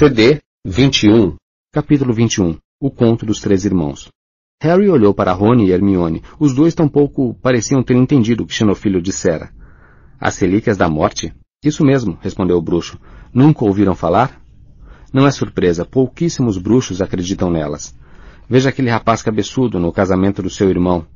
CD 21 Capítulo 21 O Conto dos Três Irmãos Harry olhou para Rony e Hermione. Os dois tampouco pareciam ter entendido o que Xenofilho dissera. As relíquias da morte? Isso mesmo, respondeu o bruxo. Nunca ouviram falar? Não é surpresa, pouquíssimos bruxos acreditam nelas. Veja aquele rapaz cabeçudo no casamento do seu irmão.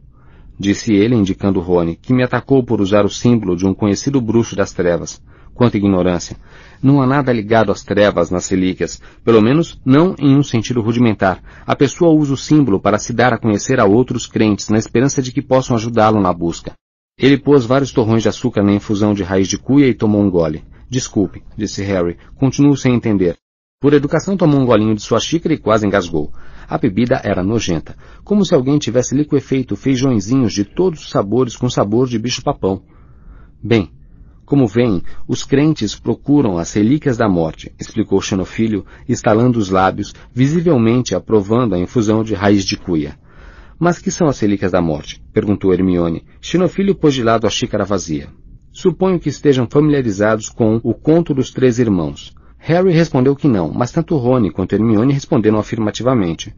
Disse ele, indicando Rony, que me atacou por usar o símbolo de um conhecido bruxo das trevas. Quanta ignorância! Não há nada ligado às trevas nas relíquias, pelo menos não em um sentido rudimentar. A pessoa usa o símbolo para se dar a conhecer a outros crentes, na esperança de que possam ajudá-lo na busca. Ele pôs vários torrões de açúcar na infusão de raiz de cuia e tomou um gole. Desculpe, disse Harry. Continuo sem entender. Por educação tomou um golinho de sua xícara e quase engasgou. A bebida era nojenta, como se alguém tivesse liquefeito feijõezinhos de todos os sabores com sabor de bicho-papão. Bem, como veem, os crentes procuram as relíquias da morte, explicou Xenofilho, estalando os lábios, visivelmente aprovando a infusão de raiz de cuia. Mas que são as relíquias da morte? perguntou Hermione. Xenofilho pôs de lado a xícara vazia. Suponho que estejam familiarizados com o conto dos três irmãos. Harry respondeu que não, mas tanto Rony quanto Hermione responderam afirmativamente.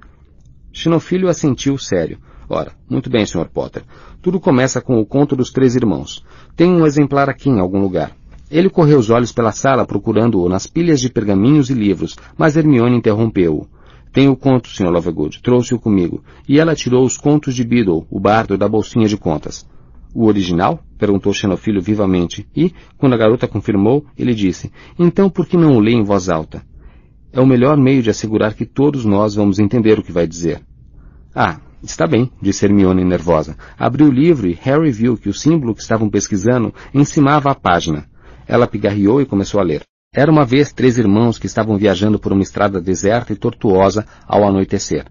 Xenofilho assentiu sério. Ora, muito bem, Sr. Potter. Tudo começa com o conto dos três irmãos. Tem um exemplar aqui em algum lugar. Ele correu os olhos pela sala procurando-o nas pilhas de pergaminhos e livros, mas Hermione interrompeu-o. Tenho o conto, Sr. Lovegood. Trouxe-o comigo. E ela tirou os contos de Beadle, o bardo da bolsinha de contas. O original? perguntou Xenofilho vivamente, e, quando a garota confirmou, ele disse, então por que não o lê em voz alta? É o melhor meio de assegurar que todos nós vamos entender o que vai dizer. Ah, Está bem, disse Hermione nervosa. Abriu o livro e Harry viu que o símbolo que estavam pesquisando encimava a página. Ela pigarreou e começou a ler. Era uma vez três irmãos que estavam viajando por uma estrada deserta e tortuosa ao anoitecer.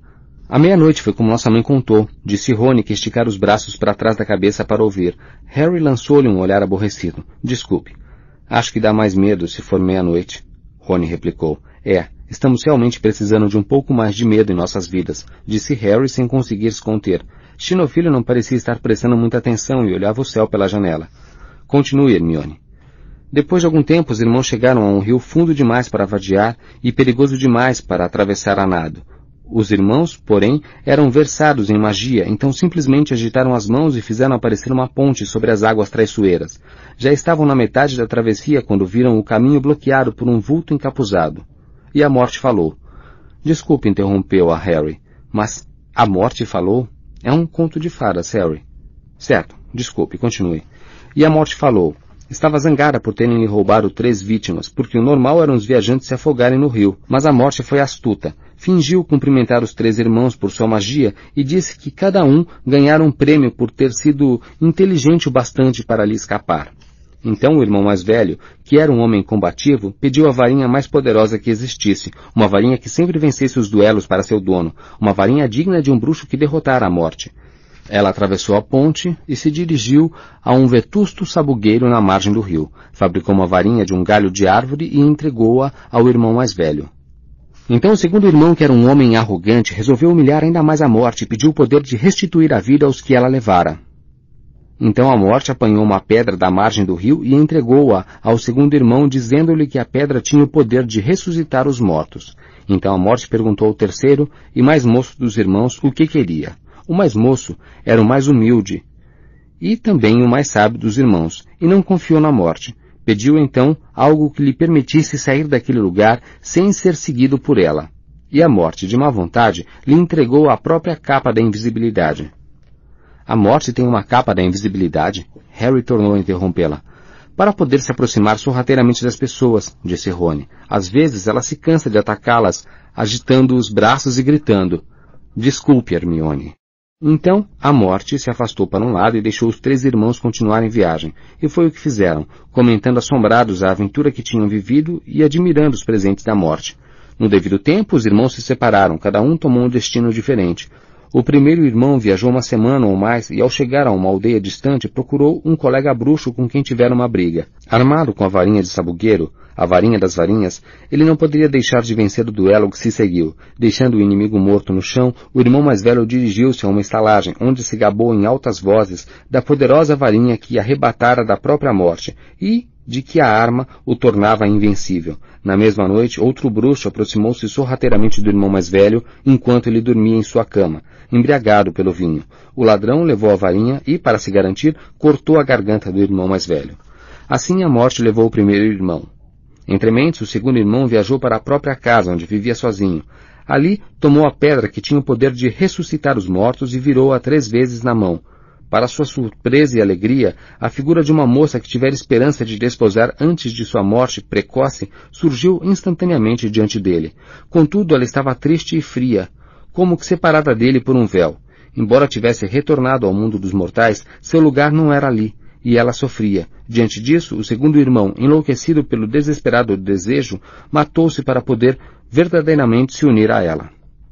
À meia-noite foi como nossa mãe contou, disse Rony que esticar os braços para trás da cabeça para ouvir. Harry lançou-lhe um olhar aborrecido. Desculpe. Acho que dá mais medo se for meia-noite. Rony replicou. É, Estamos realmente precisando de um pouco mais de medo em nossas vidas, disse Harry sem conseguir se conter. Chinofilho não parecia estar prestando muita atenção e olhava o céu pela janela. Continue, Hermione. Depois de algum tempo, os irmãos chegaram a um rio fundo demais para vadiar e perigoso demais para atravessar a nado. Os irmãos, porém, eram versados em magia, então simplesmente agitaram as mãos e fizeram aparecer uma ponte sobre as águas traiçoeiras. Já estavam na metade da travessia quando viram o caminho bloqueado por um vulto encapuzado. E a morte falou. Desculpe, interrompeu a Harry, mas a morte falou? É um conto de fadas, Harry. Certo, desculpe, continue. E a morte falou. Estava zangada por terem lhe roubado três vítimas, porque o normal eram os viajantes se afogarem no rio. Mas a morte foi astuta. Fingiu cumprimentar os três irmãos por sua magia e disse que cada um ganhara um prêmio por ter sido inteligente o bastante para lhe escapar. Então o irmão mais velho, que era um homem combativo, pediu a varinha mais poderosa que existisse, uma varinha que sempre vencesse os duelos para seu dono, uma varinha digna de um bruxo que derrotara a morte. Ela atravessou a ponte e se dirigiu a um vetusto sabugueiro na margem do rio. Fabricou uma varinha de um galho de árvore e entregou-a ao irmão mais velho. Então o segundo irmão, que era um homem arrogante, resolveu humilhar ainda mais a morte e pediu o poder de restituir a vida aos que ela levara. Então a morte apanhou uma pedra da margem do rio e entregou-a ao segundo irmão, dizendo-lhe que a pedra tinha o poder de ressuscitar os mortos. Então a morte perguntou ao terceiro e mais moço dos irmãos o que queria. O mais moço era o mais humilde e também o mais sábio dos irmãos, e não confiou na morte. Pediu então algo que lhe permitisse sair daquele lugar sem ser seguido por ela. E a morte, de má vontade, lhe entregou a própria capa da invisibilidade. A morte tem uma capa da invisibilidade. Harry tornou a interrompê-la. Para poder se aproximar sorrateiramente das pessoas, disse Rony. Às vezes ela se cansa de atacá-las, agitando os braços e gritando. Desculpe, Hermione. Então, a morte se afastou para um lado e deixou os três irmãos continuarem viagem, e foi o que fizeram, comentando assombrados a aventura que tinham vivido e admirando os presentes da morte. No devido tempo, os irmãos se separaram, cada um tomou um destino diferente. O primeiro irmão viajou uma semana ou mais e ao chegar a uma aldeia distante procurou um colega bruxo com quem tivera uma briga. Armado com a varinha de sabugueiro, a varinha das varinhas, ele não poderia deixar de vencer o duelo que se seguiu. Deixando o inimigo morto no chão, o irmão mais velho dirigiu-se a uma estalagem, onde se gabou em altas vozes da poderosa varinha que arrebatara da própria morte, e, de que a arma o tornava invencível. Na mesma noite, outro bruxo aproximou-se sorrateiramente do irmão mais velho, enquanto ele dormia em sua cama, embriagado pelo vinho. O ladrão levou a varinha e, para se garantir, cortou a garganta do irmão mais velho. Assim a morte levou o primeiro irmão. Entre mentes, o segundo irmão viajou para a própria casa, onde vivia sozinho. Ali, tomou a pedra que tinha o poder de ressuscitar os mortos e virou-a três vezes na mão. Para sua surpresa e alegria, a figura de uma moça que tivera esperança de desposar antes de sua morte precoce surgiu instantaneamente diante dele. Contudo, ela estava triste e fria, como que separada dele por um véu. Embora tivesse retornado ao mundo dos mortais, seu lugar não era ali, e ela sofria. Diante disso, o segundo irmão, enlouquecido pelo desesperado desejo, matou-se para poder verdadeiramente se unir a ela.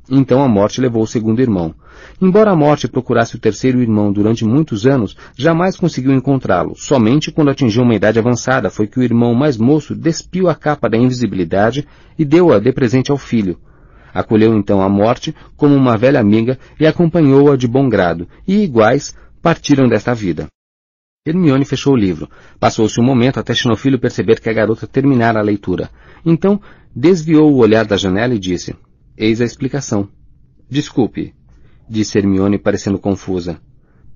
Então a morte levou o segundo irmão. Embora a morte procurasse o terceiro irmão durante muitos anos, jamais conseguiu encontrá-lo. Somente quando atingiu uma idade avançada foi que o irmão mais moço despiu a capa da invisibilidade e deu-a de presente ao filho. Acolheu então a morte como uma velha amiga e acompanhou-a de bom grado, e iguais partiram desta vida. Hermione fechou o livro. Passou-se um momento até Xenofilho perceber que a garota terminara a leitura. Então, desviou o olhar da janela e disse, Eis a explicação. Desculpe, disse Hermione parecendo confusa.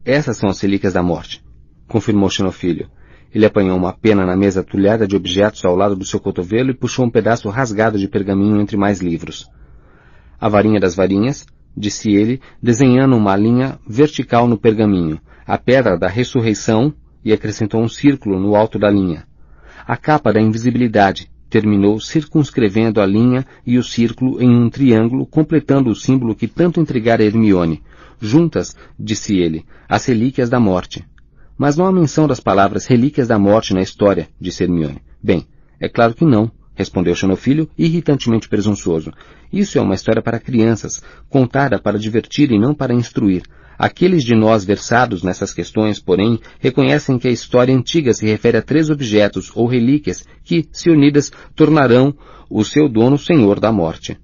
Essas são as relíquias da morte, confirmou Xenofilho. Ele apanhou uma pena na mesa tulhada de objetos ao lado do seu cotovelo e puxou um pedaço rasgado de pergaminho entre mais livros. A varinha das varinhas, disse ele, desenhando uma linha vertical no pergaminho, a pedra da ressurreição e acrescentou um círculo no alto da linha. A capa da invisibilidade, terminou circunscrevendo a linha e o círculo em um triângulo, completando o símbolo que tanto intrigara Hermione. Juntas, disse ele, as relíquias da morte. Mas não há menção das palavras relíquias da morte na história, disse Hermione. Bem, é claro que não, respondeu Xenofilho, irritantemente presunçoso. Isso é uma história para crianças, contada para divertir e não para instruir. Aqueles de nós versados nessas questões, porém, reconhecem que a história antiga se refere a três objetos ou relíquias que, se unidas, tornarão o seu dono senhor da morte.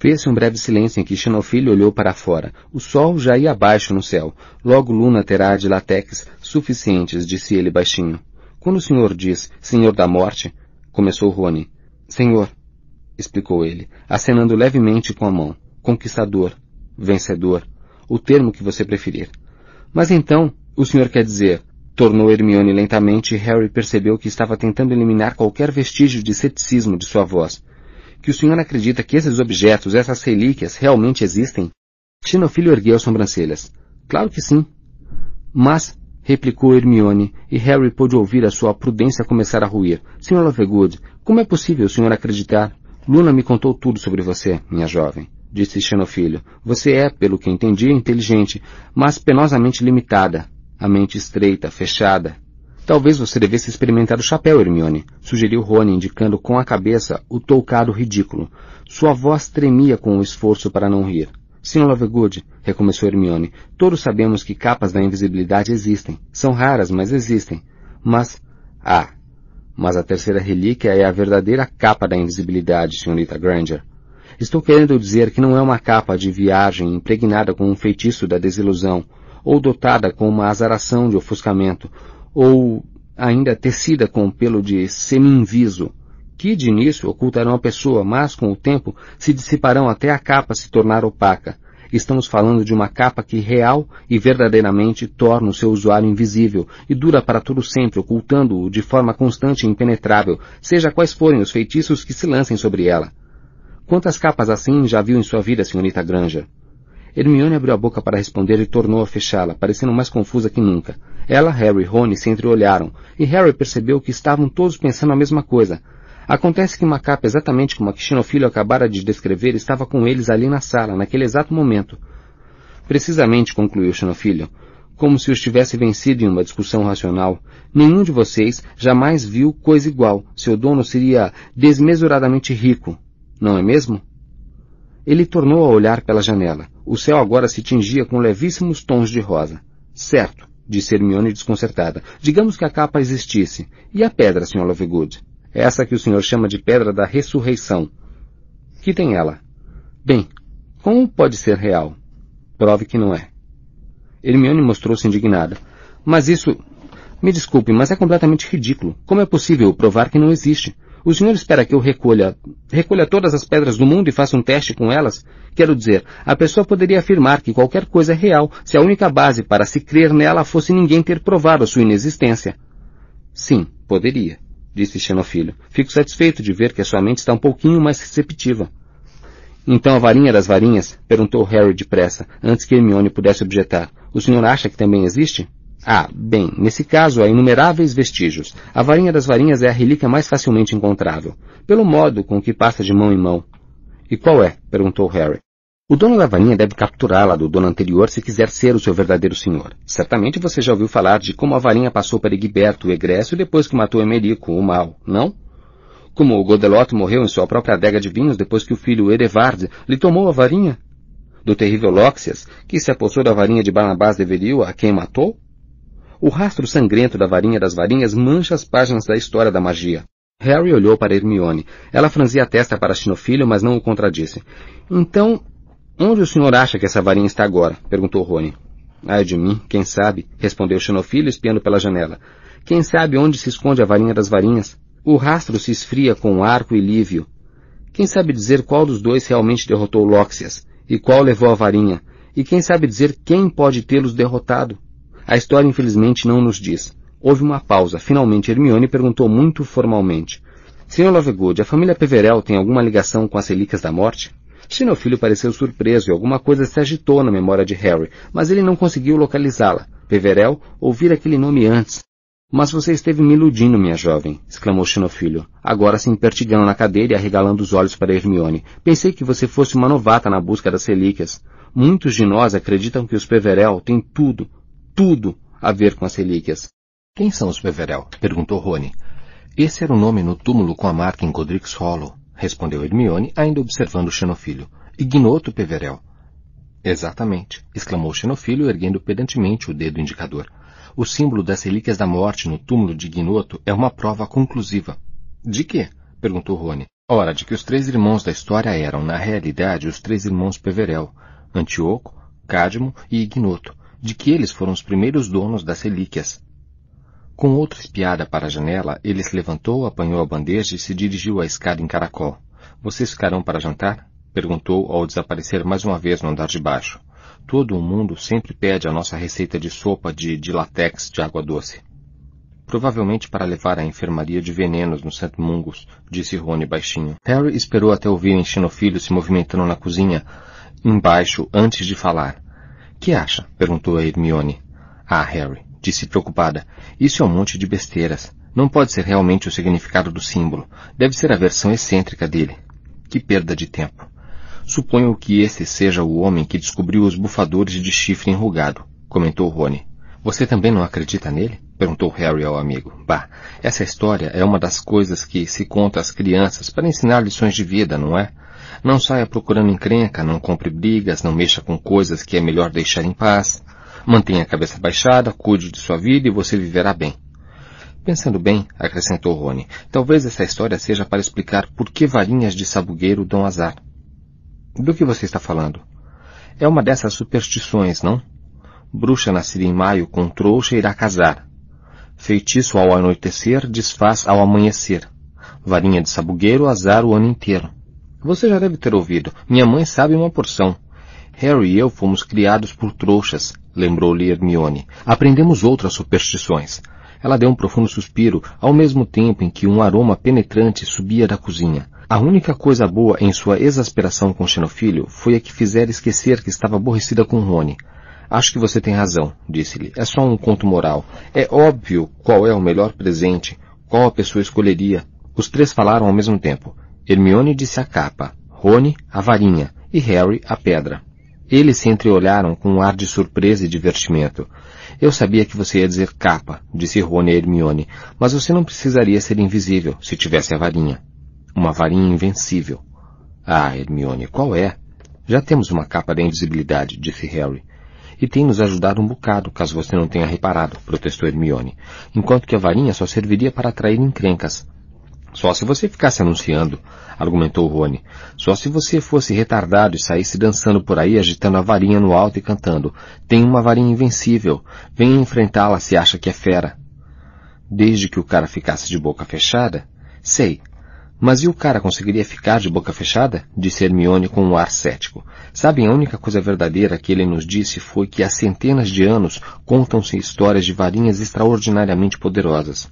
Fez-se um breve silêncio em que Xenofilho olhou para fora. O sol já ia abaixo no céu. Logo Luna terá de latex suficientes, disse ele baixinho. Quando o senhor diz senhor da morte, começou Rony. Senhor, explicou ele, acenando levemente com a mão. Conquistador, vencedor, o termo que você preferir. Mas então, o senhor quer dizer, tornou Hermione lentamente e Harry percebeu que estava tentando eliminar qualquer vestígio de ceticismo de sua voz. Que o senhor acredita que esses objetos, essas relíquias, realmente existem? Xenofilho ergueu as sobrancelhas. Claro que sim. Mas, replicou Hermione, e Harry pôde ouvir a sua prudência começar a ruir. Sr. Lovegood, como é possível o senhor acreditar? Luna me contou tudo sobre você, minha jovem disse Xenofilho. Você é, pelo que entendi, inteligente, mas penosamente limitada. A mente estreita, fechada. Talvez você devesse experimentar o chapéu, Hermione, sugeriu Rony, indicando com a cabeça o toucado ridículo. Sua voz tremia com o esforço para não rir. Sr. Lovegood, recomeçou Hermione, todos sabemos que capas da invisibilidade existem. São raras, mas existem. Mas, ah, mas a terceira relíquia é a verdadeira capa da invisibilidade, Srta. Granger. Estou querendo dizer que não é uma capa de viagem impregnada com um feitiço da desilusão, ou dotada com uma azaração de ofuscamento, ou ainda tecida com pelo de semi-inviso, que de início ocultarão a pessoa, mas com o tempo se dissiparão até a capa se tornar opaca. Estamos falando de uma capa que real e verdadeiramente torna o seu usuário invisível e dura para todo sempre, ocultando-o de forma constante e impenetrável, seja quais forem os feitiços que se lancem sobre ela. Quantas capas assim já viu em sua vida, senhorita Granger? Hermione abriu a boca para responder e tornou a fechá-la, parecendo mais confusa que nunca. Ela, Harry e Rony se entreolharam, e Harry percebeu que estavam todos pensando a mesma coisa. Acontece que uma capa exatamente como a que Xenofilho acabara de descrever estava com eles ali na sala, naquele exato momento. Precisamente, concluiu Xenofilho, como se os tivesse vencido em uma discussão racional. Nenhum de vocês jamais viu coisa igual. Seu dono seria desmesuradamente rico, não é mesmo? Ele tornou a olhar pela janela. O céu agora se tingia com levíssimos tons de rosa. Certo, disse Hermione desconcertada. Digamos que a capa existisse. E a pedra, Sr. Lovegood? Essa que o senhor chama de pedra da ressurreição. Que tem ela? Bem, como pode ser real? Prove que não é. Hermione mostrou-se indignada. Mas isso... Me desculpe, mas é completamente ridículo. Como é possível provar que não existe? O senhor espera que eu recolha, recolha todas as pedras do mundo e faça um teste com elas? Quero dizer, a pessoa poderia afirmar que qualquer coisa é real se a única base para se crer nela fosse ninguém ter provado a sua inexistência. Sim, poderia, disse Xenofilho. Fico satisfeito de ver que a sua mente está um pouquinho mais receptiva. Então a varinha das varinhas? perguntou Harry depressa, antes que Hermione pudesse objetar. O senhor acha que também existe? Ah, bem, nesse caso há inumeráveis vestígios. A varinha das varinhas é a relíquia mais facilmente encontrável, pelo modo com que passa de mão em mão. E qual é? perguntou Harry. O dono da varinha deve capturá-la do dono anterior se quiser ser o seu verdadeiro senhor. Certamente você já ouviu falar de como a varinha passou para Egberto, o egresso, depois que matou Emerico, o mal, não? Como o Godelot morreu em sua própria adega de vinhos depois que o filho Erevard lhe tomou a varinha? Do terrível Lóxias, que se apossou da varinha de Barnabás de Veril, a quem matou? O rastro sangrento da varinha das varinhas mancha as páginas da história da magia. Harry olhou para Hermione. Ela franzia a testa para Xinofilho, mas não o contradisse. Então, onde o senhor acha que essa varinha está agora? perguntou Rony. Ai de mim, quem sabe? respondeu Xinofilho, espiando pela janela. Quem sabe onde se esconde a varinha das varinhas? O rastro se esfria com Arco e Lívio. Quem sabe dizer qual dos dois realmente derrotou Lóxias? E qual levou a varinha? E quem sabe dizer quem pode tê-los derrotado? A história infelizmente não nos diz. Houve uma pausa. Finalmente Hermione perguntou muito formalmente. Sr. Lovegood, a família Peverell tem alguma ligação com as relíquias da morte? Xenofilho pareceu surpreso e alguma coisa se agitou na memória de Harry, mas ele não conseguiu localizá-la. Peverell ouvira aquele nome antes. Mas você esteve me iludindo, minha jovem, exclamou Xenofilho, agora se impertigando na cadeira e arregalando os olhos para Hermione. Pensei que você fosse uma novata na busca das relíquias. Muitos de nós acreditam que os Peverell têm tudo, tudo a ver com as relíquias. Quem são os Peverell? perguntou Rony. Esse era o nome no túmulo com a marca em Godric's Hollow, respondeu Hermione, ainda observando o Xenofilho. Ignoto Peverell. Exatamente, exclamou o Xenofilho, erguendo pedantemente o dedo indicador. O símbolo das relíquias da morte no túmulo de Ignoto é uma prova conclusiva. De quê? perguntou Rony. Ora, de que os três irmãos da história eram, na realidade, os três irmãos Peverell, Antíoco, Cádimo e Ignoto, de que eles foram os primeiros donos das relíquias. Com outra espiada para a janela, ele se levantou, apanhou a bandeja e se dirigiu à escada em caracol. Vocês ficarão para jantar? perguntou ao desaparecer mais uma vez no andar de baixo. Todo o mundo sempre pede a nossa receita de sopa de dilatex de água doce. Provavelmente para levar à enfermaria de venenos no St. Mungus, disse Rony baixinho. Harry esperou até ouvirem Xenofilho se movimentando na cozinha, embaixo, antes de falar. Que acha? perguntou a Hermione. Ah, Harry, disse preocupada. Isso é um monte de besteiras. Não pode ser realmente o significado do símbolo. Deve ser a versão excêntrica dele. Que perda de tempo. Suponho que esse seja o homem que descobriu os bufadores de chifre enrugado, comentou Rony. Você também não acredita nele? perguntou Harry ao amigo. Bah, essa história é uma das coisas que se conta às crianças para ensinar lições de vida, não é? Não saia procurando encrenca, não compre brigas, não mexa com coisas que é melhor deixar em paz. Mantenha a cabeça baixada, cuide de sua vida e você viverá bem. Pensando bem, acrescentou Rony, talvez essa história seja para explicar por que varinhas de sabugueiro dão azar. Do que você está falando? É uma dessas superstições, não? Bruxa nascida em maio com trouxa irá casar. Feitiço ao anoitecer desfaz ao amanhecer. Varinha de sabugueiro azar o ano inteiro. Você já deve ter ouvido. Minha mãe sabe uma porção. Harry e eu fomos criados por trouxas, lembrou-lhe Hermione. Aprendemos outras superstições. Ela deu um profundo suspiro, ao mesmo tempo em que um aroma penetrante subia da cozinha. A única coisa boa em sua exasperação com Xenofilho foi a que fizera esquecer que estava aborrecida com Rony. Acho que você tem razão, disse-lhe. É só um conto moral. É óbvio qual é o melhor presente, qual a pessoa escolheria. Os três falaram ao mesmo tempo. Hermione disse a capa, Rony a varinha e Harry a pedra. Eles se entreolharam com um ar de surpresa e divertimento. Eu sabia que você ia dizer capa, disse Rony a Hermione, mas você não precisaria ser invisível se tivesse a varinha. Uma varinha invencível. Ah, Hermione, qual é? Já temos uma capa da invisibilidade, disse Harry. E tem nos ajudado um bocado, caso você não tenha reparado, protestou Hermione, enquanto que a varinha só serviria para atrair encrencas. Só se você ficasse anunciando, argumentou Rony. Só se você fosse retardado e saísse dançando por aí agitando a varinha no alto e cantando. Tem uma varinha invencível. Venha enfrentá-la se acha que é fera. desde que o cara ficasse de boca fechada? Sei. Mas e o cara conseguiria ficar de boca fechada? Disse Hermione com um ar cético. Sabem, a única coisa verdadeira que ele nos disse foi que há centenas de anos contam-se histórias de varinhas extraordinariamente poderosas.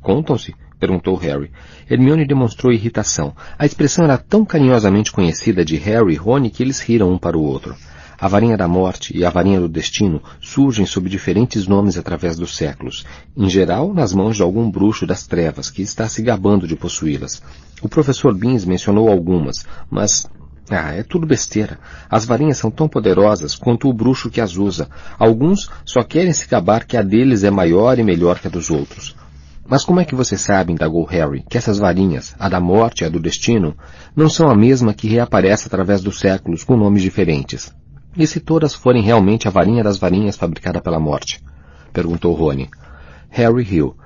Contam-se? Perguntou Harry. Hermione demonstrou irritação. A expressão era tão carinhosamente conhecida de Harry e Rony que eles riram um para o outro. A varinha da morte e a varinha do destino surgem sob diferentes nomes através dos séculos, em geral nas mãos de algum bruxo das trevas que está se gabando de possuí-las. O professor Beans mencionou algumas, mas ah, é tudo besteira. As varinhas são tão poderosas quanto o bruxo que as usa. Alguns só querem se gabar que a deles é maior e melhor que a dos outros. Mas como é que você sabe, indagou Harry, que essas varinhas, a da morte e a do destino, não são a mesma que reaparece através dos séculos com nomes diferentes? E se todas forem realmente a varinha das varinhas fabricada pela morte? Perguntou Rony. Harry riu.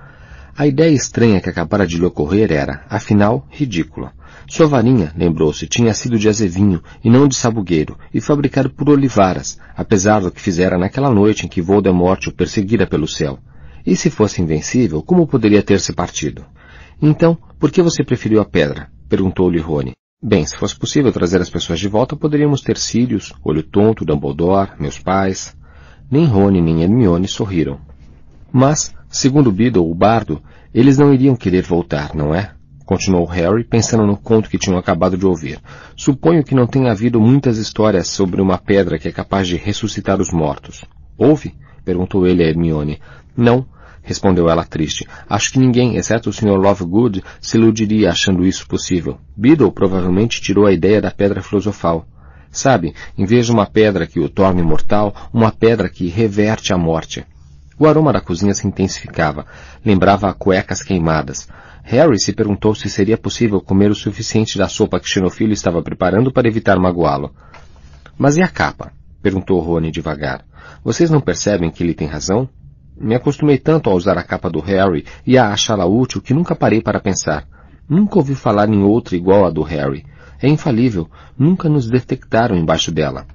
A ideia estranha que acabara de lhe ocorrer era, afinal, ridícula. Sua varinha, lembrou-se, tinha sido de azevinho e não de sabugueiro, e fabricado por olivaras, apesar do que fizera naquela noite em que Voldemort o perseguira pelo céu. E se fosse invencível, como poderia ter se partido? Então, por que você preferiu a pedra? perguntou-lhe Rony. Bem, se fosse possível trazer as pessoas de volta, poderíamos ter Sirius, Olho Tonto, Dumbledore, meus pais. Nem Rony nem Hermione sorriram. Mas, segundo Beedle, o bardo, eles não iriam querer voltar, não é? Continuou Harry, pensando no conto que tinham acabado de ouvir. Suponho que não tenha havido muitas histórias sobre uma pedra que é capaz de ressuscitar os mortos. Houve? Perguntou ele a Hermione. Não, respondeu ela triste. Acho que ninguém, exceto o Sr. Lovegood, se iludiria achando isso possível. Beedle provavelmente tirou a ideia da pedra filosofal. Sabe, em vez de uma pedra que o torne mortal, uma pedra que reverte a morte. O aroma da cozinha se intensificava. Lembrava cuecas queimadas. Harry se perguntou se seria possível comer o suficiente da sopa que Xenofilho estava preparando para evitar magoá-lo. Mas e a capa? perguntou Rony devagar. Vocês não percebem que ele tem razão? Me acostumei tanto a usar a capa do Harry e a achá-la útil que nunca parei para pensar. Nunca ouvi falar em outra igual à do Harry. É infalível. Nunca nos detectaram embaixo dela.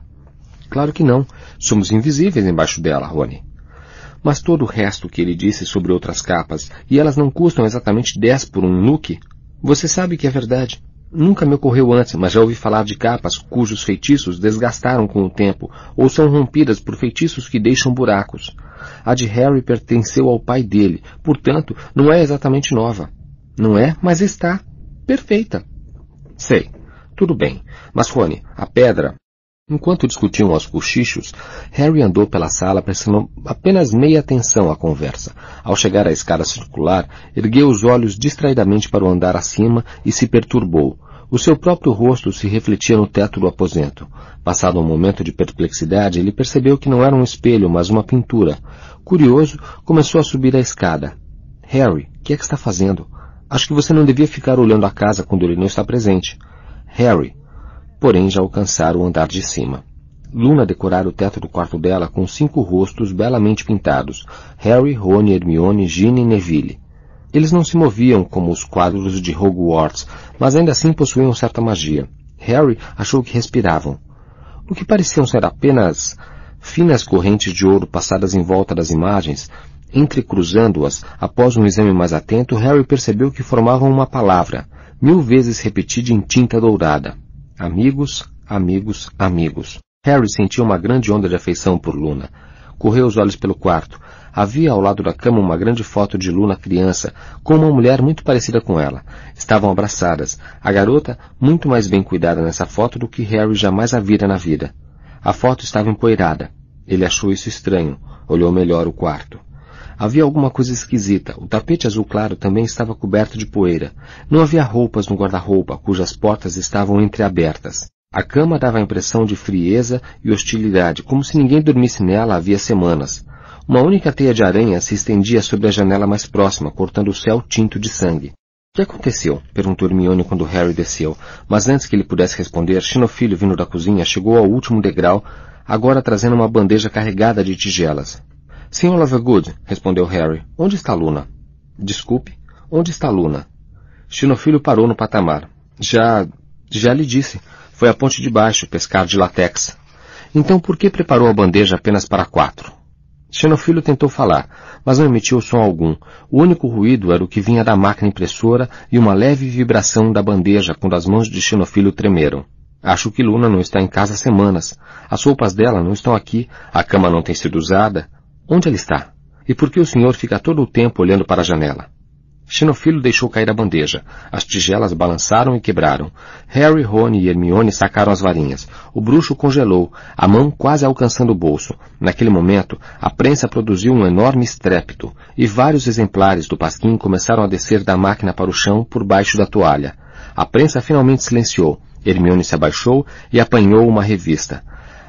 Claro que não. Somos invisíveis embaixo dela, Rony. Mas todo o resto que ele disse sobre outras capas, e elas não custam exatamente dez por um nuke, você sabe que é verdade. Nunca me ocorreu antes, mas já ouvi falar de capas cujos feitiços desgastaram com o tempo, ou são rompidas por feitiços que deixam buracos. A de Harry pertenceu ao pai dele, portanto, não é exatamente nova. Não é, mas está. Perfeita. Sei. Tudo bem. Mas, Rony, a pedra. Enquanto discutiam aos cochichos, Harry andou pela sala prestando apenas meia atenção à conversa. Ao chegar à escada circular, ergueu os olhos distraidamente para o andar acima e se perturbou. O seu próprio rosto se refletia no teto do aposento. Passado um momento de perplexidade, ele percebeu que não era um espelho, mas uma pintura. Curioso, começou a subir a escada. Harry, o que é que está fazendo? Acho que você não devia ficar olhando a casa quando ele não está presente. Harry. Porém, já alcançaram o andar de cima. Luna decorara o teto do quarto dela com cinco rostos belamente pintados. Harry, Rony, Hermione, Ginny e Neville. Eles não se moviam como os quadros de Hogwarts, mas ainda assim possuíam certa magia. Harry achou que respiravam. O que pareciam ser apenas finas correntes de ouro passadas em volta das imagens, entrecruzando-as, após um exame mais atento, Harry percebeu que formavam uma palavra, mil vezes repetida em tinta dourada. Amigos, amigos, amigos. Harry sentiu uma grande onda de afeição por Luna. Correu os olhos pelo quarto. Havia ao lado da cama uma grande foto de Luna criança, com uma mulher muito parecida com ela. Estavam abraçadas. A garota, muito mais bem cuidada nessa foto do que Harry jamais a vira na vida. A foto estava empoeirada. Ele achou isso estranho. Olhou melhor o quarto. Havia alguma coisa esquisita. O tapete azul claro também estava coberto de poeira. Não havia roupas no guarda-roupa, cujas portas estavam entreabertas. A cama dava a impressão de frieza e hostilidade, como se ninguém dormisse nela havia semanas. Uma única teia de aranha se estendia sobre a janela mais próxima, cortando o céu tinto de sangue. O que aconteceu? perguntou Hermione quando Harry desceu, mas antes que ele pudesse responder, Xenofilho, vindo da cozinha, chegou ao último degrau, agora trazendo uma bandeja carregada de tigelas. Senhor Lovegood, respondeu Harry, onde está Luna? Desculpe, onde está Luna? Xenofilho parou no patamar. Já... já lhe disse. Foi a ponte de baixo, pescar de latex. Então por que preparou a bandeja apenas para quatro? Xenofilho tentou falar, mas não emitiu som algum. O único ruído era o que vinha da máquina impressora e uma leve vibração da bandeja quando as mãos de Xenofilho tremeram. Acho que Luna não está em casa há semanas. As roupas dela não estão aqui. A cama não tem sido usada. Onde ela está? E por que o senhor fica todo o tempo olhando para a janela? Xenofilo deixou cair a bandeja. As tigelas balançaram e quebraram. Harry, Rony e Hermione sacaram as varinhas. O bruxo congelou, a mão quase alcançando o bolso. Naquele momento, a prensa produziu um enorme estrépito, e vários exemplares do pasquim começaram a descer da máquina para o chão por baixo da toalha. A prensa finalmente silenciou. Hermione se abaixou e apanhou uma revista.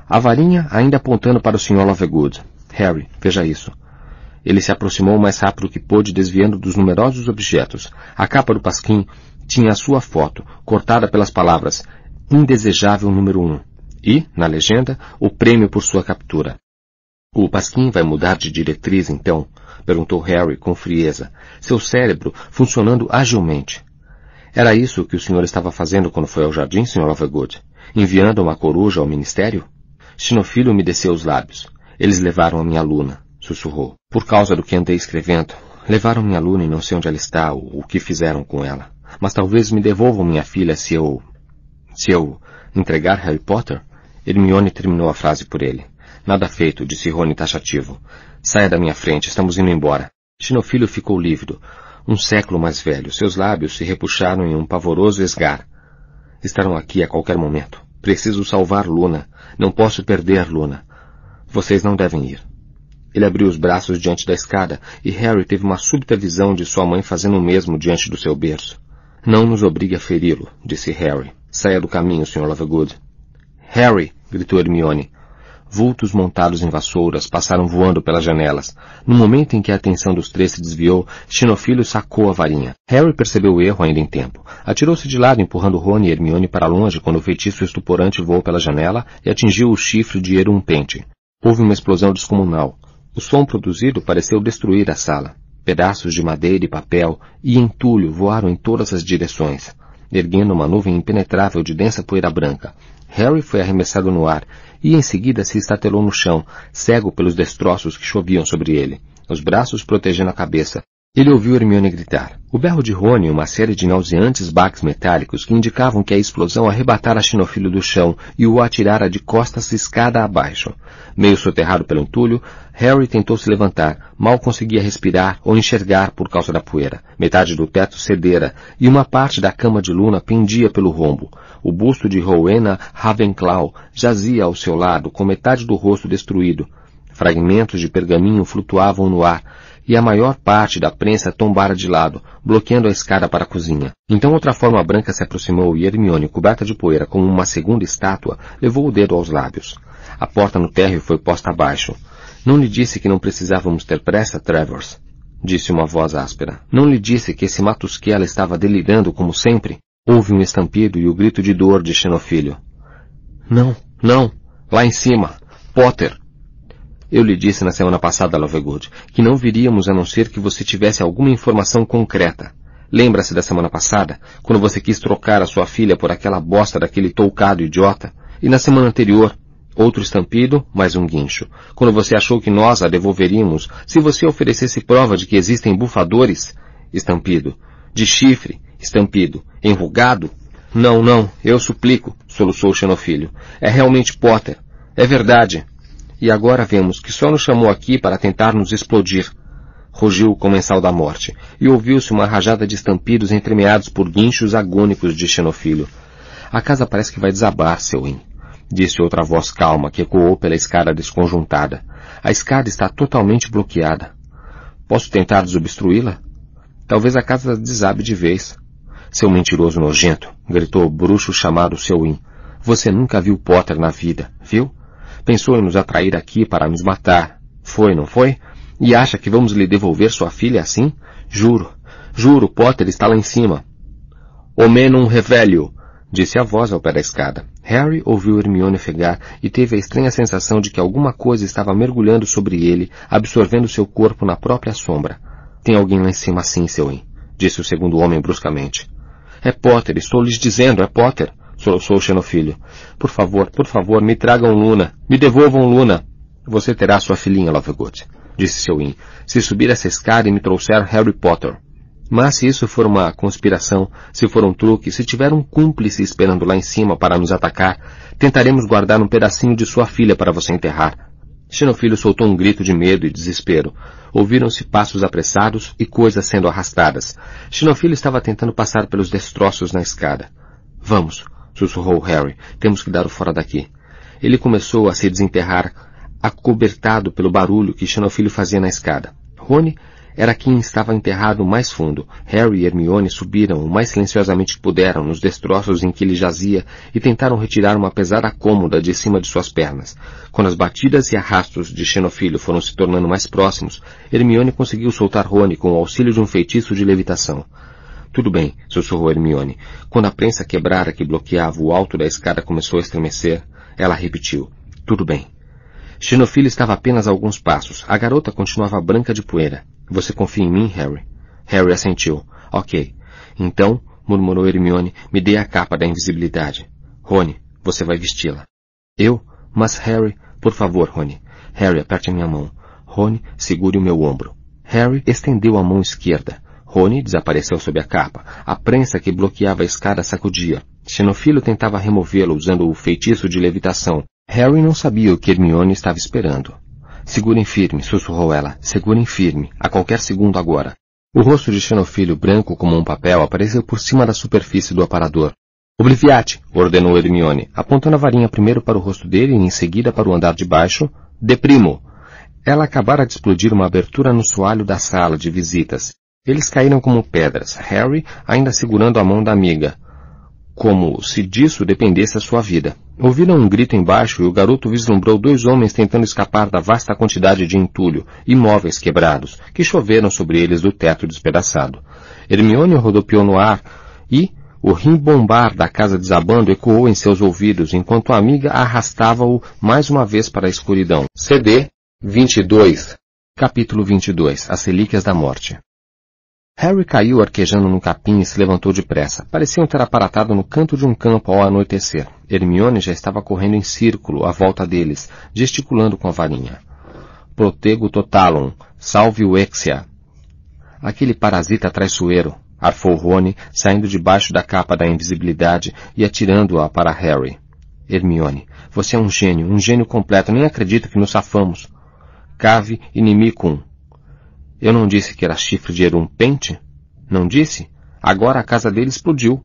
A varinha ainda apontando para o Sr. Lovegood. Harry, veja isso. Ele se aproximou o mais rápido que pôde, desviando dos numerosos objetos. A capa do pasquim tinha a sua foto, cortada pelas palavras Indesejável número 1 um, e, na legenda, o prêmio por sua captura. O pasquim vai mudar de diretriz, então? perguntou Harry com frieza, seu cérebro funcionando agilmente. Era isso que o senhor estava fazendo quando foi ao jardim, Sr. Lovegood? Enviando uma coruja ao ministério? Xinofilho umedeceu os lábios. Eles levaram a minha aluna sussurrou. Por causa do que andei escrevendo. Levaram minha aluna e não sei onde ela está ou o que fizeram com ela. Mas talvez me devolvam minha filha se eu... se eu entregar Harry Potter? Hermione terminou a frase por ele. Nada feito, disse Rony taxativo. Saia da minha frente, estamos indo embora. Xinofilho ficou lívido. Um século mais velho, seus lábios se repuxaram em um pavoroso esgar. Estarão aqui a qualquer momento. Preciso salvar Luna. Não posso perder Luna. Vocês não devem ir. Ele abriu os braços diante da escada e Harry teve uma súbita visão de sua mãe fazendo o mesmo diante do seu berço. Não nos obrigue a feri-lo, disse Harry. Saia do caminho, Sr. Lovegood. Harry! gritou Hermione. Vultos montados em vassouras passaram voando pelas janelas. No momento em que a atenção dos três se desviou, Xenofilho sacou a varinha. Harry percebeu o erro ainda em tempo. Atirou-se de lado, empurrando Rony e Hermione para longe quando o feitiço estuporante voou pela janela e atingiu o chifre de Erumpente. Houve uma explosão descomunal. O som produzido pareceu destruir a sala. Pedaços de madeira e papel e entulho voaram em todas as direções, erguendo uma nuvem impenetrável de densa poeira branca. Harry foi arremessado no ar e em seguida se estatelou no chão, cego pelos destroços que choviam sobre ele, os braços protegendo a cabeça, ele ouviu Hermione gritar. O berro de Rony e uma série de nauseantes baques metálicos que indicavam que a explosão arrebatara Xinofilho do chão e o atirara de costas escada abaixo. Meio soterrado pelo entulho, Harry tentou se levantar, mal conseguia respirar ou enxergar por causa da poeira. Metade do teto cedera e uma parte da cama de Luna pendia pelo rombo. O busto de Rowena Ravenclaw jazia ao seu lado, com metade do rosto destruído. Fragmentos de pergaminho flutuavam no ar, e a maior parte da prensa tombara de lado, bloqueando a escada para a cozinha. Então outra forma branca se aproximou e Hermione, coberta de poeira como uma segunda estátua, levou o dedo aos lábios. A porta no térreo foi posta abaixo. Não lhe disse que não precisávamos ter pressa, Travers? Disse uma voz áspera. Não lhe disse que esse Matusquela estava delirando como sempre? Houve um estampido e o grito de dor de Xenofilho. Não, não, lá em cima. Potter, eu lhe disse na semana passada, Lovegood, que não viríamos a não ser que você tivesse alguma informação concreta. Lembra-se da semana passada, quando você quis trocar a sua filha por aquela bosta daquele toucado idiota? E na semana anterior, outro estampido, mais um guincho. Quando você achou que nós a devolveríamos se você oferecesse prova de que existem bufadores? Estampido. De chifre? Estampido. Enrugado? Não, não, eu suplico, soluçou xenofilho. É realmente Potter. É verdade. E agora vemos que só nos chamou aqui para tentar nos explodir. Rugiu o comensal da morte, e ouviu-se uma rajada de estampidos entremeados por guinchos agônicos de xenofilho. A casa parece que vai desabar, seu in, disse outra voz calma que ecoou pela escada desconjuntada. A escada está totalmente bloqueada. Posso tentar desobstruí-la? Talvez a casa desabe de vez. Seu mentiroso nojento, gritou o bruxo chamado seu in. Você nunca viu Potter na vida, viu? Pensou em nos atrair aqui para nos matar. Foi, não foi? E acha que vamos lhe devolver sua filha assim? Juro. Juro, Potter está lá em cima. Omenum revelio, disse a voz ao pé da escada. Harry ouviu Hermione fegar e teve a estranha sensação de que alguma coisa estava mergulhando sobre ele, absorvendo seu corpo na própria sombra. Tem alguém lá em cima sim, seu in, disse o segundo homem bruscamente. É Potter, estou lhes dizendo, é Potter soluçou o xenofilho. Por favor, por favor, me tragam Luna. Me devolvam Luna. Você terá sua filhinha, Lovegood, disse Sewin, se subir essa escada e me trouxer Harry Potter. Mas se isso for uma conspiração, se for um truque, se tiver um cúmplice esperando lá em cima para nos atacar, tentaremos guardar um pedacinho de sua filha para você enterrar. Xenofilho soltou um grito de medo e desespero. Ouviram-se passos apressados e coisas sendo arrastadas. Xenofilho estava tentando passar pelos destroços na escada. Vamos, sussurrou Harry. Temos que dar o fora daqui. Ele começou a se desenterrar, acobertado pelo barulho que Xenofilho fazia na escada. Rony era quem estava enterrado mais fundo. Harry e Hermione subiram o mais silenciosamente que puderam nos destroços em que ele jazia e tentaram retirar uma pesada cômoda de cima de suas pernas. Quando as batidas e arrastos de Xenofilho foram se tornando mais próximos, Hermione conseguiu soltar Rony com o auxílio de um feitiço de levitação. Tudo bem, sussurrou Hermione. Quando a prensa quebrara que bloqueava o alto da escada começou a estremecer, ela repetiu. Tudo bem. Xenofilho estava apenas a alguns passos. A garota continuava branca de poeira. Você confia em mim, Harry? Harry assentiu. Ok. Então, murmurou Hermione, me dê a capa da invisibilidade. Rony, você vai vesti-la. Eu? Mas Harry, por favor, Rony. Harry, aperte a minha mão. Rony, segure o meu ombro. Harry estendeu a mão esquerda. Rony desapareceu sob a capa. A prensa que bloqueava a escada sacudia. Xenofilo tentava removê-lo usando o feitiço de levitação. Harry não sabia o que Hermione estava esperando. Segurem firme, sussurrou ela. Segurem firme, a qualquer segundo agora. O rosto de Xenofilho, branco como um papel, apareceu por cima da superfície do aparador. Obliviate, ordenou Hermione, apontando a varinha primeiro para o rosto dele e em seguida para o andar de baixo. Deprimo! Ela acabara de explodir uma abertura no soalho da sala de visitas. Eles caíram como pedras, Harry ainda segurando a mão da amiga, como se disso dependesse a sua vida. Ouviram um grito embaixo e o garoto vislumbrou dois homens tentando escapar da vasta quantidade de entulho e móveis quebrados que choveram sobre eles do teto despedaçado. Hermione rodopiou no ar e o rimbombar da casa desabando ecoou em seus ouvidos enquanto a amiga arrastava-o mais uma vez para a escuridão. CD 22 Capítulo 22 As Relíquias da Morte Harry caiu arquejando no capim e se levantou depressa. Pareciam ter aparatado no canto de um campo ao anoitecer. Hermione já estava correndo em círculo à volta deles, gesticulando com a varinha. Protego totalum, salve o Exia. Aquele parasita traiçoeiro, arfou Rony, saindo debaixo da capa da invisibilidade e atirando-a para Harry. Hermione, você é um gênio, um gênio completo, nem acredito que nos safamos. Cave inimicum, eu não disse que era chifre de Erum Pente? Não disse? Agora a casa dele explodiu.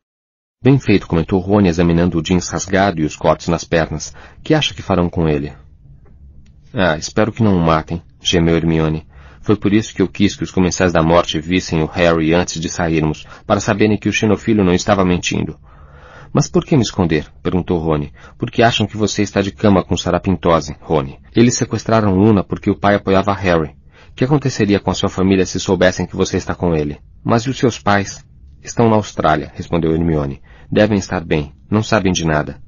Bem feito, comentou Rony examinando o jeans rasgado e os cortes nas pernas. Que acha que farão com ele? Ah, espero que não o matem, gemeu Hermione. Foi por isso que eu quis que os comensais da morte vissem o Harry antes de sairmos, para saberem que o xenofilho não estava mentindo. Mas por que me esconder? perguntou Rony. Porque acham que você está de cama com sarapintose, Rony. Eles sequestraram Luna porque o pai apoiava Harry que aconteceria com a sua família se soubessem que você está com ele? Mas e os seus pais? Estão na Austrália, respondeu Hermione. Devem estar bem. Não sabem de nada.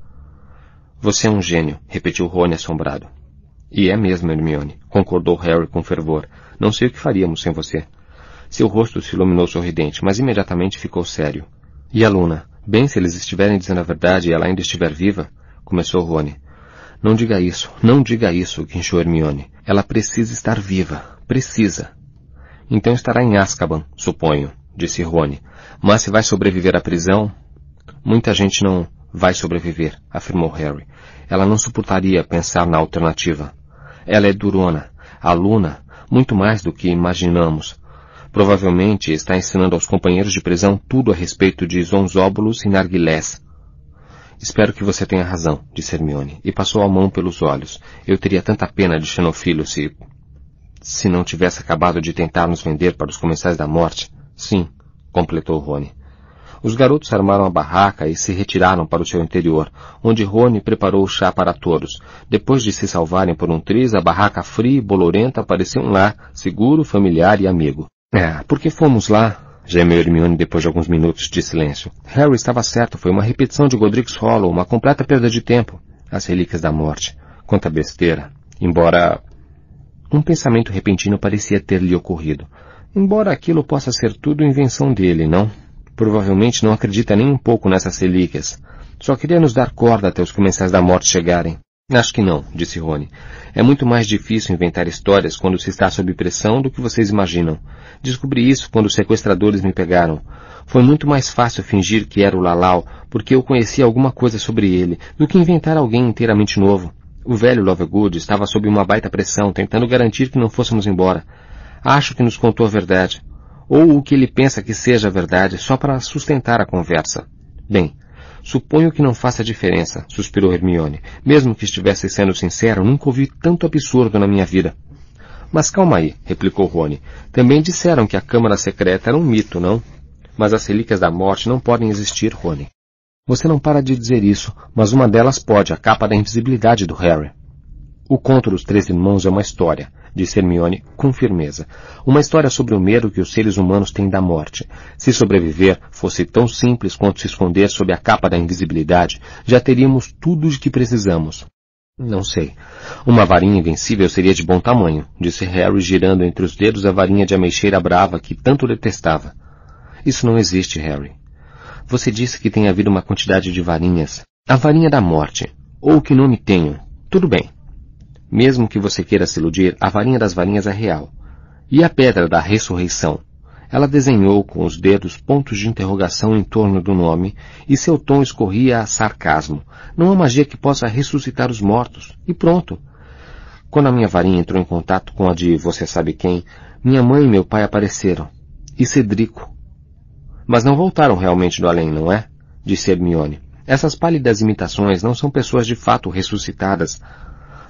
Você é um gênio, repetiu Rony assombrado. E é mesmo, Hermione, concordou Harry com fervor. Não sei o que faríamos sem você. Seu rosto se iluminou sorridente, mas imediatamente ficou sério. E a Luna? Bem, se eles estiverem dizendo a verdade e ela ainda estiver viva, começou Rony. Não diga isso, não diga isso, guinchou Hermione. Ela precisa estar viva. Precisa. Então estará em Azkaban, suponho, disse Rony. Mas se vai sobreviver à prisão... Muita gente não vai sobreviver, afirmou Harry. Ela não suportaria pensar na alternativa. Ela é durona, aluna, muito mais do que imaginamos. Provavelmente está ensinando aos companheiros de prisão tudo a respeito de zonzóbulos e narguilés. Espero que você tenha razão, disse Hermione, e passou a mão pelos olhos. Eu teria tanta pena de Xenofilo se se não tivesse acabado de tentar nos vender para os comensais da morte. Sim, completou Rony. Os garotos armaram a barraca e se retiraram para o seu interior, onde Rony preparou o chá para todos. Depois de se salvarem por um triz, a barraca fria e bolorenta parecia um lar, seguro, familiar e amigo. É, porque fomos lá, gemeu Hermione depois de alguns minutos de silêncio. Harry estava certo, foi uma repetição de Godric's Hollow, uma completa perda de tempo. As relíquias da morte. Quanta besteira. Embora um pensamento repentino parecia ter-lhe ocorrido. Embora aquilo possa ser tudo invenção dele, não? Provavelmente não acredita nem um pouco nessas relíquias. Só queria nos dar corda até os comensais da morte chegarem. Acho que não, disse Rony. É muito mais difícil inventar histórias quando se está sob pressão do que vocês imaginam. Descobri isso quando os sequestradores me pegaram. Foi muito mais fácil fingir que era o Lalau, porque eu conhecia alguma coisa sobre ele, do que inventar alguém inteiramente novo. O velho Lovegood estava sob uma baita pressão, tentando garantir que não fôssemos embora. Acho que nos contou a verdade. Ou o que ele pensa que seja a verdade, só para sustentar a conversa. Bem, Suponho que não faça diferença, suspirou Hermione. Mesmo que estivesse sendo sincero, nunca ouvi tanto absurdo na minha vida. Mas calma aí, replicou Rony. Também disseram que a Câmara Secreta era um mito, não? Mas as relíquias da morte não podem existir, Rony. Você não para de dizer isso, mas uma delas pode, a capa da invisibilidade do Harry. O conto dos três irmãos é uma história, disse Hermione com firmeza. Uma história sobre o medo que os seres humanos têm da morte. Se sobreviver fosse tão simples quanto se esconder sob a capa da invisibilidade, já teríamos tudo de que precisamos. Não sei. Uma varinha invencível seria de bom tamanho, disse Harry girando entre os dedos a varinha de ameixeira brava que tanto detestava. Isso não existe, Harry. Você disse que tem havido uma quantidade de varinhas. A varinha da morte. Ou que nome tenho. Tudo bem. Mesmo que você queira se iludir, a varinha das varinhas é real. E a pedra da ressurreição? Ela desenhou com os dedos pontos de interrogação em torno do nome, e seu tom escorria a sarcasmo. Não há magia que possa ressuscitar os mortos. E pronto. Quando a minha varinha entrou em contato com a de você sabe quem, minha mãe e meu pai apareceram. E Cedrico. Mas não voltaram realmente do além, não é? Disse Hermione. Essas pálidas imitações não são pessoas de fato ressuscitadas.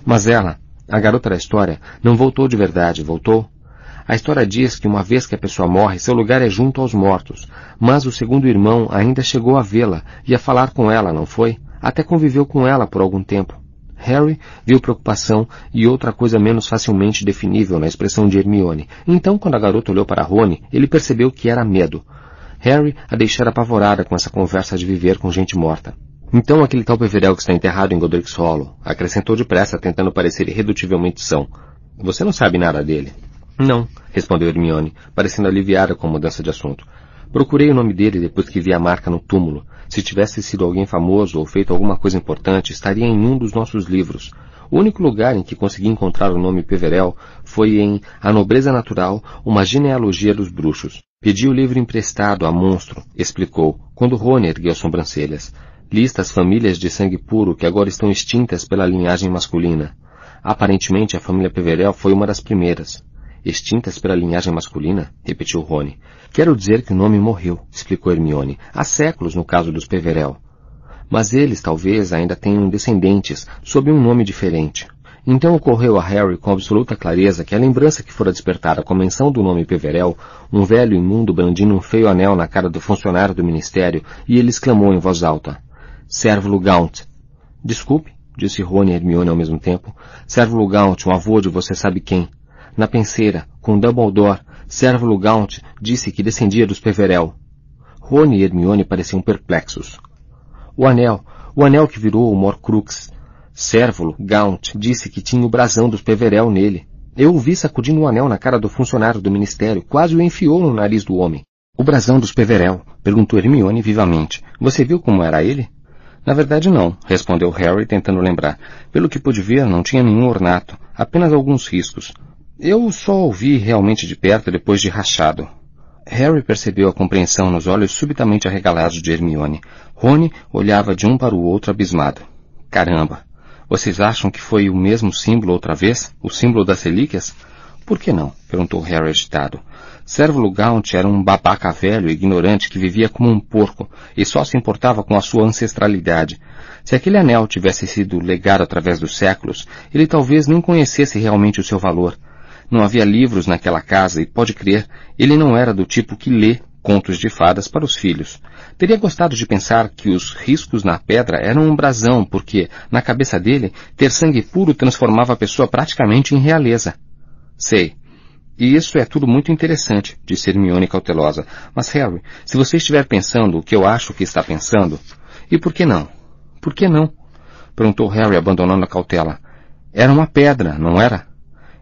Mas ela, a garota da história, não voltou de verdade, voltou? A história diz que uma vez que a pessoa morre, seu lugar é junto aos mortos. Mas o segundo irmão ainda chegou a vê-la e a falar com ela, não foi? Até conviveu com ela por algum tempo. Harry viu preocupação e outra coisa menos facilmente definível na expressão de Hermione. Então, quando a garota olhou para Rony, ele percebeu que era medo. Harry a deixara apavorada com essa conversa de viver com gente morta. Então aquele tal Peverel que está enterrado em Godric's Hollow, acrescentou depressa, tentando parecer irredutivelmente são. Você não sabe nada dele? Não, respondeu Hermione, parecendo aliviada com a mudança de assunto. Procurei o nome dele depois que vi a marca no túmulo. Se tivesse sido alguém famoso ou feito alguma coisa importante, estaria em um dos nossos livros. O único lugar em que consegui encontrar o nome Peverel foi em A Nobreza Natural, uma genealogia dos bruxos. Pedi o livro emprestado a monstro, explicou, quando Rony ergueu sobrancelhas. Lista as famílias de sangue puro que agora estão extintas pela linhagem masculina. Aparentemente a família Peverel foi uma das primeiras. Extintas pela linhagem masculina? repetiu Rony. Quero dizer que o nome morreu, explicou Hermione. Há séculos no caso dos Peverel. Mas eles talvez ainda tenham descendentes, sob um nome diferente. Então ocorreu a Harry com absoluta clareza que a lembrança que fora despertada com a menção do nome Peverel, um velho imundo brandindo um feio anel na cara do funcionário do ministério, e ele exclamou em voz alta. Servo Gaunt. Desculpe, disse Rony e Hermione ao mesmo tempo. Servo Gaunt, um avô de você sabe quem. Na penseira, com Dumbledore, Servo Gaunt disse que descendia dos Peverel. Rony e Hermione pareciam perplexos. O anel, o anel que virou o Morcrux. Servo Gaunt disse que tinha o brasão dos Peverel nele. Eu o vi sacudindo o anel na cara do funcionário do ministério, quase o enfiou no nariz do homem. O brasão dos Peverel, perguntou Hermione vivamente. Você viu como era ele? Na verdade não, respondeu Harry tentando lembrar. Pelo que pude ver, não tinha nenhum ornato, apenas alguns riscos. Eu só o vi realmente de perto depois de rachado. Harry percebeu a compreensão nos olhos subitamente arregalados de Hermione. Rony olhava de um para o outro abismado. Caramba! Vocês acham que foi o mesmo símbolo outra vez? O símbolo das relíquias? Por que não? perguntou Harry agitado. Servo Gaunt era um babaca velho e ignorante que vivia como um porco e só se importava com a sua ancestralidade. Se aquele anel tivesse sido legado através dos séculos, ele talvez nem conhecesse realmente o seu valor. Não havia livros naquela casa e, pode crer, ele não era do tipo que lê contos de fadas para os filhos. Teria gostado de pensar que os riscos na pedra eram um brasão, porque, na cabeça dele, ter sangue puro transformava a pessoa praticamente em realeza. Sei, e isso é tudo muito interessante, disse Hermione cautelosa. Mas, Harry, se você estiver pensando o que eu acho que está pensando, e por que não? Por que não? Perguntou Harry, abandonando a cautela. Era uma pedra, não era?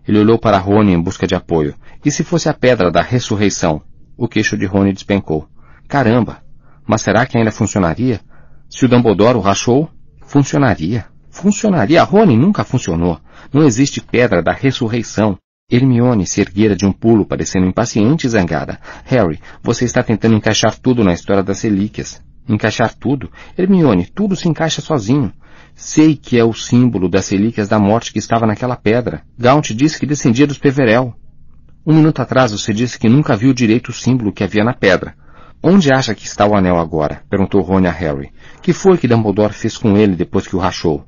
Ele olhou para Rony em busca de apoio. E se fosse a pedra da ressurreição? O queixo de Rony despencou. Caramba! Mas será que ainda funcionaria? Se o Dumbledore o rachou, funcionaria. Funcionaria. Rony nunca funcionou. Não existe pedra da ressurreição. Hermione se erguera de um pulo, parecendo impaciente e zangada. Harry, você está tentando encaixar tudo na história das relíquias. Encaixar tudo? Hermione, tudo se encaixa sozinho. Sei que é o símbolo das relíquias da morte que estava naquela pedra. Gaunt disse que descendia dos Peverel. Um minuto atrás você disse que nunca viu direito o símbolo que havia na pedra. Onde acha que está o anel agora? perguntou Rony a Harry. Que foi que Dumbledore fez com ele depois que o rachou?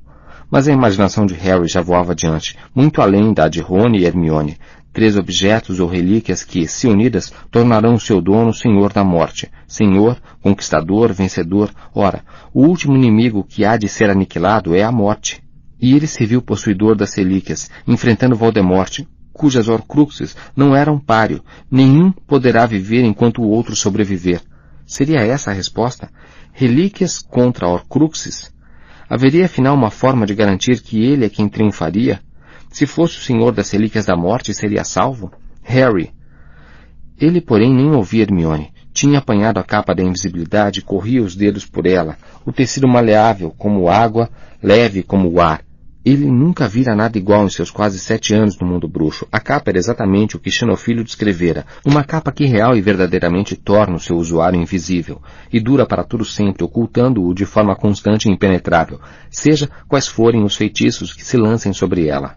Mas a imaginação de Harry já voava adiante, muito além da de Rony e Hermione. Três objetos ou relíquias que, se unidas, tornarão seu dono senhor da morte. Senhor, conquistador, vencedor. Ora, o último inimigo que há de ser aniquilado é a morte. E ele se viu possuidor das relíquias, enfrentando Voldemort, cujas Horcruxes não eram páreo. Nenhum poderá viver enquanto o outro sobreviver. Seria essa a resposta? Relíquias contra Horcruxes? Haveria afinal uma forma de garantir que ele é quem triunfaria? Se fosse o senhor das relíquias da morte, seria salvo? Harry. Ele, porém, nem ouvia Hermione. Tinha apanhado a capa da invisibilidade e corria os dedos por ela, o tecido maleável como água, leve como o ar. Ele nunca vira nada igual em seus quase sete anos no mundo bruxo. A capa era exatamente o que Xenofilho descrevera. Uma capa que real e verdadeiramente torna o seu usuário invisível, e dura para todo sempre, ocultando-o de forma constante e impenetrável, seja quais forem os feitiços que se lancem sobre ela.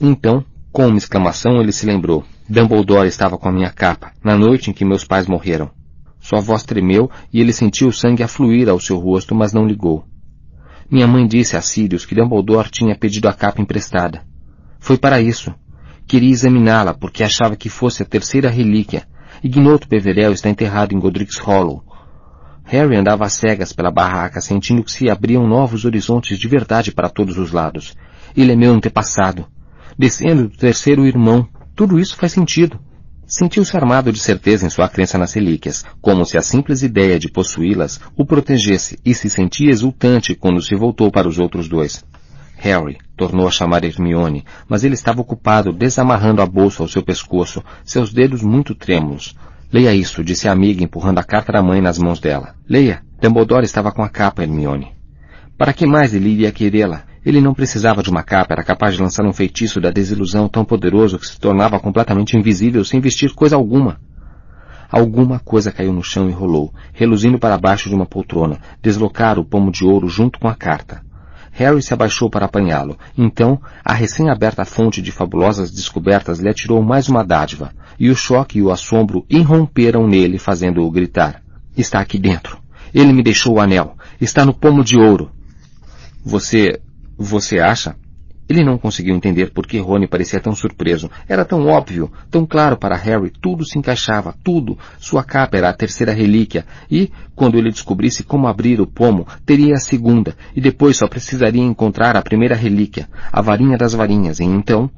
Então, com uma exclamação, ele se lembrou. Dumbledore estava com a minha capa, na noite em que meus pais morreram. Sua voz tremeu e ele sentiu o sangue afluir ao seu rosto, mas não ligou. Minha mãe disse a Sirius que Dumbledore tinha pedido a capa emprestada. Foi para isso. Queria examiná-la porque achava que fosse a terceira relíquia. Ignoto Peverell está enterrado em Godric's Hollow. Harry andava às cegas pela barraca, sentindo que se abriam novos horizontes de verdade para todos os lados. Ele é meu antepassado. Descendo do terceiro irmão. Tudo isso faz sentido. Sentiu-se armado de certeza em sua crença nas relíquias, como se a simples ideia de possuí-las o protegesse, e se sentia exultante quando se voltou para os outros dois. Harry tornou a chamar Hermione, mas ele estava ocupado desamarrando a bolsa ao seu pescoço, seus dedos muito trêmulos. Leia isso, disse a amiga, empurrando a carta da mãe nas mãos dela. Leia. Dumbledore estava com a capa, Hermione. Para que mais ele iria querê-la? Ele não precisava de uma capa, era capaz de lançar um feitiço da desilusão tão poderoso que se tornava completamente invisível sem vestir coisa alguma. Alguma coisa caiu no chão e rolou, reluzindo para baixo de uma poltrona, deslocar o pomo de ouro junto com a carta. Harry se abaixou para apanhá-lo. Então, a recém-aberta fonte de fabulosas descobertas lhe atirou mais uma dádiva, e o choque e o assombro irromperam nele, fazendo-o gritar. Está aqui dentro. Ele me deixou o anel. Está no pomo de ouro. Você, você acha? Ele não conseguiu entender por que Rony parecia tão surpreso. Era tão óbvio, tão claro para Harry, tudo se encaixava, tudo. Sua capa era a terceira relíquia, e, quando ele descobrisse como abrir o pomo, teria a segunda, e depois só precisaria encontrar a primeira relíquia, a varinha das varinhas, e então...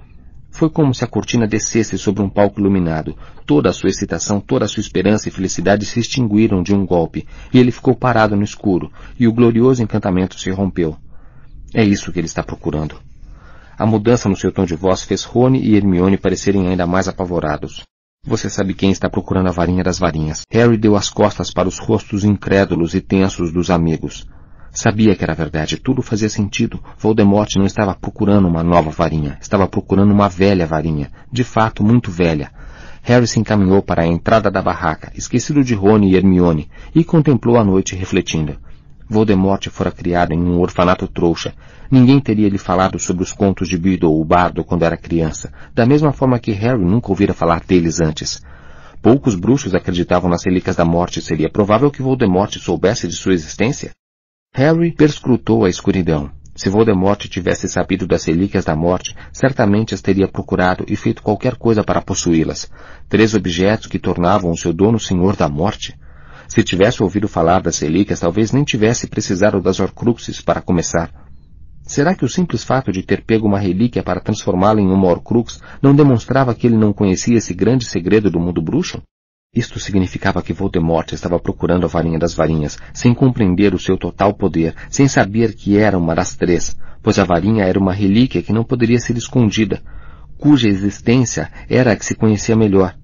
Foi como se a cortina descesse sobre um palco iluminado. Toda a sua excitação, toda a sua esperança e felicidade se extinguiram de um golpe, e ele ficou parado no escuro, e o glorioso encantamento se rompeu. É isso que ele está procurando. A mudança no seu tom de voz fez Rony e Hermione parecerem ainda mais apavorados. Você sabe quem está procurando a varinha das varinhas. Harry deu as costas para os rostos incrédulos e tensos dos amigos. Sabia que era verdade, tudo fazia sentido. Voldemort não estava procurando uma nova varinha, estava procurando uma velha varinha, de fato muito velha. Harry se encaminhou para a entrada da barraca, esquecido de Rony e Hermione, e contemplou a noite refletindo. Voldemort fora criado em um orfanato trouxa. Ninguém teria lhe falado sobre os contos de Beedle, o bardo, quando era criança, da mesma forma que Harry nunca ouvira falar deles antes. Poucos bruxos acreditavam nas relíquias da morte. Seria provável que Voldemort soubesse de sua existência? Harry perscrutou a escuridão. Se Voldemort tivesse sabido das relíquias da morte, certamente as teria procurado e feito qualquer coisa para possuí-las. Três objetos que tornavam o seu dono senhor da morte? Se tivesse ouvido falar das relíquias, talvez nem tivesse precisado das Horcruxes para começar. Será que o simples fato de ter pego uma relíquia para transformá-la em uma Horcrux não demonstrava que ele não conhecia esse grande segredo do mundo bruxo? Isto significava que Voldemort estava procurando a varinha das varinhas, sem compreender o seu total poder, sem saber que era uma das três, pois a varinha era uma relíquia que não poderia ser escondida, cuja existência era a que se conhecia melhor.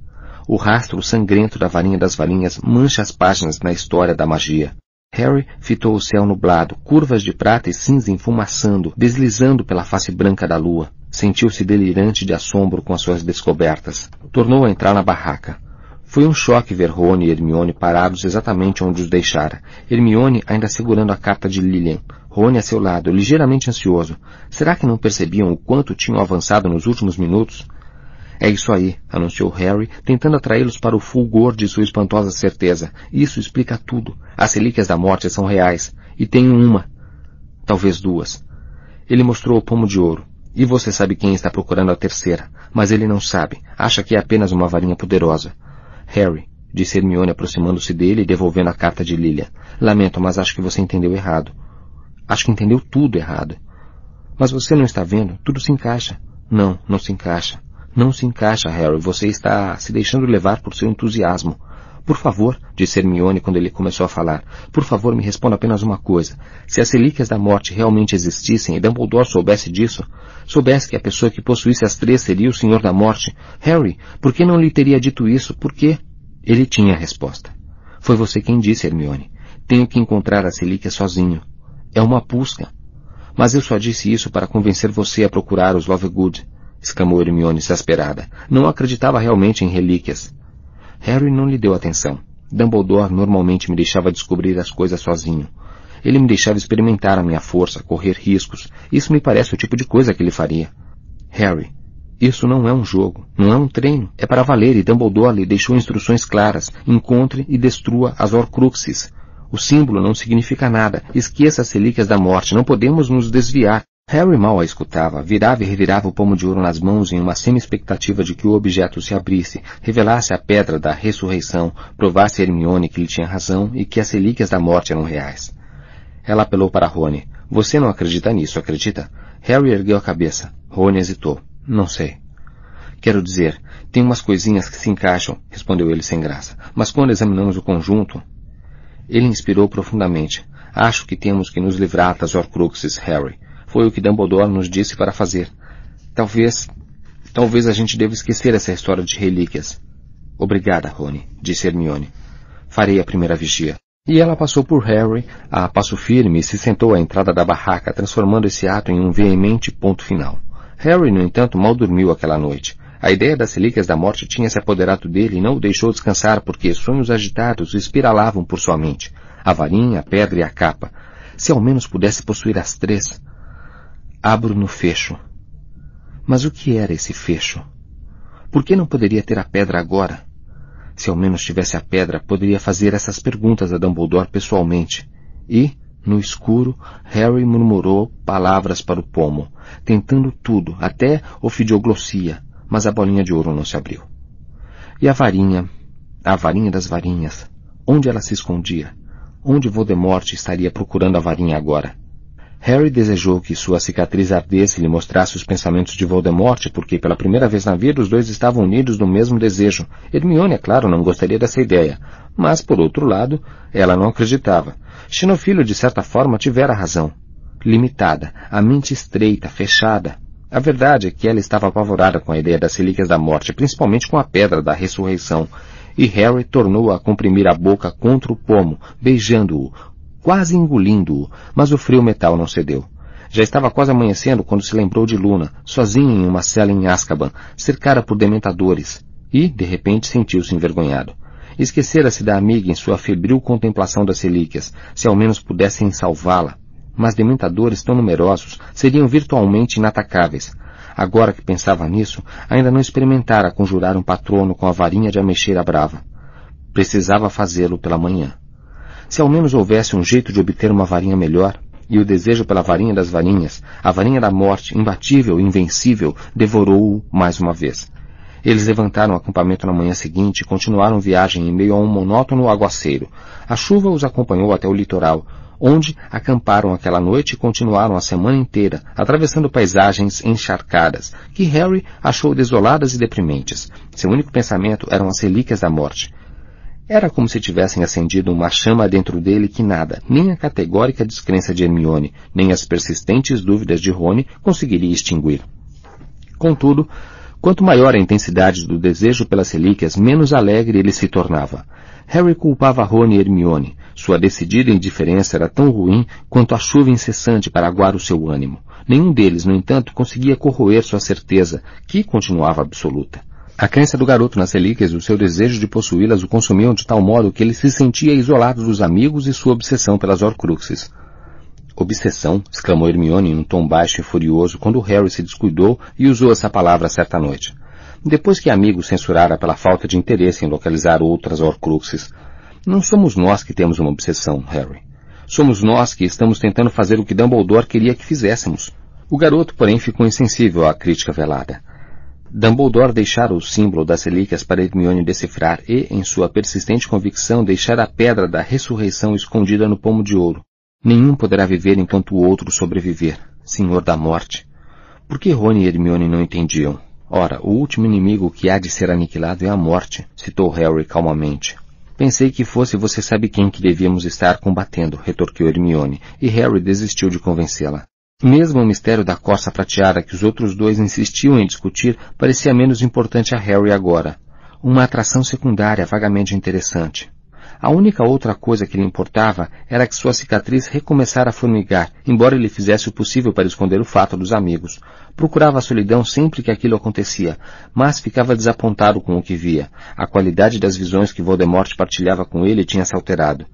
O rastro sangrento da varinha das varinhas mancha as páginas na história da magia. Harry fitou o céu nublado, curvas de prata e cinza enfumaçando, deslizando pela face branca da lua. Sentiu-se delirante de assombro com as suas descobertas. Tornou a entrar na barraca. Foi um choque ver Rony e Hermione parados exatamente onde os deixara. Hermione ainda segurando a carta de Lilian. Rony a seu lado, ligeiramente ansioso. Será que não percebiam o quanto tinham avançado nos últimos minutos? É isso aí, anunciou Harry, tentando atraí-los para o fulgor de sua espantosa certeza. Isso explica tudo. As relíquias da morte são reais. E tenho uma. Talvez duas. Ele mostrou o pomo de ouro. E você sabe quem está procurando a terceira, mas ele não sabe. Acha que é apenas uma varinha poderosa. Harry, disse Hermione aproximando-se dele e devolvendo a carta de Lilia. Lamento, mas acho que você entendeu errado. Acho que entendeu tudo errado. Mas você não está vendo? Tudo se encaixa. Não, não se encaixa. Não se encaixa, Harry. Você está se deixando levar por seu entusiasmo. Por favor, disse Hermione quando ele começou a falar, por favor me responda apenas uma coisa. Se as relíquias da morte realmente existissem e Dumbledore soubesse disso, soubesse que a pessoa que possuísse as três seria o Senhor da Morte, Harry, por que não lhe teria dito isso? Por quê? Ele tinha a resposta. Foi você quem disse, Hermione. Tenho que encontrar as relíquias sozinho. É uma busca. Mas eu só disse isso para convencer você a procurar os Lovegood, exclamou Hermione exasperada. Não acreditava realmente em relíquias. Harry não lhe deu atenção. Dumbledore normalmente me deixava descobrir as coisas sozinho. Ele me deixava experimentar a minha força, correr riscos. Isso me parece o tipo de coisa que ele faria. Harry, isso não é um jogo, não é um treino, é para valer e Dumbledore lhe deixou instruções claras. Encontre e destrua as Horcruxes. O símbolo não significa nada. Esqueça as relíquias da morte. Não podemos nos desviar. Harry mal a escutava, virava e revirava o pomo de ouro nas mãos em uma semi-expectativa de que o objeto se abrisse, revelasse a pedra da ressurreição, provasse a Hermione que lhe tinha razão e que as relíquias da morte eram reais. Ela apelou para Rony. Você não acredita nisso, acredita? Harry ergueu a cabeça. Rony hesitou. Não sei. Quero dizer, tem umas coisinhas que se encaixam, respondeu ele sem graça. Mas quando examinamos o conjunto... Ele inspirou profundamente. Acho que temos que nos livrar das Horcruxes, Harry. Foi o que Dumbledore nos disse para fazer. Talvez, talvez a gente deva esquecer essa história de relíquias. Obrigada, Rony, disse Hermione. Farei a primeira vigia. E ela passou por Harry a passo firme e se sentou à entrada da barraca, transformando esse ato em um veemente ponto final. Harry, no entanto, mal dormiu aquela noite. A ideia das relíquias da morte tinha se apoderado dele e não o deixou descansar porque sonhos agitados espiralavam por sua mente. A varinha, a pedra e a capa. Se ao menos pudesse possuir as três. Abro no fecho. Mas o que era esse fecho? Por que não poderia ter a pedra agora? Se ao menos tivesse a pedra, poderia fazer essas perguntas a Dumbledore pessoalmente. E, no escuro, Harry murmurou palavras para o pomo, tentando tudo, até ofidioglossia, mas a bolinha de ouro não se abriu. E a varinha, a varinha das varinhas, onde ela se escondia? Onde Voldemort estaria procurando a varinha agora? Harry desejou que sua cicatriz ardesse e lhe mostrasse os pensamentos de Voldemort, porque pela primeira vez na vida os dois estavam unidos no mesmo desejo. Hermione, é claro, não gostaria dessa ideia, mas, por outro lado, ela não acreditava. Xenofilho, de certa forma, tivera razão. Limitada, a mente estreita, fechada. A verdade é que ela estava apavorada com a ideia das relíquias da morte, principalmente com a pedra da ressurreição, e Harry tornou a comprimir a boca contra o pomo, beijando-o, quase engolindo-o, mas o frio metal não cedeu. Já estava quase amanhecendo quando se lembrou de Luna, sozinha em uma cela em Azkaban, cercada por dementadores, e, de repente, sentiu-se envergonhado. Esquecera-se da amiga em sua febril contemplação das relíquias, se ao menos pudessem salvá-la. Mas dementadores tão numerosos seriam virtualmente inatacáveis. Agora que pensava nisso, ainda não experimentara conjurar um patrono com a varinha de ameixeira brava. Precisava fazê-lo pela manhã. Se ao menos houvesse um jeito de obter uma varinha melhor, e o desejo pela varinha das varinhas, a varinha da morte, imbatível e invencível, devorou-o mais uma vez. Eles levantaram o acampamento na manhã seguinte e continuaram viagem em meio a um monótono aguaceiro. A chuva os acompanhou até o litoral, onde acamparam aquela noite e continuaram a semana inteira, atravessando paisagens encharcadas, que Harry achou desoladas e deprimentes. Seu único pensamento eram as relíquias da morte. Era como se tivessem acendido uma chama dentro dele que nada, nem a categórica descrença de Hermione, nem as persistentes dúvidas de Rony conseguiria extinguir. Contudo, Quanto maior a intensidade do desejo pelas relíquias, menos alegre ele se tornava. Harry culpava Rony e Hermione. Sua decidida indiferença era tão ruim quanto a chuva incessante para aguar o seu ânimo. Nenhum deles, no entanto, conseguia corroer sua certeza, que continuava absoluta. A crença do garoto nas relíquias e o seu desejo de possuí-las o consumiam de tal modo que ele se sentia isolado dos amigos e sua obsessão pelas Horcruxes. Obsessão, exclamou Hermione em um tom baixo e furioso quando Harry se descuidou e usou essa palavra certa noite. Depois que amigo censurara pela falta de interesse em localizar outras Horcruxes. Não somos nós que temos uma obsessão, Harry. Somos nós que estamos tentando fazer o que Dumbledore queria que fizéssemos. O garoto, porém, ficou insensível à crítica velada. Dumbledore deixara o símbolo das relíquias para Hermione decifrar e, em sua persistente convicção, deixara a pedra da ressurreição escondida no pomo de ouro. Nenhum poderá viver enquanto o outro sobreviver, Senhor da Morte. Por que Rony e Hermione não entendiam? Ora, o último inimigo que há de ser aniquilado é a morte, citou Harry calmamente. Pensei que fosse você sabe quem que devíamos estar combatendo, retorquiu Hermione, e Harry desistiu de convencê-la. Mesmo o mistério da corça prateada que os outros dois insistiam em discutir parecia menos importante a Harry agora. Uma atração secundária vagamente interessante. A única outra coisa que lhe importava era que sua cicatriz recomeçara a formigar, embora ele fizesse o possível para esconder o fato dos amigos. Procurava a solidão sempre que aquilo acontecia, mas ficava desapontado com o que via. A qualidade das visões que Voldemort partilhava com ele tinha se alterado.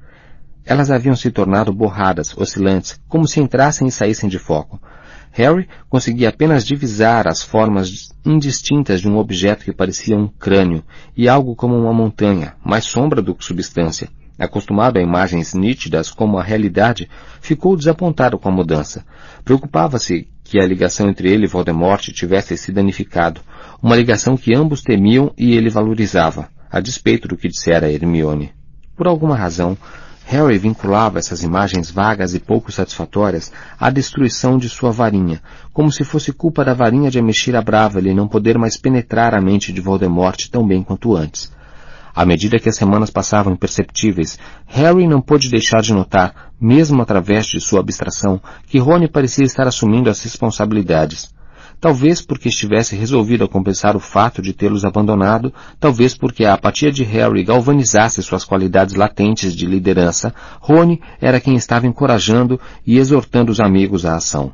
Elas haviam se tornado borradas, oscilantes, como se entrassem e saíssem de foco. Harry conseguia apenas divisar as formas indistintas de um objeto que parecia um crânio e algo como uma montanha, mais sombra do que substância. Acostumado a imagens nítidas como a realidade, ficou desapontado com a mudança. Preocupava-se que a ligação entre ele e Voldemort tivesse se danificado, uma ligação que ambos temiam e ele valorizava, a despeito do que dissera Hermione. Por alguma razão, Harry vinculava essas imagens vagas e pouco satisfatórias à destruição de sua varinha, como se fosse culpa da varinha de Ameshira Braveley não poder mais penetrar a mente de Voldemort tão bem quanto antes. À medida que as semanas passavam imperceptíveis, Harry não pôde deixar de notar, mesmo através de sua abstração, que Rony parecia estar assumindo as responsabilidades. Talvez porque estivesse resolvido a compensar o fato de tê-los abandonado, talvez porque a apatia de Harry galvanizasse suas qualidades latentes de liderança, Rony era quem estava encorajando e exortando os amigos à ação.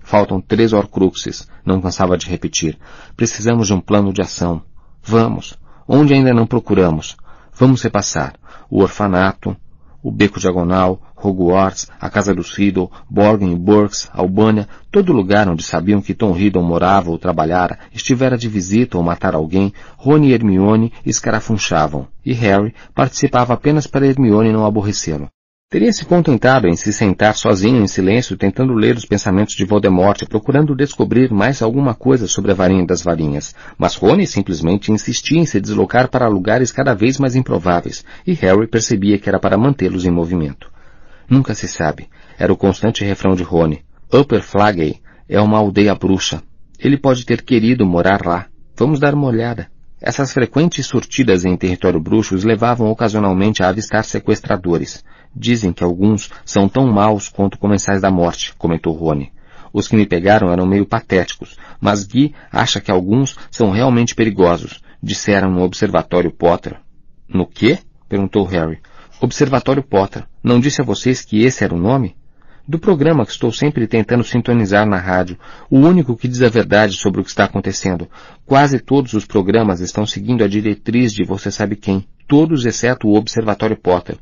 Faltam três Horcruxes, não cansava de repetir. Precisamos de um plano de ação. Vamos. Onde ainda não procuramos? Vamos repassar. O orfanato, o Beco Diagonal, Hogwarts, a Casa dos Riddle, Borgen e Burks, Albânia, todo lugar onde sabiam que Tom Riddle morava ou trabalhara, estivera de visita ou matar alguém, Rony e Hermione escarafunchavam, e Harry participava apenas para Hermione não aborrecê-lo. Teria se contentado em se sentar sozinho em silêncio tentando ler os pensamentos de Voldemort procurando descobrir mais alguma coisa sobre a varinha das varinhas, mas Rony simplesmente insistia em se deslocar para lugares cada vez mais improváveis, e Harry percebia que era para mantê-los em movimento. Nunca se sabe. Era o constante refrão de Rony. Upper Flagey é uma aldeia bruxa. Ele pode ter querido morar lá. Vamos dar uma olhada. Essas frequentes sortidas em território bruxo os levavam ocasionalmente a avistar sequestradores. Dizem que alguns são tão maus quanto comensais da morte, comentou Rony. Os que me pegaram eram meio patéticos, mas Guy acha que alguns são realmente perigosos, disseram no Observatório Potter. No quê? perguntou Harry. Observatório Potter. Não disse a vocês que esse era o nome? Do programa que estou sempre tentando sintonizar na rádio, o único que diz a verdade sobre o que está acontecendo. Quase todos os programas estão seguindo a diretriz de você sabe quem. Todos exceto o Observatório Potter.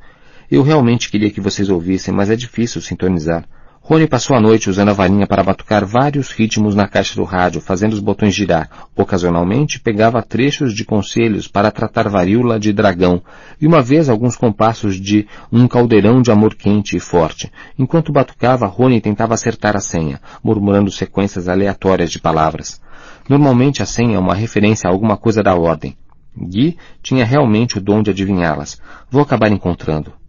Eu realmente queria que vocês ouvissem, mas é difícil sintonizar. Rony passou a noite usando a varinha para batucar vários ritmos na caixa do rádio, fazendo os botões girar. Ocasionalmente pegava trechos de conselhos para tratar varíola de dragão, e uma vez alguns compassos de um caldeirão de amor quente e forte. Enquanto batucava, Rony tentava acertar a senha, murmurando sequências aleatórias de palavras. Normalmente a senha é uma referência a alguma coisa da ordem. Guy tinha realmente o dom de adivinhá-las. Vou acabar encontrando.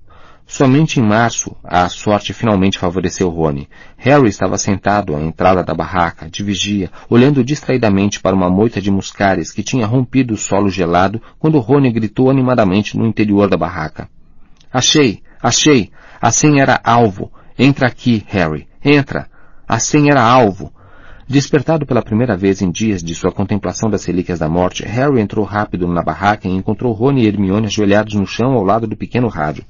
Somente em março, a sorte finalmente favoreceu Rony. Harry estava sentado à entrada da barraca, de vigia, olhando distraidamente para uma moita de muscares que tinha rompido o solo gelado quando Rony gritou animadamente no interior da barraca. Achei! Achei! A senha era alvo! Entra aqui, Harry! Entra! A senha era alvo! Despertado pela primeira vez em dias de sua contemplação das relíquias da morte, Harry entrou rápido na barraca e encontrou Rony e Hermione ajoelhados no chão ao lado do pequeno rádio.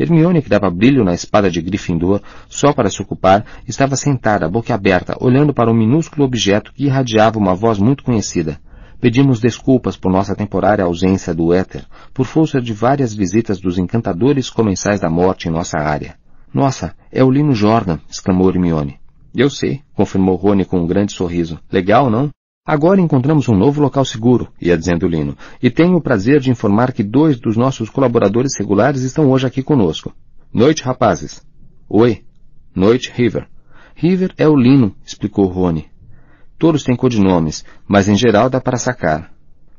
Hermione, que dava brilho na espada de Gryffindor, só para se ocupar, estava sentada, boca aberta, olhando para um minúsculo objeto que irradiava uma voz muito conhecida. Pedimos desculpas por nossa temporária ausência do éter, por força de várias visitas dos encantadores comensais da morte em nossa área. Nossa, é o Lino Jordan, exclamou Hermione. Eu sei, confirmou Rony com um grande sorriso. Legal, não? Agora encontramos um novo local seguro, ia dizendo Lino, e tenho o prazer de informar que dois dos nossos colaboradores regulares estão hoje aqui conosco. Noite, rapazes. Oi. Noite, River. River é o Lino, explicou Rony. Todos têm codinomes, mas em geral dá para sacar.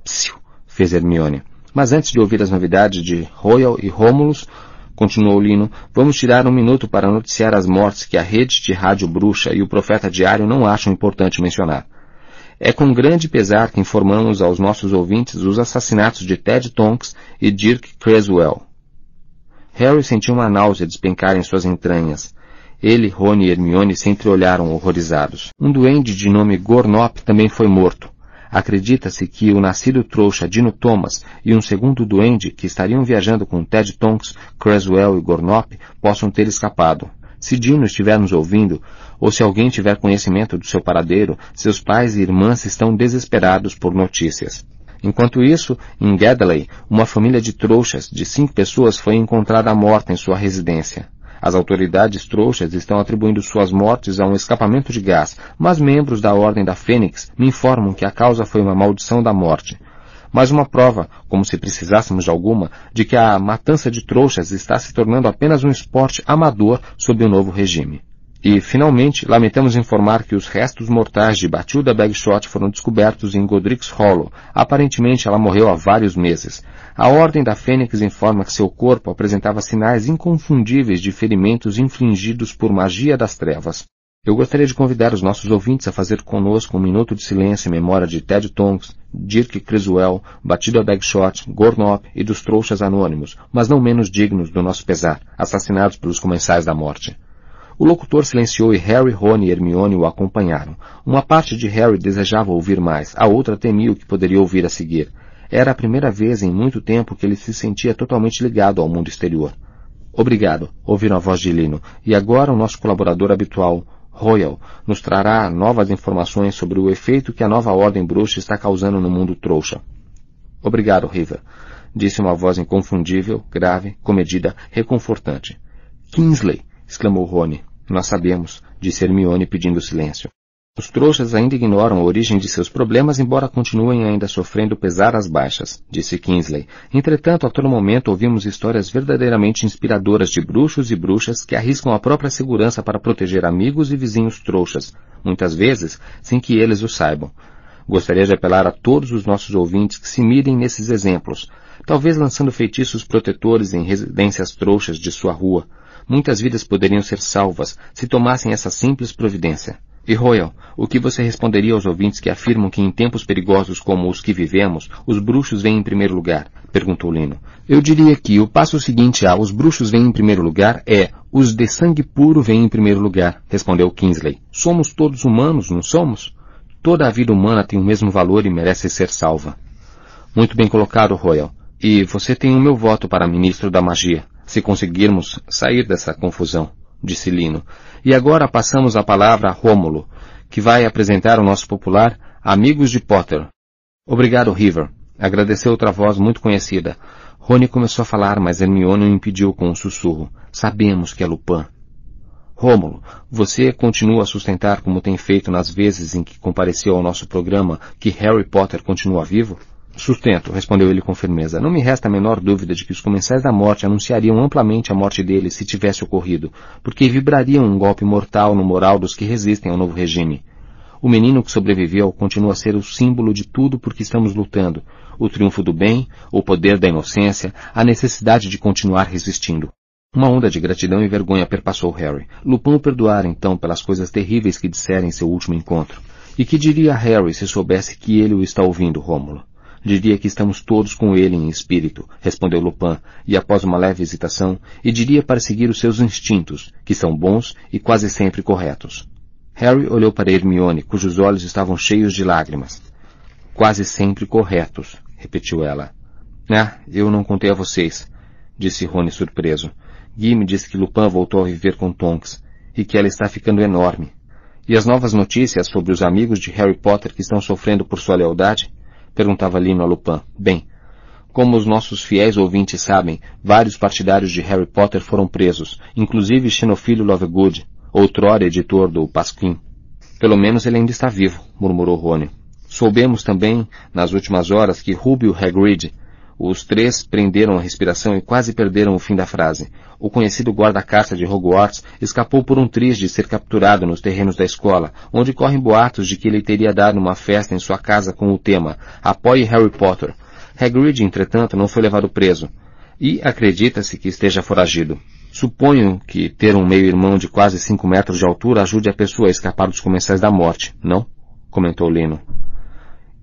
Psiu, fez Hermione. Mas antes de ouvir as novidades de Royal e Romulus, continuou Lino, vamos tirar um minuto para noticiar as mortes que a rede de rádio bruxa e o profeta diário não acham importante mencionar. É com grande pesar que informamos aos nossos ouvintes os assassinatos de Ted Tonks e Dirk Creswell. Harry sentiu uma náusea despencar em suas entranhas. Ele, Rony e Hermione se entreolharam horrorizados. Um duende de nome Gornop também foi morto. Acredita-se que o nascido trouxa Dino Thomas e um segundo duende que estariam viajando com Ted Tonks, Creswell e Gornop possam ter escapado. Se Dino estiver nos ouvindo, ou se alguém tiver conhecimento do seu paradeiro, seus pais e irmãs estão desesperados por notícias. Enquanto isso, em Gadley, uma família de trouxas de cinco pessoas foi encontrada morta em sua residência. As autoridades trouxas estão atribuindo suas mortes a um escapamento de gás, mas membros da Ordem da Fênix me informam que a causa foi uma maldição da morte. Mais uma prova, como se precisássemos de alguma, de que a matança de trouxas está se tornando apenas um esporte amador sob o novo regime. E, finalmente, lamentamos informar que os restos mortais de Batilda Bagshot foram descobertos em Godric's Hollow. Aparentemente, ela morreu há vários meses. A Ordem da Fênix informa que seu corpo apresentava sinais inconfundíveis de ferimentos infligidos por magia das trevas. Eu gostaria de convidar os nossos ouvintes a fazer conosco um minuto de silêncio em memória de Ted Tonks, Dirk Criswell, Batido Bagshot, Gornop e dos trouxas anônimos, mas não menos dignos do nosso pesar, assassinados pelos comensais da morte. O locutor silenciou e Harry, Rony e Hermione o acompanharam. Uma parte de Harry desejava ouvir mais, a outra temia o que poderia ouvir a seguir. Era a primeira vez em muito tempo que ele se sentia totalmente ligado ao mundo exterior. Obrigado, ouviram a voz de Lino. E agora o nosso colaborador habitual, Royal nos trará novas informações sobre o efeito que a nova ordem bruxa está causando no mundo trouxa. Obrigado, River, disse uma voz inconfundível, grave, comedida, reconfortante. Kingsley! exclamou Rony. Nós sabemos, disse Hermione pedindo silêncio. Os trouxas ainda ignoram a origem de seus problemas, embora continuem ainda sofrendo pesar as baixas, disse Kingsley. Entretanto, a todo momento ouvimos histórias verdadeiramente inspiradoras de bruxos e bruxas que arriscam a própria segurança para proteger amigos e vizinhos trouxas, muitas vezes sem que eles o saibam. Gostaria de apelar a todos os nossos ouvintes que se mirem nesses exemplos, talvez lançando feitiços protetores em residências trouxas de sua rua. Muitas vidas poderiam ser salvas se tomassem essa simples providência. E Royal, o que você responderia aos ouvintes que afirmam que em tempos perigosos como os que vivemos, os bruxos vêm em primeiro lugar? perguntou Lino. Eu diria que o passo seguinte a os bruxos vêm em primeiro lugar é os de sangue puro vêm em primeiro lugar, respondeu Kingsley. Somos todos humanos, não somos? Toda a vida humana tem o mesmo valor e merece ser salva. Muito bem colocado, Royal. E você tem o meu voto para ministro da magia, se conseguirmos sair dessa confusão disse Lino. E agora passamos a palavra a Rômulo, que vai apresentar o nosso popular Amigos de Potter. Obrigado, River. Agradeceu outra voz muito conhecida. Rony começou a falar, mas Hermione o impediu com um sussurro. Sabemos que é Lupin. Rômulo, você continua a sustentar como tem feito nas vezes em que compareceu ao nosso programa que Harry Potter continua vivo? Sustento, respondeu ele com firmeza. Não me resta a menor dúvida de que os comensais da morte anunciariam amplamente a morte dele se tivesse ocorrido, porque vibrariam um golpe mortal no moral dos que resistem ao novo regime. O menino que sobreviveu continua a ser o símbolo de tudo por que estamos lutando. O triunfo do bem, o poder da inocência, a necessidade de continuar resistindo. Uma onda de gratidão e vergonha perpassou Harry. Lupin o perdoara então pelas coisas terríveis que dissera em seu último encontro. E que diria Harry se soubesse que ele o está ouvindo, Rômulo? Diria que estamos todos com ele em espírito, respondeu Lupin, e após uma leve hesitação, e diria para seguir os seus instintos, que são bons e quase sempre corretos. Harry olhou para Hermione, cujos olhos estavam cheios de lágrimas. Quase sempre corretos, repetiu ela. Ah, eu não contei a vocês, disse Rony surpreso. Guy me disse que Lupin voltou a viver com Tonks e que ela está ficando enorme. E as novas notícias sobre os amigos de Harry Potter que estão sofrendo por sua lealdade? Perguntava Lino a Lupin. Bem, como os nossos fiéis ouvintes sabem, vários partidários de Harry Potter foram presos, inclusive Xenofilho Lovegood, outrora editor do Pasquim. Pelo menos ele ainda está vivo, murmurou Rony. Soubemos também, nas últimas horas, que Rubio Hagrid, os três prenderam a respiração e quase perderam o fim da frase. O conhecido guarda-caça de Hogwarts escapou por um triz de ser capturado nos terrenos da escola, onde correm boatos de que ele teria dado uma festa em sua casa com o tema Apoie Harry Potter. Hagrid, entretanto, não foi levado preso. E acredita-se que esteja foragido. Suponho que ter um meio-irmão de quase cinco metros de altura ajude a pessoa a escapar dos comensais da morte, não? Comentou Lino.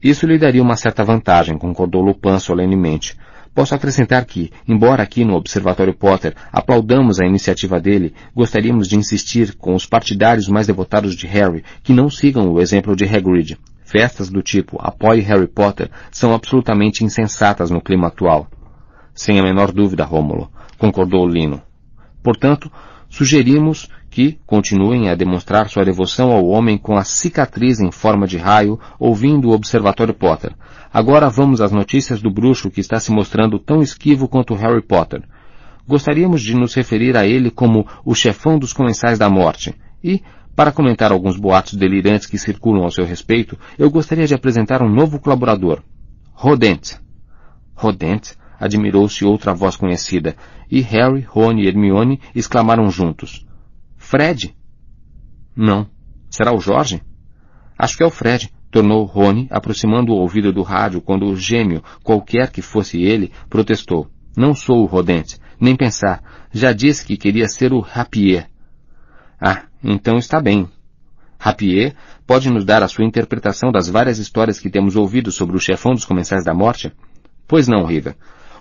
Isso lhe daria uma certa vantagem, concordou Lupin solenemente. Posso acrescentar que, embora aqui no Observatório Potter aplaudamos a iniciativa dele, gostaríamos de insistir com os partidários mais devotados de Harry que não sigam o exemplo de Hagrid. Festas do tipo apoie Harry Potter são absolutamente insensatas no clima atual. Sem a menor dúvida, Rômulo, concordou Lino. Portanto, sugerimos que continuem a demonstrar sua devoção ao homem com a cicatriz em forma de raio, ouvindo o Observatório Potter. Agora vamos às notícias do bruxo que está se mostrando tão esquivo quanto Harry Potter. Gostaríamos de nos referir a ele como o chefão dos comensais da morte. E, para comentar alguns boatos delirantes que circulam ao seu respeito, eu gostaria de apresentar um novo colaborador. Rodent. Rodent? Admirou-se outra voz conhecida, e Harry, Rony e Hermione exclamaram juntos. Fred? Não. Será o Jorge? Acho que é o Fred, tornou Rony, aproximando o ouvido do rádio quando o gêmeo, qualquer que fosse ele, protestou. Não sou o Rodente, nem pensar. Já disse que queria ser o Rapier. Ah, então está bem. Rapier pode nos dar a sua interpretação das várias histórias que temos ouvido sobre o chefão dos comensais da morte? Pois não, Riva.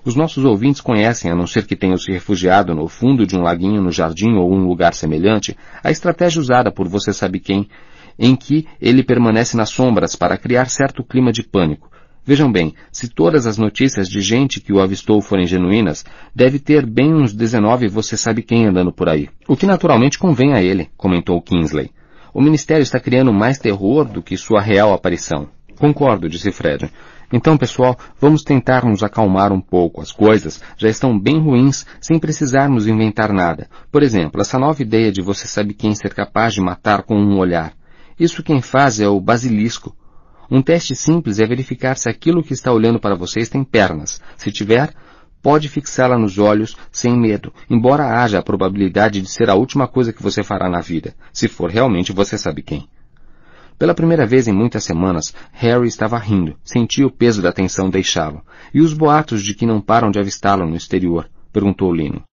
Os nossos ouvintes conhecem, a não ser que tenham se refugiado no fundo de um laguinho no jardim ou um lugar semelhante, a estratégia usada por você sabe quem, em que ele permanece nas sombras para criar certo clima de pânico. Vejam bem, se todas as notícias de gente que o avistou forem genuínas, deve ter bem uns 19 você sabe quem andando por aí. O que naturalmente convém a ele, comentou Kingsley. O Ministério está criando mais terror do que sua real aparição. Concordo, disse Fred. Então, pessoal, vamos tentar nos acalmar um pouco. As coisas já estão bem ruins sem precisarmos inventar nada. Por exemplo, essa nova ideia de você sabe quem ser capaz de matar com um olhar. Isso quem faz é o basilisco. Um teste simples é verificar se aquilo que está olhando para vocês tem pernas. Se tiver, pode fixá-la nos olhos sem medo, embora haja a probabilidade de ser a última coisa que você fará na vida, se for realmente você sabe quem. Pela primeira vez em muitas semanas, Harry estava rindo, sentia o peso da tensão deixá-lo. E os boatos de que não param de avistá-lo no exterior? perguntou Lino.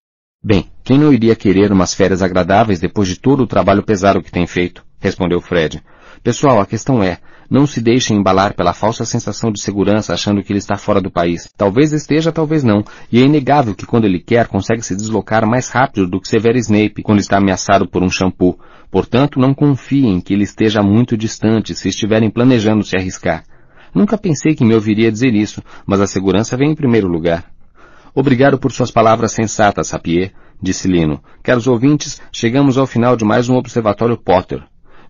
Bem, quem não iria querer umas férias agradáveis depois de todo o trabalho pesado que tem feito? respondeu Fred. Pessoal, a questão é, não se deixem embalar pela falsa sensação de segurança achando que ele está fora do país. Talvez esteja, talvez não. E é inegável que quando ele quer, consegue se deslocar mais rápido do que Severo Snape quando está ameaçado por um shampoo. Portanto, não confiem que ele esteja muito distante se estiverem planejando se arriscar. Nunca pensei que me ouviria dizer isso, mas a segurança vem em primeiro lugar. Obrigado por suas palavras sensatas, Sapier, disse Lino. Caros ouvintes, chegamos ao final de mais um Observatório Potter.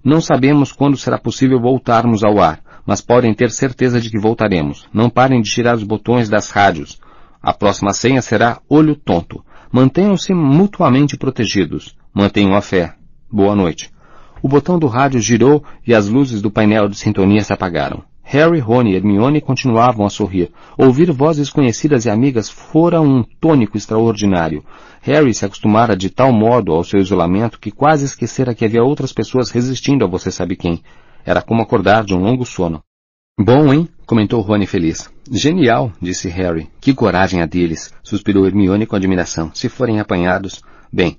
Não sabemos quando será possível voltarmos ao ar, mas podem ter certeza de que voltaremos. Não parem de tirar os botões das rádios. A próxima senha será Olho Tonto. Mantenham-se mutuamente protegidos. Mantenham a fé. Boa noite. O botão do rádio girou e as luzes do painel de sintonia se apagaram. Harry, Rony e Hermione continuavam a sorrir. Ouvir vozes conhecidas e amigas fora um tônico extraordinário. Harry se acostumara de tal modo ao seu isolamento que quase esquecera que havia outras pessoas resistindo a você sabe quem. Era como acordar de um longo sono. Bom, hein? comentou Rony feliz. Genial, disse Harry. Que coragem a deles, suspirou Hermione com admiração. Se forem apanhados. Bem,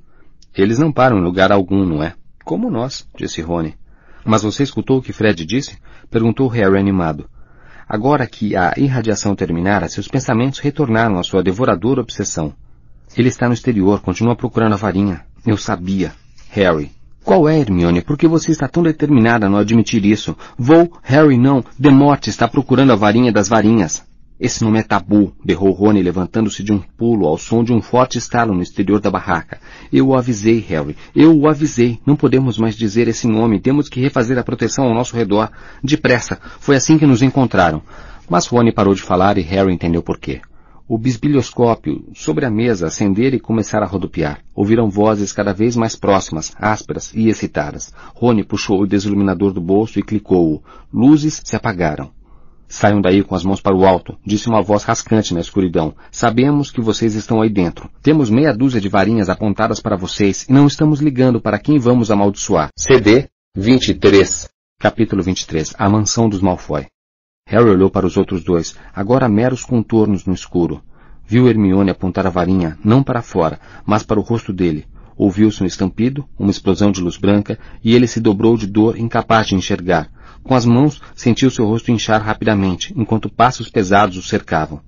eles não param em lugar algum, não é? Como nós, disse Rony. Mas você escutou o que Fred disse? Perguntou Harry animado. Agora que a irradiação terminara, seus pensamentos retornaram à sua devoradora obsessão. Ele está no exterior, continua procurando a varinha. Eu sabia. Harry. Qual é, Hermione? Por que você está tão determinada a não admitir isso? Vou, Harry, não. Demorte está procurando a varinha das varinhas. Esse nome é tabu, berrou Rony levantando-se de um pulo ao som de um forte estalo no exterior da barraca. Eu o avisei, Harry. Eu o avisei. Não podemos mais dizer esse nome. Temos que refazer a proteção ao nosso redor. Depressa. Foi assim que nos encontraram. Mas Rony parou de falar e Harry entendeu por quê. O bisbilhoscópio sobre a mesa acender e começar a rodopiar. Ouviram vozes cada vez mais próximas, ásperas e excitadas. Rony puxou o desiluminador do bolso e clicou-o. Luzes se apagaram. Saiam daí com as mãos para o alto, disse uma voz rascante na escuridão. Sabemos que vocês estão aí dentro. Temos meia dúzia de varinhas apontadas para vocês e não estamos ligando para quem vamos amaldiçoar. CD 23 Capítulo 23 A Mansão dos Malfoy Harry olhou para os outros dois, agora meros contornos no escuro. Viu Hermione apontar a varinha, não para fora, mas para o rosto dele. Ouviu-se um estampido, uma explosão de luz branca, e ele se dobrou de dor, incapaz de enxergar. Com as mãos, sentiu seu rosto inchar rapidamente, enquanto passos pesados o cercavam.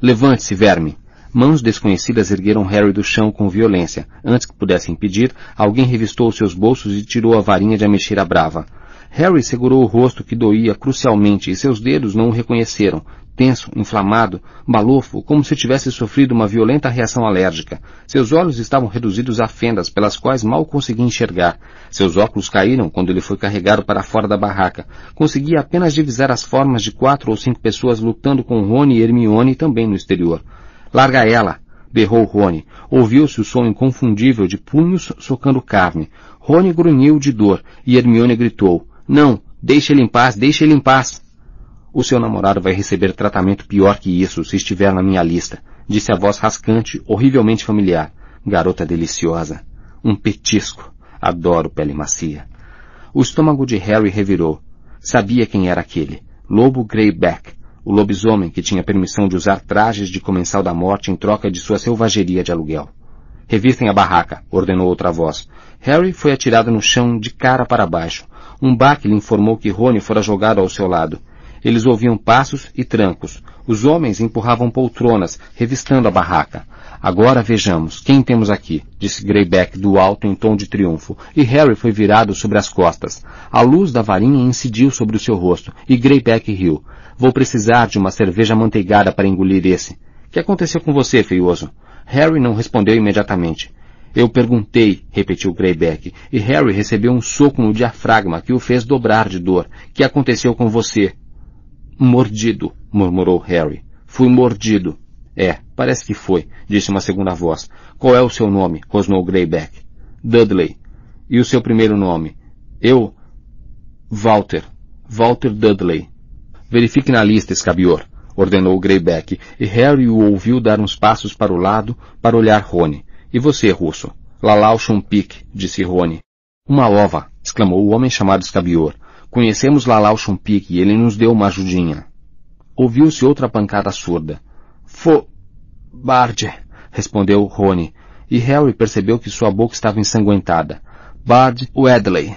Levante-se, verme! Mãos desconhecidas ergueram Harry do chão com violência. Antes que pudesse impedir, alguém revistou seus bolsos e tirou a varinha de ameixeira brava. Harry segurou o rosto que doía crucialmente e seus dedos não o reconheceram, tenso, inflamado, balofo, como se tivesse sofrido uma violenta reação alérgica. Seus olhos estavam reduzidos a fendas pelas quais mal conseguia enxergar. Seus óculos caíram quando ele foi carregado para fora da barraca. Conseguia apenas divisar as formas de quatro ou cinco pessoas lutando com Rony e Hermione também no exterior. Larga ela! berrou Rony. Ouviu-se o som inconfundível de punhos socando carne. Rony grunhiu de dor e Hermione gritou. Não, deixe ele em paz, deixe ele em paz. O seu namorado vai receber tratamento pior que isso se estiver na minha lista, disse a voz rascante, horrivelmente familiar. Garota deliciosa. Um petisco. Adoro pele macia. O estômago de Harry revirou. Sabia quem era aquele. Lobo Greyback, o lobisomem que tinha permissão de usar trajes de comensal da morte em troca de sua selvageria de aluguel. Revistem a barraca, ordenou outra voz. Harry foi atirado no chão de cara para baixo. Um baque lhe informou que Rony fora jogado ao seu lado. Eles ouviam passos e trancos. Os homens empurravam poltronas, revistando a barraca. Agora vejamos, quem temos aqui? disse Greyback do alto em tom de triunfo, e Harry foi virado sobre as costas. A luz da varinha incidiu sobre o seu rosto, e Greyback riu. Vou precisar de uma cerveja manteigada para engolir esse. Que aconteceu com você, feioso? Harry não respondeu imediatamente. Eu perguntei, repetiu Greyback, e Harry recebeu um soco no diafragma que o fez dobrar de dor. Que aconteceu com você? Mordido, murmurou Harry. Fui mordido. É, parece que foi, disse uma segunda voz. Qual é o seu nome? rosnou Greyback. Dudley. E o seu primeiro nome? Eu? Walter. Walter Dudley. Verifique na lista, escabior, ordenou Greyback, e Harry o ouviu dar uns passos para o lado para olhar Rony. E você, russo? Lalau Chumpik, disse Rony. Uma ova, exclamou o homem chamado escabior. Conhecemos Lalau Chumpik e ele nos deu uma ajudinha. Ouviu-se outra pancada surda. Fo... Bard, respondeu Rony, e Harry percebeu que sua boca estava ensanguentada. Bard Wedley.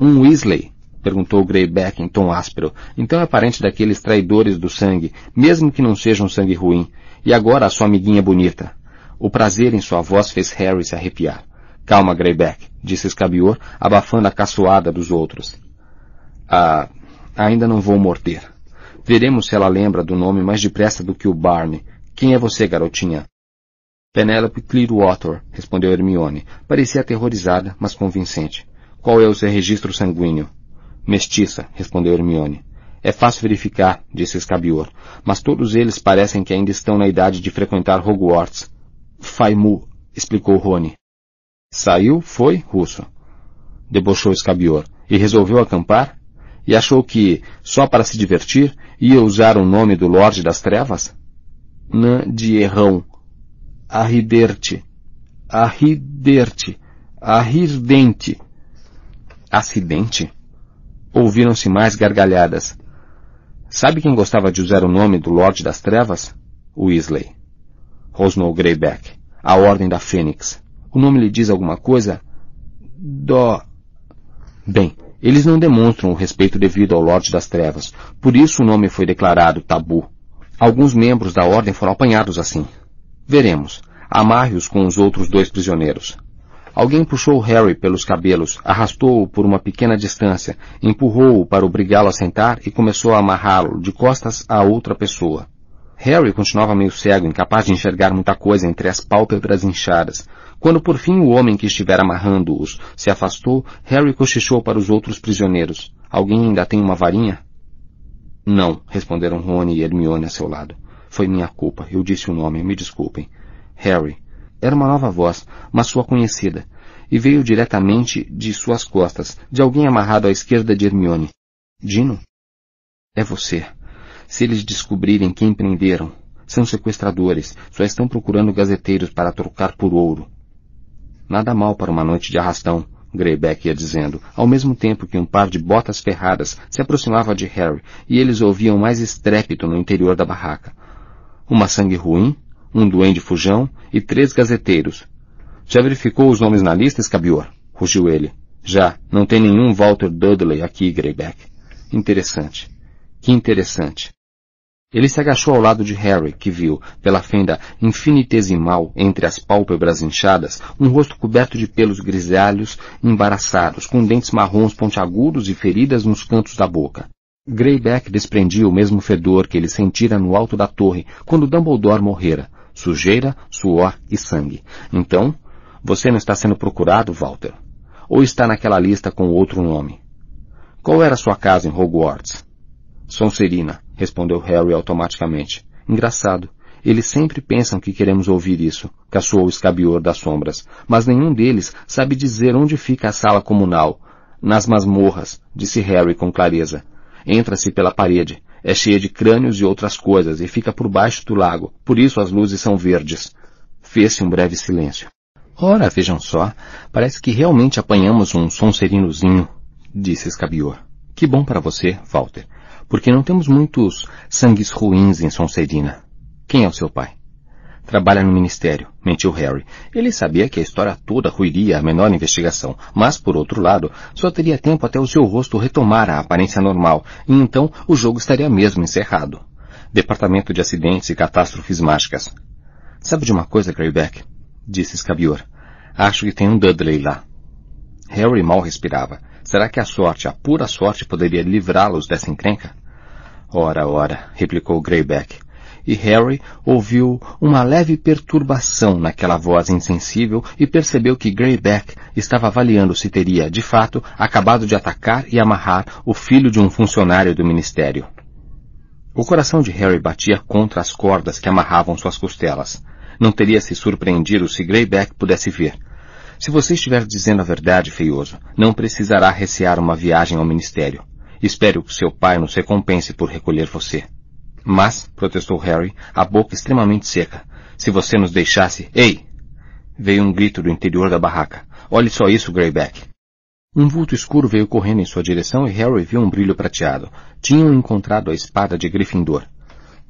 Um Weasley? perguntou Greyback em tom áspero. Então é parente daqueles traidores do sangue, mesmo que não seja um sangue ruim. E agora a sua amiguinha bonita. O prazer em sua voz fez Harry se arrepiar. Calma, Greyback, disse Escabior, abafando a caçoada dos outros. Ah, ainda não vou morder. Veremos se ela lembra do nome mais depressa do que o Barney. Quem é você, garotinha? Penelope Clearwater, respondeu Hermione. Parecia aterrorizada, mas convincente. Qual é o seu registro sanguíneo? Mestiça, respondeu Hermione. É fácil verificar, disse Escabior, mas todos eles parecem que ainda estão na idade de frequentar Hogwarts. Faimu, explicou Rony. Saiu, foi, russo. Debochou Escabior. E resolveu acampar? E achou que, só para se divertir, ia usar o nome do Lorde das Trevas? Nã de errão. Arriderte. Arriderte. Arrirdente. Acidente? Ouviram-se mais gargalhadas. Sabe quem gostava de usar o nome do Lorde das Trevas? Weasley. Rosnou Greyback. A Ordem da Fênix. O nome lhe diz alguma coisa? Dó. Bem, eles não demonstram o respeito devido ao Lorde das Trevas, por isso o nome foi declarado tabu. Alguns membros da Ordem foram apanhados assim. Veremos. Amarre-os com os outros dois prisioneiros. Alguém puxou Harry pelos cabelos, arrastou-o por uma pequena distância, empurrou-o para obrigá-lo a sentar e começou a amarrá-lo de costas a outra pessoa. Harry continuava meio cego, incapaz de enxergar muita coisa entre as pálpebras inchadas. Quando por fim o homem que estivera amarrando-os se afastou, Harry cochichou para os outros prisioneiros. Alguém ainda tem uma varinha? Não, responderam Rony e Hermione a seu lado. Foi minha culpa. Eu disse o nome. Me desculpem. Harry. Era uma nova voz, mas sua conhecida, e veio diretamente de suas costas, de alguém amarrado à esquerda de Hermione. Dino? É você. Se eles descobrirem quem prenderam, são sequestradores, só estão procurando gazeteiros para trocar por ouro. Nada mal para uma noite de arrastão, Greyback ia dizendo, ao mesmo tempo que um par de botas ferradas se aproximava de Harry, e eles ouviam mais estrépito no interior da barraca uma sangue ruim, um duende fujão e três gazeteiros. Já verificou os nomes na lista, Escabior? Rugiu ele. Já. Não tem nenhum Walter Dudley aqui, Greyback. Interessante. Que interessante. Ele se agachou ao lado de Harry, que viu, pela fenda infinitesimal entre as pálpebras inchadas, um rosto coberto de pelos grisalhos embaraçados, com dentes marrons pontiagudos e feridas nos cantos da boca. Greyback desprendia o mesmo fedor que ele sentira no alto da torre quando Dumbledore morrera. Sujeira, suor e sangue. Então, você não está sendo procurado, Walter? Ou está naquela lista com outro nome? Qual era sua casa em Hogwarts? Sonserina, respondeu Harry automaticamente. Engraçado. Eles sempre pensam que queremos ouvir isso, caçoou o escabior das sombras, mas nenhum deles sabe dizer onde fica a sala comunal. Nas masmorras, disse Harry com clareza. Entra-se pela parede. É cheia de crânios e outras coisas e fica por baixo do lago. Por isso as luzes são verdes. Fez-se um breve silêncio. Ora, vejam só. Parece que realmente apanhamos um sonserinozinho, disse Escabior. Que bom para você, Walter, porque não temos muitos sangues ruins em Sonserina. Quem é o seu pai? Trabalha no ministério, mentiu Harry. Ele sabia que a história toda ruiria a menor investigação, mas, por outro lado, só teria tempo até o seu rosto retomar a aparência normal, e então o jogo estaria mesmo encerrado. Departamento de Acidentes e Catástrofes Mágicas. Sabe de uma coisa, Greyback? Disse Scabior. Acho que tem um Dudley lá. Harry mal respirava. Será que a sorte, a pura sorte, poderia livrá-los dessa encrenca? Ora, ora, replicou Greyback e Harry ouviu uma leve perturbação naquela voz insensível e percebeu que Greyback estava avaliando se teria, de fato, acabado de atacar e amarrar o filho de um funcionário do ministério. O coração de Harry batia contra as cordas que amarravam suas costelas. Não teria se surpreendido se Greyback pudesse ver. Se você estiver dizendo a verdade, feioso, não precisará recear uma viagem ao ministério. Espero que seu pai nos recompense por recolher você. Mas, protestou Harry, a boca extremamente seca, se você nos deixasse... Ei! Veio um grito do interior da barraca. Olhe só isso, Greyback. Um vulto escuro veio correndo em sua direção e Harry viu um brilho prateado. Tinham encontrado a espada de Gryffindor.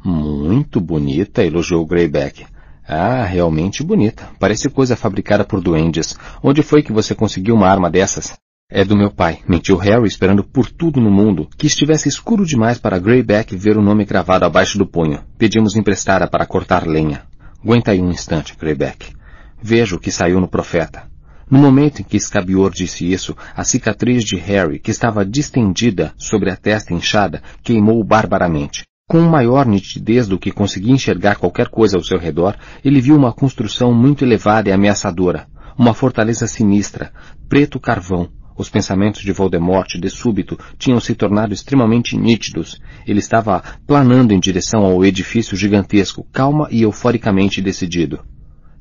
Muito bonita, elogiou Greyback. Ah, realmente bonita. Parece coisa fabricada por duendes. Onde foi que você conseguiu uma arma dessas? É do meu pai, mentiu Harry esperando por tudo no mundo que estivesse escuro demais para Greyback ver o nome gravado abaixo do punho. Pedimos emprestada para cortar lenha. Aguenta aí um instante, Greyback. Veja o que saiu no profeta. No momento em que Scabior disse isso, a cicatriz de Harry, que estava distendida sobre a testa inchada, queimou barbaramente. Com maior nitidez do que conseguia enxergar qualquer coisa ao seu redor, ele viu uma construção muito elevada e ameaçadora. Uma fortaleza sinistra, preto carvão, os pensamentos de Voldemort, de súbito, tinham se tornado extremamente nítidos. Ele estava planando em direção ao edifício gigantesco, calma e euforicamente decidido.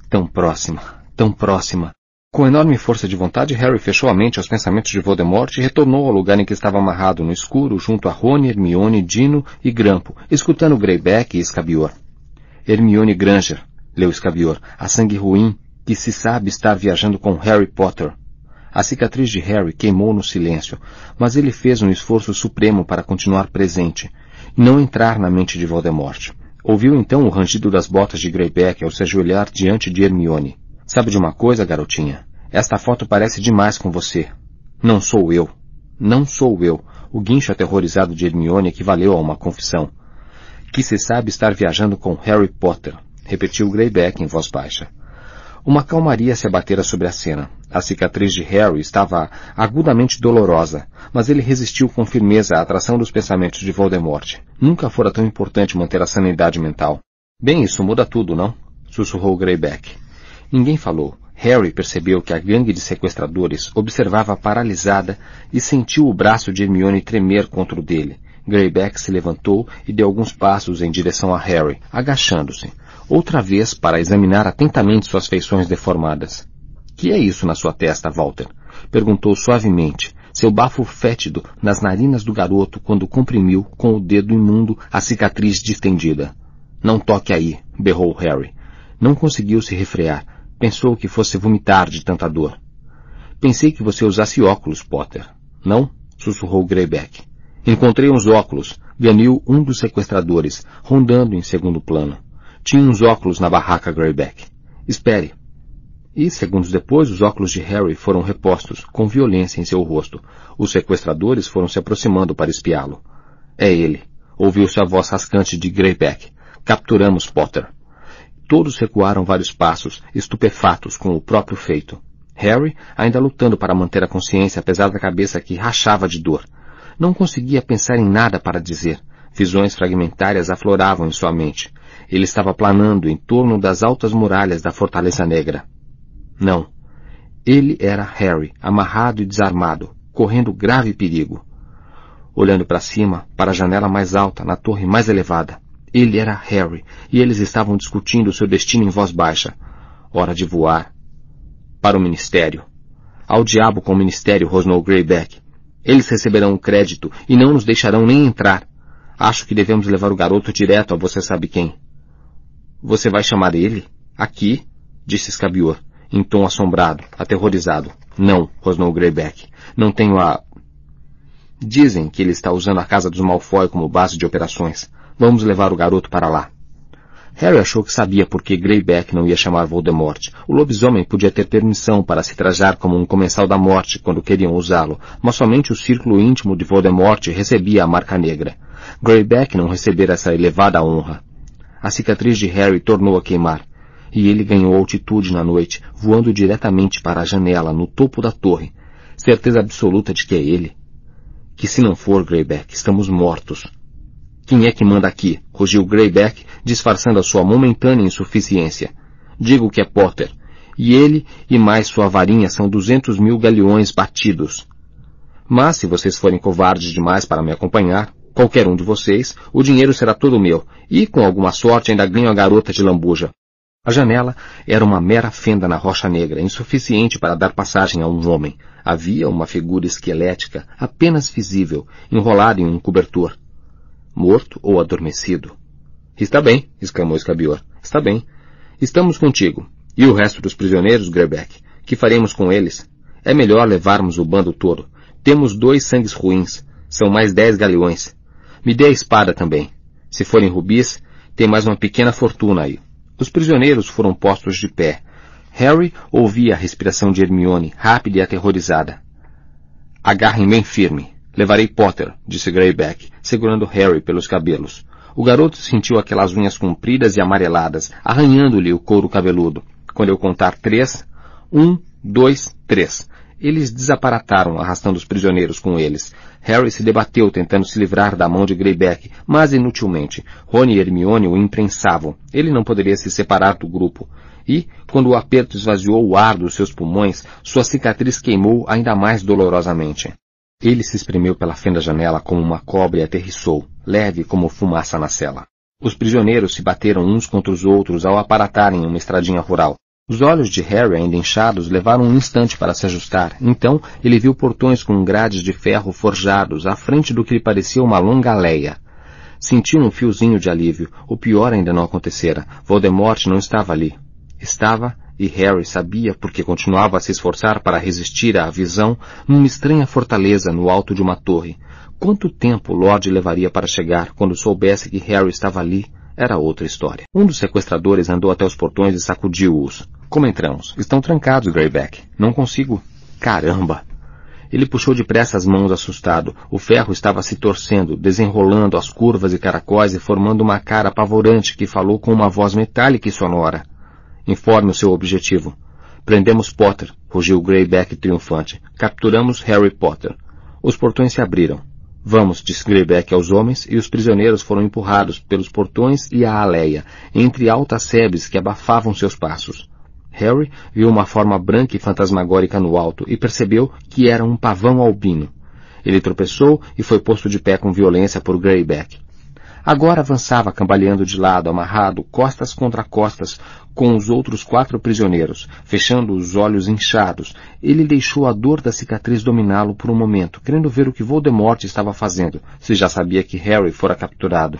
Tão próxima, tão próxima. Com enorme força de vontade, Harry fechou a mente aos pensamentos de Voldemort e retornou ao lugar em que estava amarrado no escuro, junto a Rony, Hermione, Dino e Grampo, escutando Greyback e Escabior. Hermione Granger, leu Escabior, a sangue ruim, que se sabe estar viajando com Harry Potter. A cicatriz de Harry queimou no silêncio, mas ele fez um esforço supremo para continuar presente e não entrar na mente de Voldemort. Ouviu então o rangido das botas de Greyback ao se ajoelhar diante de Hermione. Sabe de uma coisa, garotinha? Esta foto parece demais com você. Não sou eu. Não sou eu. O guincho aterrorizado de Hermione equivaleu a uma confissão. Que se sabe estar viajando com Harry Potter, repetiu Greyback em voz baixa. Uma calmaria se abatera sobre a cena. A cicatriz de Harry estava agudamente dolorosa, mas ele resistiu com firmeza à atração dos pensamentos de Voldemort. Nunca fora tão importante manter a sanidade mental. Bem, isso muda tudo, não? Sussurrou Greyback. Ninguém falou. Harry percebeu que a gangue de sequestradores observava paralisada e sentiu o braço de Hermione tremer contra o dele. Greyback se levantou e deu alguns passos em direção a Harry, agachando-se outra vez para examinar atentamente suas feições deformadas. Que é isso na sua testa, Walter? perguntou suavemente, seu bafo fétido nas narinas do garoto quando comprimiu com o dedo imundo a cicatriz distendida. Não toque aí, berrou Harry. Não conseguiu se refrear. Pensou que fosse vomitar de tanta dor. Pensei que você usasse óculos, Potter. Não? sussurrou Greyback. Encontrei uns óculos, ganiu um dos sequestradores, rondando em segundo plano. Tinha uns óculos na barraca Greyback. Espere. E, segundos depois, os óculos de Harry foram repostos, com violência em seu rosto. Os sequestradores foram se aproximando para espiá-lo. É ele. Ouviu-se a voz rascante de Greyback. Capturamos Potter. Todos recuaram vários passos, estupefatos com o próprio feito. Harry, ainda lutando para manter a consciência apesar da cabeça que rachava de dor. Não conseguia pensar em nada para dizer. Visões fragmentárias afloravam em sua mente. Ele estava planando em torno das altas muralhas da Fortaleza Negra. Não. Ele era Harry, amarrado e desarmado, correndo grave perigo. Olhando para cima, para a janela mais alta, na torre mais elevada. Ele era Harry, e eles estavam discutindo seu destino em voz baixa. Hora de voar. Para o Ministério. Ao diabo com o Ministério, rosnou Greyback. Eles receberão o crédito e não nos deixarão nem entrar. Acho que devemos levar o garoto direto a você sabe quem. Você vai chamar ele? Aqui? Disse Scabior, em tom assombrado, aterrorizado. Não, rosnou Greyback. Não tenho a... Dizem que ele está usando a casa dos Malfoy como base de operações. Vamos levar o garoto para lá. Harry achou que sabia por que Greyback não ia chamar Voldemort. O lobisomem podia ter permissão para se trajar como um comensal da morte quando queriam usá-lo, mas somente o círculo íntimo de Voldemort recebia a marca negra. Greyback não recebera essa elevada honra. A cicatriz de Harry tornou a queimar, e ele ganhou altitude na noite, voando diretamente para a janela no topo da torre, certeza absoluta de que é ele. Que se não for Greyback, estamos mortos. Quem é que manda aqui? rugiu Greyback, disfarçando a sua momentânea insuficiência. Digo que é Potter. E ele e mais sua varinha são duzentos mil galeões batidos. Mas se vocês forem covardes demais para me acompanhar, qualquer um de vocês, o dinheiro será todo meu, e, com alguma sorte, ainda ganho a garota de lambuja. A janela era uma mera fenda na rocha negra, insuficiente para dar passagem a um homem. Havia uma figura esquelética, apenas visível, enrolada em um cobertor. Morto ou adormecido? Está bem, exclamou Escabior. Está bem. Estamos contigo. E o resto dos prisioneiros, Grebeck? Que faremos com eles? É melhor levarmos o bando todo. Temos dois sangues ruins. São mais dez galeões. Me dê a espada também. Se forem rubis, tem mais uma pequena fortuna aí. Os prisioneiros foram postos de pé. Harry ouvia a respiração de Hermione, rápida e aterrorizada. Agarrem bem firme. Levarei Potter, disse Greyback, segurando Harry pelos cabelos. O garoto sentiu aquelas unhas compridas e amareladas, arranhando-lhe o couro cabeludo. Quando eu contar três, um, dois, três. Eles desaparataram, arrastando os prisioneiros com eles. Harry se debateu tentando se livrar da mão de Greyback, mas inutilmente. Rony e Hermione o imprensavam. Ele não poderia se separar do grupo. E, quando o aperto esvaziou o ar dos seus pulmões, sua cicatriz queimou ainda mais dolorosamente. Ele se espremeu pela fenda janela como uma cobra e aterrissou, leve como fumaça na cela. Os prisioneiros se bateram uns contra os outros ao aparatarem uma estradinha rural. Os olhos de Harry, ainda inchados, levaram um instante para se ajustar. Então, ele viu portões com grades de ferro forjados à frente do que lhe parecia uma longa aleia. Sentiu um fiozinho de alívio. O pior ainda não acontecera. Voldemort não estava ali. Estava, e Harry sabia porque continuava a se esforçar para resistir à visão, numa estranha fortaleza no alto de uma torre. Quanto tempo Lord levaria para chegar quando soubesse que Harry estava ali? era outra história. Um dos sequestradores andou até os portões e sacudiu-os. Como entramos? Estão trancados, Greyback. Não consigo. Caramba! Ele puxou depressa as mãos assustado. O ferro estava se torcendo, desenrolando as curvas e caracóis e formando uma cara apavorante que falou com uma voz metálica e sonora. Informe o seu objetivo. Prendemos Potter, rugiu Greyback triunfante. Capturamos Harry Potter. Os portões se abriram. Vamos, disse Greyback aos homens, e os prisioneiros foram empurrados pelos portões e a aléia, entre altas sebes que abafavam seus passos. Harry viu uma forma branca e fantasmagórica no alto e percebeu que era um pavão albino. Ele tropeçou e foi posto de pé com violência por Greyback. Agora avançava cambaleando de lado, amarrado, costas contra costas, com os outros quatro prisioneiros, fechando os olhos inchados. Ele deixou a dor da cicatriz dominá-lo por um momento, querendo ver o que Voldemort estava fazendo, se já sabia que Harry fora capturado.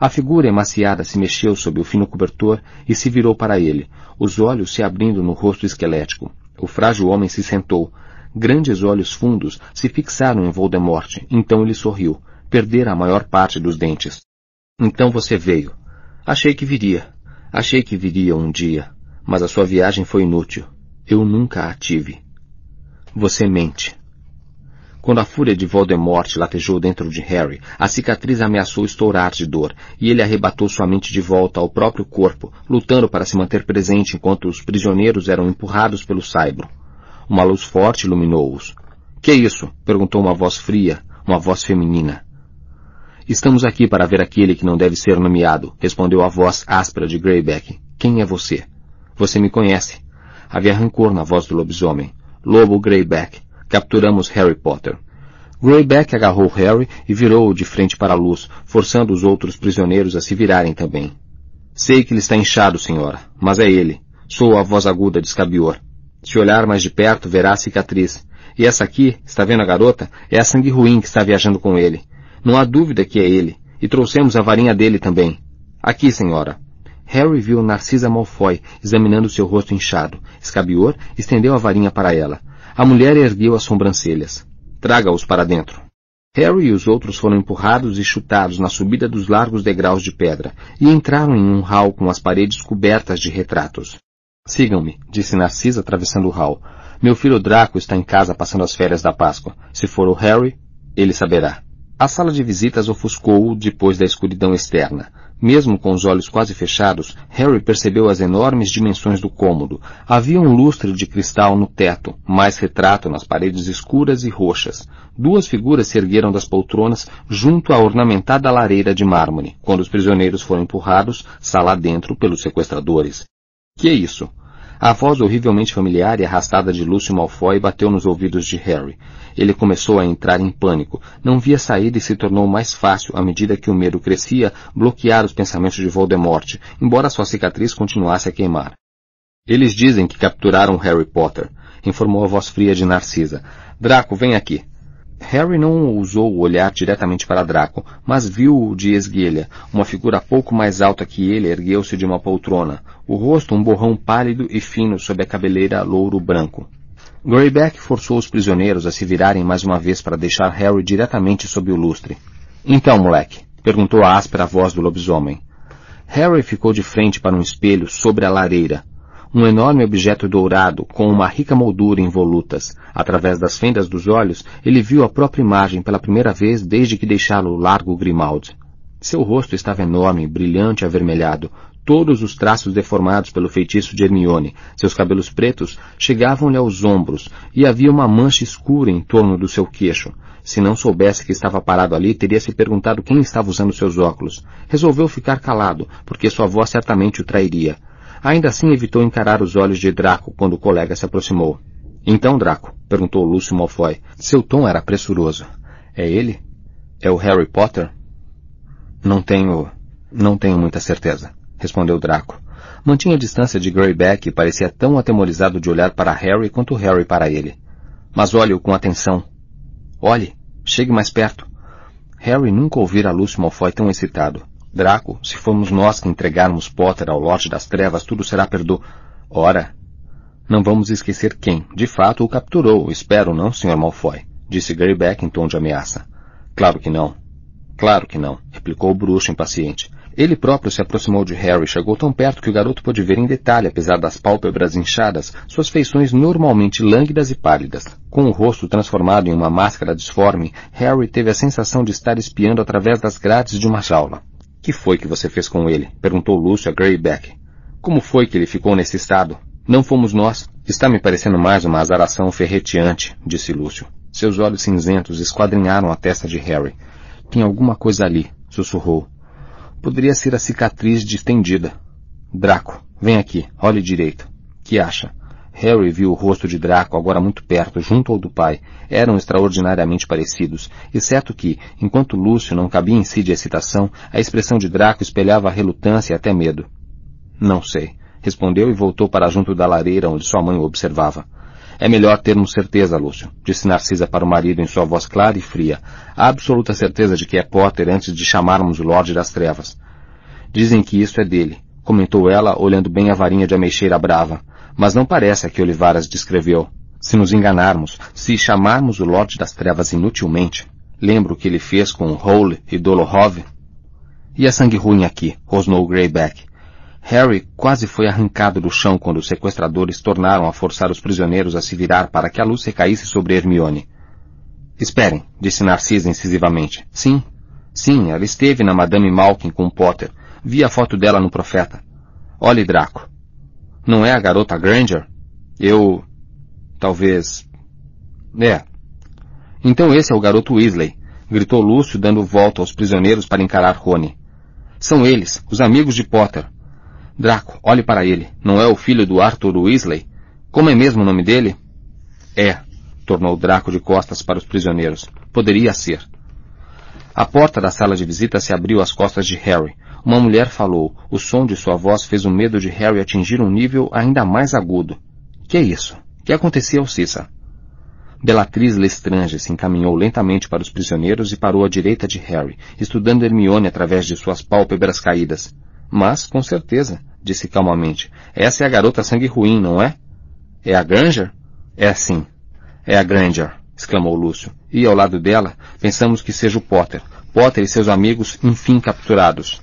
A figura emaciada se mexeu sob o fino cobertor e se virou para ele, os olhos se abrindo no rosto esquelético. O frágil homem se sentou. Grandes olhos fundos se fixaram em Voldemort, então ele sorriu. Perdera a maior parte dos dentes. Então você veio. Achei que viria. Achei que viria um dia. Mas a sua viagem foi inútil. Eu nunca a tive. Você mente. Quando a fúria de Voldemort latejou dentro de Harry, a cicatriz ameaçou estourar de dor, e ele arrebatou sua mente de volta ao próprio corpo, lutando para se manter presente enquanto os prisioneiros eram empurrados pelo saibro. Uma luz forte iluminou-os. Que isso? perguntou uma voz fria, uma voz feminina. Estamos aqui para ver aquele que não deve ser nomeado, respondeu a voz áspera de Greyback. Quem é você? Você me conhece. Havia rancor na voz do lobisomem. Lobo Greyback. Capturamos Harry Potter. Greyback agarrou Harry e virou-o de frente para a luz, forçando os outros prisioneiros a se virarem também. Sei que ele está inchado, senhora, mas é ele. Sou a voz aguda de Escabior. Se olhar mais de perto, verá a cicatriz. E essa aqui, está vendo a garota? É a sangue ruim que está viajando com ele. Não há dúvida que é ele, e trouxemos a varinha dele também. Aqui, senhora. Harry viu Narcisa Malfoy examinando seu rosto inchado. Escabior estendeu a varinha para ela. A mulher ergueu as sobrancelhas. Traga-os para dentro. Harry e os outros foram empurrados e chutados na subida dos largos degraus de pedra e entraram em um hall com as paredes cobertas de retratos. Sigam-me, disse Narcisa atravessando o hall. Meu filho Draco está em casa passando as férias da Páscoa. Se for o Harry, ele saberá. A sala de visitas ofuscou-o depois da escuridão externa. Mesmo com os olhos quase fechados, Harry percebeu as enormes dimensões do cômodo. Havia um lustre de cristal no teto, mais retrato nas paredes escuras e roxas. Duas figuras se ergueram das poltronas junto à ornamentada lareira de mármore, quando os prisioneiros foram empurrados, sala dentro, pelos sequestradores. Que é isso? A voz horrivelmente familiar e arrastada de Lúcio Malfoy bateu nos ouvidos de Harry. Ele começou a entrar em pânico. Não via saída e se tornou mais fácil, à medida que o medo crescia, bloquear os pensamentos de Voldemort, embora sua cicatriz continuasse a queimar. Eles dizem que capturaram Harry Potter, informou a voz fria de Narcisa. Draco, vem aqui. Harry não ousou olhar diretamente para Draco, mas viu-o de esguelha. Uma figura pouco mais alta que ele ergueu-se de uma poltrona, o rosto um borrão pálido e fino sob a cabeleira louro-branco. Greyback forçou os prisioneiros a se virarem mais uma vez para deixar Harry diretamente sob o lustre. Então, moleque? perguntou a áspera voz do lobisomem. Harry ficou de frente para um espelho sobre a lareira, um enorme objeto dourado com uma rica moldura em volutas. Através das fendas dos olhos, ele viu a própria imagem pela primeira vez desde que deixara o largo Grimaldi. Seu rosto estava enorme, brilhante e avermelhado, todos os traços deformados pelo feitiço de Hermione. Seus cabelos pretos chegavam-lhe aos ombros, e havia uma mancha escura em torno do seu queixo. Se não soubesse que estava parado ali, teria se perguntado quem estava usando seus óculos. Resolveu ficar calado, porque sua voz certamente o trairia. Ainda assim evitou encarar os olhos de Draco quando o colega se aproximou. Então, Draco, perguntou Lúcio Malfoy. Seu tom era pressuroso. É ele? É o Harry Potter? Não tenho... não tenho muita certeza, respondeu Draco. Mantinha a distância de Greyback e parecia tão atemorizado de olhar para Harry quanto Harry para ele. Mas olhe-o com atenção. Olhe, chegue mais perto. Harry nunca ouvira Lúcio Malfoy tão excitado. Draco, se formos nós que entregarmos Potter ao Lorde das Trevas, tudo será perdo... Ora, não vamos esquecer quem, de fato, o capturou, espero não, Sr. Malfoy, disse Greyback em tom de ameaça. Claro que não. Claro que não, replicou o bruxo impaciente. Ele próprio se aproximou de Harry, chegou tão perto que o garoto pôde ver em detalhe, apesar das pálpebras inchadas, suas feições normalmente lânguidas e pálidas. Com o rosto transformado em uma máscara disforme, Harry teve a sensação de estar espiando através das grades de uma jaula. Que foi que você fez com ele? perguntou Lúcio a Greyback. Como foi que ele ficou nesse estado? Não fomos nós. Está me parecendo mais uma azaração ferreteante, disse Lúcio. Seus olhos cinzentos esquadrinharam a testa de Harry. Tem alguma coisa ali, sussurrou. Poderia ser a cicatriz distendida. Draco, vem aqui, olhe direito. Que acha? Harry viu o rosto de Draco agora muito perto, junto ao do pai. Eram extraordinariamente parecidos, exceto que, enquanto Lúcio não cabia em si de excitação, a expressão de Draco espelhava relutância e até medo. Não sei, respondeu e voltou para junto da lareira onde sua mãe o observava. É melhor termos certeza, Lúcio, disse Narcisa para o marido em sua voz clara e fria. A absoluta certeza de que é Potter antes de chamarmos o Lorde das Trevas. Dizem que isso é dele, comentou ela, olhando bem a varinha de ameixeira brava mas não parece a que Olivaras descreveu. Se nos enganarmos, se chamarmos o Lorde das Trevas inutilmente, lembro o que ele fez com Hole e Dolohov? E a sangue ruim aqui, rosnou Greyback. Harry quase foi arrancado do chão quando os sequestradores tornaram a forçar os prisioneiros a se virar para que a luz recaísse sobre Hermione. Esperem, disse Narcisa incisivamente. Sim, sim, ela esteve na Madame Malkin com Potter. Vi a foto dela no Profeta. Olhe, Draco. Não é a garota Granger? Eu... talvez... É. Então esse é o garoto Weasley, gritou Lúcio dando volta aos prisioneiros para encarar Rony. São eles, os amigos de Potter. Draco, olhe para ele. Não é o filho do Arthur Weasley? Como é mesmo o nome dele? É, tornou Draco de costas para os prisioneiros. Poderia ser. A porta da sala de visita se abriu às costas de Harry, uma mulher falou. O som de sua voz fez o medo de Harry atingir um nível ainda mais agudo. Que é isso? Que acontecia ao Cissa? Bellatriz Lestrange se encaminhou lentamente para os prisioneiros e parou à direita de Harry, estudando Hermione através de suas pálpebras caídas. Mas, com certeza, disse calmamente, essa é a garota sangue ruim, não é? É a Granger? É sim. É a Granger, exclamou Lúcio. E ao lado dela, pensamos que seja o Potter. Potter e seus amigos, enfim, capturados.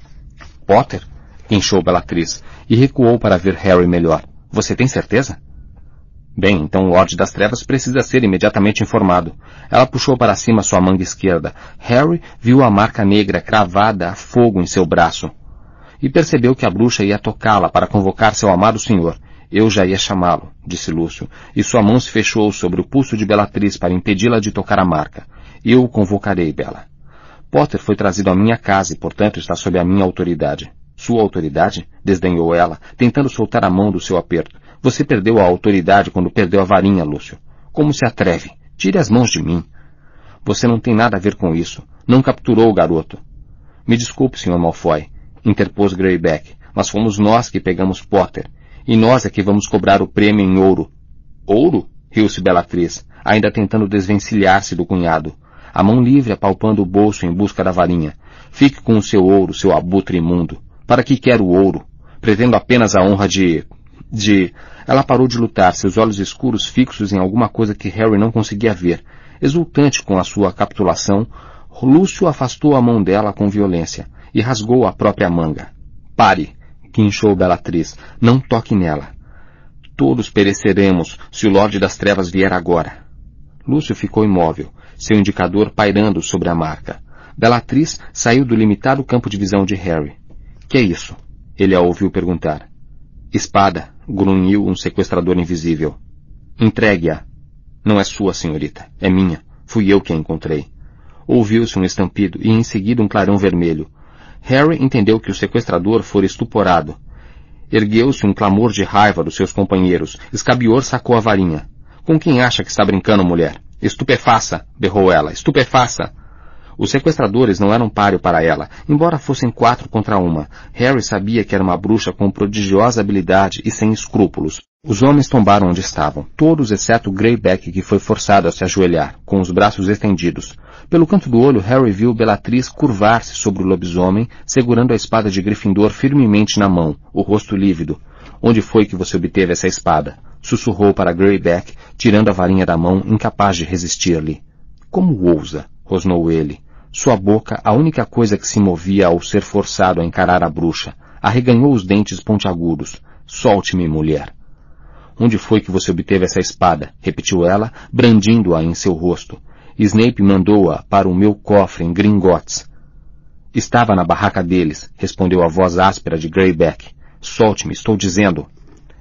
Potter? Inchou Bellatrix, e recuou para ver Harry melhor. Você tem certeza? Bem, então o Lorde das Trevas precisa ser imediatamente informado. Ela puxou para cima sua manga esquerda. Harry viu a marca negra cravada a fogo em seu braço. E percebeu que a bruxa ia tocá-la para convocar seu amado senhor. Eu já ia chamá-lo, disse Lúcio, e sua mão se fechou sobre o pulso de Bellatrix para impedi-la de tocar a marca. Eu o convocarei, Bela. Potter foi trazido à minha casa e, portanto, está sob a minha autoridade. Sua autoridade? Desdenhou ela, tentando soltar a mão do seu aperto. Você perdeu a autoridade quando perdeu a varinha, Lúcio. Como se atreve? Tire as mãos de mim. Você não tem nada a ver com isso. Não capturou o garoto. Me desculpe, Sr. Malfoy, interpôs Greyback, mas fomos nós que pegamos Potter. E nós é que vamos cobrar o prêmio em ouro. Ouro? riu-se Bellatrix, ainda tentando desvencilhar-se do cunhado a mão livre apalpando o bolso em busca da varinha. Fique com o seu ouro, seu abutre imundo. Para que quero o ouro? Pretendo apenas a honra de... de... Ela parou de lutar, seus olhos escuros fixos em alguma coisa que Harry não conseguia ver. Exultante com a sua capitulação, Lúcio afastou a mão dela com violência e rasgou a própria manga. Pare! guinchou Bellatriz. Não toque nela. Todos pereceremos se o Lorde das Trevas vier agora. Lúcio ficou imóvel, seu indicador pairando sobre a marca. Bellatrix saiu do limitado campo de visão de Harry. Que é isso? Ele a ouviu perguntar. Espada, grunhiu um sequestrador invisível. Entregue-a. Não é sua, senhorita. É minha. Fui eu que a encontrei. Ouviu-se um estampido e em seguida um clarão vermelho. Harry entendeu que o sequestrador fora estuporado. Ergueu-se um clamor de raiva dos seus companheiros. Escabior sacou a varinha. Com quem acha que está brincando, mulher? Estupefaça! berrou ela. Estupefaça! Os sequestradores não eram páreo para ela, embora fossem quatro contra uma. Harry sabia que era uma bruxa com prodigiosa habilidade e sem escrúpulos. Os homens tombaram onde estavam, todos exceto Greyback, que foi forçado a se ajoelhar, com os braços estendidos. Pelo canto do olho, Harry viu Bellatrix curvar-se sobre o lobisomem, segurando a espada de Gryffindor firmemente na mão, o rosto lívido. Onde foi que você obteve essa espada? Sussurrou para Greyback, tirando a varinha da mão, incapaz de resistir-lhe. Como ousa? rosnou ele. Sua boca, a única coisa que se movia ao ser forçado a encarar a bruxa, arreganhou os dentes pontiagudos. Solte-me, mulher. Onde foi que você obteve essa espada? repetiu ela, brandindo-a em seu rosto. Snape mandou-a para o meu cofre em Gringotts. Estava na barraca deles, respondeu a voz áspera de Greyback. Solte-me, estou dizendo.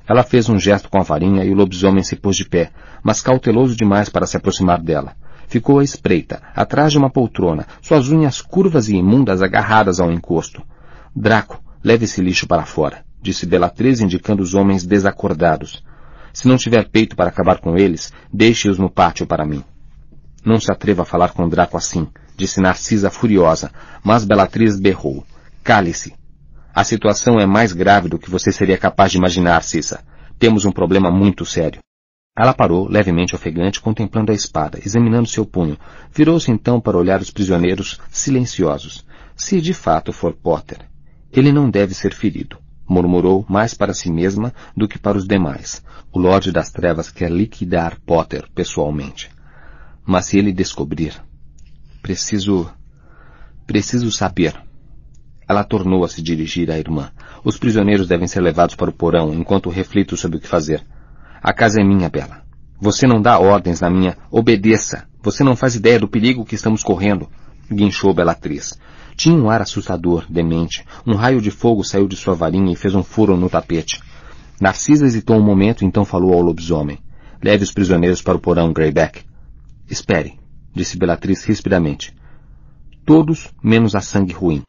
Ela fez um gesto com a varinha e o lobisomem se pôs de pé, mas cauteloso demais para se aproximar dela. Ficou à espreita, atrás de uma poltrona, suas unhas curvas e imundas agarradas ao encosto. Draco, leve esse lixo para fora, disse Belatriz indicando os homens desacordados. Se não tiver peito para acabar com eles, deixe-os no pátio para mim. Não se atreva a falar com Draco assim, disse Narcisa furiosa, mas Belatriz berrou. Cale-se. A situação é mais grave do que você seria capaz de imaginar, Cissa. Temos um problema muito sério. Ela parou, levemente ofegante, contemplando a espada, examinando seu punho. Virou-se então para olhar os prisioneiros, silenciosos. Se de fato for Potter, ele não deve ser ferido, murmurou mais para si mesma do que para os demais. O Lorde das Trevas quer liquidar Potter pessoalmente. Mas se ele descobrir, preciso. preciso saber. Ela tornou a se dirigir à irmã. Os prisioneiros devem ser levados para o porão enquanto reflito sobre o que fazer. A casa é minha, Bela. Você não dá ordens na minha. Obedeça. Você não faz ideia do perigo que estamos correndo. Guinchou Belatriz. Tinha um ar assustador, demente. Um raio de fogo saiu de sua varinha e fez um furo no tapete. Narcisa hesitou um momento então falou ao lobisomem. Leve os prisioneiros para o porão, Greyback. Espere, disse Belatriz rispidamente. Todos menos a sangue ruim.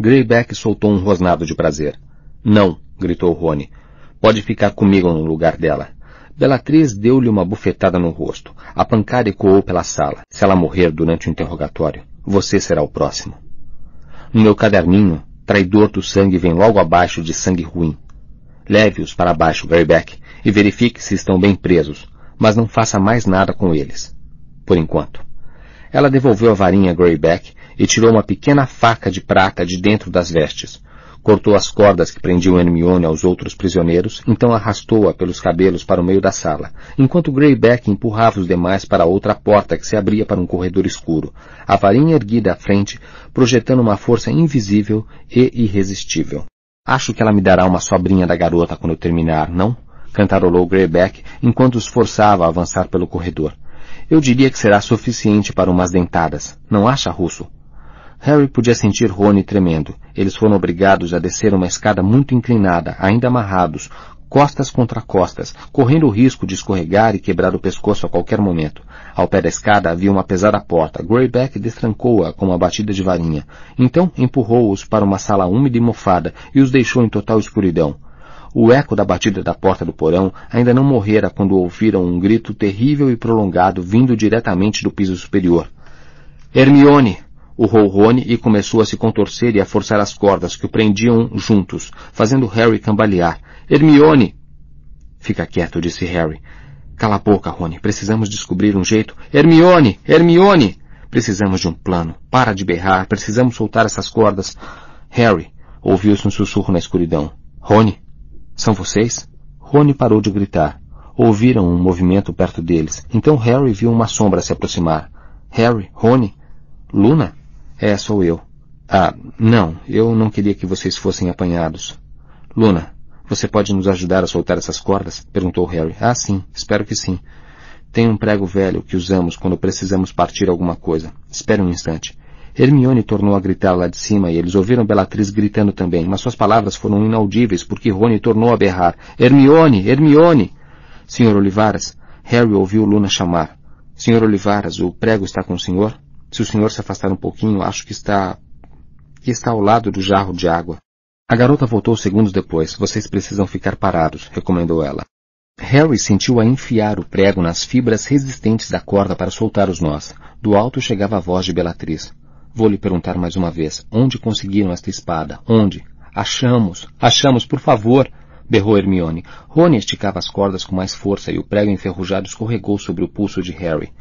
Greyback soltou um rosnado de prazer. Não, gritou Rony. Pode ficar comigo no lugar dela. Belatriz deu-lhe uma bufetada no rosto. A pancada ecoou pela sala. Se ela morrer durante o interrogatório, você será o próximo. No meu caderninho, traidor do sangue vem logo abaixo de sangue ruim. Leve-os para baixo, Greyback, e verifique se estão bem presos, mas não faça mais nada com eles. Por enquanto. Ela devolveu a varinha a Greyback e tirou uma pequena faca de prata de dentro das vestes. Cortou as cordas que prendiam Hermione aos outros prisioneiros, então arrastou-a pelos cabelos para o meio da sala, enquanto Greyback empurrava os demais para outra porta que se abria para um corredor escuro, a varinha erguida à frente, projetando uma força invisível e irresistível. Acho que ela me dará uma sobrinha da garota quando eu terminar, não? cantarolou Greyback enquanto os forçava a avançar pelo corredor. Eu diria que será suficiente para umas dentadas. Não acha, Russo? Harry podia sentir Rony tremendo. Eles foram obrigados a descer uma escada muito inclinada, ainda amarrados, costas contra costas, correndo o risco de escorregar e quebrar o pescoço a qualquer momento. Ao pé da escada havia uma pesada porta. Greyback destrancou-a com uma batida de varinha. Então empurrou-os para uma sala úmida e mofada e os deixou em total escuridão. O eco da batida da porta do porão ainda não morrera quando ouviram um grito terrível e prolongado vindo diretamente do piso superior. Hermione! Urrou Rony e começou a se contorcer e a forçar as cordas que o prendiam juntos, fazendo Harry cambalear. Hermione! Fica quieto, disse Harry. Cala a boca, Rony. Precisamos descobrir um jeito. Hermione! Hermione! Precisamos de um plano. Para de berrar. Precisamos soltar essas cordas. Harry! Ouviu-se um sussurro na escuridão. Rony? São vocês? Rony parou de gritar. Ouviram um movimento perto deles. Então Harry viu uma sombra se aproximar. Harry? Rony? Luna? É, sou eu. Ah, não, eu não queria que vocês fossem apanhados. Luna, você pode nos ajudar a soltar essas cordas? perguntou Harry. Ah, sim, espero que sim. Tem um prego velho que usamos quando precisamos partir alguma coisa. Espere um instante. Hermione tornou a gritar lá de cima e eles ouviram Bellatrix gritando também, mas suas palavras foram inaudíveis porque Rony tornou a berrar. Hermione! Hermione! Senhor Olivaras, Harry ouviu Luna chamar. Senhor Olivaras, o prego está com o senhor? Se o senhor se afastar um pouquinho, acho que está... que está ao lado do jarro de água. A garota voltou segundos depois. Vocês precisam ficar parados, recomendou ela. Harry sentiu-a enfiar o prego nas fibras resistentes da corda para soltar os nós. Do alto chegava a voz de Bellatriz. Vou lhe perguntar mais uma vez. Onde conseguiram esta espada? Onde? Achamos! Achamos, por favor! berrou Hermione. Rony esticava as cordas com mais força e o prego enferrujado escorregou sobre o pulso de Harry.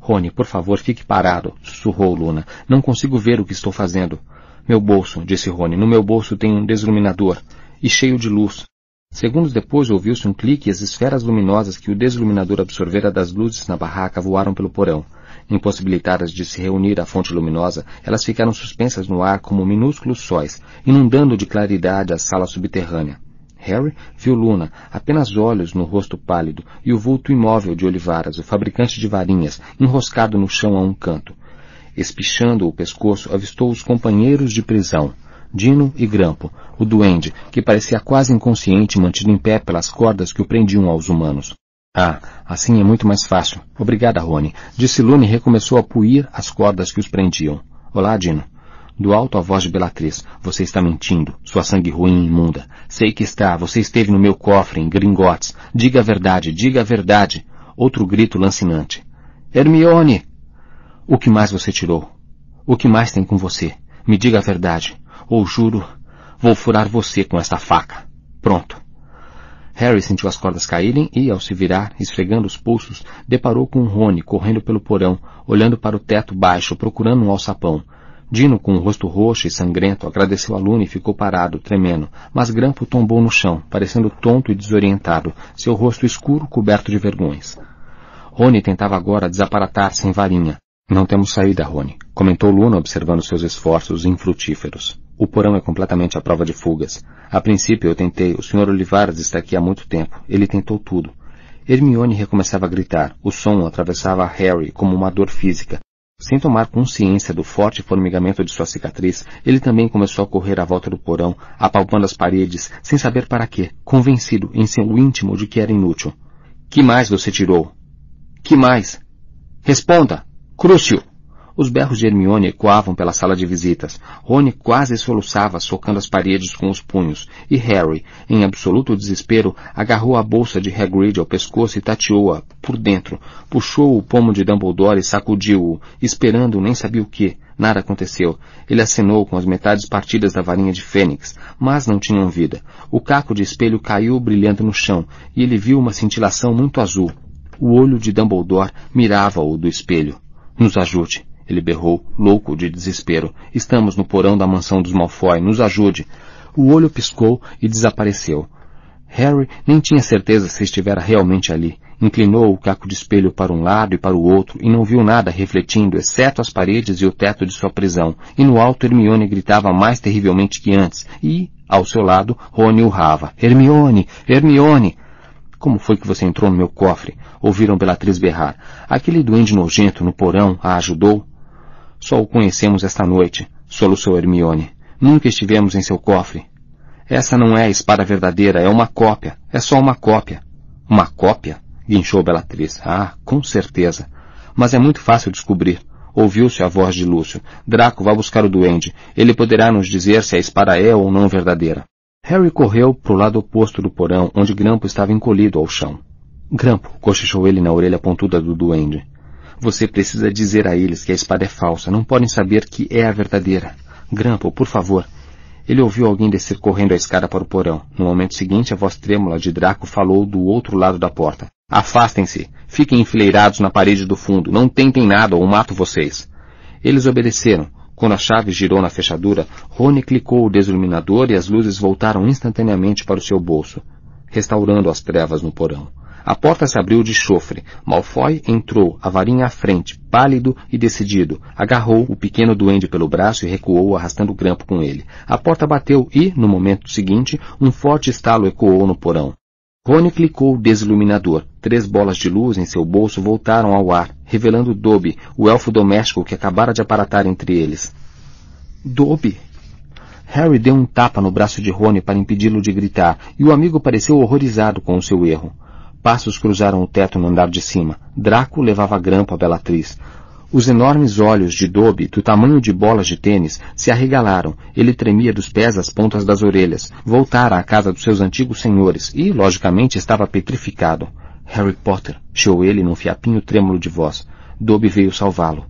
Rony, por favor, fique parado, sussurrou Luna. Não consigo ver o que estou fazendo. Meu bolso, disse Rony. No meu bolso tem um desluminador. E cheio de luz. Segundos depois ouviu-se um clique e as esferas luminosas que o desluminador absorvera das luzes na barraca voaram pelo porão. Impossibilitadas de se reunir à fonte luminosa, elas ficaram suspensas no ar como minúsculos sóis, inundando de claridade a sala subterrânea. Harry viu Luna, apenas olhos no rosto pálido, e o vulto imóvel de Olivaras, o fabricante de varinhas, enroscado no chão a um canto. Espichando o pescoço, avistou os companheiros de prisão. Dino e Grampo, o duende, que parecia quase inconsciente mantido em pé pelas cordas que o prendiam aos humanos. Ah, assim é muito mais fácil. Obrigada, Rony. Disse Lune e recomeçou a puir as cordas que os prendiam. Olá, Dino. Do alto a voz de Belatriz. Você está mentindo. Sua sangue ruim e imunda. Sei que está. Você esteve no meu cofre, em Gringotes. Diga a verdade, diga a verdade. Outro grito lancinante. Hermione! O que mais você tirou? O que mais tem com você? Me diga a verdade. Ou juro, vou furar você com esta faca. Pronto. Harry sentiu as cordas caírem e, ao se virar, esfregando os pulsos, deparou com Rony correndo pelo porão, olhando para o teto baixo, procurando um alçapão. Dino, com o rosto roxo e sangrento, agradeceu a Luna e ficou parado, tremendo, mas Grampo tombou no chão, parecendo tonto e desorientado, seu rosto escuro coberto de vergões. Rony tentava agora desaparatar sem varinha. Não temos saída, Rony, comentou Luna observando seus esforços infrutíferos. O porão é completamente à prova de fugas. A princípio eu tentei, o Sr. Olivares está aqui há muito tempo. Ele tentou tudo. Hermione recomeçava a gritar. O som atravessava Harry como uma dor física. Sem tomar consciência do forte formigamento de sua cicatriz, ele também começou a correr à volta do porão, apalpando as paredes, sem saber para quê, convencido em seu íntimo de que era inútil. Que mais você tirou? Que mais? Responda! Crucio! Os berros de Hermione ecoavam pela sala de visitas. Rony quase soluçava, socando as paredes com os punhos, e Harry, em absoluto desespero, agarrou a bolsa de Hagrid ao pescoço e tateou-a por dentro. Puxou o pomo de Dumbledore e sacudiu-o, esperando nem sabia o que. Nada aconteceu. Ele acenou com as metades partidas da varinha de Fênix, mas não tinham vida. O caco de espelho caiu brilhando no chão, e ele viu uma cintilação muito azul. O olho de Dumbledore mirava-o do espelho. Nos ajude. Ele berrou, louco de desespero. Estamos no porão da mansão dos Malfoy. Nos ajude. O olho piscou e desapareceu. Harry nem tinha certeza se estivera realmente ali. Inclinou o caco de espelho para um lado e para o outro e não viu nada refletindo, exceto as paredes e o teto de sua prisão. E no alto Hermione gritava mais terrivelmente que antes. E, ao seu lado, Rony urrava. Hermione! Hermione! Como foi que você entrou no meu cofre? Ouviram Bellatrix berrar. Aquele duende nojento no porão a ajudou? Só o conhecemos esta noite, soluçou Hermione. Nunca estivemos em seu cofre. Essa não é a espada verdadeira, é uma cópia. É só uma cópia. Uma cópia? guinchou Bellatrix. Ah, com certeza. Mas é muito fácil descobrir. Ouviu-se a voz de Lúcio. Draco, vá buscar o duende. Ele poderá nos dizer se a espada é ou não verdadeira. Harry correu para o lado oposto do porão, onde Grampo estava encolhido ao chão. Grampo, cochichou ele na orelha pontuda do duende. Você precisa dizer a eles que a espada é falsa. Não podem saber que é a verdadeira. Grampo, por favor. Ele ouviu alguém descer correndo a escada para o porão. No momento seguinte, a voz trêmula de Draco falou do outro lado da porta. Afastem-se. Fiquem enfileirados na parede do fundo. Não tentem nada ou mato vocês. Eles obedeceram. Quando a chave girou na fechadura, Rony clicou o desiluminador e as luzes voltaram instantaneamente para o seu bolso, restaurando as trevas no porão. A porta se abriu de chofre. Malfoy entrou, a varinha à frente, pálido e decidido. Agarrou o pequeno duende pelo braço e recuou, arrastando o grampo com ele. A porta bateu e, no momento seguinte, um forte estalo ecoou no porão. Rony clicou o desiluminador. Três bolas de luz em seu bolso voltaram ao ar, revelando Dobby, o elfo doméstico que acabara de aparatar entre eles. Dobby! Harry deu um tapa no braço de Rony para impedi-lo de gritar, e o amigo pareceu horrorizado com o seu erro. Passos cruzaram o teto no andar de cima. Draco levava grampo a Bellatriz. Os enormes olhos de Dobby, do tamanho de bolas de tênis, se arregalaram. Ele tremia dos pés às pontas das orelhas. Voltara à casa dos seus antigos senhores e, logicamente, estava petrificado. Harry Potter, chiou ele num fiapinho trêmulo de voz. Dobby veio salvá-lo.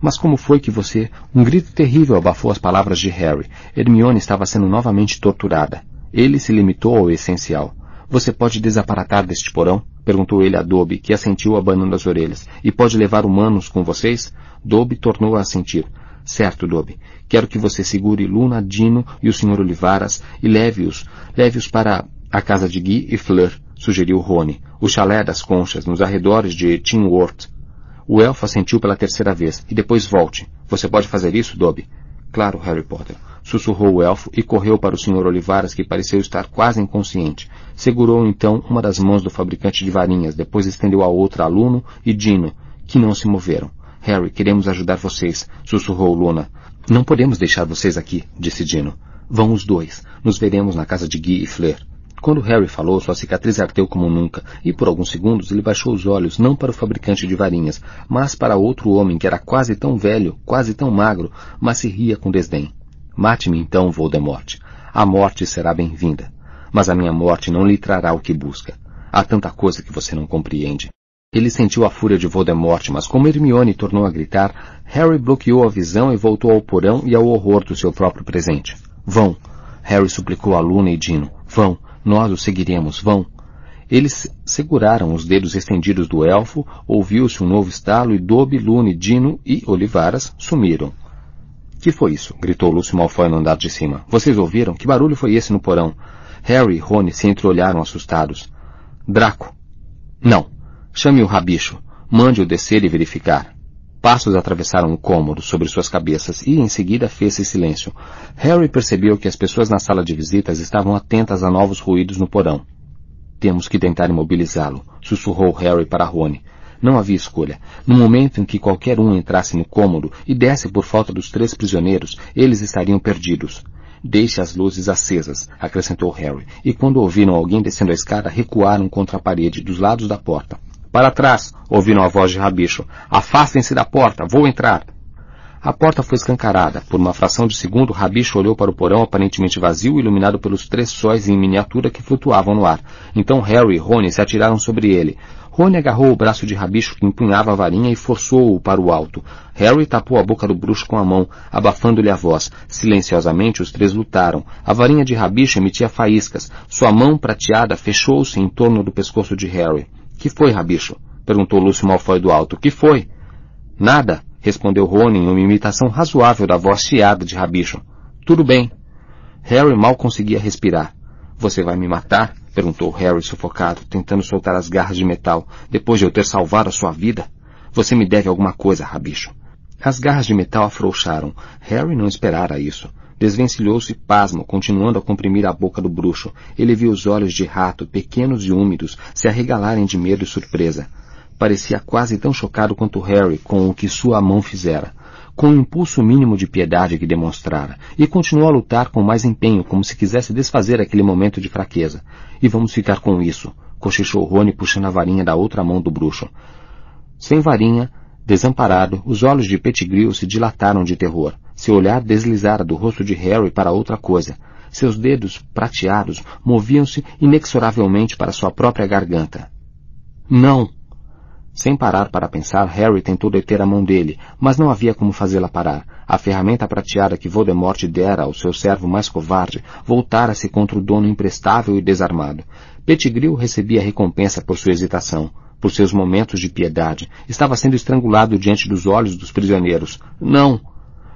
Mas como foi que você... Um grito terrível abafou as palavras de Harry. Hermione estava sendo novamente torturada. Ele se limitou ao essencial. Você pode desaparatar deste porão? Perguntou ele a Dobby, que assentiu abanando as orelhas. E pode levar humanos com vocês? Dobby tornou a assentir. Certo, Dobby. Quero que você segure Luna, Dino e o Sr. Olivaras e leve-os, leve-os para a casa de Guy e Fleur, sugeriu Rony, o chalé das conchas, nos arredores de Tinworth. O elfo assentiu pela terceira vez, e depois volte. Você pode fazer isso, Dobby? Claro, Harry Potter sussurrou o elfo e correu para o Sr. Olivaras, que pareceu estar quase inconsciente. Segurou então uma das mãos do fabricante de varinhas, depois estendeu a outra a Luno e Dino, que não se moveram. Harry, queremos ajudar vocês, sussurrou Luna. Não podemos deixar vocês aqui, disse Dino. Vão os dois. Nos veremos na casa de Guy e Fleur. Quando Harry falou, sua cicatriz ardeu como nunca, e por alguns segundos ele baixou os olhos não para o fabricante de varinhas, mas para outro homem que era quase tão velho, quase tão magro, mas se ria com desdém. Mate-me então, Voldemort. A morte será bem-vinda. Mas a minha morte não lhe trará o que busca. Há tanta coisa que você não compreende. Ele sentiu a fúria de Voldemort, mas como Hermione tornou a gritar, Harry bloqueou a visão e voltou ao porão e ao horror do seu próprio presente. Vão! Harry suplicou a Luna e Dino. Vão! Nós o seguiremos, vão. Eles seguraram os dedos estendidos do elfo, ouviu-se um novo estalo e Dobby, Lune, Dino e Olivaras sumiram. Que foi isso? gritou Lúcio Malfoy no andar de cima. Vocês ouviram? Que barulho foi esse no porão? Harry e Rony se entreolharam assustados. Draco. Não. Chame o rabicho. Mande-o descer e verificar. Passos atravessaram o cômodo sobre suas cabeças e, em seguida, fez-se silêncio. Harry percebeu que as pessoas na sala de visitas estavam atentas a novos ruídos no porão. Temos que tentar imobilizá-lo, sussurrou Harry para Rony. Não havia escolha. No momento em que qualquer um entrasse no cômodo e desse por falta dos três prisioneiros, eles estariam perdidos. Deixe as luzes acesas, acrescentou Harry, e quando ouviram alguém descendo a escada, recuaram contra a parede dos lados da porta. Para trás, ouviram a voz de Rabicho. Afastem-se da porta, vou entrar. A porta foi escancarada. Por uma fração de segundo, Rabicho olhou para o porão aparentemente vazio, iluminado pelos três sóis em miniatura que flutuavam no ar. Então Harry e Rony se atiraram sobre ele. Rony agarrou o braço de Rabicho que empunhava a varinha e forçou-o para o alto. Harry tapou a boca do bruxo com a mão, abafando-lhe a voz. Silenciosamente os três lutaram. A varinha de Rabicho emitia faíscas. Sua mão prateada fechou-se em torno do pescoço de Harry. Que foi, rabicho? perguntou Lúcio Malfoy do alto. Que foi? Nada, respondeu Rony em uma imitação razoável da voz chiada de rabicho. Tudo bem. Harry mal conseguia respirar. Você vai me matar? Perguntou Harry sufocado, tentando soltar as garras de metal, depois de eu ter salvado a sua vida? Você me deve alguma coisa, rabicho. As garras de metal afrouxaram. Harry não esperara isso. Desvencilhou-se pasmo, continuando a comprimir a boca do bruxo. Ele viu os olhos de rato, pequenos e úmidos, se arregalarem de medo e surpresa. Parecia quase tão chocado quanto Harry com o que sua mão fizera, com o impulso mínimo de piedade que demonstrara, e continuou a lutar com mais empenho, como se quisesse desfazer aquele momento de fraqueza. E vamos ficar com isso, cochichou Rony puxando a varinha da outra mão do bruxo. Sem varinha, desamparado, os olhos de Pettigrew se dilataram de terror. Seu olhar deslizara do rosto de Harry para outra coisa. Seus dedos, prateados, moviam-se inexoravelmente para sua própria garganta. Não! Sem parar para pensar, Harry tentou deter a mão dele, mas não havia como fazê-la parar. A ferramenta prateada que Voldemort dera ao seu servo mais covarde voltara-se contra o dono imprestável e desarmado. Pettigrew recebia recompensa por sua hesitação, por seus momentos de piedade. Estava sendo estrangulado diante dos olhos dos prisioneiros. Não!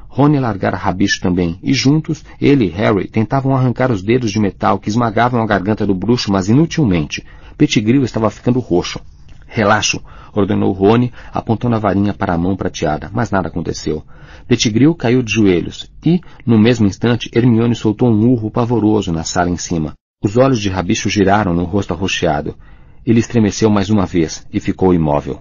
Rony largara Rabicho também, e juntos, ele e Harry tentavam arrancar os dedos de metal que esmagavam a garganta do bruxo, mas inutilmente. Pettigrew estava ficando roxo. Relaxo, ordenou Rony, apontando a varinha para a mão prateada, mas nada aconteceu. Pettigrew caiu de joelhos, e, no mesmo instante, Hermione soltou um urro pavoroso na sala em cima. Os olhos de Rabicho giraram no rosto arroxeado. Ele estremeceu mais uma vez e ficou imóvel.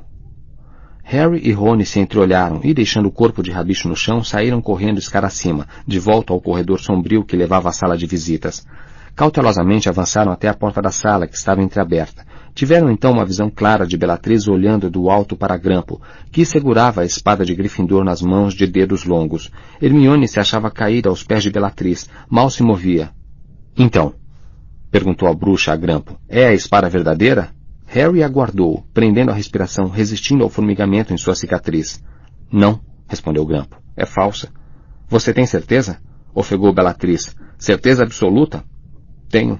Harry e Rony se entreolharam e, deixando o corpo de Rabicho no chão, saíram correndo escara acima, de volta ao corredor sombrio que levava à sala de visitas. Cautelosamente avançaram até a porta da sala, que estava entreaberta. Tiveram então uma visão clara de Bellatrix olhando do alto para Grampo, que segurava a espada de Gryffindor nas mãos de dedos longos. Hermione se achava caída aos pés de Bellatrix, mal se movia. Então, perguntou a bruxa a Grampo, é a espada verdadeira? Harry aguardou, prendendo a respiração, resistindo ao formigamento em sua cicatriz. Não, respondeu Grampo. É falsa. Você tem certeza? ofegou Bellatrix. Certeza absoluta? Tenho.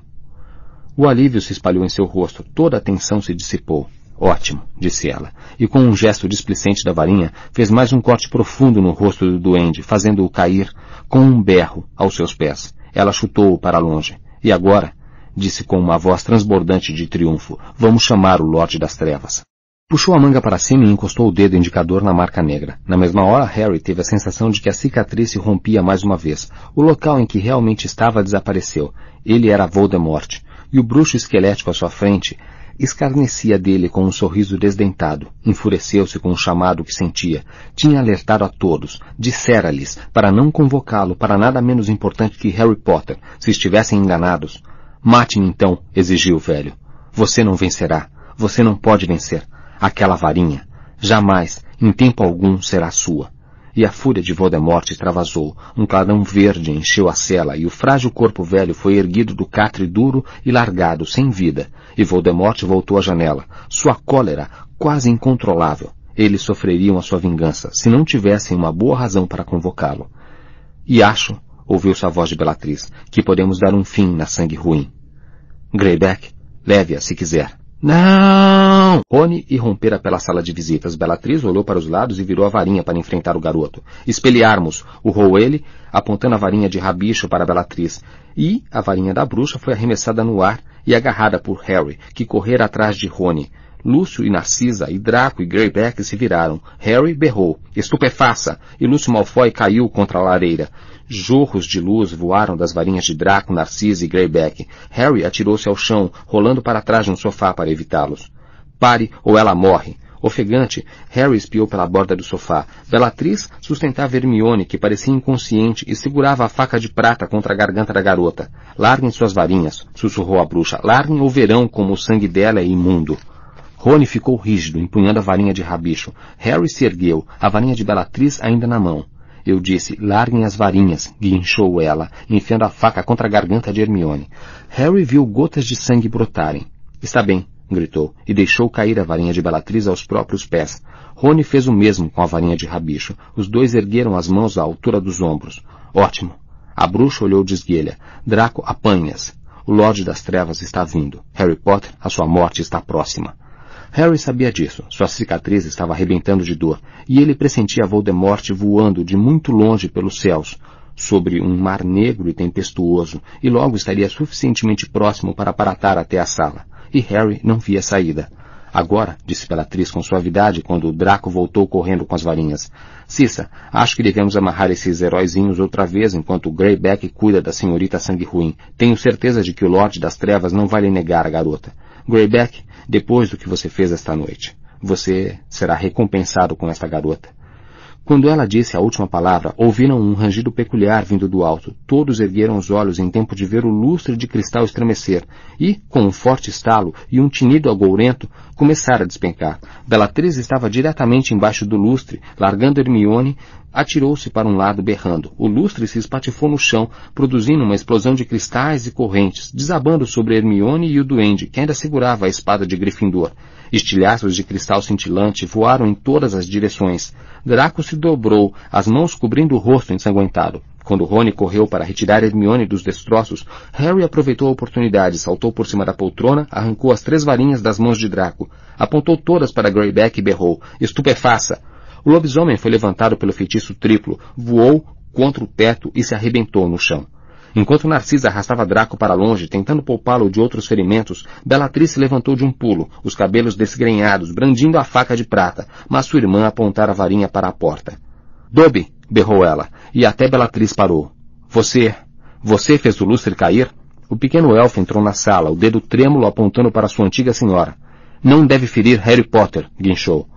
O alívio se espalhou em seu rosto, toda a tensão se dissipou. Ótimo, disse ela, e com um gesto displicente da varinha, fez mais um corte profundo no rosto do duende, fazendo-o cair, com um berro, aos seus pés. Ela chutou-o para longe. E agora, disse com uma voz transbordante de triunfo. Vamos chamar o Lorde das Trevas. Puxou a manga para cima e encostou o dedo indicador na marca negra. Na mesma hora, Harry teve a sensação de que a cicatriz se rompia mais uma vez. O local em que realmente estava desapareceu. Ele era Voldemort. E o bruxo esquelético à sua frente escarnecia dele com um sorriso desdentado, enfureceu-se com o chamado que sentia, tinha alertado a todos, dissera-lhes para não convocá-lo para nada menos importante que Harry Potter, se estivessem enganados. Mate-me então, exigiu o velho. Você não vencerá. Você não pode vencer. Aquela varinha. Jamais, em tempo algum, será sua e a fúria de Voldemort extravasou. Um clarão verde encheu a cela e o frágil corpo velho foi erguido do catre duro e largado, sem vida. E Voldemort voltou à janela. Sua cólera, quase incontrolável. Eles sofreriam a sua vingança, se não tivessem uma boa razão para convocá-lo. E acho, ouviu-se a voz de Bellatrix, que podemos dar um fim na sangue ruim. Greyback, leve-a se quiser. Não! Rony irrompera pela sala de visitas. Bellatrix olhou para os lados e virou a varinha para enfrentar o garoto. Espelharmos, urrou ele, apontando a varinha de rabicho para Bellatrix. E a varinha da bruxa foi arremessada no ar e agarrada por Harry, que correra atrás de Rony. Lúcio e Narcisa, e Draco e Greyback se viraram. Harry berrou, estupefaça, e Lúcio Malfoy caiu contra a lareira. Jorros de luz voaram das varinhas de Draco, Narcisa e Greyback. Harry atirou-se ao chão, rolando para trás de um sofá para evitá-los. Pare ou ela morre. Ofegante, Harry espiou pela borda do sofá. Bellatrix sustentava Hermione, que parecia inconsciente, e segurava a faca de prata contra a garganta da garota. Larguem suas varinhas, sussurrou a bruxa. Larguem ou verão como o sangue dela é imundo. Rony ficou rígido, empunhando a varinha de rabicho. Harry se ergueu, a varinha de Bellatrix ainda na mão. Eu disse, larguem as varinhas, guinchou ela, enfiando a faca contra a garganta de Hermione. Harry viu gotas de sangue brotarem. Está bem, gritou, e deixou cair a varinha de Bellatrix aos próprios pés. Rony fez o mesmo com a varinha de rabicho. Os dois ergueram as mãos à altura dos ombros. Ótimo. A bruxa olhou de esguelha. Draco, apanhas. O Lorde das Trevas está vindo. Harry Potter, a sua morte está próxima. Harry sabia disso. Sua cicatriz estava arrebentando de dor, e ele pressentia Voldemort voando de muito longe pelos céus, sobre um mar negro e tempestuoso, e logo estaria suficientemente próximo para aparatar até a sala. E Harry não via saída. Agora, disse Bellatrix com suavidade quando o Draco voltou correndo com as varinhas. Cissa, acho que devemos amarrar esses heróizinhos outra vez enquanto o Greyback cuida da senhorita Sangue Ruim. Tenho certeza de que o Lorde das Trevas não vai lhe negar a garota. Greyback, depois do que você fez esta noite. Você será recompensado com esta garota. Quando ela disse a última palavra, ouviram um rangido peculiar vindo do alto. Todos ergueram os olhos em tempo de ver o lustre de cristal estremecer, e, com um forte estalo e um tinido agourento, começar a despencar. Bellatrix estava diretamente embaixo do lustre, largando Hermione, atirou-se para um lado berrando. O lustre se espatifou no chão, produzindo uma explosão de cristais e correntes, desabando sobre Hermione e o duende, que ainda segurava a espada de Gryffindor. Estilhaços de cristal cintilante voaram em todas as direções. Draco se dobrou, as mãos cobrindo o rosto ensanguentado. Quando Rony correu para retirar Hermione dos destroços, Harry aproveitou a oportunidade, saltou por cima da poltrona, arrancou as três varinhas das mãos de Draco, apontou todas para Greyback e berrou, estupefaça! O lobisomem foi levantado pelo feitiço triplo, voou contra o teto e se arrebentou no chão. Enquanto Narcisa arrastava Draco para longe, tentando poupá-lo de outros ferimentos, Bellatrix se levantou de um pulo, os cabelos desgrenhados, brandindo a faca de prata, mas sua irmã apontara a varinha para a porta. Dobby! berrou ela, e até Bellatrix parou. Você... você fez o lustre cair? O pequeno elfo entrou na sala, o dedo trêmulo apontando para sua antiga senhora. Não deve ferir Harry Potter, guinchou.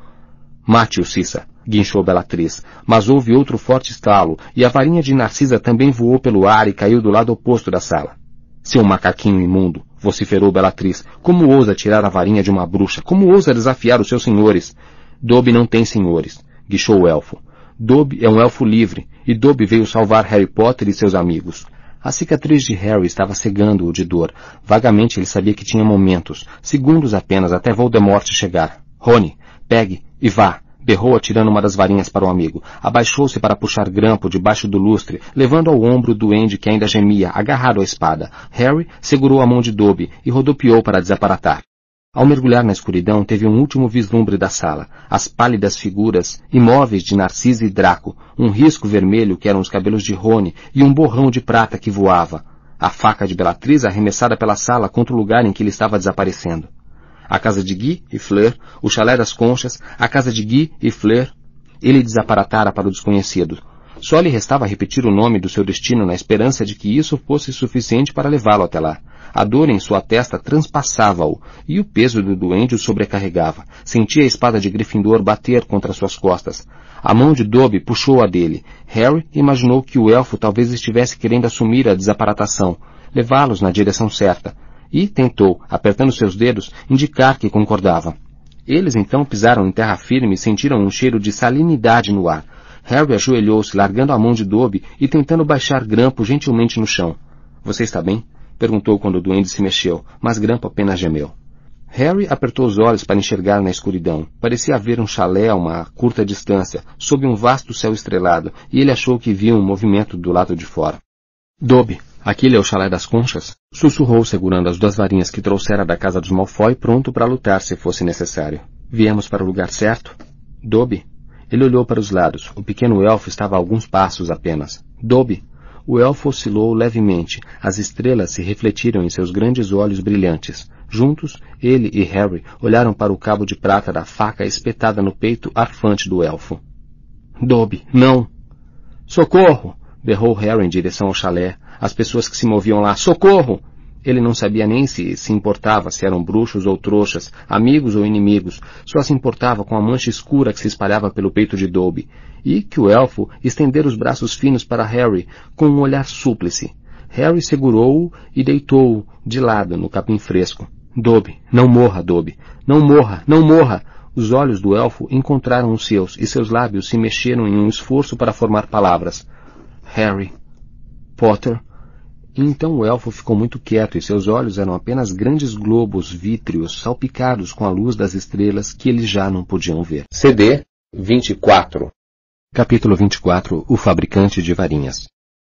Mate-o, Cissa guinchou Bellatrix, mas houve outro forte estalo, e a varinha de Narcisa também voou pelo ar e caiu do lado oposto da sala. Seu macaquinho imundo, vociferou Bellatrix, como ousa tirar a varinha de uma bruxa? Como ousa desafiar os seus senhores? Dobby não tem senhores, guichou o elfo. Dobby é um elfo livre, e Dobby veio salvar Harry Potter e seus amigos. A cicatriz de Harry estava cegando-o de dor. Vagamente ele sabia que tinha momentos, segundos apenas, até Voldemort chegar. Rony, pegue e vá berrou atirando uma das varinhas para o amigo. Abaixou-se para puxar grampo debaixo do lustre, levando ao ombro o duende que ainda gemia, agarrado à espada. Harry segurou a mão de Dobby e rodopiou para desaparatar. Ao mergulhar na escuridão, teve um último vislumbre da sala, as pálidas figuras imóveis de Narcisa e Draco, um risco vermelho que eram os cabelos de Rony e um borrão de prata que voava. A faca de Bellatrix arremessada pela sala contra o lugar em que ele estava desaparecendo a casa de Guy e Fleur, o chalé das conchas, a casa de Guy e Fleur. Ele desaparatara para o desconhecido. Só lhe restava repetir o nome do seu destino na esperança de que isso fosse suficiente para levá-lo até lá. A dor em sua testa transpassava-o, e o peso do duende o sobrecarregava. Sentia a espada de Gryffindor bater contra suas costas. A mão de Dobby puxou a dele. Harry imaginou que o elfo talvez estivesse querendo assumir a desaparatação, levá-los na direção certa, e tentou, apertando seus dedos, indicar que concordava. Eles então pisaram em terra firme e sentiram um cheiro de salinidade no ar. Harry ajoelhou-se, largando a mão de Dobby e tentando baixar Grampo gentilmente no chão. Você está bem? perguntou quando o duende se mexeu, mas Grampo apenas gemeu. Harry apertou os olhos para enxergar na escuridão. Parecia haver um chalé a uma curta distância, sob um vasto céu estrelado, e ele achou que via um movimento do lado de fora. Dobby, aquele é o chalé das conchas? Sussurrou segurando as duas varinhas que trouxera da casa dos Malfoy, pronto para lutar se fosse necessário. Viemos para o lugar certo? Dobby. Ele olhou para os lados. O pequeno elfo estava a alguns passos apenas. Dobby. O elfo oscilou levemente. As estrelas se refletiram em seus grandes olhos brilhantes. Juntos, ele e Harry olharam para o cabo de prata da faca espetada no peito arfante do elfo. Dobby, não! Socorro! Berrou Harry em direção ao chalé. As pessoas que se moviam lá. Socorro! Ele não sabia nem se se importava se eram bruxos ou trouxas, amigos ou inimigos, só se importava com a mancha escura que se espalhava pelo peito de Dobby, e que o elfo estendera os braços finos para Harry com um olhar súplice. Harry segurou-o e deitou-o de lado no capim fresco. Dobby, não morra, Dobby. Não morra, não morra. Os olhos do elfo encontraram os seus e seus lábios se mexeram em um esforço para formar palavras. Harry. Potter. Então o elfo ficou muito quieto e seus olhos eram apenas grandes globos vítreos salpicados com a luz das estrelas que eles já não podiam ver. CD 24 Capítulo 24 O Fabricante de Varinhas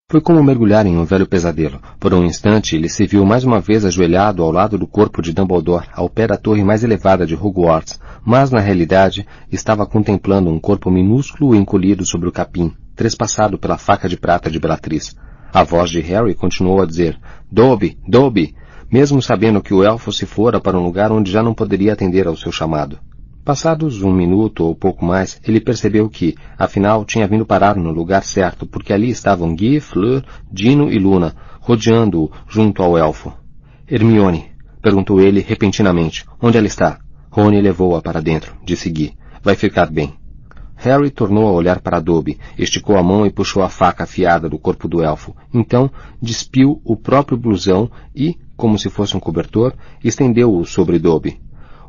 foi como mergulhar em um velho pesadelo. Por um instante, ele se viu mais uma vez ajoelhado ao lado do corpo de Dumbledore, ao pé da torre mais elevada de Hogwarts, mas, na realidade, estava contemplando um corpo minúsculo encolhido sobre o capim, trespassado pela faca de prata de Bellatrix. A voz de Harry continuou a dizer, Dobby, Dobby, mesmo sabendo que o elfo se fora para um lugar onde já não poderia atender ao seu chamado. Passados um minuto ou pouco mais, ele percebeu que, afinal, tinha vindo parar no lugar certo, porque ali estavam Guy, Fleur, Dino e Luna, rodeando-o junto ao elfo. Hermione, perguntou ele repentinamente, onde ela está? Rony levou-a para dentro, disse Guy. Vai ficar bem. Harry tornou a olhar para Dobby, esticou a mão e puxou a faca afiada do corpo do elfo. Então, despiu o próprio blusão e, como se fosse um cobertor, estendeu-o sobre Dobby.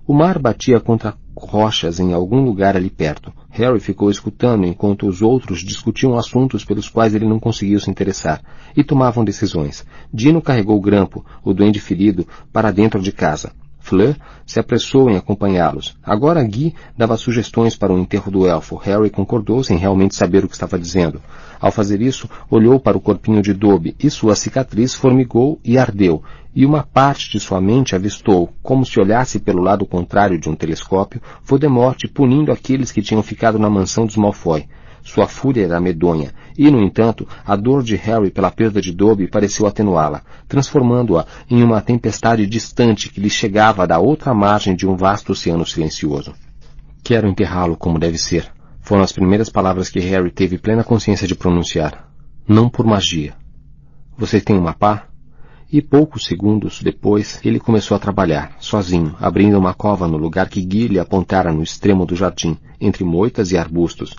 O mar batia contra rochas em algum lugar ali perto. Harry ficou escutando enquanto os outros discutiam assuntos pelos quais ele não conseguiu se interessar, e tomavam decisões. Dino carregou o grampo, o duende ferido, para dentro de casa. Fleur se apressou em acompanhá-los. Agora Guy dava sugestões para o enterro do elfo. Harry concordou sem realmente saber o que estava dizendo. Ao fazer isso, olhou para o corpinho de Dobby e sua cicatriz formigou e ardeu, e uma parte de sua mente avistou, como se olhasse pelo lado contrário de um telescópio, Voldemort punindo aqueles que tinham ficado na mansão dos Malfoy. Sua fúria era medonha, e, no entanto, a dor de Harry pela perda de Dobby pareceu atenuá-la, transformando-a em uma tempestade distante que lhe chegava da outra margem de um vasto oceano silencioso. Quero enterrá-lo como deve ser, foram as primeiras palavras que Harry teve plena consciência de pronunciar. Não por magia. Você tem uma pá? E poucos segundos depois, ele começou a trabalhar, sozinho, abrindo uma cova no lugar que Guy lhe apontara no extremo do jardim, entre moitas e arbustos.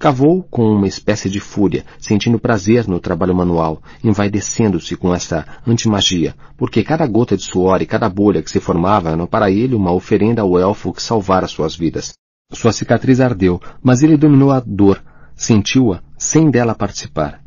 Cavou com uma espécie de fúria, sentindo prazer no trabalho manual, envaidecendo-se com essa antimagia, porque cada gota de suor e cada bolha que se formava eram para ele uma oferenda ao elfo que salvara suas vidas. Sua cicatriz ardeu, mas ele dominou a dor, sentiu-a, sem dela participar.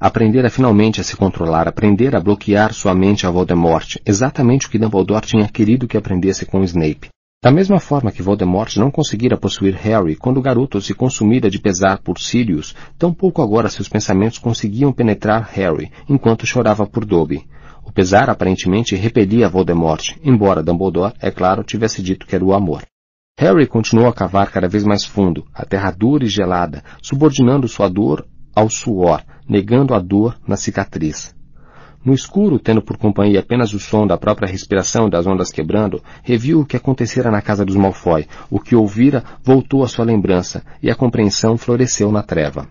Aprendera finalmente a se controlar, aprender a bloquear sua mente a Voldemort, exatamente o que Dumbledore tinha querido que aprendesse com Snape. Da mesma forma que Voldemort não conseguira possuir Harry quando o garoto se consumira de pesar por Sirius, tampouco agora seus pensamentos conseguiam penetrar Harry, enquanto chorava por Dobby. O pesar aparentemente repelia Voldemort, embora Dumbledore, é claro, tivesse dito que era o amor. Harry continuou a cavar cada vez mais fundo, a terra dura e gelada, subordinando sua dor ao suor, negando a dor na cicatriz. No escuro, tendo por companhia apenas o som da própria respiração das ondas quebrando, reviu o que acontecera na casa dos Malfoy. O que ouvira voltou à sua lembrança, e a compreensão floresceu na treva.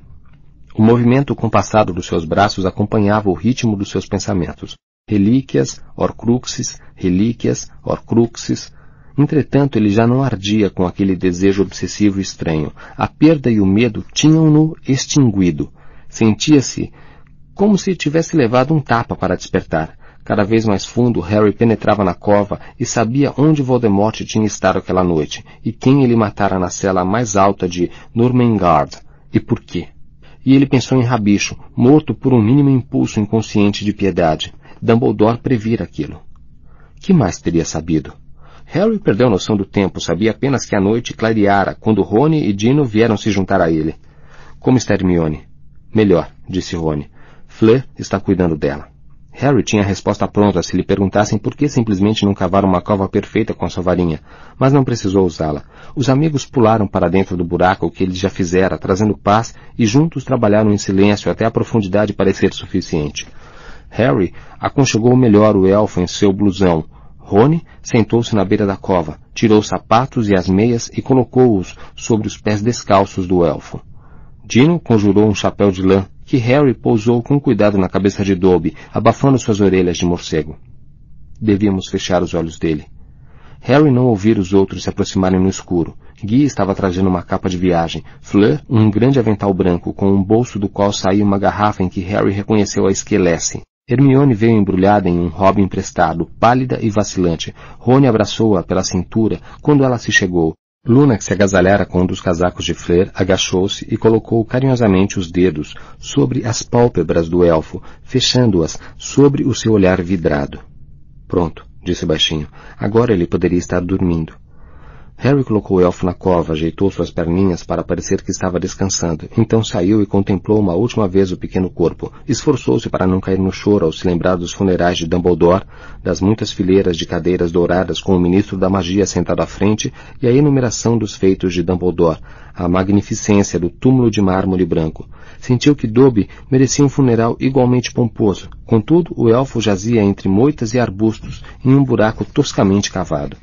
O movimento compassado dos seus braços acompanhava o ritmo dos seus pensamentos. Relíquias, Horcruxes, relíquias, Horcruxes. Entretanto, ele já não ardia com aquele desejo obsessivo e estranho. A perda e o medo tinham-no extinguido. Sentia-se como se tivesse levado um tapa para despertar. Cada vez mais fundo, Harry penetrava na cova e sabia onde Voldemort tinha estado aquela noite e quem ele matara na cela mais alta de Nurmengard e por quê. E ele pensou em Rabicho, morto por um mínimo impulso inconsciente de piedade. Dumbledore previra aquilo. Que mais teria sabido? Harry perdeu a noção do tempo, sabia apenas que a noite clareara quando Rony e Dino vieram se juntar a ele. Como está Hermione? Melhor, disse Rony. Fleur está cuidando dela. Harry tinha a resposta pronta se lhe perguntassem por que simplesmente não cavar uma cova perfeita com sua varinha, mas não precisou usá-la. Os amigos pularam para dentro do buraco que ele já fizera, trazendo paz, e juntos trabalharam em silêncio até a profundidade parecer suficiente. Harry aconchegou melhor o elfo em seu blusão. Rony sentou-se na beira da cova, tirou os sapatos e as meias e colocou-os sobre os pés descalços do elfo. Dino conjurou um chapéu de lã que Harry pousou com cuidado na cabeça de Dobby, abafando suas orelhas de morcego. Devíamos fechar os olhos dele. Harry não ouvira os outros se aproximarem no escuro. Guy estava trazendo uma capa de viagem. Fleur, um grande avental branco, com um bolso do qual saía uma garrafa em que Harry reconheceu a esquelece. Hermione veio embrulhada em um hobby emprestado, pálida e vacilante. Rony abraçou-a pela cintura quando ela se chegou. Luna, que se agasalhara com um dos casacos de Fleur, agachou-se e colocou carinhosamente os dedos sobre as pálpebras do elfo, fechando-as sobre o seu olhar vidrado. Pronto, disse baixinho. Agora ele poderia estar dormindo. Harry colocou o elfo na cova, ajeitou suas perninhas para parecer que estava descansando. Então saiu e contemplou uma última vez o pequeno corpo. Esforçou-se para não cair no choro ao se lembrar dos funerais de Dumbledore, das muitas fileiras de cadeiras douradas com o ministro da magia sentado à frente e a enumeração dos feitos de Dumbledore, a magnificência do túmulo de mármore branco. Sentiu que Dobby merecia um funeral igualmente pomposo. Contudo, o elfo jazia entre moitas e arbustos, em um buraco toscamente cavado.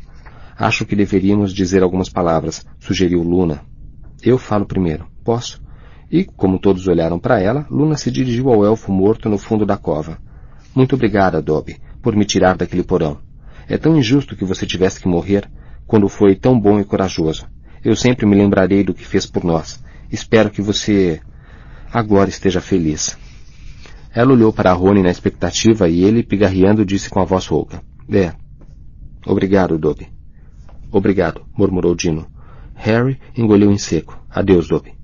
Acho que deveríamos dizer algumas palavras, sugeriu Luna. Eu falo primeiro. Posso? E, como todos olharam para ela, Luna se dirigiu ao elfo morto no fundo da cova. Muito obrigada, Dobby, por me tirar daquele porão. É tão injusto que você tivesse que morrer quando foi tão bom e corajoso. Eu sempre me lembrarei do que fez por nós. Espero que você agora esteja feliz. Ela olhou para Rony na expectativa e ele, pigarreando, disse com a voz rouca. É. Obrigado, Dobby. Obrigado, murmurou Dino. Harry engoliu em seco. Adeus, Dobby.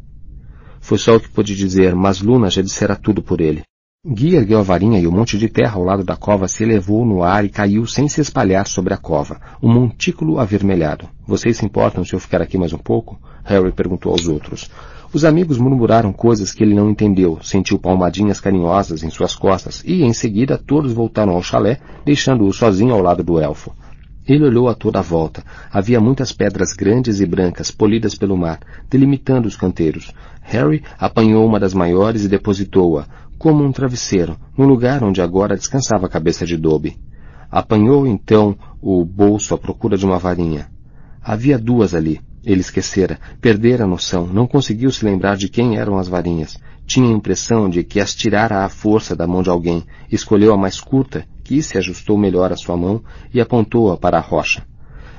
Foi só o que pôde dizer, mas Luna já dissera tudo por ele. Guy ergueu a varinha e o monte de terra ao lado da cova se elevou no ar e caiu sem se espalhar sobre a cova, um montículo avermelhado. Vocês se importam se eu ficar aqui mais um pouco? Harry perguntou aos outros. Os amigos murmuraram coisas que ele não entendeu, sentiu palmadinhas carinhosas em suas costas e, em seguida, todos voltaram ao chalé, deixando-o sozinho ao lado do elfo. Ele olhou a toda a volta. Havia muitas pedras grandes e brancas, polidas pelo mar, delimitando os canteiros. Harry apanhou uma das maiores e depositou-a, como um travesseiro, no lugar onde agora descansava a cabeça de Dobby. Apanhou então o bolso à procura de uma varinha. Havia duas ali. Ele esquecera, perdera a noção, não conseguiu se lembrar de quem eram as varinhas. Tinha a impressão de que as tirara à força da mão de alguém. Escolheu a mais curta se ajustou melhor a sua mão e apontou-a para a rocha.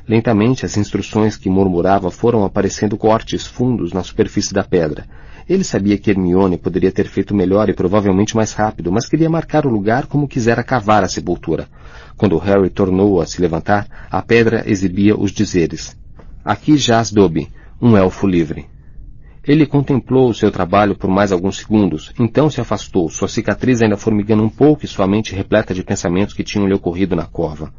Lentamente as instruções que murmurava foram aparecendo cortes fundos na superfície da pedra. Ele sabia que Hermione poderia ter feito melhor e provavelmente mais rápido, mas queria marcar o lugar como quisera cavar a sepultura. Quando Harry tornou a se levantar, a pedra exibia os dizeres. Aqui jaz Dobby, um elfo livre. Ele contemplou o seu trabalho por mais alguns segundos, então se afastou, sua cicatriz ainda formigando um pouco e sua mente repleta de pensamentos que tinham lhe ocorrido na cova.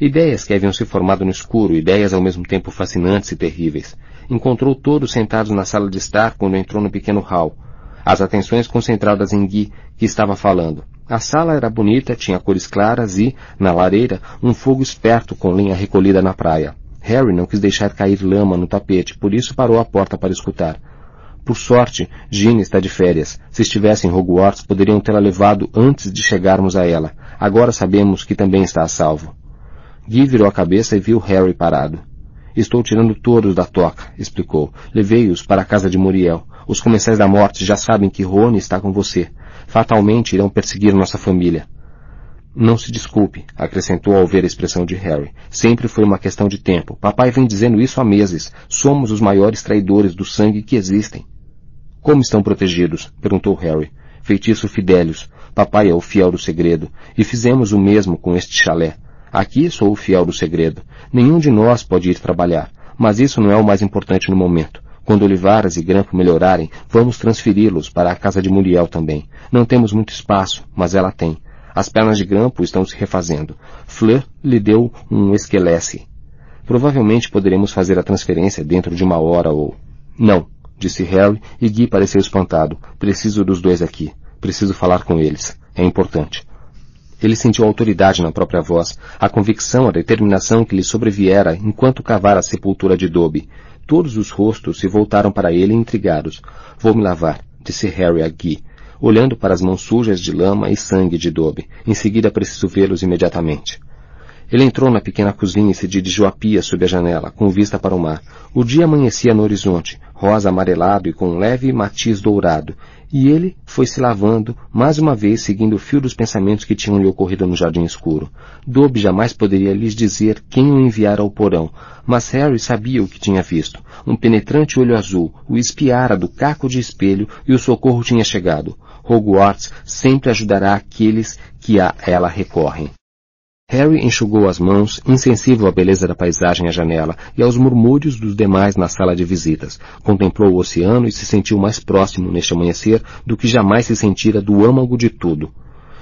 Ideias que haviam se formado no escuro, ideias ao mesmo tempo fascinantes e terríveis. Encontrou todos sentados na sala de estar quando entrou no pequeno hall. As atenções concentradas em Guy, que estava falando. A sala era bonita, tinha cores claras e, na lareira, um fogo esperto com lenha recolhida na praia. Harry não quis deixar cair lama no tapete, por isso parou à porta para escutar. Por sorte, Ginny está de férias. Se estivesse em Hogwarts, poderiam tê-la levado antes de chegarmos a ela. Agora sabemos que também está a salvo. Guy virou a cabeça e viu Harry parado. Estou tirando todos da toca, explicou. Levei-os para a casa de Muriel. Os comensais da morte já sabem que Rony está com você. Fatalmente irão perseguir nossa família. Não se desculpe, acrescentou ao ver a expressão de Harry. Sempre foi uma questão de tempo. Papai vem dizendo isso há meses. Somos os maiores traidores do sangue que existem. Como estão protegidos? perguntou Harry. Feitiço Fidélios. Papai é o fiel do segredo. E fizemos o mesmo com este chalé. Aqui sou o fiel do segredo. Nenhum de nós pode ir trabalhar. Mas isso não é o mais importante no momento. Quando Olivaras e Grampo melhorarem, vamos transferi-los para a casa de Muriel também. Não temos muito espaço, mas ela tem. As pernas de Grampo estão se refazendo. Fleur lhe deu um esquelece. Provavelmente poderemos fazer a transferência dentro de uma hora ou... Não, disse Harry e Guy pareceu espantado. Preciso dos dois aqui. Preciso falar com eles. É importante. Ele sentiu autoridade na própria voz, a convicção, a determinação que lhe sobreviera enquanto cavara a sepultura de Dobby. Todos os rostos se voltaram para ele intrigados. Vou me lavar, disse Harry a Guy, olhando para as mãos sujas de lama e sangue de Dobby. Em seguida preciso vê-los imediatamente. Ele entrou na pequena cozinha e se dirigiu à pia sob a janela, com vista para o mar. O dia amanhecia no horizonte, rosa amarelado e com um leve matiz dourado, e ele foi se lavando, mais uma vez seguindo o fio dos pensamentos que tinham lhe ocorrido no jardim escuro. Dobby jamais poderia lhes dizer quem o enviara ao porão, mas Harry sabia o que tinha visto. Um penetrante olho azul o espiara do caco de espelho e o socorro tinha chegado. Hogwarts sempre ajudará aqueles que a ela recorrem. Harry enxugou as mãos, insensível à beleza da paisagem à janela e aos murmúrios dos demais na sala de visitas. Contemplou o oceano e se sentiu mais próximo neste amanhecer do que jamais se sentira do âmago de tudo.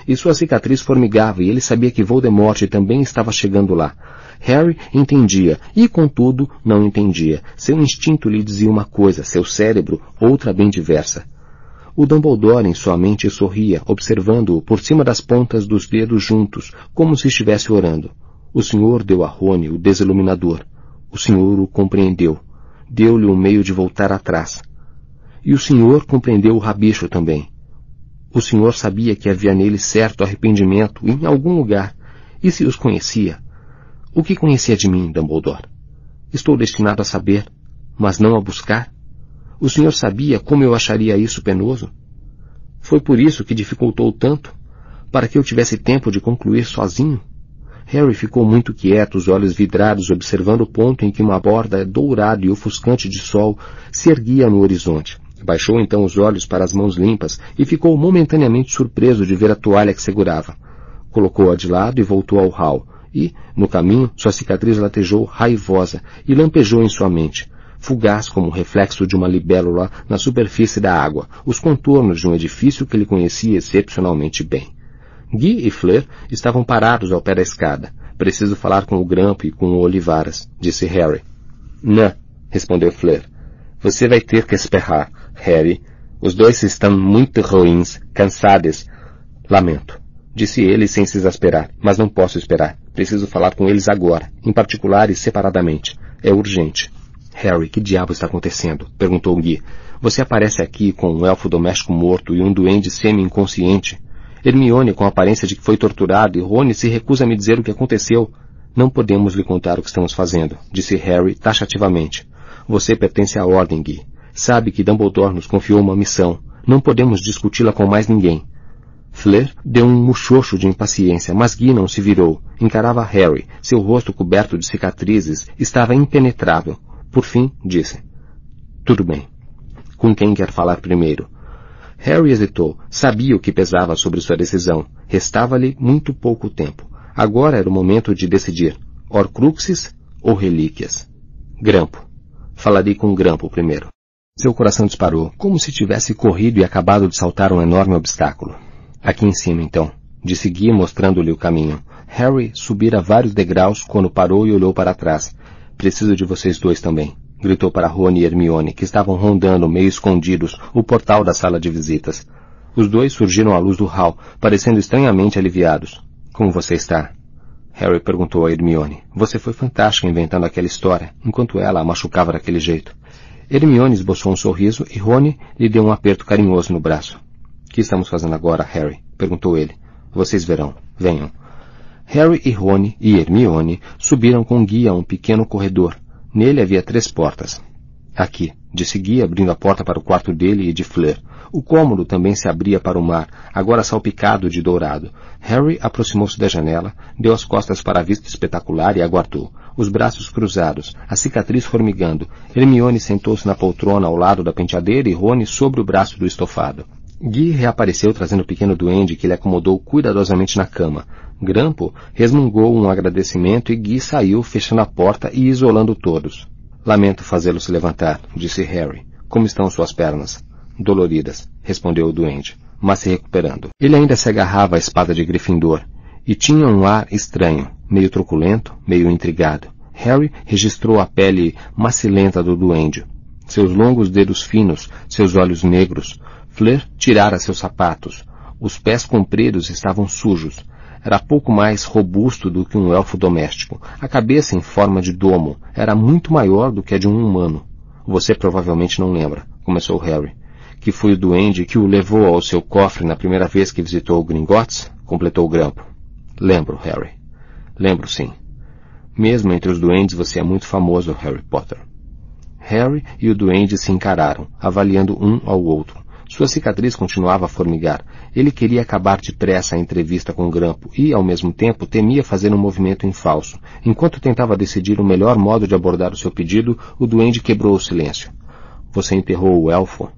E sua cicatriz formigava e ele sabia que Voldemort também estava chegando lá. Harry entendia, e contudo não entendia. Seu instinto lhe dizia uma coisa, seu cérebro outra bem diversa. O Dumbledore em sua mente sorria, observando-o por cima das pontas dos dedos juntos, como se estivesse orando. O Senhor deu a Rony o desiluminador. O Senhor o compreendeu. Deu-lhe um meio de voltar atrás. E o Senhor compreendeu o rabicho também. O Senhor sabia que havia nele certo arrependimento em algum lugar. E se os conhecia? O que conhecia de mim, Dumbledore? Estou destinado a saber, mas não a buscar? O senhor sabia como eu acharia isso penoso? Foi por isso que dificultou tanto? Para que eu tivesse tempo de concluir sozinho? Harry ficou muito quieto, os olhos vidrados, observando o ponto em que uma borda dourada e ofuscante de sol se erguia no horizonte. Baixou então os olhos para as mãos limpas e ficou momentaneamente surpreso de ver a toalha que segurava. Colocou-a de lado e voltou ao hall, e, no caminho, sua cicatriz latejou raivosa e lampejou em sua mente fugaz como o reflexo de uma libélula na superfície da água, os contornos de um edifício que ele conhecia excepcionalmente bem. Guy e Fleur estavam parados ao pé da escada. Preciso falar com o Grampo e com o Olivaras, disse Harry. Não, respondeu Fleur. Você vai ter que esperar, Harry. Os dois estão muito ruins, cansados. Lamento, disse ele sem se exasperar, mas não posso esperar. Preciso falar com eles agora, em particular e separadamente. É urgente. Harry, que diabo está acontecendo? perguntou Guy. Você aparece aqui com um elfo doméstico morto e um duende semi-inconsciente. Hermione com a aparência de que foi torturado e Rony se recusa a me dizer o que aconteceu. Não podemos lhe contar o que estamos fazendo, disse Harry taxativamente. Você pertence à Ordem, Guy. Sabe que Dumbledore nos confiou uma missão. Não podemos discuti-la com mais ninguém. Fleur deu um muxoxo de impaciência, mas Guy não se virou. Encarava Harry. Seu rosto coberto de cicatrizes estava impenetrável. Por fim, disse. Tudo bem. Com quem quer falar primeiro? Harry hesitou. Sabia o que pesava sobre sua decisão. Restava-lhe muito pouco tempo. Agora era o momento de decidir. Horcruxes ou relíquias? Grampo. Falarei com Grampo primeiro. Seu coração disparou, como se tivesse corrido e acabado de saltar um enorme obstáculo. Aqui em cima, então, disse Guy mostrando-lhe o caminho. Harry subira vários degraus quando parou e olhou para trás. Preciso de vocês dois também, gritou para Rony e Hermione, que estavam rondando, meio escondidos, o portal da sala de visitas. Os dois surgiram à luz do hall, parecendo estranhamente aliviados. Como você está? Harry perguntou a Hermione. Você foi fantástica inventando aquela história, enquanto ela a machucava daquele jeito. Hermione esboçou um sorriso e Rony lhe deu um aperto carinhoso no braço. O que estamos fazendo agora, Harry? perguntou ele. Vocês verão. Venham. Harry e Rony e Hermione subiram com guia a um pequeno corredor. Nele havia três portas. Aqui, disse Guy, abrindo a porta para o quarto dele e de Fleur. O cômodo também se abria para o mar, agora salpicado de dourado. Harry aproximou-se da janela, deu as costas para a vista espetacular e aguardou, os braços cruzados, a cicatriz formigando. Hermione sentou-se na poltrona ao lado da penteadeira e Rony sobre o braço do estofado. Guy reapareceu trazendo o pequeno duende que ele acomodou cuidadosamente na cama. Grampo resmungou um agradecimento e Guy saiu, fechando a porta e isolando todos. Lamento fazê-lo se levantar, disse Harry. Como estão suas pernas? Doloridas, respondeu o duende, mas se recuperando. Ele ainda se agarrava à espada de Gryffindor, e tinha um ar estranho, meio truculento, meio intrigado. Harry registrou a pele macilenta do duende, seus longos dedos finos, seus olhos negros. Fleur tirara seus sapatos. Os pés compridos estavam sujos. Era pouco mais robusto do que um elfo doméstico. A cabeça em forma de domo era muito maior do que a de um humano. Você provavelmente não lembra, começou Harry que foi o duende que o levou ao seu cofre na primeira vez que visitou Gringotts? Completou o grampo. Lembro, Harry. Lembro sim. Mesmo entre os duendes você é muito famoso, Harry Potter. Harry e o duende se encararam, avaliando um ao outro. Sua cicatriz continuava a formigar. Ele queria acabar depressa a entrevista com Grampo e, ao mesmo tempo, temia fazer um movimento em falso. Enquanto tentava decidir o melhor modo de abordar o seu pedido, o duende quebrou o silêncio. Você enterrou o elfo?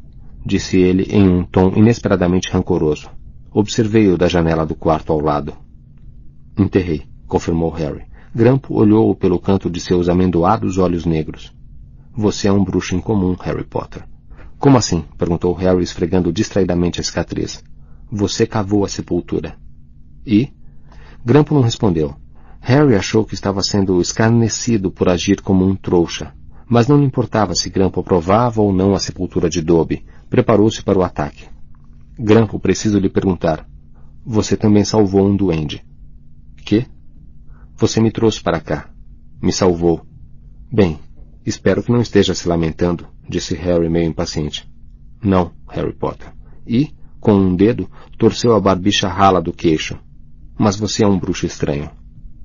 disse ele em um tom inesperadamente rancoroso. Observei-o da janela do quarto ao lado. Enterrei, confirmou Harry. Grampo olhou-o pelo canto de seus amendoados olhos negros. Você é um bruxo incomum, Harry Potter. Como assim? perguntou Harry esfregando distraidamente a cicatriz. Você cavou a sepultura. E? Grampo não respondeu. Harry achou que estava sendo escarnecido por agir como um trouxa, mas não lhe importava se Grampo aprovava ou não a sepultura de Dobby, preparou-se para o ataque. Grampo, preciso lhe perguntar. Você também salvou um duende. Que? Você me trouxe para cá. Me salvou. Bem, espero que não esteja se lamentando, disse Harry meio impaciente. Não, Harry Potter. E, com um dedo, torceu a barbicha rala do queixo. Mas você é um bruxo estranho.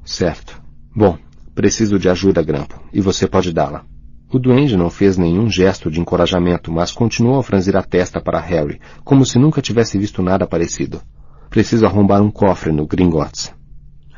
Certo. Bom, preciso de ajuda, Grampo, e você pode dá-la. O duende não fez nenhum gesto de encorajamento, mas continuou a franzir a testa para Harry, como se nunca tivesse visto nada parecido. Preciso arrombar um cofre no Gringotts.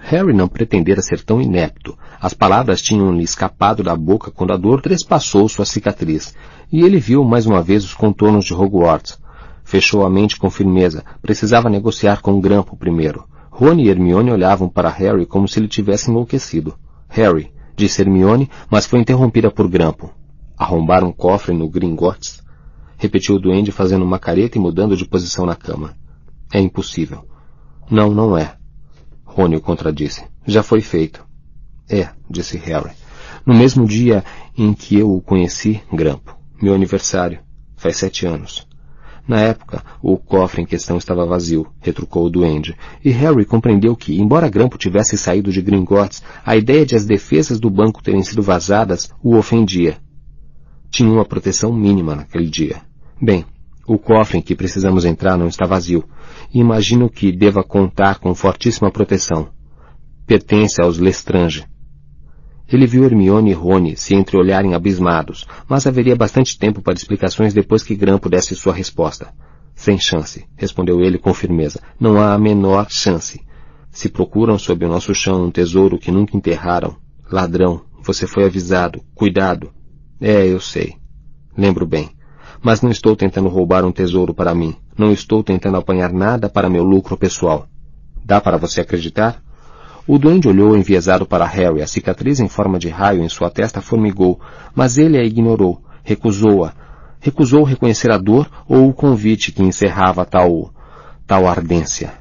Harry não pretendera ser tão inepto. As palavras tinham-lhe escapado da boca quando a dor trespassou sua cicatriz, e ele viu mais uma vez os contornos de Hogwarts. Fechou a mente com firmeza. Precisava negociar com Grampo primeiro. Rony e Hermione olhavam para Harry como se ele tivesse enlouquecido. Harry, disse Hermione, mas foi interrompida por Grampo. Arrombar um cofre no Gringotts? Repetiu o duende fazendo uma careta e mudando de posição na cama. É impossível. Não, não é. Rony o contradisse. Já foi feito. É, disse Harry. No mesmo dia em que eu o conheci, Grampo. Meu aniversário. Faz sete anos. Na época, o cofre em questão estava vazio, retrucou o duende, e Harry compreendeu que, embora Grampo tivesse saído de Gringotts, a ideia de as defesas do banco terem sido vazadas o ofendia. Tinha uma proteção mínima naquele dia. Bem, o cofre em que precisamos entrar não está vazio, imagino que deva contar com fortíssima proteção. Pertence aos Lestrange, ele viu Hermione e Rony se entreolharem abismados, mas haveria bastante tempo para explicações depois que Grampo desse sua resposta. Sem chance, respondeu ele com firmeza. Não há a menor chance. Se procuram sob o nosso chão um tesouro que nunca enterraram, ladrão, você foi avisado. Cuidado. É, eu sei. Lembro bem. Mas não estou tentando roubar um tesouro para mim. Não estou tentando apanhar nada para meu lucro pessoal. Dá para você acreditar? O duende olhou enviesado para Harry. A cicatriz em forma de raio em sua testa formigou, mas ele a ignorou, recusou-a. Recusou reconhecer a dor ou o convite que encerrava tal, tal ardência.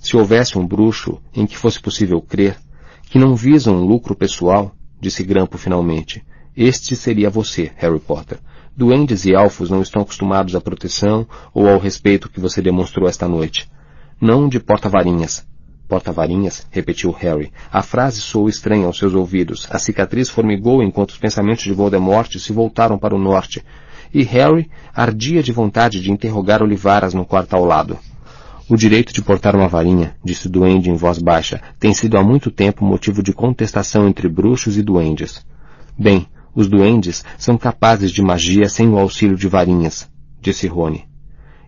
Se houvesse um bruxo em que fosse possível crer, que não visa um lucro pessoal, disse Grampo finalmente, este seria você, Harry Potter. Duendes e elfos não estão acostumados à proteção ou ao respeito que você demonstrou esta noite. Não de porta-varinhas, Porta-varinhas, repetiu Harry. A frase soou estranha aos seus ouvidos. A cicatriz formigou enquanto os pensamentos de Voldemort se voltaram para o norte. E Harry ardia de vontade de interrogar Olivaras no quarto ao lado. O direito de portar uma varinha, disse o duende em voz baixa, tem sido há muito tempo motivo de contestação entre bruxos e duendes. Bem, Os duendes são capazes de magia sem o auxílio de varinhas, disse Rony.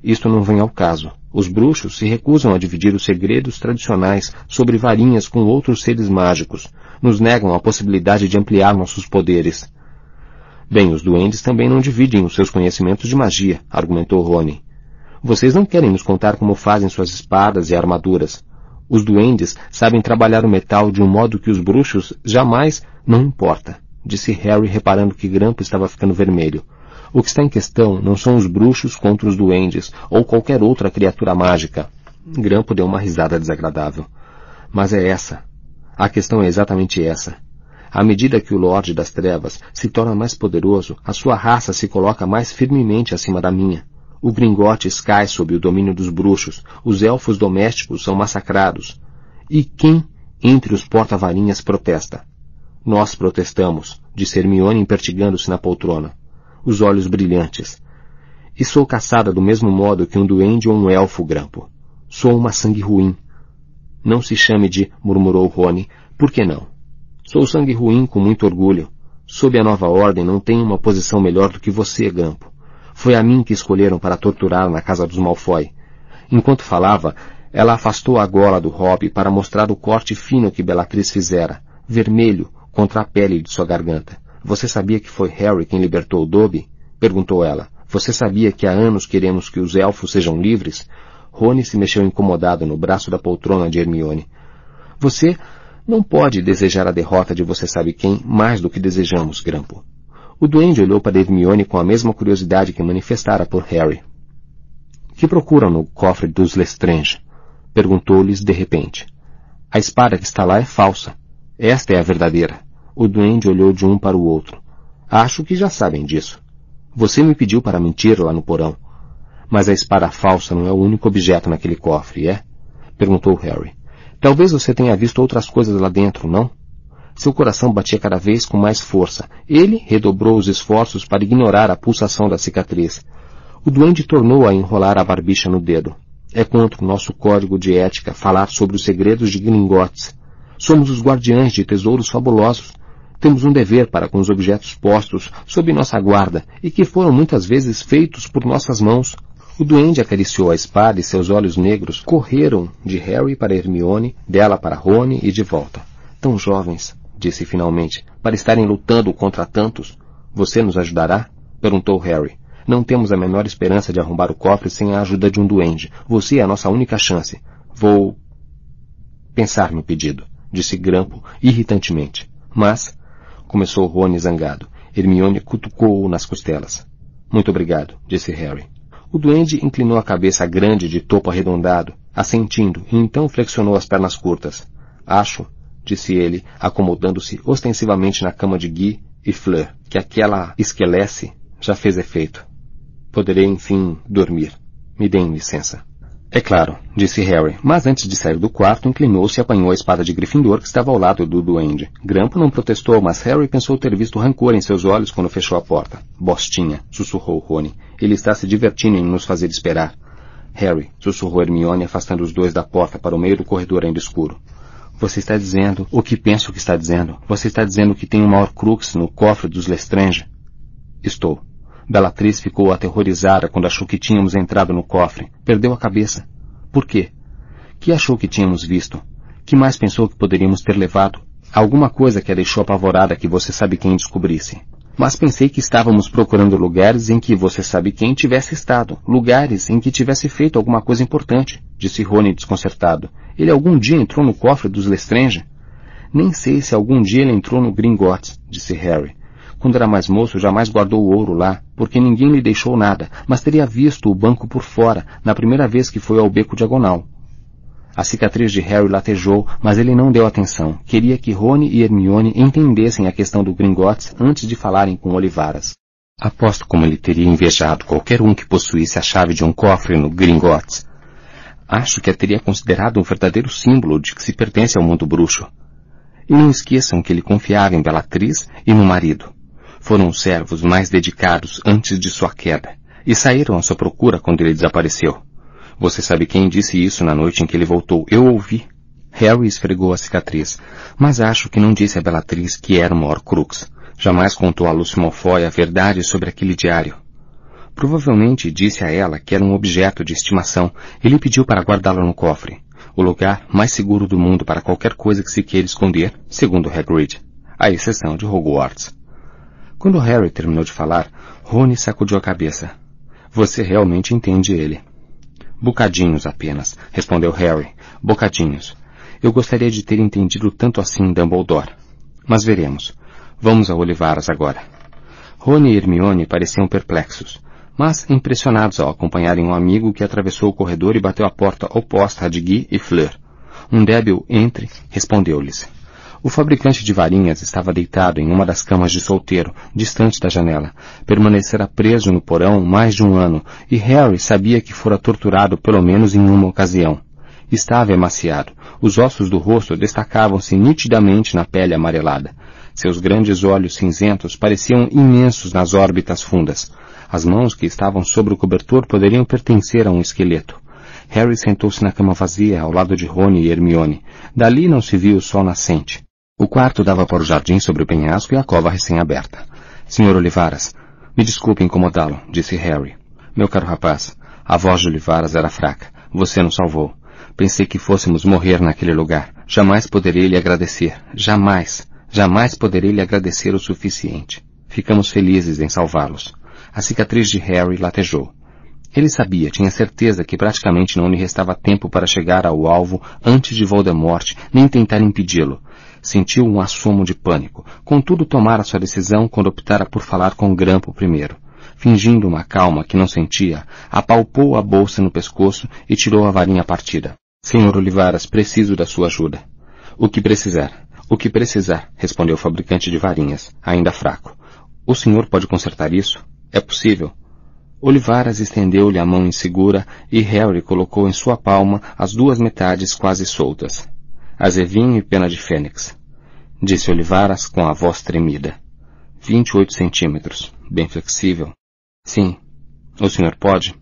Isto não vem ao caso. Os bruxos se recusam a dividir os segredos tradicionais sobre varinhas com outros seres mágicos. Nos negam a possibilidade de ampliar nossos poderes. Bem, os duendes também não dividem os seus conhecimentos de magia, argumentou Rony. Vocês não querem nos contar como fazem suas espadas e armaduras. Os duendes sabem trabalhar o metal de um modo que os bruxos jamais não importa, disse Harry reparando que Grampo estava ficando vermelho. O que está em questão não são os bruxos contra os duendes ou qualquer outra criatura mágica. Grampo deu uma risada desagradável. Mas é essa. A questão é exatamente essa. À medida que o Lorde das Trevas se torna mais poderoso, a sua raça se coloca mais firmemente acima da minha. O Gringotes cai sob o domínio dos bruxos, os elfos domésticos são massacrados. E quem entre os porta-varinhas protesta? Nós protestamos, disse Hermione impertigando-se na poltrona os olhos brilhantes. E sou caçada do mesmo modo que um duende ou um elfo grampo. Sou uma sangue ruim. Não se chame de, murmurou Rony, por que não? Sou sangue ruim com muito orgulho. Sob a nova ordem não tenho uma posição melhor do que você, Grampo. Foi a mim que escolheram para torturar na casa dos Malfoy. Enquanto falava, ela afastou a gola do Hobbit para mostrar o corte fino que Bellatrix fizera, vermelho, contra a pele de sua garganta. Você sabia que foi Harry quem libertou o Dobby? Perguntou ela. Você sabia que há anos queremos que os elfos sejam livres? Rony se mexeu incomodado no braço da poltrona de Hermione. Você não pode desejar a derrota de você sabe quem mais do que desejamos, Grampo. O duende olhou para Hermione com a mesma curiosidade que manifestara por Harry. Que procuram no cofre dos Lestrange? Perguntou-lhes de repente. A espada que está lá é falsa. Esta é a verdadeira. O duende olhou de um para o outro. Acho que já sabem disso. Você me pediu para mentir lá no porão. Mas a espada falsa não é o único objeto naquele cofre, é? Perguntou Harry. Talvez você tenha visto outras coisas lá dentro, não? Seu coração batia cada vez com mais força. Ele redobrou os esforços para ignorar a pulsação da cicatriz. O duende tornou a enrolar a barbicha no dedo. É contra o nosso código de ética falar sobre os segredos de Gringotes. Somos os guardiães de tesouros fabulosos. Temos um dever para com os objetos postos sob nossa guarda e que foram muitas vezes feitos por nossas mãos. O duende acariciou a espada e seus olhos negros correram de Harry para Hermione, dela para Rony e de volta. Tão jovens, disse finalmente, para estarem lutando contra tantos. Você nos ajudará? perguntou Harry. Não temos a menor esperança de arrombar o cofre sem a ajuda de um duende. Você é a nossa única chance. Vou pensar no pedido, disse Grampo irritantemente. Mas começou Rony zangado. Hermione cutucou-o nas costelas. Muito obrigado, disse Harry. O duende inclinou a cabeça grande de topo arredondado, assentindo, e então flexionou as pernas curtas. Acho, disse ele, acomodando-se ostensivamente na cama de Guy e Fleur, que aquela esquelece já fez efeito. Poderei, enfim, dormir. Me deem licença. É claro, disse Harry, mas antes de sair do quarto, inclinou-se e apanhou a espada de Gryffindor que estava ao lado do duende. Grampo não protestou, mas Harry pensou ter visto rancor em seus olhos quando fechou a porta. Bostinha, sussurrou Rony. Ele está se divertindo em nos fazer esperar. Harry, sussurrou Hermione, afastando os dois da porta para o meio do corredor ainda escuro. Você está dizendo o que penso que está dizendo. Você está dizendo que tem uma Horcrux no cofre dos Lestrange? Estou. Bellatrix ficou aterrorizada quando achou que tínhamos entrado no cofre. Perdeu a cabeça. Por quê? Que achou que tínhamos visto? Que mais pensou que poderíamos ter levado? Alguma coisa que a deixou apavorada que você sabe quem descobrisse. Mas pensei que estávamos procurando lugares em que você sabe quem tivesse estado. Lugares em que tivesse feito alguma coisa importante, disse Rony desconcertado. Ele algum dia entrou no cofre dos Lestrange? Nem sei se algum dia ele entrou no Gringotts, disse Harry. Quando era mais moço, jamais guardou o ouro lá, porque ninguém lhe deixou nada, mas teria visto o banco por fora, na primeira vez que foi ao beco diagonal. A cicatriz de Harry latejou, mas ele não deu atenção. Queria que Rony e Hermione entendessem a questão do Gringotts antes de falarem com Olivaras. Aposto como ele teria invejado qualquer um que possuísse a chave de um cofre no Gringotts. Acho que a teria considerado um verdadeiro símbolo de que se pertence ao mundo bruxo. E não esqueçam que ele confiava em Bellatrix e no marido foram os servos mais dedicados antes de sua queda, e saíram à sua procura quando ele desapareceu. Você sabe quem disse isso na noite em que ele voltou? Eu ouvi. Harry esfregou a cicatriz, mas acho que não disse a Bellatrix que era uma Horcrux. Jamais contou a Lucy Malfoy a verdade sobre aquele diário. Provavelmente disse a ela que era um objeto de estimação e lhe pediu para guardá-lo no cofre, o lugar mais seguro do mundo para qualquer coisa que se queira esconder, segundo Hagrid, à exceção de Hogwarts. Quando Harry terminou de falar, Rony sacudiu a cabeça. Você realmente entende ele. Bocadinhos apenas, respondeu Harry. Bocadinhos. Eu gostaria de ter entendido tanto assim Dumbledore. Mas veremos. Vamos a Olivaras agora. Rony e Hermione pareciam perplexos, mas impressionados ao acompanharem um amigo que atravessou o corredor e bateu a porta oposta à de Guy e Fleur. Um débil entre respondeu-lhes. O fabricante de varinhas estava deitado em uma das camas de solteiro, distante da janela. Permanecera preso no porão mais de um ano, e Harry sabia que fora torturado pelo menos em uma ocasião. Estava emaciado. Os ossos do rosto destacavam-se nitidamente na pele amarelada. Seus grandes olhos cinzentos pareciam imensos nas órbitas fundas. As mãos que estavam sobre o cobertor poderiam pertencer a um esqueleto. Harry sentou-se na cama vazia ao lado de Rony e Hermione. Dali não se viu o sol nascente. O quarto dava para o jardim sobre o penhasco e a cova recém-aberta. Senhor Olivaras, me desculpe incomodá-lo, disse Harry. Meu caro rapaz, a voz de Olivaras era fraca. Você nos salvou. Pensei que fôssemos morrer naquele lugar. Jamais poderei lhe agradecer. Jamais. Jamais poderei lhe agradecer o suficiente. Ficamos felizes em salvá-los. A cicatriz de Harry latejou. Ele sabia, tinha certeza que praticamente não lhe restava tempo para chegar ao alvo antes de Voldemort, nem tentar impedi-lo. Sentiu um assomo de pânico. Contudo, tomara sua decisão quando optara por falar com Grampo primeiro. Fingindo uma calma que não sentia, apalpou a bolsa no pescoço e tirou a varinha partida. Senhor Olivaras, preciso da sua ajuda. O que precisar. O que precisar, respondeu o fabricante de varinhas, ainda fraco. O senhor pode consertar isso? É possível. Olivaras estendeu-lhe a mão insegura e Harry colocou em sua palma as duas metades quase soltas azevinho e pena de fênix. Disse Olivaras com a voz tremida. Vinte e oito centímetros. Bem flexível. Sim. O senhor pode?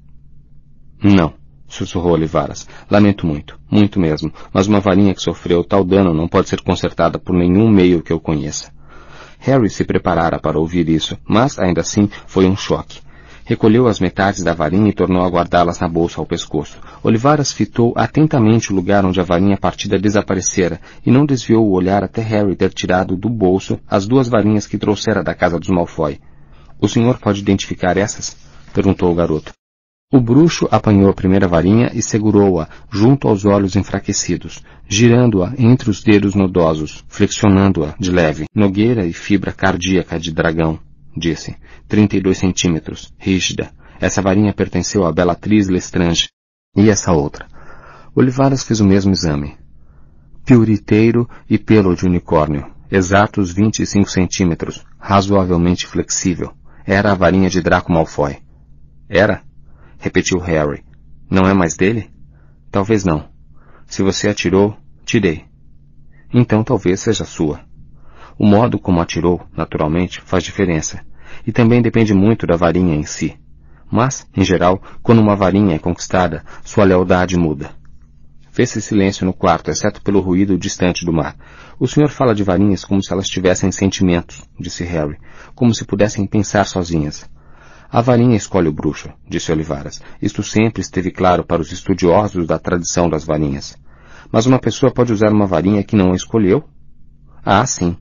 Não, sussurrou Olivaras. Lamento muito, muito mesmo, mas uma varinha que sofreu tal dano não pode ser consertada por nenhum meio que eu conheça. Harry se preparara para ouvir isso, mas ainda assim foi um choque. Recolheu as metades da varinha e tornou a guardá-las na bolsa ao pescoço. Olivaras fitou atentamente o lugar onde a varinha partida desaparecera e não desviou o olhar até Harry ter tirado do bolso as duas varinhas que trouxera da casa dos Malfoy. O senhor pode identificar essas? perguntou o garoto. O bruxo apanhou a primeira varinha e segurou-a junto aos olhos enfraquecidos, girando-a entre os dedos nodosos, flexionando-a de leve, nogueira e fibra cardíaca de dragão disse. Trinta e dois centímetros, rígida. Essa varinha pertenceu à Bellatriz Lestrange. E essa outra? Olivaras fez o mesmo exame. Piuriteiro e pelo de unicórnio. Exatos vinte e cinco centímetros, razoavelmente flexível. Era a varinha de Draco Malfoy. Era? Repetiu Harry. Não é mais dele? Talvez não. Se você atirou, tirei. Então talvez seja sua. O modo como atirou, naturalmente, faz diferença. E também depende muito da varinha em si. Mas, em geral, quando uma varinha é conquistada, sua lealdade muda. Fez-se silêncio no quarto, exceto pelo ruído distante do mar. O senhor fala de varinhas como se elas tivessem sentimentos, disse Harry, como se pudessem pensar sozinhas. A varinha escolhe o bruxo, disse Olivaras. Isto sempre esteve claro para os estudiosos da tradição das varinhas. Mas uma pessoa pode usar uma varinha que não a escolheu? Ah, sim.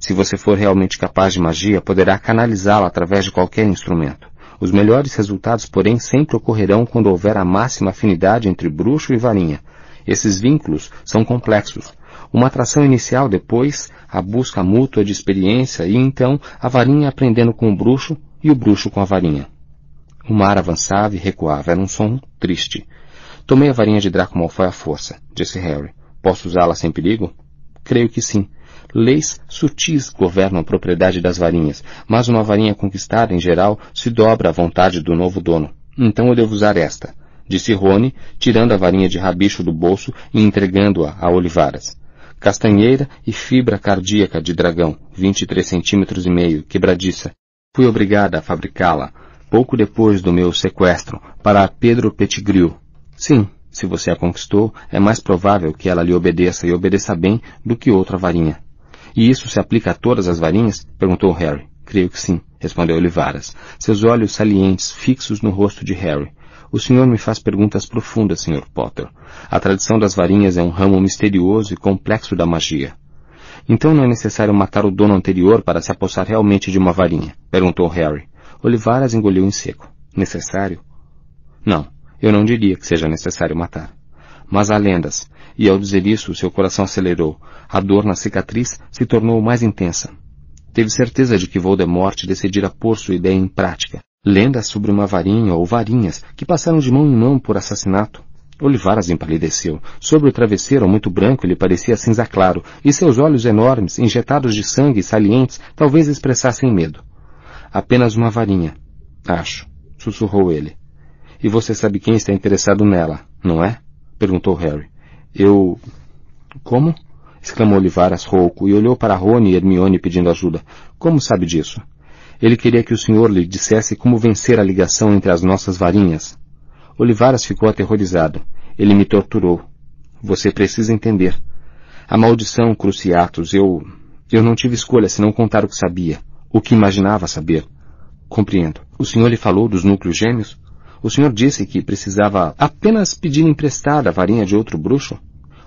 Se você for realmente capaz de magia, poderá canalizá-la através de qualquer instrumento. Os melhores resultados, porém, sempre ocorrerão quando houver a máxima afinidade entre bruxo e varinha. Esses vínculos são complexos. Uma atração inicial, depois a busca mútua de experiência e então a varinha aprendendo com o bruxo e o bruxo com a varinha. O mar avançava e recuava. Era um som triste. Tomei a varinha de Draco Malfoy à força, disse Harry. Posso usá-la sem perigo? Creio que sim. Leis sutis governam a propriedade das varinhas, mas uma varinha conquistada, em geral, se dobra à vontade do novo dono. Então eu devo usar esta, disse Rony, tirando a varinha de rabicho do bolso e entregando-a a Olivaras. Castanheira e fibra cardíaca de dragão, 23 centímetros e meio, quebradiça. Fui obrigada a fabricá-la, pouco depois do meu sequestro, para Pedro Pettigrew. Sim, se você a conquistou, é mais provável que ela lhe obedeça e obedeça bem do que outra varinha. E isso se aplica a todas as varinhas? perguntou Harry. Creio que sim, respondeu Olivaras, seus olhos salientes fixos no rosto de Harry. O senhor me faz perguntas profundas, Sr. Potter. A tradição das varinhas é um ramo misterioso e complexo da magia. Então não é necessário matar o dono anterior para se apossar realmente de uma varinha? perguntou Harry. Olivaras engoliu em seco. Necessário? Não, eu não diria que seja necessário matar. Mas há lendas, e ao dizer isso seu coração acelerou. A dor na cicatriz se tornou mais intensa. Teve certeza de que Voldemort decidira pôr sua ideia em prática. Lendas sobre uma varinha ou varinhas que passaram de mão em mão por assassinato. Olivaras empalideceu. Sobre o travesseiro muito branco ele parecia cinza claro, e seus olhos enormes, injetados de sangue salientes, talvez expressassem medo. Apenas uma varinha. Acho, sussurrou ele. E você sabe quem está interessado nela, não é? perguntou Harry. Eu. Como? exclamou Olivaras rouco e olhou para Rony e Hermione pedindo ajuda. Como sabe disso? Ele queria que o senhor lhe dissesse como vencer a ligação entre as nossas varinhas. Olivaras ficou aterrorizado. Ele me torturou. Você precisa entender. A maldição, Cruciatus, eu... Eu não tive escolha senão contar o que sabia. O que imaginava saber. Compreendo. O senhor lhe falou dos núcleos gêmeos? O senhor disse que precisava apenas pedir emprestada a varinha de outro bruxo?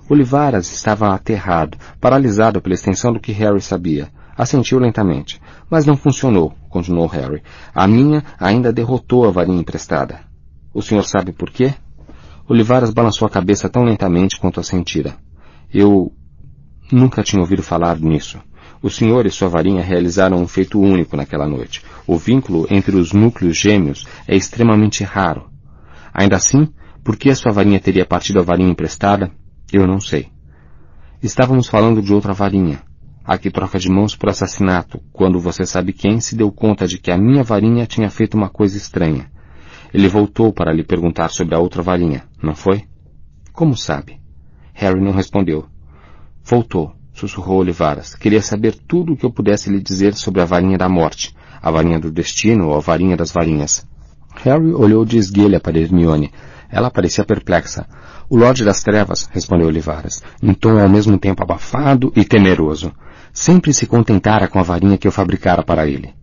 Olivaras estava aterrado, paralisado pela extensão do que Harry sabia. Assentiu lentamente. Mas não funcionou, continuou Harry. A minha ainda derrotou a varinha emprestada. O senhor sabe por quê? Olivaras balançou a cabeça tão lentamente quanto assentira. Eu nunca tinha ouvido falar nisso. O senhor e sua varinha realizaram um feito único naquela noite. O vínculo entre os núcleos gêmeos é extremamente raro. Ainda assim, por que a sua varinha teria partido a varinha emprestada? Eu não sei. Estávamos falando de outra varinha, a que troca de mãos por assassinato, quando você sabe quem se deu conta de que a minha varinha tinha feito uma coisa estranha. Ele voltou para lhe perguntar sobre a outra varinha, não foi? Como sabe? Harry não respondeu. Voltou, sussurrou Olivaras. Queria saber tudo o que eu pudesse lhe dizer sobre a varinha da morte, a varinha do destino ou a varinha das varinhas. Harry olhou de esguelha para Hermione. Ela parecia perplexa. O Lorde das Trevas, respondeu Olivaras, em tom ao mesmo tempo abafado e temeroso sempre se contentara com a varinha que eu fabricara para ele.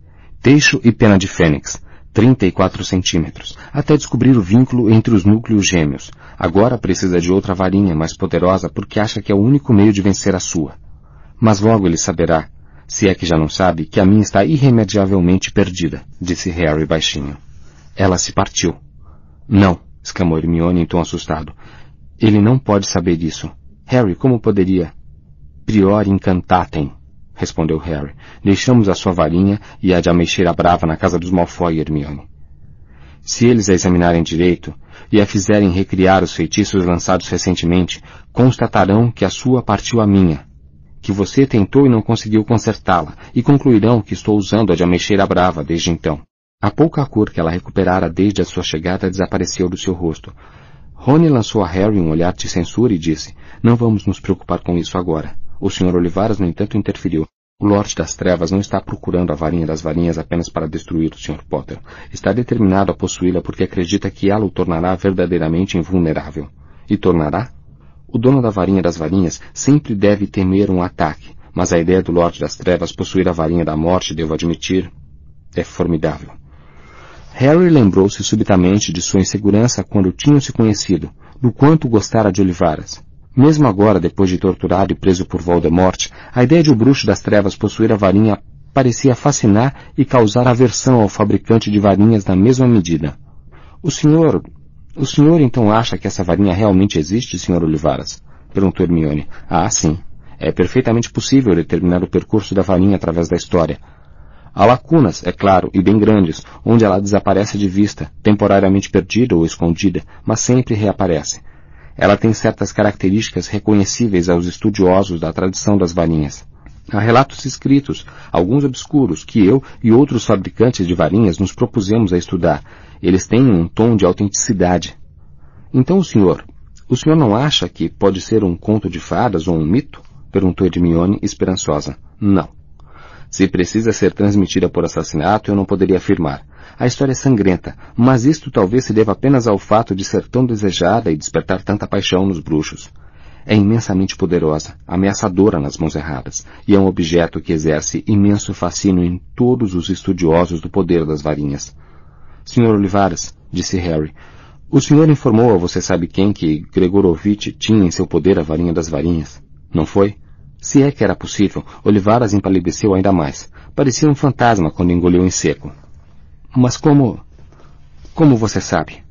Teixo e pena de fênix, 34 centímetros, até descobrir o vínculo entre os núcleos gêmeos. Agora precisa de outra varinha mais poderosa porque acha que é o único meio de vencer a sua. Mas logo ele saberá, se é que já não sabe, que a minha está irremediavelmente perdida, disse Harry baixinho. Ela se partiu. Não, exclamou Hermione em tom assustado. Ele não pode saber disso. Harry, como poderia? Prior incantatem, respondeu Harry. Deixamos a sua varinha e a de Ameixeira Brava na casa dos Malfoy, Hermione. Se eles a examinarem direito e a fizerem recriar os feitiços lançados recentemente, constatarão que a sua partiu a minha, que você tentou e não conseguiu consertá-la, e concluirão que estou usando a de Ameixeira Brava desde então. A pouca cor que ela recuperara desde a sua chegada desapareceu do seu rosto. Rony lançou a Harry um olhar de censura e disse, não vamos nos preocupar com isso agora. O Sr. Olivaras, no entanto, interferiu. O Lorde das Trevas não está procurando a varinha das varinhas apenas para destruir o Sr. Potter. Está determinado a possuí-la porque acredita que ela o tornará verdadeiramente invulnerável. E tornará? O dono da varinha das varinhas sempre deve temer um ataque, mas a ideia do Lorde das Trevas possuir a varinha da morte, devo admitir, é formidável. Harry lembrou-se subitamente de sua insegurança quando tinham se conhecido, do quanto gostara de Olivaras. Mesmo agora, depois de torturado e preso por Voldemort, a ideia de o bruxo das trevas possuir a varinha parecia fascinar e causar aversão ao fabricante de varinhas na mesma medida. O senhor... O senhor então acha que essa varinha realmente existe, Sr. Olivaras? Perguntou Hermione. Ah, sim. É perfeitamente possível determinar o percurso da varinha através da história. Há lacunas, é claro, e bem grandes, onde ela desaparece de vista, temporariamente perdida ou escondida, mas sempre reaparece. Ela tem certas características reconhecíveis aos estudiosos da tradição das varinhas. Há relatos escritos, alguns obscuros, que eu e outros fabricantes de varinhas nos propusemos a estudar. Eles têm um tom de autenticidade. Então senhor, o senhor não acha que pode ser um conto de fadas ou um mito? Perguntou Edmione, esperançosa. Não. Se precisa ser transmitida por assassinato, eu não poderia afirmar. A história é sangrenta, mas isto talvez se deva apenas ao fato de ser tão desejada e despertar tanta paixão nos bruxos. é imensamente poderosa, ameaçadora nas mãos erradas, e é um objeto que exerce imenso fascínio em todos os estudiosos do poder das varinhas. Sr. Olivares, disse Harry, o senhor informou a você sabe quem que Gregorovitch tinha em seu poder a varinha das varinhas, não foi? Se é que era possível, Olivares empalideceu ainda mais. Parecia um fantasma quando engoliu em seco. Mas como... como você sabe?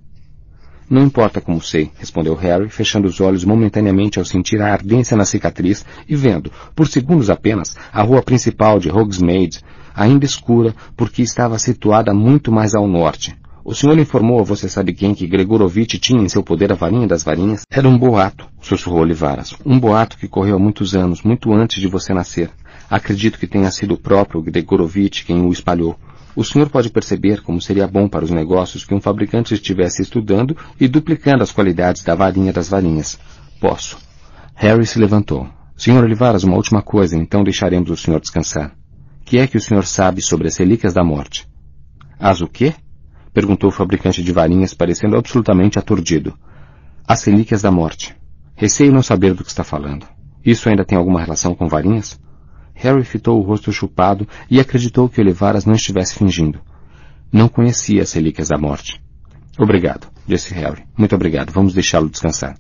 Não importa como sei, respondeu Harry, fechando os olhos momentaneamente ao sentir a ardência na cicatriz e vendo, por segundos apenas, a rua principal de Hogsmeade, ainda escura, porque estava situada muito mais ao norte. O senhor informou a você sabe quem que Gregorovitch tinha em seu poder a varinha das varinhas? Era um boato, sussurrou Olivaras. Um boato que correu há muitos anos, muito antes de você nascer. Acredito que tenha sido o próprio Gregorovitch quem o espalhou. O senhor pode perceber como seria bom para os negócios que um fabricante estivesse estudando e duplicando as qualidades da varinha das varinhas. Posso. Harry se levantou. Senhor Olivaras, uma última coisa, então deixaremos o senhor descansar. Que é que o senhor sabe sobre as relíquias da morte? As o quê? Perguntou o fabricante de varinhas, parecendo absolutamente aturdido. As relíquias da morte. Receio não saber do que está falando. Isso ainda tem alguma relação com varinhas? Harry fitou o rosto chupado e acreditou que Olivaras não estivesse fingindo. Não conhecia as relíquias da morte. Obrigado, disse Harry. Muito obrigado. Vamos deixá-lo descansar.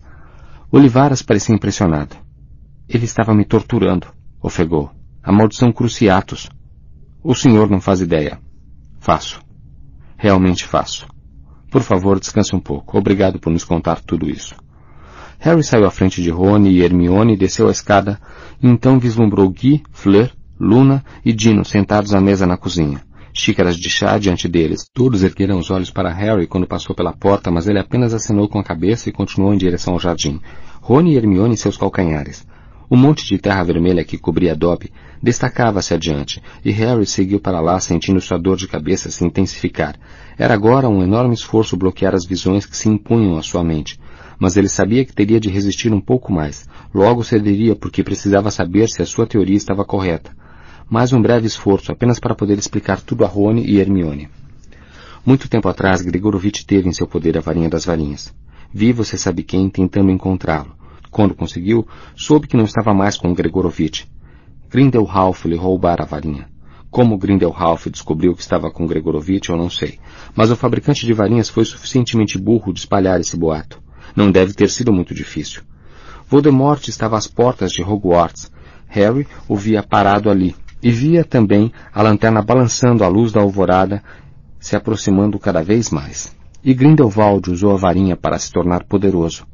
Olivaras parecia impressionado. Ele estava me torturando, ofegou. A maldição Cruciatus. O senhor não faz ideia. Faço. Realmente faço. Por favor, descanse um pouco. Obrigado por nos contar tudo isso. Harry saiu à frente de Rony e Hermione e desceu a escada, então vislumbrou Guy, Fleur, Luna e Dino sentados à mesa na cozinha. Xícaras de chá diante deles. Todos ergueram os olhos para Harry quando passou pela porta, mas ele apenas acenou com a cabeça e continuou em direção ao jardim. Rony e Hermione em seus calcanhares. O monte de terra vermelha que cobria Dobby destacava-se adiante, e Harry seguiu para lá sentindo sua dor de cabeça se intensificar. Era agora um enorme esforço bloquear as visões que se impunham à sua mente mas ele sabia que teria de resistir um pouco mais. Logo cederia porque precisava saber se a sua teoria estava correta. Mais um breve esforço, apenas para poder explicar tudo a Rony e Hermione. Muito tempo atrás, Gregorovitch teve em seu poder a varinha das varinhas. Vi você sabe quem tentando encontrá-lo. Quando conseguiu, soube que não estava mais com Gregorovitch. Grindelwalf lhe roubara a varinha. Como Grindelwalf descobriu que estava com Gregorovitch, eu não sei. Mas o fabricante de varinhas foi suficientemente burro de espalhar esse boato. Não deve ter sido muito difícil. Voldemort estava às portas de Hogwarts. Harry o via parado ali, e via também a lanterna balançando à luz da alvorada, se aproximando cada vez mais. E Grindelwald usou a varinha para se tornar poderoso.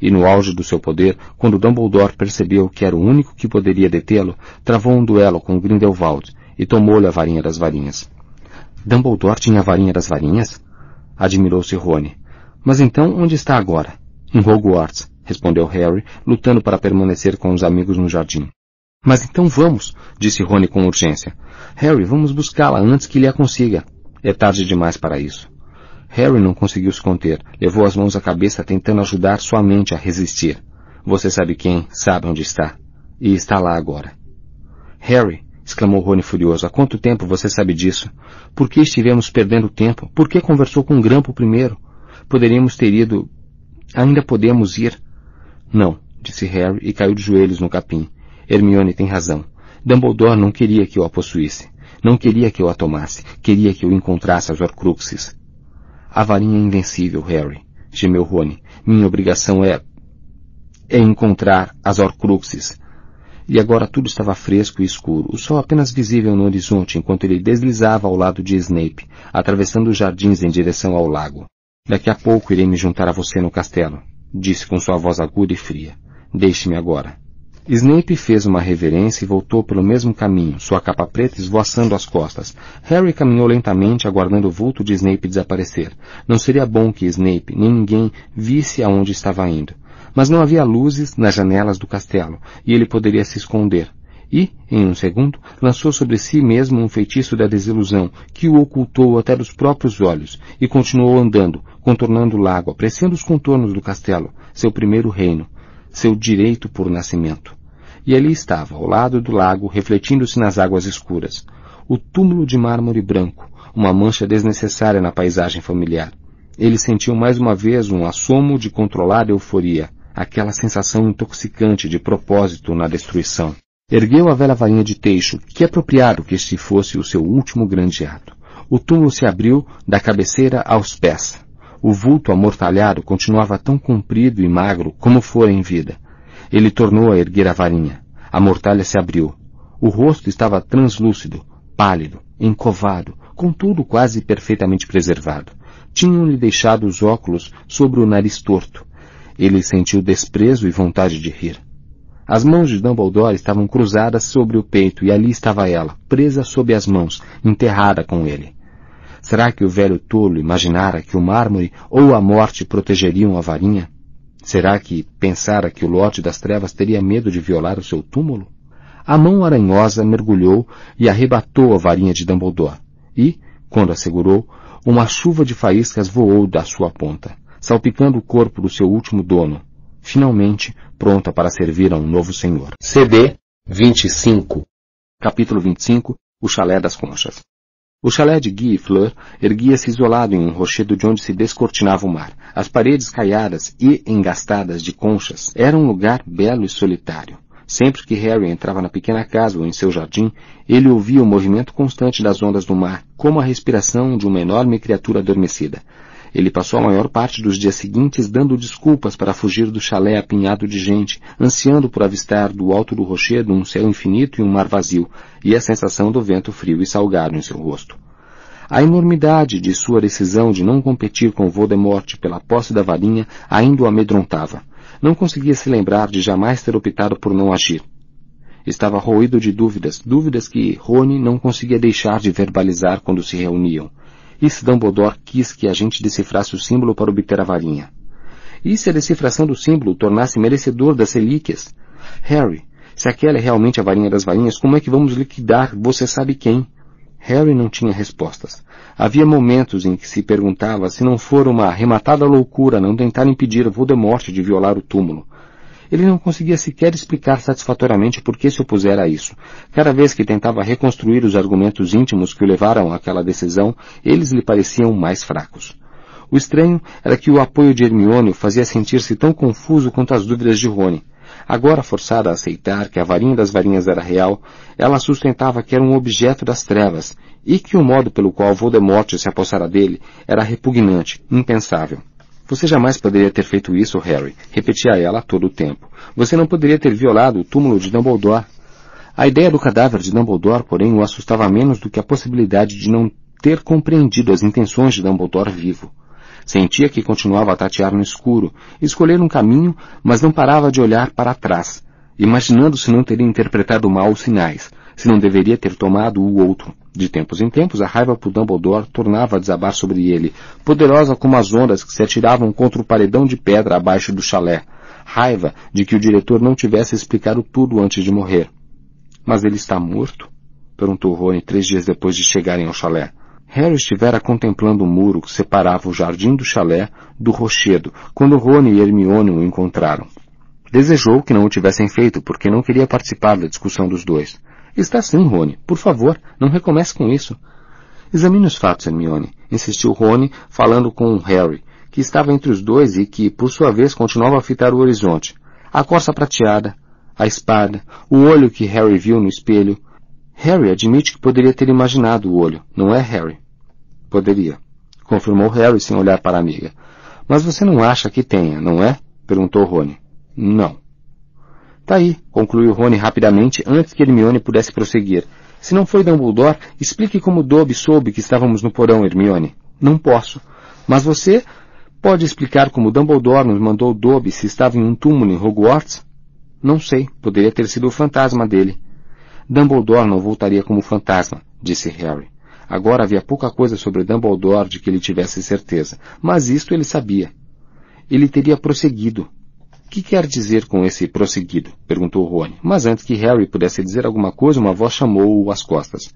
E no auge do seu poder, quando Dumbledore percebeu que era o único que poderia detê-lo, travou um duelo com Grindelwald e tomou-lhe a varinha das varinhas. Dumbledore tinha a varinha das varinhas? Admirou-se Rony. Mas então onde está agora? Em Hogwarts, respondeu Harry, lutando para permanecer com os amigos no jardim. Mas então vamos, disse Rony com urgência. Harry, vamos buscá-la antes que lhe a consiga. É tarde demais para isso. Harry não conseguiu se conter, levou as mãos à cabeça tentando ajudar sua mente a resistir. Você sabe quem, sabe onde está. E está lá agora. Harry, exclamou Rony furioso, há quanto tempo você sabe disso? Por que estivemos perdendo tempo? Por que conversou com o Grampo primeiro? Poderíamos ter ido. Ainda podemos ir. Não, disse Harry e caiu de joelhos no capim. Hermione tem razão. Dumbledore não queria que eu a possuísse. Não queria que eu a tomasse. Queria que eu encontrasse as Horcruxes. A varinha é invencível, Harry, gemeu Rony. Minha obrigação é... é encontrar as Horcruxes. E agora tudo estava fresco e escuro, o sol apenas visível no horizonte enquanto ele deslizava ao lado de Snape, atravessando os jardins em direção ao lago. Daqui a pouco irei me juntar a você no castelo, disse com sua voz aguda e fria. Deixe-me agora. Snape fez uma reverência e voltou pelo mesmo caminho, sua capa preta esvoaçando as costas. Harry caminhou lentamente, aguardando o vulto de Snape desaparecer. Não seria bom que Snape, nem ninguém, visse aonde estava indo. Mas não havia luzes nas janelas do castelo, e ele poderia se esconder e, em um segundo, lançou sobre si mesmo um feitiço da desilusão, que o ocultou até dos próprios olhos, e continuou andando, contornando o lago, apreciando os contornos do castelo, seu primeiro reino, seu direito por nascimento. E ali estava, ao lado do lago, refletindo-se nas águas escuras, o túmulo de mármore branco, uma mancha desnecessária na paisagem familiar. Ele sentiu mais uma vez um assomo de controlada euforia. aquela sensação intoxicante de propósito na destruição. Ergueu a velha varinha de teixo, que apropriado que este fosse o seu último grande ato. O túmulo se abriu da cabeceira aos pés. O vulto amortalhado continuava tão comprido e magro como fora em vida. Ele tornou a erguer a varinha. A mortalha se abriu. O rosto estava translúcido, pálido, encovado, contudo quase perfeitamente preservado. Tinham-lhe deixado os óculos sobre o nariz torto. Ele sentiu desprezo e vontade de rir. As mãos de Dumbledore estavam cruzadas sobre o peito e ali estava ela, presa sob as mãos, enterrada com ele. Será que o velho tolo imaginara que o mármore ou a morte protegeriam a varinha? Será que pensara que o lote das trevas teria medo de violar o seu túmulo? A mão aranhosa mergulhou e arrebatou a varinha de Dumbledore. E, quando a segurou, uma chuva de faíscas voou da sua ponta, salpicando o corpo do seu último dono, finalmente pronta para servir a um novo senhor. CD 25 Capítulo 25 O Chalé das Conchas o chalé de Guy e Fleur erguia-se isolado em um rochedo de onde se descortinava o mar. As paredes caiadas e engastadas de conchas eram um lugar belo e solitário. Sempre que Harry entrava na pequena casa ou em seu jardim, ele ouvia o movimento constante das ondas do mar, como a respiração de uma enorme criatura adormecida. Ele passou a maior parte dos dias seguintes dando desculpas para fugir do chalé apinhado de gente, ansiando por avistar do alto do rochedo um céu infinito e um mar vazio, e a sensação do vento frio e salgado em seu rosto. A enormidade de sua decisão de não competir com Voldemort pela posse da varinha ainda o amedrontava. Não conseguia se lembrar de jamais ter optado por não agir. Estava roído de dúvidas, dúvidas que Rony não conseguia deixar de verbalizar quando se reuniam. E se Dumbledore quis que a gente decifrasse o símbolo para obter a varinha? E se a decifração do símbolo tornasse merecedor das relíquias? Harry, se aquela é realmente a varinha das varinhas, como é que vamos liquidar você sabe quem? Harry não tinha respostas. Havia momentos em que se perguntava se não fora uma arrematada loucura não tentar impedir Voldemort de violar o túmulo. Ele não conseguia sequer explicar satisfatoriamente por que se opusera a isso. Cada vez que tentava reconstruir os argumentos íntimos que o levaram àquela decisão, eles lhe pareciam mais fracos. O estranho era que o apoio de Hermione o fazia sentir-se tão confuso quanto as dúvidas de Rony. Agora forçada a aceitar que a varinha das varinhas era real, ela sustentava que era um objeto das trevas, e que o modo pelo qual Voldemort se apossara dele era repugnante, impensável. Você jamais poderia ter feito isso, Harry, repetia ela todo o tempo. Você não poderia ter violado o túmulo de Dumbledore. A ideia do cadáver de Dumbledore, porém, o assustava menos do que a possibilidade de não ter compreendido as intenções de Dumbledore vivo. Sentia que continuava a tatear no escuro, escolher um caminho, mas não parava de olhar para trás, imaginando se não teria interpretado mal os sinais, se não deveria ter tomado o outro. De tempos em tempos, a raiva por Dumbledore tornava a desabar sobre ele, poderosa como as ondas que se atiravam contra o paredão de pedra abaixo do chalé. Raiva de que o diretor não tivesse explicado tudo antes de morrer. Mas ele está morto? Perguntou Rony três dias depois de chegarem ao chalé. Harry estivera contemplando o muro que separava o jardim do chalé do rochedo, quando Rony e Hermione o encontraram. Desejou que não o tivessem feito, porque não queria participar da discussão dos dois. Está sim, Rony. Por favor, não recomece com isso. Examine os fatos, Hermione, insistiu Rony, falando com Harry, que estava entre os dois e que, por sua vez, continuava a fitar o horizonte. A corça prateada, a espada, o olho que Harry viu no espelho. Harry admite que poderia ter imaginado o olho, não é, Harry? Poderia, confirmou Harry sem olhar para a amiga. Mas você não acha que tenha, não é? perguntou Rony. Não. Tá aí, concluiu Rony rapidamente, antes que Hermione pudesse prosseguir. Se não foi Dumbledore, explique como Dobby soube que estávamos no porão, Hermione. Não posso. Mas você pode explicar como Dumbledore nos mandou Dobby se estava em um túmulo em Hogwarts? Não sei. Poderia ter sido o fantasma dele. Dumbledore não voltaria como fantasma, disse Harry. Agora havia pouca coisa sobre Dumbledore de que ele tivesse certeza, mas isto ele sabia. Ele teria prosseguido, que quer dizer com esse prosseguido? perguntou Rony. Mas antes que Harry pudesse dizer alguma coisa, uma voz chamou-o às costas.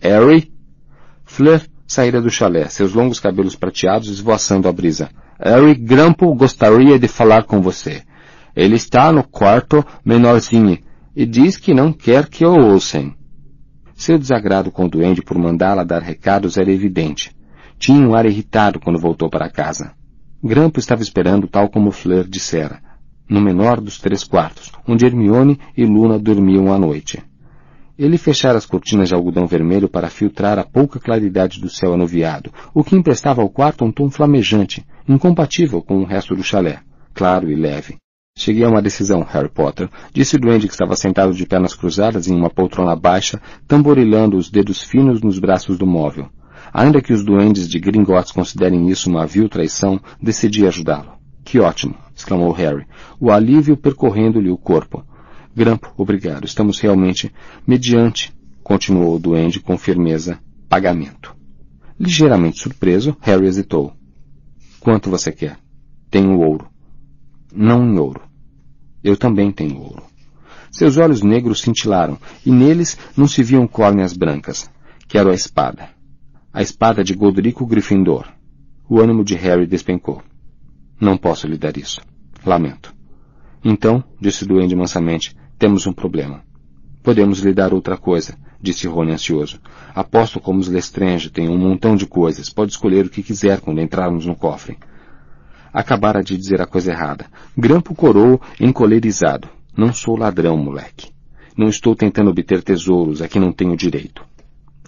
Harry? Fleur saíra do chalé, seus longos cabelos prateados esvoaçando a brisa. Harry Grampo gostaria de falar com você. Ele está no quarto menorzinho e diz que não quer que o ouçam. Seu desagrado com o duende por mandá-la dar recados era evidente. Tinha um ar irritado quando voltou para casa. Grampo estava esperando tal como Fleur dissera. No menor dos três quartos, onde Hermione e Luna dormiam à noite. Ele fechara as cortinas de algodão vermelho para filtrar a pouca claridade do céu anuviado, o que emprestava ao quarto um tom flamejante, incompatível com o resto do chalé, claro e leve. Cheguei a uma decisão, Harry Potter, disse o duende que estava sentado de pernas cruzadas em uma poltrona baixa, tamborilando os dedos finos nos braços do móvel. Ainda que os duendes de Gringotts considerem isso uma vil traição, decidi ajudá-lo. Que ótimo! Exclamou Harry, o alívio percorrendo-lhe o corpo. Grampo, obrigado. Estamos realmente mediante, continuou o duende com firmeza, pagamento. Ligeiramente surpreso, Harry hesitou. Quanto você quer? Tenho ouro. Não em ouro. Eu também tenho ouro. Seus olhos negros cintilaram, e neles não se viam córneas brancas. Quero a espada. A espada de Godrico Gryffindor. O ânimo de Harry despencou. Não posso lhe dar isso. Lamento. Então, disse o duende mansamente, temos um problema. Podemos lhe dar outra coisa, disse Rony ansioso. Aposto como os Lestrange têm um montão de coisas. Pode escolher o que quiser quando entrarmos no cofre. Acabara de dizer a coisa errada. Grampo corou encolerizado. Não sou ladrão, moleque. Não estou tentando obter tesouros a que não tenho direito.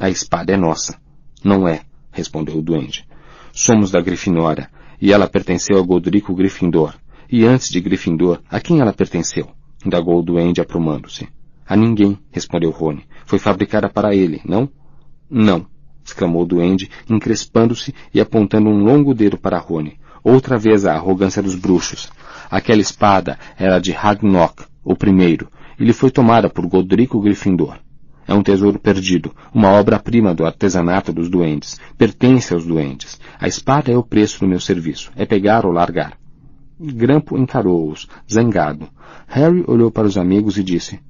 A espada é nossa. Não é, respondeu o duende. Somos da Grifinória, e ela pertenceu a Godrico Gryffindor. E antes de Gryffindor, a quem ela pertenceu? indagou o duende aprumando-se. A ninguém, respondeu Rony. Foi fabricada para ele, não? Não, exclamou o duende, encrespando-se e apontando um longo dedo para Rony. Outra vez a arrogância dos bruxos. Aquela espada era de Ragnok, o primeiro, e lhe foi tomada por Godrico Gryffindor. É um tesouro perdido, uma obra-prima do artesanato dos duendes. Pertence aos duendes. A espada é o preço do meu serviço. É pegar ou largar. Grampo encarou-os, zangado. Harry olhou para os amigos e disse,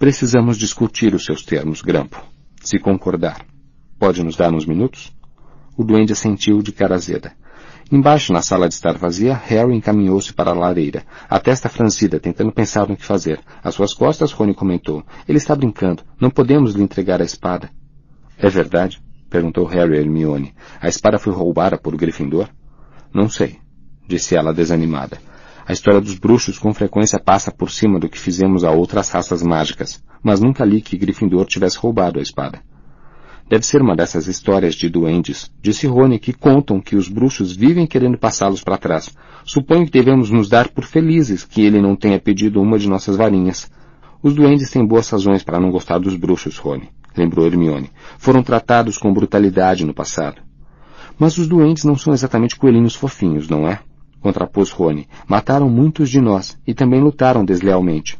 Precisamos discutir os seus termos, Grampo. Se concordar. Pode nos dar uns minutos? O duende assentiu de cara azeda. Embaixo, na sala de estar vazia, Harry encaminhou-se para a lareira, a testa franzida, tentando pensar no que fazer. Às suas costas, Rony comentou. Ele está brincando. Não podemos lhe entregar a espada. É verdade? Perguntou Harry a Hermione. A espada foi roubada por Gryffindor? Não sei disse ela desanimada. A história dos bruxos com frequência passa por cima do que fizemos a outras raças mágicas, mas nunca li que Gryffindor tivesse roubado a espada. Deve ser uma dessas histórias de duendes, disse Rony, que contam que os bruxos vivem querendo passá-los para trás. Suponho que devemos nos dar por felizes que ele não tenha pedido uma de nossas varinhas. Os duendes têm boas razões para não gostar dos bruxos, Rony, lembrou Hermione. Foram tratados com brutalidade no passado. Mas os duendes não são exatamente coelhinhos fofinhos, não é? contrapôs Rony. Mataram muitos de nós e também lutaram deslealmente.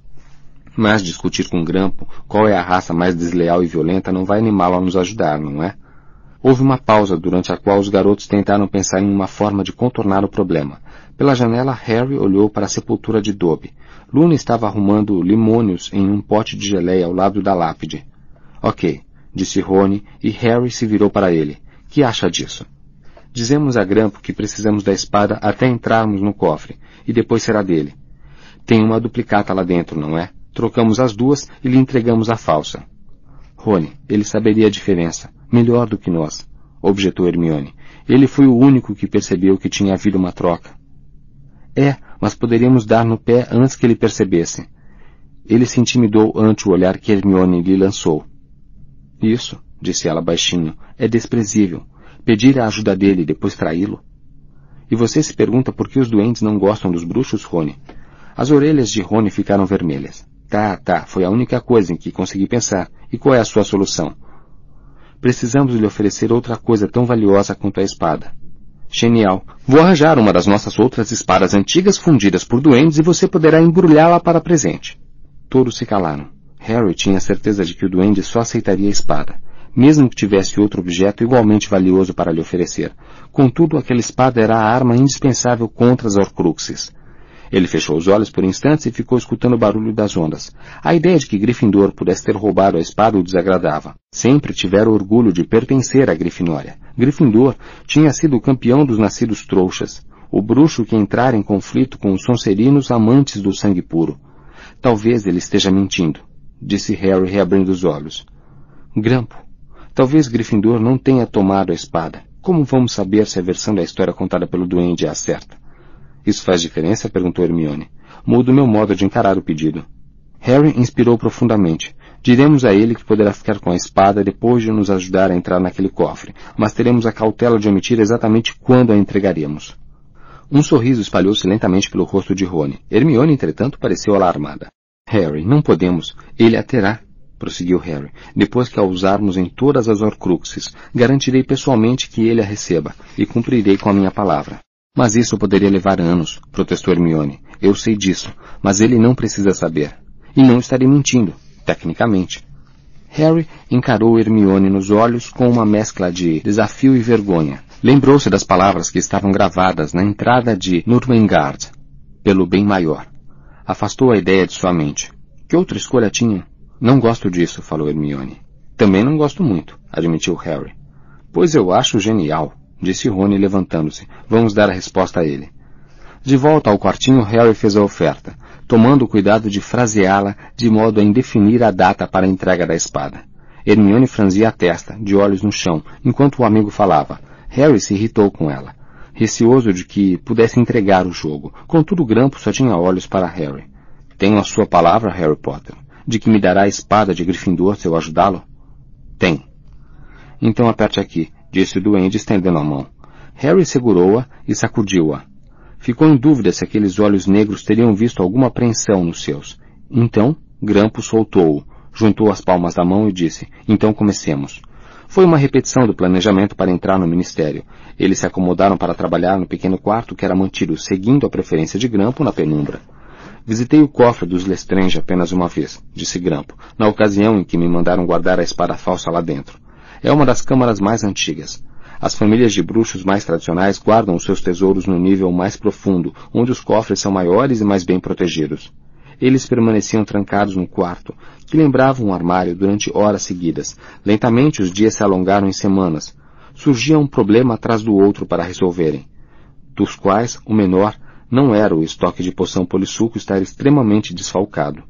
Mas discutir com Grampo qual é a raça mais desleal e violenta não vai animá-lo a nos ajudar, não é? Houve uma pausa durante a qual os garotos tentaram pensar em uma forma de contornar o problema. Pela janela, Harry olhou para a sepultura de Dobby. Luna estava arrumando limônios em um pote de geleia ao lado da lápide. Ok, disse Rony, e Harry se virou para ele. Que acha disso? Dizemos a Grampo que precisamos da espada até entrarmos no cofre, e depois será dele. Tem uma duplicata lá dentro, não é? Trocamos as duas e lhe entregamos a falsa. Rony, ele saberia a diferença, melhor do que nós, objetou Hermione. Ele foi o único que percebeu que tinha havido uma troca. É, mas poderíamos dar no pé antes que ele percebesse. Ele se intimidou ante o olhar que Hermione lhe lançou. Isso, disse ela baixinho, é desprezível pedir a ajuda dele e depois traí-lo? E você se pergunta por que os doentes não gostam dos bruxos, Rony? As orelhas de Rony ficaram vermelhas. Tá, tá, foi a única coisa em que consegui pensar. E qual é a sua solução? Precisamos lhe oferecer outra coisa tão valiosa quanto a espada. Genial. Vou arranjar uma das nossas outras espadas antigas fundidas por duendes e você poderá embrulhá-la para presente. Todos se calaram. Harry tinha certeza de que o duende só aceitaria a espada mesmo que tivesse outro objeto igualmente valioso para lhe oferecer. Contudo, aquela espada era a arma indispensável contra as Horcruxes. Ele fechou os olhos por instantes e ficou escutando o barulho das ondas. A ideia de que Gryffindor pudesse ter roubado a espada o desagradava. Sempre tivera orgulho de pertencer à Grifinória. Gryffindor tinha sido o campeão dos nascidos trouxas, o bruxo que entrara em conflito com os Sonserinos amantes do sangue puro. Talvez ele esteja mentindo, disse Harry reabrindo os olhos. Grampo, Talvez Gryffindor não tenha tomado a espada. Como vamos saber se a versão da história contada pelo duende é a certa? Isso faz diferença? perguntou Hermione. mudo meu modo de encarar o pedido. Harry inspirou profundamente. Diremos a ele que poderá ficar com a espada depois de nos ajudar a entrar naquele cofre, mas teremos a cautela de omitir exatamente quando a entregaremos. Um sorriso espalhou-se lentamente pelo rosto de Rony. Hermione, entretanto, pareceu alarmada. Harry, não podemos. Ele a terá, prosseguiu Harry. Depois que a usarmos em todas as Horcruxes, garantirei pessoalmente que ele a receba, e cumprirei com a minha palavra. Mas isso poderia levar anos, protestou Hermione. Eu sei disso, mas ele não precisa saber. E não estarei mentindo, tecnicamente. Harry encarou Hermione nos olhos com uma mescla de desafio e vergonha. Lembrou-se das palavras que estavam gravadas na entrada de Nurmengard, pelo bem maior. Afastou a ideia de sua mente. Que outra escolha tinha? Não gosto disso, falou Hermione. Também não gosto muito, admitiu Harry. Pois eu acho genial, disse Rony levantando-se. Vamos dar a resposta a ele. De volta ao quartinho, Harry fez a oferta, tomando o cuidado de fraseá-la de modo a indefinir a data para a entrega da espada. Hermione franzia a testa, de olhos no chão, enquanto o amigo falava. Harry se irritou com ela, receoso de que pudesse entregar o jogo. Contudo, Grampo só tinha olhos para Harry. Tenho a sua palavra, Harry Potter, de que me dará a espada de Gryffindor se eu ajudá-lo? Tem. Então aperte aqui, disse o duende estendendo a mão. Harry segurou-a e sacudiu-a. Ficou em dúvida se aqueles olhos negros teriam visto alguma apreensão nos seus. Então, Grampo soltou-o, juntou as palmas da mão e disse, então comecemos. Foi uma repetição do planejamento para entrar no ministério. Eles se acomodaram para trabalhar no pequeno quarto que era mantido, seguindo a preferência de Grampo, na penumbra. Visitei o cofre dos Lestrange apenas uma vez, disse Grampo, na ocasião em que me mandaram guardar a espada falsa lá dentro. É uma das câmaras mais antigas. As famílias de bruxos mais tradicionais guardam os seus tesouros no nível mais profundo, onde os cofres são maiores e mais bem protegidos. Eles permaneciam trancados no quarto, que lembrava um armário durante horas seguidas. Lentamente os dias se alongaram em semanas. Surgia um problema atrás do outro para resolverem, dos quais o menor não era o estoque de poção polissuco estar extremamente desfalcado.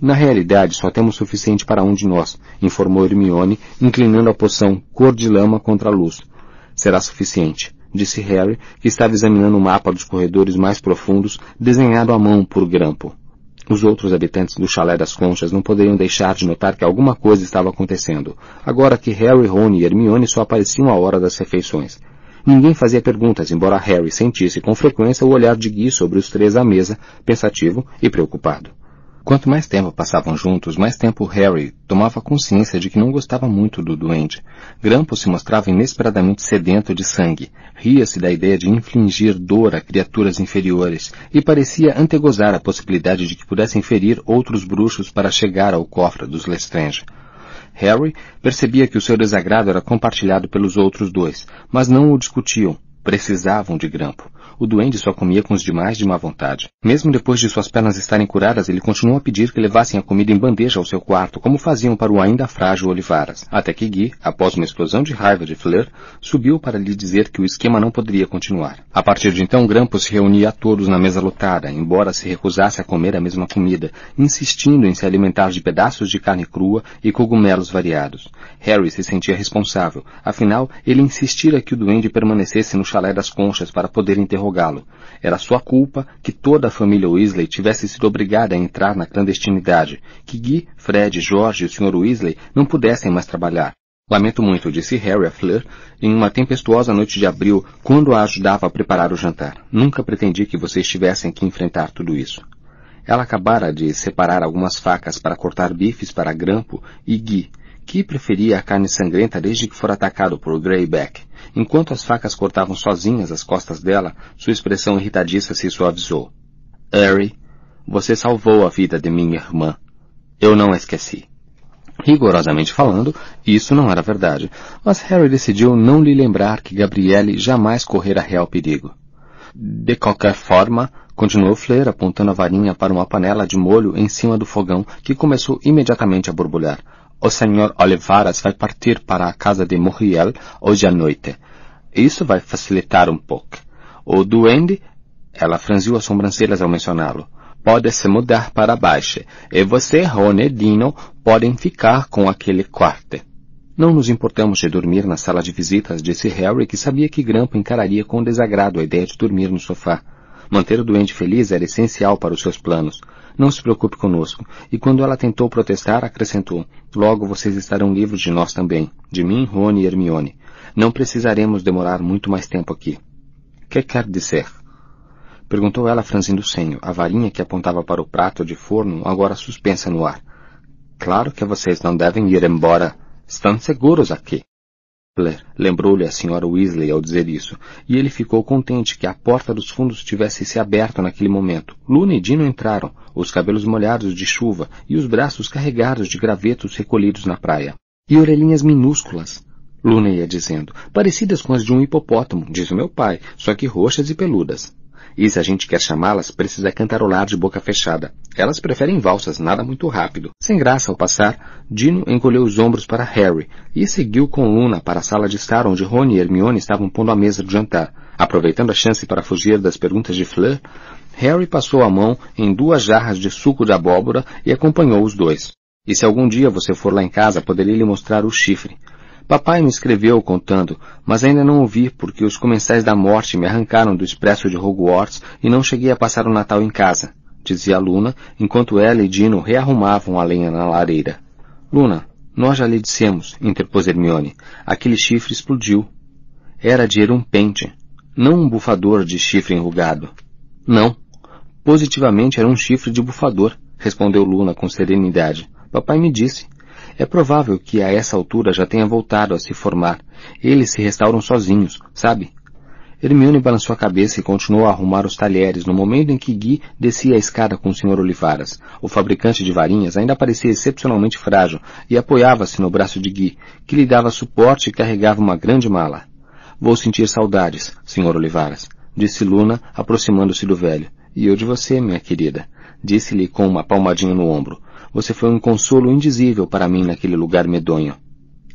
Na realidade, só temos suficiente para um de nós, informou Hermione, inclinando a poção cor de lama contra a luz. Será suficiente, disse Harry, que estava examinando o mapa dos corredores mais profundos, desenhado à mão por Grampo. Os outros habitantes do chalé das conchas não poderiam deixar de notar que alguma coisa estava acontecendo, agora que Harry, Ron e Hermione só apareciam à hora das refeições. Ninguém fazia perguntas, embora Harry sentisse com frequência o olhar de Guy sobre os três à mesa, pensativo e preocupado. Quanto mais tempo passavam juntos, mais tempo Harry tomava consciência de que não gostava muito do duende. Grampo se mostrava inesperadamente sedento de sangue, ria-se da ideia de infligir dor a criaturas inferiores e parecia antegozar a possibilidade de que pudessem ferir outros bruxos para chegar ao cofre dos Lestrange. Harry percebia que o seu desagrado era compartilhado pelos outros dois, mas não o discutiam, precisavam de Grampo. O duende só comia com os demais de má vontade. Mesmo depois de suas pernas estarem curadas, ele continuou a pedir que levassem a comida em bandeja ao seu quarto, como faziam para o ainda frágil Olivaras. Até que Guy, após uma explosão de raiva de Fleur, subiu para lhe dizer que o esquema não poderia continuar. A partir de então, Grampo se reunia a todos na mesa lotada, embora se recusasse a comer a mesma comida, insistindo em se alimentar de pedaços de carne crua e cogumelos variados. Harry se sentia responsável, afinal, ele insistira que o duende permanecesse no chalé das conchas para poder interrogar interrogá-lo. Era sua culpa que toda a família Weasley tivesse sido obrigada a entrar na clandestinidade, que Guy, Fred, George e o Sr. Weasley não pudessem mais trabalhar. Lamento muito, disse Harry a Fleur em uma tempestuosa noite de abril, quando a ajudava a preparar o jantar. Nunca pretendi que vocês tivessem que enfrentar tudo isso. Ela acabara de separar algumas facas para cortar bifes para Grampo e Guy, que preferia a carne sangrenta desde que fora atacado por Greyback. Enquanto as facas cortavam sozinhas as costas dela, sua expressão irritadiça se suavizou. Harry, você salvou a vida de minha irmã. Eu não a esqueci. Rigorosamente falando, isso não era verdade, mas Harry decidiu não lhe lembrar que Gabrielle jamais correra real perigo. De qualquer forma, continuou Fleur apontando a varinha para uma panela de molho em cima do fogão que começou imediatamente a borbulhar. O Sr. Olivaras vai partir para a casa de Muriel hoje à noite. Isso vai facilitar um pouco. O duende, ela franziu as sobrancelhas ao mencioná-lo, pode se mudar para baixo, e você, Rony e Dino, podem ficar com aquele quarto. Não nos importamos de dormir na sala de visitas, disse Harry, que sabia que Grampo encararia com desagrado a ideia de dormir no sofá. Manter o doente feliz era essencial para os seus planos. Não se preocupe conosco. E quando ela tentou protestar, acrescentou, logo vocês estarão livres de nós também, de mim, Rony e Hermione. Não precisaremos demorar muito mais tempo aqui. Que quer dizer? Perguntou ela franzindo o senho, a varinha que apontava para o prato de forno agora suspensa no ar. Claro que vocês não devem ir embora. Estão seguros aqui. Lembrou-lhe a senhora Weasley ao dizer isso, e ele ficou contente que a porta dos fundos tivesse se aberto naquele momento. Luna e Dino entraram, os cabelos molhados de chuva e os braços carregados de gravetos recolhidos na praia. E orelhinhas minúsculas. Luna ia dizendo, parecidas com as de um hipopótamo, diz o meu pai, só que roxas e peludas. E se a gente quer chamá-las, precisa cantarolar de boca fechada. Elas preferem valsas, nada muito rápido. Sem graça ao passar, Dino encolheu os ombros para Harry e seguiu com Luna para a sala de estar onde Rony e Hermione estavam pondo a mesa de jantar. Aproveitando a chance para fugir das perguntas de Fleur, Harry passou a mão em duas jarras de suco de abóbora e acompanhou os dois. E se algum dia você for lá em casa, poderia lhe mostrar o chifre. Papai me escreveu contando, mas ainda não ouvi porque os comensais da morte me arrancaram do expresso de Hogwarts e não cheguei a passar o Natal em casa, dizia Luna, enquanto ela e Dino rearrumavam a lenha na lareira. Luna, nós já lhe dissemos, interpôs Hermione, aquele chifre explodiu. Era de pente, não um bufador de chifre enrugado. Não. Positivamente era um chifre de bufador, respondeu Luna com serenidade. Papai me disse. É provável que a essa altura já tenha voltado a se formar. Eles se restauram sozinhos, sabe? Hermione balançou a cabeça e continuou a arrumar os talheres no momento em que Guy descia a escada com o Sr. Olivaras. O fabricante de varinhas ainda parecia excepcionalmente frágil e apoiava-se no braço de Guy, que lhe dava suporte e carregava uma grande mala. Vou sentir saudades, Sr. Olivaras, disse Luna, aproximando-se do velho. E eu de você, minha querida, disse-lhe com uma palmadinha no ombro. Você foi um consolo indizível para mim naquele lugar medonho.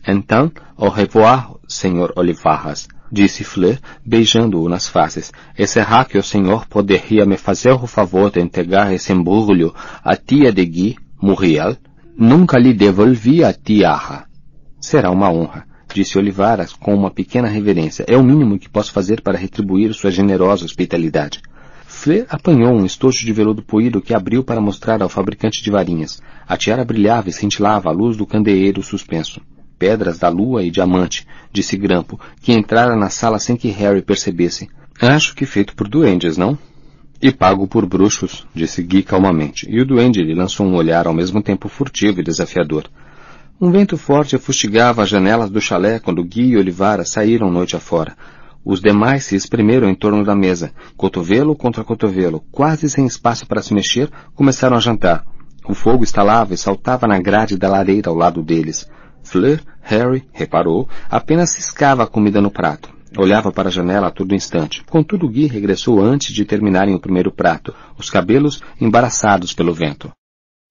Então, au revoir, Sr. Olivarras, disse Fleur, beijando-o nas faces. E será que o senhor poderia me fazer o favor de entregar esse embrulho à tia de Guy, Muriel? Nunca lhe devolvi a tiara. Será uma honra, disse Olivaras com uma pequena reverência. É o mínimo que posso fazer para retribuir sua generosa hospitalidade. Fleur apanhou um estojo de veludo poído que abriu para mostrar ao fabricante de varinhas. A tiara brilhava e cintilava à luz do candeeiro suspenso. Pedras da lua e diamante, disse Grampo, que entrara na sala sem que Harry percebesse. Acho que feito por duendes, não? E pago por bruxos, disse Gui calmamente, e o duende lhe lançou um olhar ao mesmo tempo furtivo e desafiador. Um vento forte fustigava as janelas do chalé quando Gui e Olivara saíram noite afora. Os demais se espremeram em torno da mesa, cotovelo contra cotovelo, quase sem espaço para se mexer, começaram a jantar. O fogo estalava e saltava na grade da lareira ao lado deles. Fleur, Harry, reparou, apenas ciscava a comida no prato. Olhava para a janela a todo instante. Contudo, Guy regressou antes de terminarem o primeiro prato, os cabelos embaraçados pelo vento.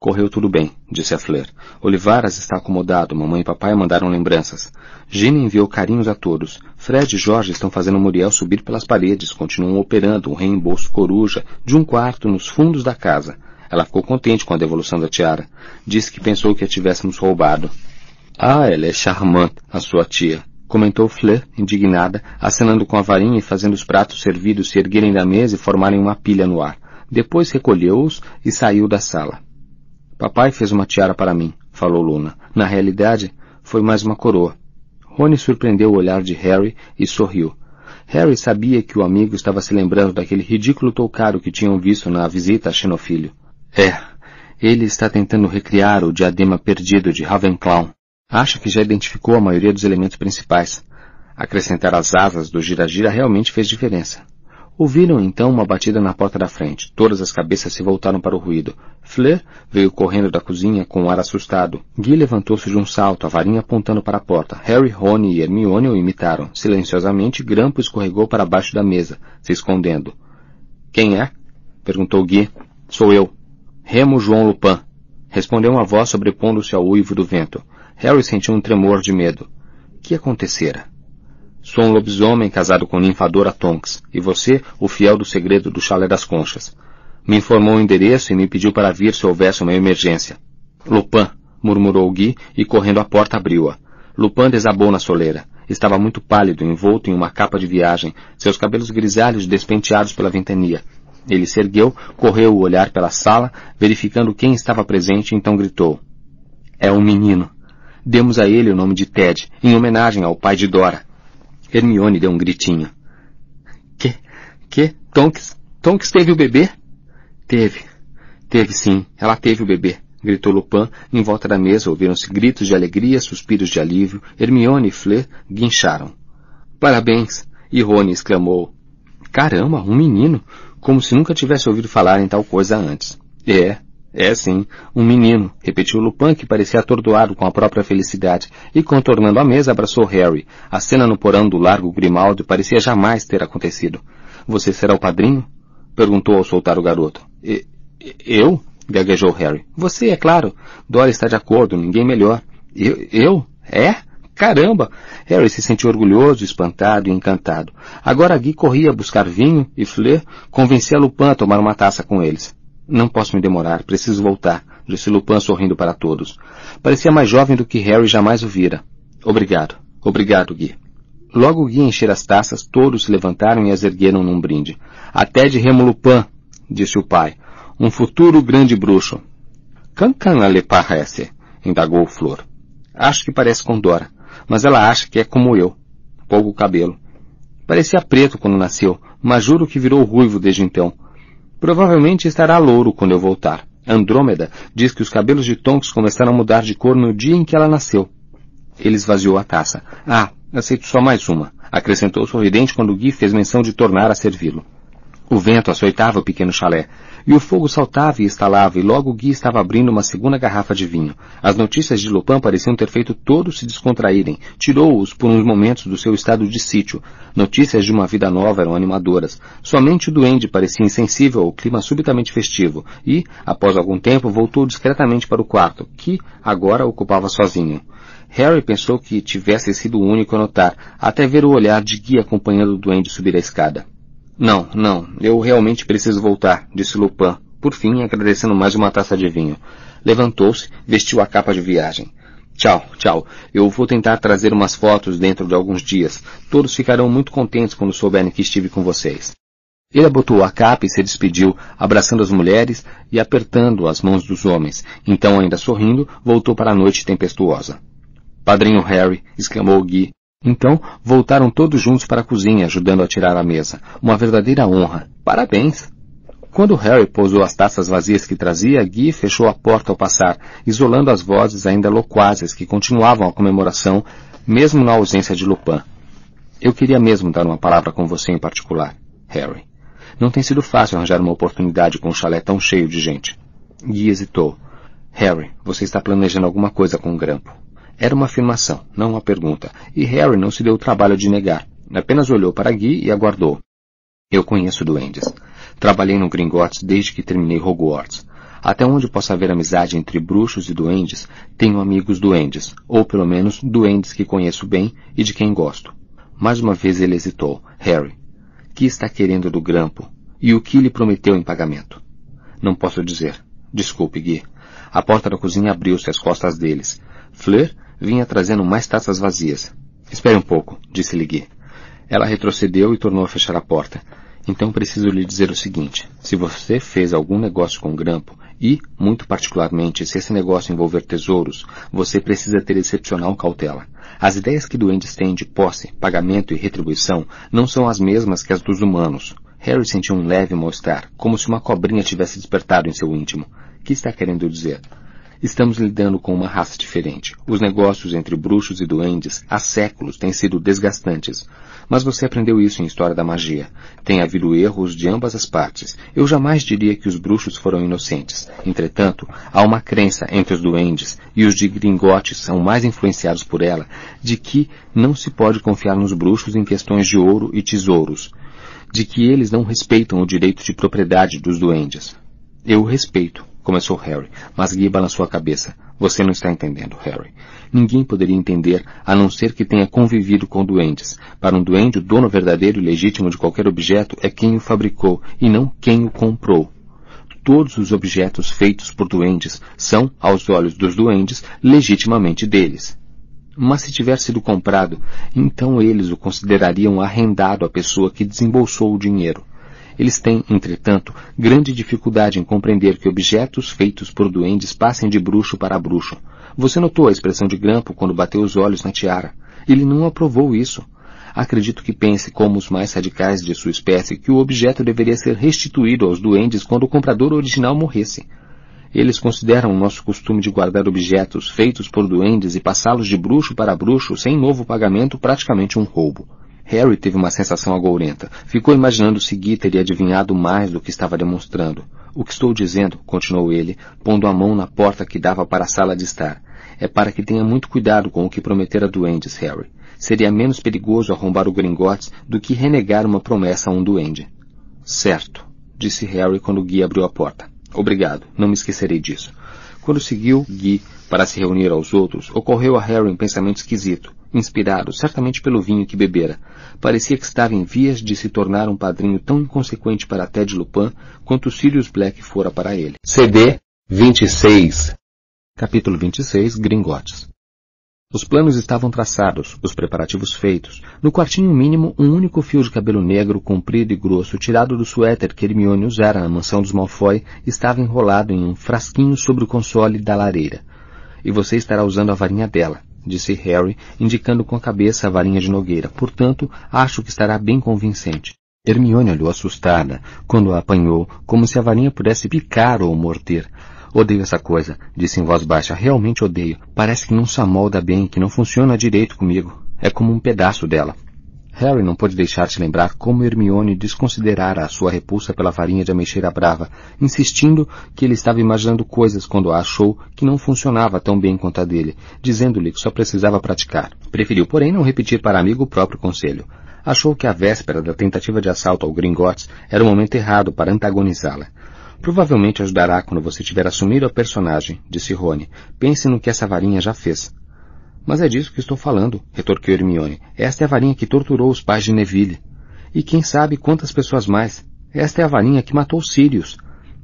Correu tudo bem, disse a Fleur. Olivaras está acomodado, mamãe e papai mandaram lembranças. Gina enviou carinhos a todos. Fred e Jorge estão fazendo Muriel subir pelas paredes, continuam operando um reembolso coruja de um quarto nos fundos da casa. Ela ficou contente com a devolução da tiara. Disse que pensou que a tivéssemos roubado. Ah, ela é charmante, a sua tia, comentou Fleur, indignada, acenando com a varinha e fazendo os pratos servidos se erguerem da mesa e formarem uma pilha no ar. Depois recolheu-os e saiu da sala. Papai fez uma tiara para mim, falou Luna. Na realidade, foi mais uma coroa. Rony surpreendeu o olhar de Harry e sorriu. Harry sabia que o amigo estava se lembrando daquele ridículo toucaro que tinham visto na visita a Xenofilho. É, ele está tentando recriar o diadema perdido de Ravenclaw. Acha que já identificou a maioria dos elementos principais. Acrescentar as asas do gira-gira realmente fez diferença. Ouviram então uma batida na porta da frente. Todas as cabeças se voltaram para o ruído. Fleur veio correndo da cozinha com um ar assustado. Guy levantou-se de um salto, a varinha apontando para a porta. Harry, Rony e Hermione o imitaram. Silenciosamente, Grampo escorregou para baixo da mesa, se escondendo. Quem é? perguntou Guy. Sou eu. Remo João Lupin. Respondeu uma voz sobrepondo-se ao uivo do vento. Harry sentiu um tremor de medo. Que acontecera? Sou um lobisomem casado com ninfadora Tonks, e você, o fiel do segredo do chalé das conchas. Me informou o endereço e me pediu para vir se houvesse uma emergência. Lupin, murmurou Guy, e correndo à porta abriu-a. Lupin desabou na soleira. Estava muito pálido, envolto em uma capa de viagem, seus cabelos grisalhos despenteados pela ventania. Ele se ergueu, correu o olhar pela sala, verificando quem estava presente, e então gritou. É um menino. Demos a ele o nome de Ted, em homenagem ao pai de Dora. Hermione deu um gritinho. Que? Que? Tonks? Tonks teve o bebê? Teve. Teve sim. Ela teve o bebê. Gritou Lupin. Em volta da mesa ouviram-se gritos de alegria, suspiros de alívio. Hermione e Fleur guincharam. Parabéns! E Rony exclamou. Caramba, um menino! Como se nunca tivesse ouvido falar em tal coisa antes. É, é sim, um menino, repetiu Lupin, que parecia atordoado com a própria felicidade, e contornando a mesa abraçou Harry. A cena no porão do largo Grimaldi parecia jamais ter acontecido. Você será o padrinho? Perguntou ao soltar o garoto. E, eu? gaguejou Harry. Você, é claro. Dora está de acordo, ninguém melhor. Eu? eu? É? Caramba! Harry se sentiu orgulhoso, espantado e encantado. Agora Guy corria buscar vinho e Fleur convencia Lupin a tomar uma taça com eles. Não posso me demorar, preciso voltar, disse Lupin sorrindo para todos. Parecia mais jovem do que Harry jamais o vira. Obrigado. Obrigado, Gui. Logo Gui encher as taças, todos se levantaram e as ergueram num brinde. Até de Remo Lupin, disse o pai. Um futuro grande bruxo. Cancan lhe parece, indagou Flor. Acho que parece com Dora, mas ela acha que é como eu. Pouco cabelo. Parecia preto quando nasceu, mas juro que virou ruivo desde então. Provavelmente estará louro quando eu voltar. Andrômeda diz que os cabelos de Tonks começaram a mudar de cor no dia em que ela nasceu. Ele esvaziou a taça. Ah, aceito só mais uma, acrescentou sorridente quando Gui fez menção de tornar a servi-lo. O vento açoitava o pequeno chalé, e o fogo saltava e estalava, e logo Gui estava abrindo uma segunda garrafa de vinho. As notícias de Lupin pareciam ter feito todos se descontraírem. Tirou-os por uns momentos do seu estado de sítio. Notícias de uma vida nova eram animadoras. Somente o duende parecia insensível ao clima subitamente festivo, e, após algum tempo, voltou discretamente para o quarto, que agora ocupava sozinho. Harry pensou que tivesse sido o único a notar, até ver o olhar de Gui acompanhando o duende subir a escada. Não, não, eu realmente preciso voltar, disse Lupin, por fim agradecendo mais uma taça de vinho. Levantou-se, vestiu a capa de viagem. Tchau, tchau. Eu vou tentar trazer umas fotos dentro de alguns dias. Todos ficarão muito contentes quando souberem que estive com vocês. Ele abotou a capa e se despediu, abraçando as mulheres e apertando as mãos dos homens. Então, ainda sorrindo, voltou para a noite tempestuosa. Padrinho Harry, exclamou Guy, então, voltaram todos juntos para a cozinha, ajudando a tirar a mesa. Uma verdadeira honra. Parabéns! Quando Harry pousou as taças vazias que trazia, Guy fechou a porta ao passar, isolando as vozes ainda loquazes que continuavam a comemoração, mesmo na ausência de Lupin. Eu queria mesmo dar uma palavra com você em particular, Harry. Não tem sido fácil arranjar uma oportunidade com um chalé tão cheio de gente. Guy hesitou. Harry, você está planejando alguma coisa com o grampo. Era uma afirmação, não uma pergunta, e Harry não se deu o trabalho de negar. Apenas olhou para Guy e aguardou. Eu conheço duendes. Trabalhei no Gringotts desde que terminei Hogwarts. Até onde possa haver amizade entre bruxos e duendes, tenho amigos duendes, ou pelo menos duendes que conheço bem e de quem gosto. Mais uma vez ele hesitou. Harry, que está querendo do grampo? E o que lhe prometeu em pagamento? Não posso dizer. Desculpe, Guy. A porta da cozinha abriu-se às costas deles. Fleur vinha trazendo mais taças vazias. Espere um pouco, disse Ligui. Ela retrocedeu e tornou a fechar a porta. Então preciso lhe dizer o seguinte. Se você fez algum negócio com grampo, e, muito particularmente, se esse negócio envolver tesouros, você precisa ter excepcional cautela. As ideias que doentes têm de posse, pagamento e retribuição não são as mesmas que as dos humanos. Harry sentiu um leve mal-estar, como se uma cobrinha tivesse despertado em seu íntimo. O que está querendo dizer? Estamos lidando com uma raça diferente. Os negócios entre bruxos e duendes há séculos têm sido desgastantes. Mas você aprendeu isso em História da Magia. Tem havido erros de ambas as partes. Eu jamais diria que os bruxos foram inocentes. Entretanto, há uma crença entre os duendes, e os de Gringotes são mais influenciados por ela, de que não se pode confiar nos bruxos em questões de ouro e tesouros. De que eles não respeitam o direito de propriedade dos duendes. Eu respeito, começou Harry, mas Guy balançou a cabeça. Você não está entendendo, Harry. Ninguém poderia entender a não ser que tenha convivido com duendes. Para um duende, o dono verdadeiro e legítimo de qualquer objeto é quem o fabricou e não quem o comprou. Todos os objetos feitos por duendes são, aos olhos dos duendes, legitimamente deles. Mas se tiver sido comprado, então eles o considerariam arrendado à pessoa que desembolsou o dinheiro. Eles têm, entretanto, grande dificuldade em compreender que objetos feitos por duendes passem de bruxo para bruxo. Você notou a expressão de Grampo quando bateu os olhos na tiara. Ele não aprovou isso. Acredito que pense, como os mais radicais de sua espécie, que o objeto deveria ser restituído aos duendes quando o comprador original morresse. Eles consideram o nosso costume de guardar objetos feitos por duendes e passá-los de bruxo para bruxo sem novo pagamento praticamente um roubo. Harry teve uma sensação agourenta. Ficou imaginando se Guy teria adivinhado mais do que estava demonstrando. O que estou dizendo, continuou ele, pondo a mão na porta que dava para a sala de estar, é para que tenha muito cuidado com o que prometer a duendes, Harry. Seria menos perigoso arrombar o Gringotts do que renegar uma promessa a um duende. Certo, disse Harry quando Guy abriu a porta. Obrigado, não me esquecerei disso. Quando seguiu Guy para se reunir aos outros, ocorreu a Harry um pensamento esquisito, inspirado certamente pelo vinho que bebera. Parecia que estava em vias de se tornar um padrinho tão inconsequente para Ted Lupin quanto Sirius Black fora para ele. CD 26 Capítulo 26 Gringotes os planos estavam traçados, os preparativos feitos. No quartinho mínimo, um único fio de cabelo negro, comprido e grosso, tirado do suéter que Hermione usara na mansão dos Malfoy, estava enrolado em um frasquinho sobre o console da lareira. E você estará usando a varinha dela, disse Harry, indicando com a cabeça a varinha de Nogueira. Portanto, acho que estará bem convincente. Hermione olhou assustada quando a apanhou, como se a varinha pudesse picar ou morder. Odeio essa coisa, disse em voz baixa. Realmente odeio. Parece que não se amolda bem, que não funciona direito comigo. É como um pedaço dela. Harry não pôde deixar de lembrar como Hermione desconsiderara a sua repulsa pela varinha de ameixeira brava, insistindo que ele estava imaginando coisas quando a achou que não funcionava tão bem quanto a dele, dizendo-lhe que só precisava praticar. Preferiu, porém, não repetir para amigo o próprio conselho. Achou que a véspera da tentativa de assalto ao Gringotts era o momento errado para antagonizá-la. Provavelmente ajudará quando você tiver assumido a personagem, disse Rony. Pense no que essa varinha já fez. Mas é disso que estou falando, retorquiu Hermione. Esta é a varinha que torturou os pais de Neville. E quem sabe quantas pessoas mais. Esta é a varinha que matou Sirius.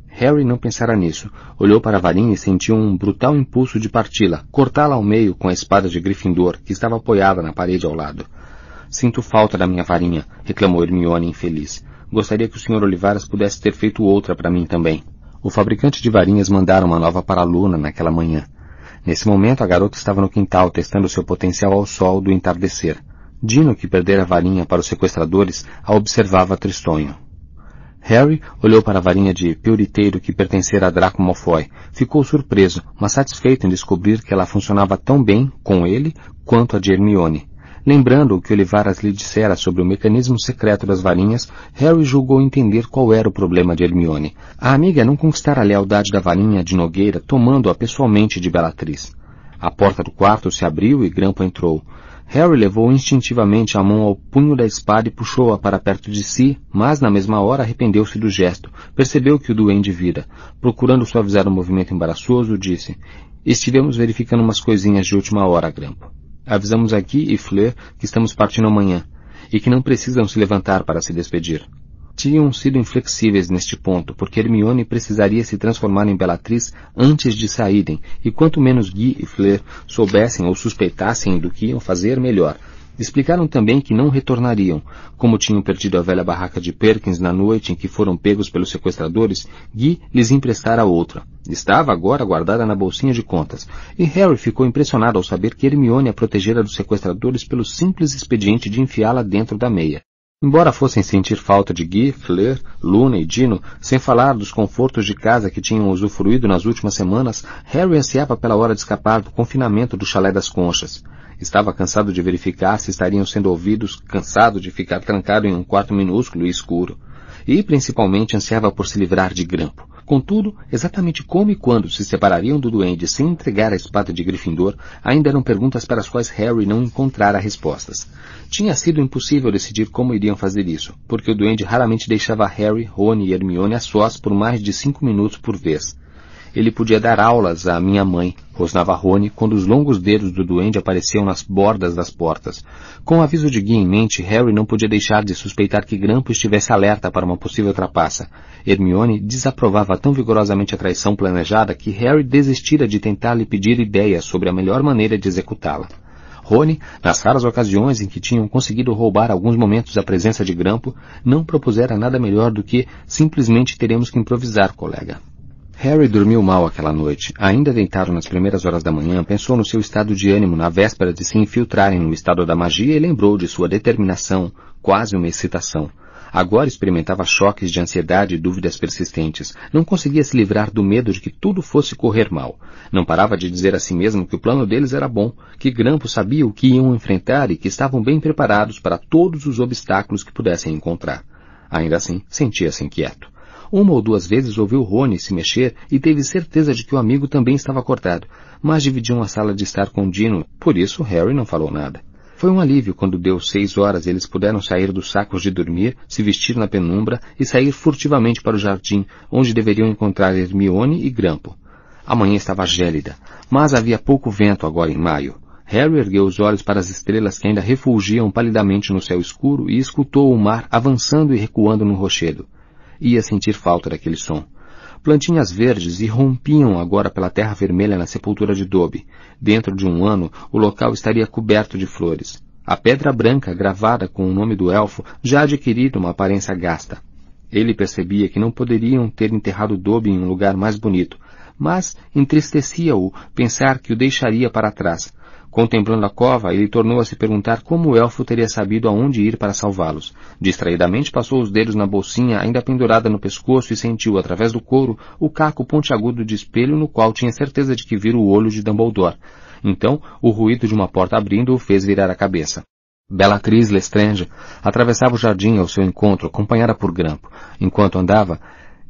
Harry não pensara nisso. Olhou para a varinha e sentiu um brutal impulso de parti-la, cortá-la ao meio com a espada de Gryffindor, que estava apoiada na parede ao lado. Sinto falta da minha varinha, reclamou Hermione infeliz. Gostaria que o Sr. Olivares pudesse ter feito outra para mim também. O fabricante de varinhas mandara uma nova para a Luna naquela manhã. Nesse momento, a garota estava no quintal testando seu potencial ao sol do entardecer. Dino, que perdera a varinha para os sequestradores, a observava tristonho. Harry olhou para a varinha de pioriteiro que pertencera a Draco Malfoy. Ficou surpreso, mas satisfeito em descobrir que ela funcionava tão bem com ele quanto a de Hermione. Lembrando o que Olivaras lhe dissera sobre o mecanismo secreto das varinhas, Harry julgou entender qual era o problema de Hermione. A amiga não conquistara a lealdade da varinha de Nogueira tomando-a pessoalmente de Bellatrix. A porta do quarto se abriu e Grampo entrou. Harry levou instintivamente a mão ao punho da espada e puxou-a para perto de si, mas na mesma hora arrependeu-se do gesto. Percebeu que o duende vira. Procurando suavizar o movimento embaraçoso, disse, Estivemos verificando umas coisinhas de última hora, Grampo. Avisamos aqui e Fleur que estamos partindo amanhã e que não precisam se levantar para se despedir. Tinham sido inflexíveis neste ponto, porque Hermione precisaria se transformar em Bellatrix antes de saírem, e quanto menos Guy e Fleur soubessem ou suspeitassem do que iam fazer, melhor. Explicaram também que não retornariam. Como tinham perdido a velha barraca de Perkins na noite em que foram pegos pelos sequestradores, Guy lhes emprestara outra. Estava agora guardada na bolsinha de contas, e Harry ficou impressionado ao saber que Hermione a protegera dos sequestradores pelo simples expediente de enfiá-la dentro da meia. Embora fossem sentir falta de Guy, Fleur, Luna e Dino, sem falar dos confortos de casa que tinham usufruído nas últimas semanas, Harry ansiava pela hora de escapar do confinamento do chalé das conchas. Estava cansado de verificar se estariam sendo ouvidos, cansado de ficar trancado em um quarto minúsculo e escuro. E, principalmente, ansiava por se livrar de Grampo. Contudo, exatamente como e quando se separariam do duende sem entregar a espada de Gryffindor ainda eram perguntas para as quais Harry não encontrara respostas. Tinha sido impossível decidir como iriam fazer isso, porque o duende raramente deixava Harry, Rony e Hermione a sós por mais de cinco minutos por vez. Ele podia dar aulas à minha mãe, rosnava Rony, quando os longos dedos do duende apareciam nas bordas das portas. Com o aviso de Guy em mente, Harry não podia deixar de suspeitar que Grampo estivesse alerta para uma possível trapaça. Hermione desaprovava tão vigorosamente a traição planejada que Harry desistira de tentar lhe pedir ideias sobre a melhor maneira de executá-la. Rony, nas raras ocasiões em que tinham conseguido roubar alguns momentos da presença de Grampo, não propusera nada melhor do que simplesmente teremos que improvisar, colega. Harry dormiu mal aquela noite. Ainda deitado nas primeiras horas da manhã, pensou no seu estado de ânimo na véspera de se infiltrarem no estado da magia e lembrou de sua determinação, quase uma excitação. Agora experimentava choques de ansiedade e dúvidas persistentes. Não conseguia se livrar do medo de que tudo fosse correr mal. Não parava de dizer a si mesmo que o plano deles era bom, que Grampo sabia o que iam enfrentar e que estavam bem preparados para todos os obstáculos que pudessem encontrar. Ainda assim, sentia-se inquieto. Uma ou duas vezes ouviu Rony se mexer e teve certeza de que o amigo também estava acordado, mas dividiam a sala de estar com Dino, por isso Harry não falou nada. Foi um alívio quando deu seis horas e eles puderam sair dos sacos de dormir, se vestir na penumbra e sair furtivamente para o jardim, onde deveriam encontrar Hermione e Grampo. A manhã estava gélida, mas havia pouco vento agora em maio. Harry ergueu os olhos para as estrelas que ainda refulgiam palidamente no céu escuro e escutou o mar avançando e recuando no rochedo. Ia sentir falta daquele som. Plantinhas verdes irrompiam agora pela terra vermelha na sepultura de Dobby. Dentro de um ano, o local estaria coberto de flores. A pedra branca, gravada com o nome do elfo, já adquirira uma aparência gasta. Ele percebia que não poderiam ter enterrado Dobby em um lugar mais bonito, mas entristecia-o pensar que o deixaria para trás, Contemplando a cova, ele tornou a se perguntar como o elfo teria sabido aonde ir para salvá-los. Distraidamente passou os dedos na bolsinha ainda pendurada no pescoço e sentiu, através do couro, o caco pontiagudo de espelho no qual tinha certeza de que vira o olho de Dumbledore. Então, o ruído de uma porta abrindo o fez virar a cabeça. Bellatrix Lestrange atravessava o jardim ao seu encontro, acompanhada por Grampo. Enquanto andava,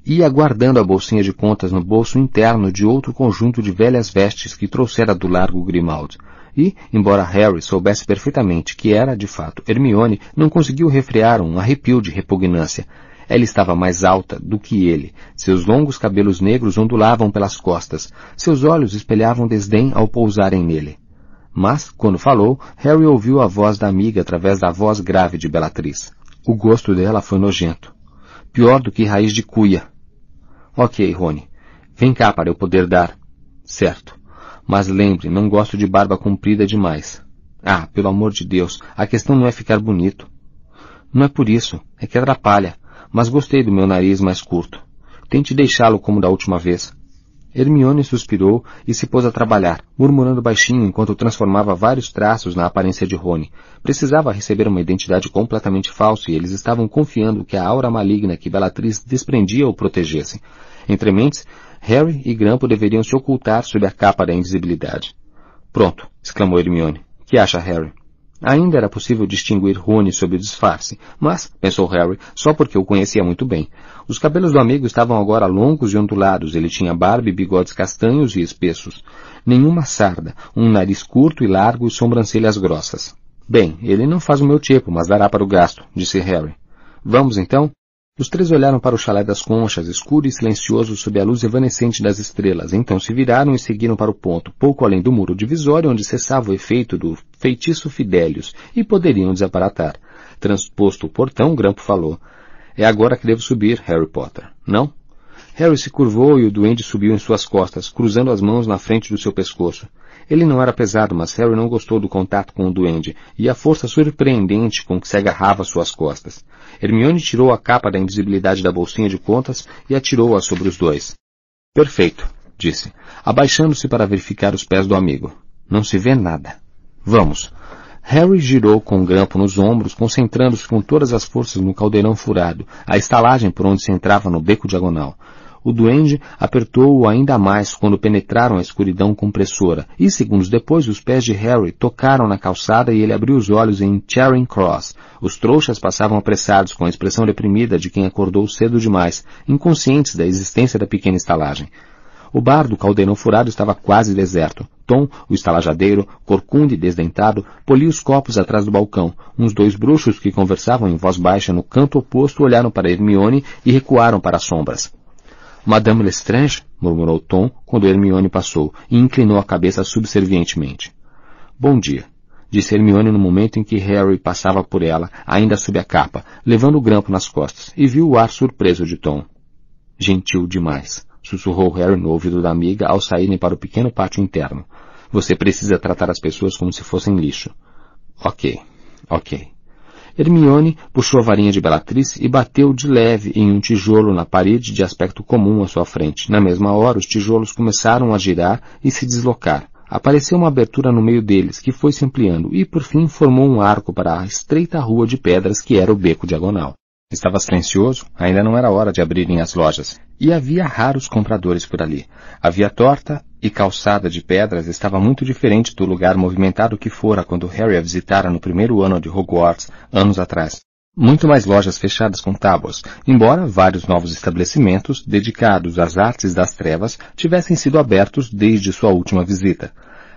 ia guardando a bolsinha de contas no bolso interno de outro conjunto de velhas vestes que trouxera do largo Grimaldi. E, embora Harry soubesse perfeitamente que era, de fato, Hermione, não conseguiu refrear um arrepio de repugnância. Ela estava mais alta do que ele. Seus longos cabelos negros ondulavam pelas costas. Seus olhos espelhavam desdém ao pousarem nele. Mas, quando falou, Harry ouviu a voz da amiga através da voz grave de Bellatrix. O gosto dela foi nojento. Pior do que raiz de cuia. Ok, Rony. Vem cá para eu poder dar. Certo. Mas lembre, não gosto de barba comprida demais. Ah, pelo amor de Deus, a questão não é ficar bonito. Não é por isso, é que atrapalha, mas gostei do meu nariz mais curto. Tente deixá-lo como da última vez. Hermione suspirou e se pôs a trabalhar, murmurando baixinho enquanto transformava vários traços na aparência de Rony. Precisava receber uma identidade completamente falsa e eles estavam confiando que a aura maligna que Bellatrix desprendia o protegesse. Entre mentes, Harry e Grampo deveriam se ocultar sob a capa da invisibilidade. Pronto, exclamou Hermione. Que acha Harry? Ainda era possível distinguir Rony sob o disfarce, mas, pensou Harry, só porque o conhecia muito bem. Os cabelos do amigo estavam agora longos e ondulados, ele tinha barba e bigodes castanhos e espessos. Nenhuma sarda, um nariz curto e largo e sobrancelhas grossas. Bem, ele não faz o meu tipo, mas dará para o gasto, disse Harry. Vamos então? Os três olharam para o chalé das conchas, escuro e silencioso sob a luz evanescente das estrelas, então se viraram e seguiram para o ponto, pouco além do muro divisório onde cessava o efeito do feitiço Fidélios, e poderiam desaparatar. Transposto o portão, Grampo falou. É agora que devo subir, Harry Potter. Não? Harry se curvou e o duende subiu em suas costas, cruzando as mãos na frente do seu pescoço. Ele não era pesado, mas Harry não gostou do contato com o duende e a força surpreendente com que se agarrava suas costas. Hermione tirou a capa da invisibilidade da bolsinha de contas e atirou-a sobre os dois. Perfeito, disse, abaixando-se para verificar os pés do amigo. Não se vê nada. Vamos. Harry girou com o grampo nos ombros, concentrando-se com todas as forças no caldeirão furado, a estalagem por onde se entrava no beco diagonal. O duende apertou-o ainda mais quando penetraram a escuridão compressora, e segundos depois os pés de Harry tocaram na calçada e ele abriu os olhos em Charing Cross. Os trouxas passavam apressados com a expressão deprimida de quem acordou cedo demais, inconscientes da existência da pequena estalagem. O bar do caldeirão furado estava quase deserto. Tom, o estalajadeiro, corcunda e desdentado, polia os copos atrás do balcão. Uns dois bruxos que conversavam em voz baixa no canto oposto olharam para Hermione e recuaram para as sombras. Madame Lestrange, murmurou Tom quando Hermione passou, e inclinou a cabeça subservientemente. Bom dia, disse Hermione no momento em que Harry passava por ela, ainda sob a capa, levando o grampo nas costas, e viu o ar surpreso de Tom. Gentil demais, sussurrou Harry no ouvido da amiga ao saírem para o pequeno pátio interno. Você precisa tratar as pessoas como se fossem lixo. Ok, ok. Hermione puxou a varinha de Bellatrix e bateu de leve em um tijolo na parede de aspecto comum à sua frente. Na mesma hora, os tijolos começaram a girar e se deslocar. Apareceu uma abertura no meio deles, que foi se ampliando, e por fim formou um arco para a estreita rua de pedras que era o beco diagonal. Estava silencioso, ainda não era hora de abrirem as lojas, e havia raros compradores por ali. A via torta e calçada de pedras estava muito diferente do lugar movimentado que fora quando Harry a visitara no primeiro ano de Hogwarts, anos atrás. Muito mais lojas fechadas com tábuas, embora vários novos estabelecimentos dedicados às artes das trevas tivessem sido abertos desde sua última visita.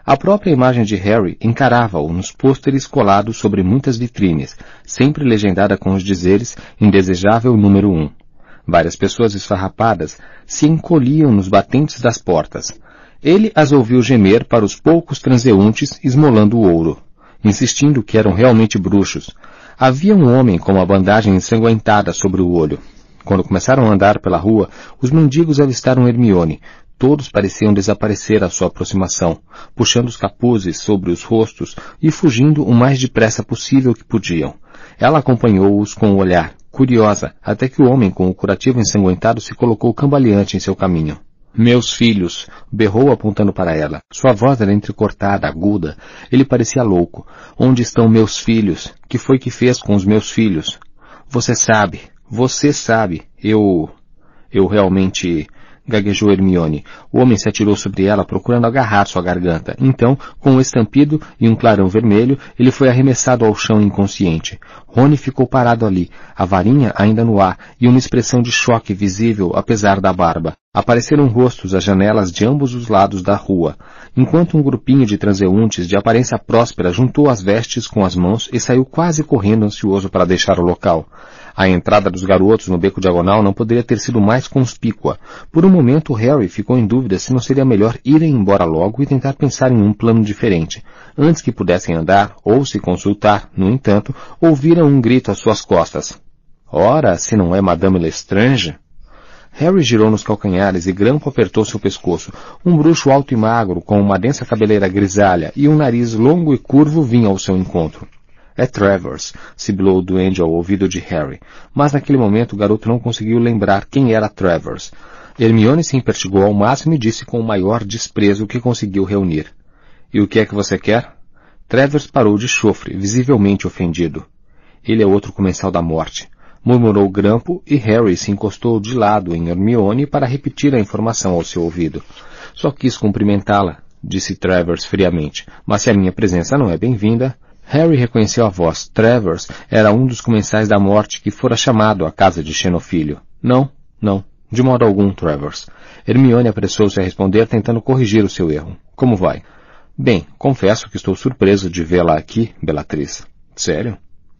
A própria imagem de Harry encarava-o nos pôsteres colados sobre muitas vitrines, sempre legendada com os dizeres Indesejável número 1. Várias pessoas esfarrapadas se encolhiam nos batentes das portas. Ele as ouviu gemer para os poucos transeuntes esmolando o ouro, insistindo que eram realmente bruxos. Havia um homem com uma bandagem ensanguentada sobre o olho. Quando começaram a andar pela rua, os mendigos avistaram Hermione, Todos pareciam desaparecer à sua aproximação, puxando os capuzes sobre os rostos e fugindo o mais depressa possível que podiam. Ela acompanhou-os com o olhar, curiosa, até que o homem com o curativo ensanguentado se colocou cambaleante em seu caminho. Meus filhos! berrou apontando para ela. Sua voz era entrecortada, aguda. Ele parecia louco. Onde estão meus filhos? Que foi que fez com os meus filhos? Você sabe. Você sabe. Eu... Eu realmente gaguejou Hermione. O homem se atirou sobre ela, procurando agarrar sua garganta. Então, com um estampido e um clarão vermelho, ele foi arremessado ao chão inconsciente. Rony ficou parado ali, a varinha ainda no ar e uma expressão de choque visível apesar da barba. Apareceram rostos às janelas de ambos os lados da rua, enquanto um grupinho de transeuntes de aparência próspera juntou as vestes com as mãos e saiu quase correndo ansioso para deixar o local. A entrada dos garotos no beco diagonal não poderia ter sido mais conspícua. Por um momento, Harry ficou em dúvida se não seria melhor irem embora logo e tentar pensar em um plano diferente. Antes que pudessem andar ou se consultar, no entanto, ouviram um grito às suas costas. Ora, se não é Madame Lestrange? Harry girou nos calcanhares e Grampo apertou seu pescoço. Um bruxo alto e magro, com uma densa cabeleira grisalha e um nariz longo e curvo vinha ao seu encontro. É Travers, sibilou o duende ao ouvido de Harry, mas naquele momento o garoto não conseguiu lembrar quem era Travers. Hermione se impertigou ao máximo e disse com o maior desprezo que conseguiu reunir. E o que é que você quer? Travers parou de chofre, visivelmente ofendido. Ele é outro comensal da morte. Murmurou Grampo e Harry se encostou de lado em Hermione para repetir a informação ao seu ouvido. Só quis cumprimentá-la, disse Travers friamente, mas se a minha presença não é bem-vinda, Harry reconheceu a voz. Travers era um dos comensais da morte que fora chamado à casa de Xenofilho. Não, não, de modo algum, Travers. Hermione apressou-se a responder, tentando corrigir o seu erro. Como vai? Bem, confesso que estou surpreso de vê-la aqui, Bellatrix. Sério?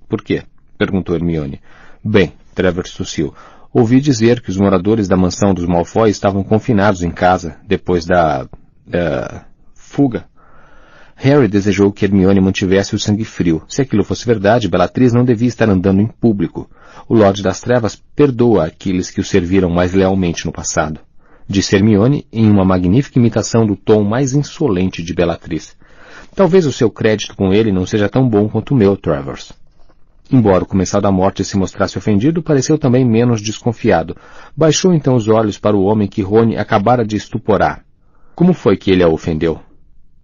Por quê? perguntou Hermione. Bem, Travers tossiu. Ouvi dizer que os moradores da mansão dos Malfoy estavam confinados em casa depois da... Uh, fuga. Harry desejou que Hermione mantivesse o sangue frio. Se aquilo fosse verdade, Bellatrix não devia estar andando em público. O Lorde das Trevas perdoa aqueles que o serviram mais lealmente no passado. Disse Hermione em uma magnífica imitação do tom mais insolente de Bellatrix. Talvez o seu crédito com ele não seja tão bom quanto o meu, Travers. Embora o comensal da morte se mostrasse ofendido, pareceu também menos desconfiado. Baixou então os olhos para o homem que Rony acabara de estuporar. Como foi que ele a ofendeu?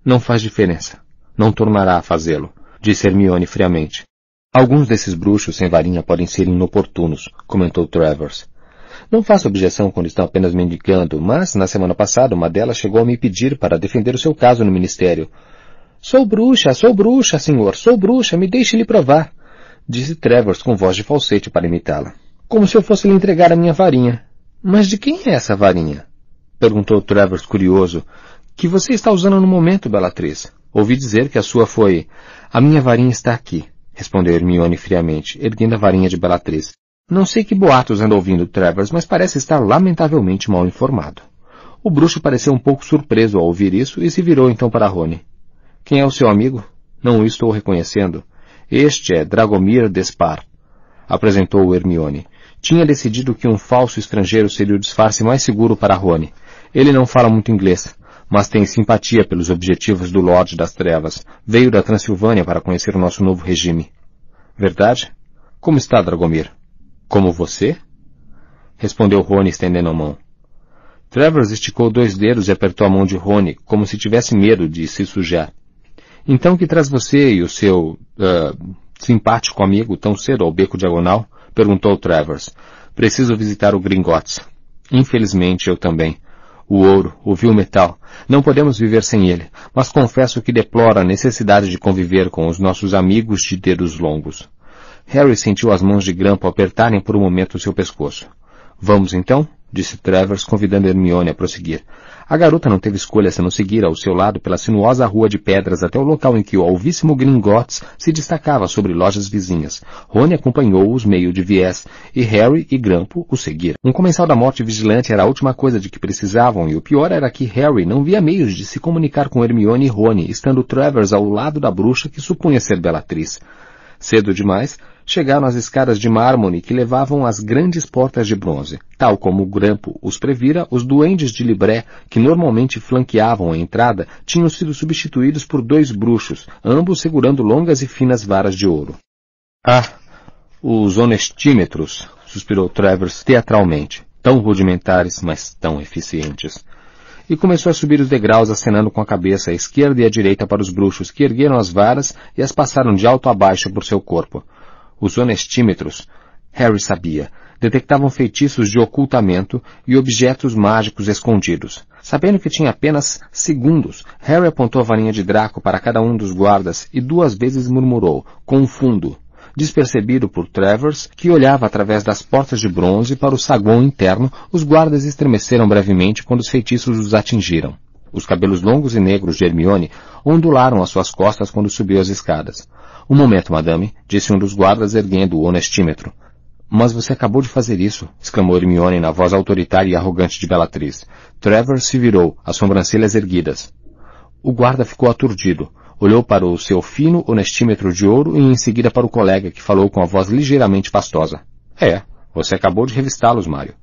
Não faz diferença. Não tornará a fazê-lo, disse Hermione friamente. Alguns desses bruxos sem varinha podem ser inoportunos, comentou Travers. Não faço objeção quando estão apenas mendicando, mas na semana passada uma delas chegou a me pedir para defender o seu caso no ministério. Sou bruxa, sou bruxa, senhor, sou bruxa, me deixe lhe provar, disse Travers com voz de falsete para imitá-la. Como se eu fosse lhe entregar a minha varinha. Mas de quem é essa varinha? perguntou Travers curioso, que você está usando no momento, Bellatrix. Ouvi dizer que a sua foi... A minha varinha está aqui, respondeu Hermione friamente, erguendo a varinha de Bellatrix. Não sei que boatos anda ouvindo Travers, mas parece estar lamentavelmente mal informado. O bruxo pareceu um pouco surpreso ao ouvir isso e se virou então para Rony. Quem é o seu amigo? Não o estou reconhecendo. Este é Dragomir Despar, apresentou Hermione. Tinha decidido que um falso estrangeiro seria o disfarce mais seguro para Rony. Ele não fala muito inglês, mas tem simpatia pelos objetivos do Lorde das Trevas. Veio da Transilvânia para conhecer o nosso novo regime. Verdade? Como está, Dragomir? Como você? Respondeu Rony estendendo a mão. Travers esticou dois dedos e apertou a mão de Rony, como se tivesse medo de se sujar. Então que traz você e o seu, uh, simpático amigo tão cedo ao beco diagonal? Perguntou Travers. Preciso visitar o Gringotts. Infelizmente, eu também. O ouro, o vil metal. Não podemos viver sem ele, mas confesso que deploro a necessidade de conviver com os nossos amigos de dedos longos. Harry sentiu as mãos de Grampo apertarem por um momento seu pescoço. Vamos então? Disse Travers, convidando Hermione a prosseguir. A garota não teve escolha senão seguir ao seu lado pela sinuosa rua de pedras até o local em que o alvíssimo Gringotts se destacava sobre lojas vizinhas. Rony acompanhou-os meio de viés, e Harry e Grampo o seguiram. Um comensal da morte vigilante era a última coisa de que precisavam, e o pior era que Harry não via meios de se comunicar com Hermione e Rony, estando Travers ao lado da bruxa que supunha ser Bellatrix. Cedo demais, chegaram às escadas de mármore que levavam às grandes portas de bronze. Tal como o Grampo os previra, os duendes de Libré, que normalmente flanqueavam a entrada, tinham sido substituídos por dois bruxos, ambos segurando longas e finas varas de ouro. Ah, os honestímetros, suspirou Travers teatralmente. Tão rudimentares, mas tão eficientes e começou a subir os degraus acenando com a cabeça à esquerda e à direita para os bruxos, que ergueram as varas e as passaram de alto a baixo por seu corpo. Os honestímetros, Harry sabia, detectavam feitiços de ocultamento e objetos mágicos escondidos. Sabendo que tinha apenas segundos, Harry apontou a varinha de Draco para cada um dos guardas e duas vezes murmurou, com um fundo, despercebido por Travers, que olhava através das portas de bronze para o saguão interno, os guardas estremeceram brevemente quando os feitiços os atingiram. Os cabelos longos e negros de Hermione ondularam às suas costas quando subiu as escadas. Um momento, madame, disse um dos guardas erguendo o honestímetro. Mas você acabou de fazer isso, exclamou Hermione na voz autoritária e arrogante de Bellatrix. Trevor se virou, as sobrancelhas erguidas. O guarda ficou aturdido. Olhou para o seu fino honestímetro de ouro e em seguida para o colega que falou com a voz ligeiramente pastosa. É, você acabou de revistá-los, Mário.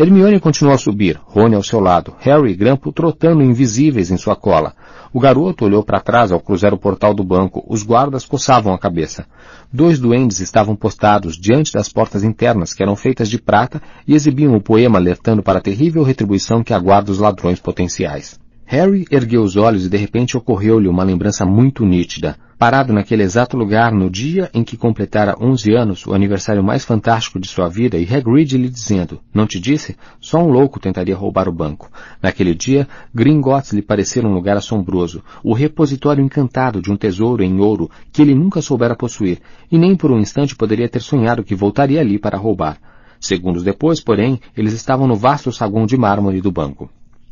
Hermione continuou a subir, Rony ao seu lado, Harry e Grampo trotando invisíveis em sua cola. O garoto olhou para trás ao cruzar o portal do banco. Os guardas coçavam a cabeça. Dois duendes estavam postados diante das portas internas, que eram feitas de prata, e exibiam o poema alertando para a terrível retribuição que aguarda os ladrões potenciais. Harry ergueu os olhos e de repente ocorreu-lhe uma lembrança muito nítida. Parado naquele exato lugar no dia em que completara onze anos, o aniversário mais fantástico de sua vida, e Hagrid lhe dizendo, não te disse? Só um louco tentaria roubar o banco. Naquele dia, Gringotts lhe parecera um lugar assombroso, o repositório encantado de um tesouro em ouro que ele nunca soubera possuir, e nem por um instante poderia ter sonhado que voltaria ali para roubar. Segundos depois, porém, eles estavam no vasto saguão de mármore do banco.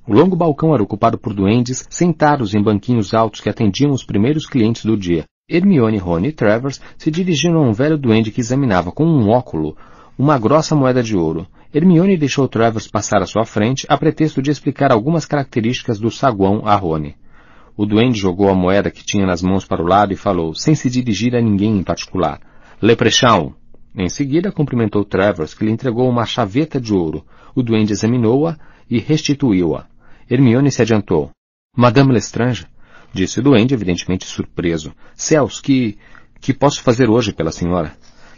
O longo balcão era ocupado por duendes sentados em banquinhos altos que atendiam os primeiros clientes do dia. Hermione, Rony e Travers se dirigiram a um velho duende que examinava com um óculo uma grossa moeda de ouro. Hermione deixou Travers passar à sua frente a pretexto de explicar algumas características do saguão a Rony. O duende jogou a moeda que tinha nas mãos para o lado e falou, sem se dirigir a ninguém em particular. Leprechaun! Em seguida, cumprimentou Travers, que lhe entregou uma chaveta de ouro. O duende examinou-a e restituiu-a. Hermione se adiantou. Madame Lestrange, disse o duende, evidentemente surpreso. Céus, que... que posso fazer hoje pela senhora?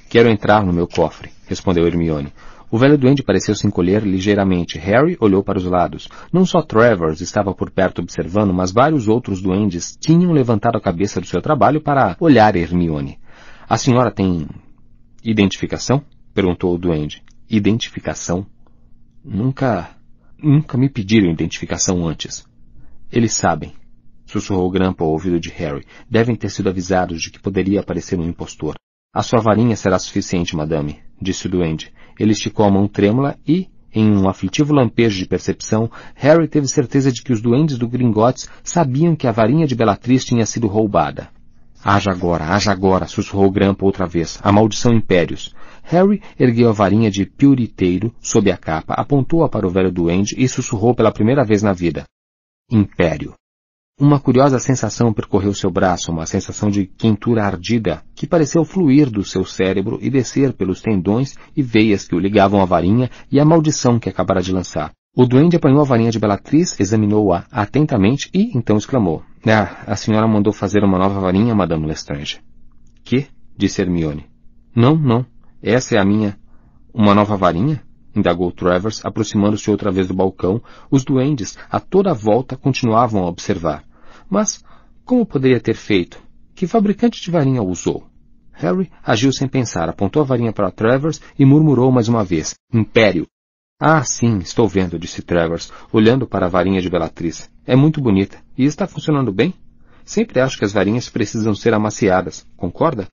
Quero entrar no meu cofre, respondeu Hermione. O velho duende pareceu se encolher ligeiramente. Harry olhou para os lados. Não só Travers estava por perto observando, mas vários outros duendes tinham levantado a cabeça do seu trabalho para olhar Hermione. A senhora tem... identificação? perguntou o duende. Identificação? Nunca... Nunca me pediram identificação antes. Eles sabem, sussurrou Grampa ao ouvido de Harry. Devem ter sido avisados de que poderia aparecer um impostor. A sua varinha será suficiente, madame, disse o duende. Ele esticou a mão trêmula e, em um aflitivo lampejo de percepção, Harry teve certeza de que os duendes do Gringotts sabiam que a varinha de Bellatrix tinha sido roubada. Haja agora, haja agora, sussurrou Grampa outra vez. A maldição impérios. Harry ergueu a varinha de piuriteiro sob a capa, apontou-a para o velho duende e sussurrou pela primeira vez na vida. Império. Uma curiosa sensação percorreu seu braço, uma sensação de quentura ardida, que pareceu fluir do seu cérebro e descer pelos tendões e veias que o ligavam à varinha e à maldição que acabara de lançar. O duende apanhou a varinha de Bellatrix, examinou-a atentamente e então exclamou. Ah, a senhora mandou fazer uma nova varinha, Madame Lestrange. Que? disse Hermione. Não, não. Essa é a minha. Uma nova varinha? indagou Travers, aproximando-se outra vez do balcão. Os duendes, a toda a volta, continuavam a observar. Mas, como poderia ter feito? Que fabricante de varinha usou? Harry agiu sem pensar, apontou a varinha para Travers e murmurou mais uma vez. Império. Ah, sim, estou vendo, disse Travers, olhando para a varinha de Bellatrix. É muito bonita. E está funcionando bem? Sempre acho que as varinhas precisam ser amaciadas. Concorda?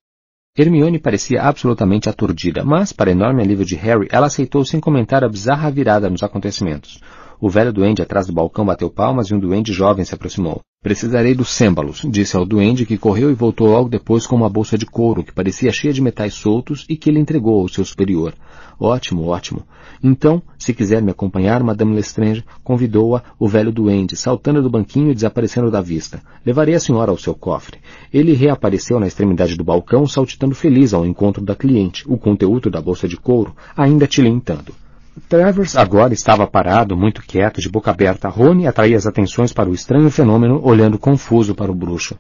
Hermione parecia absolutamente aturdida, mas, para enorme alívio de Harry, ela aceitou sem comentar a bizarra virada nos acontecimentos. O velho duende atrás do balcão bateu palmas e um duende jovem se aproximou. Precisarei dos sêmbalos, disse ao duende que correu e voltou logo depois com uma bolsa de couro que parecia cheia de metais soltos e que ele entregou ao seu superior. Ótimo, ótimo. Então, se quiser me acompanhar, Madame Lestrange convidou-a o velho duende, saltando do banquinho e desaparecendo da vista. Levarei a senhora ao seu cofre. Ele reapareceu na extremidade do balcão, saltitando feliz ao encontro da cliente, o conteúdo da bolsa de couro ainda tilintando. Travers agora estava parado, muito quieto, de boca aberta. Rony atraía as atenções para o estranho fenômeno, olhando confuso para o bruxo.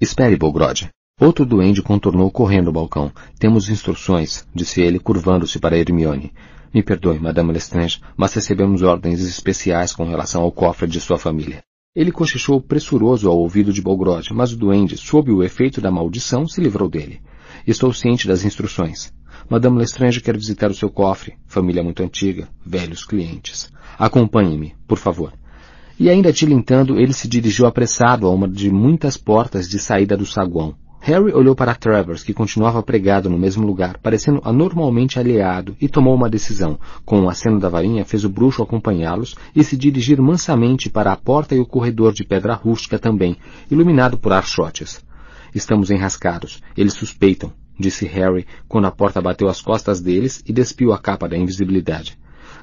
Espere, Bogrod. Outro duende contornou correndo o balcão. Temos instruções, disse ele, curvando-se para Hermione. Me perdoe, Madame Lestrange, mas recebemos ordens especiais com relação ao cofre de sua família. Ele cochichou pressuroso ao ouvido de Bolgrod, mas o duende, sob o efeito da maldição, se livrou dele. Estou ciente das instruções. Madame Lestrange quer visitar o seu cofre. Família muito antiga. Velhos clientes. Acompanhe-me, por favor. E ainda tilintando, ele se dirigiu apressado a uma de muitas portas de saída do saguão. Harry olhou para Travers, que continuava pregado no mesmo lugar, parecendo anormalmente aliado, e tomou uma decisão. Com o aceno da varinha, fez o bruxo acompanhá-los e se dirigir mansamente para a porta e o corredor de pedra rústica também, iluminado por archotes. Estamos enrascados. Eles suspeitam disse Harry quando a porta bateu às costas deles e despiu a capa da invisibilidade.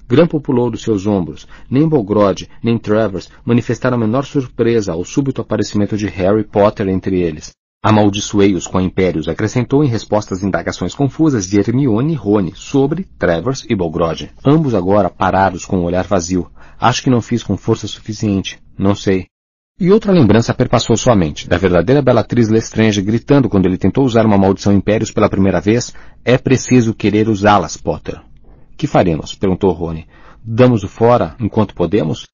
Grampo pulou dos seus ombros. Nem Bolgrod, nem Travers manifestaram a menor surpresa ao súbito aparecimento de Harry Potter entre eles. Amaldiçoei-os com impérios, acrescentou em resposta às indagações confusas de Hermione e Rony sobre Travers e Bolgrod. Ambos agora parados com o um olhar vazio. Acho que não fiz com força suficiente. Não sei. E outra lembrança perpassou sua mente, da verdadeira Bellatriz Lestrange gritando quando ele tentou usar uma maldição impérios pela primeira vez, é preciso querer usá-las, Potter. Que faremos? perguntou Rony. Damos-o fora enquanto podemos?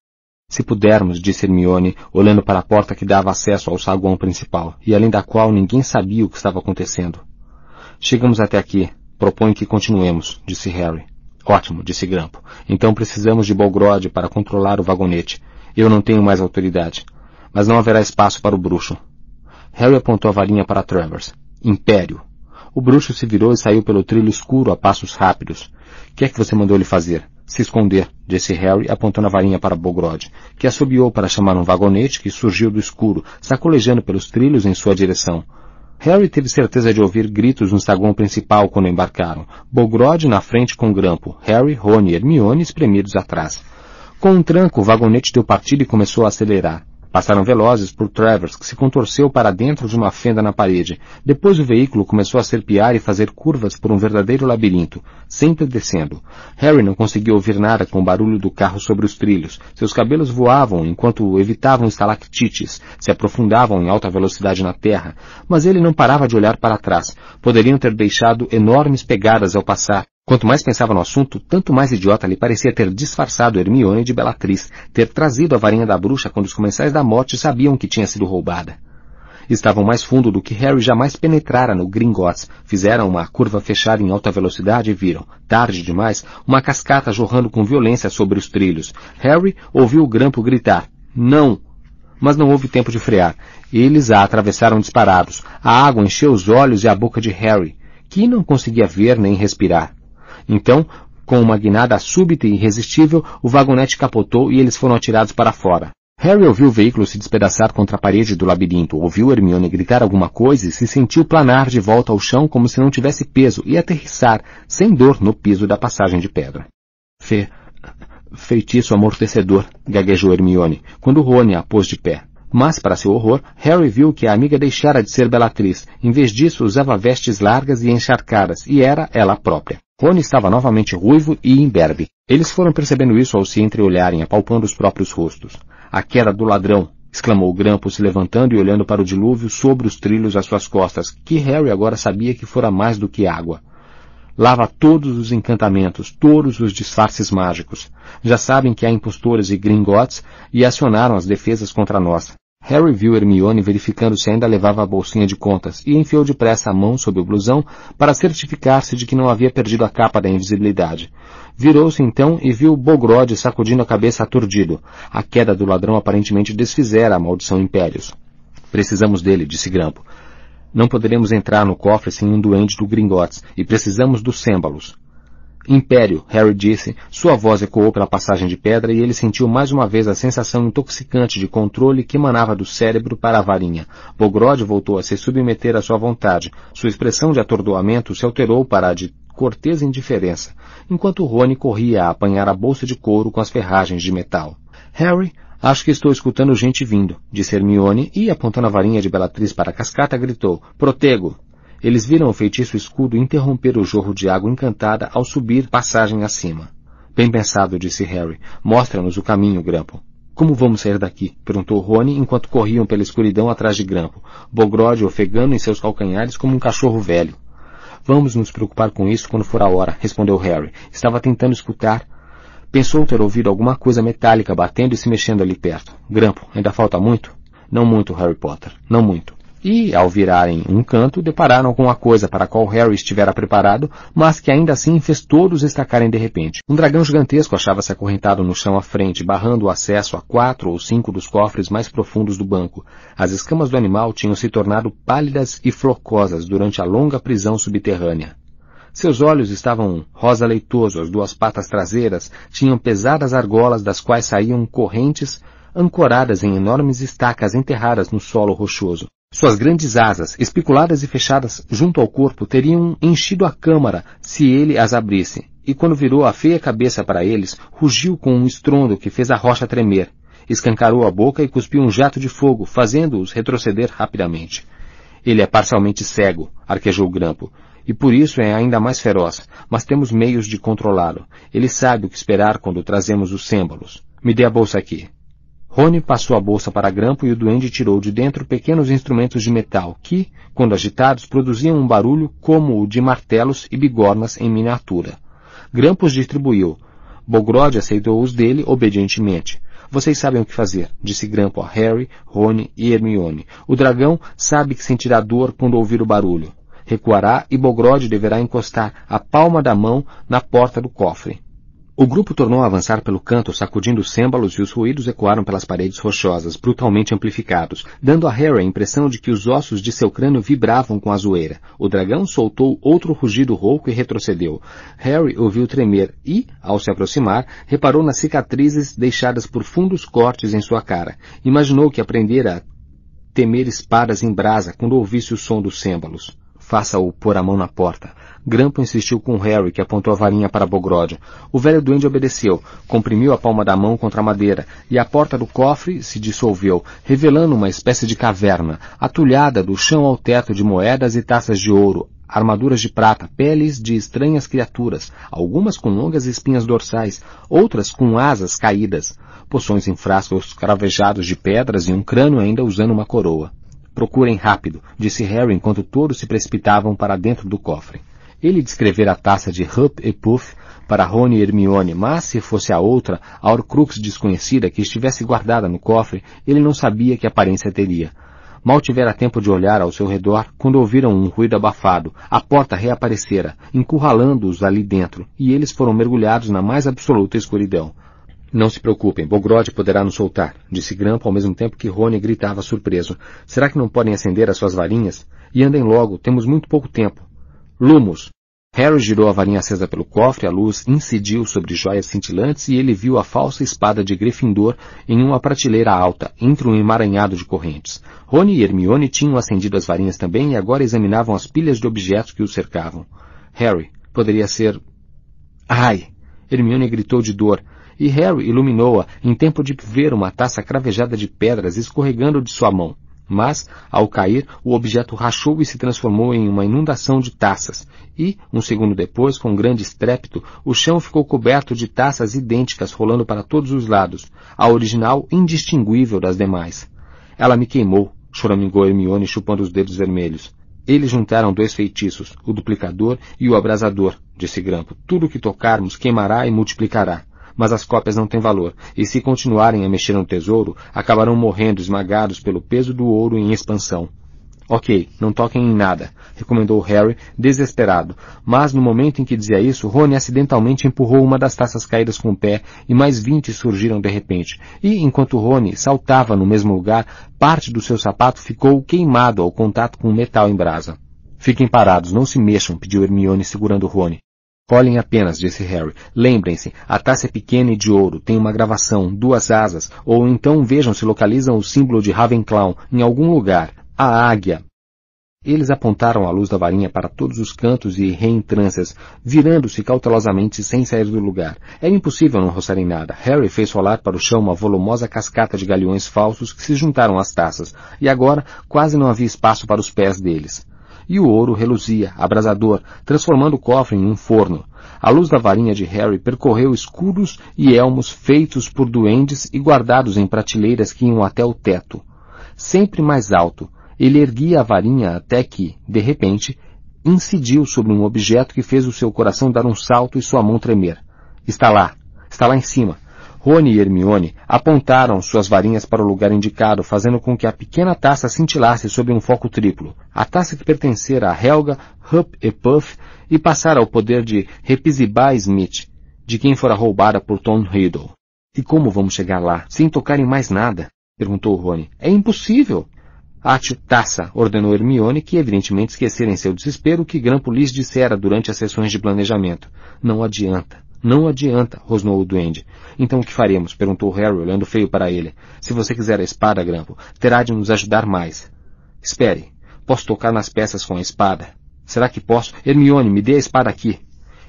Se pudermos, disse Hermione, olhando para a porta que dava acesso ao saguão principal, e além da qual ninguém sabia o que estava acontecendo. Chegamos até aqui. Proponho que continuemos, disse Harry. Ótimo, disse Grampo. Então precisamos de Bolgrod para controlar o vagonete. Eu não tenho mais autoridade mas não haverá espaço para o bruxo. Harry apontou a varinha para Travers. Império. O bruxo se virou e saiu pelo trilho escuro a passos rápidos. O que é que você mandou ele fazer? Se esconder, disse Harry, apontando a varinha para Bogrod, que assobiou para chamar um vagonete que surgiu do escuro, sacolejando pelos trilhos em sua direção. Harry teve certeza de ouvir gritos no saguão principal quando embarcaram. Bogrod na frente com Grampo, Harry, Rony e Hermione espremidos atrás. Com um tranco, o vagonete deu partida e começou a acelerar. Passaram velozes por Travers, que se contorceu para dentro de uma fenda na parede. Depois o veículo começou a serpear e fazer curvas por um verdadeiro labirinto, sempre descendo. Harry não conseguia ouvir nada com o barulho do carro sobre os trilhos. Seus cabelos voavam enquanto evitavam estalactites, se aprofundavam em alta velocidade na terra, mas ele não parava de olhar para trás. Poderiam ter deixado enormes pegadas ao passar, Quanto mais pensava no assunto, tanto mais idiota lhe parecia ter disfarçado Hermione de Bellatriz, ter trazido a varinha da bruxa quando os comensais da morte sabiam que tinha sido roubada. Estavam mais fundo do que Harry jamais penetrara no Gringotts. Fizeram uma curva fechada em alta velocidade e viram, tarde demais, uma cascata jorrando com violência sobre os trilhos. Harry ouviu o grampo gritar, não! Mas não houve tempo de frear. Eles a atravessaram disparados. A água encheu os olhos e a boca de Harry, que não conseguia ver nem respirar. Então, com uma guinada súbita e irresistível, o vagonete capotou e eles foram atirados para fora. Harry ouviu o veículo se despedaçar contra a parede do labirinto, ouviu Hermione gritar alguma coisa e se sentiu planar de volta ao chão como se não tivesse peso e aterrissar, sem dor, no piso da passagem de pedra. Fe... feitiço amortecedor, gaguejou Hermione, quando Rony a pôs de pé. Mas, para seu horror, Harry viu que a amiga deixara de ser Bellatriz. Em vez disso, usava vestes largas e encharcadas, e era ela própria. Rony estava novamente ruivo e imberbe. Eles foram percebendo isso ao se entreolharem, apalpando os próprios rostos. A queda do ladrão, exclamou Grampo se levantando e olhando para o dilúvio sobre os trilhos às suas costas, que Harry agora sabia que fora mais do que água. Lava todos os encantamentos, todos os disfarces mágicos. Já sabem que há impostores e gringotes e acionaram as defesas contra nós. Harry viu Hermione verificando se ainda levava a bolsinha de contas e enfiou depressa a mão sob o blusão para certificar-se de que não havia perdido a capa da invisibilidade. Virou-se então e viu Bogrod sacudindo a cabeça aturdido. A queda do ladrão aparentemente desfizera a maldição Impérios. Precisamos dele, disse Grampo. Não poderemos entrar no cofre sem um duende do Gringotes, e precisamos dos Sêmbalos. Império, Harry disse, sua voz ecoou pela passagem de pedra e ele sentiu mais uma vez a sensação intoxicante de controle que emanava do cérebro para a varinha. Bogrod voltou a se submeter à sua vontade. Sua expressão de atordoamento se alterou para a de cortês indiferença, enquanto Rony corria a apanhar a bolsa de couro com as ferragens de metal. Harry, acho que estou escutando gente vindo, disse Hermione e, apontando a varinha de Bellatrix para a cascata, gritou, protego! Eles viram o feitiço escudo interromper o jorro de água encantada ao subir passagem acima. Bem pensado, disse Harry. Mostra-nos o caminho, Grampo. Como vamos sair daqui? perguntou Rony enquanto corriam pela escuridão atrás de Grampo, Bogrode ofegando em seus calcanhares como um cachorro velho. Vamos nos preocupar com isso quando for a hora, respondeu Harry. Estava tentando escutar. Pensou ter ouvido alguma coisa metálica batendo e se mexendo ali perto. Grampo, ainda falta muito? Não muito, Harry Potter. Não muito e, ao virarem um canto, depararam com a coisa para a qual Harry estivera preparado, mas que ainda assim fez todos estacarem de repente. Um dragão gigantesco achava-se acorrentado no chão à frente, barrando o acesso a quatro ou cinco dos cofres mais profundos do banco. As escamas do animal tinham se tornado pálidas e flocosas durante a longa prisão subterrânea. Seus olhos estavam rosa leitoso, as duas patas traseiras tinham pesadas argolas das quais saíam correntes ancoradas em enormes estacas enterradas no solo rochoso. Suas grandes asas, espiculadas e fechadas junto ao corpo, teriam enchido a câmara se ele as abrisse, e quando virou a feia cabeça para eles, rugiu com um estrondo que fez a rocha tremer. Escancarou a boca e cuspiu um jato de fogo, fazendo-os retroceder rapidamente. Ele é parcialmente cego, arquejou Grampo, e por isso é ainda mais feroz, mas temos meios de controlá-lo. Ele sabe o que esperar quando trazemos os símbolos. Me dê a bolsa aqui. Rony passou a bolsa para Grampo e o duende tirou de dentro pequenos instrumentos de metal que, quando agitados, produziam um barulho como o de martelos e bigornas em miniatura. Grampo os distribuiu. Bogrod aceitou os dele obedientemente. Vocês sabem o que fazer, disse Grampo a Harry, Rony e Hermione. O dragão sabe que sentirá dor quando ouvir o barulho. Recuará e Bogrod deverá encostar a palma da mão na porta do cofre. O grupo tornou a avançar pelo canto, sacudindo os cêmbalos e os ruídos ecoaram pelas paredes rochosas, brutalmente amplificados, dando a Harry a impressão de que os ossos de seu crânio vibravam com a zoeira. O dragão soltou outro rugido rouco e retrocedeu. Harry ouviu tremer e, ao se aproximar, reparou nas cicatrizes deixadas por fundos cortes em sua cara. Imaginou que aprendera a temer espadas em brasa quando ouvisse o som dos cêmbalos. Faça-o pôr a mão na porta. Grampo insistiu com Harry, que apontou a varinha para Bogrod. O velho duende obedeceu, comprimiu a palma da mão contra a madeira, e a porta do cofre se dissolveu, revelando uma espécie de caverna, atulhada do chão ao teto de moedas e taças de ouro, armaduras de prata, peles de estranhas criaturas, algumas com longas espinhas dorsais, outras com asas caídas, poções em frascos cravejados de pedras e um crânio ainda usando uma coroa. Procurem rápido, disse Harry enquanto todos se precipitavam para dentro do cofre. Ele descrevera a taça de Hup e Puff para Rony e Hermione, mas se fosse a outra, a Horcrux desconhecida que estivesse guardada no cofre, ele não sabia que aparência teria. Mal tivera tempo de olhar ao seu redor quando ouviram um ruído abafado. A porta reaparecera, encurralando-os ali dentro, e eles foram mergulhados na mais absoluta escuridão. Não se preocupem, Bogrod poderá nos soltar, disse Grampo ao mesmo tempo que Rony gritava surpreso. Será que não podem acender as suas varinhas? E andem logo, temos muito pouco tempo. Lumos. Harry girou a varinha acesa pelo cofre, a luz incidiu sobre joias cintilantes e ele viu a falsa espada de Gryffindor em uma prateleira alta, entre um emaranhado de correntes. Rony e Hermione tinham acendido as varinhas também e agora examinavam as pilhas de objetos que os cercavam. Harry, poderia ser... Ai! Hermione gritou de dor, e Harry iluminou-a em tempo de ver uma taça cravejada de pedras escorregando de sua mão. Mas, ao cair, o objeto rachou e se transformou em uma inundação de taças. E, um segundo depois, com grande estrépito, o chão ficou coberto de taças idênticas rolando para todos os lados, a original indistinguível das demais. Ela me queimou, choramingou Hermione chupando os dedos vermelhos. Eles juntaram dois feitiços, o duplicador e o abrasador, disse Grampo. Tudo o que tocarmos queimará e multiplicará. Mas as cópias não têm valor, e se continuarem a mexer no tesouro, acabarão morrendo esmagados pelo peso do ouro em expansão. Ok, não toquem em nada, recomendou Harry, desesperado. Mas no momento em que dizia isso, Rony acidentalmente empurrou uma das taças caídas com o pé e mais vinte surgiram de repente. E, enquanto Rony saltava no mesmo lugar, parte do seu sapato ficou queimado ao contato com o metal em brasa. Fiquem parados, não se mexam, pediu Hermione segurando Rony. Olhem apenas, disse Harry. Lembrem-se, a taça é pequena e de ouro, tem uma gravação, duas asas, ou então vejam se localizam o símbolo de Ravenclaw em algum lugar. A águia. Eles apontaram a luz da varinha para todos os cantos e reentrâncias, virando-se cautelosamente sem sair do lugar. Era impossível não roçar em nada. Harry fez rolar para o chão uma volumosa cascata de galeões falsos que se juntaram às taças, e agora quase não havia espaço para os pés deles e o ouro reluzia, abrasador, transformando o cofre em um forno. A luz da varinha de Harry percorreu escudos e elmos feitos por duendes e guardados em prateleiras que iam até o teto. Sempre mais alto, ele erguia a varinha até que, de repente, incidiu sobre um objeto que fez o seu coração dar um salto e sua mão tremer. Está lá. Está lá em cima. Rony e Hermione apontaram suas varinhas para o lugar indicado, fazendo com que a pequena taça cintilasse sob um foco triplo. A taça que pertencera a Helga, Hup e Puff e passara ao poder de Hepzibah Smith, de quem fora roubada por Tom Riddle. E como vamos chegar lá, sem tocar em mais nada? perguntou Rony. É impossível. Ate taça, ordenou Hermione, que evidentemente esquecera em seu desespero o que Grampo lhes dissera durante as sessões de planejamento. Não adianta. Não adianta, rosnou o duende. Então o que faremos? perguntou Harry, olhando feio para ele. Se você quiser a espada, Grampo, terá de nos ajudar mais. Espere. Posso tocar nas peças com a espada? Será que posso? Hermione, me dê a espada aqui.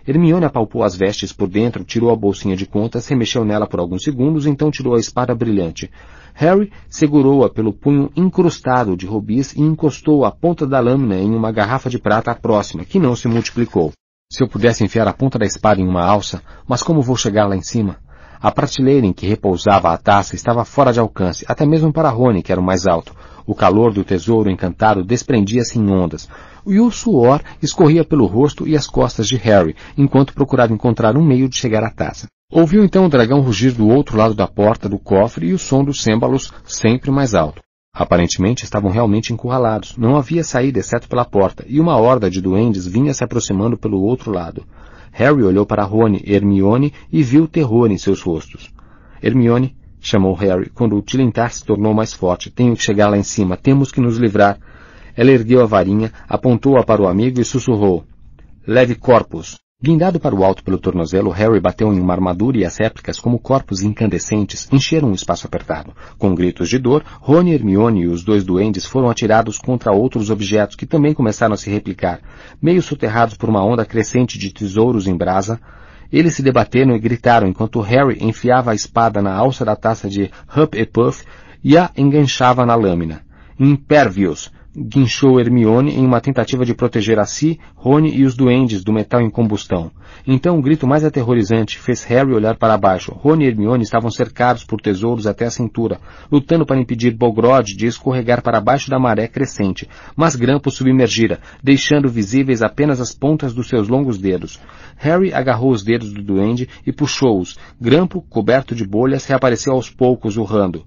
Hermione apalpou as vestes por dentro, tirou a bolsinha de contas, remexeu nela por alguns segundos, então tirou a espada brilhante. Harry segurou-a pelo punho incrustado de rubis e encostou a ponta da lâmina em uma garrafa de prata próxima, que não se multiplicou. Se eu pudesse enfiar a ponta da espada em uma alça, mas como vou chegar lá em cima? A prateleira em que repousava a taça estava fora de alcance, até mesmo para Rony, que era o mais alto. O calor do tesouro encantado desprendia-se em ondas, e o suor escorria pelo rosto e as costas de Harry, enquanto procurava encontrar um meio de chegar à taça. Ouviu então o dragão rugir do outro lado da porta do cofre e o som dos cêmbalos sempre mais alto. Aparentemente estavam realmente encurralados. Não havia saída exceto pela porta, e uma horda de duendes vinha se aproximando pelo outro lado. Harry olhou para Rony e Hermione e viu terror em seus rostos. Hermione, chamou Harry, quando o tilintar se tornou mais forte. Tenho que chegar lá em cima. Temos que nos livrar. Ela ergueu a varinha, apontou-a para o amigo e sussurrou. Leve corpus. Guindado para o alto pelo tornozelo, Harry bateu em uma armadura e as réplicas, como corpos incandescentes, encheram um espaço apertado. Com gritos de dor, Rony, Hermione e os dois duendes foram atirados contra outros objetos que também começaram a se replicar. Meio soterrados por uma onda crescente de tesouros em brasa, eles se debateram e gritaram enquanto Harry enfiava a espada na alça da taça de Hup e Puff e a enganchava na lâmina. Impervious! Guinchou Hermione em uma tentativa de proteger a si, Rony e os duendes do metal em combustão. Então um grito mais aterrorizante fez Harry olhar para baixo. Rony e Hermione estavam cercados por tesouros até a cintura, lutando para impedir Bogrod de escorregar para baixo da maré crescente, mas Grampo submergira, deixando visíveis apenas as pontas dos seus longos dedos. Harry agarrou os dedos do duende e puxou-os. Grampo, coberto de bolhas, reapareceu aos poucos, urrando.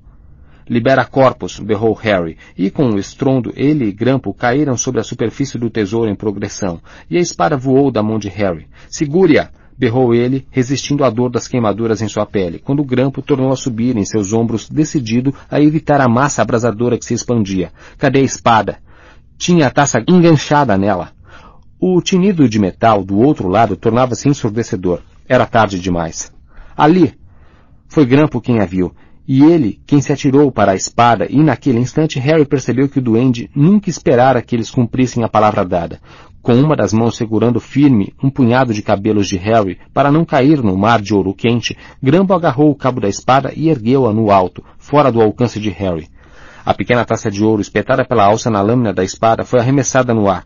Libera corpos, berrou Harry, e com um estrondo ele e Grampo caíram sobre a superfície do tesouro em progressão, e a espada voou da mão de Harry. Segure-a! berrou ele, resistindo à dor das queimaduras em sua pele, quando o grampo tornou a subir em seus ombros, decidido a evitar a massa abrasadora que se expandia. Cadê a espada? Tinha a taça enganchada nela. O tinido de metal do outro lado tornava-se ensurdecedor. Era tarde demais. Ali! Foi Grampo quem a viu, e ele quem se atirou para a espada, e naquele instante Harry percebeu que o duende nunca esperara que eles cumprissem a palavra dada. Com uma das mãos segurando firme um punhado de cabelos de Harry para não cair no mar de ouro quente, Grambo agarrou o cabo da espada e ergueu-a no alto, fora do alcance de Harry. A pequena taça de ouro espetada pela alça na lâmina da espada foi arremessada no ar.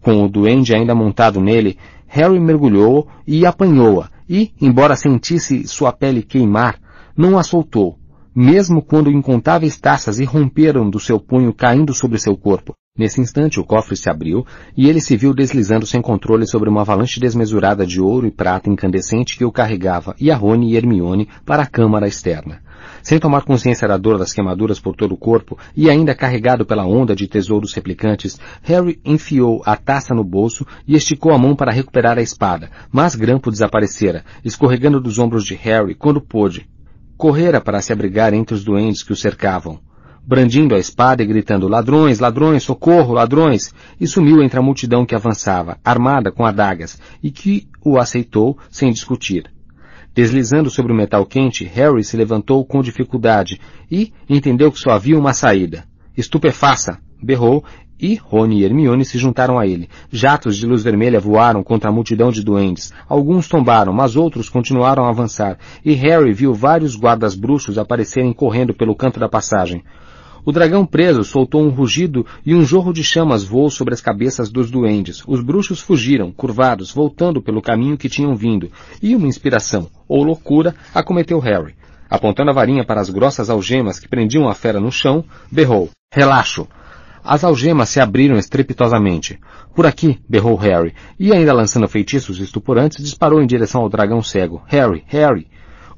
Com o duende ainda montado nele, Harry mergulhou e apanhou-a, e, embora sentisse sua pele queimar, não a soltou, mesmo quando incontáveis taças irromperam do seu punho caindo sobre seu corpo. Nesse instante o cofre se abriu e ele se viu deslizando sem controle sobre uma avalanche desmesurada de ouro e prata incandescente que o carregava, e a Rony e Hermione, para a câmara externa. Sem tomar consciência da dor das queimaduras por todo o corpo e ainda carregado pela onda de tesouros replicantes, Harry enfiou a taça no bolso e esticou a mão para recuperar a espada, mas Grampo desaparecera, escorregando dos ombros de Harry quando pôde. Correra para se abrigar entre os duendes que o cercavam. Brandindo a espada e gritando ladrões, ladrões, socorro, ladrões, e sumiu entre a multidão que avançava, armada com adagas, e que o aceitou sem discutir. Deslizando sobre o metal quente, Harry se levantou com dificuldade e entendeu que só havia uma saída. Estupefaça! berrou, e Rony e Hermione se juntaram a ele. Jatos de luz vermelha voaram contra a multidão de duendes. Alguns tombaram, mas outros continuaram a avançar, e Harry viu vários guardas bruxos aparecerem correndo pelo canto da passagem. O dragão preso soltou um rugido e um jorro de chamas voou sobre as cabeças dos duendes. Os bruxos fugiram, curvados, voltando pelo caminho que tinham vindo, e uma inspiração, ou loucura, acometeu Harry. Apontando a varinha para as grossas algemas que prendiam a fera no chão, berrou. Relaxo! As algemas se abriram estrepitosamente. Por aqui, berrou Harry, e ainda lançando feitiços estuporantes, disparou em direção ao dragão cego. Harry, Harry!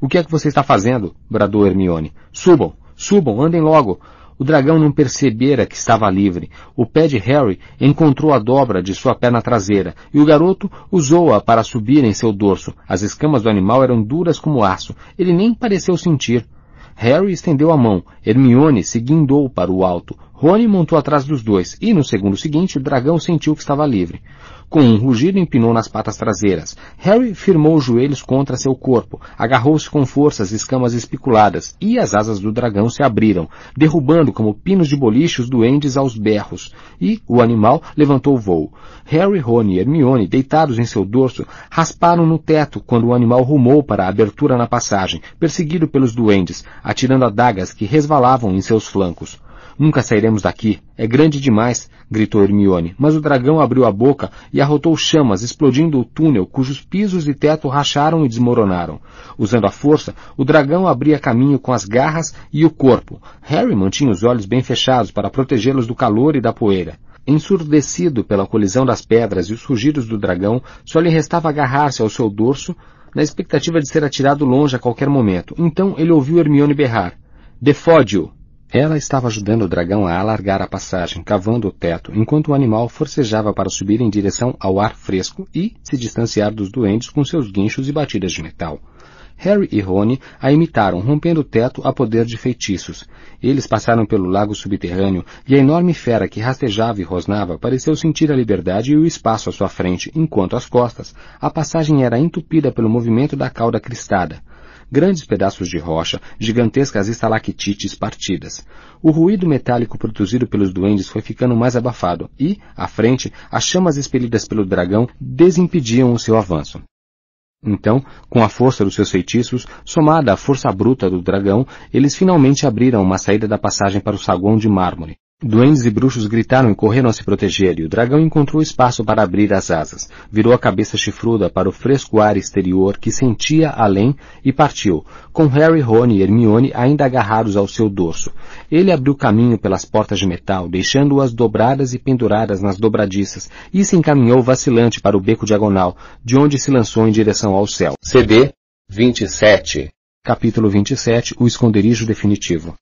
O que é que você está fazendo? bradou Hermione. Subam! Subam! Andem logo! O dragão não percebera que estava livre. O pé de Harry encontrou a dobra de sua perna traseira, e o garoto usou-a para subir em seu dorso. As escamas do animal eram duras como aço. Ele nem pareceu sentir. Harry estendeu a mão. Hermione se guindou para o alto. Rony montou atrás dos dois, e no segundo seguinte o dragão sentiu que estava livre. Com um rugido empinou nas patas traseiras. Harry firmou os joelhos contra seu corpo, agarrou-se com força às escamas espiculadas, e as asas do dragão se abriram, derrubando como pinos de boliche os duendes aos berros, e o animal levantou o voo. Harry, Ron e Hermione, deitados em seu dorso, rasparam no teto quando o animal rumou para a abertura na passagem, perseguido pelos duendes, atirando adagas que resvalavam em seus flancos. Nunca sairemos daqui. É grande demais, gritou Hermione, mas o dragão abriu a boca e arrotou chamas, explodindo o túnel, cujos pisos e teto racharam e desmoronaram. Usando a força, o dragão abria caminho com as garras e o corpo. Harry mantinha os olhos bem fechados para protegê-los do calor e da poeira. Ensurdecido pela colisão das pedras e os rugidos do dragão, só lhe restava agarrar-se ao seu dorso, na expectativa de ser atirado longe a qualquer momento. Então ele ouviu Hermione berrar. Defode-o! Ela estava ajudando o dragão a alargar a passagem, cavando o teto, enquanto o animal forcejava para subir em direção ao ar fresco e se distanciar dos doentes com seus guinchos e batidas de metal. Harry e Rony a imitaram, rompendo o teto a poder de feitiços. Eles passaram pelo lago subterrâneo e a enorme fera que rastejava e rosnava pareceu sentir a liberdade e o espaço à sua frente, enquanto às costas a passagem era entupida pelo movimento da cauda cristada grandes pedaços de rocha, gigantescas estalactites partidas. O ruído metálico produzido pelos duendes foi ficando mais abafado e, à frente, as chamas expelidas pelo dragão desimpediam o seu avanço. Então, com a força dos seus feitiços, somada à força bruta do dragão, eles finalmente abriram uma saída da passagem para o saguão de mármore. Duendes e bruxos gritaram e correram a se proteger, e o dragão encontrou espaço para abrir as asas. Virou a cabeça chifruda para o fresco ar exterior que sentia além e partiu, com Harry, Ron e Hermione ainda agarrados ao seu dorso. Ele abriu caminho pelas portas de metal, deixando-as dobradas e penduradas nas dobradiças, e se encaminhou vacilante para o beco diagonal, de onde se lançou em direção ao céu. CD 27 Capítulo 27 O esconderijo definitivo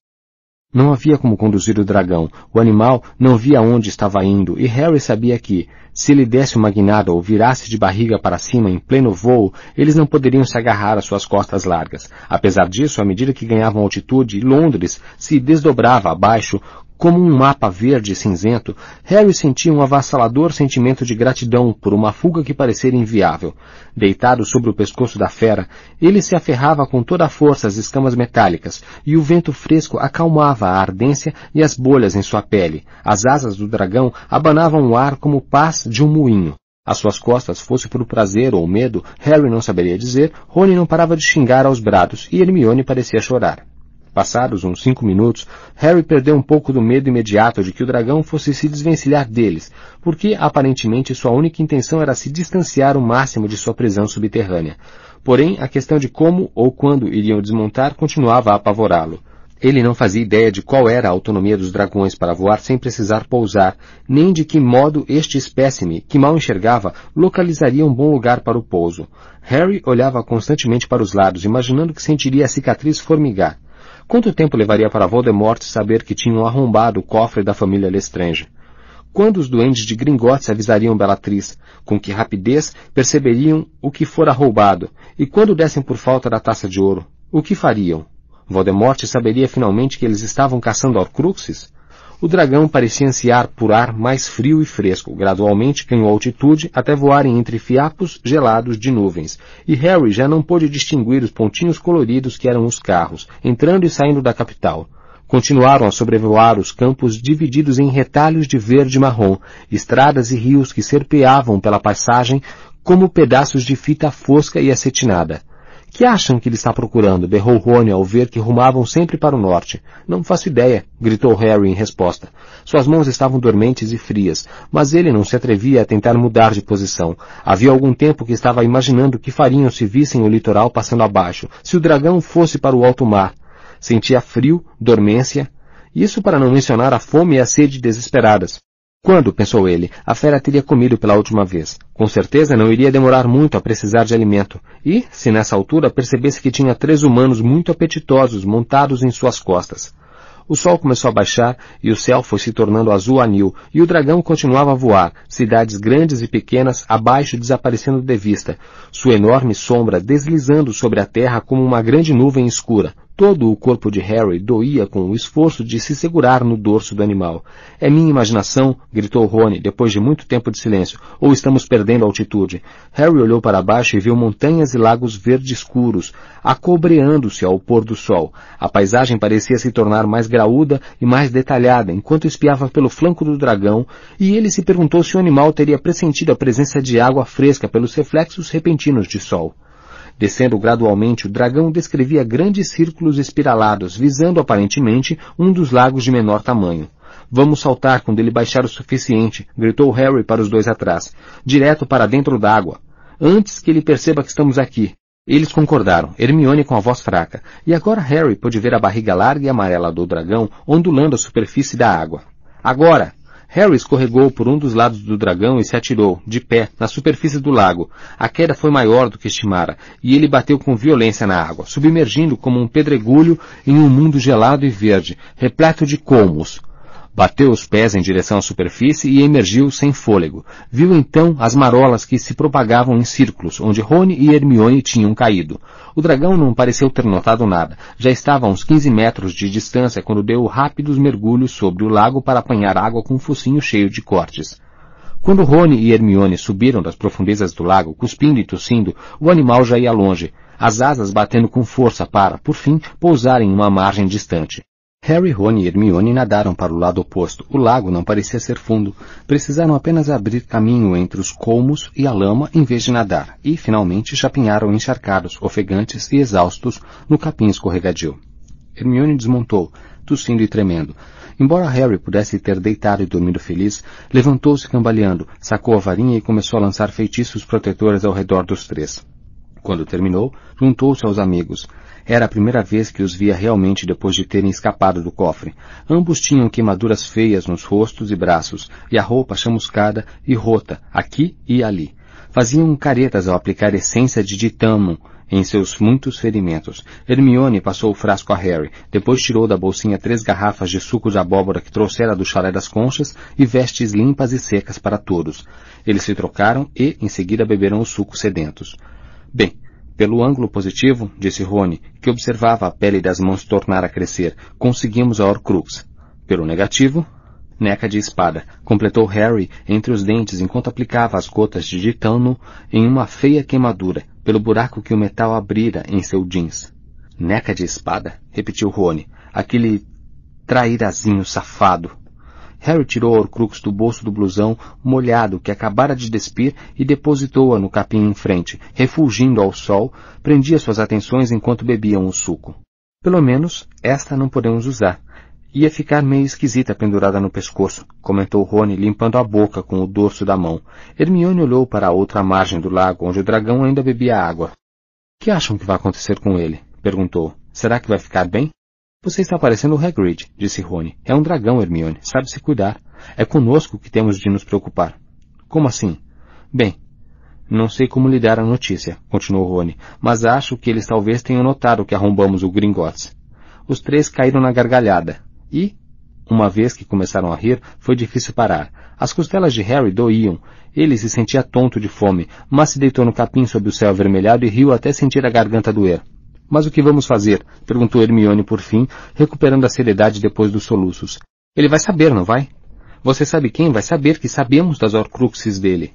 não havia como conduzir o dragão. O animal não via onde estava indo, e Harry sabia que, se lhe desse uma guinada ou virasse de barriga para cima em pleno voo, eles não poderiam se agarrar às suas costas largas. Apesar disso, à medida que ganhavam altitude, Londres se desdobrava abaixo como um mapa verde e cinzento, Harry sentia um avassalador sentimento de gratidão por uma fuga que parecia inviável. Deitado sobre o pescoço da fera, ele se aferrava com toda a força às escamas metálicas, e o vento fresco acalmava a ardência e as bolhas em sua pele. As asas do dragão abanavam o ar como pás de um moinho. Às suas costas, fosse por prazer ou medo, Harry não saberia dizer, Rony não parava de xingar aos brados, e Hermione parecia chorar. Passados uns cinco minutos, Harry perdeu um pouco do medo imediato de que o dragão fosse se desvencilhar deles, porque aparentemente sua única intenção era se distanciar o máximo de sua prisão subterrânea. Porém, a questão de como ou quando iriam desmontar continuava a apavorá-lo. Ele não fazia ideia de qual era a autonomia dos dragões para voar sem precisar pousar, nem de que modo este espécime, que mal enxergava, localizaria um bom lugar para o pouso. Harry olhava constantemente para os lados, imaginando que sentiria a cicatriz formigar. Quanto tempo levaria para Voldemort saber que tinham arrombado o cofre da família Lestrange? Quando os duendes de Gringotts avisariam Bellatrix? Com que rapidez perceberiam o que fora roubado? E quando dessem por falta da taça de ouro? O que fariam? Voldemort saberia finalmente que eles estavam caçando Horcruxes? O dragão parecia ansiar por ar mais frio e fresco, gradualmente ganhou altitude até voarem entre fiapos gelados de nuvens, e Harry já não pôde distinguir os pontinhos coloridos que eram os carros, entrando e saindo da capital. Continuaram a sobrevoar os campos divididos em retalhos de verde marrom, estradas e rios que serpeavam pela paisagem como pedaços de fita fosca e acetinada. Que acham que ele está procurando? berrou Rony ao ver que rumavam sempre para o norte. Não faço ideia, gritou Harry em resposta. Suas mãos estavam dormentes e frias, mas ele não se atrevia a tentar mudar de posição. Havia algum tempo que estava imaginando o que fariam se vissem o litoral passando abaixo, se o dragão fosse para o alto mar. Sentia frio, dormência, isso para não mencionar a fome e a sede desesperadas. Quando, pensou ele, a fera teria comido pela última vez? Com certeza não iria demorar muito a precisar de alimento. E, se nessa altura percebesse que tinha três humanos muito apetitosos montados em suas costas. O sol começou a baixar e o céu foi se tornando azul anil, e o dragão continuava a voar, cidades grandes e pequenas abaixo desaparecendo de vista, sua enorme sombra deslizando sobre a terra como uma grande nuvem escura, Todo o corpo de Harry doía com o esforço de se segurar no dorso do animal. É minha imaginação, gritou Rony, depois de muito tempo de silêncio, ou estamos perdendo altitude. Harry olhou para baixo e viu montanhas e lagos verde escuros, acobreando-se ao pôr do sol. A paisagem parecia se tornar mais graúda e mais detalhada, enquanto espiava pelo flanco do dragão, e ele se perguntou se o animal teria pressentido a presença de água fresca pelos reflexos repentinos de sol. Descendo gradualmente, o dragão descrevia grandes círculos espiralados, visando aparentemente um dos lagos de menor tamanho. Vamos saltar quando ele baixar o suficiente, gritou Harry para os dois atrás, direto para dentro d'água. Antes que ele perceba que estamos aqui. Eles concordaram, Hermione com a voz fraca, e agora Harry pôde ver a barriga larga e amarela do dragão ondulando a superfície da água. Agora! Harry escorregou por um dos lados do dragão e se atirou, de pé, na superfície do lago. A queda foi maior do que estimara, e ele bateu com violência na água, submergindo como um pedregulho em um mundo gelado e verde, repleto de colmos. Bateu os pés em direção à superfície e emergiu sem fôlego. Viu então as marolas que se propagavam em círculos, onde Rony e Hermione tinham caído. O dragão não pareceu ter notado nada. Já estava a uns 15 metros de distância quando deu rápidos mergulhos sobre o lago para apanhar água com um focinho cheio de cortes. Quando Rony e Hermione subiram das profundezas do lago, cuspindo e tossindo, o animal já ia longe, as asas batendo com força para, por fim, pousar em uma margem distante. Harry, Ron e Hermione nadaram para o lado oposto. O lago não parecia ser fundo. Precisaram apenas abrir caminho entre os colmos e a lama em vez de nadar, e, finalmente, chapinharam encharcados, ofegantes e exaustos no capim escorregadio. Hermione desmontou, tossindo e tremendo. Embora Harry pudesse ter deitado e dormido feliz, levantou-se cambaleando, sacou a varinha e começou a lançar feitiços protetores ao redor dos três. Quando terminou, juntou-se aos amigos. Era a primeira vez que os via realmente depois de terem escapado do cofre. Ambos tinham queimaduras feias nos rostos e braços, e a roupa chamuscada e rota, aqui e ali. Faziam caretas ao aplicar essência de ditamo em seus muitos ferimentos. Hermione passou o frasco a Harry, depois tirou da bolsinha três garrafas de suco de abóbora que trouxera do chalé das conchas e vestes limpas e secas para todos. Eles se trocaram e, em seguida, beberam o suco sedentos. Bem, pelo ângulo positivo, disse Rony, que observava a pele das mãos tornar a crescer, conseguimos a Horcrux. Pelo negativo, neca de espada, completou Harry entre os dentes enquanto aplicava as gotas de ditano em uma feia queimadura, pelo buraco que o metal abrira em seu jeans. Neca de espada? repetiu Rony. Aquele trairazinho safado. Harry tirou a Horcrux do bolso do blusão molhado que acabara de despir e depositou-a no capim em frente, refulgindo ao sol, prendia suas atenções enquanto bebiam o suco. Pelo menos, esta não podemos usar. Ia ficar meio esquisita pendurada no pescoço, comentou Rony, limpando a boca com o dorso da mão. Hermione olhou para a outra margem do lago, onde o dragão ainda bebia água. Que acham que vai acontecer com ele? perguntou. Será que vai ficar bem? Você está parecendo o Hagrid, disse Rony. É um dragão, Hermione. Sabe se cuidar. É conosco que temos de nos preocupar. Como assim? Bem, não sei como lhe dar a notícia, continuou Rony, mas acho que eles talvez tenham notado que arrombamos o Gringotts. Os três caíram na gargalhada. E, uma vez que começaram a rir, foi difícil parar. As costelas de Harry doíam. Ele se sentia tonto de fome, mas se deitou no capim sob o céu avermelhado e riu até sentir a garganta doer. Mas o que vamos fazer? perguntou Hermione por fim, recuperando a seriedade depois dos soluços. Ele vai saber, não vai? Você sabe quem vai saber que sabemos das Horcruxes dele.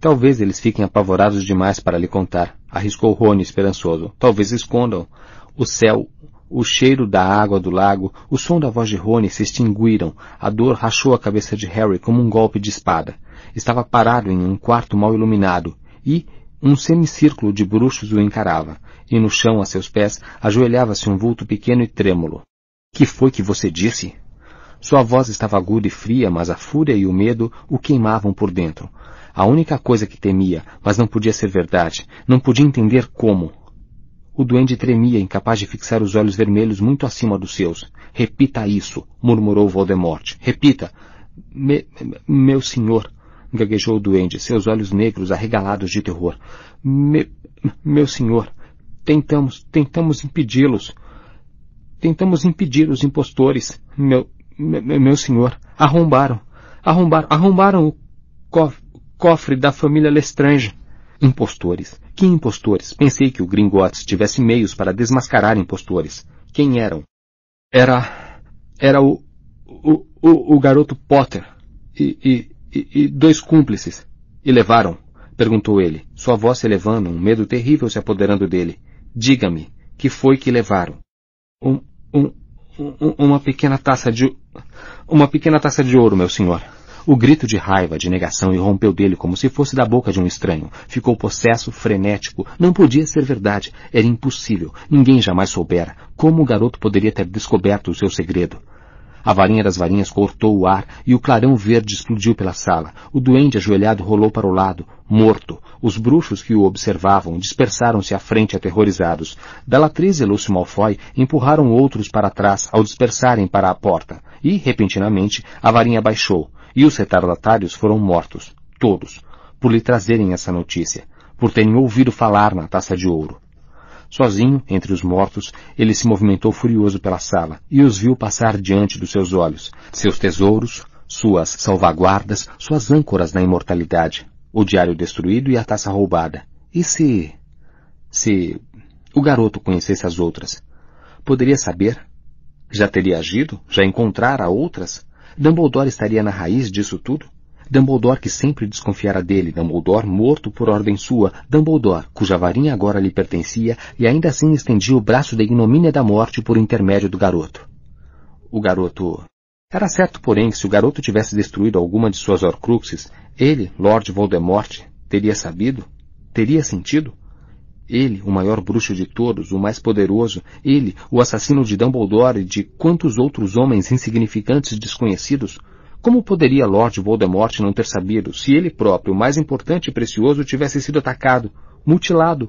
Talvez eles fiquem apavorados demais para lhe contar, arriscou Rony esperançoso. Talvez escondam. O céu, o cheiro da água do lago, o som da voz de Rony se extinguiram. A dor rachou a cabeça de Harry como um golpe de espada. Estava parado em um quarto mal iluminado e um semicírculo de bruxos o encarava. E no chão, a seus pés, ajoelhava-se um vulto pequeno e trêmulo. Que foi que você disse? Sua voz estava aguda e fria, mas a fúria e o medo o queimavam por dentro. A única coisa que temia, mas não podia ser verdade, não podia entender como, o duende tremia, incapaz de fixar os olhos vermelhos muito acima dos seus. Repita isso, murmurou Voldemort. Repita. Me, meu senhor, gaguejou o duende, seus olhos negros arregalados de terror. Me, meu senhor, tentamos, tentamos impedi-los. Tentamos impedir os impostores. Meu, meu, senhor, arrombaram, arrombaram, arrombaram o cof, cofre da família Lestrange. Impostores. Que impostores? Pensei que o Gringotts tivesse meios para desmascarar impostores. Quem eram? Era. Era o. o, o, o garoto Potter. E, e, e, e dois cúmplices. E levaram? Perguntou ele, sua voz se elevando, um medo terrível se apoderando dele. Diga-me, que foi que levaram? Um, um, um, uma pequena taça de. Uma pequena taça de ouro, meu senhor. O grito de raiva, de negação, irrompeu dele como se fosse da boca de um estranho. Ficou possesso, frenético. Não podia ser verdade. Era impossível. Ninguém jamais soubera. Como o garoto poderia ter descoberto o seu segredo? A varinha das varinhas cortou o ar e o clarão verde explodiu pela sala. O duende ajoelhado rolou para o lado, morto. Os bruxos que o observavam dispersaram-se à frente aterrorizados. Bellatrix e Lúcio Malfoy empurraram outros para trás ao dispersarem para a porta. E, repentinamente, a varinha baixou. E os retardatários foram mortos, todos, por lhe trazerem essa notícia, por terem ouvido falar na taça de ouro. Sozinho, entre os mortos, ele se movimentou furioso pela sala e os viu passar diante dos seus olhos, seus tesouros, suas salvaguardas, suas âncoras na imortalidade, o diário destruído e a taça roubada. E se... se... o garoto conhecesse as outras? Poderia saber? Já teria agido? Já encontrara outras? Dumbledore estaria na raiz disso tudo? Dumbledore que sempre desconfiara dele, Dumbledore morto por ordem sua, Dumbledore, cuja varinha agora lhe pertencia e ainda assim estendia o braço da ignomínia da morte por intermédio do garoto. O garoto... Era certo, porém, que se o garoto tivesse destruído alguma de suas Horcruxes, ele, Lord Voldemort, teria sabido? Teria sentido? Ele, o maior bruxo de todos, o mais poderoso, ele, o assassino de Dumbledore e de quantos outros homens insignificantes desconhecidos, como poderia Lord Voldemort não ter sabido se ele próprio, mais importante e precioso, tivesse sido atacado, mutilado?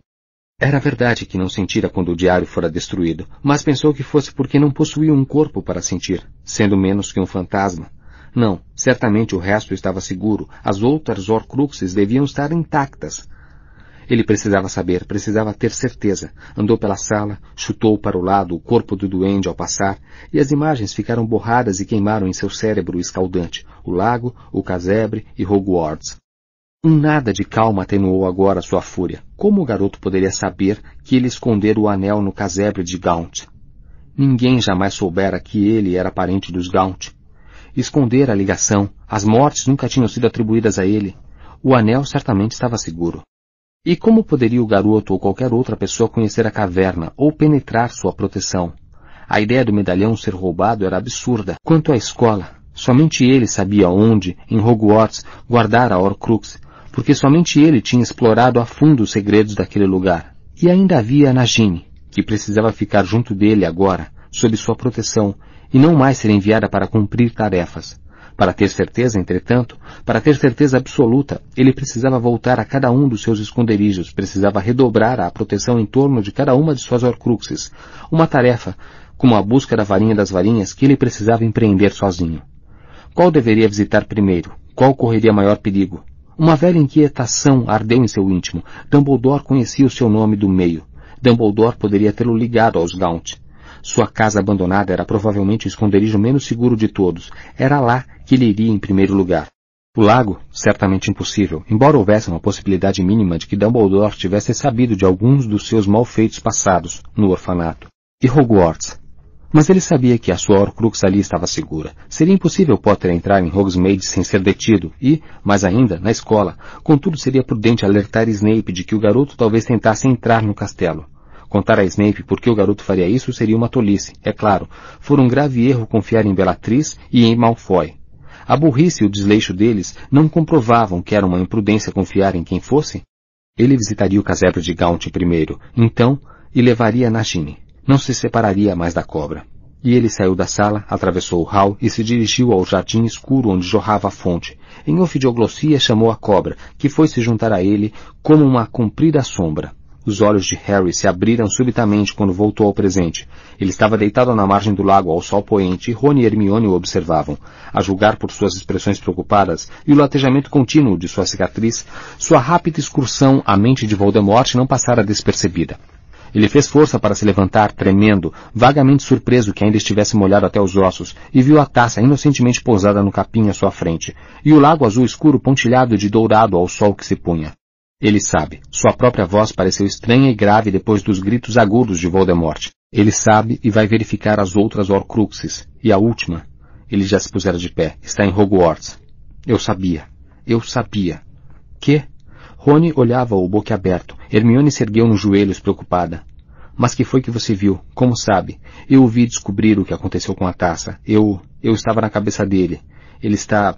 Era verdade que não sentira quando o diário fora destruído, mas pensou que fosse porque não possuía um corpo para sentir, sendo menos que um fantasma. Não, certamente o resto estava seguro, as outras Horcruxes deviam estar intactas. Ele precisava saber, precisava ter certeza. Andou pela sala, chutou para o lado o corpo do duende ao passar, e as imagens ficaram borradas e queimaram em seu cérebro escaldante. O lago, o casebre e Hogwarts. Um nada de calma atenuou agora sua fúria. Como o garoto poderia saber que ele escondera o anel no casebre de Gaunt? Ninguém jamais soubera que ele era parente dos Gaunt. Esconder a ligação, as mortes nunca tinham sido atribuídas a ele. O anel certamente estava seguro. E como poderia o garoto ou qualquer outra pessoa conhecer a caverna ou penetrar sua proteção? A ideia do medalhão ser roubado era absurda. Quanto à escola, somente ele sabia onde, em Hogwarts, guardar a Horcrux, porque somente ele tinha explorado a fundo os segredos daquele lugar. E ainda havia a Nagini, que precisava ficar junto dele agora, sob sua proteção, e não mais ser enviada para cumprir tarefas. Para ter certeza, entretanto, para ter certeza absoluta, ele precisava voltar a cada um dos seus esconderijos, precisava redobrar a proteção em torno de cada uma de suas horcruxes, uma tarefa, como a busca da varinha das varinhas, que ele precisava empreender sozinho. Qual deveria visitar primeiro? Qual correria maior perigo? Uma velha inquietação ardeu em seu íntimo. Dumbledore conhecia o seu nome do meio. Dumbledore poderia tê-lo ligado aos Gaunt. Sua casa abandonada era provavelmente o esconderijo menos seguro de todos. Era lá que ele iria em primeiro lugar. O lago, certamente impossível, embora houvesse uma possibilidade mínima de que Dumbledore tivesse sabido de alguns dos seus malfeitos passados no orfanato. E Hogwarts, mas ele sabia que a sua Horcrux ali estava segura. Seria impossível Potter entrar em Hogsmeade sem ser detido e, mais ainda, na escola. Contudo, seria prudente alertar Snape de que o garoto talvez tentasse entrar no castelo. Contar a Snape por que o garoto faria isso seria uma tolice, é claro. For um grave erro confiar em Bellatrix e em Malfoy. A burrice e o desleixo deles não comprovavam que era uma imprudência confiar em quem fosse? Ele visitaria o casebre de Gaunt primeiro, então, e levaria Nagini não se separaria mais da cobra. E ele saiu da sala, atravessou o hall e se dirigiu ao jardim escuro onde jorrava a fonte. Em ofidioglossia chamou a cobra, que foi se juntar a ele como uma comprida sombra. Os olhos de Harry se abriram subitamente quando voltou ao presente. Ele estava deitado na margem do lago ao sol poente e Rony e Hermione o observavam. A julgar por suas expressões preocupadas e o latejamento contínuo de sua cicatriz, sua rápida excursão à mente de Voldemort não passara despercebida. Ele fez força para se levantar, tremendo, vagamente surpreso que ainda estivesse molhado até os ossos, e viu a taça inocentemente pousada no capim à sua frente, e o lago azul escuro pontilhado de dourado ao sol que se punha. Ele sabe. Sua própria voz pareceu estranha e grave depois dos gritos agudos de Voldemort. Ele sabe e vai verificar as outras Horcruxes. E a última. Ele já se pusera de pé. Está em Hogwarts. Eu sabia. Eu sabia. Que? Rony olhava-o boquiaberto. Hermione se ergueu nos joelhos, preocupada. Mas que foi que você viu? Como sabe? Eu ouvi descobrir o que aconteceu com a taça. Eu... eu estava na cabeça dele. Ele está...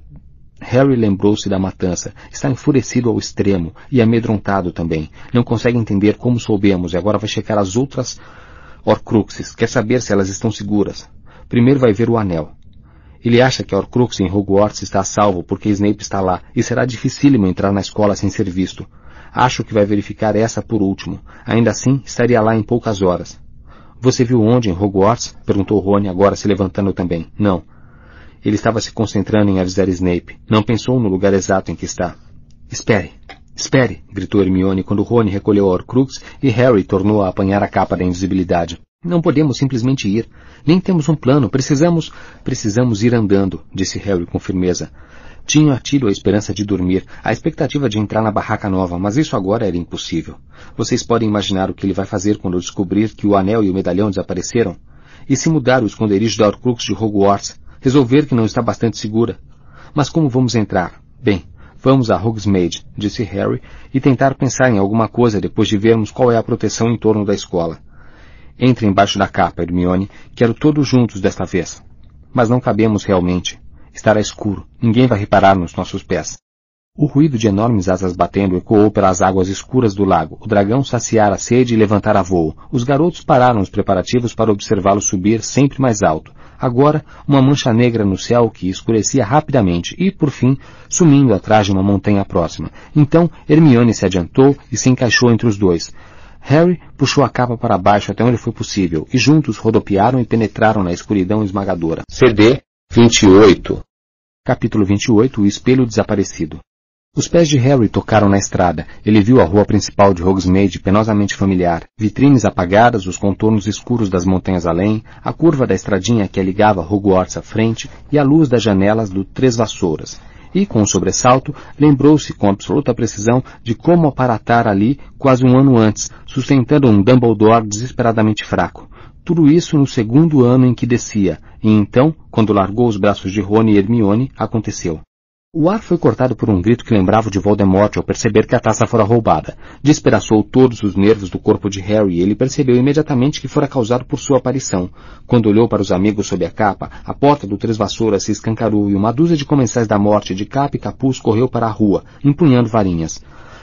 Harry lembrou-se da matança. Está enfurecido ao extremo e amedrontado também. Não consegue entender como soubemos e agora vai checar as outras Horcruxes. Quer saber se elas estão seguras. Primeiro vai ver o anel. Ele acha que a Horcrux em Hogwarts está a salvo porque Snape está lá e será dificílimo entrar na escola sem ser visto. Acho que vai verificar essa por último. Ainda assim, estaria lá em poucas horas. Você viu onde em Hogwarts? perguntou Rony, agora se levantando também. Não. Ele estava se concentrando em avisar Snape. Não pensou no lugar exato em que está. Espere. Espere, gritou Hermione quando Rony recolheu a Horcrux e Harry tornou a apanhar a capa da invisibilidade. Não podemos simplesmente ir. Nem temos um plano. Precisamos... Precisamos ir andando, disse Harry com firmeza. Tinha tido a esperança de dormir, a expectativa de entrar na barraca nova, mas isso agora era impossível. Vocês podem imaginar o que ele vai fazer quando descobrir que o anel e o medalhão desapareceram? E se mudar o esconderijo da Horcrux de Hogwarts? Resolver que não está bastante segura? Mas como vamos entrar? Bem, vamos a Hogsmeade, disse Harry, e tentar pensar em alguma coisa depois de vermos qual é a proteção em torno da escola. Entre embaixo da capa, Hermione. Quero todos juntos desta vez. Mas não cabemos realmente. Estará escuro. Ninguém vai reparar nos nossos pés. O ruído de enormes asas batendo ecoou pelas águas escuras do lago. O dragão saciara a sede e levantara voo. Os garotos pararam os preparativos para observá-lo subir sempre mais alto. Agora, uma mancha negra no céu que escurecia rapidamente e, por fim, sumindo atrás de uma montanha próxima. Então, Hermione se adiantou e se encaixou entre os dois. Harry puxou a capa para baixo até onde foi possível, e juntos rodopiaram e penetraram na escuridão esmagadora. CD 28 Capítulo 28 O Espelho Desaparecido Os pés de Harry tocaram na estrada. Ele viu a rua principal de Hogsmeade penosamente familiar, vitrines apagadas, os contornos escuros das montanhas além, a curva da estradinha que ligava Hogwarts à frente e a luz das janelas do Três Vassouras e, com um sobressalto, lembrou-se com absoluta precisão de como aparatar ali quase um ano antes, sustentando um Dumbledore desesperadamente fraco. Tudo isso no segundo ano em que descia, e então, quando largou os braços de Rony e Hermione, aconteceu. O ar foi cortado por um grito que lembrava de Voldemort ao perceber que a taça fora roubada. Despedaçou todos os nervos do corpo de Harry e ele percebeu imediatamente que fora causado por sua aparição. Quando olhou para os amigos sob a capa, a porta do Três Vassouras se escancarou e uma dúzia de comensais da morte de capa e capuz correu para a rua, empunhando varinhas.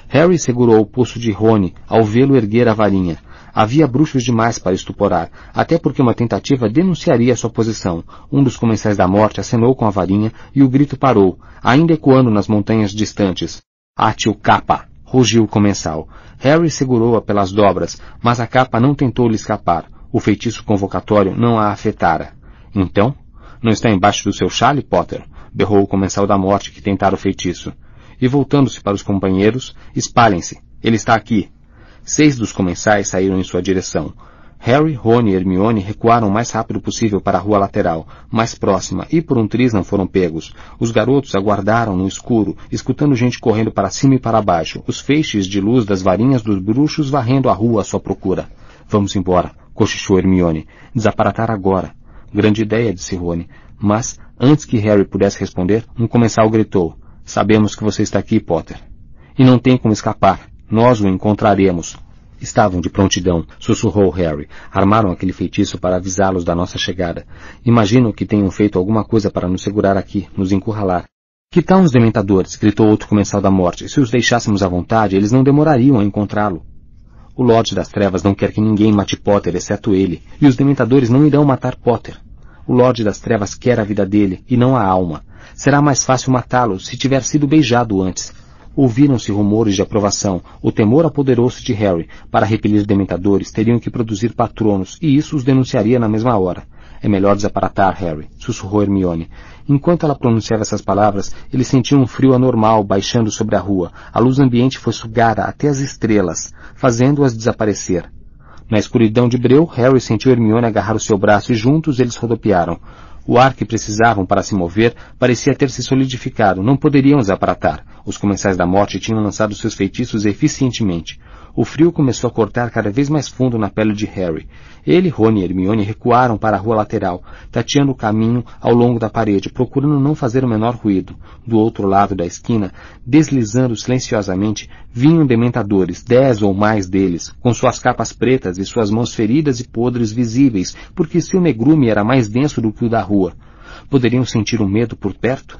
Harry segurou o pulso de Rony ao vê-lo erguer a varinha. Havia bruxos demais para estuporar, até porque uma tentativa denunciaria sua posição. Um dos comensais da morte acenou com a varinha e o grito parou, ainda ecoando nas montanhas distantes. Ate o capa! rugiu o comensal. Harry segurou-a pelas dobras, mas a capa não tentou lhe escapar. O feitiço convocatório não a afetara. Então? Não está embaixo do seu chale, Potter? berrou o comensal da morte que tentara o feitiço. E voltando-se para os companheiros, espalhem-se. Ele está aqui. Seis dos comensais saíram em sua direção. Harry, Rony e Hermione recuaram o mais rápido possível para a rua lateral, mais próxima, e por um triz não foram pegos. Os garotos aguardaram no escuro, escutando gente correndo para cima e para baixo, os feixes de luz das varinhas dos bruxos varrendo a rua à sua procura. Vamos embora, cochichou Hermione. Desaparatar agora. Grande ideia, disse Rony. Mas, antes que Harry pudesse responder, um comensal gritou. Sabemos que você está aqui, Potter. E não tem como escapar. Nós o encontraremos. Estavam de prontidão, sussurrou Harry. Armaram aquele feitiço para avisá-los da nossa chegada. Imagino que tenham feito alguma coisa para nos segurar aqui, nos encurralar. Que tal os dementadores? gritou outro comensal da morte. Se os deixássemos à vontade, eles não demorariam a encontrá-lo. O Lorde das Trevas não quer que ninguém mate Potter, exceto ele, e os dementadores não irão matar Potter. O Lorde das Trevas quer a vida dele, e não a alma. Será mais fácil matá-lo se tiver sido beijado antes. Ouviram-se rumores de aprovação. O temor apoderou-se de Harry. Para repelir dementadores, teriam que produzir patronos, e isso os denunciaria na mesma hora. É melhor desaparatar, Harry, sussurrou Hermione. Enquanto ela pronunciava essas palavras, ele sentiu um frio anormal baixando sobre a rua. A luz ambiente foi sugada até as estrelas, fazendo-as desaparecer. Na escuridão de breu, Harry sentiu Hermione agarrar o seu braço e juntos eles rodopiaram. O ar que precisavam para se mover parecia ter se solidificado. Não poderiam desaparatar. Os comensais da morte tinham lançado seus feitiços eficientemente. O frio começou a cortar cada vez mais fundo na pele de Harry. Ele, Rony e Hermione recuaram para a rua lateral, tateando o caminho ao longo da parede, procurando não fazer o menor ruído. Do outro lado da esquina, deslizando silenciosamente, vinham dementadores, dez ou mais deles, com suas capas pretas e suas mãos feridas e podres visíveis, porque seu negrume era mais denso do que o da rua. Poderiam sentir o medo por perto?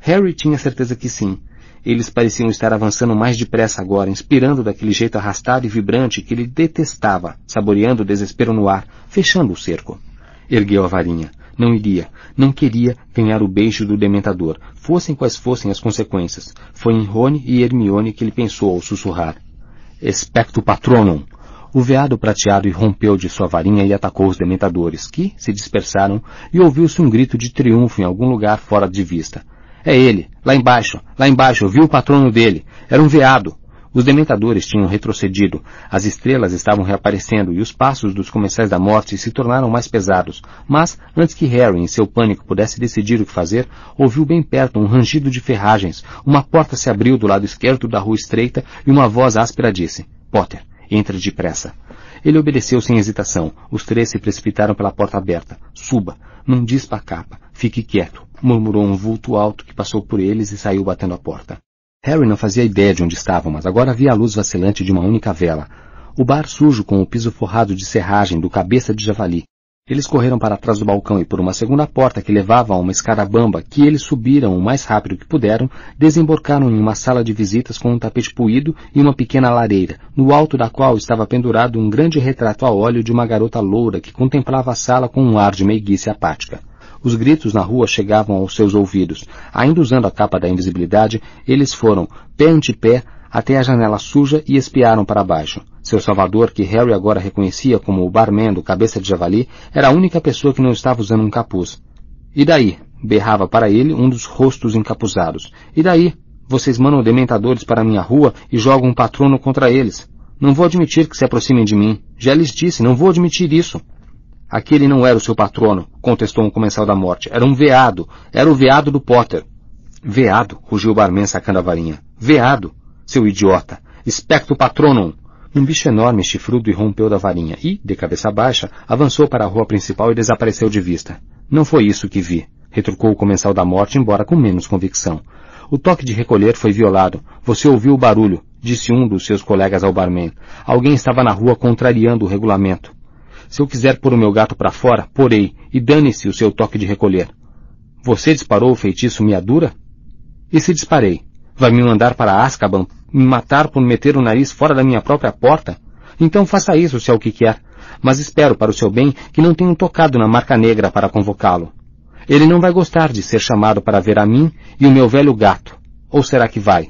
Harry tinha certeza que sim. Eles pareciam estar avançando mais depressa agora, inspirando daquele jeito arrastado e vibrante que ele detestava, saboreando o desespero no ar, fechando o cerco. Ergueu a varinha. Não iria, não queria ganhar o beijo do dementador, fossem quais fossem as consequências. Foi em Rony e Hermione que ele pensou ao sussurrar. Expecto patronum! O veado prateado irrompeu de sua varinha e atacou os dementadores, que se dispersaram, e ouviu-se um grito de triunfo em algum lugar fora de vista. É ele, lá embaixo, lá embaixo, eu vi o patrono dele. Era um veado. Os dementadores tinham retrocedido, as estrelas estavam reaparecendo e os passos dos comensais da morte se tornaram mais pesados. Mas, antes que Harry, em seu pânico, pudesse decidir o que fazer, ouviu bem perto um rangido de ferragens, uma porta se abriu do lado esquerdo da rua estreita e uma voz áspera disse, Potter, entra depressa. Ele obedeceu sem hesitação. Os três se precipitaram pela porta aberta. Suba. Não dispa a capa. Fique quieto murmurou um vulto alto que passou por eles e saiu batendo a porta. Harry não fazia ideia de onde estavam, mas agora via a luz vacilante de uma única vela. O bar sujo com o piso forrado de serragem do cabeça de javali. Eles correram para trás do balcão e por uma segunda porta que levava a uma escada bamba que eles subiram o mais rápido que puderam, desembarcaram em uma sala de visitas com um tapete puído e uma pequena lareira, no alto da qual estava pendurado um grande retrato a óleo de uma garota loura que contemplava a sala com um ar de meiguice apática. Os gritos na rua chegavam aos seus ouvidos. Ainda usando a capa da invisibilidade, eles foram, pé ante pé, até a janela suja e espiaram para baixo. Seu salvador, que Harry agora reconhecia como o barman do cabeça de javali, era a única pessoa que não estava usando um capuz. E daí? berrava para ele um dos rostos encapuzados. E daí? Vocês mandam dementadores para minha rua e jogam um patrono contra eles. Não vou admitir que se aproximem de mim. Já lhes disse, não vou admitir isso. Aquele não era o seu patrono, contestou um comensal da morte. Era um veado. Era o veado do Potter. Veado, rugiu o barman sacando a varinha. Veado, seu idiota. Espectro patronum. Um bicho enorme, chifrudo, irrompeu da varinha e, de cabeça baixa, avançou para a rua principal e desapareceu de vista. Não foi isso que vi, retrucou o comensal da morte, embora com menos convicção. O toque de recolher foi violado. Você ouviu o barulho, disse um dos seus colegas ao barman. Alguém estava na rua contrariando o regulamento. Se eu quiser pôr o meu gato para fora, porei, e dane-se o seu toque de recolher. Você disparou o feitiço miadura? E se disparei? Vai me mandar para Azkaban, me matar por meter o nariz fora da minha própria porta? Então faça isso se é o que quer. Mas espero, para o seu bem, que não tenham tocado na marca negra para convocá-lo. Ele não vai gostar de ser chamado para ver a mim e o meu velho gato. Ou será que vai?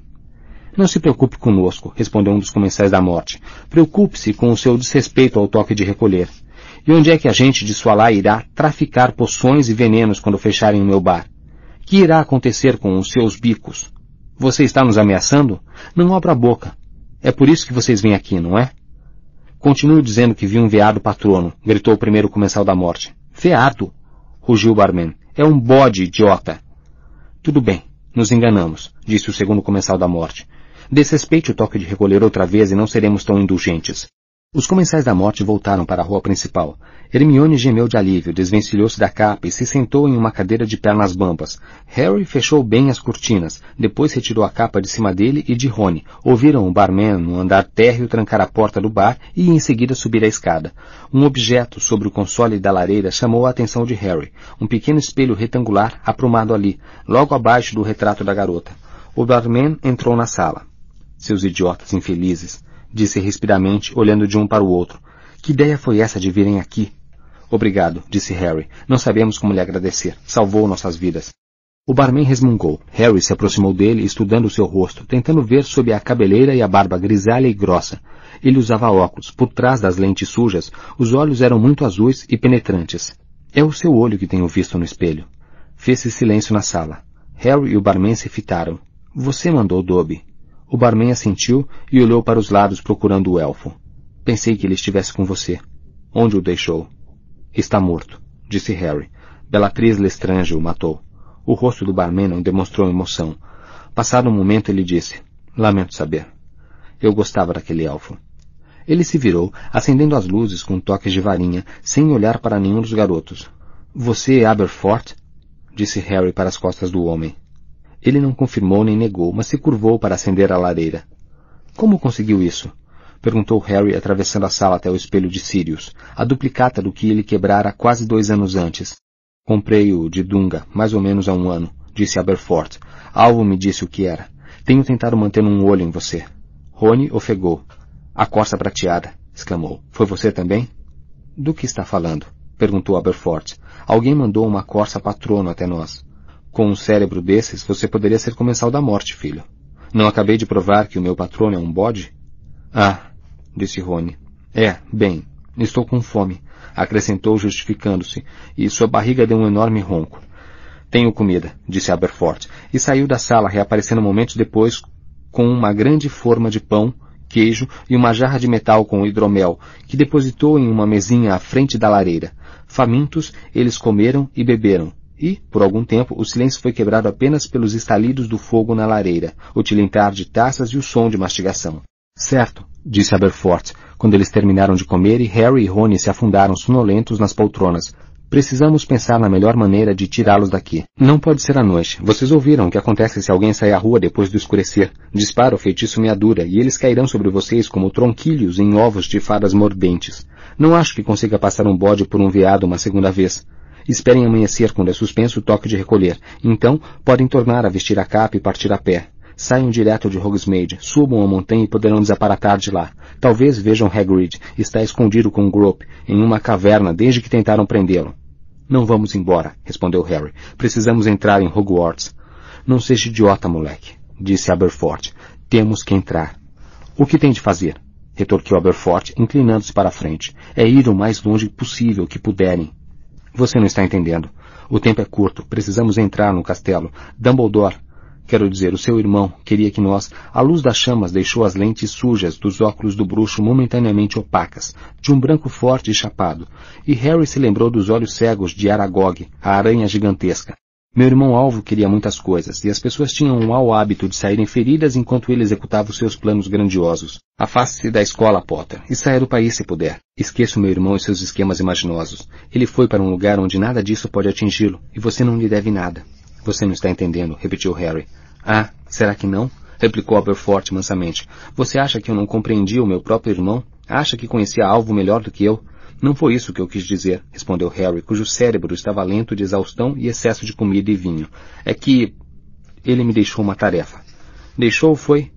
Não se preocupe conosco, respondeu um dos comensais da morte. Preocupe-se com o seu desrespeito ao toque de recolher. E onde é que a gente de Sualá irá traficar poções e venenos quando fecharem o meu bar? Que irá acontecer com os seus bicos? Você está nos ameaçando? Não abra a boca. É por isso que vocês vêm aqui, não é? Continuo dizendo que vi um veado patrono, gritou o primeiro comensal da morte. Veado! rugiu o barman. É um bode, idiota! Tudo bem, nos enganamos, disse o segundo comensal da morte. Desrespeite o toque de recolher outra vez e não seremos tão indulgentes. Os comensais da morte voltaram para a rua principal. Hermione gemeu de alívio, desvencilhou-se da capa e se sentou em uma cadeira de pernas bambas. Harry fechou bem as cortinas, depois retirou a capa de cima dele e de Rony. Ouviram o barman no andar térreo trancar a porta do bar e em seguida subir a escada. Um objeto sobre o console da lareira chamou a atenção de Harry. Um pequeno espelho retangular aprumado ali, logo abaixo do retrato da garota. O barman entrou na sala. Seus idiotas infelizes disse rispidamente, olhando de um para o outro. Que ideia foi essa de virem aqui? Obrigado, disse Harry. Não sabemos como lhe agradecer. Salvou nossas vidas. O barman resmungou. Harry se aproximou dele, estudando seu rosto, tentando ver sob a cabeleira e a barba grisalha e grossa. Ele usava óculos. Por trás das lentes sujas, os olhos eram muito azuis e penetrantes. É o seu olho que tenho visto no espelho. Fez-se silêncio na sala. Harry e o barman se fitaram. Você mandou Dobby. O barman assentiu e olhou para os lados procurando o elfo. Pensei que ele estivesse com você. Onde o deixou? Está morto, disse Harry. Bellatriz Lestrange o matou. O rosto do barman não demonstrou emoção. Passado um momento ele disse, lamento saber. Eu gostava daquele elfo. Ele se virou, acendendo as luzes com toques de varinha, sem olhar para nenhum dos garotos. Você é Aberforth? disse Harry para as costas do homem. Ele não confirmou nem negou, mas se curvou para acender a lareira. Como conseguiu isso? Perguntou Harry atravessando a sala até o espelho de Sirius, a duplicata do que ele quebrara quase dois anos antes. Comprei-o de Dunga, mais ou menos há um ano, disse Aberforth. Alvo me disse o que era. Tenho tentado manter um olho em você. Rony ofegou. A corça prateada, exclamou. Foi você também? Do que está falando? perguntou Aberforth. Alguém mandou uma corça patrono até nós. Com um cérebro desses, você poderia ser comensal da morte, filho. Não acabei de provar que o meu patrono é um bode? Ah, disse Rony. É, bem, estou com fome, acrescentou justificando-se, e sua barriga deu um enorme ronco. Tenho comida, disse Aberforth, e saiu da sala, reaparecendo momentos depois com uma grande forma de pão, queijo e uma jarra de metal com hidromel, que depositou em uma mesinha à frente da lareira. Famintos, eles comeram e beberam, e, por algum tempo, o silêncio foi quebrado apenas pelos estalidos do fogo na lareira, o tilintar de taças e o som de mastigação. Certo, disse Aberforth, quando eles terminaram de comer e Harry e Rony se afundaram sonolentos nas poltronas. Precisamos pensar na melhor maneira de tirá-los daqui. Não pode ser à noite. Vocês ouviram o que acontece se alguém sair à rua depois do escurecer. Dispara o feitiço meadura e eles cairão sobre vocês como tronquilhos em ovos de fadas mordentes. Não acho que consiga passar um bode por um veado uma segunda vez. Esperem amanhecer quando é suspenso o toque de recolher. Então, podem tornar a vestir a capa e partir a pé. Saiam direto de Hogsmeade, subam a montanha e poderão desaparatar de lá. Talvez vejam Hagrid. Está escondido com Grope, em uma caverna desde que tentaram prendê-lo. Não vamos embora, respondeu Harry. Precisamos entrar em Hogwarts. Não seja idiota, moleque, disse Aberforth. Temos que entrar. O que tem de fazer? retorquiu Aberforth, inclinando-se para a frente. É ir o mais longe possível que puderem. Você não está entendendo. O tempo é curto. Precisamos entrar no castelo. Dumbledore, quero dizer, o seu irmão, queria que nós, à luz das chamas, deixou as lentes sujas dos óculos do bruxo momentaneamente opacas, de um branco forte e chapado. E Harry se lembrou dos olhos cegos de Aragog, a aranha gigantesca. Meu irmão Alvo queria muitas coisas, e as pessoas tinham um mau hábito de saírem feridas enquanto ele executava os seus planos grandiosos. Afaste-se da escola, Potter, e saia do país se puder. Esqueça o meu irmão e seus esquemas imaginosos. Ele foi para um lugar onde nada disso pode atingi-lo, e você não lhe deve nada. Você não está entendendo, repetiu Harry. Ah, será que não? replicou Aberforth mansamente. Você acha que eu não compreendia o meu próprio irmão? Acha que conhecia Alvo melhor do que eu? Não foi isso que eu quis dizer, respondeu Harry, cujo cérebro estava lento de exaustão e excesso de comida e vinho. É que ele me deixou uma tarefa. Deixou, foi?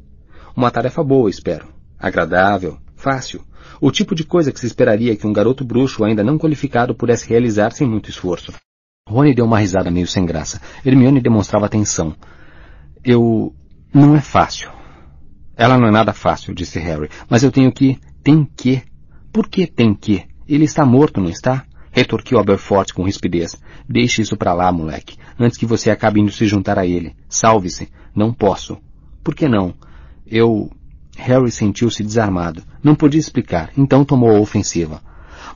Uma tarefa boa, espero. Agradável. Fácil. O tipo de coisa que se esperaria que um garoto bruxo ainda não qualificado pudesse realizar sem muito esforço. Rony deu uma risada meio sem graça. Hermione demonstrava atenção. Eu... não é fácil. Ela não é nada fácil, disse Harry, mas eu tenho que... tem que... Por que tem que? Ele está morto, não está? Retorquiu Aberforth com rispidez. Deixe isso para lá, moleque, antes que você acabe indo se juntar a ele. Salve-se. Não posso. Por que não? Eu... Harry sentiu-se desarmado. Não podia explicar, então tomou a ofensiva.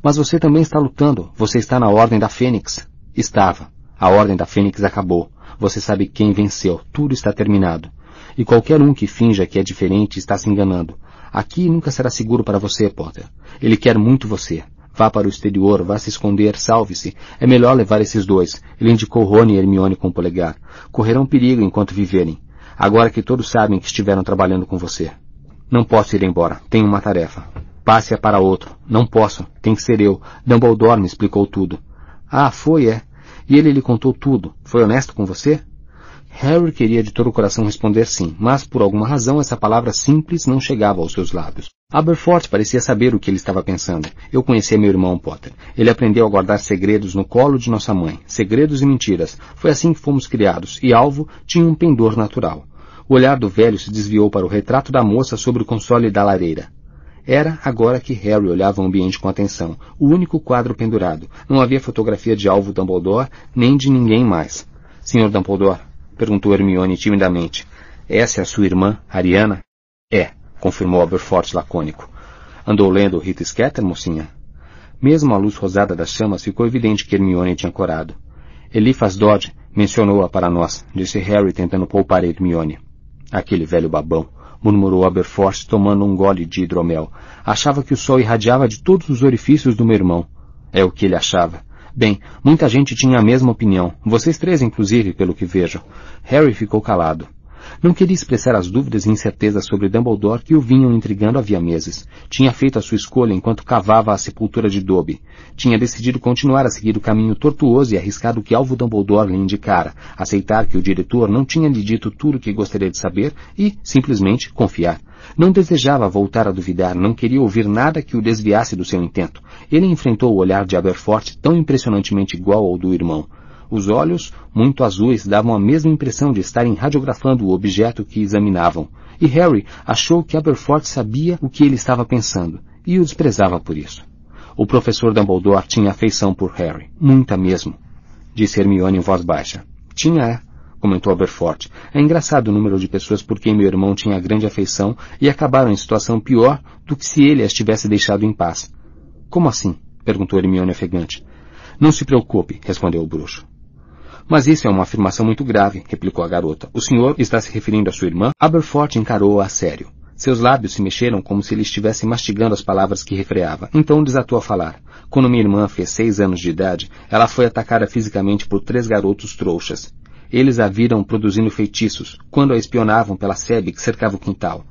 Mas você também está lutando. Você está na Ordem da Fênix. Estava. A Ordem da Fênix acabou. Você sabe quem venceu. Tudo está terminado. E qualquer um que finja que é diferente está se enganando. Aqui nunca será seguro para você, Potter. Ele quer muito você. Vá para o exterior, vá se esconder, salve-se. É melhor levar esses dois. Ele indicou Rony e Hermione com o polegar. Correrão perigo enquanto viverem. Agora que todos sabem que estiveram trabalhando com você. Não posso ir embora. Tenho uma tarefa. Passe-a para outro. Não posso. Tem que ser eu. Dumbledore me explicou tudo. Ah, foi, é. E ele lhe contou tudo. Foi honesto com você? Harry queria de todo o coração responder sim, mas por alguma razão essa palavra simples não chegava aos seus lábios. Aberforth parecia saber o que ele estava pensando. Eu conhecia meu irmão Potter. Ele aprendeu a guardar segredos no colo de nossa mãe. Segredos e mentiras. Foi assim que fomos criados, e Alvo tinha um pendor natural. O olhar do velho se desviou para o retrato da moça sobre o console da lareira. Era agora que Harry olhava o ambiente com atenção. O único quadro pendurado. Não havia fotografia de Alvo Dumbledore, nem de ninguém mais. Senhor Dumbledore, perguntou Hermione timidamente. Essa é a sua irmã, Ariana? É, confirmou Aberforth lacônico. Andou lendo Rita Sketter, mocinha? Mesmo à luz rosada das chamas, ficou evidente que Hermione tinha corado. Eliphas Dodge mencionou-a para nós, disse Harry tentando poupar Hermione. Aquele velho babão, murmurou Aberforth tomando um gole de hidromel. Achava que o sol irradiava de todos os orifícios do meu irmão. É o que ele achava. Bem, muita gente tinha a mesma opinião. Vocês três, inclusive, pelo que vejo. Harry ficou calado. Não queria expressar as dúvidas e incertezas sobre Dumbledore que o vinham intrigando havia meses. Tinha feito a sua escolha enquanto cavava a sepultura de Dobby. Tinha decidido continuar a seguir o caminho tortuoso e arriscado que Alvo Dumbledore lhe indicara, aceitar que o diretor não tinha lhe dito tudo o que gostaria de saber e, simplesmente, confiar. Não desejava voltar a duvidar, não queria ouvir nada que o desviasse do seu intento. Ele enfrentou o olhar de Aberforth tão impressionantemente igual ao do irmão. Os olhos, muito azuis, davam a mesma impressão de estarem radiografando o objeto que examinavam. E Harry achou que Aberforth sabia o que ele estava pensando, e o desprezava por isso. O professor Dumbledore tinha afeição por Harry, muita mesmo, disse Hermione em voz baixa. Tinha, é, comentou Aberforth. É engraçado o número de pessoas por quem meu irmão tinha grande afeição e acabaram em situação pior do que se ele as tivesse deixado em paz. Como assim? perguntou Hermione ofegante. Não se preocupe, respondeu o bruxo. Mas isso é uma afirmação muito grave, replicou a garota. O senhor está se referindo à sua irmã? Aberforth encarou-a a sério. Seus lábios se mexeram como se ele estivesse mastigando as palavras que refreava. Então desatou a falar. Quando minha irmã fez seis anos de idade, ela foi atacada fisicamente por três garotos trouxas. Eles a viram produzindo feitiços, quando a espionavam pela sebe que cercava o quintal.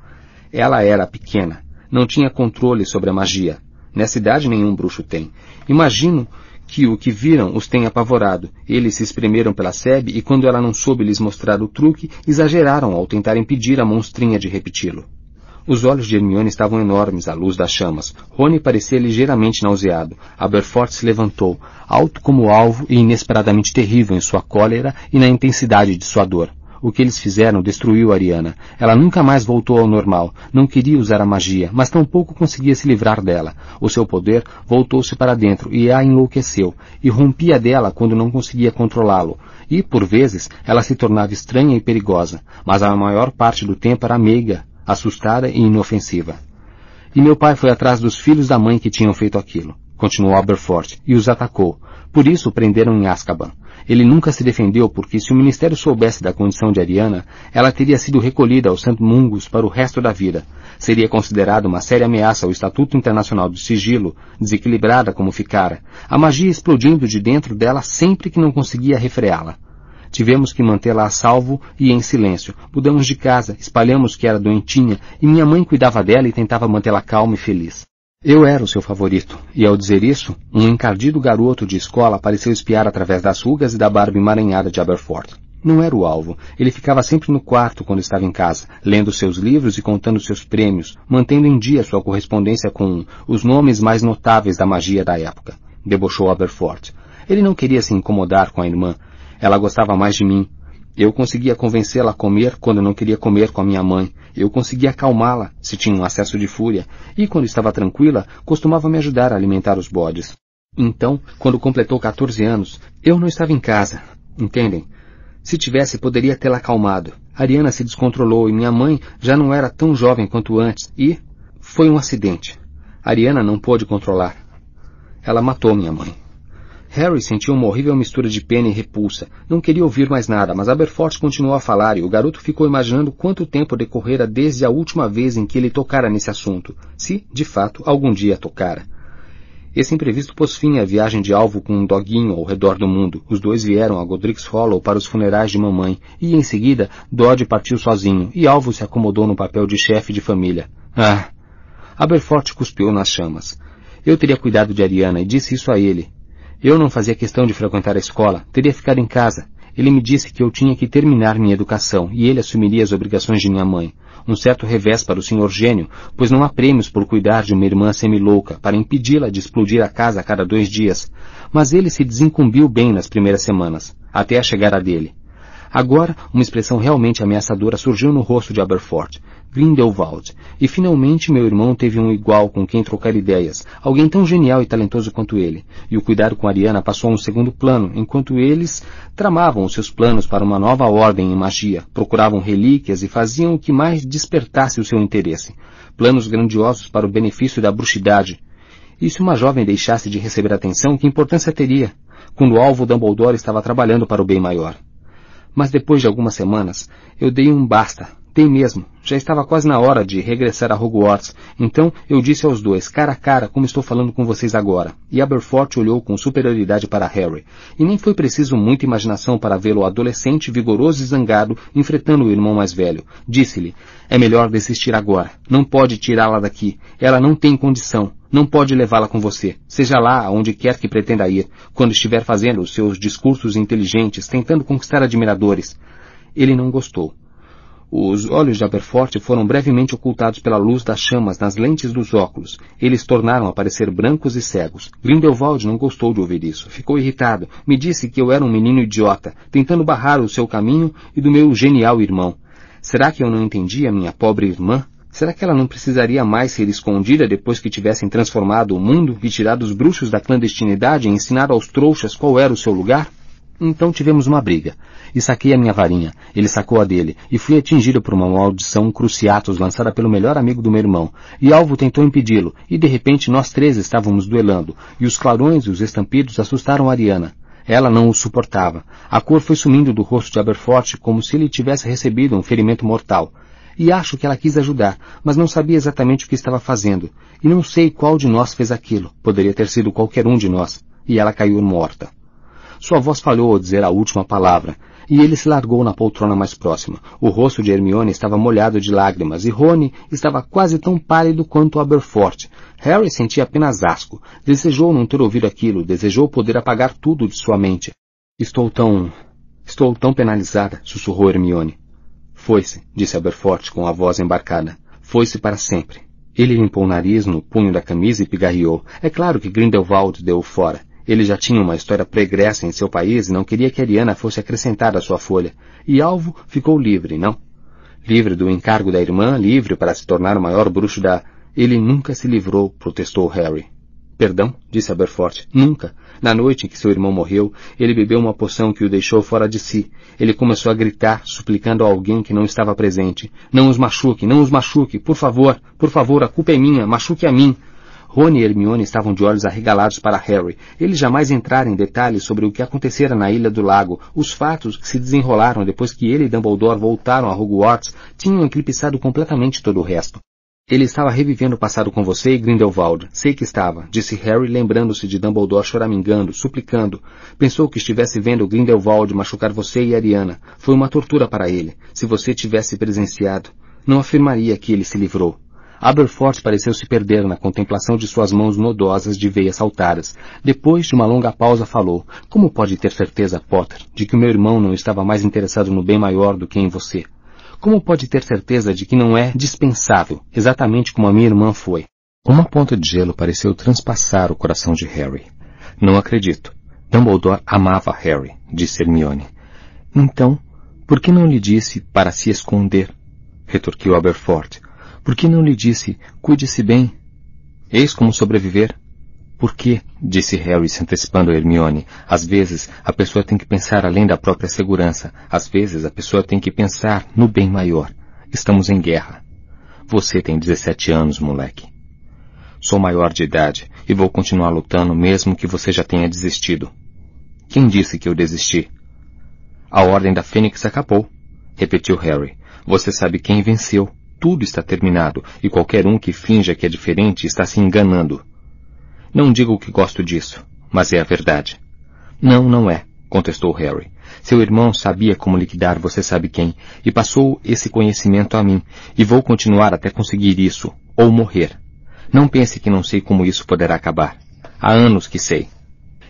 Ela era pequena, não tinha controle sobre a magia. Nessa idade nenhum bruxo tem. Imagino que o que viram os tem apavorado. Eles se espremeram pela sebe e quando ela não soube lhes mostrar o truque, exageraram ao tentar impedir a monstrinha de repeti-lo. Os olhos de Hermione estavam enormes à luz das chamas. Rony parecia ligeiramente nauseado. Aberforth se levantou, alto como alvo e inesperadamente terrível em sua cólera e na intensidade de sua dor. O que eles fizeram destruiu Ariana. Ela nunca mais voltou ao normal. Não queria usar a magia, mas tampouco conseguia se livrar dela. O seu poder voltou-se para dentro e a enlouqueceu, e rompia dela quando não conseguia controlá-lo. E, por vezes, ela se tornava estranha e perigosa, mas a maior parte do tempo era meiga, assustada e inofensiva. E meu pai foi atrás dos filhos da mãe que tinham feito aquilo, continuou Aberforth, e os atacou. Por isso prenderam em Azkaban. Ele nunca se defendeu porque se o Ministério soubesse da condição de Ariana, ela teria sido recolhida ao St. Mungus para o resto da vida. Seria considerada uma séria ameaça ao Estatuto Internacional do Sigilo, desequilibrada como ficara, a magia explodindo de dentro dela sempre que não conseguia refreá-la. Tivemos que mantê-la a salvo e em silêncio. Mudamos de casa, espalhamos que era doentinha e minha mãe cuidava dela e tentava mantê-la calma e feliz. Eu era o seu favorito, e ao dizer isso, um encardido garoto de escola pareceu espiar através das rugas e da barba emaranhada de Aberforth. não era o alvo. Ele ficava sempre no quarto quando estava em casa, lendo seus livros e contando seus prêmios, mantendo em dia sua correspondência com os nomes mais notáveis da magia da época. Debochou Aberforth. Ele não queria se incomodar com a irmã. Ela gostava mais de mim. Eu conseguia convencê-la a comer quando não queria comer com a minha mãe. Eu conseguia acalmá-la se tinha um acesso de fúria. E quando estava tranquila, costumava me ajudar a alimentar os bodes. Então, quando completou 14 anos, eu não estava em casa. Entendem? Se tivesse, poderia tê-la acalmado. Ariana se descontrolou e minha mãe já não era tão jovem quanto antes e foi um acidente. Ariana não pôde controlar. Ela matou minha mãe. Harry sentiu uma horrível mistura de pena e repulsa. Não queria ouvir mais nada, mas Aberforth continuou a falar e o garoto ficou imaginando quanto tempo decorrera desde a última vez em que ele tocara nesse assunto, se, de fato, algum dia tocara. Esse imprevisto pôs fim à viagem de alvo com um doguinho ao redor do mundo. Os dois vieram a Godric's Hollow para os funerais de mamãe, e em seguida Dodge partiu sozinho, e Alvo se acomodou no papel de chefe de família. Ah! Aberforth cuspiu nas chamas. Eu teria cuidado de Ariana e disse isso a ele. Eu não fazia questão de frequentar a escola, teria ficado em casa. Ele me disse que eu tinha que terminar minha educação, e ele assumiria as obrigações de minha mãe um certo revés para o Sr. Gênio, pois não há prêmios por cuidar de uma irmã semilouca, para impedi-la de explodir a casa a cada dois dias. Mas ele se desincumbiu bem nas primeiras semanas, até a chegada dele. Agora, uma expressão realmente ameaçadora surgiu no rosto de Aberforth. Grindelwald. E finalmente meu irmão teve um igual com quem trocar ideias, alguém tão genial e talentoso quanto ele. E o cuidado com Ariana passou a um segundo plano, enquanto eles tramavam os seus planos para uma nova ordem em magia, procuravam relíquias e faziam o que mais despertasse o seu interesse. Planos grandiosos para o benefício da bruxidade. E se uma jovem deixasse de receber atenção, que importância teria? Quando o alvo Dumbledore estava trabalhando para o bem maior. Mas depois de algumas semanas, eu dei um basta, tem mesmo. Já estava quase na hora de regressar a Hogwarts, então eu disse aos dois, cara a cara, como estou falando com vocês agora. E Aberforth olhou com superioridade para Harry. E nem foi preciso muita imaginação para vê-lo adolescente, vigoroso e zangado, enfrentando o irmão mais velho. Disse-lhe, é melhor desistir agora. Não pode tirá-la daqui. Ela não tem condição. Não pode levá-la com você, seja lá aonde quer que pretenda ir, quando estiver fazendo os seus discursos inteligentes, tentando conquistar admiradores. Ele não gostou. Os olhos de Aberforth foram brevemente ocultados pela luz das chamas nas lentes dos óculos. Eles tornaram a parecer brancos e cegos. Grindelwald não gostou de ouvir isso. Ficou irritado. Me disse que eu era um menino idiota, tentando barrar o seu caminho e do meu genial irmão. Será que eu não entendia minha pobre irmã? Será que ela não precisaria mais ser escondida depois que tivessem transformado o mundo e tirado os bruxos da clandestinidade e ensinado aos trouxas qual era o seu lugar? Então tivemos uma briga. E saquei a minha varinha. Ele sacou a dele. E fui atingido por uma maldição cruciatus lançada pelo melhor amigo do meu irmão. E Alvo tentou impedi-lo. E de repente nós três estávamos duelando. E os clarões e os estampidos assustaram Ariana. Ela não o suportava. A cor foi sumindo do rosto de Aberforth como se ele tivesse recebido um ferimento mortal. E acho que ela quis ajudar, mas não sabia exatamente o que estava fazendo. E não sei qual de nós fez aquilo. Poderia ter sido qualquer um de nós. E ela caiu morta. Sua voz falhou ao dizer a última palavra, e ele se largou na poltrona mais próxima. O rosto de Hermione estava molhado de lágrimas, e Rony estava quase tão pálido quanto Aberforth. Harry sentia apenas asco. Desejou não ter ouvido aquilo, desejou poder apagar tudo de sua mente. Estou tão... estou tão penalizada, sussurrou Hermione. Foi-se, disse Aberforth com a voz embarcada. Foi-se para sempre. Ele limpou o nariz no punho da camisa e pigarreou. É claro que Grindelwald deu fora. Ele já tinha uma história pregressa em seu país e não queria que Ariana fosse acrescentada à sua folha. E Alvo ficou livre, não? Livre do encargo da irmã, livre para se tornar o maior bruxo da... Ele nunca se livrou, protestou Harry. Perdão, disse Aberforth. Nunca. Na noite em que seu irmão morreu, ele bebeu uma poção que o deixou fora de si. Ele começou a gritar, suplicando a alguém que não estava presente. Não os machuque, não os machuque, por favor, por favor, a culpa é minha, machuque a mim. Rony e Hermione estavam de olhos arregalados para Harry. Ele jamais entrara em detalhes sobre o que acontecera na Ilha do Lago. Os fatos que se desenrolaram depois que ele e Dumbledore voltaram a Hogwarts tinham eclipsado completamente todo o resto. Ele estava revivendo o passado com você e Grindelwald. Sei que estava, disse Harry lembrando-se de Dumbledore choramingando, suplicando. Pensou que estivesse vendo Grindelwald machucar você e Ariana. Foi uma tortura para ele. Se você tivesse presenciado, não afirmaria que ele se livrou. Aberforth pareceu se perder na contemplação de suas mãos nodosas de veias saltadas. Depois de uma longa pausa falou, como pode ter certeza, Potter, de que o meu irmão não estava mais interessado no bem maior do que em você? Como pode ter certeza de que não é dispensável, exatamente como a minha irmã foi? Uma ponta de gelo pareceu transpassar o coração de Harry. Não acredito. Dumbledore amava Harry, disse Hermione. Então, por que não lhe disse para se esconder? retorquiu Aberforth. Por que não lhe disse, cuide-se bem? Eis como sobreviver. Por quê? disse Harry se antecipando a Hermione. Às vezes, a pessoa tem que pensar além da própria segurança. Às vezes, a pessoa tem que pensar no bem maior. Estamos em guerra. Você tem 17 anos, moleque. Sou maior de idade e vou continuar lutando mesmo que você já tenha desistido. Quem disse que eu desisti? A ordem da Fênix acabou, repetiu Harry. Você sabe quem venceu. Tudo está terminado e qualquer um que finja que é diferente está se enganando. Não digo que gosto disso, mas é a verdade. Não, não é, contestou Harry. Seu irmão sabia como liquidar você sabe quem, e passou esse conhecimento a mim, e vou continuar até conseguir isso, ou morrer. Não pense que não sei como isso poderá acabar. Há anos que sei.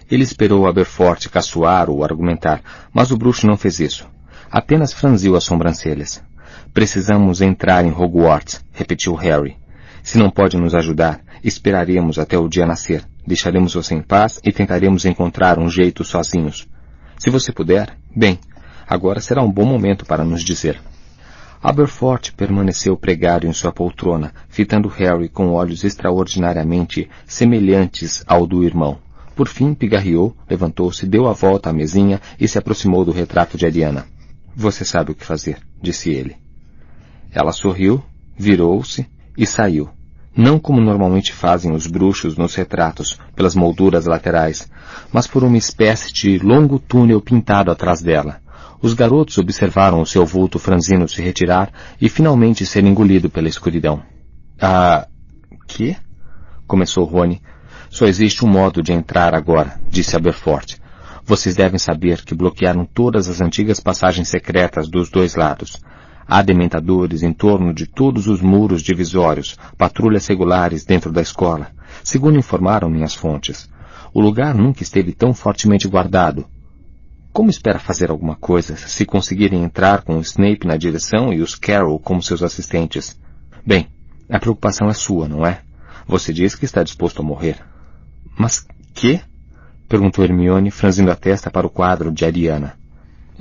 Ele esperou Aberforth caçoar ou argumentar, mas o bruxo não fez isso. Apenas franziu as sobrancelhas. Precisamos entrar em Hogwarts, repetiu Harry. Se não pode nos ajudar, esperaremos até o dia nascer. Deixaremos você em paz e tentaremos encontrar um jeito sozinhos. Se você puder, bem, agora será um bom momento para nos dizer. Aberforth permaneceu pregado em sua poltrona, fitando Harry com olhos extraordinariamente semelhantes ao do irmão. Por fim, pigarreou, levantou-se, deu a volta à mesinha e se aproximou do retrato de Ariana. Você sabe o que fazer, disse ele. Ela sorriu, virou-se e saiu. Não como normalmente fazem os bruxos nos retratos, pelas molduras laterais, mas por uma espécie de longo túnel pintado atrás dela. Os garotos observaram o seu vulto franzino se retirar e finalmente ser engolido pela escuridão. Ah, que? Começou Rony. Só existe um modo de entrar agora, disse Aberforth. Vocês devem saber que bloquearam todas as antigas passagens secretas dos dois lados. Há dementadores em torno de todos os muros divisórios, patrulhas regulares dentro da escola, segundo informaram minhas fontes. O lugar nunca esteve tão fortemente guardado, como espera fazer alguma coisa se conseguirem entrar com o Snape na direção e os Carroll como seus assistentes? Bem, a preocupação é sua, não é? Você diz que está disposto a morrer. Mas que? Perguntou Hermione, franzindo a testa para o quadro de Ariana.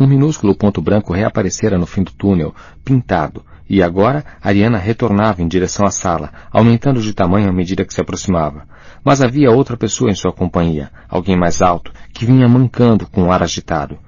Um minúsculo ponto branco reaparecera no fim do túnel, pintado, e agora Ariana retornava em direção à sala, aumentando de tamanho à medida que se aproximava. Mas havia outra pessoa em sua companhia, alguém mais alto, que vinha mancando com um ar agitado.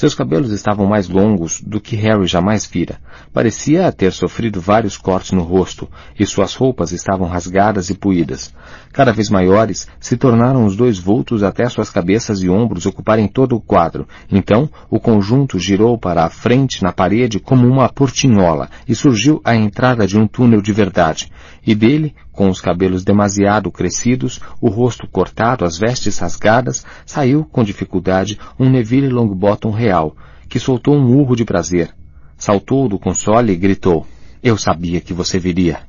Seus cabelos estavam mais longos do que Harry jamais vira. Parecia ter sofrido vários cortes no rosto, e suas roupas estavam rasgadas e puídas. Cada vez maiores, se tornaram os dois vultos até suas cabeças e ombros ocuparem todo o quadro. Então, o conjunto girou para a frente na parede como uma portinhola, e surgiu a entrada de um túnel de verdade. E dele, com os cabelos demasiado crescidos, o rosto cortado, as vestes rasgadas, saiu, com dificuldade, um Neville Longbottom real, que soltou um urro de prazer. Saltou do console e gritou. Eu sabia que você viria.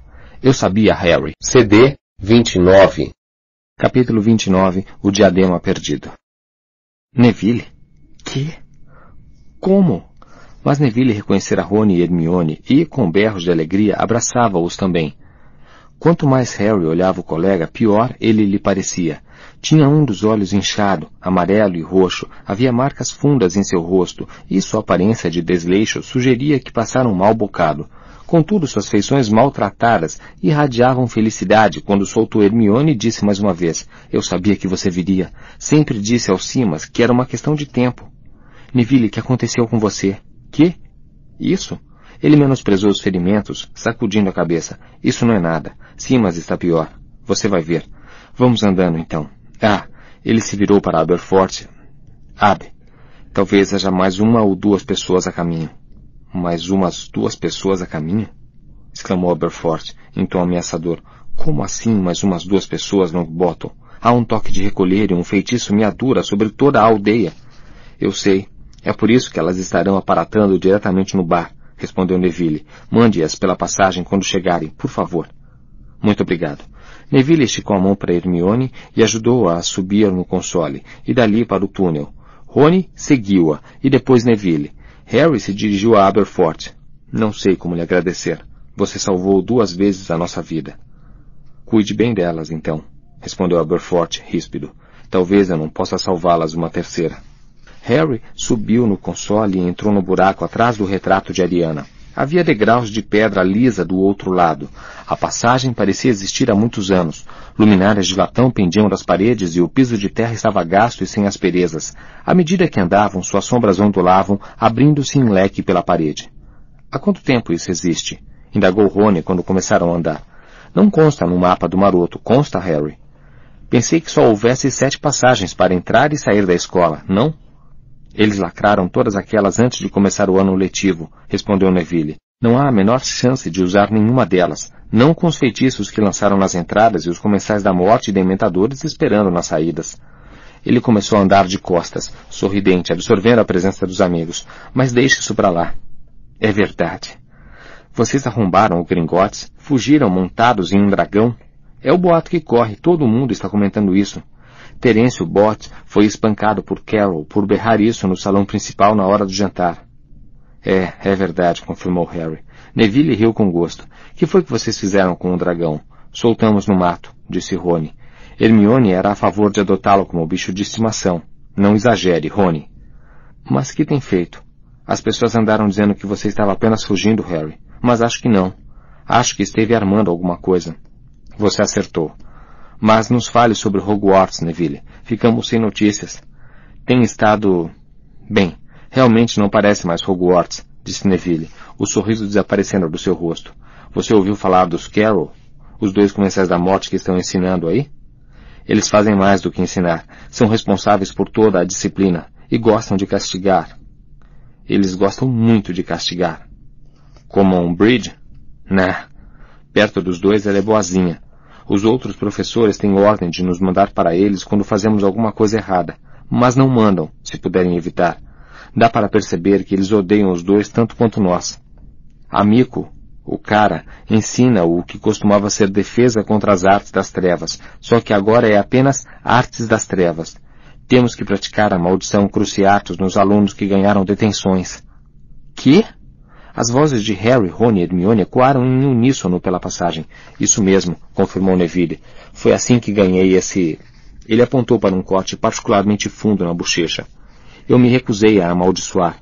Eu sabia, Harry. CD 29 Capítulo 29 O Diadema Perdido Neville? Que? Como? Mas Neville reconhecera Rony e Hermione e, com berros de alegria, abraçava-os também. Quanto mais Harry olhava o colega, pior ele lhe parecia. Tinha um dos olhos inchado, amarelo e roxo, havia marcas fundas em seu rosto, e sua aparência de desleixo sugeria que passara um mau bocado. Contudo, suas feições maltratadas irradiavam felicidade quando soltou Hermione e disse mais uma vez, Eu sabia que você viria. Sempre disse ao Simas que era uma questão de tempo. Neville, que aconteceu com você? Que? Isso? Ele menosprezou os ferimentos, sacudindo a cabeça. Isso não é nada. Simas está pior. Você vai ver. Vamos andando, então. Ah, ele se virou para Aberforth. Abe, talvez haja mais uma ou duas pessoas a caminho. Mais umas duas pessoas a caminho? exclamou Aberforth, em tom ameaçador. Como assim mais umas duas pessoas, Longbottom? Há um toque de recolher e um feitiço meadura sobre toda a aldeia. Eu sei. É por isso que elas estarão aparatando diretamente no bar respondeu Neville. Mande-as pela passagem quando chegarem, por favor. Muito obrigado. Neville esticou a mão para Hermione e ajudou-a a subir no console, e dali para o túnel. Rony seguiu-a, e depois Neville. Harry se dirigiu a Aberforth. Não sei como lhe agradecer. Você salvou duas vezes a nossa vida. Cuide bem delas, então, respondeu Aberforth, ríspido. Talvez eu não possa salvá-las uma terceira. Harry subiu no console e entrou no buraco atrás do retrato de Ariana. Havia degraus de pedra lisa do outro lado. A passagem parecia existir há muitos anos. Luminárias de latão pendiam das paredes e o piso de terra estava gasto e sem asperezas. À medida que andavam, suas sombras ondulavam, abrindo-se em leque pela parede. Há quanto tempo isso existe? Indagou Rony quando começaram a andar. Não consta no mapa do maroto, consta, Harry. Pensei que só houvesse sete passagens para entrar e sair da escola, não? Eles lacraram todas aquelas antes de começar o ano letivo, respondeu Neville. Não há a menor chance de usar nenhuma delas, não com os feitiços que lançaram nas entradas e os comensais da morte e dementadores esperando nas saídas. Ele começou a andar de costas, sorridente, absorvendo a presença dos amigos. Mas deixe isso para lá. É verdade. Vocês arrombaram o Gringotes, fugiram montados em um dragão. É o boato que corre, todo mundo está comentando isso. Terêncio Bott foi espancado por Carol por berrar isso no salão principal na hora do jantar. É, é verdade, confirmou Harry. Neville riu com gosto. Que foi que vocês fizeram com o dragão? Soltamos no mato, disse Rony. Hermione era a favor de adotá-lo como bicho de estimação. Não exagere, Rony. Mas que tem feito? As pessoas andaram dizendo que você estava apenas fugindo, Harry. Mas acho que não. Acho que esteve armando alguma coisa. Você acertou. Mas nos fale sobre Hogwarts, Neville. Ficamos sem notícias. Tem estado... Bem, realmente não parece mais Hogwarts, disse Neville, o sorriso desaparecendo do seu rosto. Você ouviu falar dos Carol? Os dois comensais da morte que estão ensinando aí? Eles fazem mais do que ensinar. São responsáveis por toda a disciplina e gostam de castigar. Eles gostam muito de castigar. Como um Bridge? Né. Perto dos dois ela é boazinha, os outros professores têm ordem de nos mandar para eles quando fazemos alguma coisa errada, mas não mandam, se puderem evitar. Dá para perceber que eles odeiam os dois tanto quanto nós. Amico, o cara, ensina o que costumava ser defesa contra as artes das trevas, só que agora é apenas artes das trevas. Temos que praticar a maldição cruciatus nos alunos que ganharam detenções. Que? As vozes de Harry, Rony e Hermione ecoaram em uníssono pela passagem. Isso mesmo, confirmou Neville. Foi assim que ganhei esse... Ele apontou para um corte particularmente fundo na bochecha. Eu me recusei a amaldiçoar.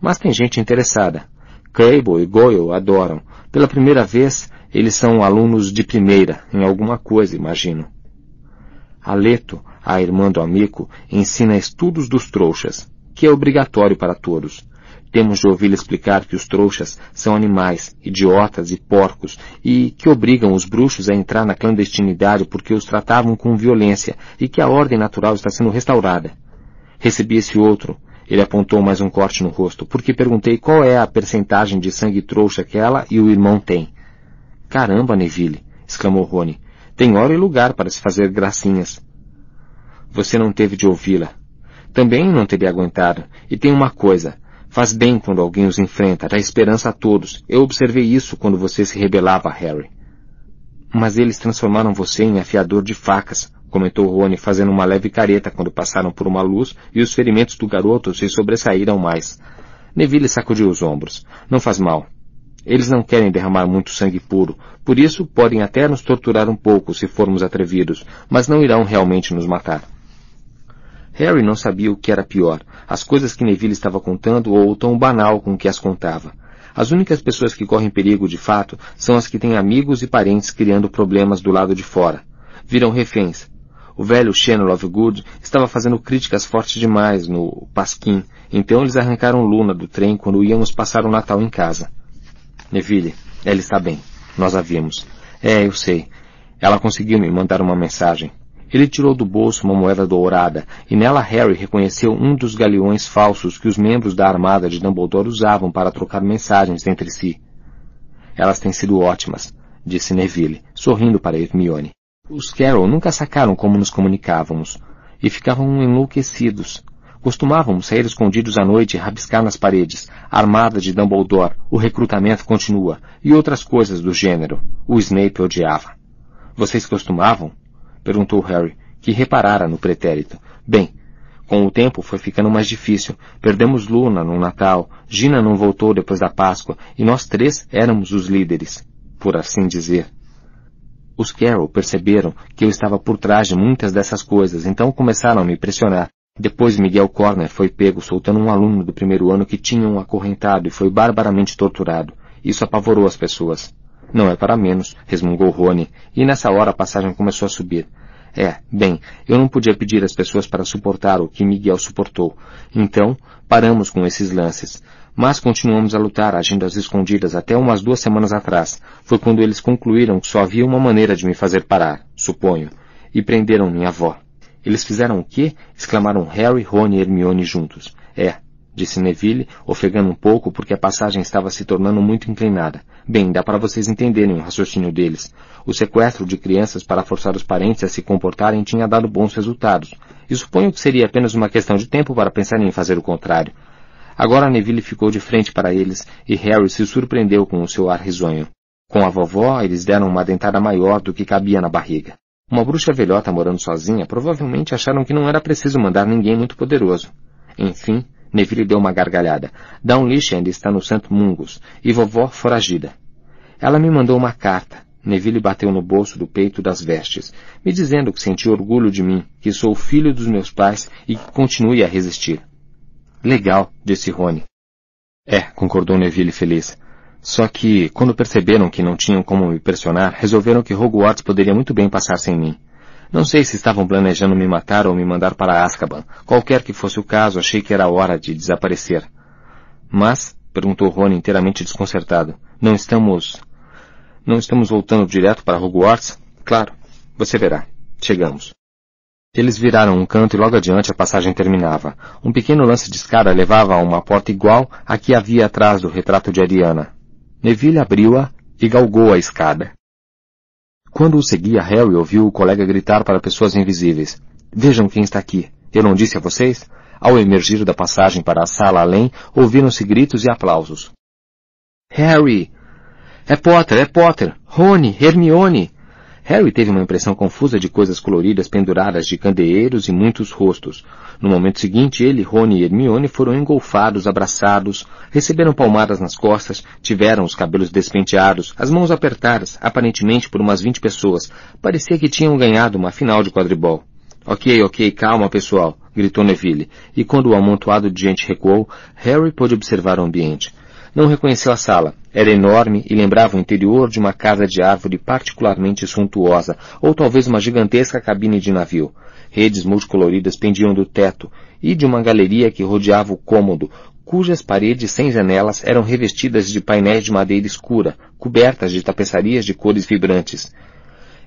Mas tem gente interessada. Crable e Goyle adoram. Pela primeira vez, eles são alunos de primeira, em alguma coisa, imagino. Aleto, a irmã do amigo, ensina estudos dos trouxas, que é obrigatório para todos. Temos de ouvi-lo explicar que os trouxas são animais, idiotas e porcos, e que obrigam os bruxos a entrar na clandestinidade porque os tratavam com violência e que a ordem natural está sendo restaurada. Recebi esse outro. Ele apontou mais um corte no rosto, porque perguntei qual é a percentagem de sangue trouxa que ela e o irmão têm. Caramba, Neville! exclamou Rony. Tem hora e lugar para se fazer gracinhas. Você não teve de ouvi-la. Também não teria aguentado. E tem uma coisa. Faz bem quando alguém os enfrenta, dá esperança a todos. Eu observei isso quando você se rebelava, Harry. Mas eles transformaram você em afiador de facas, comentou Rony, fazendo uma leve careta quando passaram por uma luz e os ferimentos do garoto se sobressaíram mais. Neville sacudiu os ombros. Não faz mal. Eles não querem derramar muito sangue puro, por isso podem até nos torturar um pouco se formos atrevidos, mas não irão realmente nos matar. Harry não sabia o que era pior, as coisas que Neville estava contando ou o tom banal com que as contava. As únicas pessoas que correm perigo de fato são as que têm amigos e parentes criando problemas do lado de fora. Viram reféns. O velho Shannon Lovegood estava fazendo críticas fortes demais no Pasquim, então eles arrancaram Luna do trem quando íamos passar o Natal em casa. Neville, ela está bem. Nós a vimos. É, eu sei. Ela conseguiu me mandar uma mensagem. Ele tirou do bolso uma moeda dourada, e nela Harry reconheceu um dos galeões falsos que os membros da armada de Dumbledore usavam para trocar mensagens entre si. Elas têm sido ótimas, disse Neville, sorrindo para Hermione. Os Carroll nunca sacaram como nos comunicávamos, e ficavam enlouquecidos. Costumávamos sair escondidos à noite e rabiscar nas paredes, armada de Dumbledore, o recrutamento continua, e outras coisas do gênero. O Snape odiava. Vocês costumavam? Perguntou Harry, que reparara no pretérito. Bem, com o tempo foi ficando mais difícil. Perdemos Luna no Natal, Gina não voltou depois da Páscoa, e nós três éramos os líderes, por assim dizer. Os Carroll perceberam que eu estava por trás de muitas dessas coisas, então começaram a me pressionar. Depois Miguel Corner foi pego soltando um aluno do primeiro ano que tinham acorrentado e foi barbaramente torturado. Isso apavorou as pessoas. Não é para menos, resmungou Rony, e nessa hora a passagem começou a subir. É, bem, eu não podia pedir às pessoas para suportar o que Miguel suportou. Então, paramos com esses lances. Mas continuamos a lutar, agindo às escondidas até umas duas semanas atrás. Foi quando eles concluíram que só havia uma maneira de me fazer parar, suponho. E prenderam minha avó. Eles fizeram o quê? exclamaram Harry, Rony e Hermione juntos. É, disse Neville, ofegando um pouco porque a passagem estava se tornando muito inclinada. Bem, dá para vocês entenderem o raciocínio deles. O sequestro de crianças para forçar os parentes a se comportarem tinha dado bons resultados, e suponho que seria apenas uma questão de tempo para pensarem em fazer o contrário. Agora Neville ficou de frente para eles, e Harry se surpreendeu com o seu ar risonho. Com a vovó, eles deram uma dentada maior do que cabia na barriga. Uma bruxa velhota morando sozinha provavelmente acharam que não era preciso mandar ninguém muito poderoso. Enfim, Neville deu uma gargalhada. Downlish ainda está no Santo Mungus, e vovó foragida. Ela me mandou uma carta. Neville bateu no bolso do peito das vestes, me dizendo que sentia orgulho de mim, que sou filho dos meus pais e que continue a resistir. Legal, disse Rony. É, concordou Neville feliz. Só que, quando perceberam que não tinham como me pressionar, resolveram que Hogwarts poderia muito bem passar sem mim. Não sei se estavam planejando me matar ou me mandar para Azkaban. Qualquer que fosse o caso, achei que era hora de desaparecer. Mas, perguntou Rony inteiramente desconcertado, não estamos... Não estamos voltando direto para Hogwarts? Claro. Você verá. Chegamos. Eles viraram um canto e logo adiante a passagem terminava. Um pequeno lance de escada levava a uma porta igual à que havia atrás do retrato de Ariana. Neville abriu-a e galgou a escada. Quando o seguia, Harry ouviu o colega gritar para pessoas invisíveis. Vejam quem está aqui. Eu não disse a vocês? Ao emergir da passagem para a sala além, ouviram-se gritos e aplausos. Harry! É Potter, é Potter! Rony, Hermione! Harry teve uma impressão confusa de coisas coloridas penduradas de candeeiros e muitos rostos. No momento seguinte, ele, Rony e Hermione foram engolfados, abraçados, receberam palmadas nas costas, tiveram os cabelos despenteados, as mãos apertadas, aparentemente por umas vinte pessoas. Parecia que tinham ganhado uma final de quadribol. Ok, ok, calma, pessoal, gritou Neville, e quando o amontoado de gente recuou, Harry pôde observar o ambiente. Não reconheceu a sala. Era enorme e lembrava o interior de uma casa de árvore particularmente suntuosa, ou talvez uma gigantesca cabine de navio. Redes multicoloridas pendiam do teto e de uma galeria que rodeava o cômodo, cujas paredes sem janelas eram revestidas de painéis de madeira escura, cobertas de tapeçarias de cores vibrantes.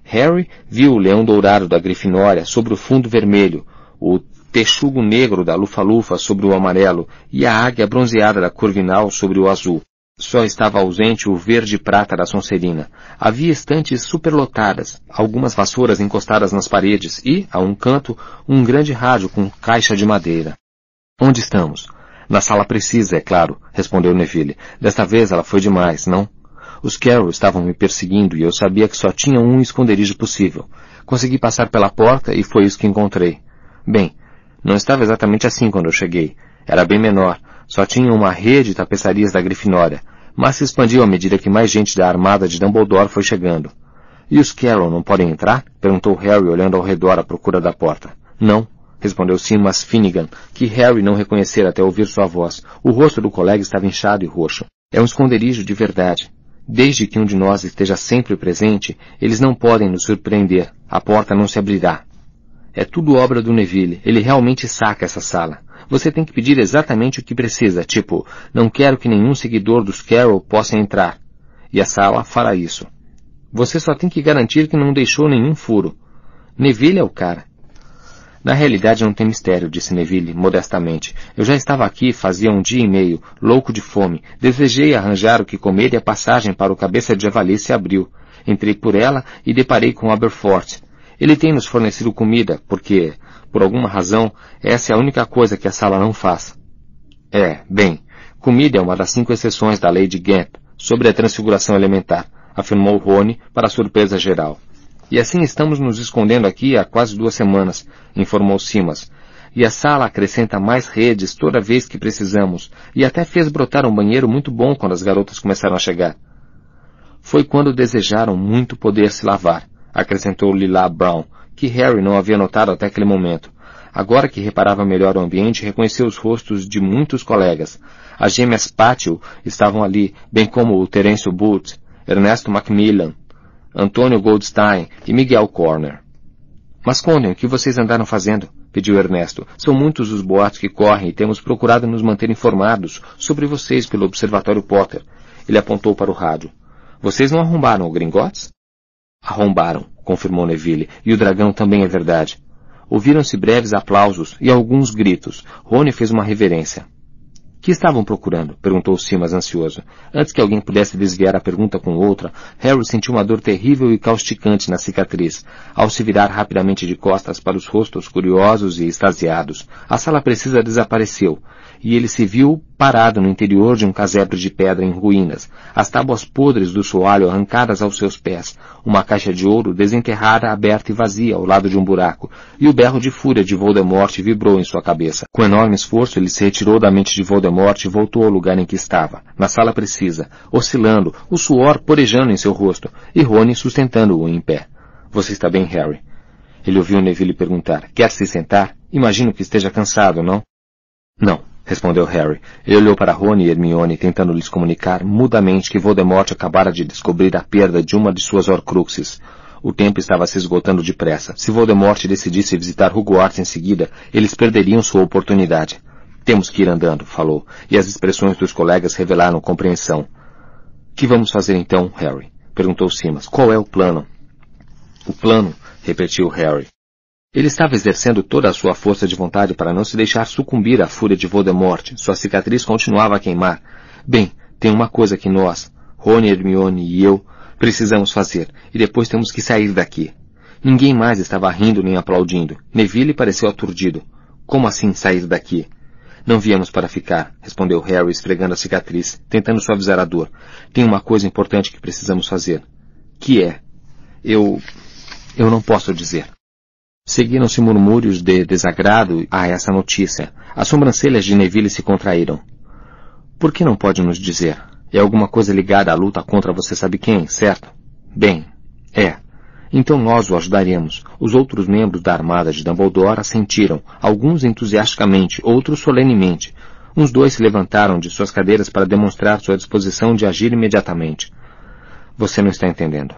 Harry viu o leão dourado da Grifinória sobre o fundo vermelho, o texugo negro da lufa-lufa sobre o amarelo e a águia bronzeada da Corvinal sobre o azul. Só estava ausente o verde-prata da Sonserina. Havia estantes superlotadas, algumas vassouras encostadas nas paredes e, a um canto, um grande rádio com caixa de madeira. Onde estamos? Na sala precisa, é claro, respondeu Neville. Desta vez ela foi demais, não? Os Carroll estavam me perseguindo e eu sabia que só tinha um esconderijo possível. Consegui passar pela porta e foi isso que encontrei. Bem, não estava exatamente assim quando eu cheguei. Era bem menor. Só tinha uma rede de tapeçarias da Grifinória, mas se expandiu à medida que mais gente da armada de Dumbledore foi chegando. E os Carroll não podem entrar? Perguntou Harry olhando ao redor à procura da porta. Não, respondeu Simas Finnegan, que Harry não reconhecera até ouvir sua voz. O rosto do colega estava inchado e roxo. É um esconderijo de verdade. Desde que um de nós esteja sempre presente, eles não podem nos surpreender. A porta não se abrirá. É tudo obra do Neville. Ele realmente saca essa sala. Você tem que pedir exatamente o que precisa, tipo, não quero que nenhum seguidor dos Carroll possa entrar. E a sala fará isso. Você só tem que garantir que não deixou nenhum furo. Neville é o cara. Na realidade não tem mistério, disse Neville, modestamente. Eu já estava aqui fazia um dia e meio, louco de fome. Desejei arranjar o que comer e a passagem para o cabeça de javali se abriu. Entrei por ela e deparei com Aberforth. Ele tem nos fornecido comida, porque, por alguma razão, essa é a única coisa que a sala não faz. É, bem, comida é uma das cinco exceções da lei de Gamp sobre a transfiguração elementar, afirmou Rony para surpresa geral. E assim estamos nos escondendo aqui há quase duas semanas, informou Simas. E a sala acrescenta mais redes toda vez que precisamos, e até fez brotar um banheiro muito bom quando as garotas começaram a chegar. Foi quando desejaram muito poder se lavar, acrescentou Lila Brown, que Harry não havia notado até aquele momento. Agora que reparava melhor o ambiente, reconheceu os rostos de muitos colegas. As gêmeas Pátio estavam ali, bem como o Terence Booth, Ernesto Macmillan, Antônio Goldstein e Miguel Corner. Mas contem o que vocês andaram fazendo, pediu Ernesto. São muitos os boatos que correm e temos procurado nos manter informados sobre vocês pelo Observatório Potter. Ele apontou para o rádio. Vocês não arrombaram o Gringotes? Arrombaram, confirmou Neville, e o dragão também é verdade. Ouviram-se breves aplausos e alguns gritos. Rony fez uma reverência. Que estavam procurando? perguntou Simas ansioso. Antes que alguém pudesse desviar a pergunta com outra, Harry sentiu uma dor terrível e causticante na cicatriz, ao se virar rapidamente de costas para os rostos curiosos e extasiados. A sala precisa desapareceu, e ele se viu parado no interior de um casebre de pedra em ruínas, as tábuas podres do soalho arrancadas aos seus pés, uma caixa de ouro desenterrada, aberta e vazia ao lado de um buraco, e o berro de fúria de Voldemort vibrou em sua cabeça. Com enorme esforço, ele se retirou da mente de Voldemort e voltou ao lugar em que estava, na sala precisa, oscilando, o suor porejando em seu rosto, e Rony sustentando-o em pé. Você está bem, Harry? Ele ouviu Neville perguntar. Quer se sentar? Imagino que esteja cansado, não? Não, respondeu Harry. Ele olhou para Rony e Hermione, tentando lhes comunicar mudamente que Voldemort acabara de descobrir a perda de uma de suas Horcruxes. O tempo estava se esgotando depressa. Se Voldemort decidisse visitar Hogwarts em seguida, eles perderiam sua oportunidade. Temos que ir andando, falou, e as expressões dos colegas revelaram compreensão. Que vamos fazer então, Harry? perguntou Simas. Qual é o plano? O plano, repetiu Harry, ele estava exercendo toda a sua força de vontade para não se deixar sucumbir à fúria de Voldemort. Sua cicatriz continuava a queimar. Bem, tem uma coisa que nós, Rony, Hermione e eu, precisamos fazer, e depois temos que sair daqui. Ninguém mais estava rindo nem aplaudindo. Neville pareceu aturdido. Como assim sair daqui? Não viemos para ficar, respondeu Harry esfregando a cicatriz, tentando suavizar a dor. Tem uma coisa importante que precisamos fazer. Que é? Eu... eu não posso dizer. Seguiram-se murmúrios de desagrado a essa notícia. As sobrancelhas de Neville se contraíram. Por que não pode nos dizer? É alguma coisa ligada à luta contra você sabe quem, certo? Bem, é. Então nós o ajudaremos. Os outros membros da armada de Dumbledore assentiram, alguns entusiasticamente, outros solenemente. Uns dois se levantaram de suas cadeiras para demonstrar sua disposição de agir imediatamente. Você não está entendendo.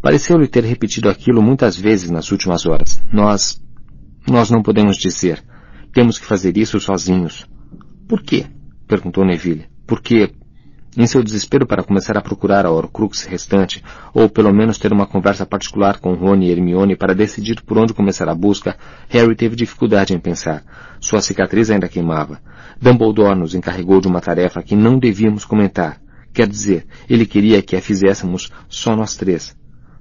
Pareceu-lhe ter repetido aquilo muitas vezes nas últimas horas. Nós. Nós não podemos dizer. Temos que fazer isso sozinhos. Por quê? perguntou Neville. Porque, em seu desespero para começar a procurar a Horcrux restante, ou pelo menos ter uma conversa particular com Rony e Hermione para decidir por onde começar a busca, Harry teve dificuldade em pensar. Sua cicatriz ainda queimava. Dumbledore nos encarregou de uma tarefa que não devíamos comentar. Quer dizer, ele queria que a fizéssemos só nós três.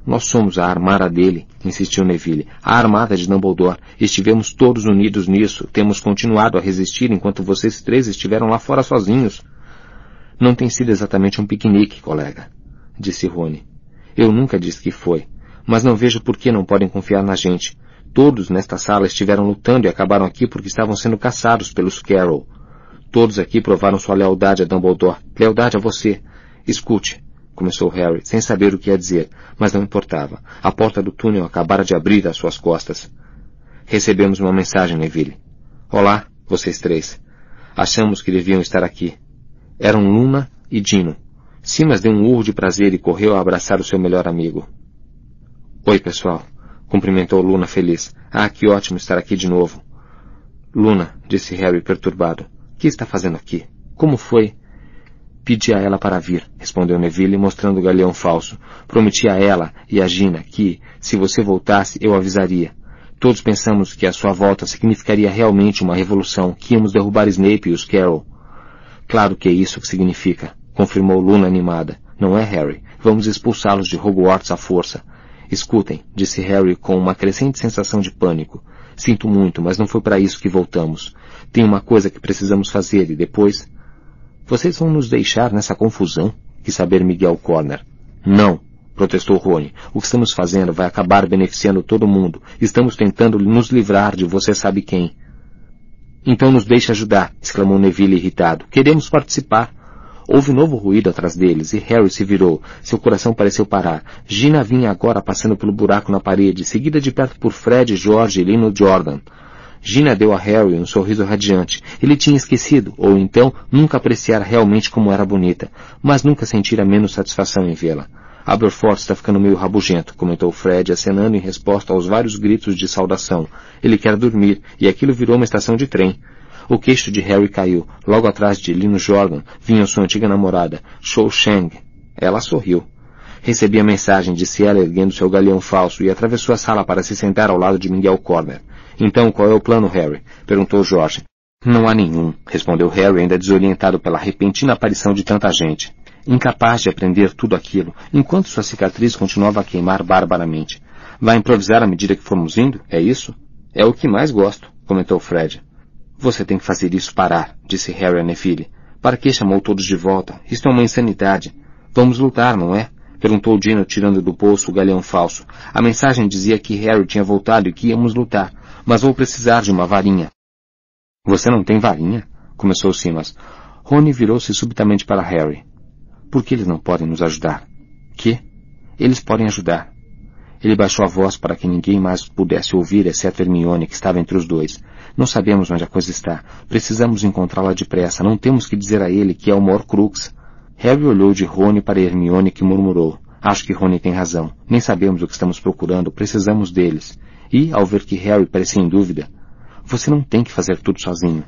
Nós somos a armada dele, insistiu Neville. A armada de Dumbledore. Estivemos todos unidos nisso. Temos continuado a resistir enquanto vocês três estiveram lá fora sozinhos. Não tem sido exatamente um piquenique, colega, disse Rony. Eu nunca disse que foi. Mas não vejo por que não podem confiar na gente. Todos nesta sala estiveram lutando e acabaram aqui porque estavam sendo caçados pelos Carroll. Todos aqui provaram sua lealdade a Dumbledore. Lealdade a você. Escute, começou Harry, sem saber o que ia dizer, mas não importava. A porta do túnel acabara de abrir às suas costas. Recebemos uma mensagem, Neville. Olá, vocês três. Achamos que deviam estar aqui. Eram Luna e Dino. Simas deu um urro de prazer e correu a abraçar o seu melhor amigo. Oi, pessoal. Cumprimentou Luna feliz. Ah, que ótimo estar aqui de novo. Luna, disse Harry perturbado. O que está fazendo aqui? Como foi? Pedi a ela para vir, respondeu Neville, mostrando o galeão falso. Prometi a ela e a Gina que, se você voltasse, eu avisaria. Todos pensamos que a sua volta significaria realmente uma revolução, que íamos derrubar Snape e os Carroll. Claro que é isso que significa, confirmou Luna animada. Não é, Harry? Vamos expulsá-los de Hogwarts à força. Escutem, disse Harry com uma crescente sensação de pânico. Sinto muito, mas não foi para isso que voltamos. Tem uma coisa que precisamos fazer e depois vocês vão nos deixar nessa confusão? Quis saber Miguel Corner. Não, protestou Rony. O que estamos fazendo vai acabar beneficiando todo mundo. Estamos tentando nos livrar de você sabe quem. Então nos deixe ajudar, exclamou Neville irritado. Queremos participar. Houve novo ruído atrás deles e Harry se virou. Seu coração pareceu parar. Gina vinha agora passando pelo buraco na parede, seguida de perto por Fred, George e Lino Jordan. Gina deu a Harry um sorriso radiante. Ele tinha esquecido, ou então nunca apreciara realmente como era bonita, mas nunca sentira menos satisfação em vê-la. Aberforth está ficando meio rabugento, comentou Fred, acenando em resposta aos vários gritos de saudação. Ele quer dormir, e aquilo virou uma estação de trem. O queixo de Harry caiu. Logo atrás de Lino Jordan vinha sua antiga namorada, Shou Sheng. Ela sorriu. Recebi a mensagem, disse ela erguendo seu galeão falso e atravessou a sala para se sentar ao lado de Miguel Corner. Então, qual é o plano, Harry? perguntou Jorge. Não há nenhum, respondeu Harry, ainda desorientado pela repentina aparição de tanta gente. Incapaz de aprender tudo aquilo, enquanto sua cicatriz continuava a queimar barbaramente. Vai improvisar à medida que formos indo? É isso? É o que mais gosto, comentou Fred. Você tem que fazer isso parar, disse Harry a Nefile. Para que chamou todos de volta? Isto é uma insanidade. Vamos lutar, não é? Perguntou Dino tirando do bolso o galeão falso. A mensagem dizia que Harry tinha voltado e que íamos lutar, mas vou precisar de uma varinha. Você não tem varinha? Começou Simas. Rony virou-se subitamente para Harry. Por que eles não podem nos ajudar? Que? Eles podem ajudar. Ele baixou a voz para que ninguém mais pudesse ouvir, exceto Hermione, que estava entre os dois. Não sabemos onde a coisa está. Precisamos encontrá-la depressa. Não temos que dizer a ele que é o maior crux. Harry olhou de Rony para Hermione que murmurou. Acho que Rony tem razão. Nem sabemos o que estamos procurando. Precisamos deles. E, ao ver que Harry parecia em dúvida, você não tem que fazer tudo sozinho.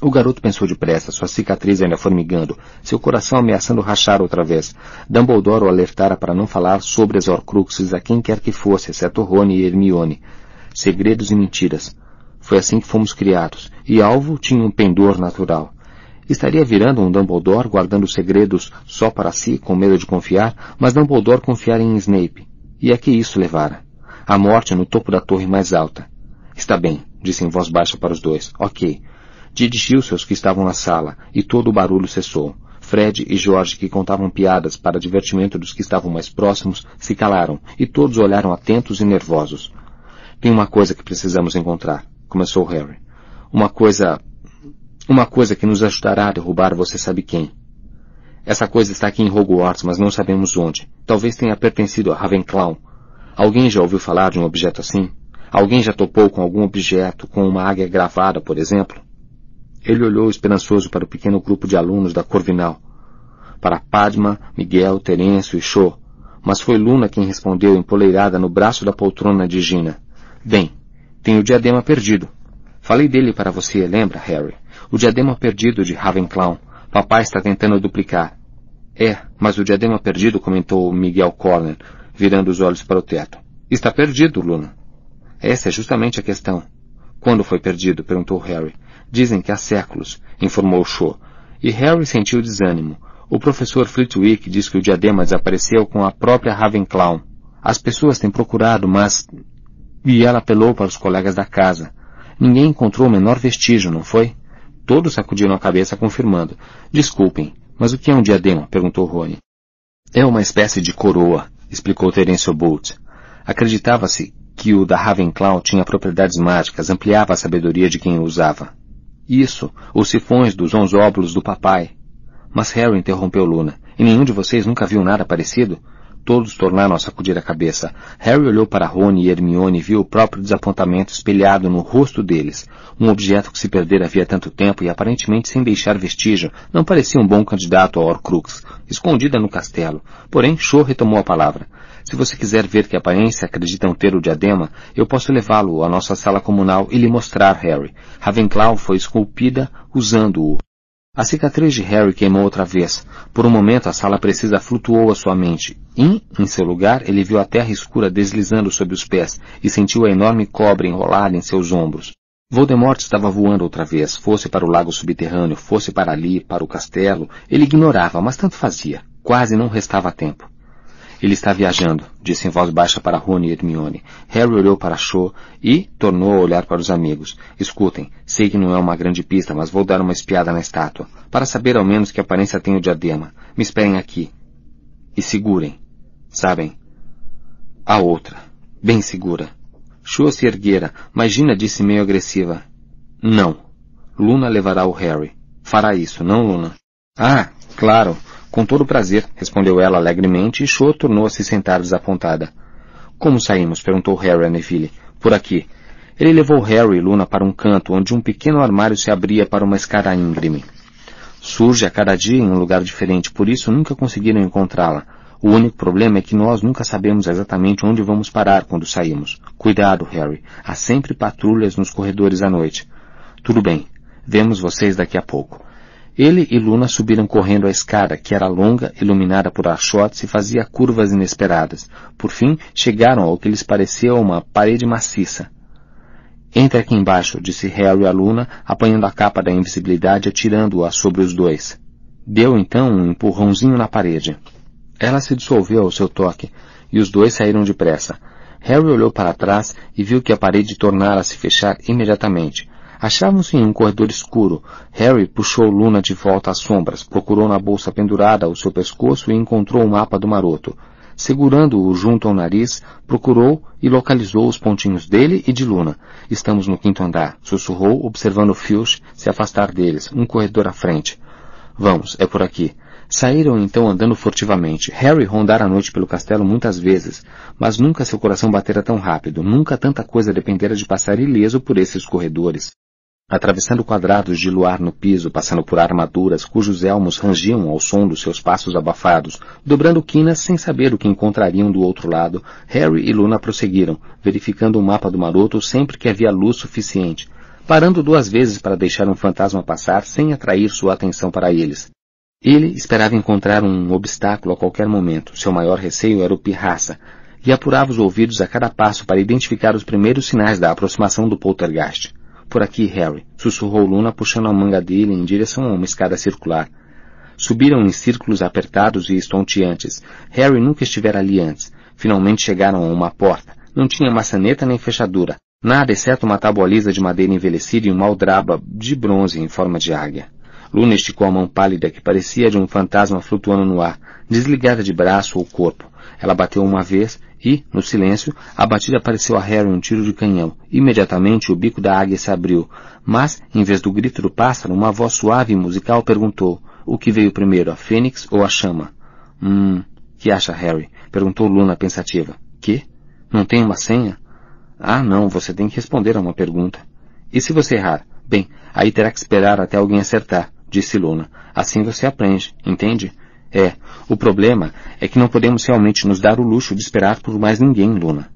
O garoto pensou depressa, sua cicatriz ainda formigando, seu coração ameaçando rachar outra vez. Dumbledore o alertara para não falar sobre as Horcruxes a quem quer que fosse, exceto Rony e Hermione. Segredos e mentiras. Foi assim que fomos criados, e Alvo tinha um pendor natural. Estaria virando um Dumbledore guardando segredos só para si, com medo de confiar, mas Dumbledore confiar em Snape. E a que isso levara? A morte no topo da torre mais alta. Está bem, disse em voz baixa para os dois. Ok. Dirigiu-se aos que estavam na sala, e todo o barulho cessou. Fred e George, que contavam piadas para divertimento dos que estavam mais próximos, se calaram, e todos olharam atentos e nervosos. Tem uma coisa que precisamos encontrar começou Harry. Uma coisa. Uma coisa que nos ajudará a derrubar você sabe quem. Essa coisa está aqui em Hogwarts, mas não sabemos onde. Talvez tenha pertencido a Ravenclaw. Alguém já ouviu falar de um objeto assim? Alguém já topou com algum objeto, com uma águia gravada, por exemplo? Ele olhou esperançoso para o pequeno grupo de alunos da Corvinal. Para Padma, Miguel, Terêncio e Cho. Mas foi Luna quem respondeu empoleirada no braço da poltrona de Gina. Bem, tem o diadema perdido. Falei dele para você, lembra, Harry? O diadema perdido de Ravenclaw. Papai está tentando duplicar. É, mas o diadema perdido, comentou Miguel Corner, virando os olhos para o teto. Está perdido, Luna. Essa é justamente a questão. Quando foi perdido? perguntou Harry. Dizem que há séculos, informou Cho. E Harry sentiu desânimo. O professor Flitwick diz que o diadema desapareceu com a própria Ravenclaw. As pessoas têm procurado, mas e ela apelou para os colegas da casa. Ninguém encontrou o menor vestígio, não foi? Todos sacudiram a cabeça confirmando. Desculpem, mas o que é um diadema? perguntou Rony. É uma espécie de coroa, explicou Terence Bolt. Acreditava-se que o da Ravenclaw tinha propriedades mágicas, ampliava a sabedoria de quem o usava. Isso, os sifões dos onze óvulos do papai. Mas Harry interrompeu Luna. E nenhum de vocês nunca viu nada parecido? Todos tornaram a sacudir a cabeça. Harry olhou para Rony e Hermione e viu o próprio desapontamento espelhado no rosto deles. Um objeto que se perdera havia tanto tempo e aparentemente sem deixar vestígio, não parecia um bom candidato a Horcrux, escondida no castelo. Porém, Cho retomou a palavra. Se você quiser ver que aparência acreditam ter o diadema, eu posso levá-lo à nossa sala comunal e lhe mostrar, Harry. Ravenclaw foi esculpida usando-o. A cicatriz de Harry queimou outra vez. Por um momento a sala precisa flutuou à sua mente. E, em seu lugar, ele viu a terra escura deslizando sob os pés e sentiu a enorme cobra enrolada em seus ombros. Voldemort estava voando outra vez, fosse para o lago subterrâneo, fosse para ali, para o castelo. Ele ignorava, mas tanto fazia. Quase não restava tempo. Ele está viajando, disse em voz baixa para Rony e Hermione. Harry olhou para Cho e tornou a olhar para os amigos. Escutem, sei que não é uma grande pista, mas vou dar uma espiada na estátua, para saber ao menos que aparência tem o diadema. Me esperem aqui. E segurem. sabem? A outra, bem segura. Shua se erguera, mas Gina disse meio agressiva. Não. Luna levará o Harry. Fará isso, não, Luna? Ah, claro. Com todo prazer, respondeu ela alegremente e Shua tornou a se sentar desapontada. Como saímos? perguntou Harry a Neville. Por aqui. Ele levou Harry e Luna para um canto onde um pequeno armário se abria para uma escada íngreme. Surge a cada dia em um lugar diferente, por isso nunca conseguiram encontrá-la. O único problema é que nós nunca sabemos exatamente onde vamos parar quando saímos. Cuidado, Harry. Há sempre patrulhas nos corredores à noite. Tudo bem. Vemos vocês daqui a pouco. Ele e Luna subiram correndo a escada, que era longa, iluminada por archotes e fazia curvas inesperadas. Por fim, chegaram ao que lhes parecia uma parede maciça. Entre aqui embaixo, disse Harry a Luna, apanhando a capa da invisibilidade e atirando-a sobre os dois. Deu então um empurrãozinho na parede. Ela se dissolveu ao seu toque, e os dois saíram depressa. Harry olhou para trás e viu que a parede tornara a se fechar imediatamente. Achavam-se em um corredor escuro. Harry puxou Luna de volta às sombras, procurou na bolsa pendurada ao seu pescoço e encontrou o mapa do maroto. Segurando-o junto ao nariz, procurou e localizou os pontinhos dele e de Luna. Estamos no quinto andar, sussurrou, observando Filch se afastar deles, um corredor à frente. Vamos, é por aqui. Saíram então andando furtivamente. Harry rondara a noite pelo castelo muitas vezes, mas nunca seu coração batera tão rápido, nunca tanta coisa dependera de passar ileso por esses corredores. Atravessando quadrados de luar no piso, passando por armaduras cujos elmos rangiam ao som dos seus passos abafados, dobrando quinas sem saber o que encontrariam do outro lado, Harry e Luna prosseguiram, verificando o mapa do maroto sempre que havia luz suficiente, parando duas vezes para deixar um fantasma passar sem atrair sua atenção para eles. Ele esperava encontrar um obstáculo a qualquer momento. Seu maior receio era o pirraça, e apurava os ouvidos a cada passo para identificar os primeiros sinais da aproximação do poltergeist. Por aqui, Harry, sussurrou Luna puxando a manga dele em direção a uma escada circular. Subiram em círculos apertados e estonteantes. Harry nunca estivera ali antes. Finalmente chegaram a uma porta. Não tinha maçaneta nem fechadura. Nada exceto uma tábua de madeira envelhecida e uma aldraba de bronze em forma de águia. Luna esticou a mão pálida que parecia de um fantasma flutuando no ar, desligada de braço ou corpo. Ela bateu uma vez e, no silêncio, a batida pareceu a Harry um tiro de canhão. Imediatamente o bico da águia se abriu, mas, em vez do grito do pássaro, uma voz suave e musical perguntou o que veio primeiro, a fênix ou a chama. Hum, que acha Harry? perguntou Luna pensativa. Que? Não tem uma senha? Ah, não, você tem que responder a uma pergunta. E se você errar? Bem, aí terá que esperar até alguém acertar disse Luna. Assim você aprende, entende? É, o problema é que não podemos realmente nos dar o luxo de esperar por mais ninguém, Luna.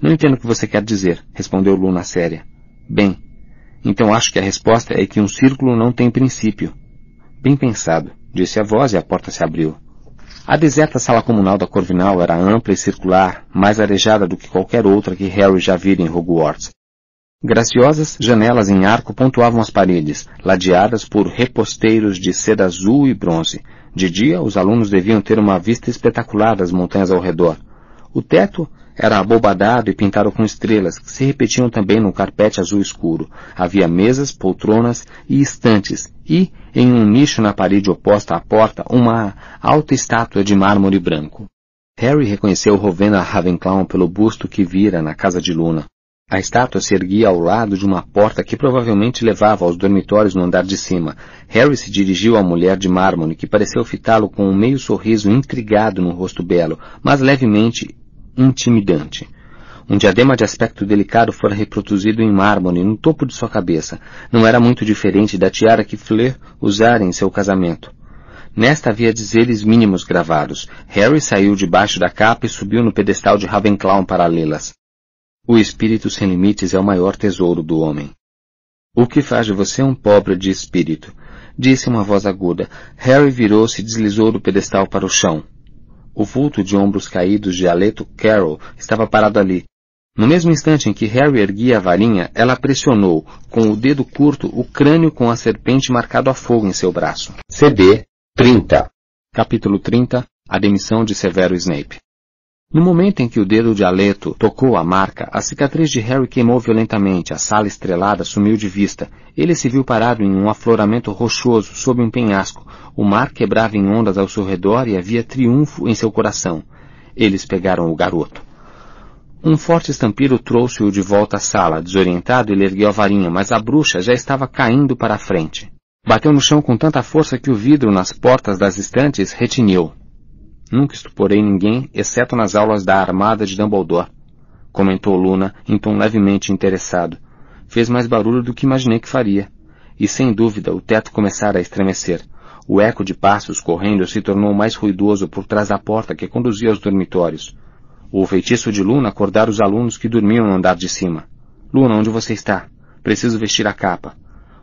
Não entendo o que você quer dizer, respondeu Luna séria. Bem, então acho que a resposta é que um círculo não tem princípio. Bem pensado, disse a voz e a porta se abriu. A deserta sala comunal da Corvinal era ampla e circular, mais arejada do que qualquer outra que Harry já vira em Hogwarts. Graciosas janelas em arco pontuavam as paredes, ladeadas por reposteiros de seda azul e bronze. De dia, os alunos deviam ter uma vista espetacular das montanhas ao redor. O teto era abobadado e pintado com estrelas, que se repetiam também no carpete azul escuro. Havia mesas, poltronas e estantes, e, em um nicho na parede oposta à porta, uma alta estátua de mármore branco. Harry reconheceu Rowena Ravenclaw pelo busto que vira na casa de Luna. A estátua se erguia ao lado de uma porta que provavelmente levava aos dormitórios no andar de cima. Harry se dirigiu à mulher de mármore, que pareceu fitá-lo com um meio sorriso intrigado no rosto belo, mas levemente intimidante. Um diadema de aspecto delicado fora reproduzido em mármore no topo de sua cabeça. Não era muito diferente da tiara que Fleur usara em seu casamento. Nesta havia dizeres mínimos gravados. Harry saiu debaixo da capa e subiu no pedestal de Ravenclaw para lê-las. O espírito sem limites é o maior tesouro do homem. O que faz de você um pobre de espírito? Disse uma voz aguda. Harry virou-se e deslizou do pedestal para o chão. O vulto de ombros caídos de Aleto Carroll estava parado ali. No mesmo instante em que Harry erguia a varinha, ela pressionou, com o dedo curto, o crânio com a serpente marcado a fogo em seu braço. CD 30 Capítulo 30 A demissão de Severo Snape no momento em que o dedo de Aleto tocou a marca, a cicatriz de Harry queimou violentamente, a sala estrelada sumiu de vista. Ele se viu parado em um afloramento rochoso, sob um penhasco. O mar quebrava em ondas ao seu redor e havia triunfo em seu coração. Eles pegaram o garoto. Um forte estampido trouxe-o de volta à sala. Desorientado, ele ergueu a varinha, mas a bruxa já estava caindo para a frente. Bateu no chão com tanta força que o vidro nas portas das estantes retiniu. Nunca estuporei ninguém, exceto nas aulas da armada de Dumbledore, comentou Luna em tom levemente interessado. Fez mais barulho do que imaginei que faria. E sem dúvida o teto começara a estremecer. O eco de passos correndo se tornou mais ruidoso por trás da porta que conduzia aos dormitórios. O feitiço de Luna acordara os alunos que dormiam no andar de cima. Luna, onde você está? Preciso vestir a capa.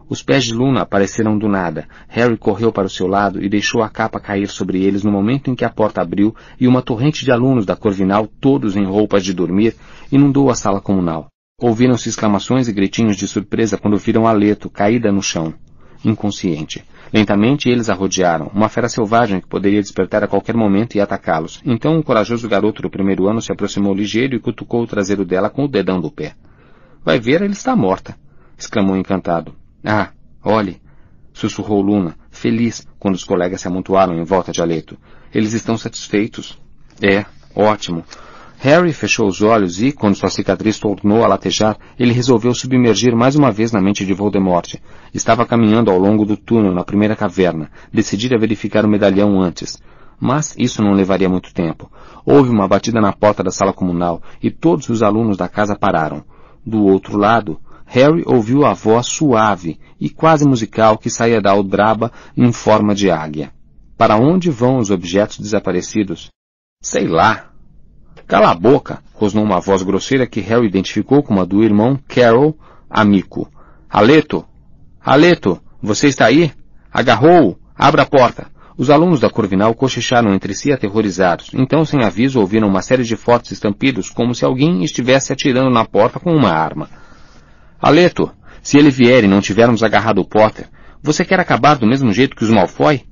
Os pés de Luna apareceram do nada. Harry correu para o seu lado e deixou a capa cair sobre eles no momento em que a porta abriu e uma torrente de alunos da Corvinal, todos em roupas de dormir, inundou a sala comunal. Ouviram-se exclamações e gritinhos de surpresa quando viram Aleto caída no chão, inconsciente. Lentamente eles a rodearam, uma fera selvagem que poderia despertar a qualquer momento e atacá-los. Então o corajoso garoto do primeiro ano se aproximou ligeiro e cutucou o traseiro dela com o dedão do pé. Vai ver, ele está morta, exclamou encantado. Ah, olhe, sussurrou Luna, feliz, quando os colegas se amontoaram em volta de Aleto. Eles estão satisfeitos. É, ótimo. Harry fechou os olhos e, quando sua cicatriz tornou a latejar, ele resolveu submergir mais uma vez na mente de Voldemort. Estava caminhando ao longo do túnel na primeira caverna. Decidira verificar o medalhão antes. Mas isso não levaria muito tempo. Houve uma batida na porta da sala comunal e todos os alunos da casa pararam. Do outro lado, Harry ouviu a voz suave e quase musical que saía da aldraba em forma de águia. Para onde vão os objetos desaparecidos? Sei lá, Cala a boca! rosnou uma voz grosseira que Harry identificou como a do irmão Carol Amico. Aleto! Aleto! Você está aí? Agarrou-o! Abra a porta! Os alunos da Corvinal cochicharam entre si aterrorizados. Então, sem aviso, ouviram uma série de fortes estampidos, como se alguém estivesse atirando na porta com uma arma. Aleto! Se ele vier e não tivermos agarrado o Potter, você quer acabar do mesmo jeito que os Malfoy?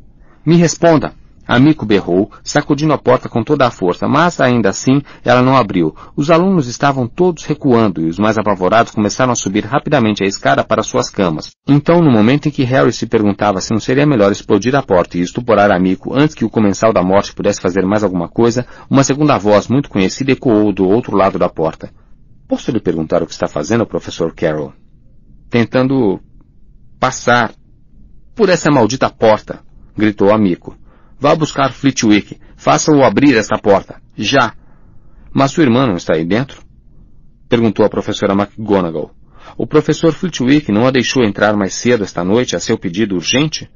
Me responda! Amico berrou, sacudindo a porta com toda a força, mas ainda assim ela não abriu. Os alunos estavam todos recuando e os mais apavorados começaram a subir rapidamente a escada para suas camas. Então, no momento em que Harry se perguntava se não seria melhor explodir a porta e estuporar Amico antes que o comensal da morte pudesse fazer mais alguma coisa, uma segunda voz muito conhecida ecoou do outro lado da porta. Posso lhe perguntar o que está fazendo, professor Carroll? Tentando passar por essa maldita porta, gritou Amico. Vá buscar Flitwick. Faça-o abrir esta porta. Já. Mas sua irmã não está aí dentro? Perguntou a professora McGonagall. O professor Flitwick não a deixou entrar mais cedo esta noite a seu pedido urgente?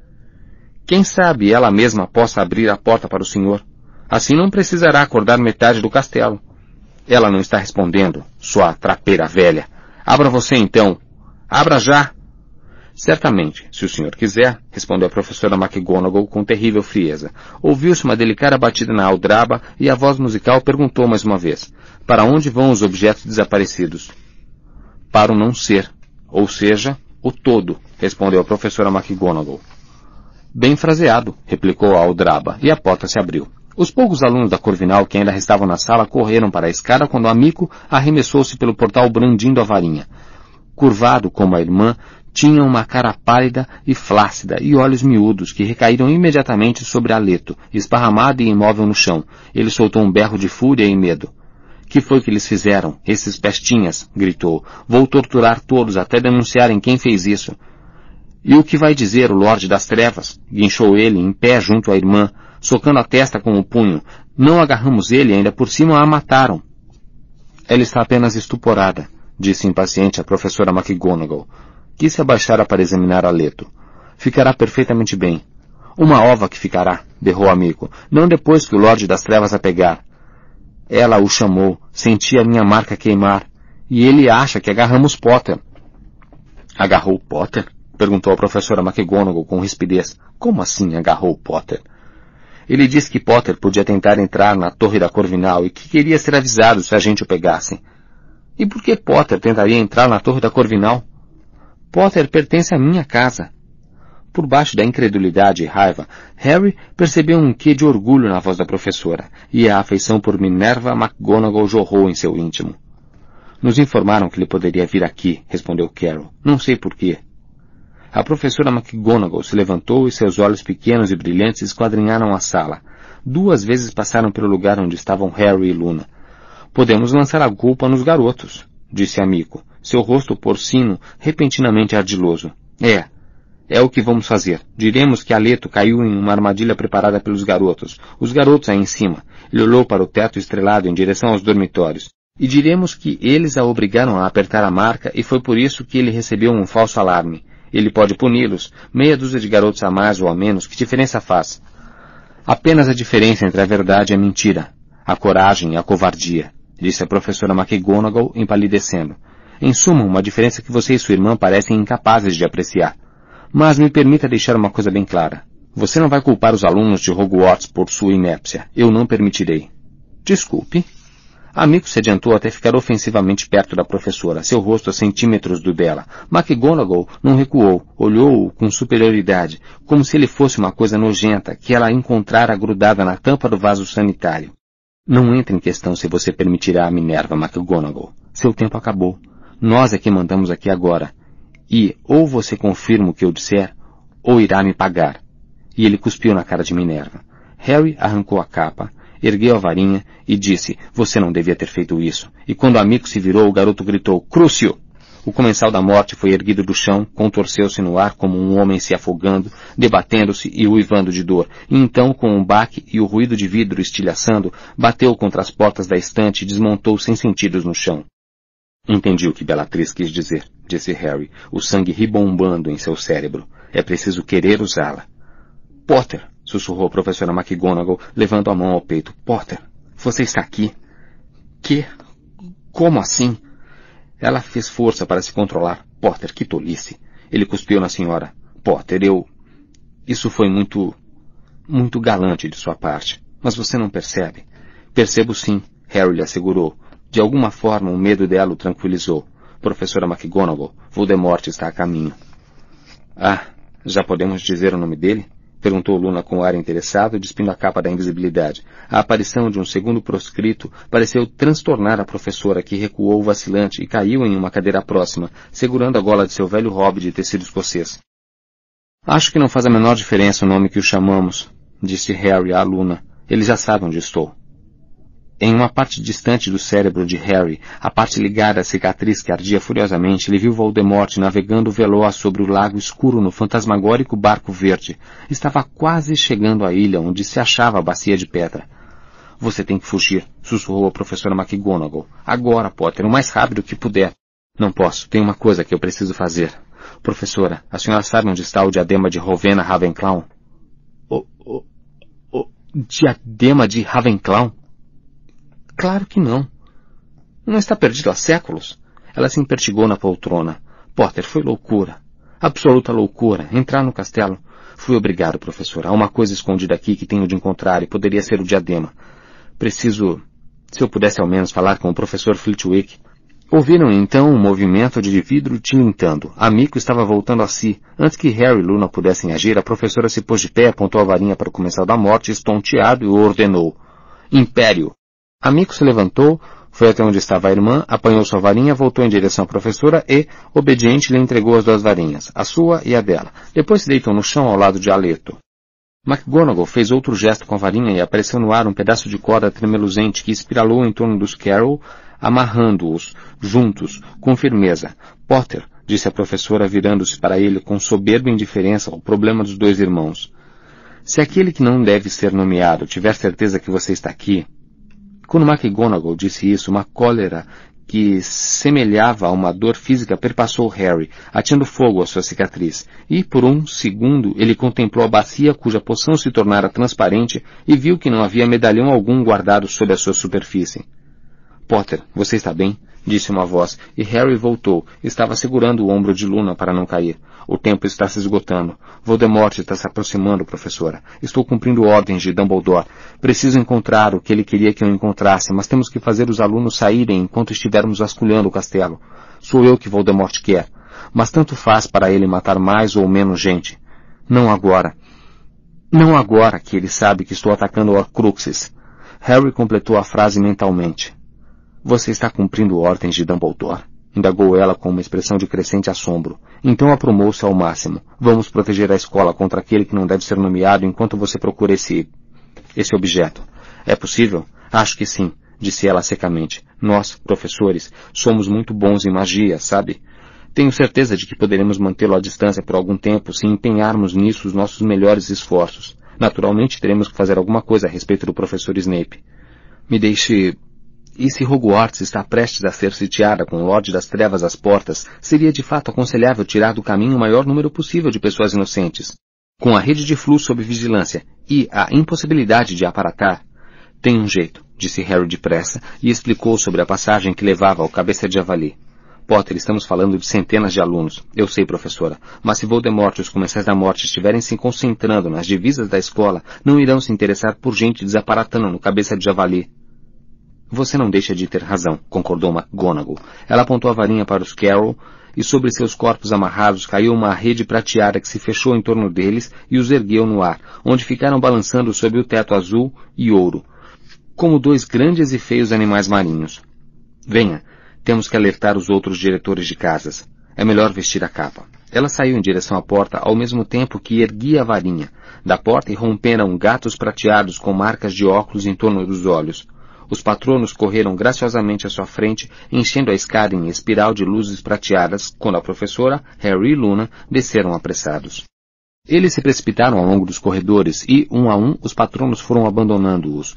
Quem sabe ela mesma possa abrir a porta para o senhor. Assim não precisará acordar metade do castelo. Ela não está respondendo, sua trapeira velha. Abra você então. Abra já. Certamente, se o senhor quiser, respondeu a professora McGonagall com terrível frieza. Ouviu-se uma delicada batida na aldraba e a voz musical perguntou mais uma vez, para onde vão os objetos desaparecidos? Para o não ser, ou seja, o todo, respondeu a professora McGonagall. Bem fraseado, replicou a aldraba, e a porta se abriu. Os poucos alunos da Corvinal que ainda estavam na sala correram para a escada quando o amigo arremessou-se pelo portal brandindo a varinha. Curvado como a irmã, tinha uma cara pálida e flácida e olhos miúdos que recaíram imediatamente sobre Aleto, esparramado e imóvel no chão. Ele soltou um berro de fúria e medo. Que foi que eles fizeram, esses pestinhas? gritou. Vou torturar todos até denunciarem quem fez isso. E o que vai dizer o Lorde das Trevas? guinchou ele, em pé junto à irmã, socando a testa com o punho. Não agarramos ele ainda por cima a mataram. Ela está apenas estuporada, disse impaciente a professora McGonagall. Quis se abaixara para examinar Aleto. Ficará perfeitamente bem. Uma ova que ficará, berrou o amigo, não depois que o Lorde das Trevas a pegar. Ela o chamou, senti a minha marca queimar, e ele acha que agarramos Potter. Agarrou Potter? perguntou a professora McGonagall com rispidez. Como assim agarrou Potter? Ele disse que Potter podia tentar entrar na torre da Corvinal e que queria ser avisado se a gente o pegasse. E por que Potter tentaria entrar na torre da Corvinal? Potter pertence à minha casa. Por baixo da incredulidade e raiva, Harry percebeu um quê de orgulho na voz da professora, e a afeição por Minerva McGonagall jorrou em seu íntimo. Nos informaram que ele poderia vir aqui, respondeu Carol. Não sei porquê. A professora McGonagall se levantou e seus olhos pequenos e brilhantes esquadrinharam a sala. Duas vezes passaram pelo lugar onde estavam Harry e Luna. Podemos lançar a culpa nos garotos, disse Amico, seu rosto porcino repentinamente ardiloso. É, é o que vamos fazer. Diremos que Aleto caiu em uma armadilha preparada pelos garotos. Os garotos aí em cima. Ele olhou para o teto estrelado em direção aos dormitórios. E diremos que eles a obrigaram a apertar a marca e foi por isso que ele recebeu um falso alarme. Ele pode puni-los. Meia dúzia de garotos a mais ou a menos, que diferença faz? Apenas a diferença entre a verdade e a mentira. A coragem e a covardia, disse a professora McGonagall empalidecendo. Em suma, uma diferença que você e sua irmã parecem incapazes de apreciar. Mas me permita deixar uma coisa bem clara. Você não vai culpar os alunos de Hogwarts por sua inépcia. Eu não permitirei. Desculpe, Amigo se adiantou até ficar ofensivamente perto da professora, seu rosto a centímetros do dela. McGonagall não recuou, olhou-o com superioridade, como se ele fosse uma coisa nojenta que ela encontrara grudada na tampa do vaso sanitário. Não entra em questão se você permitirá a Minerva, McGonagall. Seu tempo acabou. Nós é que mandamos aqui agora. E ou você confirma o que eu disser, ou irá me pagar. E ele cuspiu na cara de Minerva. Harry arrancou a capa, ergueu a varinha e disse, você não devia ter feito isso. E quando o amigo se virou, o garoto gritou, Crucio! O comensal da morte foi erguido do chão, contorceu-se no ar como um homem se afogando, debatendo-se e uivando de dor. E então, com um baque e o ruído de vidro estilhaçando, bateu contra as portas da estante e desmontou sem sentidos no chão. Entendi o que Bellatrix quis dizer, disse Harry, o sangue ribombando em seu cérebro. É preciso querer usá-la. Potter, sussurrou a professora McGonagall, levando a mão ao peito. Potter, você está aqui? Que? Como assim? Ela fez força para se controlar. Potter, que tolice. Ele cuspiu na senhora. Potter, eu... Isso foi muito... muito galante de sua parte. Mas você não percebe? Percebo sim, Harry lhe assegurou. De alguma forma, o medo dela o tranquilizou. Professora McGonagall, Voldemort está a caminho. Ah, já podemos dizer o nome dele? Perguntou Luna com ar interessado, despindo a capa da invisibilidade. A aparição de um segundo proscrito pareceu transtornar a professora, que recuou vacilante e caiu em uma cadeira próxima, segurando a gola de seu velho hobby de tecido escocês. Acho que não faz a menor diferença o nome que o chamamos, disse Harry à Luna. Ele já sabe onde estou. Em uma parte distante do cérebro de Harry, a parte ligada à cicatriz que ardia furiosamente, ele viu Voldemort navegando veloz sobre o lago escuro no fantasmagórico barco verde. Estava quase chegando à ilha onde se achava a bacia de pedra. Você tem que fugir, sussurrou a professora McGonagall. Agora, Potter, o mais rápido que puder. Não posso, tem uma coisa que eu preciso fazer. Professora, a senhora sabe onde está o diadema de Rowena Ravenclaw? O, o, o diadema de Ravenclaw? Claro que não. Não está perdido há séculos. Ela se impertigou na poltrona. Potter, foi loucura. Absoluta loucura. Entrar no castelo. Fui obrigado, professor. Há uma coisa escondida aqui que tenho de encontrar e poderia ser o diadema. Preciso... Se eu pudesse ao menos falar com o professor Flitwick. Ouviram então um movimento de vidro tilintando. A Mico estava voltando a si. Antes que Harry e Luna pudessem agir, a professora se pôs de pé, apontou a varinha para o comensal da morte, estonteado, e ordenou. Império! Amico se levantou, foi até onde estava a irmã, apanhou sua varinha, voltou em direção à professora e, obediente, lhe entregou as duas varinhas, a sua e a dela. Depois se deitou no chão ao lado de Aleto. McGonagall fez outro gesto com a varinha e apareceu no ar um pedaço de corda tremeluzente que espiralou em torno dos Carol, amarrando-os, juntos, com firmeza. Potter, disse a professora virando-se para ele com soberba indiferença ao problema dos dois irmãos. Se aquele que não deve ser nomeado tiver certeza que você está aqui, quando McGonagall disse isso, uma cólera que semelhava a uma dor física perpassou Harry, ateando fogo à sua cicatriz, e por um segundo ele contemplou a bacia cuja poção se tornara transparente e viu que não havia medalhão algum guardado sob a sua superfície. Potter, você está bem? disse uma voz, e Harry voltou. Estava segurando o ombro de Luna para não cair. O tempo está se esgotando. Voldemort está se aproximando, professora. Estou cumprindo ordens de Dumbledore. Preciso encontrar o que ele queria que eu encontrasse, mas temos que fazer os alunos saírem enquanto estivermos vasculhando o castelo. Sou eu que Voldemort quer. Mas tanto faz para ele matar mais ou menos gente. Não agora. Não agora que ele sabe que estou atacando Horcruxes. Harry completou a frase mentalmente. Você está cumprindo ordens de Dumbledore? Indagou ela com uma expressão de crescente assombro. Então aprumou-se ao máximo. Vamos proteger a escola contra aquele que não deve ser nomeado enquanto você procura esse... esse objeto. É possível? Acho que sim, disse ela secamente. Nós, professores, somos muito bons em magia, sabe? Tenho certeza de que poderemos mantê-lo à distância por algum tempo se empenharmos nisso os nossos melhores esforços. Naturalmente teremos que fazer alguma coisa a respeito do professor Snape. Me deixe... E se Hogwarts está prestes a ser sitiada com o Lorde das Trevas às portas, seria de fato aconselhável tirar do caminho o maior número possível de pessoas inocentes. Com a rede de fluxo sob vigilância e a impossibilidade de aparatar, tem um jeito, disse Harry depressa e explicou sobre a passagem que levava ao cabeça de javali. Potter, estamos falando de centenas de alunos. Eu sei, professora. Mas se Voldemort e os comensais da morte estiverem se concentrando nas divisas da escola, não irão se interessar por gente desaparatando no cabeça de javali. Você não deixa de ter razão, concordou McGonagall. Ela apontou a varinha para os Carroll e sobre seus corpos amarrados caiu uma rede prateada que se fechou em torno deles e os ergueu no ar, onde ficaram balançando sob o teto azul e ouro, como dois grandes e feios animais marinhos. Venha, temos que alertar os outros diretores de casas. É melhor vestir a capa. Ela saiu em direção à porta ao mesmo tempo que erguia a varinha. Da porta irromperam gatos prateados com marcas de óculos em torno dos olhos. Os patronos correram graciosamente à sua frente, enchendo a escada em espiral de luzes prateadas, quando a professora, Harry e Luna desceram apressados. Eles se precipitaram ao longo dos corredores e, um a um, os patronos foram abandonando-os.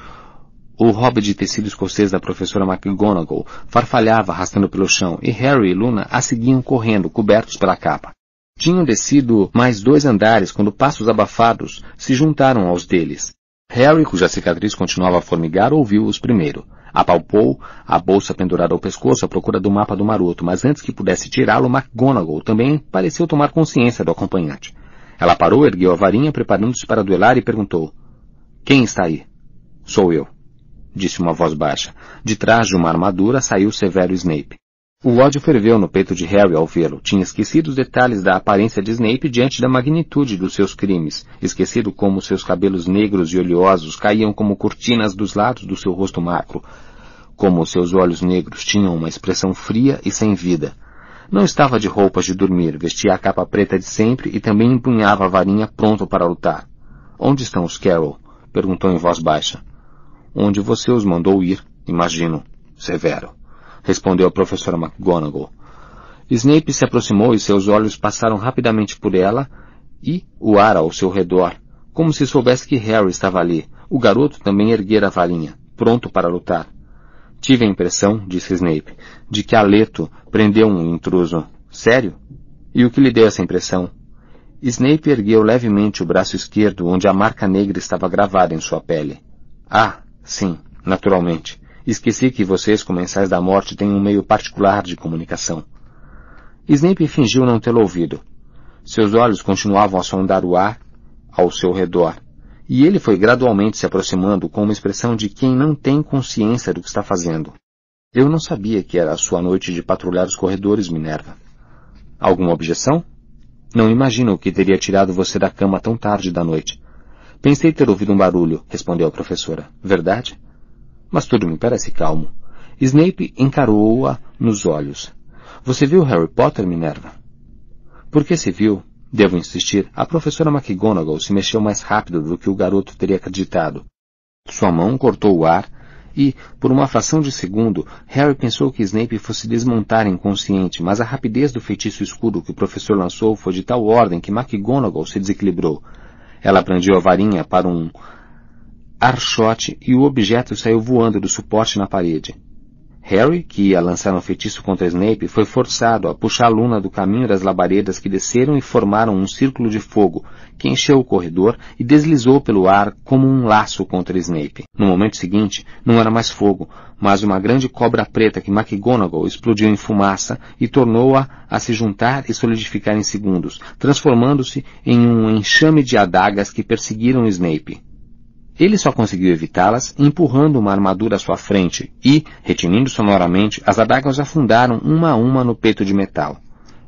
O hobby de tecido escocês da professora McGonagall farfalhava arrastando pelo chão e Harry e Luna a seguiam correndo, cobertos pela capa. Tinham descido mais dois andares quando passos abafados se juntaram aos deles. Harry, cuja cicatriz continuava a formigar, ouviu-os primeiro. Apalpou a bolsa pendurada ao pescoço à procura do mapa do maroto, mas antes que pudesse tirá-lo, McGonagall também pareceu tomar consciência do acompanhante. Ela parou, ergueu a varinha, preparando-se para duelar e perguntou. Quem está aí? Sou eu disse uma voz baixa. De trás de uma armadura saiu Severo Snape. O ódio ferveu no peito de Harry ao vê-lo. Tinha esquecido os detalhes da aparência de Snape diante da magnitude dos seus crimes, esquecido como seus cabelos negros e oleosos caíam como cortinas dos lados do seu rosto macro, como seus olhos negros tinham uma expressão fria e sem vida. Não estava de roupas de dormir, vestia a capa preta de sempre e também empunhava a varinha pronto para lutar. Onde estão os Carol? perguntou em voz baixa. Onde você os mandou ir, imagino. Severo. Respondeu a professora McGonagall. Snape se aproximou e seus olhos passaram rapidamente por ela e o ar ao seu redor, como se soubesse que Harry estava ali. O garoto também erguera a varinha, pronto para lutar. Tive a impressão, disse Snape, de que Aleto prendeu um intruso. Sério? E o que lhe deu essa impressão? Snape ergueu levemente o braço esquerdo onde a marca negra estava gravada em sua pele. Ah, Sim, naturalmente. Esqueci que vocês, comensais da morte, têm um meio particular de comunicação. Snape fingiu não tê-lo ouvido. Seus olhos continuavam a sondar o ar ao seu redor, e ele foi gradualmente se aproximando com uma expressão de quem não tem consciência do que está fazendo. Eu não sabia que era a sua noite de patrulhar os corredores, Minerva. Alguma objeção? Não imagino o que teria tirado você da cama tão tarde da noite. Pensei ter ouvido um barulho, respondeu a professora. Verdade? Mas tudo me parece calmo. Snape encarou-a nos olhos. Você viu Harry Potter, Minerva? Por que se viu? Devo insistir. A professora McGonagall se mexeu mais rápido do que o garoto teria acreditado. Sua mão cortou o ar e, por uma fração de segundo, Harry pensou que Snape fosse desmontar inconsciente, mas a rapidez do feitiço escuro que o professor lançou foi de tal ordem que McGonagall se desequilibrou. Ela prendiu a varinha para um archote e o objeto saiu voando do suporte na parede. Harry, que ia lançar um feitiço contra Snape, foi forçado a puxar a Luna do caminho das labaredas que desceram e formaram um círculo de fogo, que encheu o corredor e deslizou pelo ar como um laço contra Snape. No momento seguinte, não era mais fogo, mas uma grande cobra preta que McGonagall explodiu em fumaça e tornou-a a se juntar e solidificar em segundos, transformando-se em um enxame de adagas que perseguiram Snape. Ele só conseguiu evitá-las empurrando uma armadura à sua frente e, retinindo sonoramente, as adagas afundaram uma a uma no peito de metal.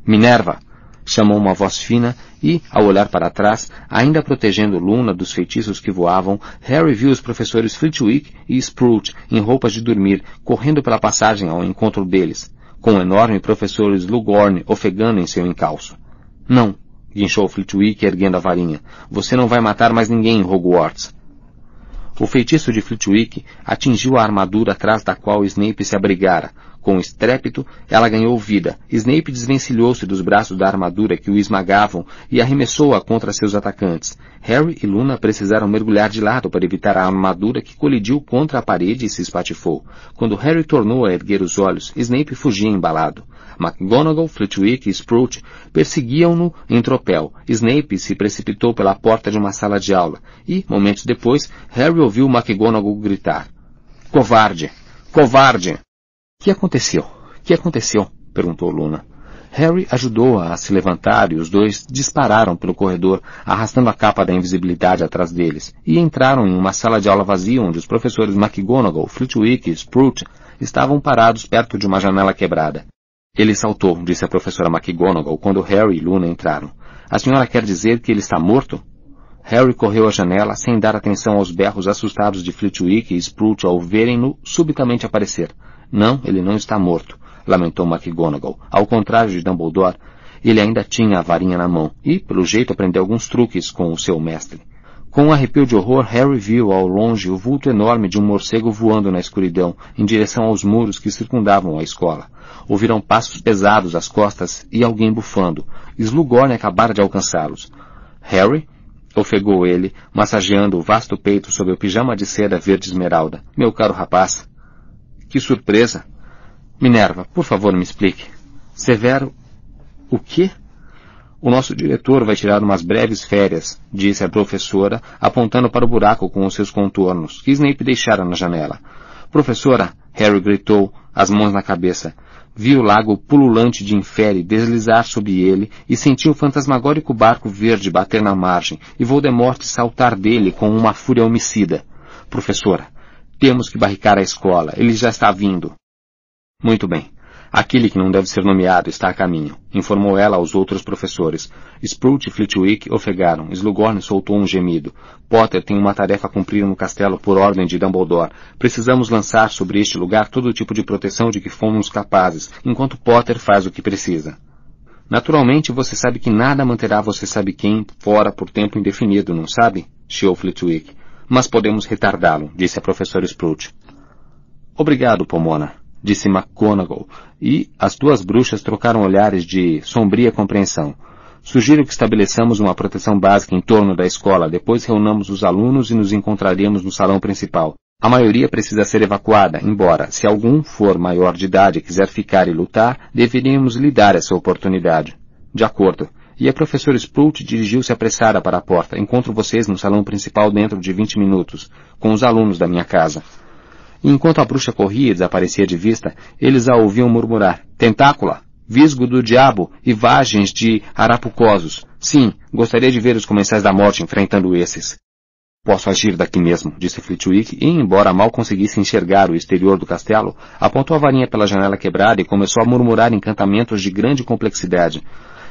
Minerva! chamou uma voz fina e, ao olhar para trás, ainda protegendo Luna dos feitiços que voavam, Harry viu os professores Flitwick e Sprout em roupas de dormir, correndo pela passagem ao encontro deles, com o enorme professor Slughorn ofegando em seu encalço. Não, guinchou Flitwick erguendo a varinha. Você não vai matar mais ninguém em Hogwarts. O feitiço de Flitwick atingiu a armadura atrás da qual Snape se abrigara. Com estrépito, ela ganhou vida. Snape desvencilhou-se dos braços da armadura que o esmagavam e arremessou-a contra seus atacantes. Harry e Luna precisaram mergulhar de lado para evitar a armadura que colidiu contra a parede e se espatifou. Quando Harry tornou a erguer os olhos, Snape fugia embalado. McGonagall, Flitwick e Sprout perseguiam-no em tropel. Snape se precipitou pela porta de uma sala de aula e, momentos depois, Harry ouviu McGonagall gritar. Covarde! Covarde! Que aconteceu? Que aconteceu? perguntou Luna. Harry ajudou-a a se levantar e os dois dispararam pelo corredor, arrastando a capa da invisibilidade atrás deles, e entraram em uma sala de aula vazia onde os professores McGonagall, Flitwick e Sprout estavam parados perto de uma janela quebrada. Ele saltou, disse a professora McGonagall quando Harry e Luna entraram. A senhora quer dizer que ele está morto? Harry correu à janela sem dar atenção aos berros assustados de Flitwick e Sprout ao verem-no subitamente aparecer. Não, ele não está morto, lamentou McGonagall. Ao contrário de Dumbledore, ele ainda tinha a varinha na mão e, pelo jeito, aprendeu alguns truques com o seu mestre. Com um arrepio de horror, Harry viu ao longe o vulto enorme de um morcego voando na escuridão, em direção aos muros que circundavam a escola. Ouviram passos pesados às costas e alguém bufando. Slughorn acabara de alcançá-los. Harry? Ofegou ele, massageando o vasto peito sob o pijama de seda verde esmeralda. Meu caro rapaz. Que surpresa! Minerva, por favor, me explique. Severo. O quê? O nosso diretor vai tirar umas breves férias, disse a professora, apontando para o buraco com os seus contornos, que Snape deixara na janela. Professora, Harry gritou, as mãos na cabeça. Viu o lago pululante de infere deslizar sob ele e sentiu o fantasmagórico barco verde bater na margem e Voldemort saltar dele com uma fúria homicida. Professora, temos que barricar a escola. Ele já está vindo. Muito bem. Aquele que não deve ser nomeado está a caminho, informou ela aos outros professores. Sprout e Flitwick ofegaram. Slughorn soltou um gemido. Potter tem uma tarefa a cumprir no castelo por ordem de Dumbledore. Precisamos lançar sobre este lugar todo tipo de proteção de que fomos capazes, enquanto Potter faz o que precisa. Naturalmente, você sabe que nada manterá você sabe quem fora por tempo indefinido, não sabe? chiou Flitwick. Mas podemos retardá-lo, disse a professora Sprout. Obrigado, Pomona disse McGonagall, e as duas bruxas trocaram olhares de sombria compreensão. Sugiro que estabeleçamos uma proteção básica em torno da escola, depois reunamos os alunos e nos encontraremos no salão principal. A maioria precisa ser evacuada, embora, se algum for maior de idade e quiser ficar e lutar, deveríamos lhe dar essa oportunidade. De acordo. E a professora Sprout dirigiu-se apressada para a porta. Encontro vocês no salão principal dentro de vinte minutos, com os alunos da minha casa enquanto a bruxa corria e desaparecia de vista, eles a ouviam murmurar, tentácula, visgo do diabo e vagens de arapucosos. Sim, gostaria de ver os comensais da morte enfrentando esses. Posso agir daqui mesmo, disse Flitwick, e, embora mal conseguisse enxergar o exterior do castelo, apontou a varinha pela janela quebrada e começou a murmurar encantamentos de grande complexidade.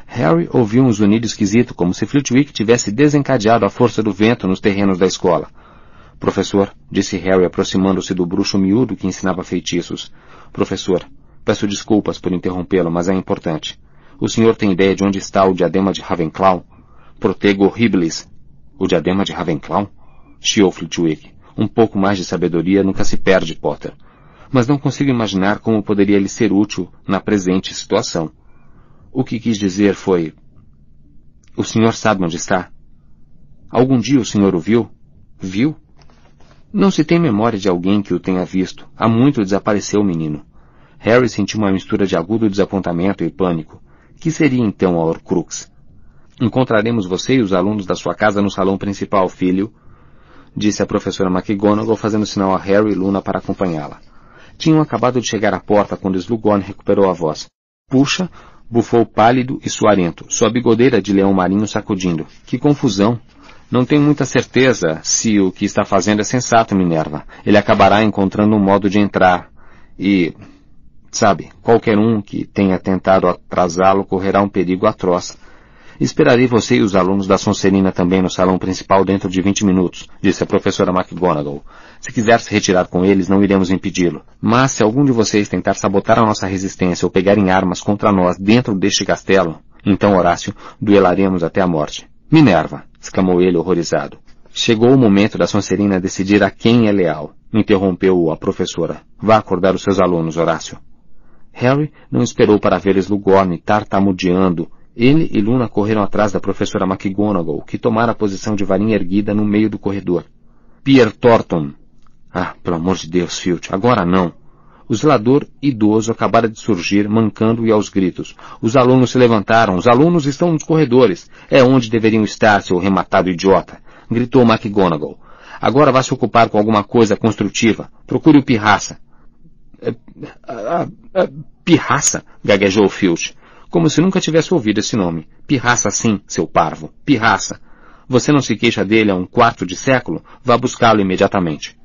Harry ouviu um zunido esquisito, como se Flitwick tivesse desencadeado a força do vento nos terrenos da escola. Professor, disse Harry aproximando-se do bruxo miúdo que ensinava feitiços. Professor, peço desculpas por interrompê-lo, mas é importante. O senhor tem ideia de onde está o diadema de Ravenclaw? Protego horribilis. O diadema de Ravenclaw? Chiou Flitwick. Um pouco mais de sabedoria nunca se perde, Potter. Mas não consigo imaginar como poderia lhe ser útil na presente situação. O que quis dizer foi... O senhor sabe onde está? Algum dia o senhor o viu? Viu? Não se tem memória de alguém que o tenha visto. Há muito desapareceu o menino. Harry sentiu uma mistura de agudo desapontamento e pânico. Que seria então a Horcrux? Encontraremos você e os alunos da sua casa no salão principal, filho, disse a professora McGonagall fazendo sinal a Harry e Luna para acompanhá-la. Tinham acabado de chegar à porta quando Slughorn recuperou a voz. Puxa, bufou pálido e suarento, sua bigodeira de leão marinho sacudindo. Que confusão! Não tenho muita certeza se o que está fazendo é sensato, Minerva. Ele acabará encontrando um modo de entrar. E, sabe, qualquer um que tenha tentado atrasá-lo correrá um perigo atroz. Esperarei você e os alunos da Sonserina também no salão principal dentro de 20 minutos, disse a professora McGonagall. Se quiser se retirar com eles, não iremos impedi-lo. Mas se algum de vocês tentar sabotar a nossa resistência ou pegarem armas contra nós dentro deste castelo, então, Horácio, duelaremos até a morte. Minerva! Exclamou ele horrorizado. Chegou o momento da Sonserina decidir a quem é leal, interrompeu a professora. Vá acordar os seus alunos, Horácio. Harry não esperou para ver Slughorn tartamudeando. Ele e Luna correram atrás da professora McGonagall, que tomara a posição de varinha erguida no meio do corredor. Pierre Thornton! Ah, pelo amor de Deus, Filch, agora não! O zelador idoso acabara de surgir, mancando e aos gritos. Os alunos se levantaram. Os alunos estão nos corredores. É onde deveriam estar, seu rematado idiota gritou McGonagall. Agora vá se ocupar com alguma coisa construtiva. Procure o Pirraça. É, pirraça? gaguejou Filch, como se nunca tivesse ouvido esse nome. Pirraça sim, seu parvo. Pirraça. Você não se queixa dele há um quarto de século? Vá buscá-lo imediatamente.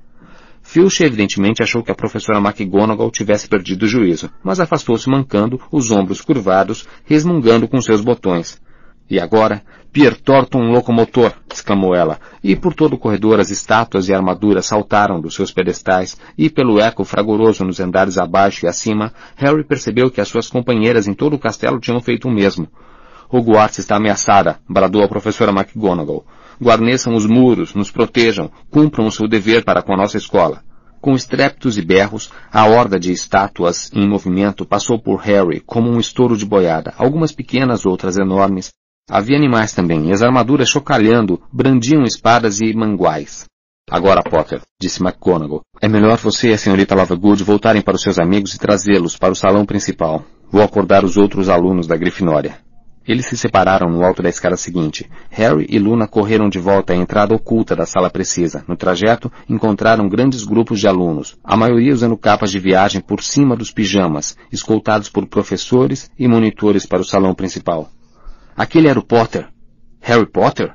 Filch evidentemente achou que a professora McGonagall tivesse perdido o juízo, mas afastou-se mancando, os ombros curvados, resmungando com seus botões. E agora, Pier torta um locomotor, exclamou ela, e por todo o corredor as estátuas e armaduras saltaram dos seus pedestais, e pelo eco fragoroso nos andares abaixo e acima, Harry percebeu que as suas companheiras em todo o castelo tinham feito o mesmo. Hogwarts está ameaçada, bradou a professora McGonagall. Guarneçam os muros, nos protejam, cumpram o seu dever para com a nossa escola. Com estrépitos e berros, a horda de estátuas em movimento passou por Harry como um estouro de boiada, algumas pequenas, outras enormes, Havia animais também, e as armaduras chocalhando brandiam espadas e manguais. Agora, Potter, disse McGonagall, é melhor você e a senhorita Lovegood voltarem para os seus amigos e trazê-los para o salão principal. Vou acordar os outros alunos da Grifinória. Eles se separaram no alto da escada seguinte. Harry e Luna correram de volta à entrada oculta da sala precisa. No trajeto, encontraram grandes grupos de alunos, a maioria usando capas de viagem por cima dos pijamas, escoltados por professores e monitores para o salão principal. Aquele era o Potter. Harry Potter?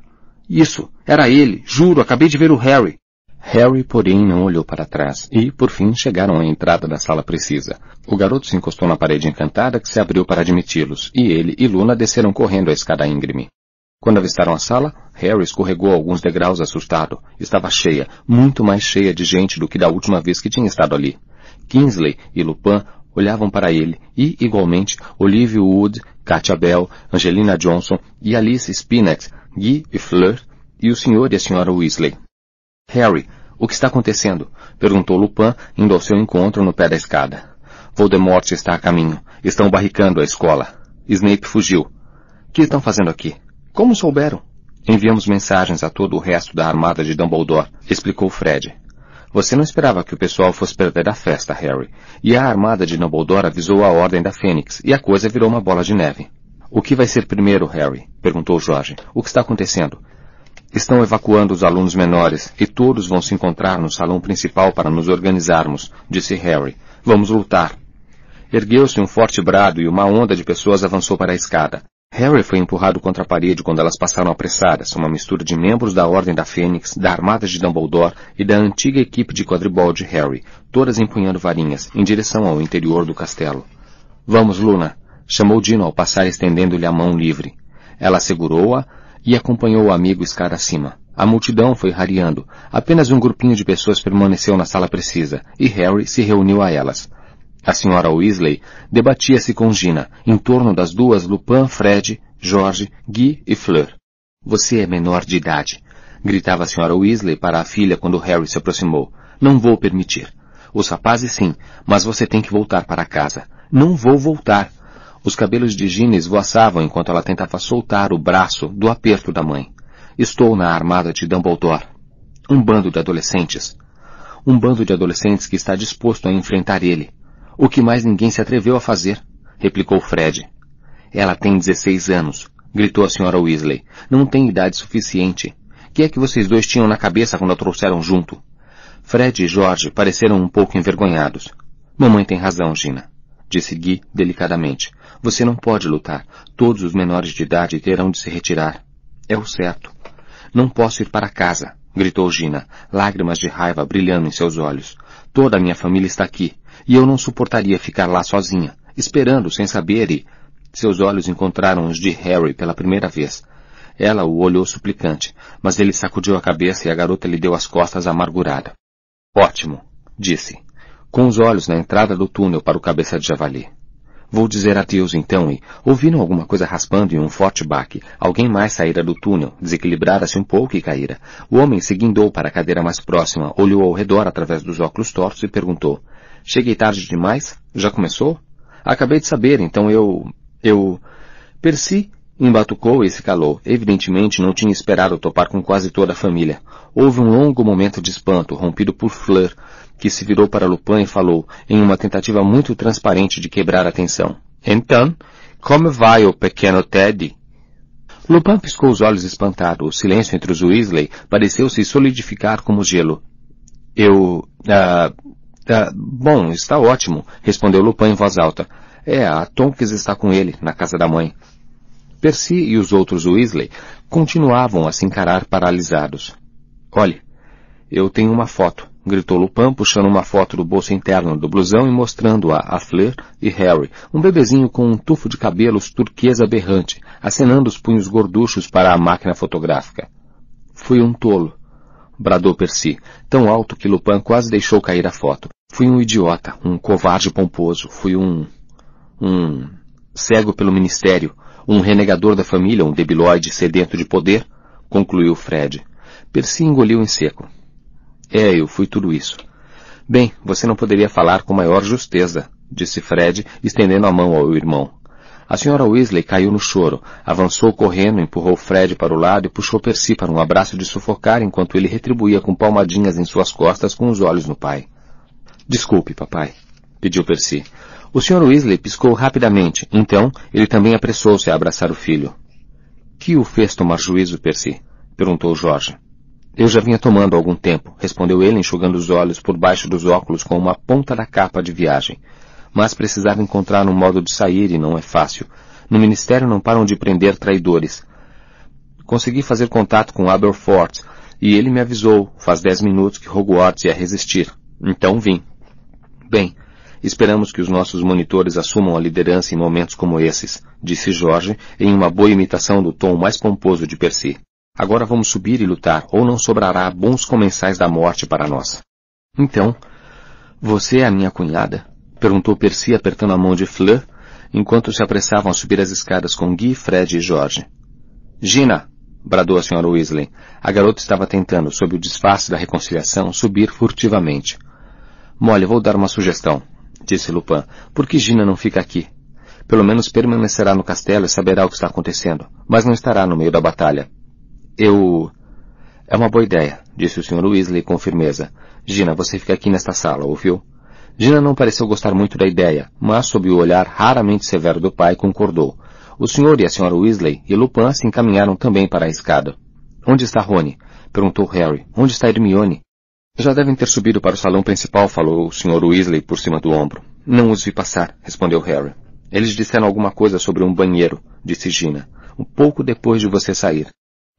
Isso, era ele, juro, acabei de ver o Harry. Harry, porém, não olhou para trás, e, por fim, chegaram à entrada da sala precisa. O garoto se encostou na parede encantada que se abriu para admiti-los, e ele e Luna desceram correndo a escada íngreme. Quando avistaram a sala, Harry escorregou alguns degraus assustado. Estava cheia, muito mais cheia de gente do que da última vez que tinha estado ali. Kingsley e Lupin olhavam para ele e, igualmente, Olivia Wood, Katia Bell, Angelina Johnson e Alice Spinett, Guy e Fleur e o senhor e a senhora Weasley. Harry, o que está acontecendo? perguntou Lupin, indo ao seu encontro no pé da escada. Voldemort está a caminho. Estão barricando a escola. Snape fugiu. O que estão fazendo aqui? Como souberam? Enviamos mensagens a todo o resto da armada de Dumbledore, explicou Fred. Você não esperava que o pessoal fosse perder a festa, Harry. E a armada de Dumbledore avisou a Ordem da Fênix, e a coisa virou uma bola de neve. O que vai ser primeiro, Harry? perguntou Jorge. O que está acontecendo? Estão evacuando os alunos menores, e todos vão se encontrar no salão principal para nos organizarmos, disse Harry. Vamos lutar. Ergueu-se um forte brado e uma onda de pessoas avançou para a escada. Harry foi empurrado contra a parede quando elas passaram apressadas, uma mistura de membros da Ordem da Fênix, da Armada de Dumbledore e da antiga equipe de quadribol de Harry, todas empunhando varinhas, em direção ao interior do castelo. Vamos, Luna! chamou Dino ao passar estendendo-lhe a mão livre. Ela segurou-a e acompanhou o amigo escada acima. A multidão foi rareando. Apenas um grupinho de pessoas permaneceu na sala precisa, e Harry se reuniu a elas. A senhora Weasley debatia-se com Gina, em torno das duas Lupin, Fred, George, Guy e Fleur. Você é menor de idade, gritava a senhora Weasley para a filha quando Harry se aproximou. Não vou permitir. Os rapazes sim, mas você tem que voltar para casa. Não vou voltar. Os cabelos de Gina esvoaçavam enquanto ela tentava soltar o braço do aperto da mãe. Estou na armada de Dumbledore. Um bando de adolescentes. Um bando de adolescentes que está disposto a enfrentar ele. O que mais ninguém se atreveu a fazer, replicou Fred. Ela tem 16 anos, gritou a senhora Weasley. Não tem idade suficiente. Que é que vocês dois tinham na cabeça quando a trouxeram junto? Fred e Jorge pareceram um pouco envergonhados. Mamãe tem razão, Gina, disse Guy delicadamente. Você não pode lutar. Todos os menores de idade terão de se retirar. É o certo. Não posso ir para casa, gritou Gina, lágrimas de raiva brilhando em seus olhos. Toda a minha família está aqui e eu não suportaria ficar lá sozinha, esperando sem saber e... Seus olhos encontraram os de Harry pela primeira vez. Ela o olhou suplicante, mas ele sacudiu a cabeça e a garota lhe deu as costas amargurada. Ótimo, disse, com os olhos na entrada do túnel para o cabeça de javali. Vou dizer adeus então e... Ouviram alguma coisa raspando e um forte baque. Alguém mais saíra do túnel, desequilibrara-se um pouco e caíra. O homem se guindou para a cadeira mais próxima, olhou ao redor através dos óculos tortos e perguntou. Cheguei tarde demais? Já começou? Acabei de saber, então eu... eu... Percy embatucou e se calou. Evidentemente não tinha esperado topar com quase toda a família. Houve um longo momento de espanto, rompido por Fleur, que se virou para Lupin e falou, em uma tentativa muito transparente de quebrar a tensão. Então, como vai o pequeno Teddy? Lupin piscou os olhos espantado. O silêncio entre os Weasley pareceu se solidificar como gelo. Eu... Ah... ah bom, está ótimo, respondeu Lupin em voz alta. É, a Tonks está com ele, na casa da mãe. Percy e os outros Weasley continuavam a se encarar paralisados. Olhe, eu tenho uma foto gritou Lupin, puxando uma foto do bolso interno do blusão e mostrando-a a Fleur e Harry, um bebezinho com um tufo de cabelos turquesa berrante, acenando os punhos gorduchos para a máquina fotográfica. Fui um tolo, bradou Percy, tão alto que Lupin quase deixou cair a foto. Fui um idiota, um covarde pomposo, fui um... um... cego pelo ministério, um renegador da família, um debilóide sedento de poder, concluiu Fred. Percy engoliu em seco. É, eu fui tudo isso. Bem, você não poderia falar com maior justeza, disse Fred, estendendo a mão ao irmão. A senhora Weasley caiu no choro, avançou correndo, empurrou Fred para o lado e puxou Percy para um abraço de sufocar enquanto ele retribuía com palmadinhas em suas costas com os olhos no pai. Desculpe, papai, pediu Percy. O Sr. Weasley piscou rapidamente, então ele também apressou-se a abraçar o filho. Que o fez tomar juízo, Percy? perguntou Jorge. Eu já vinha tomando algum tempo, respondeu ele enxugando os olhos por baixo dos óculos com uma ponta da capa de viagem. Mas precisava encontrar um modo de sair e não é fácil. No ministério não param de prender traidores. Consegui fazer contato com Aberforth e ele me avisou, faz dez minutos, que Hogwarts ia resistir. Então vim. Bem, esperamos que os nossos monitores assumam a liderança em momentos como esses, disse Jorge, em uma boa imitação do tom mais pomposo de Percy. Agora vamos subir e lutar, ou não sobrará bons comensais da morte para nós. Então, você é a minha cunhada? Perguntou Percy apertando a mão de Fleur, enquanto se apressavam a subir as escadas com Guy, Fred e Jorge. Gina! bradou a senhora Weasley. A garota estava tentando, sob o disfarce da reconciliação, subir furtivamente. Molly, vou dar uma sugestão, disse Lupin. Por que Gina não fica aqui? Pelo menos permanecerá no castelo e saberá o que está acontecendo, mas não estará no meio da batalha. Eu... É uma boa ideia, disse o Sr. Weasley com firmeza. Gina, você fica aqui nesta sala, ouviu? Gina não pareceu gostar muito da ideia, mas sob o olhar raramente severo do pai concordou. O senhor e a senhora Weasley e Lupin se encaminharam também para a escada. Onde está Rony? perguntou Harry. Onde está Hermione? Já devem ter subido para o salão principal, falou o Sr. Weasley por cima do ombro. Não os vi passar, respondeu Harry. Eles disseram alguma coisa sobre um banheiro, disse Gina. Um pouco depois de você sair.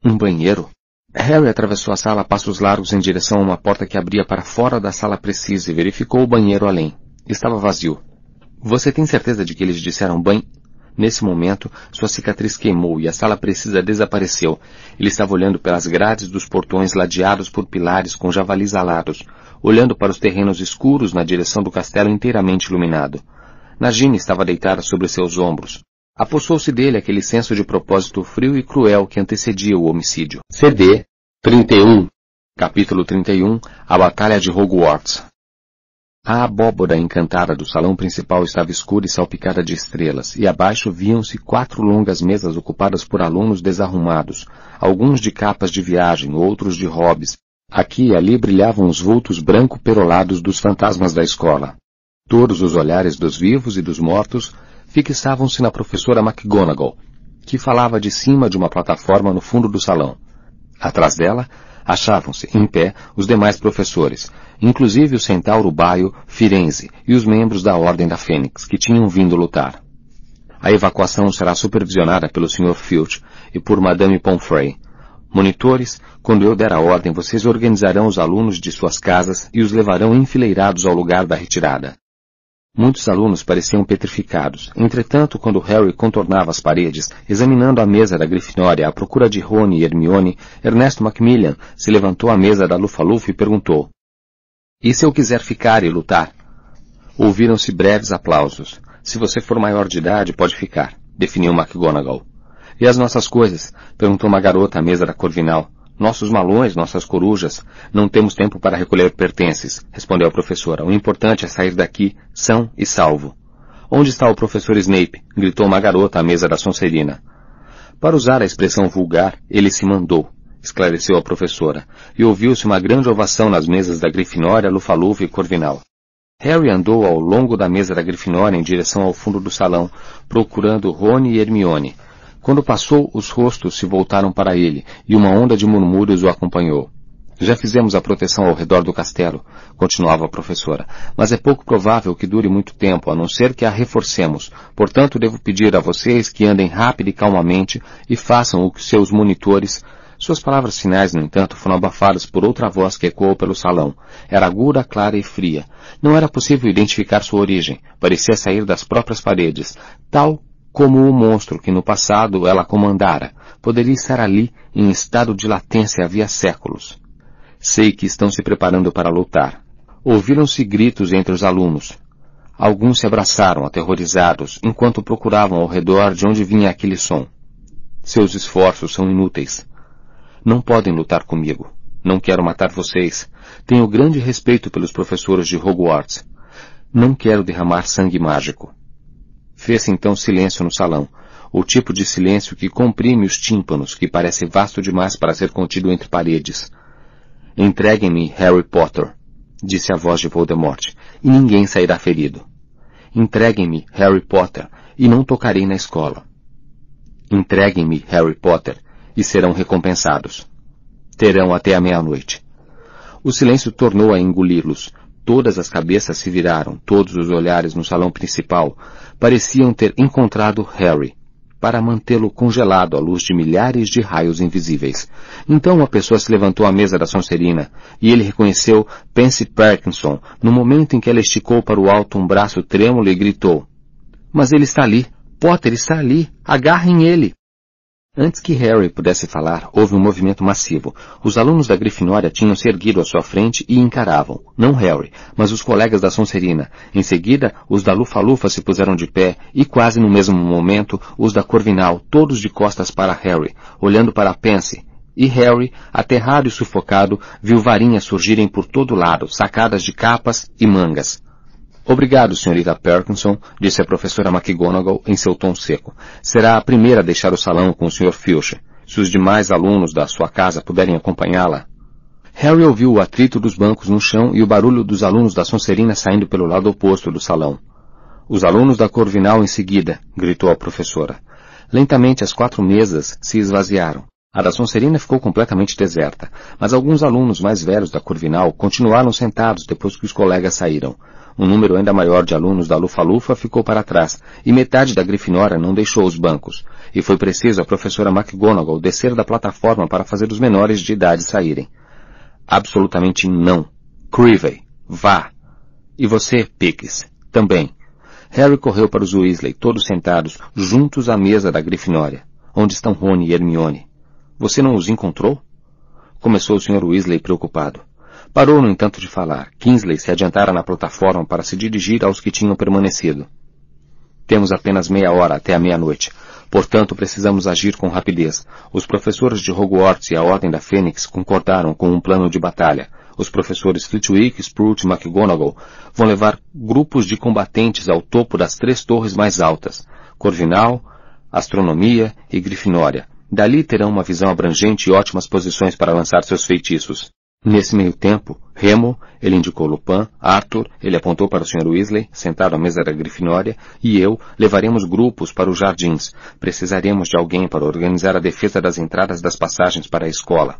Um banheiro? Harry atravessou a sala a passos largos em direção a uma porta que abria para fora da sala precisa e verificou o banheiro além. Estava vazio. Você tem certeza de que eles disseram banho? Nesse momento, sua cicatriz queimou e a sala precisa desapareceu. Ele estava olhando pelas grades dos portões ladeados por pilares com javalis alados, olhando para os terrenos escuros na direção do castelo inteiramente iluminado. Nagini estava deitada sobre seus ombros. Apossou-se dele aquele senso de propósito frio e cruel que antecedia o homicídio. CD 31 Capítulo 31 A Batalha de Hogwarts A abóbora encantada do salão principal estava escura e salpicada de estrelas, e abaixo viam-se quatro longas mesas ocupadas por alunos desarrumados, alguns de capas de viagem, outros de hobbies. Aqui e ali brilhavam os vultos branco-perolados dos fantasmas da escola. Todos os olhares dos vivos e dos mortos fixavam-se na professora McGonagall, que falava de cima de uma plataforma no fundo do salão. Atrás dela, achavam-se, em pé, os demais professores, inclusive o centauro baio Firenze e os membros da Ordem da Fênix, que tinham vindo lutar. A evacuação será supervisionada pelo Sr. Filch e por Madame Pomfrey. Monitores, quando eu der a ordem, vocês organizarão os alunos de suas casas e os levarão enfileirados ao lugar da retirada. Muitos alunos pareciam petrificados. Entretanto, quando Harry contornava as paredes, examinando a mesa da Grifinória à procura de Rony e Hermione, Ernesto Macmillan se levantou à mesa da Lufa-Lufa e perguntou. E se eu quiser ficar e lutar? Ouviram-se breves aplausos. Se você for maior de idade, pode ficar, definiu McGonagall. E as nossas coisas? perguntou uma garota à mesa da Corvinal. Nossos malões, nossas corujas. Não temos tempo para recolher pertences, respondeu a professora. O importante é sair daqui são e salvo. Onde está o professor Snape? gritou uma garota à mesa da Sonserina. Para usar a expressão vulgar, ele se mandou, esclareceu a professora, e ouviu-se uma grande ovação nas mesas da Grifinória, Lufa-Lufa e Corvinal. Harry andou ao longo da mesa da Grifinória em direção ao fundo do salão, procurando Rony e Hermione. Quando passou, os rostos se voltaram para ele, e uma onda de murmúrios o acompanhou. Já fizemos a proteção ao redor do castelo, continuava a professora, mas é pouco provável que dure muito tempo, a não ser que a reforcemos. Portanto, devo pedir a vocês que andem rápido e calmamente e façam o que seus monitores. Suas palavras finais, no entanto, foram abafadas por outra voz que ecoou pelo salão. Era aguda, clara e fria. Não era possível identificar sua origem. Parecia sair das próprias paredes, tal como o monstro que no passado ela comandara, poderia estar ali em estado de latência havia séculos. Sei que estão se preparando para lutar. Ouviram-se gritos entre os alunos. Alguns se abraçaram, aterrorizados, enquanto procuravam ao redor de onde vinha aquele som. Seus esforços são inúteis. Não podem lutar comigo. Não quero matar vocês. Tenho grande respeito pelos professores de Hogwarts. Não quero derramar sangue mágico. Fez-se então silêncio no salão, o tipo de silêncio que comprime os tímpanos, que parece vasto demais para ser contido entre paredes. Entreguem-me Harry Potter, disse a voz de Voldemort, e ninguém sairá ferido. Entreguem-me Harry Potter, e não tocarei na escola. Entreguem-me Harry Potter, e serão recompensados. Terão até a meia-noite. O silêncio tornou a engoli-los, Todas as cabeças se viraram, todos os olhares no salão principal pareciam ter encontrado Harry, para mantê-lo congelado à luz de milhares de raios invisíveis. Então uma pessoa se levantou à mesa da Sonserina, e ele reconheceu Pansy Parkinson, no momento em que ela esticou para o alto um braço trêmulo e gritou. Mas ele está ali. Potter está ali. Agarrem ele. Antes que Harry pudesse falar, houve um movimento massivo. Os alunos da Grifinória tinham se erguido à sua frente e encaravam, não Harry, mas os colegas da Sonserina. Em seguida, os da Lufa-Lufa se puseram de pé e quase no mesmo momento, os da Corvinal, todos de costas para Harry, olhando para Pansy. E Harry, aterrado e sufocado, viu varinhas surgirem por todo lado, sacadas de capas e mangas. Obrigado, senhorita Perkinson, disse a professora McGonagall em seu tom seco. Será a primeira a deixar o salão com o Sr. Filch. Se os demais alunos da sua casa puderem acompanhá-la. Harry ouviu o atrito dos bancos no chão e o barulho dos alunos da Sonserina saindo pelo lado oposto do salão. Os alunos da Corvinal em seguida, gritou a professora. Lentamente as quatro mesas se esvaziaram. A da Sonserina ficou completamente deserta, mas alguns alunos mais velhos da Corvinal continuaram sentados depois que os colegas saíram. Um número ainda maior de alunos da Lufa-Lufa ficou para trás, e metade da Grifinória não deixou os bancos, e foi preciso a professora McGonagall descer da plataforma para fazer os menores de idade saírem. Absolutamente não. Creevey, vá. E você, Pickes, também. Harry correu para os Weasley, todos sentados, juntos à mesa da Grifinória. Onde estão Rony e Hermione? Você não os encontrou? Começou o Sr. Weasley preocupado. Parou, no entanto, de falar. Kingsley se adiantara na plataforma para se dirigir aos que tinham permanecido. Temos apenas meia hora até a meia-noite. Portanto, precisamos agir com rapidez. Os professores de Hogwarts e a Ordem da Fênix concordaram com um plano de batalha. Os professores Flitwick, Sprout e McGonagall vão levar grupos de combatentes ao topo das três torres mais altas, Corvinal, Astronomia e Grifinória. Dali terão uma visão abrangente e ótimas posições para lançar seus feitiços. Nesse meio tempo, Remo, ele indicou Lupin, Arthur, ele apontou para o Sr. Weasley, sentado à mesa da Grifinória, e eu levaremos grupos para os jardins. Precisaremos de alguém para organizar a defesa das entradas das passagens para a escola.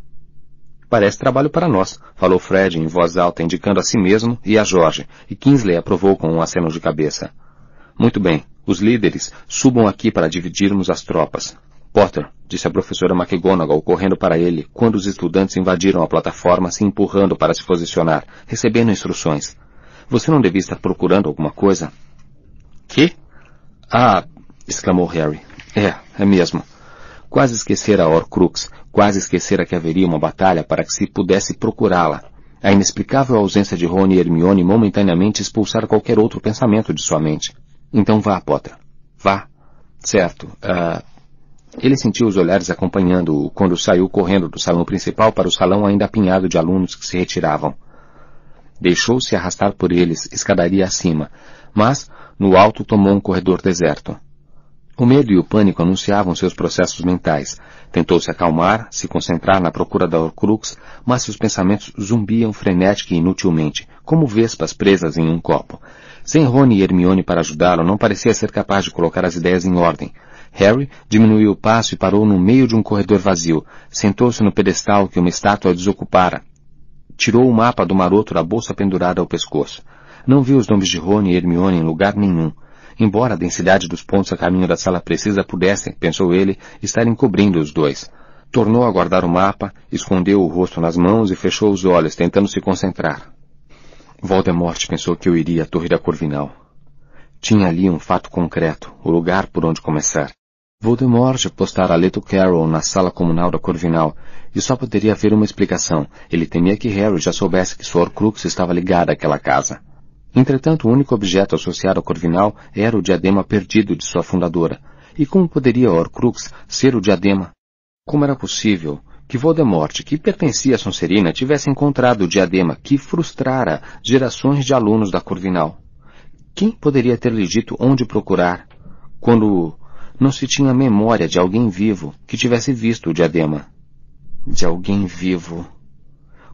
Parece trabalho para nós, falou Fred em voz alta, indicando a si mesmo e a Jorge, e Kingsley aprovou com um aceno de cabeça. Muito bem, os líderes subam aqui para dividirmos as tropas. Potter, disse a professora McGonagall correndo para ele quando os estudantes invadiram a plataforma se empurrando para se posicionar, recebendo instruções. Você não devia estar procurando alguma coisa? Que? Ah, exclamou Harry. É, é mesmo. Quase esquecera a Horcrux, quase esquecera que haveria uma batalha para que se pudesse procurá-la. A inexplicável ausência de Rony e Hermione momentaneamente expulsara qualquer outro pensamento de sua mente. Então vá, Potter. Vá. Certo. Uh... Ele sentiu os olhares acompanhando-o quando saiu correndo do salão principal para o salão ainda apinhado de alunos que se retiravam. Deixou-se arrastar por eles, escadaria acima, mas, no alto tomou um corredor deserto. O medo e o pânico anunciavam seus processos mentais. Tentou se acalmar, se concentrar na procura da Horcrux, mas seus pensamentos zumbiam frenética e inutilmente, como vespas presas em um copo. Sem Rony e Hermione para ajudá-lo, não parecia ser capaz de colocar as ideias em ordem. Harry diminuiu o passo e parou no meio de um corredor vazio. Sentou-se no pedestal que uma estátua desocupara. Tirou o mapa do maroto da bolsa pendurada ao pescoço. Não viu os nomes de Rony e Hermione em lugar nenhum embora a densidade dos pontos a caminho da sala precisa pudessem, pensou ele, estar encobrindo os dois. Tornou a guardar o mapa, escondeu o rosto nas mãos e fechou os olhos, tentando se concentrar. Voldemort pensou que eu iria à Torre da Corvinal. Tinha ali um fato concreto, o lugar por onde começar. Voldemort postara Leto Carroll na sala comunal da Corvinal, e só poderia haver uma explicação. Ele temia que Harry já soubesse que sua Horcrux estava ligada àquela casa. Entretanto, o único objeto associado ao Corvinal era o diadema perdido de sua fundadora. E como poderia Horcrux ser o diadema? Como era possível que Voldemort, que pertencia a Sonserina, tivesse encontrado o diadema que frustrara gerações de alunos da Corvinal? Quem poderia ter lhe dito onde procurar, quando não se tinha memória de alguém vivo que tivesse visto o diadema? De alguém vivo.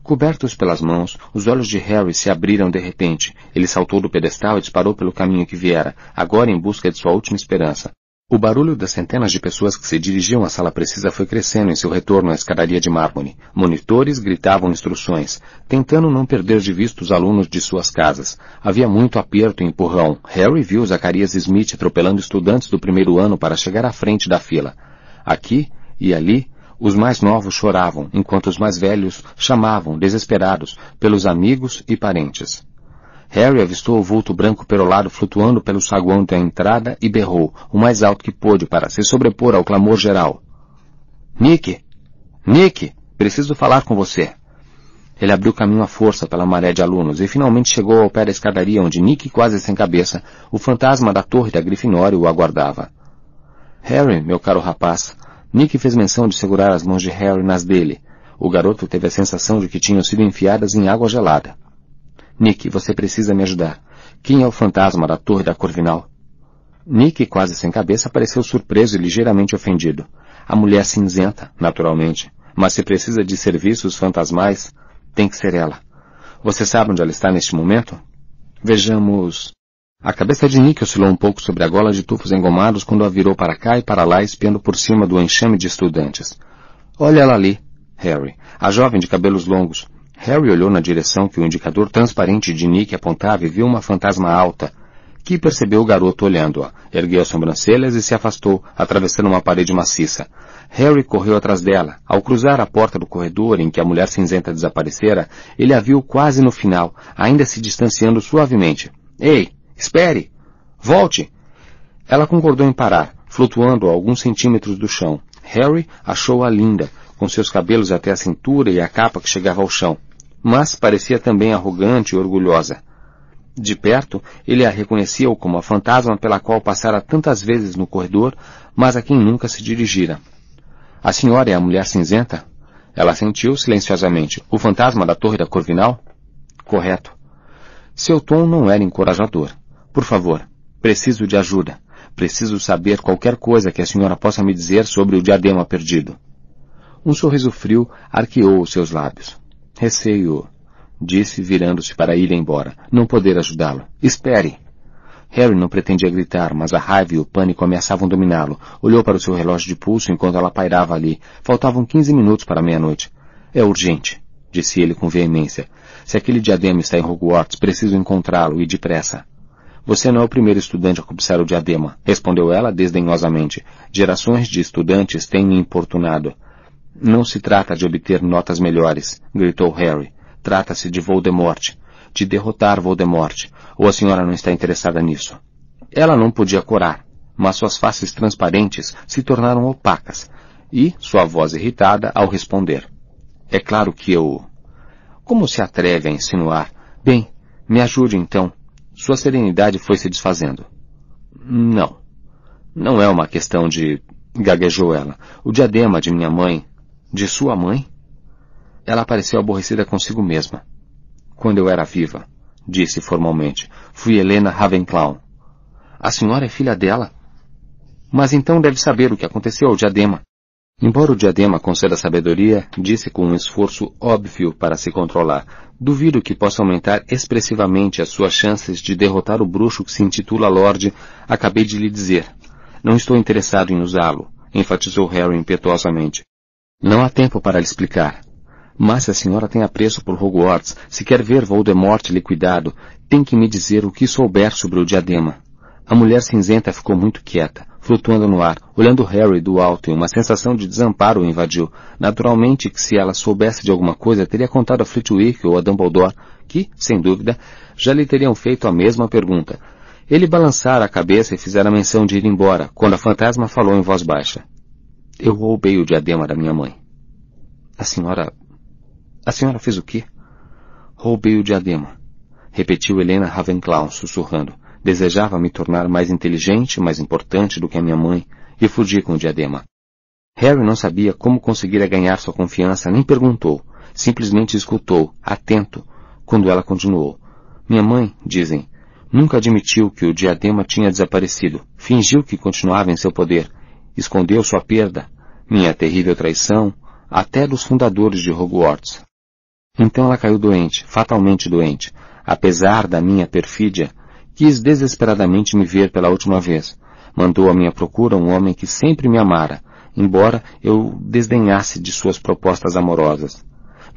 Cobertos pelas mãos, os olhos de Harry se abriram de repente. Ele saltou do pedestal e disparou pelo caminho que viera, agora em busca de sua última esperança. O barulho das centenas de pessoas que se dirigiam à sala precisa foi crescendo em seu retorno à escadaria de mármore. Monitores gritavam instruções, tentando não perder de vista os alunos de suas casas. Havia muito aperto e empurrão. Harry viu Zacarias Smith atropelando estudantes do primeiro ano para chegar à frente da fila. Aqui e ali, os mais novos choravam, enquanto os mais velhos chamavam, desesperados, pelos amigos e parentes. Harry avistou o vulto branco perolado flutuando pelo saguão da entrada e berrou, o mais alto que pôde, para se sobrepor ao clamor geral. Nick! Nick! Preciso falar com você! Ele abriu caminho à força pela maré de alunos e finalmente chegou ao pé da escadaria onde Nick, quase sem cabeça, o fantasma da torre da Grifinória, o aguardava. Harry, meu caro rapaz, Nick fez menção de segurar as mãos de Harry nas dele. O garoto teve a sensação de que tinham sido enfiadas em água gelada. Nick, você precisa me ajudar. Quem é o fantasma da torre da Corvinal? Nick, quase sem cabeça, pareceu surpreso e ligeiramente ofendido. A mulher cinzenta, naturalmente. Mas se precisa de serviços fantasmais, tem que ser ela. Você sabe onde ela está neste momento? Vejamos. A cabeça de Nick oscilou um pouco sobre a gola de tufos engomados quando a virou para cá e para lá espiando por cima do enxame de estudantes. Olha ela ali, Harry, a jovem de cabelos longos. Harry olhou na direção que o indicador transparente de Nick apontava e viu uma fantasma alta, que percebeu o garoto olhando-a, ergueu as sobrancelhas e se afastou, atravessando uma parede maciça. Harry correu atrás dela. Ao cruzar a porta do corredor em que a mulher cinzenta desaparecera, ele a viu quase no final, ainda se distanciando suavemente. Ei! Espere! Volte! Ela concordou em parar, flutuando a alguns centímetros do chão. Harry achou-a linda, com seus cabelos até a cintura e a capa que chegava ao chão. Mas parecia também arrogante e orgulhosa. De perto, ele a reconhecia como a fantasma pela qual passara tantas vezes no corredor, mas a quem nunca se dirigira. A senhora é a mulher cinzenta? Ela sentiu silenciosamente. O fantasma da torre da Corvinal? Correto. Seu tom não era encorajador. Por favor, preciso de ajuda. Preciso saber qualquer coisa que a senhora possa me dizer sobre o diadema perdido. Um sorriso frio arqueou os seus lábios. Receio, disse, virando-se para ir embora. Não poder ajudá-lo. Espere! Harry não pretendia gritar, mas a raiva e o pânico ameaçavam dominá-lo. Olhou para o seu relógio de pulso enquanto ela pairava ali. Faltavam quinze minutos para meia-noite. É urgente, disse ele com veemência. Se aquele diadema está em Hogwarts, preciso encontrá-lo e depressa. Você não é o primeiro estudante a cobiçar o diadema, respondeu ela desdenhosamente. Gerações de estudantes têm me importunado. Não se trata de obter notas melhores, gritou Harry. Trata-se de Voldemort. De derrotar Voldemort. Ou a senhora não está interessada nisso? Ela não podia corar, mas suas faces transparentes se tornaram opacas, e sua voz irritada ao responder. É claro que eu... Como se atreve a insinuar? Bem, me ajude então. Sua serenidade foi se desfazendo. Não. Não é uma questão de... gaguejou ela. O diadema de minha mãe... De sua mãe? Ela pareceu aborrecida consigo mesma. Quando eu era viva, disse formalmente, fui Helena Ravenclaw. A senhora é filha dela? Mas então deve saber o que aconteceu ao diadema. Embora o diadema conceda sabedoria, disse com um esforço óbvio para se controlar, duvido que possa aumentar expressivamente as suas chances de derrotar o bruxo que se intitula Lorde, acabei de lhe dizer. Não estou interessado em usá-lo, enfatizou Harry impetuosamente. Não há tempo para lhe explicar. Mas se a senhora tem apreço por Hogwarts, se quer ver Voldemort liquidado, tem que me dizer o que souber sobre o diadema. A mulher cinzenta ficou muito quieta, flutuando no ar, olhando Harry do alto e uma sensação de desamparo o invadiu. Naturalmente que se ela soubesse de alguma coisa, teria contado a Flitwick ou a Dumbledore, que, sem dúvida, já lhe teriam feito a mesma pergunta. Ele balançara a cabeça e fizera menção de ir embora, quando a fantasma falou em voz baixa. Eu roubei o diadema da minha mãe. A senhora... A senhora fez o quê? Roubei o diadema. Repetiu Helena Ravenclaw, sussurrando. Desejava me tornar mais inteligente, mais importante do que a minha mãe, e fugir com o diadema. Harry não sabia como conseguira ganhar sua confiança, nem perguntou. Simplesmente escutou, atento, quando ela continuou. Minha mãe, dizem, nunca admitiu que o diadema tinha desaparecido. Fingiu que continuava em seu poder. Escondeu sua perda, minha terrível traição, até dos fundadores de Hogwarts. Então ela caiu doente, fatalmente doente. Apesar da minha perfídia, Quis desesperadamente me ver pela última vez. Mandou à minha procura um homem que sempre me amara, embora eu desdenhasse de suas propostas amorosas.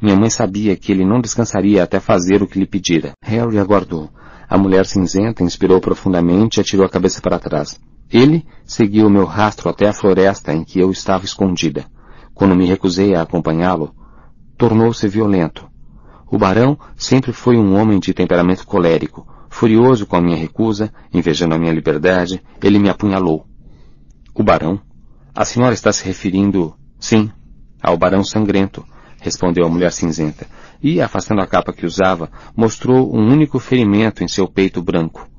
Minha mãe sabia que ele não descansaria até fazer o que lhe pedira. Harry aguardou. A mulher cinzenta inspirou profundamente e atirou a cabeça para trás. Ele seguiu meu rastro até a floresta em que eu estava escondida. Quando me recusei a acompanhá-lo, tornou-se violento. O barão sempre foi um homem de temperamento colérico, Furioso com a minha recusa, invejando a minha liberdade, ele me apunhalou. O barão? A senhora está se referindo, sim, ao barão sangrento, respondeu a mulher cinzenta, e, afastando a capa que usava, mostrou um único ferimento em seu peito branco.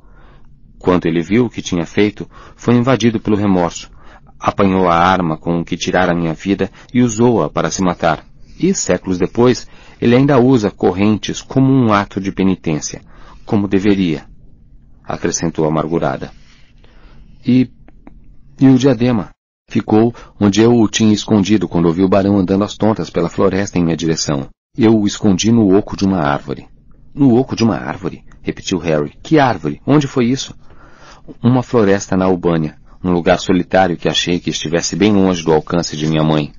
Quando ele viu o que tinha feito, foi invadido pelo remorso. Apanhou a arma com que tirara minha vida e usou-a para se matar. E, séculos depois, ele ainda usa correntes como um ato de penitência como deveria, acrescentou amargurada. E, e o diadema? Ficou onde eu o tinha escondido quando ouvi o barão andando às tontas pela floresta em minha direção. Eu o escondi no oco de uma árvore. No oco de uma árvore? repetiu Harry. Que árvore? Onde foi isso? Uma floresta na Albânia, um lugar solitário que achei que estivesse bem longe do alcance de minha mãe.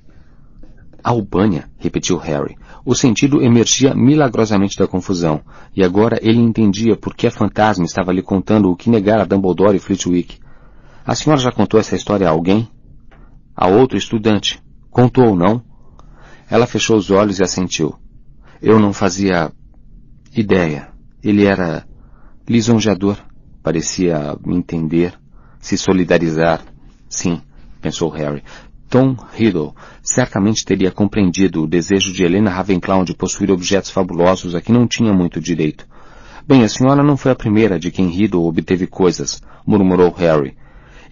Albânia, repetiu Harry. O sentido emergia milagrosamente da confusão, e agora ele entendia por que a fantasma estava lhe contando o que negara Dumbledore e Flitwick. A senhora já contou essa história a alguém? A outro estudante. Contou, não? Ela fechou os olhos e assentiu. Eu não fazia ideia. Ele era lisonjeador. Parecia entender, se solidarizar. Sim, pensou Harry. Tom Riddle certamente teria compreendido o desejo de Helena Ravenclaw de possuir objetos fabulosos a que não tinha muito direito. Bem, a senhora não foi a primeira de quem Riddle obteve coisas, murmurou Harry.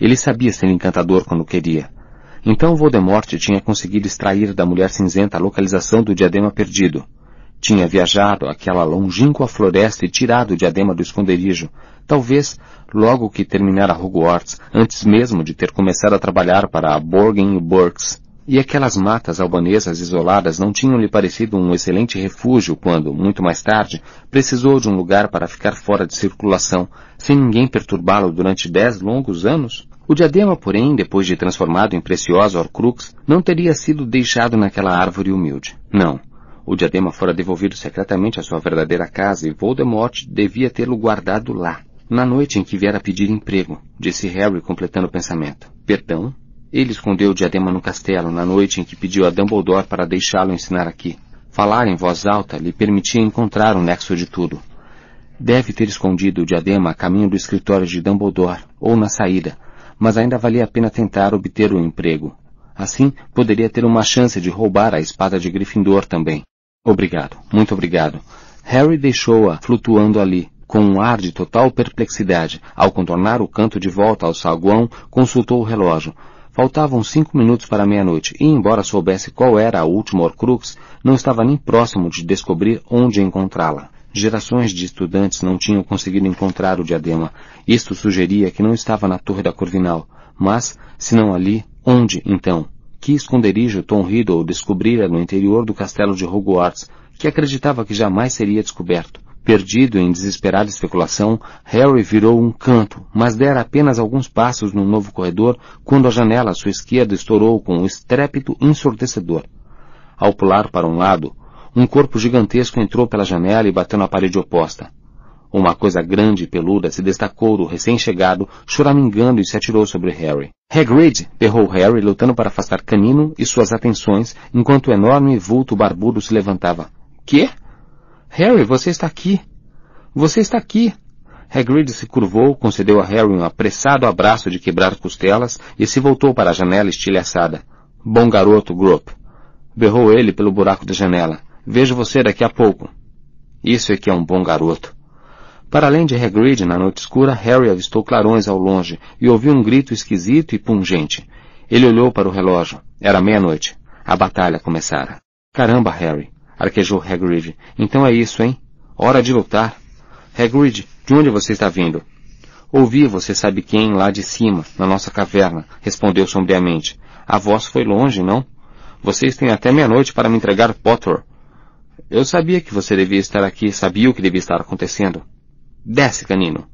Ele sabia ser encantador quando queria. Então Voldemort tinha conseguido extrair da mulher cinzenta a localização do diadema perdido. Tinha viajado àquela longínqua floresta e tirado o diadema do esconderijo, talvez logo que terminara Hogwarts, antes mesmo de ter começado a trabalhar para a Borgin Burks. E aquelas matas albanesas isoladas não tinham lhe parecido um excelente refúgio quando, muito mais tarde, precisou de um lugar para ficar fora de circulação, sem ninguém perturbá-lo durante dez longos anos? O diadema, porém, depois de transformado em preciosa Horcrux, não teria sido deixado naquela árvore humilde. Não. O diadema fora devolvido secretamente à sua verdadeira casa e Voldemort devia tê-lo guardado lá. Na noite em que viera pedir emprego, disse Harry completando o pensamento. Perdão? Ele escondeu o diadema no castelo na noite em que pediu a Dumbledore para deixá-lo ensinar aqui. Falar em voz alta lhe permitia encontrar o nexo de tudo. Deve ter escondido o diadema a caminho do escritório de Dumbledore, ou na saída, mas ainda valia a pena tentar obter o emprego. Assim, poderia ter uma chance de roubar a espada de Gryffindor também. Obrigado, muito obrigado. Harry deixou-a flutuando ali, Com um ar de total perplexidade, ao contornar o canto de volta ao saguão, consultou o relógio. Faltavam cinco minutos para meia-noite, e embora soubesse qual era a última Horcrux, não estava nem próximo de descobrir onde encontrá-la. Gerações de estudantes não tinham conseguido encontrar o diadema. Isto sugeria que não estava na torre da Corvinal. Mas, se não ali, onde, então? Que esconderijo Tom Riddle descobrira no interior do castelo de Hogwarts, que acreditava que jamais seria descoberto? Perdido em desesperada especulação, Harry virou um canto, mas dera apenas alguns passos no novo corredor quando a janela à sua esquerda estourou com um estrépito ensurdecedor. Ao pular para um lado, um corpo gigantesco entrou pela janela e bateu na parede oposta. Uma coisa grande e peluda se destacou do recém-chegado, choramingando e se atirou sobre Harry. Hagrid! berrou Harry, lutando para afastar Canino e suas atenções, enquanto o enorme vulto barbudo se levantava. Que? Harry, você está aqui! Você está aqui! Hagrid se curvou, concedeu a Harry um apressado abraço de quebrar costelas e se voltou para a janela estilhaçada. Bom garoto, Grop! Berrou ele pelo buraco da janela. Vejo você daqui a pouco. Isso é que é um bom garoto. Para além de Hagrid, na noite escura, Harry avistou clarões ao longe e ouviu um grito esquisito e pungente. Ele olhou para o relógio. Era meia-noite. A batalha começara. Caramba, Harry arquejou Hagrid. Então é isso, hein? Hora de lutar. Hagrid, de onde você está vindo? Ouvi você sabe quem lá de cima, na nossa caverna, respondeu sombriamente. A voz foi longe, não? Vocês têm até meia-noite para me entregar Potter. Eu sabia que você devia estar aqui, sabia o que devia estar acontecendo. Desce, Canino.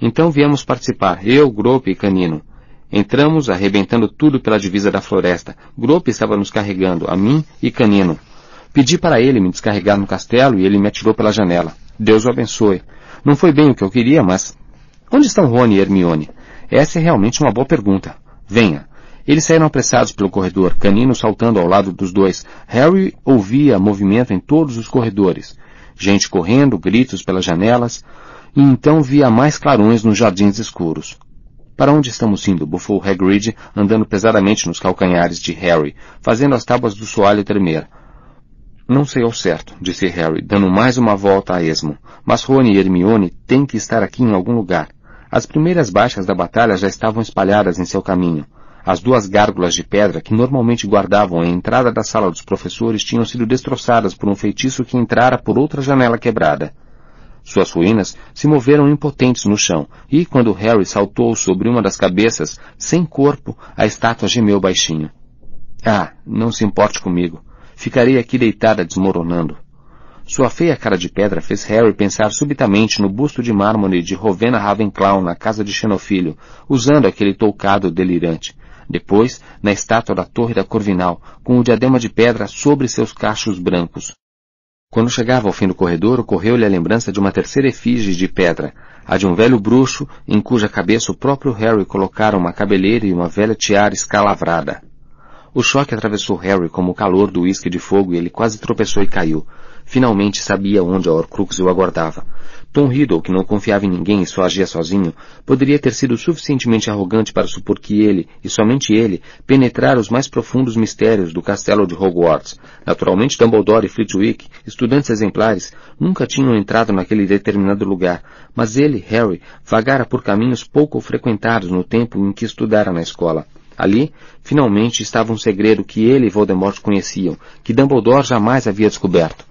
Então viemos participar, eu, Grope e Canino. Entramos arrebentando tudo pela divisa da floresta. Grope estava nos carregando, a mim e Canino. Pedi para ele me descarregar no castelo e ele me atirou pela janela. Deus o abençoe. Não foi bem o que eu queria, mas... Onde estão Rony e Hermione? Essa é realmente uma boa pergunta. Venha. Eles saíram apressados pelo corredor, Canino saltando ao lado dos dois. Harry ouvia movimento em todos os corredores. Gente correndo, gritos pelas janelas, e então via mais clarões nos jardins escuros. Para onde estamos indo? bufou Hagrid, andando pesadamente nos calcanhares de Harry, fazendo as tábuas do soalho tremer. Não sei ao certo, disse Harry, dando mais uma volta a esmo. Mas Rony e Hermione têm que estar aqui em algum lugar. As primeiras baixas da batalha já estavam espalhadas em seu caminho. As duas gárgulas de pedra que normalmente guardavam a entrada da sala dos professores tinham sido destroçadas por um feitiço que entrara por outra janela quebrada. Suas ruínas se moveram impotentes no chão, e quando Harry saltou sobre uma das cabeças, sem corpo, a estátua gemeu baixinho. Ah, não se importe comigo. Ficarei aqui deitada desmoronando. Sua feia cara de pedra fez Harry pensar subitamente no busto de mármore de Rowena Ravenclaw na casa de Xenofilho, usando aquele toucado delirante. Depois, na estátua da Torre da Corvinal, com o diadema de pedra sobre seus cachos brancos. Quando chegava ao fim do corredor, ocorreu-lhe a lembrança de uma terceira efígie de pedra, a de um velho bruxo, em cuja cabeça o próprio Harry colocara uma cabeleira e uma velha tiara escalavrada. O choque atravessou Harry como o calor do uísque de fogo e ele quase tropeçou e caiu. Finalmente sabia onde a Horcrux o aguardava. Tom Riddle, que não confiava em ninguém e só agia sozinho, poderia ter sido suficientemente arrogante para supor que ele, e somente ele, penetrara os mais profundos mistérios do castelo de Hogwarts. Naturalmente Dumbledore e Flitwick, estudantes exemplares, nunca tinham entrado naquele determinado lugar, mas ele, Harry, vagara por caminhos pouco frequentados no tempo em que estudara na escola. Ali, finalmente, estava um segredo que ele e Voldemort conheciam, que Dumbledore jamais havia descoberto.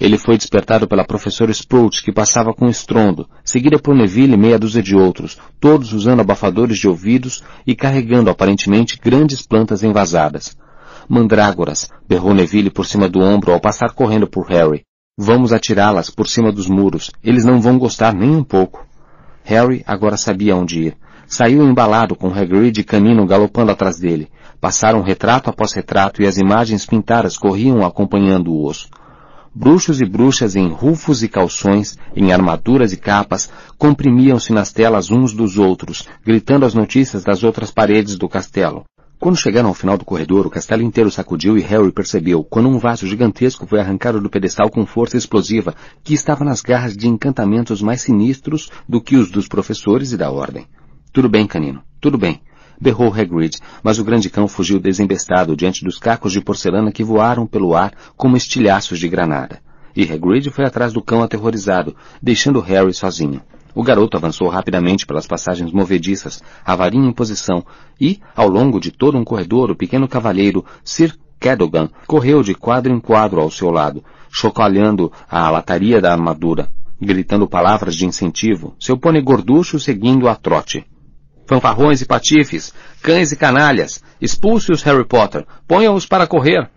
Ele foi despertado pela professora Sprout, que passava com estrondo, seguida por Neville e meia dúzia de outros, todos usando abafadores de ouvidos e carregando aparentemente grandes plantas envasadas. Mandrágoras, berrou Neville por cima do ombro ao passar correndo por Harry. Vamos atirá-las por cima dos muros. Eles não vão gostar nem um pouco. Harry agora sabia onde ir. Saiu embalado com Hagrid e Canino galopando atrás dele. Passaram retrato após retrato e as imagens pintadas corriam acompanhando o osso. Bruxos e bruxas em rufos e calções, em armaduras e capas, comprimiam-se nas telas uns dos outros, gritando as notícias das outras paredes do castelo. Quando chegaram ao final do corredor, o castelo inteiro sacudiu e Harry percebeu, quando um vaso gigantesco foi arrancado do pedestal com força explosiva, que estava nas garras de encantamentos mais sinistros do que os dos professores e da ordem. Tudo bem, canino. Tudo bem. Berrou Hagrid, mas o grande cão fugiu desembestado diante dos cacos de porcelana que voaram pelo ar como estilhaços de granada. e Hagrid foi atrás do cão aterrorizado, deixando Harry sozinho. O garoto avançou rapidamente pelas passagens movediças, a varinha em posição, e, ao longo de todo um corredor, o pequeno cavalheiro, Sir Cadogan, correu de quadro em quadro ao seu lado, chocalhando a lataria da armadura, gritando palavras de incentivo, seu pônei gorducho seguindo a trote. Fanfarrões e patifes, cães e canalhas, expulse-os Harry Potter, ponham-os para correr.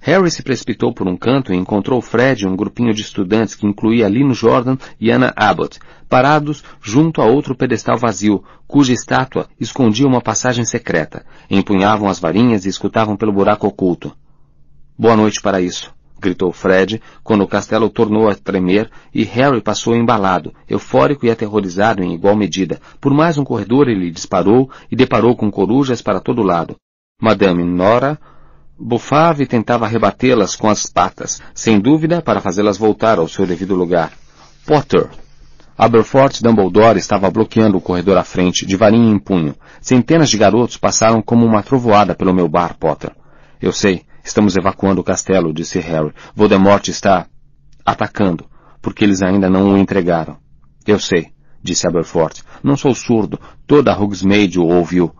Harry se precipitou por um canto e encontrou Fred e um grupinho de estudantes que incluía Lino Jordan e Anna Abbott, parados junto a outro pedestal vazio, cuja estátua escondia uma passagem secreta. Empunhavam as varinhas e escutavam pelo buraco oculto. Boa noite para isso, gritou Fred, quando o castelo tornou a tremer e Harry passou embalado, eufórico e aterrorizado em igual medida. Por mais um corredor ele disparou e deparou com corujas para todo lado. Madame Nora Bufava e tentava rebatê-las com as patas, sem dúvida para fazê-las voltar ao seu devido lugar. Potter! Aberforth Dumbledore estava bloqueando o corredor à frente, de varinha em punho. Centenas de garotos passaram como uma trovoada pelo meu bar, Potter. Eu sei, estamos evacuando o castelo, disse Harry. Voldemort está atacando, porque eles ainda não o entregaram. Eu sei, disse Aberforth. Não sou surdo. Toda Hogsmeade o ouviu.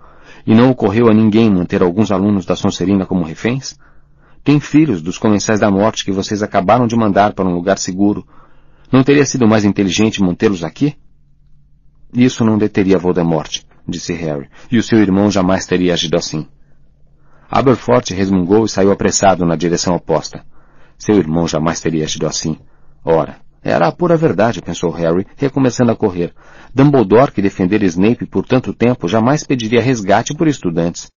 E não ocorreu a ninguém manter alguns alunos da Sonserina como reféns? Tem filhos dos comensais da morte que vocês acabaram de mandar para um lugar seguro. Não teria sido mais inteligente mantê-los aqui? Isso não deteria Voldemort, disse Harry, e o seu irmão jamais teria agido assim. Aberforth resmungou e saiu apressado na direção oposta. Seu irmão jamais teria agido assim. Ora, era a pura verdade, pensou Harry, recomeçando a correr. Dumbledore, que defendera Snape por tanto tempo, jamais pediria resgate por estudantes.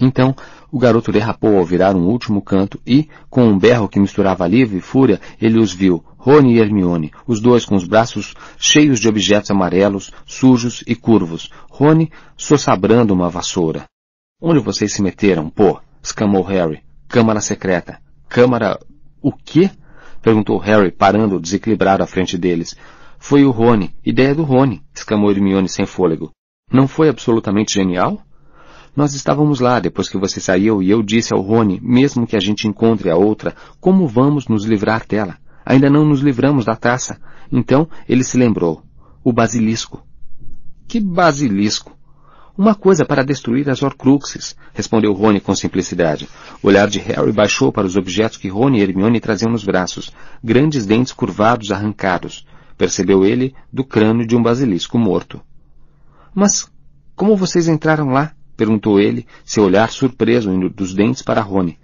Então, o garoto derrapou ao virar um último canto e, com um berro que misturava alívio e fúria, ele os viu, Rony e Hermione, os dois com os braços cheios de objetos amarelos, sujos e curvos, Rony sossabrando uma vassoura. Onde vocês se meteram, pô? exclamou Harry. Câmara secreta. Câmara... o quê? Perguntou Harry, parando desequilibrado à frente deles. Foi o Rony. Ideia do Rony, exclamou Hermione sem fôlego. Não foi absolutamente genial? Nós estávamos lá depois que você saiu e eu disse ao Rony, mesmo que a gente encontre a outra, como vamos nos livrar dela? Ainda não nos livramos da taça. Então ele se lembrou. O basilisco. Que basilisco? Uma coisa para destruir as Horcruxes, respondeu Rony com simplicidade. O olhar de Harry baixou para os objetos que Rony e Hermione traziam nos braços, grandes dentes curvados arrancados. Percebeu ele do crânio de um basilisco morto. Mas como vocês entraram lá? perguntou ele, seu olhar surpreso indo dos dentes para Rony.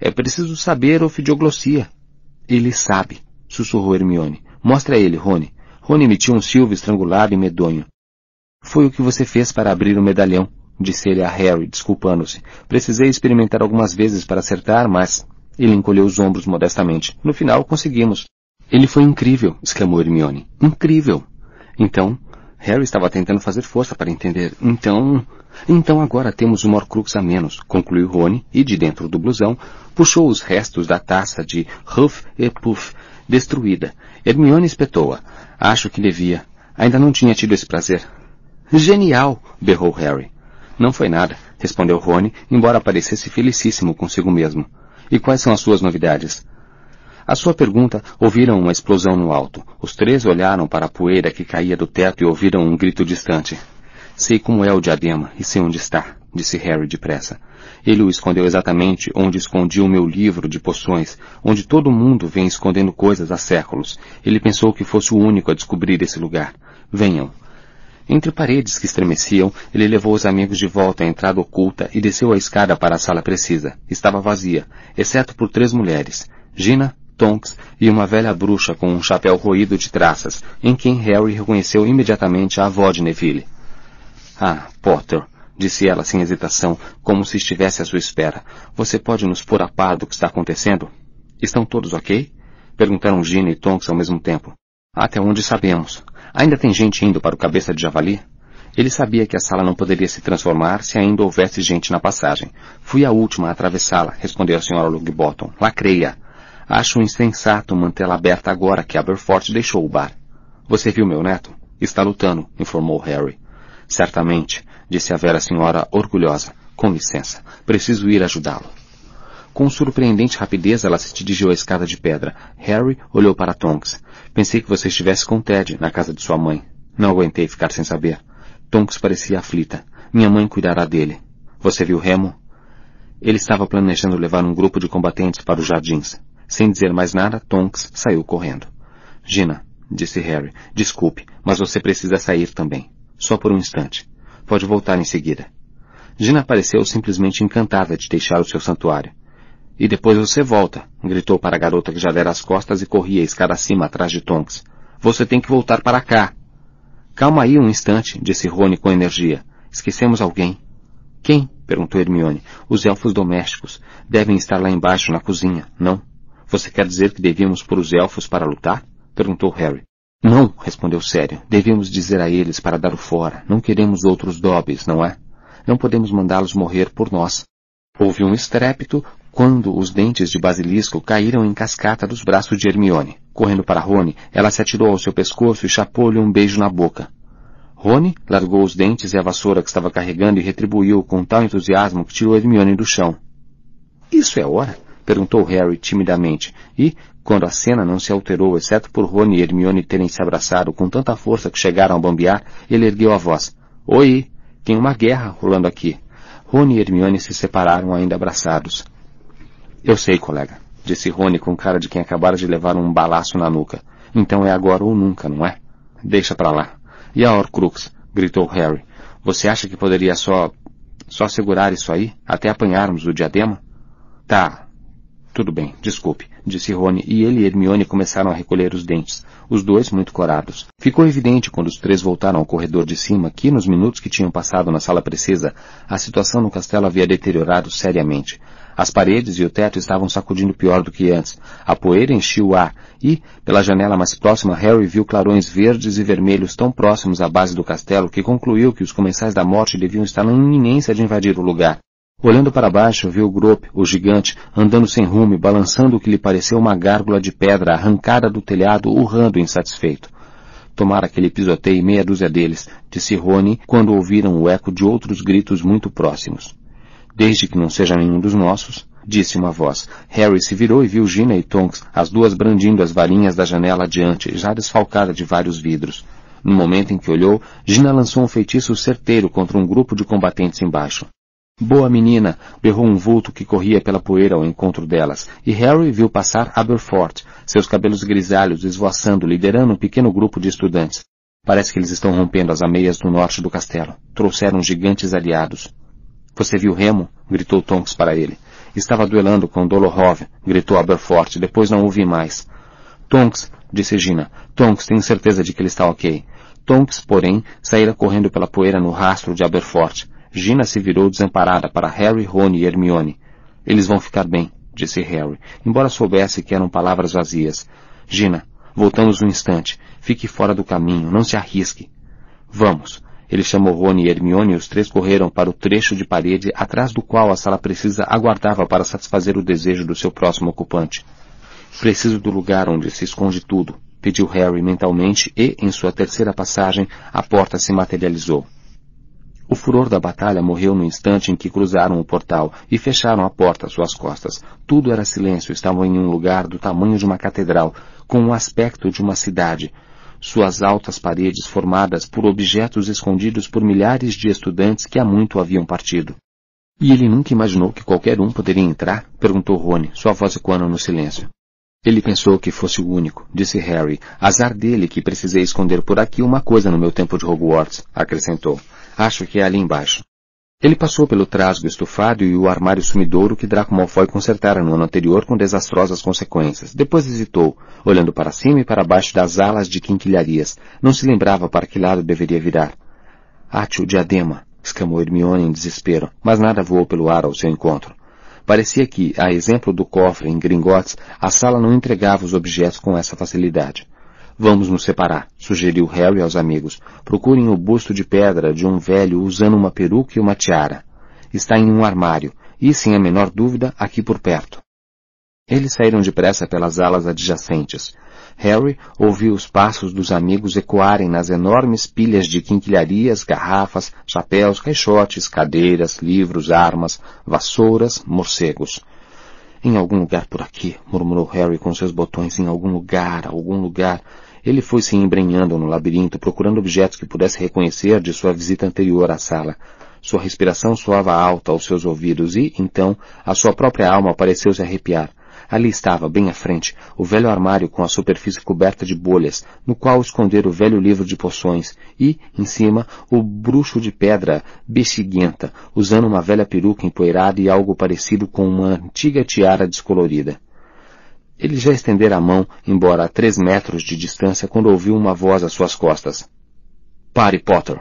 É preciso saber ofidioglossia. Ele sabe, sussurrou Hermione. Mostra ele, Rony. Rony emitiu um silvo estrangulado e medonho. Foi o que você fez para abrir o medalhão, disse ele a Harry, desculpando-se. Precisei experimentar algumas vezes para acertar, mas... Ele encolheu os ombros modestamente. No final, conseguimos. Ele foi incrível, exclamou Hermione. Incrível. Então, Harry estava tentando fazer força para entender. Então... Então agora temos um Horcrux a menos, concluiu Rony, e de dentro do blusão, puxou os restos da taça de Huff e Puff, destruída. Hermione espetou-a. Acho que devia. Ainda não tinha tido esse prazer. Genial! berrou Harry. Não foi nada, respondeu Rony, embora parecesse felicíssimo consigo mesmo. E quais são as suas novidades? A sua pergunta ouviram uma explosão no alto. Os três olharam para a poeira que caía do teto e ouviram um grito distante. Sei como é o diadema e sei onde está, disse Harry depressa. Ele o escondeu exatamente onde escondi o meu livro de poções, onde todo mundo vem escondendo coisas há séculos. Ele pensou que fosse o único a descobrir esse lugar. Venham, entre paredes que estremeciam, ele levou os amigos de volta à entrada oculta e desceu a escada para a sala precisa. Estava vazia, exceto por três mulheres, Gina, Tonks e uma velha bruxa com um chapéu roído de traças, em quem Harry reconheceu imediatamente a avó de Neville. Ah, Potter, disse ela sem hesitação, como se estivesse à sua espera. Você pode nos pôr a par do que está acontecendo? Estão todos ok? Perguntaram Gina e Tonks ao mesmo tempo. Até onde sabemos. Ainda tem gente indo para o cabeça de javali? Ele sabia que a sala não poderia se transformar se ainda houvesse gente na passagem. Fui a última a atravessá-la, respondeu a senhora Longbottom. Lacreia. Acho insensato mantê-la aberta agora que Aberforth deixou o bar. Você viu meu neto? Está lutando, informou Harry. Certamente, disse a velha senhora orgulhosa. Com licença, preciso ir ajudá-lo. Com surpreendente rapidez, ela se dirigiu à escada de pedra. Harry olhou para Tonks. Pensei que você estivesse com Ted, na casa de sua mãe. Não aguentei ficar sem saber. Tonks parecia aflita. Minha mãe cuidará dele. Você viu Remo? Ele estava planejando levar um grupo de combatentes para os jardins. Sem dizer mais nada, Tonks saiu correndo. Gina, disse Harry, desculpe, mas você precisa sair também. Só por um instante. Pode voltar em seguida. Gina pareceu simplesmente encantada de deixar o seu santuário. E depois você volta, gritou para a garota que já dera as costas e corria a escada acima atrás de Tonks. Você tem que voltar para cá. Calma aí um instante, disse Rony com energia. Esquecemos alguém. Quem? perguntou Hermione. Os elfos domésticos. Devem estar lá embaixo na cozinha, não? Você quer dizer que devíamos pôr os elfos para lutar? perguntou Harry. Não, respondeu Sério. Devíamos dizer a eles para dar o fora. Não queremos outros Dobbys, não é? Não podemos mandá-los morrer por nós. Houve um estrépito quando os dentes de basilisco caíram em cascata dos braços de Hermione. Correndo para Rony, ela se atirou ao seu pescoço e chapou-lhe um beijo na boca. Rony largou os dentes e a vassoura que estava carregando e retribuiu com tal entusiasmo que tirou Hermione do chão. Isso é hora? perguntou Harry timidamente, e, quando a cena não se alterou, exceto por Rony e Hermione terem se abraçado com tanta força que chegaram a bambear, ele ergueu a voz. Oi, tem uma guerra rolando aqui. Rony e Hermione se separaram ainda abraçados. Eu sei, colega, disse Rony com cara de quem acabara de levar um balaço na nuca. Então é agora ou nunca, não é? Deixa pra lá. E a Horcrux? gritou Harry. Você acha que poderia só... só segurar isso aí, até apanharmos o diadema? Tá. Tudo bem, desculpe, disse Rony, e ele e Hermione começaram a recolher os dentes os dois muito corados. Ficou evidente quando os três voltaram ao corredor de cima que, nos minutos que tinham passado na sala precisa, a situação no castelo havia deteriorado seriamente. As paredes e o teto estavam sacudindo pior do que antes. A poeira enchia o ar e, pela janela mais próxima, Harry viu clarões verdes e vermelhos tão próximos à base do castelo que concluiu que os comensais da morte deviam estar na iminência de invadir o lugar. Olhando para baixo, viu Grop, o gigante, andando sem rumo e balançando o que lhe pareceu uma gárgula de pedra arrancada do telhado, urrando insatisfeito. Tomara aquele pisoteio meia dúzia deles, disse Rony quando ouviram o eco de outros gritos muito próximos. Desde que não seja nenhum dos nossos, disse uma voz. Harry se virou e viu Gina e Tonks, as duas brandindo as varinhas da janela adiante, já desfalcada de vários vidros. No momento em que olhou, Gina lançou um feitiço certeiro contra um grupo de combatentes embaixo. Boa menina! berrou um vulto que corria pela poeira ao encontro delas, e Harry viu passar Aberforth, seus cabelos grisalhos esvoaçando, liderando um pequeno grupo de estudantes. Parece que eles estão rompendo as ameias no norte do castelo. Trouxeram gigantes aliados. Você viu Remo? gritou Tonks para ele. Estava duelando com Dolohov, gritou Aberforth, depois não ouvi mais. Tonks, disse Gina. Tonks, tenho certeza de que ele está ok. Tonks, porém, saíra correndo pela poeira no rastro de Aberforth. Gina se virou desamparada para Harry, Rony e Hermione. Eles vão ficar bem, disse Harry, embora soubesse que eram palavras vazias. Gina, voltamos um instante. Fique fora do caminho, não se arrisque. Vamos. Ele chamou Rony e Hermione e os três correram para o trecho de parede atrás do qual a sala precisa aguardava para satisfazer o desejo do seu próximo ocupante. Preciso do lugar onde se esconde tudo, pediu Harry mentalmente e, em sua terceira passagem, a porta se materializou. O furor da batalha morreu no instante em que cruzaram o portal e fecharam a porta às suas costas. Tudo era silêncio, estavam em um lugar do tamanho de uma catedral, com o aspecto de uma cidade. Suas altas paredes formadas por objetos escondidos por milhares de estudantes que há muito haviam partido. E ele nunca imaginou que qualquer um poderia entrar? perguntou Rony, sua voz ecoando no silêncio. Ele pensou que fosse o único, disse Harry. Azar dele que precisei esconder por aqui uma coisa no meu tempo de Hogwarts, acrescentou. Acho que é ali embaixo. Ele passou pelo trasgo estufado e o armário sumidouro que Draco Malfoy consertara no ano anterior com desastrosas consequências. Depois hesitou, olhando para cima e para baixo das alas de quinquilharias. Não se lembrava para que lado deveria virar. Ate o diadema! exclamou Hermione em desespero, mas nada voou pelo ar ao seu encontro. Parecia que, a exemplo do cofre em Gringotts, a sala não entregava os objetos com essa facilidade. Vamos nos separar, sugeriu Harry aos amigos. Procurem o busto de pedra de um velho usando uma peruca e uma tiara. Está em um armário, e, sem a menor dúvida, aqui por perto. Eles saíram depressa pelas alas adjacentes. Harry ouviu os passos dos amigos ecoarem nas enormes pilhas de quinquilharias, garrafas, chapéus, caixotes, cadeiras, livros, armas, vassouras, morcegos. Em algum lugar por aqui, murmurou Harry com seus botões. Em algum lugar, algum lugar. Ele foi se embrenhando no labirinto, procurando objetos que pudesse reconhecer de sua visita anterior à sala. Sua respiração soava alta aos seus ouvidos e, então, a sua própria alma pareceu se arrepiar. Ali estava, bem à frente, o velho armário com a superfície coberta de bolhas, no qual esconder o velho livro de poções, e, em cima, o bruxo de pedra bexiguenta, usando uma velha peruca empoeirada e algo parecido com uma antiga tiara descolorida. Ele já estendera a mão, embora a três metros de distância, quando ouviu uma voz às suas costas. Pare, Potter!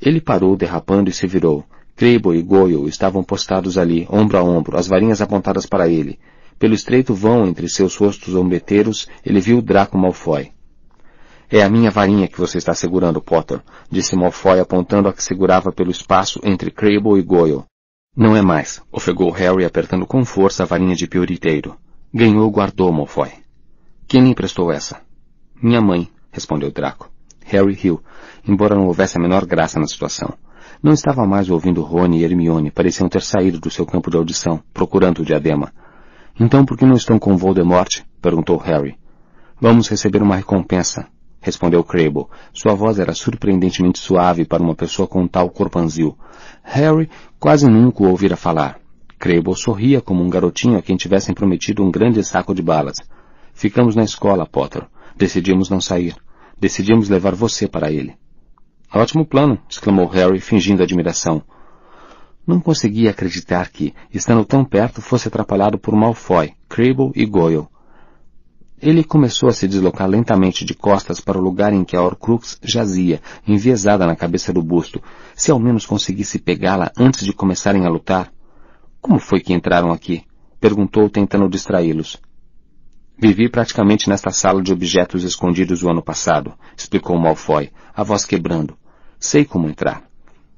Ele parou, derrapando, e se virou. Crable e Goyle estavam postados ali, ombro a ombro, as varinhas apontadas para ele. Pelo estreito vão entre seus rostos ombreteiros, ele viu Draco Malfoy. É a minha varinha que você está segurando, Potter, disse Malfoy apontando a que segurava pelo espaço entre Crable e Goyle. Não é mais, ofegou Harry apertando com força a varinha de pioriteiro. Ganhou guardou, Malfoy. Quem lhe emprestou essa? Minha mãe, respondeu Draco. Harry riu, embora não houvesse a menor graça na situação. Não estava mais ouvindo Rony e Hermione, pareciam ter saído do seu campo de audição, procurando o diadema. Então por que não estão com Voldemort? perguntou Harry. Vamos receber uma recompensa, respondeu Crabbe. Sua voz era surpreendentemente suave para uma pessoa com tal corpanzil. Harry quase nunca o ouvira falar. Crabbe sorria como um garotinho a quem tivessem prometido um grande saco de balas. Ficamos na escola, Potter. Decidimos não sair. Decidimos levar você para ele. Ótimo plano, exclamou Harry, fingindo admiração. Não conseguia acreditar que, estando tão perto, fosse atrapalhado por Malfoy, Crabble e Goyle. Ele começou a se deslocar lentamente de costas para o lugar em que a Horcrux jazia, enviesada na cabeça do busto. Se ao menos conseguisse pegá-la antes de começarem a lutar. Como foi que entraram aqui? Perguntou, tentando distraí-los. Vivi praticamente nesta sala de objetos escondidos o ano passado, explicou Malfoy, a voz quebrando. Sei como entrar.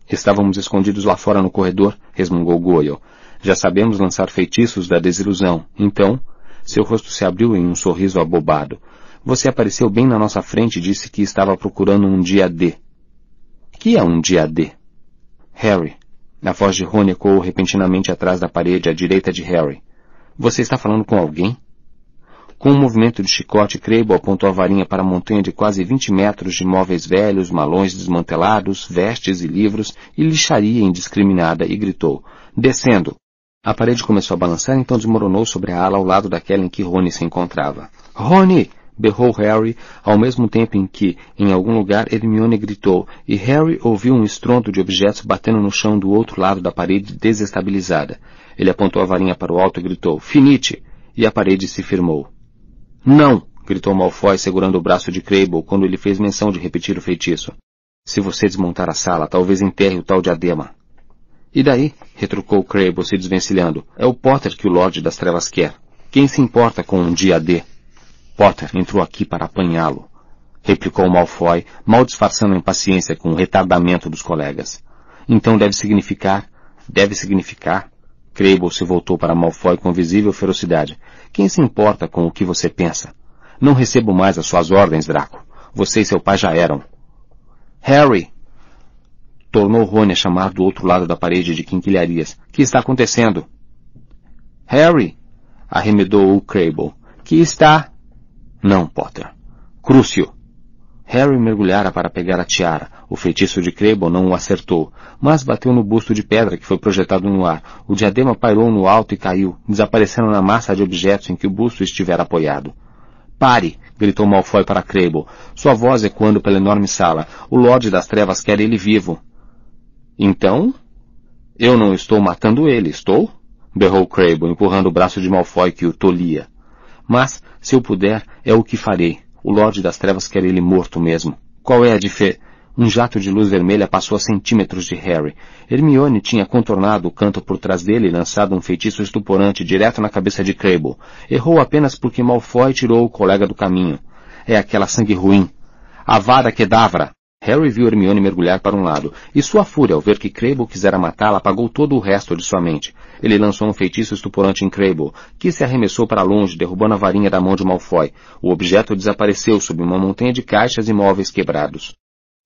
Estávamos escondidos lá fora no corredor, resmungou Goyle. Já sabemos lançar feitiços da desilusão. Então, seu rosto se abriu em um sorriso abobado. Você apareceu bem na nossa frente e disse que estava procurando um dia D. Que é um dia D? Harry. A voz de Rony ecoou repentinamente atrás da parede à direita de Harry. Você está falando com alguém? Com um movimento de chicote, Crable apontou a varinha para a montanha de quase vinte metros de móveis velhos, malões desmantelados, vestes e livros, e lixaria indiscriminada, e gritou, descendo. A parede começou a balançar, então desmoronou sobre a ala ao lado daquela em que Rony se encontrava. Rony! Berrou Harry, ao mesmo tempo em que, em algum lugar, Hermione gritou, e Harry ouviu um estrondo de objetos batendo no chão do outro lado da parede desestabilizada. Ele apontou a varinha para o alto e gritou, Finite! E a parede se firmou. Não! gritou Malfoy segurando o braço de Crable quando ele fez menção de repetir o feitiço. Se você desmontar a sala, talvez enterre o tal diadema. E daí? retrucou Crable se desvencilhando. É o Potter que o Lorde das Trevas quer. Quem se importa com um dia D? Potter entrou aqui para apanhá-lo, replicou Malfoy, mal disfarçando a impaciência com o retardamento dos colegas. Então deve significar, deve significar, Crable se voltou para Malfoy com visível ferocidade. Quem se importa com o que você pensa? Não recebo mais as suas ordens, Draco. Você e seu pai já eram. Harry! Tornou Rony a chamar do outro lado da parede de quinquilharias. Que está acontecendo? Harry! Arremedou o Crable. Que está? Não, Potter. Crucio! Harry mergulhara para pegar a tiara. O feitiço de Crable não o acertou, mas bateu no busto de pedra que foi projetado no ar. O diadema pairou no alto e caiu, desaparecendo na massa de objetos em que o busto estivera apoiado. Pare! gritou Malfoy para Crable, sua voz ecoando pela enorme sala. O Lorde das Trevas quer ele vivo. Então? Eu não estou matando ele, estou? berrou Crable, empurrando o braço de Malfoy que o tolhia. Mas, se eu puder, é o que farei. O Lorde das Trevas quer ele morto mesmo. Qual é a diferença? Um jato de luz vermelha passou a centímetros de Harry. Hermione tinha contornado o canto por trás dele e lançado um feitiço estuporante direto na cabeça de Crable. Errou apenas porque Malfoy tirou o colega do caminho. É aquela sangue ruim. Avada Kedavra! Harry viu Hermione mergulhar para um lado, e sua fúria ao ver que Crable quisera matá-la apagou todo o resto de sua mente. Ele lançou um feitiço estuporante em Crable, que se arremessou para longe, derrubando a varinha da mão de Malfoy. O objeto desapareceu sob uma montanha de caixas e móveis quebrados.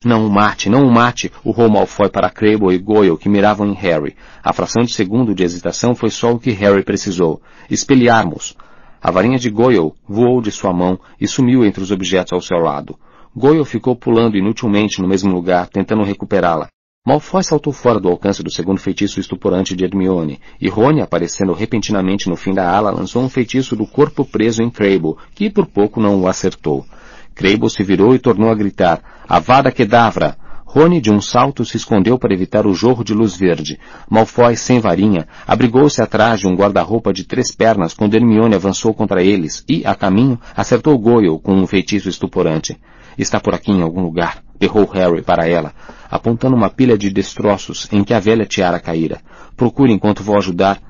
Não o mate, não o mate, urrou Malfoy para Crabble e Goyle que miravam em Harry. A fração de segundo de hesitação foi só o que Harry precisou. Espelharmos. A varinha de Goyle voou de sua mão e sumiu entre os objetos ao seu lado. Goyle ficou pulando inutilmente no mesmo lugar, tentando recuperá-la. Malfoy saltou fora do alcance do segundo feitiço estuporante de Hermione, e Rony, aparecendo repentinamente no fim da ala, lançou um feitiço do corpo preso em Crabble, que por pouco não o acertou. Crabble se virou e tornou a gritar, Avada Kedavra! Rony, de um salto, se escondeu para evitar o jorro de luz verde. Malfoy, sem varinha, abrigou-se atrás de um guarda-roupa de três pernas quando Hermione avançou contra eles e, a caminho, acertou Goyle com um feitiço estuporante. Está por aqui em algum lugar, berrou Harry para ela, apontando uma pilha de destroços em que a velha tiara caíra. Procure enquanto vou ajudar.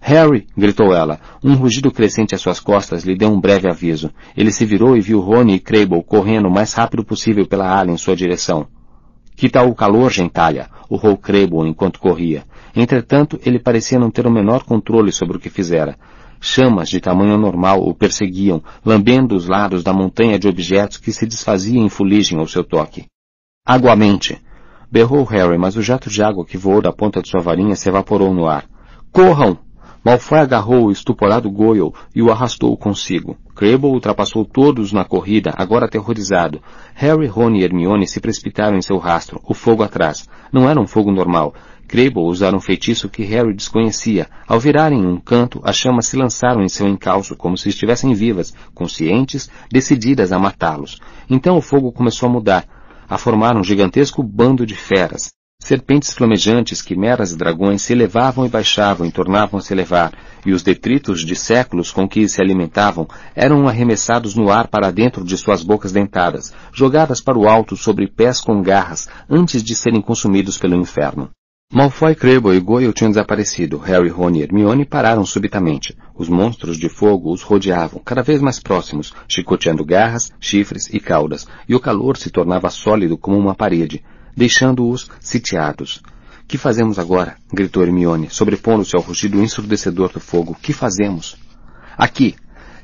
Harry! gritou ela. Um rugido crescente às suas costas lhe deu um breve aviso. Ele se virou e viu Rony e Crable correndo o mais rápido possível pela ala em sua direção. Que tal o calor, gentalha? urrou Crable enquanto corria. Entretanto, ele parecia não ter o menor controle sobre o que fizera. Chamas de tamanho normal o perseguiam, lambendo os lados da montanha de objetos que se desfaziam em fuligem ao seu toque. Aguamente! Berrou Harry, mas o jato de água que voou da ponta de sua varinha se evaporou no ar. Corram! Malfoy agarrou o estuporado Goyle e o arrastou consigo. Crabble ultrapassou todos na corrida, agora aterrorizado. Harry, Ron e Hermione se precipitaram em seu rastro, o fogo atrás. Não era um fogo normal. Crabble usara um feitiço que Harry desconhecia. Ao virarem um canto, as chamas se lançaram em seu encalço, como se estivessem vivas, conscientes, decididas a matá-los. Então o fogo começou a mudar, a formar um gigantesco bando de feras. Serpentes flamejantes, quimeras e dragões se elevavam e baixavam e tornavam-se elevar, e os detritos de séculos com que se alimentavam eram arremessados no ar para dentro de suas bocas dentadas, jogadas para o alto sobre pés com garras, antes de serem consumidos pelo inferno. Malfoy, Crabble e Goyle tinham desaparecido. Harry, Ron e Hermione pararam subitamente. Os monstros de fogo os rodeavam, cada vez mais próximos, chicoteando garras, chifres e caudas, e o calor se tornava sólido como uma parede deixando-os sitiados. Que fazemos agora? gritou Hermione, sobrepondo-se ao rugido ensurdecedor do fogo. Que fazemos? Aqui!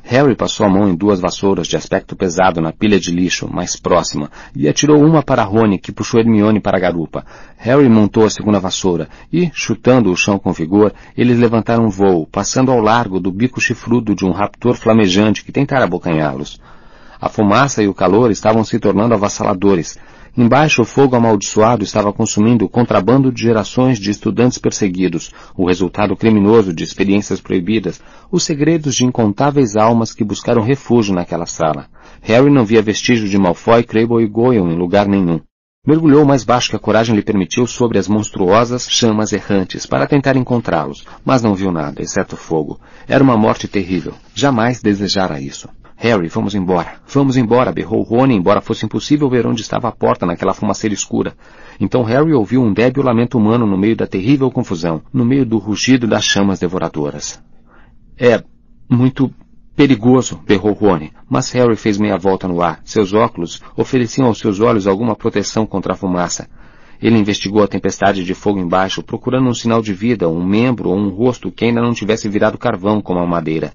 Harry passou a mão em duas vassouras de aspecto pesado na pilha de lixo, mais próxima, e atirou uma para Rony, que puxou Hermione para a garupa. Harry montou a segunda vassoura, e, chutando o chão com vigor, eles levantaram voo, passando ao largo do bico chifrudo de um raptor flamejante que tentara abocanhá-los. A fumaça e o calor estavam se tornando avassaladores. Embaixo, o fogo amaldiçoado estava consumindo o contrabando de gerações de estudantes perseguidos, o resultado criminoso de experiências proibidas, os segredos de incontáveis almas que buscaram refúgio naquela sala. Harry não via vestígio de Malfoy, Crabble e Goyle em lugar nenhum. Mergulhou mais baixo que a coragem lhe permitiu sobre as monstruosas chamas errantes para tentar encontrá-los, mas não viu nada, exceto fogo. Era uma morte terrível. Jamais desejara isso. Harry, vamos embora. Vamos embora, berrou Rony, embora fosse impossível ver onde estava a porta naquela fumaceira escura. Então Harry ouviu um débil lamento humano no meio da terrível confusão, no meio do rugido das chamas devoradoras. É muito perigoso, berrou Rony, mas Harry fez meia volta no ar. Seus óculos ofereciam aos seus olhos alguma proteção contra a fumaça. Ele investigou a tempestade de fogo embaixo, procurando um sinal de vida, um membro ou um rosto que ainda não tivesse virado carvão como a madeira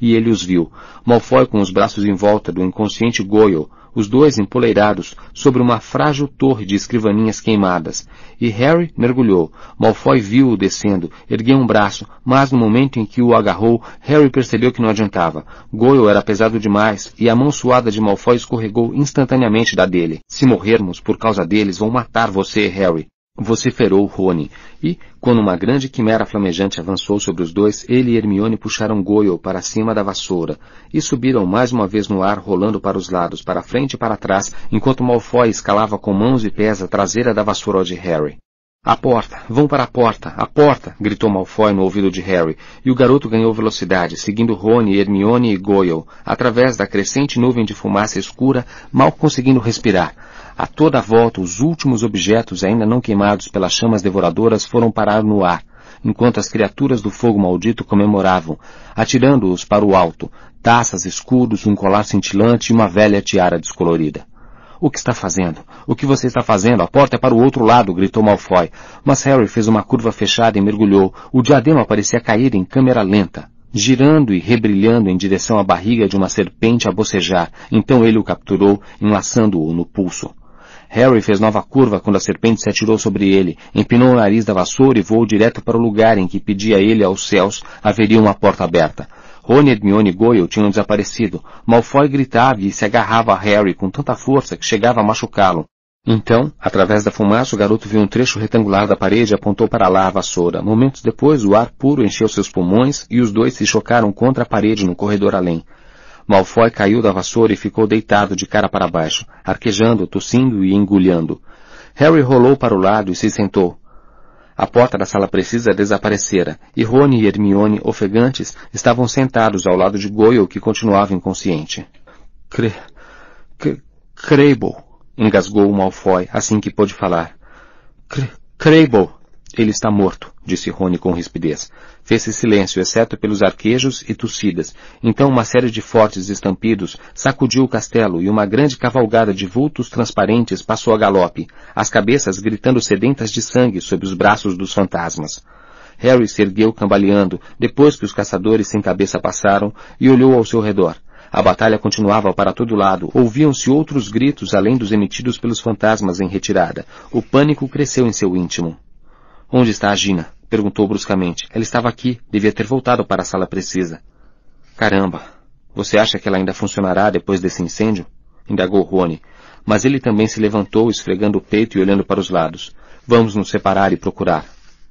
e ele os viu. Malfoy com os braços em volta do inconsciente Goyle, os dois empoleirados sobre uma frágil torre de escrivaninhas queimadas. E Harry mergulhou. Malfoy viu-o descendo, ergueu um braço, mas no momento em que o agarrou, Harry percebeu que não adiantava. Goyle era pesado demais, e a mão suada de Malfoy escorregou instantaneamente da dele. Se morrermos por causa deles, vão matar você, Harry vociferou Rony, e, quando uma grande quimera flamejante avançou sobre os dois, ele e Hermione puxaram Goyle para cima da vassoura, e subiram mais uma vez no ar, rolando para os lados, para frente e para trás, enquanto Malfoy escalava com mãos e pés a traseira da vassoura de Harry. A porta! Vão para a porta! A porta! gritou Malfoy no ouvido de Harry, e o garoto ganhou velocidade, seguindo Rony, Hermione e Goyle, através da crescente nuvem de fumaça escura, mal conseguindo respirar, a toda volta, os últimos objetos ainda não queimados pelas chamas devoradoras foram parar no ar, enquanto as criaturas do fogo maldito comemoravam, atirando-os para o alto, taças, escudos, um colar cintilante e uma velha tiara descolorida. O que está fazendo? O que você está fazendo? A porta é para o outro lado, gritou Malfoy. Mas Harry fez uma curva fechada e mergulhou. O diadema parecia cair em câmera lenta, girando e rebrilhando em direção à barriga de uma serpente a bocejar. Então ele o capturou, enlaçando-o no pulso. Harry fez nova curva quando a serpente se atirou sobre ele, empinou o nariz da vassoura e voou direto para o lugar em que pedia ele aos céus haveria uma porta aberta. Rony, Hermione e Goyle tinham desaparecido. Malfoy gritava e se agarrava a Harry com tanta força que chegava a machucá-lo. Então, através da fumaça, o garoto viu um trecho retangular da parede e apontou para lá a vassoura. Momentos depois, o ar puro encheu seus pulmões e os dois se chocaram contra a parede no corredor além. Malfoy caiu da vassoura e ficou deitado de cara para baixo, arquejando, tossindo e engulhando. Harry rolou para o lado e se sentou. A porta da sala precisa desaparecera, e Rony e Hermione, ofegantes, estavam sentados ao lado de Goyle, que continuava inconsciente. Cre... Cre... Crable, engasgou Malfoy assim que pôde falar. Crable! Ele está morto, disse Rony com rispidez. Fez-se silêncio, exceto pelos arquejos e tossidas. Então uma série de fortes estampidos sacudiu o castelo e uma grande cavalgada de vultos transparentes passou a galope, as cabeças gritando sedentas de sangue sob os braços dos fantasmas. Harry se ergueu cambaleando, depois que os caçadores sem cabeça passaram, e olhou ao seu redor. A batalha continuava para todo lado. Ouviam-se outros gritos além dos emitidos pelos fantasmas em retirada. O pânico cresceu em seu íntimo. Onde está a Gina? Perguntou bruscamente. Ela estava aqui. Devia ter voltado para a sala precisa. Caramba. Você acha que ela ainda funcionará depois desse incêndio? Indagou Rony. Mas ele também se levantou, esfregando o peito e olhando para os lados. Vamos nos separar e procurar.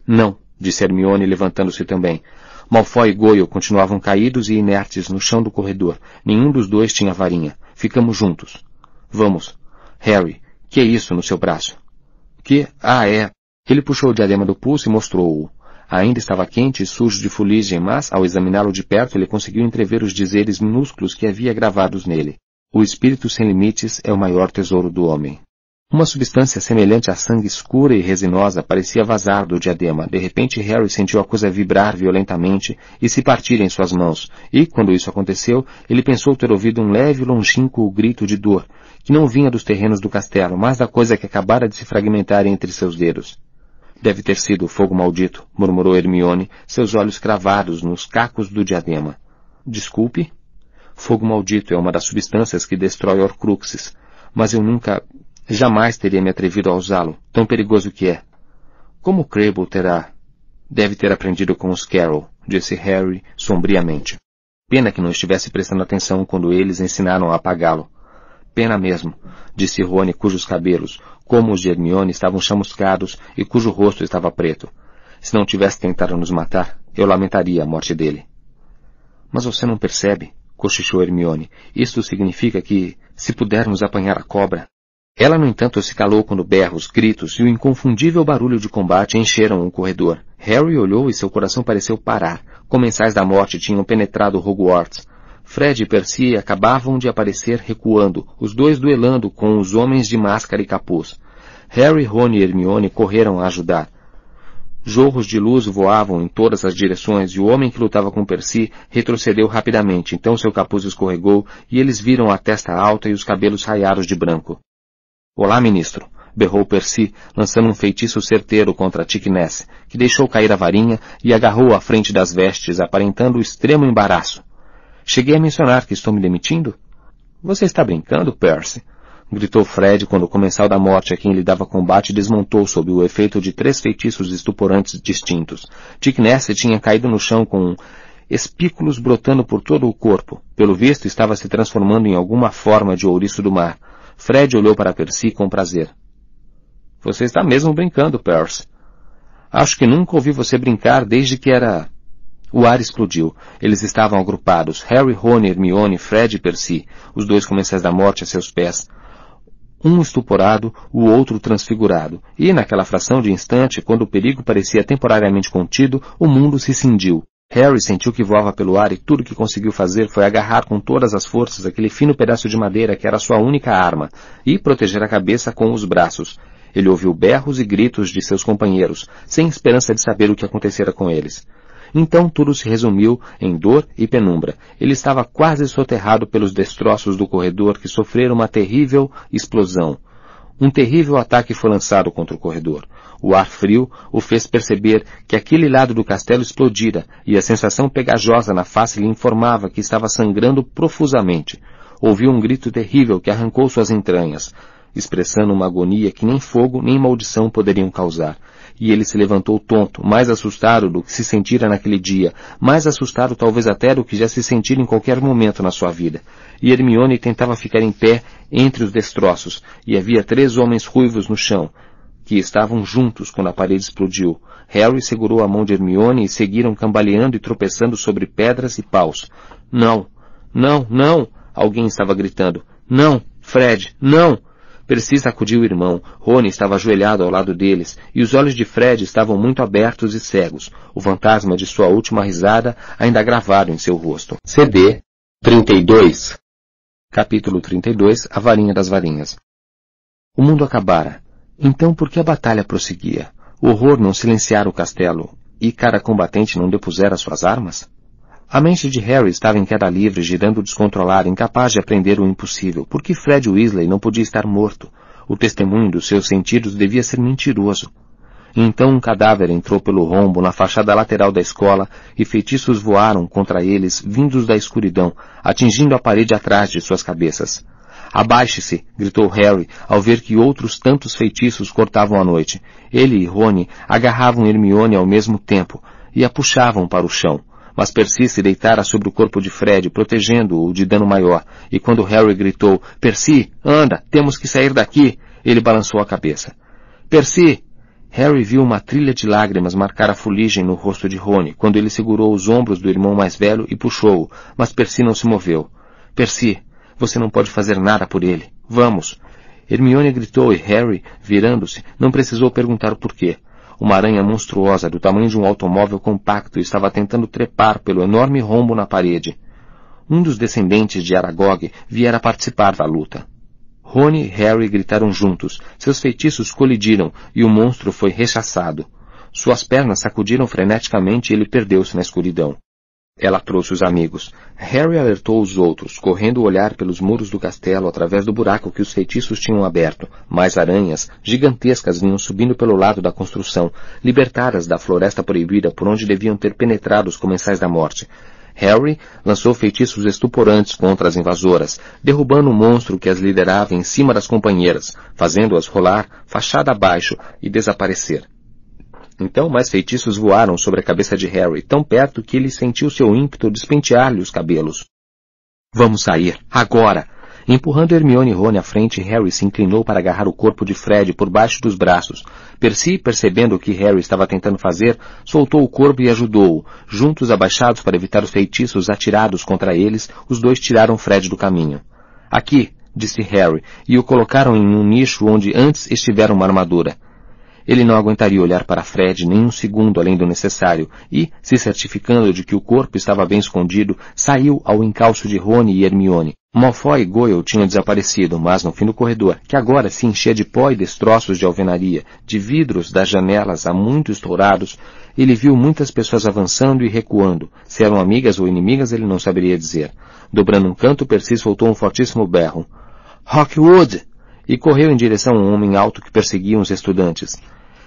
Não, disse Hermione, levantando-se também. Malfoy e Goyle continuavam caídos e inertes no chão do corredor. Nenhum dos dois tinha varinha. Ficamos juntos. Vamos. Harry, que é isso no seu braço? Que? Ah, é. Ele puxou o diadema do pulso e mostrou-o. Ainda estava quente e sujo de fuligem, mas, ao examiná-lo de perto, ele conseguiu entrever os dizeres minúsculos que havia gravados nele. O espírito sem limites é o maior tesouro do homem. Uma substância semelhante a sangue escura e resinosa parecia vazar do diadema. De repente, Harry sentiu a coisa vibrar violentamente e se partir em suas mãos, e, quando isso aconteceu, ele pensou ter ouvido um leve e longínquo grito de dor, que não vinha dos terrenos do castelo, mas da coisa que acabara de se fragmentar entre seus dedos. Deve ter sido o fogo maldito, murmurou Hermione, seus olhos cravados nos cacos do diadema. Desculpe? Fogo maldito é uma das substâncias que destrói Horcruxes, mas eu nunca, Jamais teria me atrevido a usá-lo, tão perigoso que é. Como Crable terá? Deve ter aprendido com os Carroll, disse Harry sombriamente. Pena que não estivesse prestando atenção quando eles ensinaram a apagá-lo. Pena mesmo, disse Rony, cujos cabelos, como os de Hermione, estavam chamuscados e cujo rosto estava preto. Se não tivesse tentado nos matar, eu lamentaria a morte dele. Mas você não percebe, cochichou Hermione. Isto significa que, se pudermos apanhar a cobra, ela, no entanto, se calou quando berros, gritos e o inconfundível barulho de combate encheram o corredor. Harry olhou e seu coração pareceu parar. Comensais da morte tinham penetrado Hogwarts. Fred e Percy acabavam de aparecer recuando, os dois duelando com os homens de máscara e capuz. Harry, Ron e Hermione correram a ajudar. Jorros de luz voavam em todas as direções e o homem que lutava com Percy retrocedeu rapidamente, então seu capuz escorregou e eles viram a testa alta e os cabelos raiados de branco. Olá, ministro, berrou Percy, lançando um feitiço certeiro contra Tic Ness, que deixou cair a varinha e agarrou à frente das vestes, aparentando extremo embaraço. Cheguei a mencionar que estou me demitindo? Você está brincando, Percy? gritou Fred quando o comensal da morte a quem lhe dava combate desmontou sob o efeito de três feitiços estuporantes distintos. Tic Ness tinha caído no chão com espículos brotando por todo o corpo. Pelo visto, estava se transformando em alguma forma de ouriço do mar. Fred olhou para Percy com prazer. Você está mesmo brincando, Percy. Acho que nunca ouvi você brincar desde que era... O ar explodiu. Eles estavam agrupados. Harry, Rony, Hermione, Fred e Percy, os dois comensais da morte a seus pés. Um estuporado, o outro transfigurado. E, naquela fração de instante, quando o perigo parecia temporariamente contido, o mundo se cindiu. Harry sentiu que voava pelo ar e tudo que conseguiu fazer foi agarrar com todas as forças aquele fino pedaço de madeira que era sua única arma e proteger a cabeça com os braços. Ele ouviu berros e gritos de seus companheiros, sem esperança de saber o que acontecera com eles. Então tudo se resumiu em dor e penumbra. Ele estava quase soterrado pelos destroços do corredor que sofreram uma terrível explosão. Um terrível ataque foi lançado contra o corredor. O ar frio o fez perceber que aquele lado do castelo explodira e a sensação pegajosa na face lhe informava que estava sangrando profusamente. Ouviu um grito terrível que arrancou suas entranhas. expressando uma agonia que nem fogo nem maldição poderiam causar. E ele se levantou tonto, mais assustado do que se sentira naquele dia, mais assustado talvez até do que já se sentira em qualquer momento na sua vida. E Hermione tentava ficar em pé entre os destroços, e havia três homens ruivos no chão, que estavam juntos quando a parede explodiu. Harry segurou a mão de Hermione e seguiram cambaleando e tropeçando sobre pedras e paus. Não! Não! Não! Alguém estava gritando. Não! Fred! Não! Percy sacudiu o irmão. Rony estava ajoelhado ao lado deles, e os olhos de Fred estavam muito abertos e cegos. O fantasma de sua última risada ainda gravado em seu rosto. CD 32 Capítulo 32 A Varinha das Varinhas O mundo acabara. Então por que a batalha prosseguia? O horror não silenciara o castelo, e cada combatente não depusera suas armas? A mente de Harry estava em queda livre, girando descontrolada, incapaz de aprender o impossível. Por que Fred Weasley não podia estar morto? O testemunho dos seus sentidos devia ser mentiroso. Então um cadáver entrou pelo rombo na fachada lateral da escola e feitiços voaram contra eles, vindos da escuridão, atingindo a parede atrás de suas cabeças. Abaixe-se! gritou Harry, ao ver que outros tantos feitiços cortavam a noite. Ele e Rony agarravam Hermione ao mesmo tempo e a puxavam para o chão. Mas Percy se deitara sobre o corpo de Fred, protegendo-o de dano maior, e quando Harry gritou, Percy, anda, temos que sair daqui, ele balançou a cabeça. Percy! Harry viu uma trilha de lágrimas marcar a fuligem no rosto de Rony, quando ele segurou os ombros do irmão mais velho e puxou-o, mas Percy não se moveu. Percy, você não pode fazer nada por ele. Vamos! Hermione gritou e Harry, virando-se, não precisou perguntar o porquê. Uma aranha monstruosa do tamanho de um automóvel compacto estava tentando trepar pelo enorme rombo na parede. Um dos descendentes de Aragog viera participar da luta. Rony e Harry gritaram juntos, seus feitiços colidiram e o monstro foi rechaçado. Suas pernas sacudiram freneticamente e ele perdeu-se na escuridão. Ela trouxe os amigos. Harry alertou os outros, correndo o olhar pelos muros do castelo através do buraco que os feitiços tinham aberto. Mais aranhas, gigantescas, vinham subindo pelo lado da construção, libertadas da floresta proibida por onde deviam ter penetrado os comensais da morte. Harry lançou feitiços estuporantes contra as invasoras, derrubando o monstro que as liderava em cima das companheiras, fazendo-as rolar fachada abaixo e desaparecer. Então mais feitiços voaram sobre a cabeça de Harry, tão perto que ele sentiu seu ímpeto despentear-lhe os cabelos. Vamos sair, agora! Empurrando Hermione e Rony à frente, Harry se inclinou para agarrar o corpo de Fred por baixo dos braços. Percy, percebendo o que Harry estava tentando fazer, soltou o corpo e ajudou-o. Juntos abaixados para evitar os feitiços atirados contra eles, os dois tiraram Fred do caminho. Aqui, disse Harry, e o colocaram em um nicho onde antes estivera uma armadura. Ele não aguentaria olhar para Fred nem um segundo além do necessário e, se certificando de que o corpo estava bem escondido, saiu ao encalço de Rony e Hermione. Malfoy e Goyle tinham desaparecido, mas no fim do corredor, que agora se enchia de pó e destroços de alvenaria, de vidros das janelas há muito estourados, ele viu muitas pessoas avançando e recuando. Se eram amigas ou inimigas, ele não saberia dizer. Dobrando um canto, Percy soltou um fortíssimo berro. Rockwood! E correu em direção a um homem alto que perseguia os estudantes.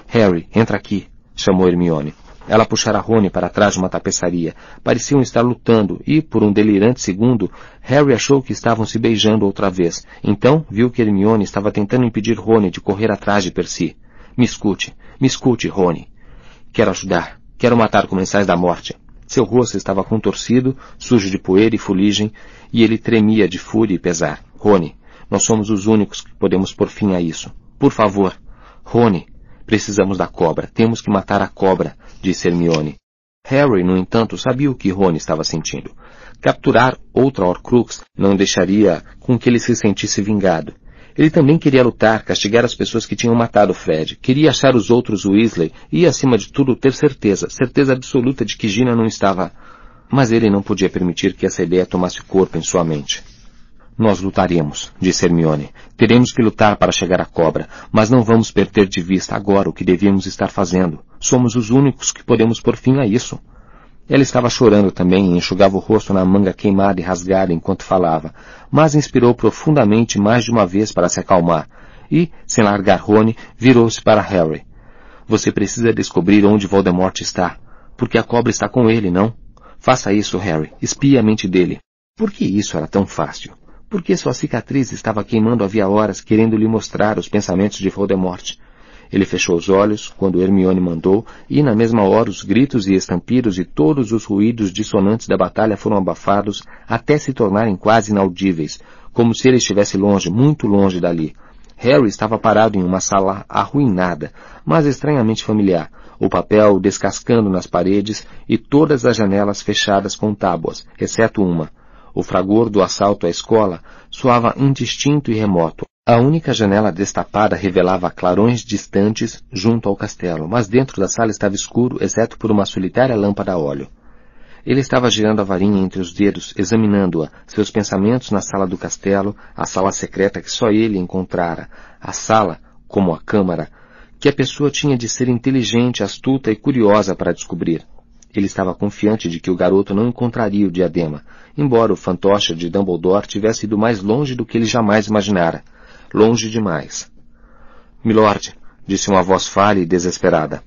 Harry, entra aqui, chamou Hermione. Ela puxara Rony para trás de uma tapeçaria. Pareciam estar lutando e, por um delirante segundo, Harry achou que estavam se beijando outra vez. Então, viu que Hermione estava tentando impedir Rony de correr atrás de Percy. Me escute, me escute, Rony. Quero ajudar. Quero matar comensais da morte. Seu rosto estava contorcido, sujo de poeira e fuligem, e ele tremia de fúria e pesar. Rony, nós somos os únicos que podemos pôr fim a isso. Por favor. Rony, Precisamos da cobra. Temos que matar a cobra, disse Hermione. Harry, no entanto, sabia o que Rony estava sentindo. Capturar outra Horcrux não deixaria com que ele se sentisse vingado. Ele também queria lutar, castigar as pessoas que tinham matado Fred. Queria achar os outros Weasley e, acima de tudo, ter certeza, certeza absoluta de que Gina não estava... Mas ele não podia permitir que essa ideia tomasse corpo em sua mente. Nós lutaremos, disse Hermione. Teremos que lutar para chegar à cobra, mas não vamos perder de vista agora o que devíamos estar fazendo. Somos os únicos que podemos pôr fim a isso. Ela estava chorando também e enxugava o rosto na manga queimada e rasgada enquanto falava, mas inspirou profundamente mais de uma vez para se acalmar, e, sem largar Rony, virou-se para Harry. Você precisa descobrir onde Voldemort está, porque a cobra está com ele, não? Faça isso, Harry. Espie a mente dele. Por que isso era tão fácil? Porque sua cicatriz estava queimando havia horas, querendo lhe mostrar os pensamentos de Voldemort. Ele fechou os olhos quando Hermione mandou, e na mesma hora os gritos e estampidos e todos os ruídos dissonantes da batalha foram abafados até se tornarem quase inaudíveis, como se ele estivesse longe, muito longe dali. Harry estava parado em uma sala arruinada, mas estranhamente familiar, o papel descascando nas paredes e todas as janelas fechadas com tábuas, exceto uma. O fragor do assalto à escola soava indistinto e remoto. A única janela destapada revelava clarões distantes junto ao castelo, mas dentro da sala estava escuro, exceto por uma solitária lâmpada a óleo. Ele estava girando a varinha entre os dedos, examinando-a, seus pensamentos na sala do castelo, a sala secreta que só ele encontrara, a sala, como a câmara, que a pessoa tinha de ser inteligente, astuta e curiosa para descobrir. Ele estava confiante de que o garoto não encontraria o diadema, embora o fantoche de Dumbledore tivesse ido mais longe do que ele jamais imaginara. Longe demais. Milord, disse uma voz falha e desesperada.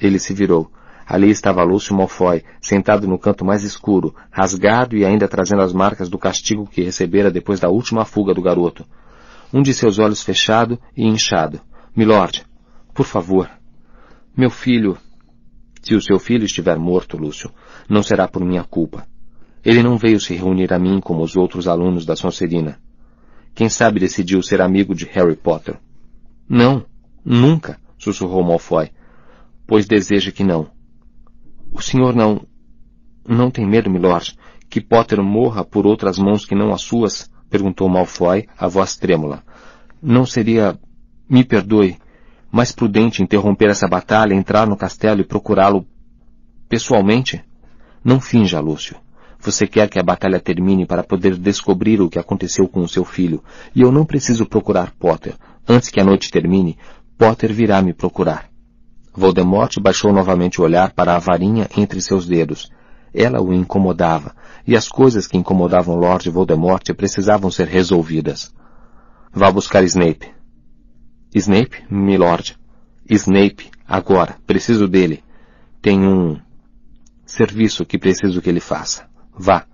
Ele se virou. Ali estava Lúcio Malfoy, sentado no canto mais escuro, rasgado e ainda trazendo as marcas do castigo que recebera depois da última fuga do garoto. Um de seus olhos fechado e inchado. Milord, por favor. Meu filho. Se o seu filho estiver morto, Lúcio, não será por minha culpa. Ele não veio se reunir a mim como os outros alunos da Sonserina. Quem sabe decidiu ser amigo de Harry Potter. Não, nunca, sussurrou Malfoy. Pois deseja que não. O senhor não... Não tem medo, milord, que Potter morra por outras mãos que não as suas? Perguntou Malfoy, a voz trêmula. Não seria... Me perdoe, mais prudente interromper essa batalha, entrar no castelo e procurá-lo pessoalmente? Não finja, Lúcio. Você quer que a batalha termine para poder descobrir o que aconteceu com o seu filho, e eu não preciso procurar Potter. Antes que a noite termine, Potter virá me procurar. Voldemort baixou novamente o olhar para a varinha entre seus dedos. Ela o incomodava, e as coisas que incomodavam Lord Voldemort precisavam ser resolvidas. Vá buscar Snape. Snape, milord. Snape, agora. Preciso dele. Tem um serviço que preciso que ele faça. Vá.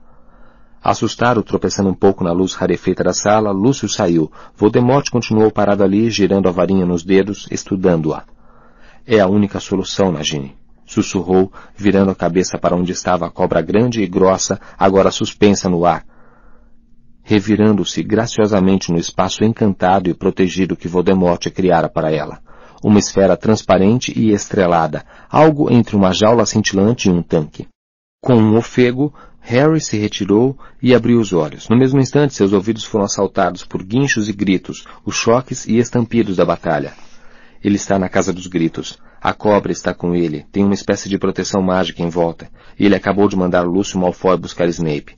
Assustado, tropeçando um pouco na luz rarefeita da sala, Lúcio saiu. Voldemort continuou parado ali, girando a varinha nos dedos, estudando-a. É a única solução, Nagini. Sussurrou, virando a cabeça para onde estava a cobra grande e grossa, agora suspensa no ar. Revirando-se graciosamente no espaço encantado e protegido que Voldemort criara para ela. Uma esfera transparente e estrelada, algo entre uma jaula cintilante e um tanque. Com um ofego, Harry se retirou e abriu os olhos. No mesmo instante, seus ouvidos foram assaltados por guinchos e gritos, os choques e estampidos da batalha. Ele está na Casa dos Gritos. A cobra está com ele. Tem uma espécie de proteção mágica em volta. Ele acabou de mandar Lúcio Malfoy buscar Snape.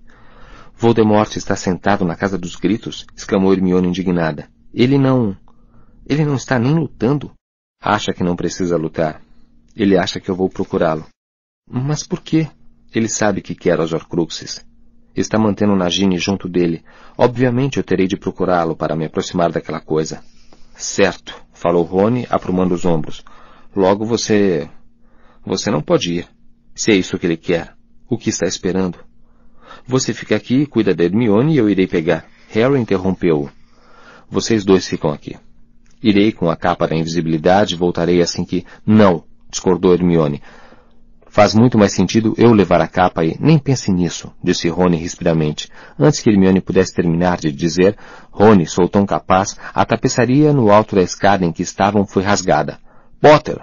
Voldemort está sentado na Casa dos Gritos? exclamou Hermione indignada. Ele não... Ele não está nem lutando? Acha que não precisa lutar. Ele acha que eu vou procurá-lo. Mas por quê? Ele sabe que quer os Horcruxes. Está mantendo Nagini junto dele. Obviamente eu terei de procurá-lo para me aproximar daquela coisa. Certo, falou Rony, aprumando os ombros. Logo você... Você não pode ir. Se é isso que ele quer. O que está esperando? Você fica aqui, cuida da Hermione e eu irei pegar. Harry interrompeu-o. Vocês dois ficam aqui. Irei com a capa da invisibilidade e voltarei assim que... Não, discordou Hermione. Faz muito mais sentido eu levar a capa e nem pense nisso, disse Rony rispidamente. Antes que Hermione pudesse terminar de dizer, Rony soltou um capaz, a tapeçaria no alto da escada em que estavam foi rasgada. Potter!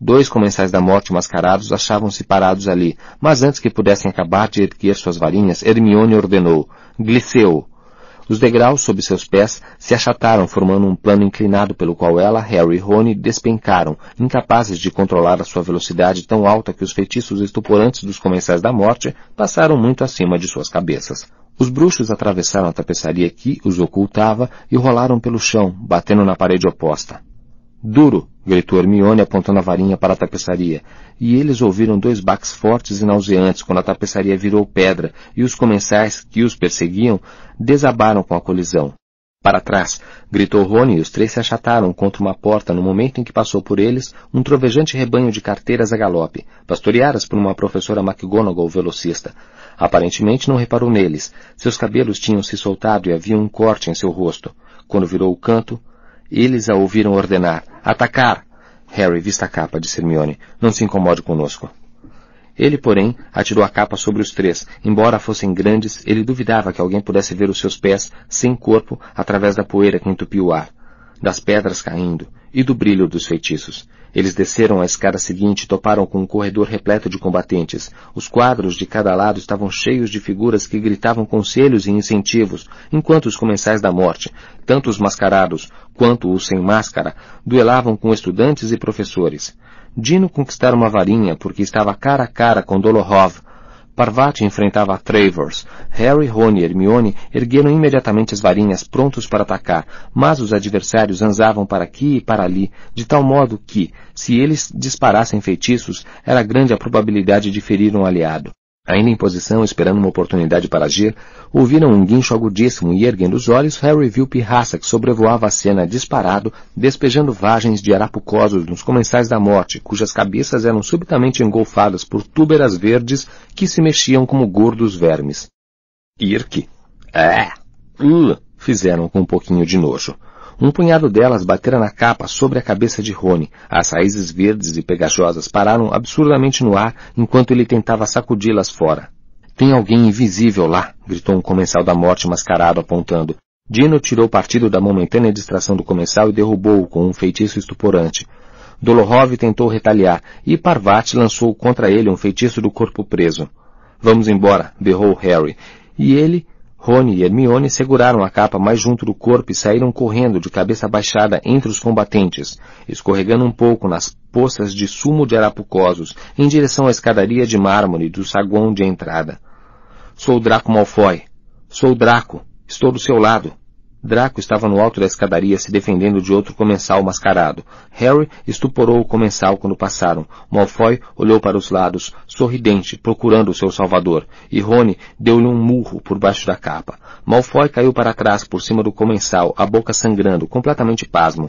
Dois comensais da morte mascarados achavam-se parados ali, mas antes que pudessem acabar de erguer suas varinhas, Hermione ordenou, Gliceu, os degraus sob seus pés se achataram formando um plano inclinado pelo qual ela, Harry e Rony despencaram, incapazes de controlar a sua velocidade tão alta que os feitiços estuporantes dos comensais da morte passaram muito acima de suas cabeças. Os bruxos atravessaram a tapeçaria que os ocultava e rolaram pelo chão, batendo na parede oposta. Duro! Gritou Hermione apontando a varinha para a tapeçaria, e eles ouviram dois baques fortes e nauseantes quando a tapeçaria virou pedra e os comensais que os perseguiam desabaram com a colisão. Para trás! gritou Rony e os três se achataram contra uma porta no momento em que passou por eles um trovejante rebanho de carteiras a galope, pastoreadas por uma professora McGonagall velocista. Aparentemente não reparou neles. Seus cabelos tinham se soltado e havia um corte em seu rosto. Quando virou o canto, eles a ouviram ordenar. Atacar! Harry, vista a capa, disse Hermione. Não se incomode conosco. Ele, porém, atirou a capa sobre os três. Embora fossem grandes, ele duvidava que alguém pudesse ver os seus pés, sem corpo, através da poeira que entupiu o ar, das pedras caindo e do brilho dos feitiços. Eles desceram a escada seguinte e toparam com um corredor repleto de combatentes. Os quadros de cada lado estavam cheios de figuras que gritavam conselhos e incentivos, enquanto os comensais da morte, tanto os mascarados quanto os sem máscara, duelavam com estudantes e professores. Dino conquistara uma varinha porque estava cara a cara com Dolohov. Parvati enfrentava Travers. Harry, Rony e Hermione ergueram imediatamente as varinhas prontos para atacar, mas os adversários anzavam para aqui e para ali, de tal modo que, se eles disparassem feitiços, era grande a probabilidade de ferir um aliado. Ainda em posição, esperando uma oportunidade para agir, ouviram um guincho agudíssimo e, erguendo os olhos, Harry viu Pirraça que sobrevoava a cena disparado, despejando vagens de arapucosos nos comensais da morte, cujas cabeças eram subitamente engolfadas por túberas verdes que se mexiam como gordos vermes. Irk. É. Uh, fizeram com um pouquinho de nojo. Um punhado delas batera na capa sobre a cabeça de Rony. As raízes verdes e pegajosas pararam absurdamente no ar enquanto ele tentava sacudi-las fora. Tem alguém invisível lá, gritou um comensal da morte mascarado apontando. Dino tirou partido da momentânea distração do comensal e derrubou-o com um feitiço estuporante. Dolohov tentou retaliar e Parvati lançou contra ele um feitiço do corpo preso. Vamos embora, berrou Harry. E ele Rony e Hermione seguraram a capa mais junto do corpo e saíram correndo de cabeça baixada entre os combatentes, escorregando um pouco nas poças de sumo de arapucosos em direção à escadaria de mármore do saguão de entrada. Sou Draco Malfoy. Sou Draco. Estou do seu lado. Draco estava no alto da escadaria se defendendo de outro comensal mascarado. Harry estuporou o comensal quando passaram. Malfoy olhou para os lados, sorridente, procurando o seu salvador, e Rony deu-lhe um murro por baixo da capa. Malfoy caiu para trás por cima do comensal, a boca sangrando, completamente pasmo.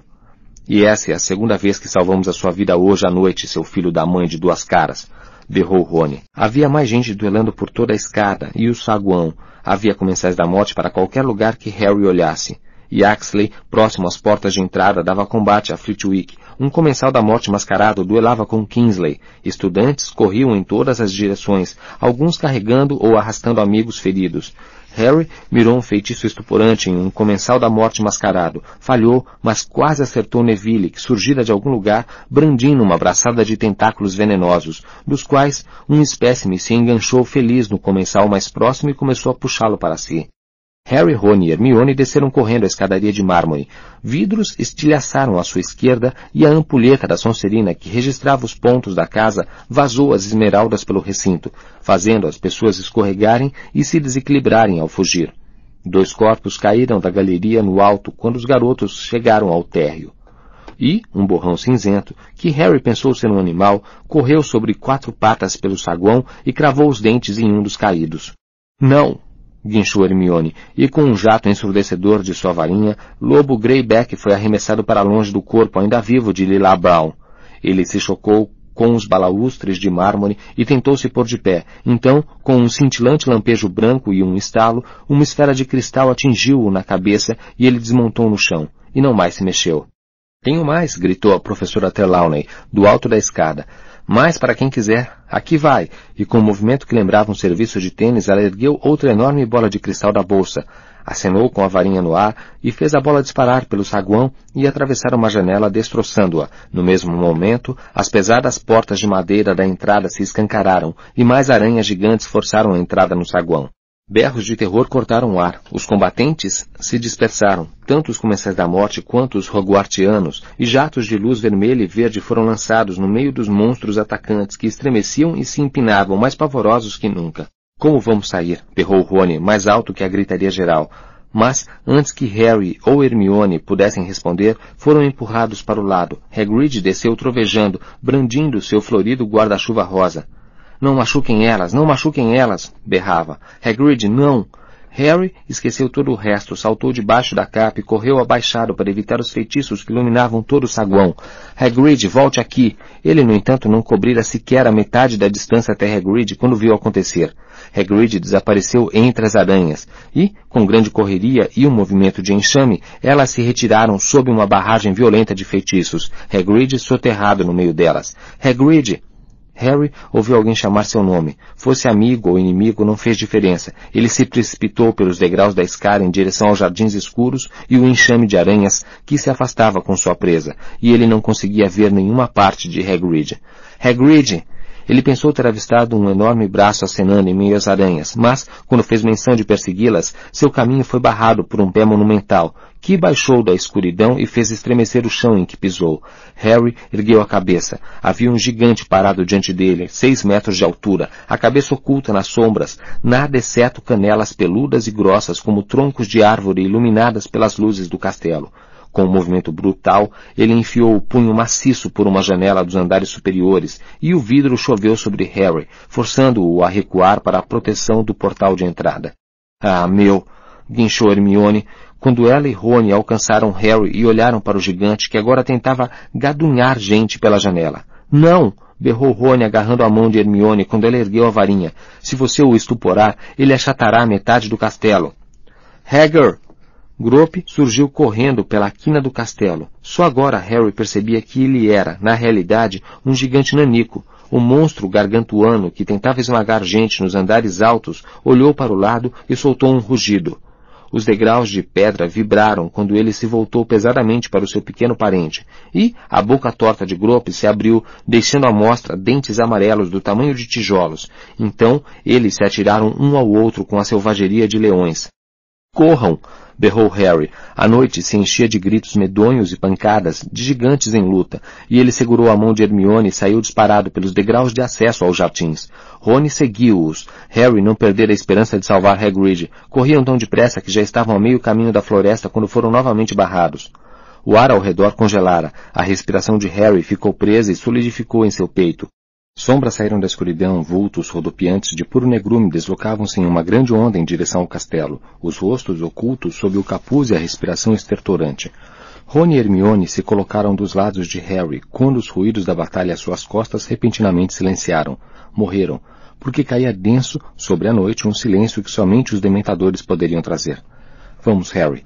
E essa é a segunda vez que salvamos a sua vida hoje à noite, seu filho da mãe de duas caras berrou Rony. Havia mais gente duelando por toda a escada e o saguão. Havia comensais da morte para qualquer lugar que Harry olhasse. E Axley, próximo às portas de entrada, dava combate a Flitwick. Um comensal da morte mascarado duelava com Kingsley. Estudantes corriam em todas as direções, alguns carregando ou arrastando amigos feridos. Harry mirou um feitiço estuporante em um comensal da morte mascarado. Falhou, mas quase acertou Neville, que surgira de algum lugar, brandindo uma braçada de tentáculos venenosos, dos quais um espécime se enganchou feliz no comensal mais próximo e começou a puxá-lo para si. Harry, Rony e Hermione desceram correndo a escadaria de mármore. Vidros estilhaçaram à sua esquerda e a ampulheta da Sonserina, que registrava os pontos da casa, vazou as esmeraldas pelo recinto, fazendo as pessoas escorregarem e se desequilibrarem ao fugir. Dois corpos caíram da galeria no alto quando os garotos chegaram ao térreo. E um borrão cinzento, que Harry pensou ser um animal, correu sobre quatro patas pelo saguão e cravou os dentes em um dos caídos. Não! Guinchou Hermione, e com um jato ensurdecedor de sua varinha, Lobo Greyback foi arremessado para longe do corpo ainda vivo de Lila Brown. Ele se chocou com os balaustres de mármore e tentou se pôr de pé. Então, com um cintilante lampejo branco e um estalo, uma esfera de cristal atingiu-o na cabeça e ele desmontou no chão, e não mais se mexeu. Tenho mais, gritou a professora Trelawney, do alto da escada. Mais para quem quiser. Aqui vai. E com um movimento que lembrava um serviço de tênis, ela ergueu outra enorme bola de cristal da bolsa, acenou com a varinha no ar e fez a bola disparar pelo saguão e atravessar uma janela destroçando-a. No mesmo momento, as pesadas portas de madeira da entrada se escancararam e mais aranhas gigantes forçaram a entrada no saguão. Berros de terror cortaram o ar. Os combatentes se dispersaram, tanto os comensais da morte quanto os roguartianos, e jatos de luz vermelha e verde foram lançados no meio dos monstros atacantes que estremeciam e se empinavam mais pavorosos que nunca. Como vamos sair? berrou Rony, mais alto que a gritaria geral. Mas, antes que Harry ou Hermione pudessem responder, foram empurrados para o lado. Hagrid desceu trovejando, brandindo seu florido guarda-chuva rosa. Não machuquem elas, não machuquem elas, berrava. Hagrid, não! Harry esqueceu todo o resto, saltou debaixo da capa e correu abaixado para evitar os feitiços que iluminavam todo o saguão. Hagrid, volte aqui! Ele, no entanto, não cobrira sequer a metade da distância até Hagrid quando viu acontecer. Hagrid desapareceu entre as aranhas, e, com grande correria e um movimento de enxame, elas se retiraram sob uma barragem violenta de feitiços, Hagrid soterrado no meio delas. Hagrid! Harry ouviu alguém chamar seu nome. Fosse amigo ou inimigo, não fez diferença. Ele se precipitou pelos degraus da escada em direção aos jardins escuros e o enxame de aranhas que se afastava com sua presa, e ele não conseguia ver nenhuma parte de Hagrid. Hagrid! Ele pensou ter avistado um enorme braço acenando em meio às aranhas, mas, quando fez menção de persegui-las, seu caminho foi barrado por um pé monumental, que baixou da escuridão e fez estremecer o chão em que pisou. Harry ergueu a cabeça. Havia um gigante parado diante dele, seis metros de altura, a cabeça oculta nas sombras, nada exceto canelas peludas e grossas como troncos de árvore iluminadas pelas luzes do castelo. Com um movimento brutal, ele enfiou o punho maciço por uma janela dos andares superiores e o vidro choveu sobre Harry, forçando-o a recuar para a proteção do portal de entrada. Ah, meu! guinchou Hermione, quando ela e Rony alcançaram Harry e olharam para o gigante que agora tentava gadunhar gente pela janela. Não! berrou Rony agarrando a mão de Hermione quando ela ergueu a varinha. Se você o estuporar, ele achatará metade do castelo. Hagger! Grope surgiu correndo pela quina do castelo. Só agora Harry percebia que ele era, na realidade, um gigante nanico. O monstro gargantuano que tentava esmagar gente nos andares altos olhou para o lado e soltou um rugido. Os degraus de pedra vibraram quando ele se voltou pesadamente para o seu pequeno parente, e a boca torta de Grope se abriu, deixando à mostra dentes amarelos do tamanho de tijolos. Então eles se atiraram um ao outro com a selvageria de leões. Corram! berrou Harry. A noite se enchia de gritos medonhos e pancadas, de gigantes em luta, e ele segurou a mão de Hermione e saiu disparado pelos degraus de acesso aos jardins. Rony seguiu-os. Harry não perdera a esperança de salvar Hagrid. Corriam tão depressa que já estavam a meio caminho da floresta quando foram novamente barrados. O ar ao redor congelara. A respiração de Harry ficou presa e solidificou em seu peito. Sombras saíram da escuridão, vultos rodopiantes de puro negrume deslocavam-se em uma grande onda em direção ao castelo, os rostos ocultos sob o capuz e a respiração estertorante. Rony e Hermione se colocaram dos lados de Harry quando os ruídos da batalha às suas costas repentinamente silenciaram. Morreram, porque caía denso sobre a noite um silêncio que somente os dementadores poderiam trazer. Vamos, Harry.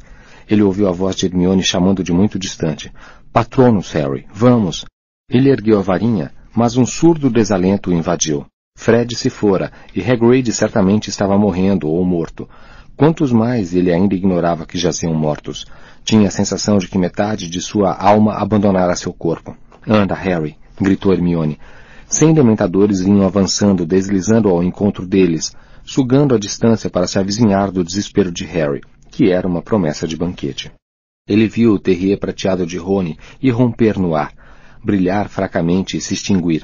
Ele ouviu a voz de Hermione chamando de muito distante. Patronos, Harry, vamos. Ele ergueu a varinha, mas um surdo desalento o invadiu. Fred se fora, e Hagrid certamente estava morrendo ou morto. Quantos mais ele ainda ignorava que jaziam mortos. Tinha a sensação de que metade de sua alma abandonara seu corpo. Anda, Harry, gritou Hermione. Cem dementadores vinham avançando, deslizando ao encontro deles, sugando a distância para se avizinhar do desespero de Harry, que era uma promessa de banquete. Ele viu o terrier prateado de Rony irromper no ar, brilhar fracamente e se extinguir.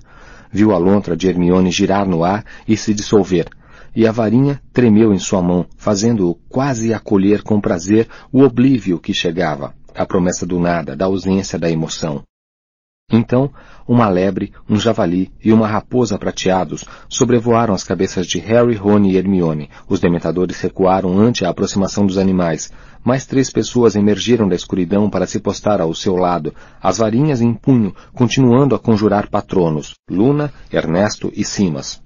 Viu a lontra de Hermione girar no ar e se dissolver, e a varinha tremeu em sua mão, fazendo-o quase acolher com prazer o oblívio que chegava, a promessa do nada, da ausência da emoção. Então, uma lebre, um javali e uma raposa prateados sobrevoaram as cabeças de Harry, Rony e Hermione. Os dementadores recuaram ante a aproximação dos animais. Mais três pessoas emergiram da escuridão para se postar ao seu lado, as varinhas em punho, continuando a conjurar patronos, Luna, Ernesto e Simas.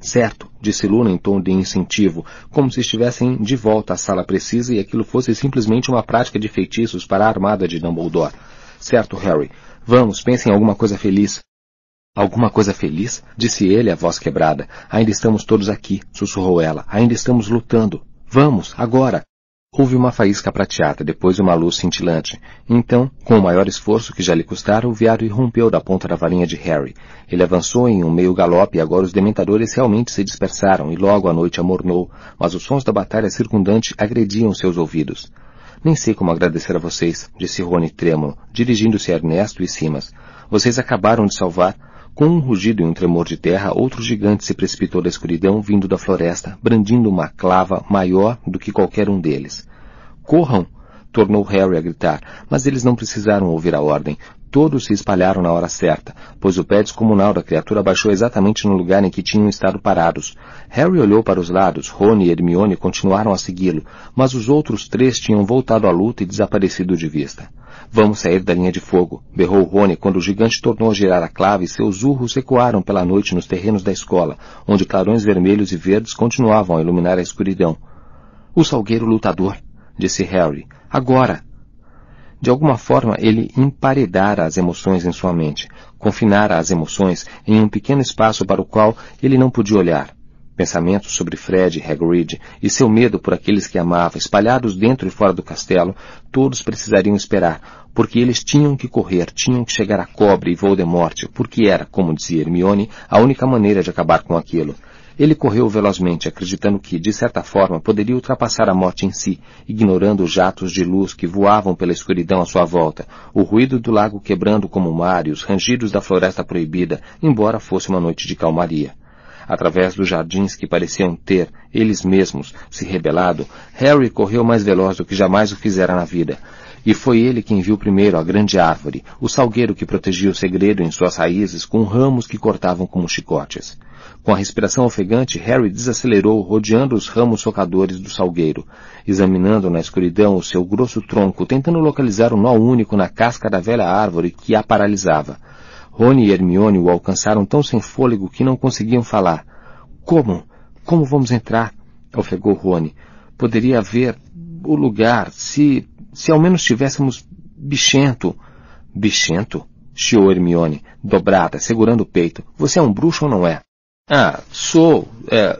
Certo, disse Luna em tom de incentivo, como se estivessem de volta à sala precisa e aquilo fosse simplesmente uma prática de feitiços para a armada de Dumbledore. Certo, Harry. Vamos, pense em alguma coisa feliz. Alguma coisa feliz? Disse ele, a voz quebrada. Ainda estamos todos aqui, sussurrou ela. Ainda estamos lutando. Vamos, agora. Houve uma faísca prateada, depois uma luz cintilante. Então, com o maior esforço que já lhe custara, o veado irrompeu da ponta da varinha de Harry. Ele avançou em um meio galope e agora os dementadores realmente se dispersaram e logo a noite amornou, mas os sons da batalha circundante agrediam seus ouvidos. Nem sei como agradecer a vocês, disse Rony trêmulo, dirigindo-se a Ernesto e Simas. Vocês acabaram de salvar. Com um rugido e um tremor de terra, outro gigante se precipitou da escuridão vindo da floresta, brandindo uma clava maior do que qualquer um deles. Corram! tornou Harry a gritar, mas eles não precisaram ouvir a ordem. Todos se espalharam na hora certa, pois o pé descomunal da criatura baixou exatamente no lugar em que tinham estado parados. Harry olhou para os lados, Rony e Hermione continuaram a segui-lo, mas os outros três tinham voltado à luta e desaparecido de vista. Vamos sair da linha de fogo, berrou Rony quando o gigante tornou a girar a clave e seus urros ecoaram pela noite nos terrenos da escola, onde clarões vermelhos e verdes continuavam a iluminar a escuridão. O salgueiro lutador, disse Harry. Agora! De alguma forma, ele emparedara as emoções em sua mente, confinara as emoções em um pequeno espaço para o qual ele não podia olhar. Pensamentos sobre Fred Hagrid e seu medo por aqueles que amava, espalhados dentro e fora do castelo, todos precisariam esperar, porque eles tinham que correr, tinham que chegar a Cobre e Voldemort, porque era, como dizia Hermione, a única maneira de acabar com aquilo. Ele correu velozmente, acreditando que, de certa forma, poderia ultrapassar a morte em si, ignorando os jatos de luz que voavam pela escuridão à sua volta, o ruído do lago quebrando como o mar e os rangidos da floresta proibida, embora fosse uma noite de calmaria. Através dos jardins que pareciam ter, eles mesmos, se rebelado, Harry correu mais veloz do que jamais o fizera na vida. E foi ele quem viu primeiro a grande árvore, o salgueiro que protegia o segredo em suas raízes com ramos que cortavam como chicotes. Com a respiração ofegante, Harry desacelerou, rodeando os ramos socadores do salgueiro, examinando na escuridão o seu grosso tronco, tentando localizar o um nó único na casca da velha árvore que a paralisava. Rony e Hermione o alcançaram tão sem fôlego que não conseguiam falar. Como? Como vamos entrar? ofegou Rony. Poderia haver o lugar se... se ao menos tivéssemos bichento. Bichento? chiou Hermione, dobrada, segurando o peito. Você é um bruxo ou não é? Ah, sou. É...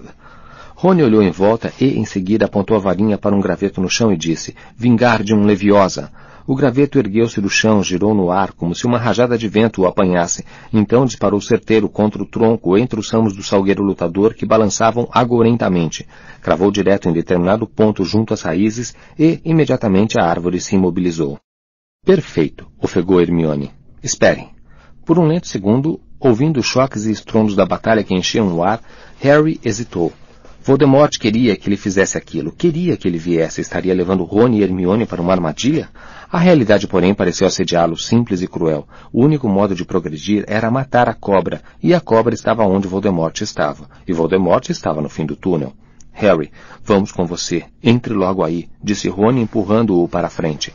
Rony olhou em volta e, em seguida, apontou a varinha para um graveto no chão e disse: Vingar de um Leviosa. O graveto ergueu-se do chão, girou no ar, como se uma rajada de vento o apanhasse. Então disparou certeiro contra o tronco, entre os ramos do salgueiro lutador que balançavam agorentamente. Cravou direto em determinado ponto junto às raízes e, imediatamente, a árvore se imobilizou. Perfeito, ofegou Hermione. Esperem. Por um lento segundo, Ouvindo os choques e estrondos da batalha que enchiam o ar, Harry hesitou. Voldemort queria que ele fizesse aquilo, queria que ele viesse, estaria levando Rony e Hermione para uma armadilha? A realidade, porém, pareceu assediá-lo, simples e cruel. O único modo de progredir era matar a cobra, e a cobra estava onde Voldemort estava, e Voldemort estava no fim do túnel. Harry, vamos com você. Entre logo aí, disse Rony empurrando-o para a frente.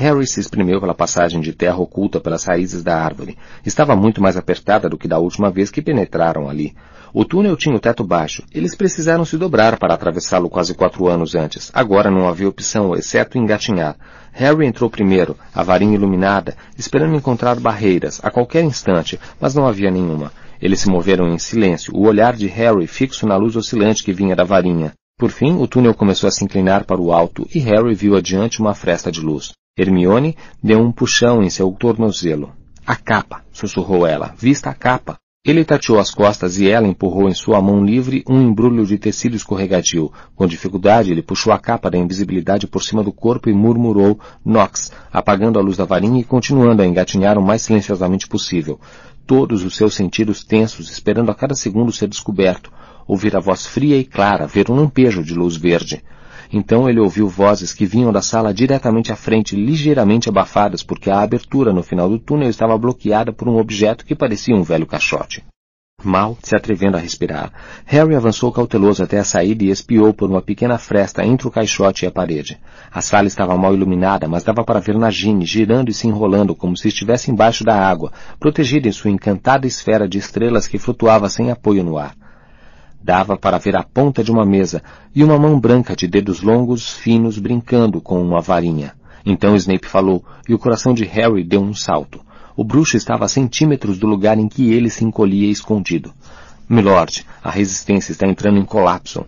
Harry se espremeu pela passagem de terra oculta pelas raízes da árvore. Estava muito mais apertada do que da última vez que penetraram ali. O túnel tinha o teto baixo. Eles precisaram se dobrar para atravessá-lo quase quatro anos antes. Agora não havia opção, exceto engatinhar. Harry entrou primeiro, a varinha iluminada, esperando encontrar barreiras, a qualquer instante, mas não havia nenhuma. Eles se moveram em silêncio, o olhar de Harry fixo na luz oscilante que vinha da varinha. Por fim, o túnel começou a se inclinar para o alto e Harry viu adiante uma fresta de luz. Hermione deu um puxão em seu tornozelo. A capa, sussurrou ela. Vista a capa. Ele tateou as costas e ela empurrou em sua mão livre um embrulho de tecido escorregadio. Com dificuldade, ele puxou a capa da invisibilidade por cima do corpo e murmurou Nox, apagando a luz da varinha e continuando a engatinhar o mais silenciosamente possível. Todos os seus sentidos tensos, esperando a cada segundo ser descoberto. Ouvir a voz fria e clara, ver um lampejo de luz verde. Então ele ouviu vozes que vinham da sala diretamente à frente, ligeiramente abafadas, porque a abertura no final do túnel estava bloqueada por um objeto que parecia um velho caixote. Mal se atrevendo a respirar, Harry avançou cauteloso até a saída e espiou por uma pequena fresta entre o caixote e a parede. A sala estava mal iluminada, mas dava para ver Nagini girando e se enrolando como se estivesse embaixo da água, protegida em sua encantada esfera de estrelas que flutuava sem apoio no ar. Dava para ver a ponta de uma mesa e uma mão branca de dedos longos, finos, brincando com uma varinha. Então Snape falou, e o coração de Harry deu um salto. O bruxo estava a centímetros do lugar em que ele se encolhia escondido. Milord, a resistência está entrando em colapso.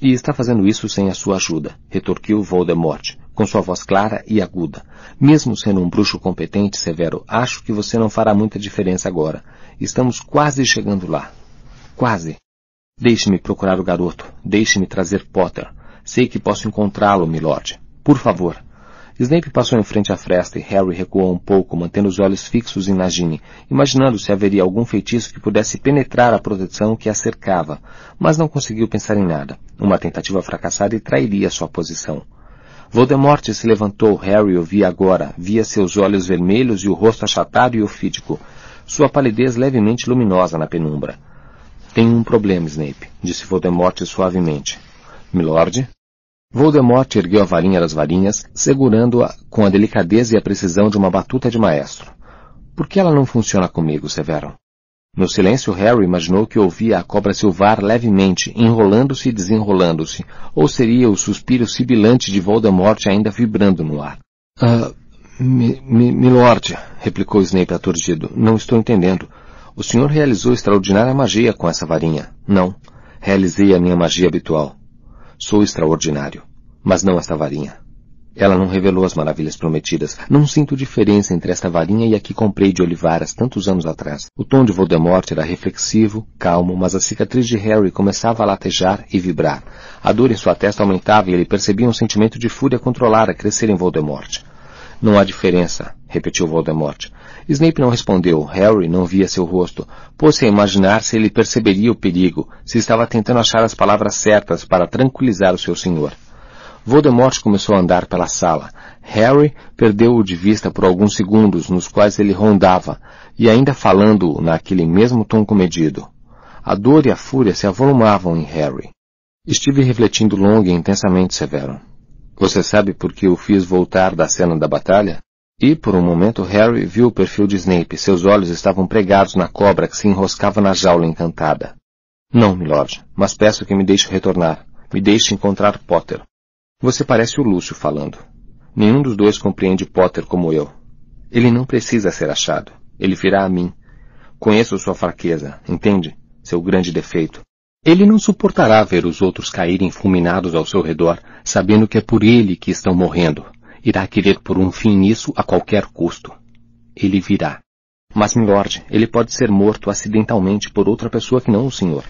E está fazendo isso sem a sua ajuda, retorquiu Voldemort, com sua voz clara e aguda. Mesmo sendo um bruxo competente, Severo, acho que você não fará muita diferença agora. Estamos quase chegando lá. Quase. Deixe-me procurar o garoto. Deixe-me trazer Potter. Sei que posso encontrá-lo, milord. Por favor. Snape passou em frente à fresta e Harry recuou um pouco, mantendo os olhos fixos em Nagini, imaginando se haveria algum feitiço que pudesse penetrar a proteção que a cercava, mas não conseguiu pensar em nada. Uma tentativa fracassada e trairia sua posição. Voldemort se levantou. Harry o via agora. Via seus olhos vermelhos e o rosto achatado e ofídico. Sua palidez levemente luminosa na penumbra. Tenho um problema, Snape, disse Voldemort suavemente. Milord? Voldemort ergueu a varinha das varinhas, segurando-a com a delicadeza e a precisão de uma batuta de maestro. Por que ela não funciona comigo, Severo? No silêncio, Harry imaginou que ouvia a cobra silvar levemente, enrolando-se e desenrolando-se, ou seria o suspiro sibilante de Voldemort ainda vibrando no ar. Ah, mi, mi, milord, replicou Snape aturdido, não estou entendendo. O senhor realizou extraordinária magia com essa varinha. Não. Realizei a minha magia habitual. Sou extraordinário. Mas não esta varinha. Ela não revelou as maravilhas prometidas. Não sinto diferença entre esta varinha e a que comprei de Olivaras tantos anos atrás. O tom de Voldemort era reflexivo, calmo, mas a cicatriz de Harry começava a latejar e vibrar. A dor em sua testa aumentava e ele percebia um sentimento de fúria controlada crescer em Voldemort. Não há diferença, repetiu Voldemort. Snape não respondeu. Harry não via seu rosto. Pôs-se a imaginar se ele perceberia o perigo, se estava tentando achar as palavras certas para tranquilizar o seu senhor. Voldemort começou a andar pela sala. Harry perdeu-o de vista por alguns segundos, nos quais ele rondava, e ainda falando naquele mesmo tom comedido. A dor e a fúria se avolumavam em Harry. Estive refletindo longo e intensamente, Severo. Você sabe por que o fiz voltar da cena da batalha? E, por um momento, Harry viu o perfil de Snape. Seus olhos estavam pregados na cobra que se enroscava na jaula encantada. Não, milord, mas peço que me deixe retornar. Me deixe encontrar Potter. Você parece o Lúcio falando. Nenhum dos dois compreende Potter como eu. Ele não precisa ser achado. Ele virá a mim. Conheço sua fraqueza, entende? Seu grande defeito. Ele não suportará ver os outros caírem fulminados ao seu redor, sabendo que é por ele que estão morrendo irá querer pôr um fim nisso a qualquer custo. Ele virá. Mas, milord, ele pode ser morto acidentalmente por outra pessoa que não o senhor.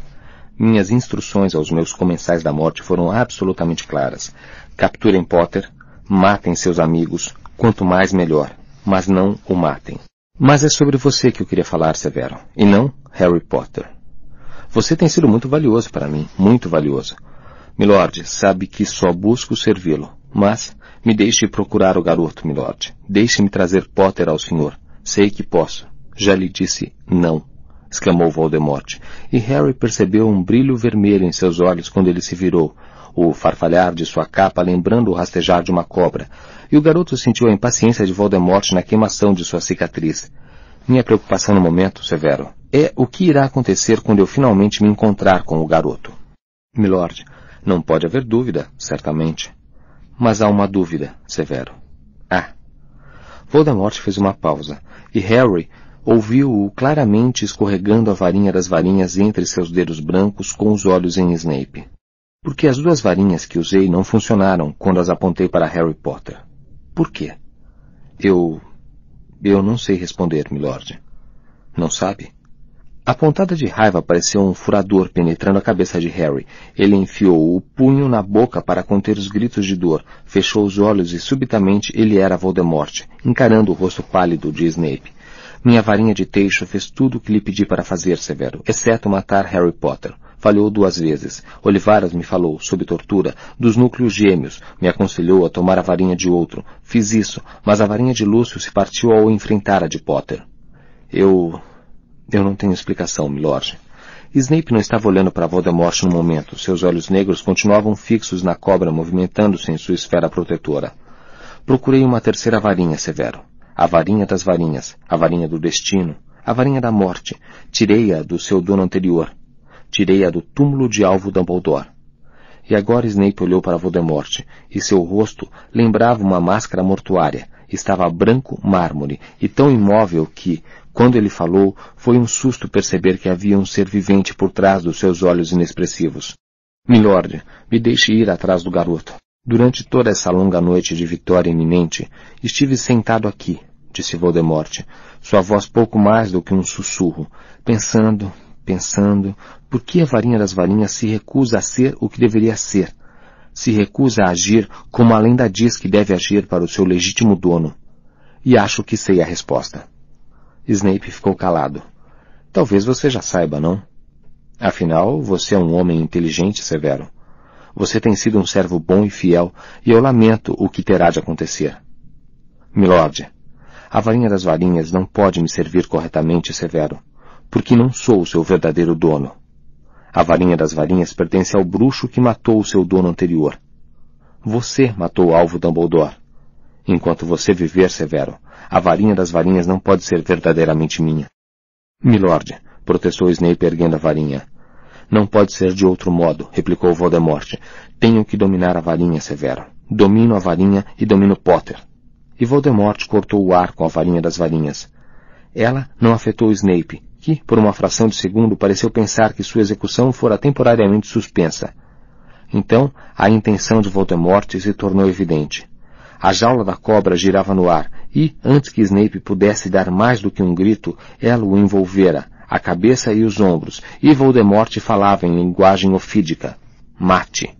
Minhas instruções aos meus comensais da morte foram absolutamente claras. Capturem Potter, matem seus amigos, quanto mais melhor, mas não o matem. Mas é sobre você que eu queria falar, Severo, e não Harry Potter. Você tem sido muito valioso para mim, muito valioso. Milord, sabe que só busco servi-lo, mas me deixe procurar o garoto, milord. Deixe-me trazer Potter ao senhor. Sei que posso. Já lhe disse não, exclamou Voldemort, e Harry percebeu um brilho vermelho em seus olhos quando ele se virou, o farfalhar de sua capa lembrando o rastejar de uma cobra, e o garoto sentiu a impaciência de Voldemort na queimação de sua cicatriz. Minha preocupação no momento, Severo, é o que irá acontecer quando eu finalmente me encontrar com o garoto. Milord, não pode haver dúvida, certamente. Mas há uma dúvida, Severo. Ah. Voldemort fez uma pausa, e Harry ouviu-o claramente escorregando a varinha das varinhas entre seus dedos brancos com os olhos em Snape. Porque as duas varinhas que usei não funcionaram quando as apontei para Harry Potter. Por quê? Eu... Eu não sei responder, milord. Não sabe? A pontada de raiva pareceu um furador penetrando a cabeça de Harry. Ele enfiou o punho na boca para conter os gritos de dor, fechou os olhos e subitamente ele era Voldemort, encarando o rosto pálido de Snape. Minha varinha de teixo fez tudo o que lhe pedi para fazer, Severo, exceto matar Harry Potter. Falhou duas vezes. Olivaras me falou, sob tortura, dos núcleos gêmeos. Me aconselhou a tomar a varinha de outro. Fiz isso, mas a varinha de Lúcio se partiu ao enfrentar a de Potter. Eu eu não tenho explicação, milord. Snape não estava olhando para Voldemort no momento. Seus olhos negros continuavam fixos na cobra movimentando-se em sua esfera protetora. Procurei uma terceira varinha, Severo. A varinha das varinhas, a varinha do destino, a varinha da morte. Tirei-a do seu dono anterior. Tirei-a do túmulo de alvo Dumbledore. E agora Snape olhou para Voldemort, e seu rosto lembrava uma máscara mortuária. Estava branco mármore, e tão imóvel que, quando ele falou, foi um susto perceber que havia um ser vivente por trás dos seus olhos inexpressivos. Milord, me deixe ir atrás do garoto. Durante toda essa longa noite de vitória iminente, estive sentado aqui, disse Voldemort, sua voz pouco mais do que um sussurro, pensando, pensando, por que a varinha das varinhas se recusa a ser o que deveria ser? Se recusa a agir como a lenda diz que deve agir para o seu legítimo dono. E acho que sei a resposta. Snape ficou calado. Talvez você já saiba, não? Afinal, você é um homem inteligente, Severo. Você tem sido um servo bom e fiel, e eu lamento o que terá de acontecer. Milord, a varinha das varinhas não pode me servir corretamente, Severo, porque não sou o seu verdadeiro dono. A varinha das varinhas pertence ao bruxo que matou o seu dono anterior. Você matou o alvo Dumbledore. Enquanto você viver, Severo, a varinha das varinhas não pode ser verdadeiramente minha. Milord, protestou Snape erguendo a varinha. Não pode ser de outro modo, replicou Voldemort. Tenho que dominar a varinha, Severo. Domino a varinha e domino Potter e Voldemort cortou o ar com a varinha das varinhas. Ela não afetou Snape, que, por uma fração de segundo, pareceu pensar que sua execução fora temporariamente suspensa. Então, a intenção de Voldemort se tornou evidente. A jaula da cobra girava no ar, e, antes que Snape pudesse dar mais do que um grito, ela o envolvera, a cabeça e os ombros, e Voldemort falava em linguagem ofídica. Mate.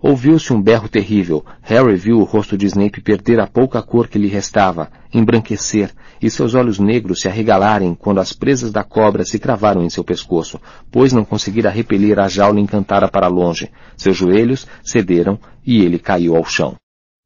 Ouviu-se um berro terrível. Harry viu o rosto de Snape perder a pouca cor que lhe restava, embranquecer, e seus olhos negros se arregalarem quando as presas da cobra se cravaram em seu pescoço, pois não conseguira repelir a jaula encantada para longe. Seus joelhos cederam e ele caiu ao chão.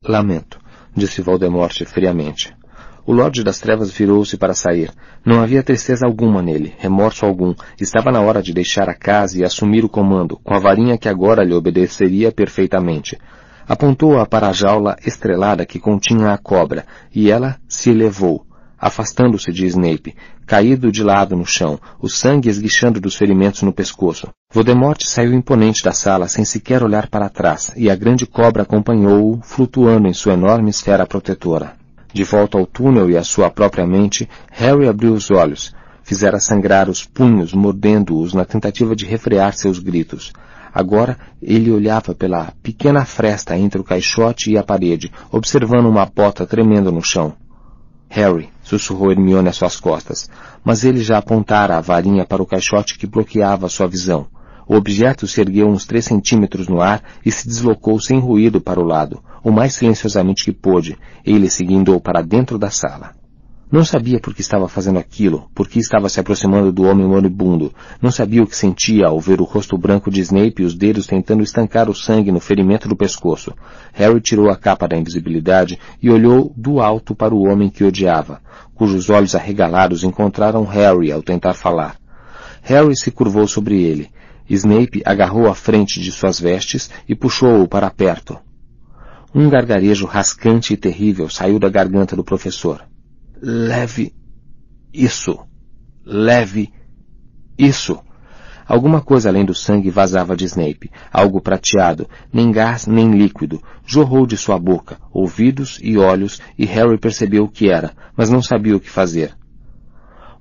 Lamento, disse Voldemort friamente. O Lorde das Trevas virou-se para sair. Não havia tristeza alguma nele, remorso algum. Estava na hora de deixar a casa e assumir o comando, com a varinha que agora lhe obedeceria perfeitamente. Apontou-a para a jaula estrelada que continha a cobra, e ela se elevou, afastando-se de Snape, caído de lado no chão, o sangue esguichando dos ferimentos no pescoço. Voldemort saiu imponente da sala sem sequer olhar para trás, e a grande cobra acompanhou-o, flutuando em sua enorme esfera protetora. De volta ao túnel e à sua própria mente, Harry abriu os olhos. Fizera sangrar os punhos, mordendo-os na tentativa de refrear seus gritos. Agora ele olhava pela pequena fresta entre o caixote e a parede, observando uma bota tremendo no chão. Harry, sussurrou Hermione às suas costas, mas ele já apontara a varinha para o caixote que bloqueava sua visão. O objeto se ergueu uns três centímetros no ar e se deslocou sem ruído para o lado, o mais silenciosamente que pôde, ele se guindou para dentro da sala. Não sabia por que estava fazendo aquilo, por que estava se aproximando do homem moribundo. Não sabia o que sentia ao ver o rosto branco de Snape e os dedos tentando estancar o sangue no ferimento do pescoço. Harry tirou a capa da invisibilidade e olhou do alto para o homem que odiava, cujos olhos arregalados encontraram Harry ao tentar falar. Harry se curvou sobre ele. Snape agarrou a frente de suas vestes e puxou-o para perto. Um gargarejo rascante e terrível saiu da garganta do professor. Leve isso. Leve isso. Alguma coisa além do sangue vazava de Snape, algo prateado, nem gás nem líquido, jorrou de sua boca, ouvidos e olhos, e Harry percebeu o que era, mas não sabia o que fazer.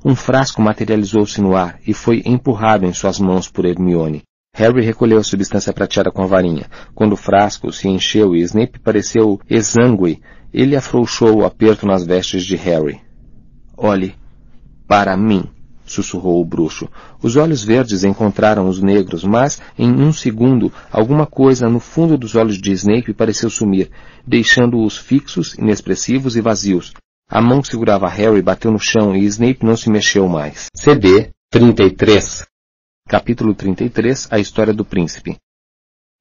Um frasco materializou-se no ar e foi empurrado em suas mãos por Hermione. Harry recolheu a substância prateada com a varinha. Quando o frasco se encheu e Snape pareceu exangue, ele afrouxou o aperto nas vestes de Harry. Olhe para mim, sussurrou o bruxo. Os olhos verdes encontraram os negros, mas, em um segundo, alguma coisa no fundo dos olhos de Snape pareceu sumir, deixando-os fixos, inexpressivos e vazios. A mão que segurava Harry bateu no chão e Snape não se mexeu mais. CD 33 Capítulo 33 A História do Príncipe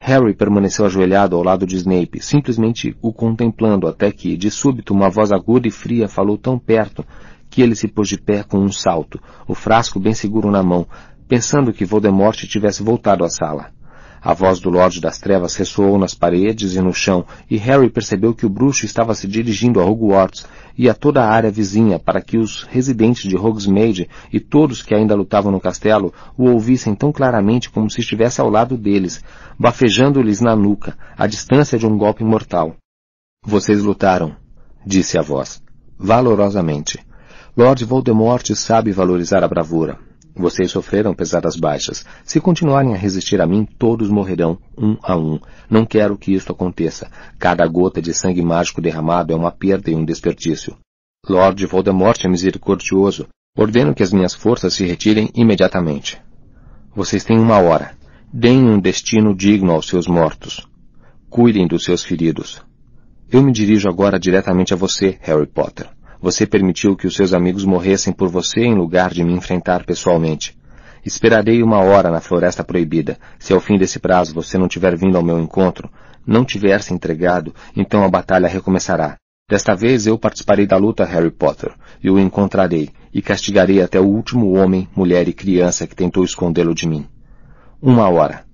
Harry permaneceu ajoelhado ao lado de Snape, simplesmente o contemplando até que, de súbito, uma voz aguda e fria falou tão perto que ele se pôs de pé com um salto, o frasco bem seguro na mão, pensando que Voldemort tivesse voltado à sala. A voz do Lorde das Trevas ressoou nas paredes e no chão, e Harry percebeu que o bruxo estava se dirigindo a Hogwarts e a toda a área vizinha para que os residentes de Hogsmeade e todos que ainda lutavam no castelo o ouvissem tão claramente como se estivesse ao lado deles, bafejando-lhes na nuca, à distância de um golpe mortal. Vocês lutaram, disse a voz, valorosamente. Lord Voldemort sabe valorizar a bravura. Vocês sofreram pesadas baixas. Se continuarem a resistir a mim, todos morrerão, um a um. Não quero que isto aconteça. Cada gota de sangue mágico derramado é uma perda e um desperdício. Lord Voldemort é misericordioso. Ordeno que as minhas forças se retirem imediatamente. Vocês têm uma hora. Deem um destino digno aos seus mortos. Cuidem dos seus feridos. Eu me dirijo agora diretamente a você, Harry Potter. Você permitiu que os seus amigos morressem por você em lugar de me enfrentar pessoalmente. Esperarei uma hora na Floresta Proibida. Se ao fim desse prazo você não tiver vindo ao meu encontro, não tiver se entregado, então a batalha recomeçará. Desta vez eu participarei da luta, Harry Potter, e o encontrarei, e castigarei até o último homem, mulher e criança que tentou escondê-lo de mim. Uma hora.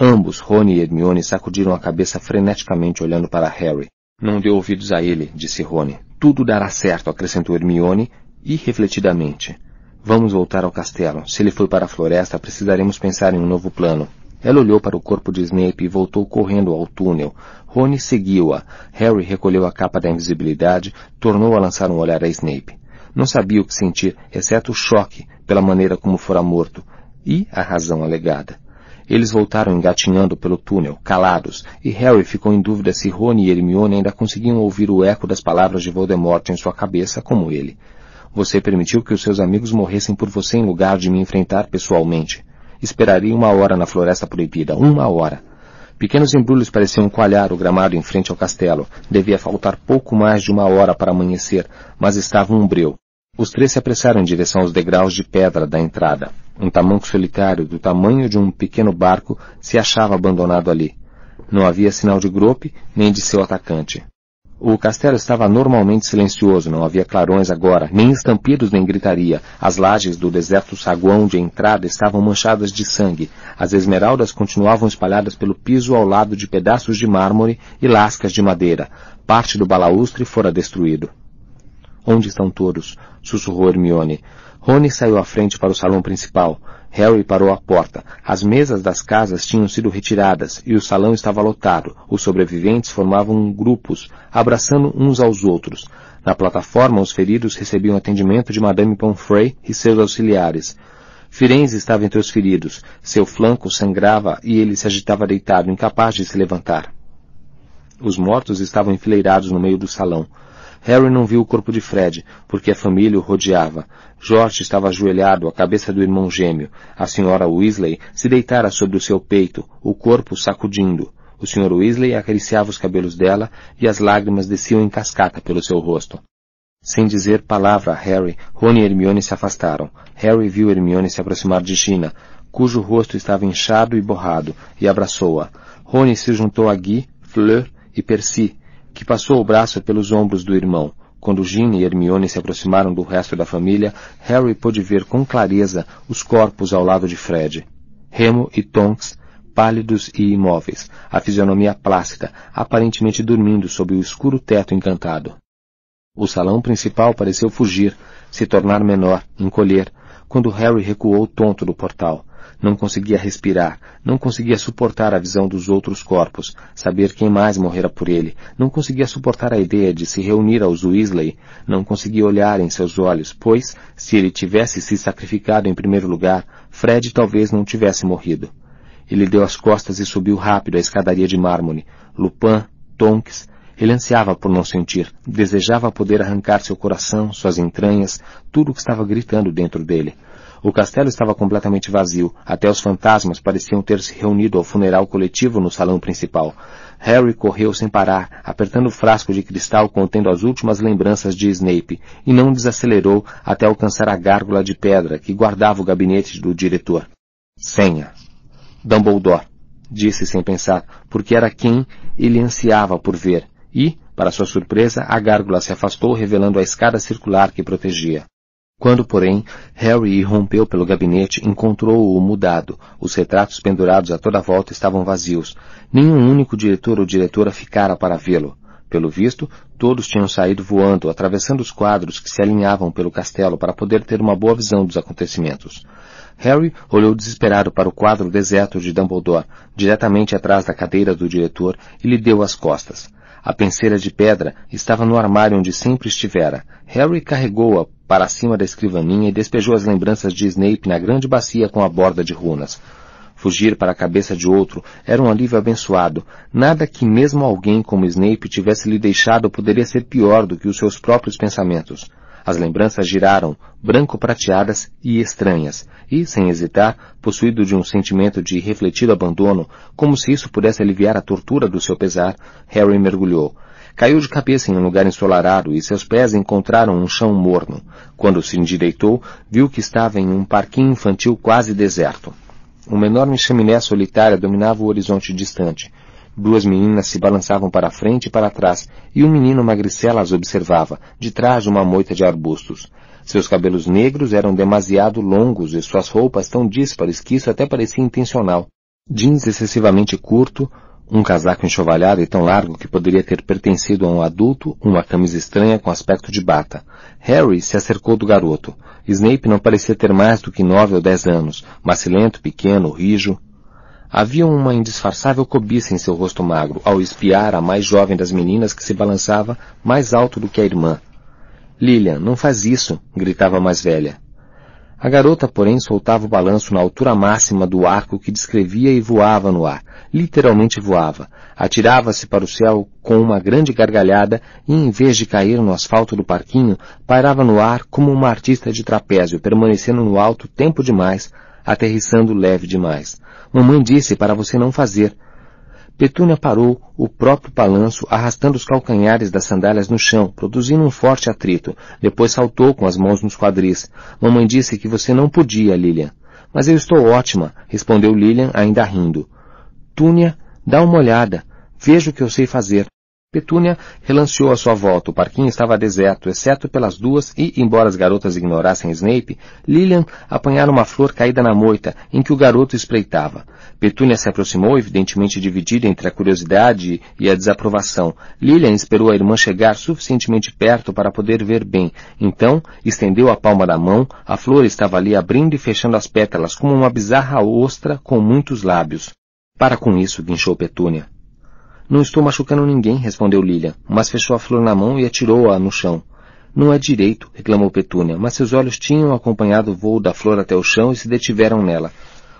Ambos, Rony e Hermione, sacudiram a cabeça freneticamente olhando para Harry. Não deu ouvidos a ele, disse Rony. Tudo dará certo, acrescentou Hermione, irrefletidamente. Vamos voltar ao castelo. Se ele foi para a floresta, precisaremos pensar em um novo plano. Ela olhou para o corpo de Snape e voltou correndo ao túnel. Rony seguiu-a. Harry recolheu a capa da invisibilidade, tornou a lançar um olhar a Snape. Não sabia o que sentir, exceto o choque pela maneira como fora morto, e a razão alegada. Eles voltaram engatinhando pelo túnel, calados, e Harry ficou em dúvida se Rony e Hermione ainda conseguiam ouvir o eco das palavras de Voldemort em sua cabeça como ele. Você permitiu que os seus amigos morressem por você em lugar de me enfrentar pessoalmente. Esperaria uma hora na floresta proibida, uma hora. Pequenos embrulhos pareciam coalhar o gramado em frente ao castelo. Devia faltar pouco mais de uma hora para amanhecer, mas estava um breu. Os três se apressaram em direção aos degraus de pedra da entrada. Um tamanco solitário, do tamanho de um pequeno barco, se achava abandonado ali. Não havia sinal de Grope, nem de seu atacante. O castelo estava normalmente silencioso, não havia clarões agora, nem estampidos nem gritaria. As lajes do deserto saguão de entrada estavam manchadas de sangue. As esmeraldas continuavam espalhadas pelo piso ao lado de pedaços de mármore e lascas de madeira. Parte do balaustre fora destruído. Onde estão todos? sussurrou Hermione. Rony saiu à frente para o salão principal. Harry parou à porta. As mesas das casas tinham sido retiradas e o salão estava lotado. Os sobreviventes formavam grupos, abraçando uns aos outros. Na plataforma, os feridos recebiam atendimento de Madame Pomfrey e seus auxiliares. Firenze estava entre os feridos. Seu flanco sangrava e ele se agitava deitado, incapaz de se levantar. Os mortos estavam enfileirados no meio do salão. Harry não viu o corpo de Fred, porque a família o rodeava. George estava ajoelhado à cabeça do irmão gêmeo. A senhora Weasley se deitara sobre o seu peito, o corpo sacudindo. O Sr. Weasley acariciava os cabelos dela e as lágrimas desciam em cascata pelo seu rosto. Sem dizer palavra a Harry, Rony e Hermione se afastaram. Harry viu Hermione se aproximar de Gina, cujo rosto estava inchado e borrado, e abraçou-a. Rony se juntou a Guy, Fleur e Percy, que passou o braço pelos ombros do irmão. Quando Ginny e Hermione se aproximaram do resto da família, Harry pôde ver com clareza os corpos ao lado de Fred. Remo e Tonks, pálidos e imóveis, a fisionomia plácida, aparentemente dormindo sob o escuro teto encantado. O salão principal pareceu fugir, se tornar menor, encolher, quando Harry recuou tonto do portal. Não conseguia respirar, não conseguia suportar a visão dos outros corpos, saber quem mais morrera por ele, não conseguia suportar a ideia de se reunir aos Weasley, não conseguia olhar em seus olhos, pois, se ele tivesse se sacrificado em primeiro lugar, Fred talvez não tivesse morrido. Ele deu as costas e subiu rápido a escadaria de mármore. Lupin, Tonks, ele ansiava por não sentir, desejava poder arrancar seu coração, suas entranhas, tudo o que estava gritando dentro dele. O castelo estava completamente vazio, até os fantasmas pareciam ter se reunido ao funeral coletivo no salão principal. Harry correu sem parar, apertando o frasco de cristal contendo as últimas lembranças de Snape, e não desacelerou até alcançar a gárgula de pedra que guardava o gabinete do diretor. Senha. Dumbledore, disse sem pensar, porque era quem ele ansiava por ver, e, para sua surpresa, a gárgula se afastou revelando a escada circular que protegia. Quando, porém, Harry irrompeu pelo gabinete, encontrou-o mudado. Os retratos pendurados a toda volta estavam vazios. Nenhum único diretor ou diretora ficara para vê-lo. Pelo visto, todos tinham saído voando, atravessando os quadros que se alinhavam pelo castelo para poder ter uma boa visão dos acontecimentos. Harry olhou desesperado para o quadro deserto de Dumbledore, diretamente atrás da cadeira do diretor, e lhe deu as costas. A penseira de pedra estava no armário onde sempre estivera. Harry carregou-a para cima da escrivaninha e despejou as lembranças de Snape na grande bacia com a borda de runas. Fugir para a cabeça de outro era um alívio abençoado. Nada que mesmo alguém como Snape tivesse lhe deixado poderia ser pior do que os seus próprios pensamentos. As lembranças giraram, branco-prateadas e estranhas, e, sem hesitar, possuído de um sentimento de refletido abandono, como se isso pudesse aliviar a tortura do seu pesar, Harry mergulhou. Caiu de cabeça em um lugar ensolarado e seus pés encontraram um chão morno. Quando se endireitou, viu que estava em um parquinho infantil quase deserto. Uma enorme chaminé solitária dominava o horizonte distante. Duas meninas se balançavam para frente e para trás, e um menino magricela as observava, de trás de uma moita de arbustos. Seus cabelos negros eram demasiado longos e suas roupas tão díspares que isso até parecia intencional. Jeans excessivamente curto, um casaco enxovalhado e tão largo que poderia ter pertencido a um adulto, uma camisa estranha com aspecto de bata. Harry se acercou do garoto. Snape não parecia ter mais do que nove ou dez anos, macilento, pequeno, rijo. Havia uma indisfarçável cobiça em seu rosto magro, ao espiar a mais jovem das meninas que se balançava mais alto do que a irmã. Lilian, não faz isso, gritava a mais velha. A garota, porém, soltava o balanço na altura máxima do arco que descrevia e voava no ar. Literalmente voava. Atirava-se para o céu com uma grande gargalhada e, em vez de cair no asfalto do parquinho, pairava no ar como uma artista de trapézio, permanecendo no alto tempo demais, aterrissando leve demais. Mamãe disse para você não fazer. Petúnia parou o próprio balanço, arrastando os calcanhares das sandálias no chão, produzindo um forte atrito. Depois saltou com as mãos nos quadris. Mamãe disse que você não podia, Lilian. Mas eu estou ótima, respondeu Lilian, ainda rindo. Túnia, dá uma olhada. Veja o que eu sei fazer. Petúnia relanceou à sua volta. O parquinho estava deserto, exceto pelas duas, e, embora as garotas ignorassem Snape, Lilian apanhara uma flor caída na moita, em que o garoto espreitava. Petúnia se aproximou, evidentemente dividida entre a curiosidade e a desaprovação. Lilian esperou a irmã chegar suficientemente perto para poder ver bem. Então, estendeu a palma da mão, a flor estava ali abrindo e fechando as pétalas, como uma bizarra ostra com muitos lábios. Para com isso, guinchou Petúnia. Não estou machucando ninguém, respondeu Lilian, mas fechou a flor na mão e atirou-a no chão. Não é direito, reclamou Petúnia, mas seus olhos tinham acompanhado o voo da flor até o chão e se detiveram nela.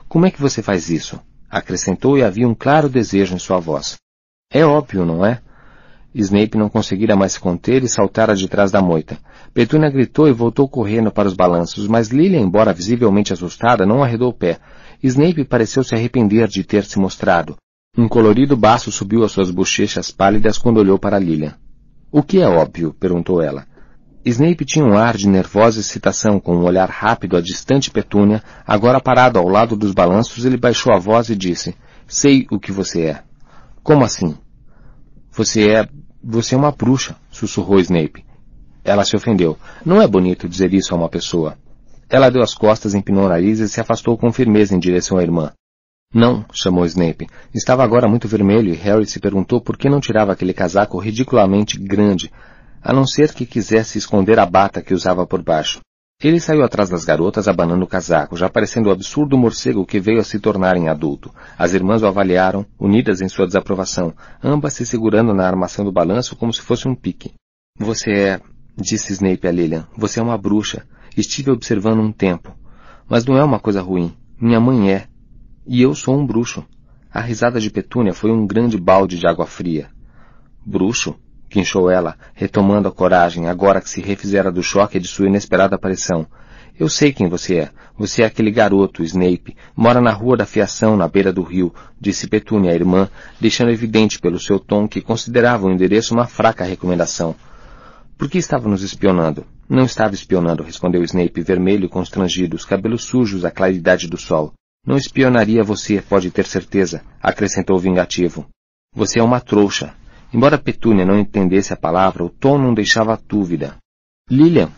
Como é que você faz isso? acrescentou e havia um claro desejo em sua voz. É óbvio, não é? Snape não conseguira mais se conter e saltara de trás da moita. Petúnia gritou e voltou correndo para os balanços, mas Lilian, embora visivelmente assustada, não arredou o pé. Snape pareceu se arrepender de ter se mostrado. Um colorido baço subiu às suas bochechas pálidas quando olhou para Lilian. O que é óbvio? perguntou ela. Snape tinha um ar de nervosa excitação, com um olhar rápido à distante Petúnia, agora parado ao lado dos balanços, ele baixou a voz e disse, Sei o que você é. Como assim? Você é... você é uma bruxa, sussurrou Snape. Ela se ofendeu. Não é bonito dizer isso a uma pessoa. Ela deu as costas, empinou o nariz e se afastou com firmeza em direção à irmã. Não, chamou Snape. Estava agora muito vermelho e Harry se perguntou por que não tirava aquele casaco ridiculamente grande, a não ser que quisesse esconder a bata que usava por baixo. Ele saiu atrás das garotas abanando o casaco, já parecendo o absurdo morcego que veio a se tornar em adulto. As irmãs o avaliaram, unidas em sua desaprovação, ambas se segurando na armação do balanço como se fosse um pique. Você é, disse Snape a Lilian, você é uma bruxa. Estive observando um tempo. Mas não é uma coisa ruim. Minha mãe é, e eu sou um bruxo. A risada de Petúnia foi um grande balde de água fria. Bruxo? Quinchou ela, retomando a coragem, agora que se refizera do choque de sua inesperada aparição. Eu sei quem você é. Você é aquele garoto, Snape. Mora na rua da fiação, na beira do rio, disse Petúnia, a irmã, deixando evidente pelo seu tom que considerava o endereço uma fraca recomendação. Por que estava nos espionando? Não estava espionando, respondeu Snape, vermelho e constrangido, os cabelos sujos à claridade do sol. Não espionaria você, pode ter certeza, acrescentou vingativo. Você é uma trouxa. Embora Petúnia não entendesse a palavra, o tom não deixava dúvida. Lilian,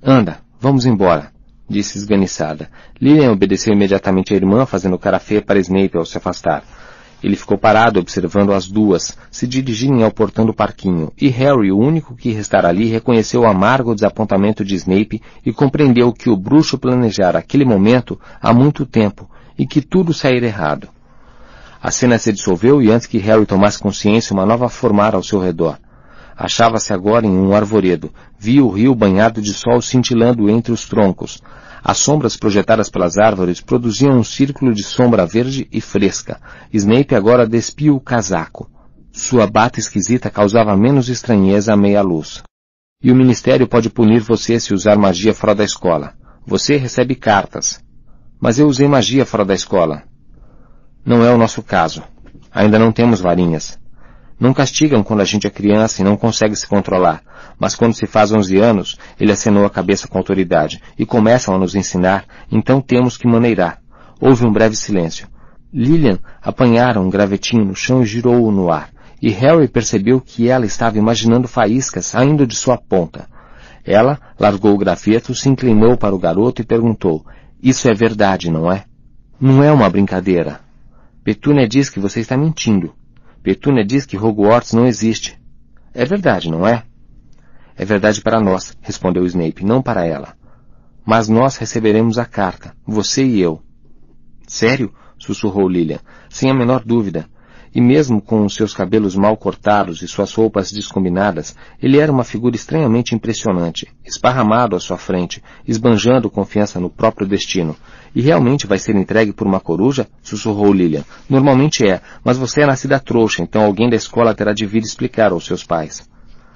anda, vamos embora, disse esganiçada. Lilian obedeceu imediatamente à irmã, fazendo cara feia para Snape ao se afastar. Ele ficou parado observando as duas, se dirigirem ao portão do parquinho, e Harry, o único que restara ali, reconheceu o amargo desapontamento de Snape e compreendeu que o bruxo planejara aquele momento há muito tempo e que tudo saíra errado. A cena se dissolveu e antes que Harry tomasse consciência, uma nova formara ao seu redor. Achava-se agora em um arvoredo. Via o rio banhado de sol cintilando entre os troncos. As sombras projetadas pelas árvores produziam um círculo de sombra verde e fresca. Snape agora despia o casaco. Sua bata esquisita causava menos estranheza à meia-luz. E o Ministério pode punir você se usar magia fora da escola. Você recebe cartas. Mas eu usei magia fora da escola. Não é o nosso caso. Ainda não temos varinhas. Não castigam quando a gente é criança e não consegue se controlar, mas quando se faz 11 anos, ele acenou a cabeça com autoridade e começam a nos ensinar, então temos que maneirar. Houve um breve silêncio. Lillian apanhara um gravetinho no chão e girou-o no ar, e Harry percebeu que ela estava imaginando faíscas saindo de sua ponta. Ela largou o graveto, se inclinou para o garoto e perguntou, Isso é verdade, não é? Não é uma brincadeira. Petúnia diz que você está mentindo. Petúnia diz que Hogwarts não existe. É verdade, não é? É verdade para nós, respondeu Snape, não para ela. Mas nós receberemos a carta, você e eu. Sério? sussurrou Lilian, sem a menor dúvida. E mesmo com os seus cabelos mal cortados e suas roupas descombinadas, ele era uma figura estranhamente impressionante, esparramado à sua frente, esbanjando confiança no próprio destino. E realmente vai ser entregue por uma coruja? sussurrou Lilian. Normalmente é, mas você é nascida trouxa, então alguém da escola terá de vir explicar aos seus pais.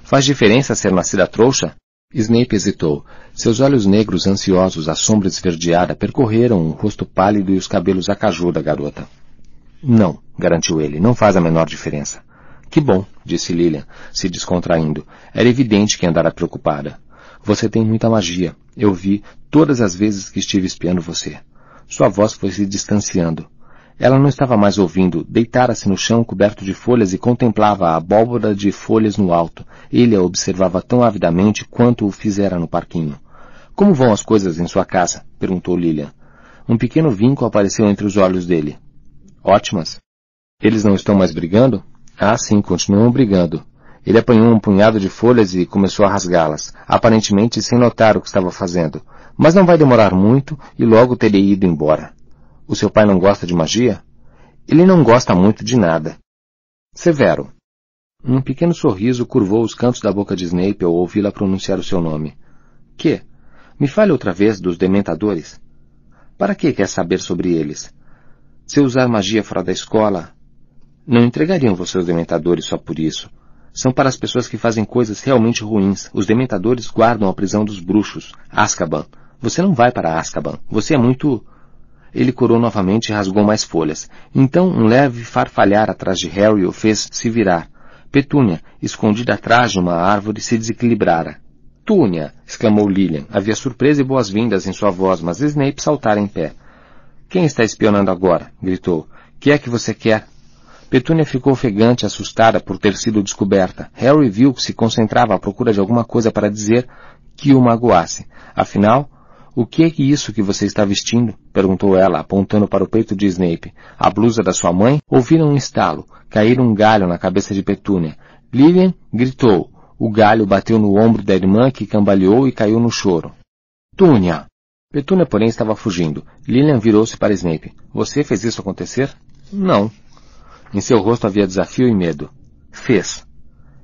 Faz diferença ser nascida trouxa? Snape hesitou. Seus olhos negros ansiosos à sombra esverdeada percorreram o rosto pálido e os cabelos a caju da garota. Não, garantiu ele, não faz a menor diferença. Que bom, disse Lilian, se descontraindo. Era evidente que andara preocupada. Você tem muita magia. Eu vi todas as vezes que estive espiando você. Sua voz foi se distanciando. Ela não estava mais ouvindo, deitara-se no chão coberto de folhas e contemplava a abóbora de folhas no alto. Ele a observava tão avidamente quanto o fizera no parquinho. Como vão as coisas em sua casa? perguntou Lilian. Um pequeno vinco apareceu entre os olhos dele. Ótimas. Eles não estão mais brigando? Ah, sim, continuam brigando. Ele apanhou um punhado de folhas e começou a rasgá-las, aparentemente sem notar o que estava fazendo. Mas não vai demorar muito e logo terei ido embora. O seu pai não gosta de magia? Ele não gosta muito de nada. Severo. Um pequeno sorriso curvou os cantos da boca de Snape ao ouvi-la pronunciar o seu nome. Que? Me fale outra vez dos dementadores. Para que quer saber sobre eles? Se usar magia fora da escola, não entregariam você os dementadores só por isso. São para as pessoas que fazem coisas realmente ruins. Os dementadores guardam a prisão dos bruxos, Azkaban. Você não vai para Azkaban. Você é muito... Ele corou novamente e rasgou mais folhas. Então um leve farfalhar atrás de Harry o fez se virar. Petúnia, escondida atrás de uma árvore, se desequilibrara. Túnia! exclamou Lilian. Havia surpresa e boas-vindas em sua voz, mas Snape saltara em pé. Quem está espionando agora? gritou. Que é que você quer? Petúnia ficou ofegante, assustada por ter sido descoberta. Harry viu que se concentrava à procura de alguma coisa para dizer que o magoasse. Afinal, o que é isso que você está vestindo? perguntou ela, apontando para o peito de Snape. A blusa da sua mãe? Ouviram um estalo. Caíram um galho na cabeça de Petúnia. Lilian gritou. O galho bateu no ombro da irmã que cambaleou e caiu no choro. Túnia! Petúnia, porém, estava fugindo. Lilian virou-se para Snape. Você fez isso acontecer? Não. Em seu rosto havia desafio e medo. Fez.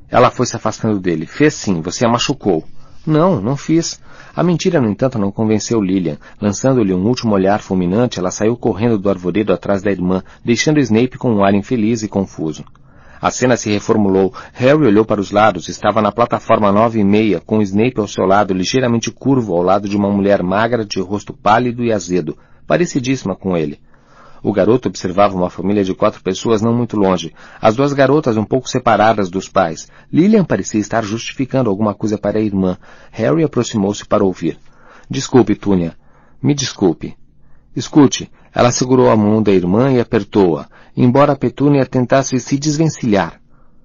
Ela foi se afastando dele. Fez sim, você a machucou. Não, não fiz. A mentira, no entanto, não convenceu Lilian. Lançando-lhe um último olhar fulminante, ela saiu correndo do arvoredo atrás da irmã, deixando Snape com um ar infeliz e confuso. A cena se reformulou. Harry olhou para os lados. Estava na plataforma nove e meia, com Snape ao seu lado, ligeiramente curvo ao lado de uma mulher magra de rosto pálido e azedo, parecidíssima com ele. O garoto observava uma família de quatro pessoas não muito longe. As duas garotas um pouco separadas dos pais. Lilian parecia estar justificando alguma coisa para a irmã. Harry aproximou-se para ouvir. Desculpe, Túnia. Me desculpe. Escute, ela segurou a mão da irmã e apertou-a, embora Petúnia tentasse se desvencilhar.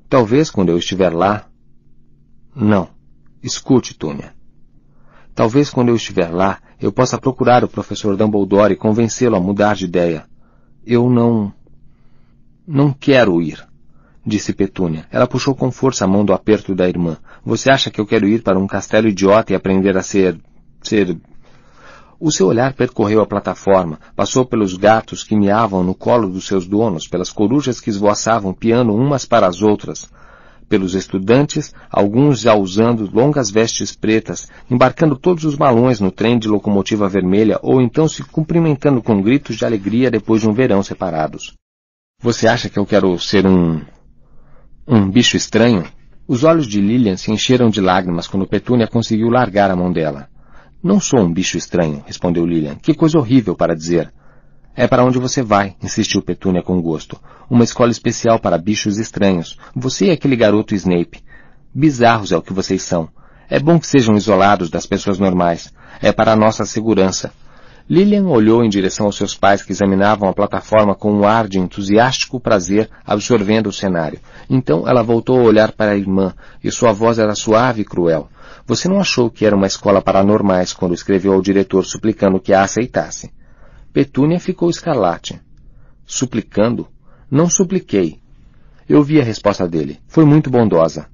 Talvez quando eu estiver lá. Não. Escute, Túnia. Talvez quando eu estiver lá, eu possa procurar o professor Dumbledore e convencê-lo a mudar de ideia. Eu não. Não quero ir, disse Petúnia. Ela puxou com força a mão do aperto da irmã. Você acha que eu quero ir para um castelo idiota e aprender a ser. ser o seu olhar percorreu a plataforma, passou pelos gatos que miavam no colo dos seus donos, pelas corujas que esvoaçavam piando umas para as outras, pelos estudantes, alguns já usando longas vestes pretas, embarcando todos os malões no trem de locomotiva vermelha ou então se cumprimentando com gritos de alegria depois de um verão separados. Você acha que eu quero ser um... um bicho estranho? Os olhos de Lilian se encheram de lágrimas quando Petúnia conseguiu largar a mão dela. Não sou um bicho estranho, respondeu Lilian. Que coisa horrível para dizer. É para onde você vai, insistiu Petúnia com gosto. Uma escola especial para bichos estranhos. Você e aquele garoto Snape. Bizarros é o que vocês são. É bom que sejam isolados das pessoas normais. É para a nossa segurança. Lilian olhou em direção aos seus pais que examinavam a plataforma com um ar de entusiástico prazer, absorvendo o cenário. Então ela voltou a olhar para a irmã, e sua voz era suave e cruel. Você não achou que era uma escola para normais quando escreveu ao diretor suplicando que a aceitasse? Petúnia ficou escarlate. Suplicando? Não supliquei. Eu vi a resposta dele. Foi muito bondosa.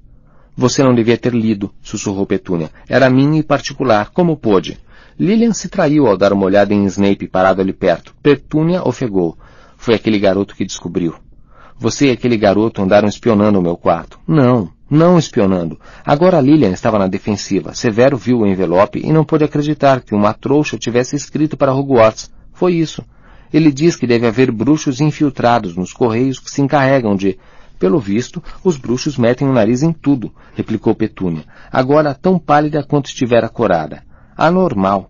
Você não devia ter lido, sussurrou Petúnia. Era minha e particular. Como pôde? Lilian se traiu ao dar uma olhada em Snape parado ali perto. Petúnia ofegou. Foi aquele garoto que descobriu. Você e aquele garoto andaram espionando o meu quarto. Não, não espionando. Agora Lilian estava na defensiva. Severo viu o envelope e não pôde acreditar que uma trouxa tivesse escrito para Hogwarts. Foi isso. Ele diz que deve haver bruxos infiltrados nos correios que se encarregam de... Pelo visto, os bruxos metem o nariz em tudo, replicou Petúnia, agora tão pálida quanto estivera corada anormal.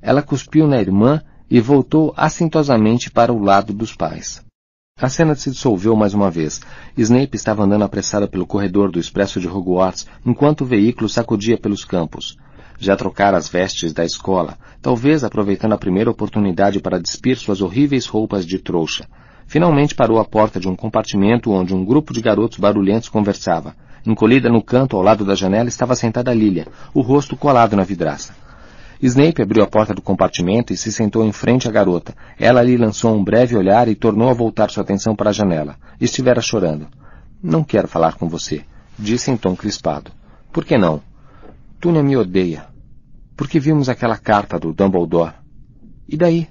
Ela cuspiu na irmã e voltou assintosamente para o lado dos pais. A cena se dissolveu mais uma vez. Snape estava andando apressado pelo corredor do expresso de Hogwarts enquanto o veículo sacudia pelos campos. Já trocara as vestes da escola, talvez aproveitando a primeira oportunidade para despir suas horríveis roupas de trouxa. Finalmente parou à porta de um compartimento onde um grupo de garotos barulhentos conversava. Encolhida no canto ao lado da janela estava sentada Lilia, o rosto colado na vidraça. Snape abriu a porta do compartimento e se sentou em frente à garota. Ela lhe lançou um breve olhar e tornou a voltar sua atenção para a janela. Estivera chorando. Não quero falar com você, disse em tom crispado. Por que não? Túnia me odeia. Porque vimos aquela carta do Dumbledore. E daí?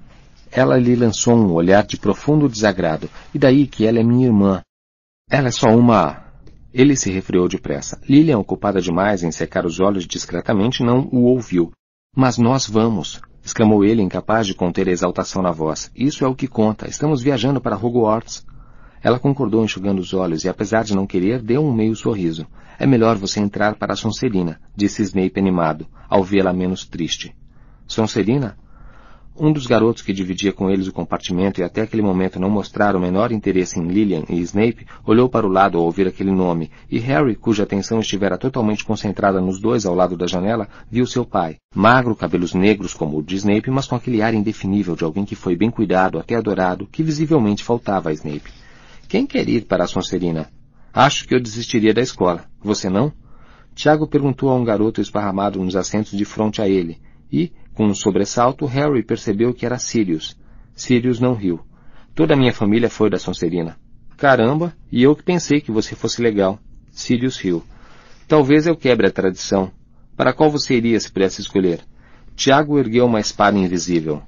Ela lhe lançou um olhar de profundo desagrado. E daí que ela é minha irmã? Ela é só uma ele se refreou depressa. Lilian, ocupada demais em secar os olhos discretamente, não o ouviu. Mas nós vamos, exclamou ele, incapaz de conter a exaltação na voz. Isso é o que conta. Estamos viajando para Hogwarts. Ela concordou enxugando os olhos e, apesar de não querer, deu um meio sorriso. É melhor você entrar para a Sonserina, disse Snape animado, ao vê-la menos triste. Sonserina? Um dos garotos que dividia com eles o compartimento e até aquele momento não mostrara o menor interesse em Lillian e Snape, olhou para o lado ao ouvir aquele nome, e Harry, cuja atenção estivera totalmente concentrada nos dois ao lado da janela, viu seu pai, magro, cabelos negros como o de Snape, mas com aquele ar indefinível de alguém que foi bem cuidado, até adorado, que visivelmente faltava a Snape. Quem quer ir para a Sonserina? Acho que eu desistiria da escola. Você não? Tiago perguntou a um garoto esparramado nos assentos de frente a ele, e, com um sobressalto, Harry percebeu que era Sirius. Sirius não riu. Toda a minha família foi da Sonserina. Caramba, e eu que pensei que você fosse legal. Sirius riu. Talvez eu quebre a tradição. Para qual você iria se pudesse escolher? Tiago ergueu uma espada invisível.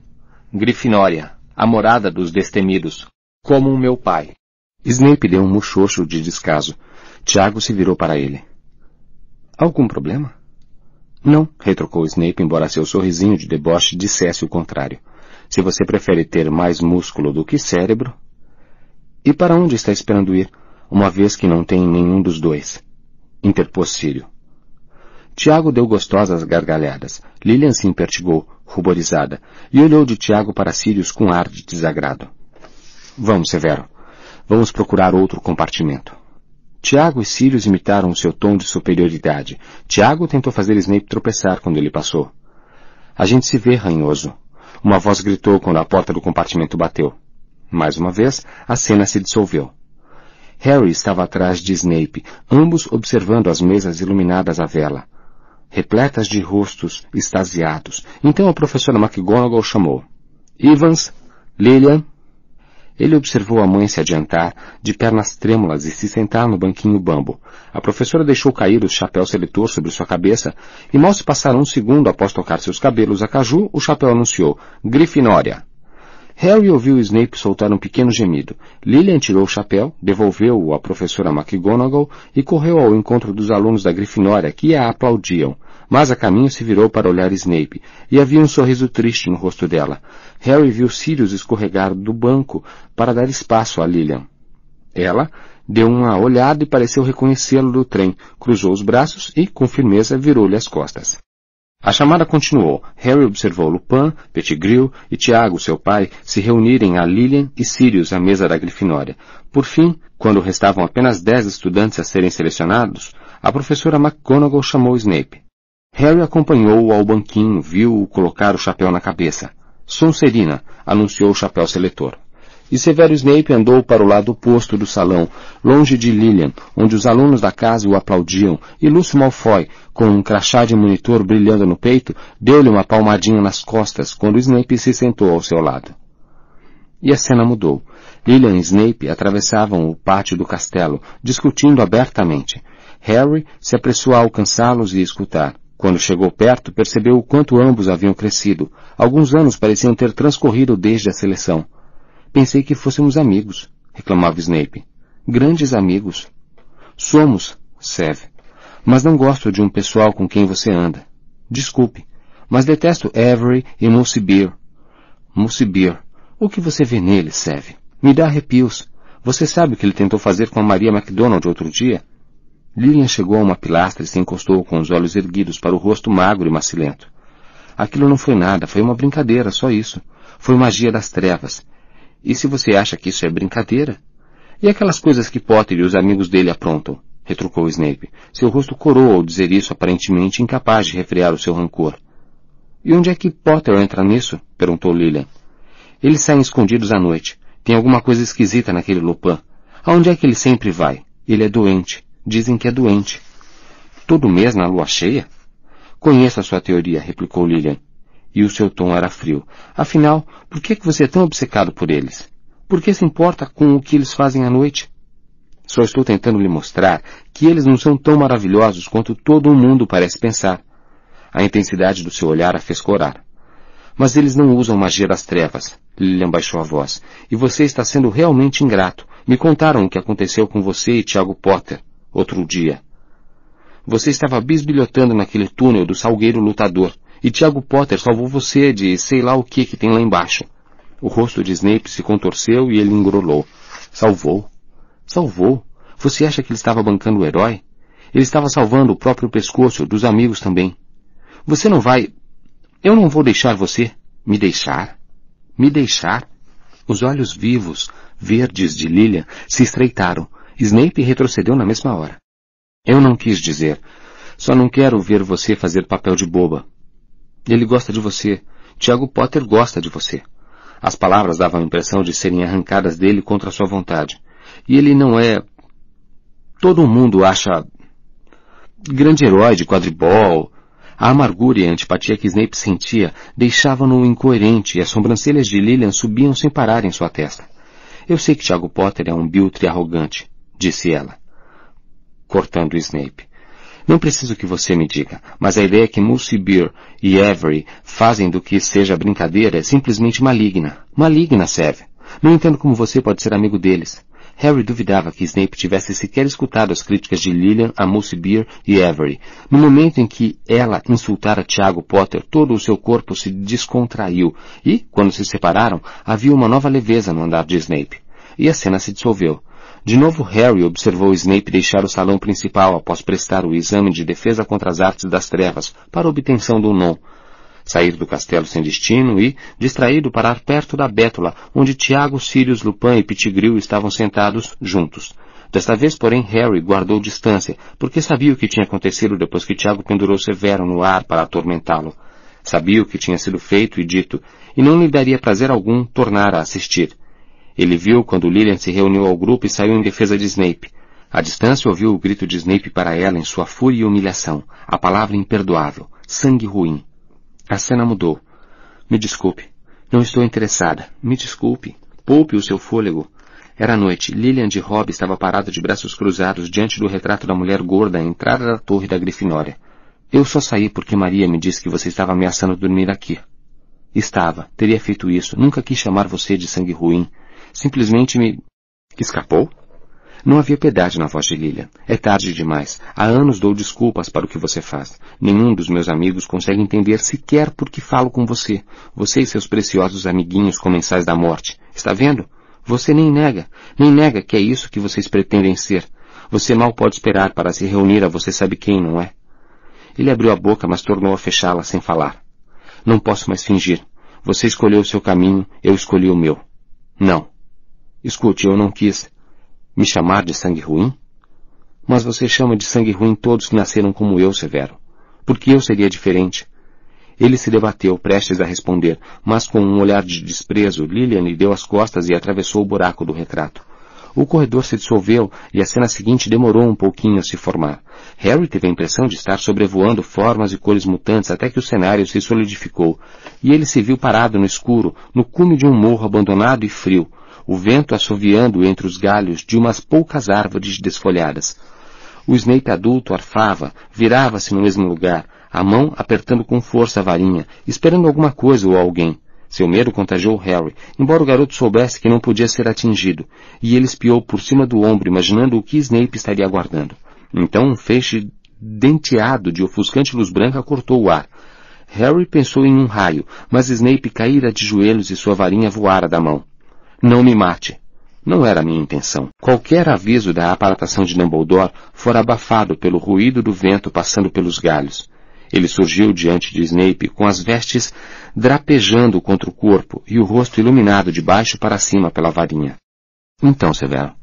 Grifinória, a morada dos destemidos, como o meu pai. Snape deu um muxoxo de descaso. Tiago se virou para ele. Algum problema? Não, retrucou Snape, embora seu sorrisinho de deboche dissesse o contrário. Se você prefere ter mais músculo do que cérebro. E para onde está esperando ir, uma vez que não tem nenhum dos dois? Interpôs Sírio. Tiago deu gostosas gargalhadas. Lilian se impertigou, ruborizada, e olhou de Tiago para Sirius com ar de desagrado. Vamos, Severo. Vamos procurar outro compartimento. Tiago e Sirius imitaram o seu tom de superioridade. Tiago tentou fazer Snape tropeçar quando ele passou. A gente se vê, ranhoso. Uma voz gritou quando a porta do compartimento bateu. Mais uma vez, a cena se dissolveu. Harry estava atrás de Snape, ambos observando as mesas iluminadas à vela, repletas de rostos extasiados. Então a professora McGonagall chamou. Evans, Lillian, ele observou a mãe se adiantar, de pernas trêmulas, e se sentar no banquinho bambo. A professora deixou cair o chapéu seletor sobre sua cabeça, e mal se passaram um segundo após tocar seus cabelos a caju, o chapéu anunciou, Grifinória. Harry ouviu Snape soltar um pequeno gemido. Lillian tirou o chapéu, devolveu-o à professora McGonagall e correu ao encontro dos alunos da Grifinória, que a aplaudiam mas a caminho se virou para olhar Snape, e havia um sorriso triste no rosto dela. Harry viu Sirius escorregar do banco para dar espaço a Lillian. Ela deu uma olhada e pareceu reconhecê-lo do trem, cruzou os braços e, com firmeza, virou-lhe as costas. A chamada continuou. Harry observou Lupin, Pettigrew e Tiago, seu pai, se reunirem a Lillian e Sirius à mesa da Grifinória. Por fim, quando restavam apenas dez estudantes a serem selecionados, a professora McGonagall chamou Snape. Harry acompanhou-o ao banquinho, viu-o colocar o chapéu na cabeça. Sonserina, anunciou o chapéu seletor. E Severo Snape andou para o lado oposto do salão, longe de Lillian, onde os alunos da casa o aplaudiam, e Lúcio Malfoy, com um crachá de monitor brilhando no peito, deu-lhe uma palmadinha nas costas quando Snape se sentou ao seu lado. E a cena mudou. Lillian e Snape atravessavam o pátio do castelo, discutindo abertamente. Harry se apressou a alcançá-los e escutar. Quando chegou perto, percebeu o quanto ambos haviam crescido. Alguns anos pareciam ter transcorrido desde a seleção. Pensei que fôssemos amigos, reclamava Snape. Grandes amigos. Somos, Sev. Mas não gosto de um pessoal com quem você anda. Desculpe, mas detesto Avery e Mulciber. Mulciber. O que você vê nele, Sev? Me dá arrepios. Você sabe o que ele tentou fazer com a Maria MacDonald outro dia? Lilian chegou a uma pilastra e se encostou com os olhos erguidos para o rosto magro e macilento. Aquilo não foi nada, foi uma brincadeira, só isso. Foi magia das trevas. E se você acha que isso é brincadeira? E aquelas coisas que Potter e os amigos dele aprontam? retrucou Snape. Seu rosto corou ao dizer isso, aparentemente incapaz de refrear o seu rancor. E onde é que Potter entra nisso? perguntou Lilian. Eles saem escondidos à noite. Tem alguma coisa esquisita naquele Lupin. Aonde é que ele sempre vai? Ele é doente. Dizem que é doente. Todo mês na lua cheia? Conheço a sua teoria, replicou Lilian e o seu tom era frio. Afinal, por que, que você é tão obcecado por eles? Por que se importa com o que eles fazem à noite? Só estou tentando lhe mostrar que eles não são tão maravilhosos quanto todo o mundo parece pensar. A intensidade do seu olhar a fez corar. Mas eles não usam magia das trevas. Lilian baixou a voz. E você está sendo realmente ingrato. Me contaram o que aconteceu com você e Tiago Potter, outro dia. Você estava bisbilhotando naquele túnel do salgueiro lutador, e Tiago Potter salvou você de sei lá o que que tem lá embaixo. O rosto de Snape se contorceu e ele engrolou. Salvou? Salvou? Você acha que ele estava bancando o herói? Ele estava salvando o próprio pescoço, dos amigos também. Você não vai... Eu não vou deixar você... Me deixar? Me deixar? Os olhos vivos, verdes de Lilian se estreitaram. Snape retrocedeu na mesma hora. Eu não quis dizer. Só não quero ver você fazer papel de boba. Ele gosta de você. Tiago Potter gosta de você. As palavras davam a impressão de serem arrancadas dele contra sua vontade. E ele não é... Todo mundo acha... Grande herói de quadribol. A amargura e a antipatia que Snape sentia deixavam-no incoerente e as sobrancelhas de Lillian subiam sem parar em sua testa. Eu sei que Tiago Potter é um biltre arrogante, disse ela, cortando Snape. Não preciso que você me diga, mas a ideia que Mulciber e Avery fazem do que seja brincadeira é simplesmente maligna. Maligna, serve. Não entendo como você pode ser amigo deles. Harry duvidava que Snape tivesse sequer escutado as críticas de Lillian a Mulciber e Avery. No momento em que ela insultara Tiago Potter, todo o seu corpo se descontraiu e, quando se separaram, havia uma nova leveza no andar de Snape. E a cena se dissolveu. De novo Harry observou Snape deixar o salão principal após prestar o exame de defesa contra as artes das trevas para obtenção do non. Sair do castelo sem destino e, distraído, parar perto da bétula, onde Tiago, Sirius, Lupin e Pettigrew estavam sentados juntos. Desta vez, porém, Harry guardou distância, porque sabia o que tinha acontecido depois que Tiago pendurou Severo no ar para atormentá-lo. Sabia o que tinha sido feito e dito, e não lhe daria prazer algum tornar a assistir. Ele viu quando Lilian se reuniu ao grupo e saiu em defesa de Snape. À distância ouviu o grito de Snape para ela em sua fúria e humilhação, a palavra imperdoável, sangue ruim. A cena mudou. Me desculpe. Não estou interessada. Me desculpe. Poupe o seu fôlego. Era noite. Lilian de Robb estava parada de braços cruzados diante do retrato da mulher gorda à entrada da torre da Grifinória. Eu só saí porque Maria me disse que você estava ameaçando dormir aqui. Estava. Teria feito isso. Nunca quis chamar você de sangue ruim simplesmente me... Escapou? Não havia piedade na voz de Lilian. É tarde demais. Há anos dou desculpas para o que você faz. Nenhum dos meus amigos consegue entender sequer por que falo com você. Você e seus preciosos amiguinhos comensais da morte. Está vendo? Você nem nega, nem nega que é isso que vocês pretendem ser. Você mal pode esperar para se reunir a você sabe quem, não é? Ele abriu a boca, mas tornou a fechá-la sem falar. Não posso mais fingir. Você escolheu o seu caminho, eu escolhi o meu. Não. Escute, eu não quis. Me chamar de sangue ruim? Mas você chama de sangue ruim todos que nasceram como eu, Severo. Por que eu seria diferente? Ele se debateu, prestes a responder, mas com um olhar de desprezo, Lilian lhe deu as costas e atravessou o buraco do retrato. O corredor se dissolveu e a cena seguinte demorou um pouquinho a se formar. Harry teve a impressão de estar sobrevoando formas e cores mutantes até que o cenário se solidificou, e ele se viu parado no escuro, no cume de um morro abandonado e frio, o vento assoviando entre os galhos de umas poucas árvores desfolhadas. O Snape adulto arfava, virava-se no mesmo lugar, a mão apertando com força a varinha, esperando alguma coisa ou alguém. Seu medo contagiou Harry, embora o garoto soubesse que não podia ser atingido, e ele espiou por cima do ombro, imaginando o que Snape estaria aguardando. Então um feixe denteado de ofuscante luz branca cortou o ar. Harry pensou em um raio, mas Snape caíra de joelhos e sua varinha voara da mão. Não me mate. Não era minha intenção. Qualquer aviso da aparatação de Dumbledore fora abafado pelo ruído do vento passando pelos galhos. Ele surgiu diante de Snape com as vestes drapejando contra o corpo e o rosto iluminado de baixo para cima pela varinha. Então, Severo,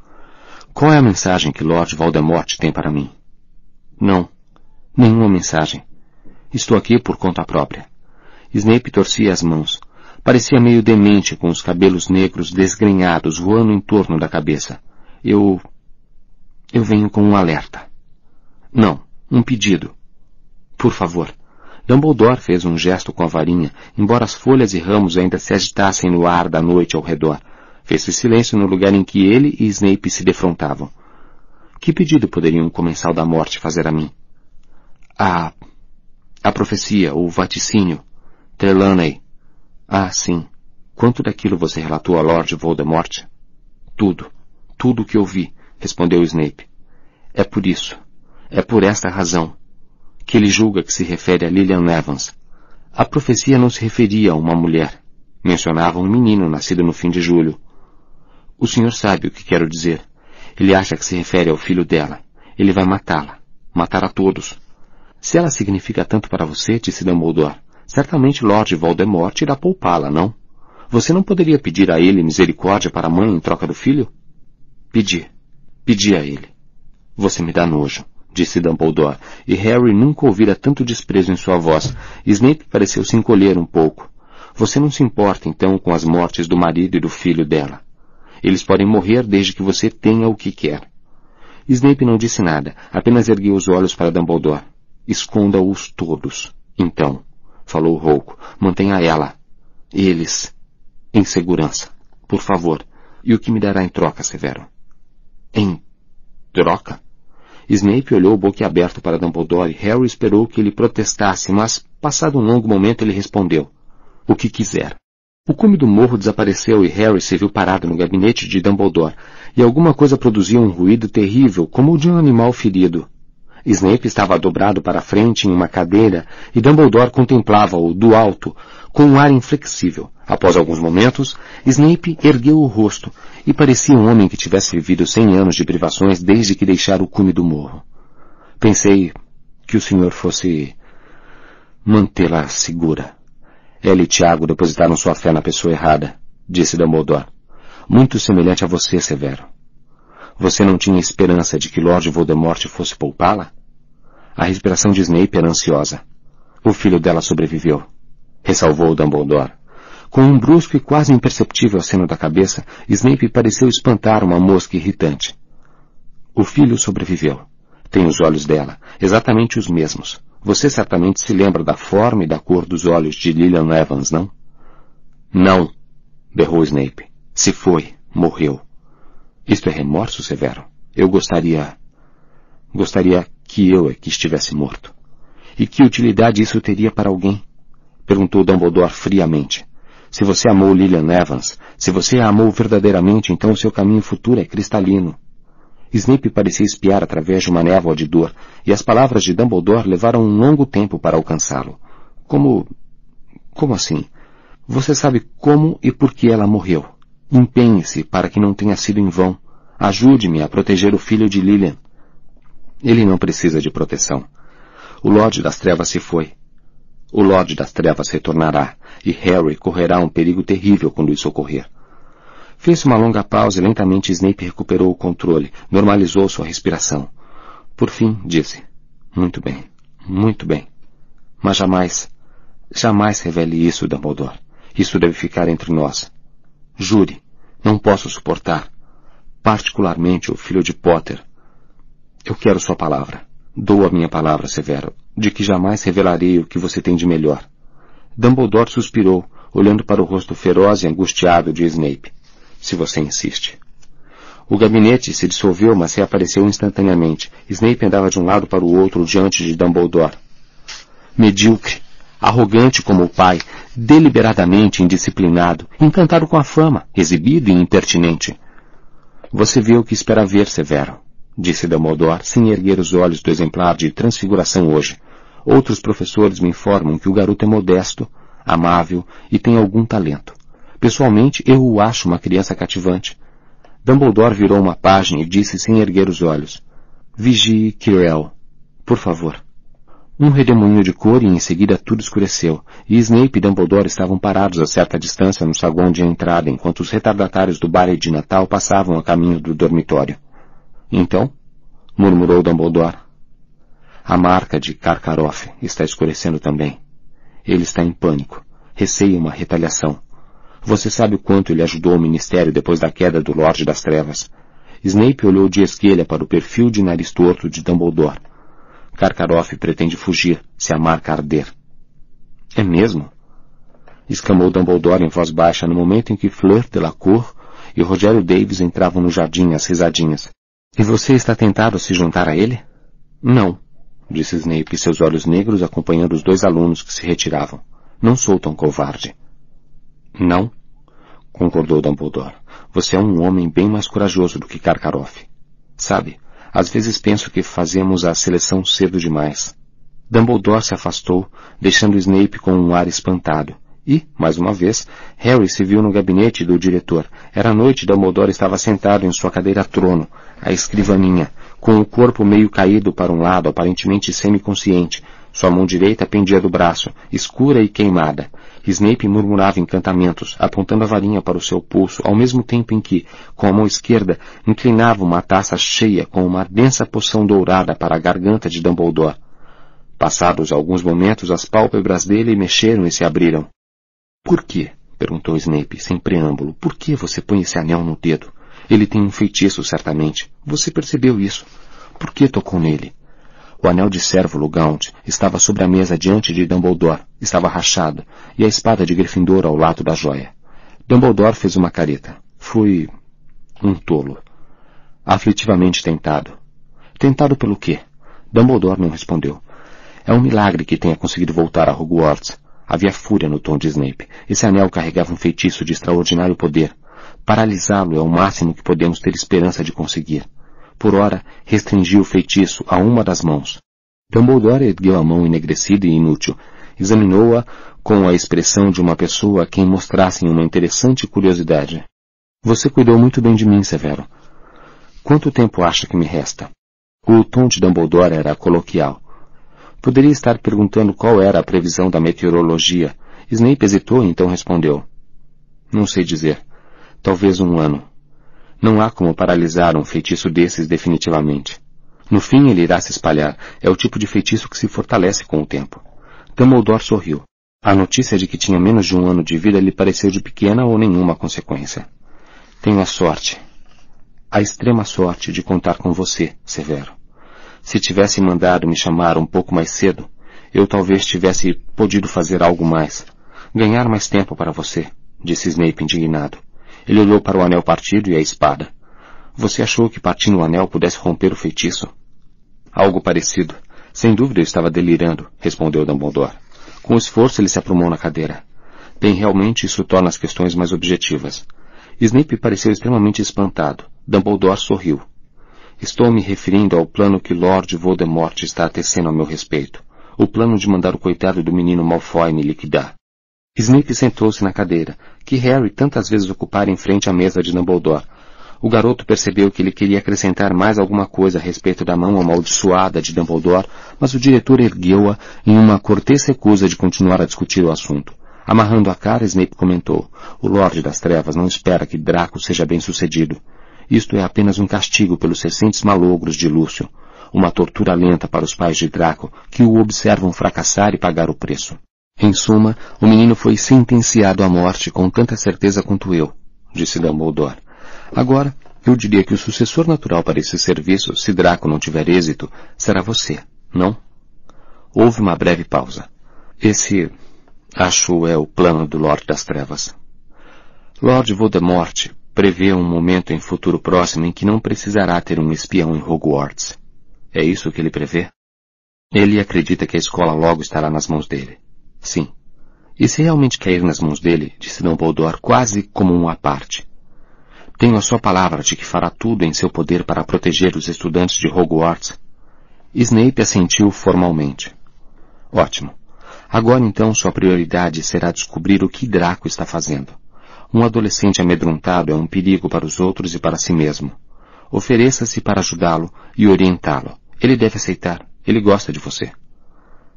qual é a mensagem que Lord Voldemort tem para mim? Não, nenhuma mensagem. Estou aqui por conta própria. Snape torcia as mãos. Parecia meio demente com os cabelos negros desgrenhados voando em torno da cabeça. Eu... Eu venho com um alerta. Não, um pedido. Por favor. Dumbledore fez um gesto com a varinha, embora as folhas e ramos ainda se agitassem no ar da noite ao redor. Fez-se silêncio no lugar em que ele e Snape se defrontavam. Que pedido poderia um comensal da morte fazer a mim? A... a profecia, o vaticínio. Trelawney. Ah, sim. Quanto daquilo você relatou a Lord Voldemort? Tudo. Tudo o que ouvi, respondeu Snape. É por isso. É por esta razão que ele julga que se refere a Lillian Evans. A profecia não se referia a uma mulher. Mencionava um menino nascido no fim de julho. O senhor sabe o que quero dizer. Ele acha que se refere ao filho dela. Ele vai matá-la. Matar a todos. Se ela significa tanto para você, disse Dumbledore, certamente Lord Voldemort irá poupá-la, não? Você não poderia pedir a ele misericórdia para a mãe em troca do filho? Pedi. Pedi a ele. Você me dá nojo disse Dumbledore, e Harry nunca ouvira tanto desprezo em sua voz. Snape pareceu se encolher um pouco. Você não se importa, então, com as mortes do marido e do filho dela. Eles podem morrer desde que você tenha o que quer. Snape não disse nada, apenas ergueu os olhos para Dumbledore. Esconda-os todos. Então, falou rouco, mantenha ela. Eles. Em segurança. Por favor. E o que me dará em troca, Severo? Em troca? Snape olhou boquiaberto para Dumbledore e Harry esperou que ele protestasse, mas, passado um longo momento, ele respondeu. O que quiser. O cume do morro desapareceu e Harry se viu parado no gabinete de Dumbledore, e alguma coisa produzia um ruído terrível, como o de um animal ferido. Snape estava dobrado para frente em uma cadeira e Dumbledore contemplava-o do alto, com um ar inflexível. Após alguns momentos, Snape ergueu o rosto e parecia um homem que tivesse vivido cem anos de privações desde que deixara o cume do morro. Pensei que o senhor fosse mantê-la segura. Ela e Tiago depositaram sua fé na pessoa errada, disse Dumbledore. Muito semelhante a você, Severo. Você não tinha esperança de que Lord Voldemort fosse poupá-la? A respiração de Snape era ansiosa. O filho dela sobreviveu, ressalvou Dumbledore. Com um brusco e quase imperceptível aceno da cabeça, Snape pareceu espantar uma mosca irritante. O filho sobreviveu. Tem os olhos dela, exatamente os mesmos. Você certamente se lembra da forma e da cor dos olhos de Lillian Evans, não? Não, berrou Snape. Se foi, morreu. Isto é remorso, Severo? Eu gostaria... Gostaria que eu é que estivesse morto. E que utilidade isso teria para alguém? Perguntou Dumbledore friamente. Se você amou Lillian Evans, se você a amou verdadeiramente, então o seu caminho futuro é cristalino. Snape parecia espiar através de uma névoa de dor, e as palavras de Dumbledore levaram um longo tempo para alcançá-lo. Como... Como assim? Você sabe como e por que ela morreu. Empenhe-se para que não tenha sido em vão. Ajude-me a proteger o filho de Lillian. Ele não precisa de proteção. O Lorde das Trevas se foi. O Lorde das Trevas retornará, e Harry correrá um perigo terrível quando isso ocorrer. Fez uma longa pausa e lentamente Snape recuperou o controle, normalizou sua respiração. Por fim, disse, muito bem, muito bem. Mas jamais, jamais revele isso, Dumbledore. Isso deve ficar entre nós. Jure, não posso suportar. Particularmente o filho de Potter. Eu quero sua palavra. Dou a minha palavra, Severo, de que jamais revelarei o que você tem de melhor. Dumbledore suspirou, olhando para o rosto feroz e angustiado de Snape. Se você insiste. O gabinete se dissolveu, mas reapareceu instantaneamente. Snape andava de um lado para o outro diante de Dumbledore. Medíocre, arrogante como o pai, deliberadamente indisciplinado, encantado com a fama, exibido e impertinente. Você vê o que espera ver, Severo, disse Dumbledore, sem erguer os olhos do exemplar de transfiguração hoje. Outros professores me informam que o garoto é modesto, amável e tem algum talento. Pessoalmente, eu o acho uma criança cativante. Dumbledore virou uma página e disse sem erguer os olhos. Vigie Kirel. Por favor. Um redemoinho de cor e em seguida tudo escureceu, e Snape e Dumbledore estavam parados a certa distância no saguão de entrada enquanto os retardatários do baile de Natal passavam a caminho do dormitório. Então, murmurou Dumbledore, a marca de Karkaroff está escurecendo também. Ele está em pânico. Receia uma retaliação. Você sabe o quanto ele ajudou o Ministério depois da queda do Lorde das Trevas. Snape olhou de esquelha para o perfil de nariz torto de Dumbledore. Karkaroff pretende fugir, se a marca arder. É mesmo? exclamou Dumbledore em voz baixa no momento em que Fleur Delacour e Rogério Davis entravam no jardim às risadinhas. E você está tentado a se juntar a ele? Não, disse Snape, seus olhos negros acompanhando os dois alunos que se retiravam. Não sou tão covarde. Não, concordou Dumbledore. Você é um homem bem mais corajoso do que Karkaroff. Sabe, às vezes penso que fazemos a seleção cedo demais. Dumbledore se afastou, deixando Snape com um ar espantado. E, mais uma vez, Harry se viu no gabinete do diretor. Era noite e Dumbledore estava sentado em sua cadeira trono, a escrivaninha, com o corpo meio caído para um lado, aparentemente semiconsciente, sua mão direita pendia do braço, escura e queimada. Snape murmurava encantamentos, apontando a varinha para o seu pulso, ao mesmo tempo em que, com a mão esquerda, inclinava uma taça cheia com uma densa poção dourada para a garganta de Dumbledore. Passados alguns momentos, as pálpebras dele mexeram e se abriram. Por quê? perguntou Snape, sem preâmbulo. Por que você põe esse anel no dedo? Ele tem um feitiço, certamente. Você percebeu isso. Por que tocou nele? O anel de Cérvulo Gaunt estava sobre a mesa diante de Dumbledore, estava rachado, e a espada de Gryffindor ao lado da joia. Dumbledore fez uma careta. Fui um tolo. Aflitivamente tentado. Tentado pelo quê? Dumbledore não respondeu. É um milagre que tenha conseguido voltar a Hogwarts. Havia fúria no tom de Snape. Esse anel carregava um feitiço de extraordinário poder. Paralisá-lo é o máximo que podemos ter esperança de conseguir por ora, restringiu o feitiço a uma das mãos. Dumbledore ergueu a mão enegrecida e inútil, examinou-a com a expressão de uma pessoa a quem mostrassem uma interessante curiosidade. Você cuidou muito bem de mim, Severo. Quanto tempo acha que me resta? O tom de Dumbledore era coloquial. Poderia estar perguntando qual era a previsão da meteorologia. Snape hesitou e então respondeu. Não sei dizer. Talvez um ano. Não há como paralisar um feitiço desses definitivamente. No fim ele irá se espalhar. É o tipo de feitiço que se fortalece com o tempo. Dumbledore sorriu. A notícia de que tinha menos de um ano de vida lhe pareceu de pequena ou nenhuma consequência. Tenho a sorte, a extrema sorte de contar com você, Severo. Se tivesse mandado me chamar um pouco mais cedo, eu talvez tivesse podido fazer algo mais. Ganhar mais tempo para você, disse Snape indignado. Ele olhou para o anel partido e a espada. Você achou que partindo o anel pudesse romper o feitiço? Algo parecido. Sem dúvida eu estava delirando, respondeu Dumbledore. Com esforço ele se aprumou na cadeira. Bem, realmente isso torna as questões mais objetivas. Snape pareceu extremamente espantado. Dumbledore sorriu. Estou me referindo ao plano que Lord Voldemort está tecendo a meu respeito. O plano de mandar o coitado do menino Malfoy me liquidar. Snape sentou-se na cadeira, que Harry tantas vezes ocupara em frente à mesa de Dumbledore. O garoto percebeu que ele queria acrescentar mais alguma coisa a respeito da mão amaldiçoada de Dumbledore, mas o diretor ergueu-a em uma cortês recusa de continuar a discutir o assunto. Amarrando a cara, Snape comentou, o Lorde das Trevas não espera que Draco seja bem sucedido. Isto é apenas um castigo pelos recentes malogros de Lúcio. Uma tortura lenta para os pais de Draco, que o observam fracassar e pagar o preço. Em suma, o menino foi sentenciado à morte com tanta certeza quanto eu, disse Dumbledore. Agora, eu diria que o sucessor natural para esse serviço, se Draco não tiver êxito, será você, não? Houve uma breve pausa. Esse, acho, é o plano do Lorde das Trevas. Lord Voldemort prevê um momento em futuro próximo em que não precisará ter um espião em Hogwarts. É isso que ele prevê? Ele acredita que a escola logo estará nas mãos dele. Sim. E se realmente cair nas mãos dele, disse Dumbledore quase como um à parte, tenho a sua palavra de que fará tudo em seu poder para proteger os estudantes de Hogwarts. Snape assentiu formalmente. Ótimo. Agora então sua prioridade será descobrir o que Draco está fazendo. Um adolescente amedrontado é um perigo para os outros e para si mesmo. Ofereça-se para ajudá-lo e orientá-lo. Ele deve aceitar. Ele gosta de você.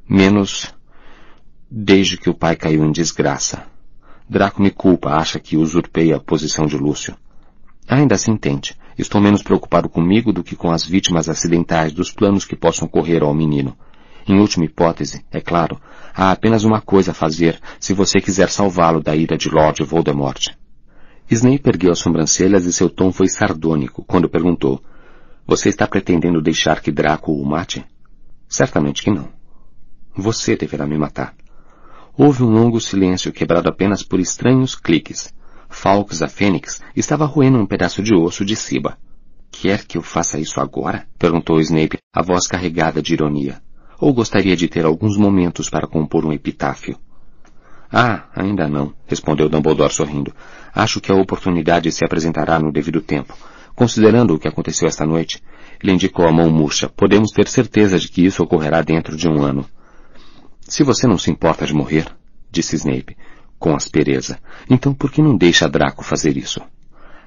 Menos desde que o pai caiu em desgraça. Draco me culpa, acha que usurpei a posição de Lúcio. Ainda assim tente. Estou menos preocupado comigo do que com as vítimas acidentais dos planos que possam ocorrer ao menino. Em última hipótese, é claro, há apenas uma coisa a fazer se você quiser salvá-lo da ira de Lord Voldemort. Snape ergueu as sobrancelhas e seu tom foi sardônico quando perguntou: Você está pretendendo deixar que Draco o mate? Certamente que não. Você deverá me matar. Houve um longo silêncio quebrado apenas por estranhos cliques. Falks, a fênix, estava roendo um pedaço de osso de Siba. Quer que eu faça isso agora? perguntou Snape, a voz carregada de ironia. Ou gostaria de ter alguns momentos para compor um epitáfio? Ah, ainda não, respondeu Dumbledore sorrindo. Acho que a oportunidade se apresentará no devido tempo. Considerando o que aconteceu esta noite, ele indicou a mão murcha. Podemos ter certeza de que isso ocorrerá dentro de um ano. Se você não se importa de morrer, disse Snape, com aspereza. Então por que não deixa Draco fazer isso?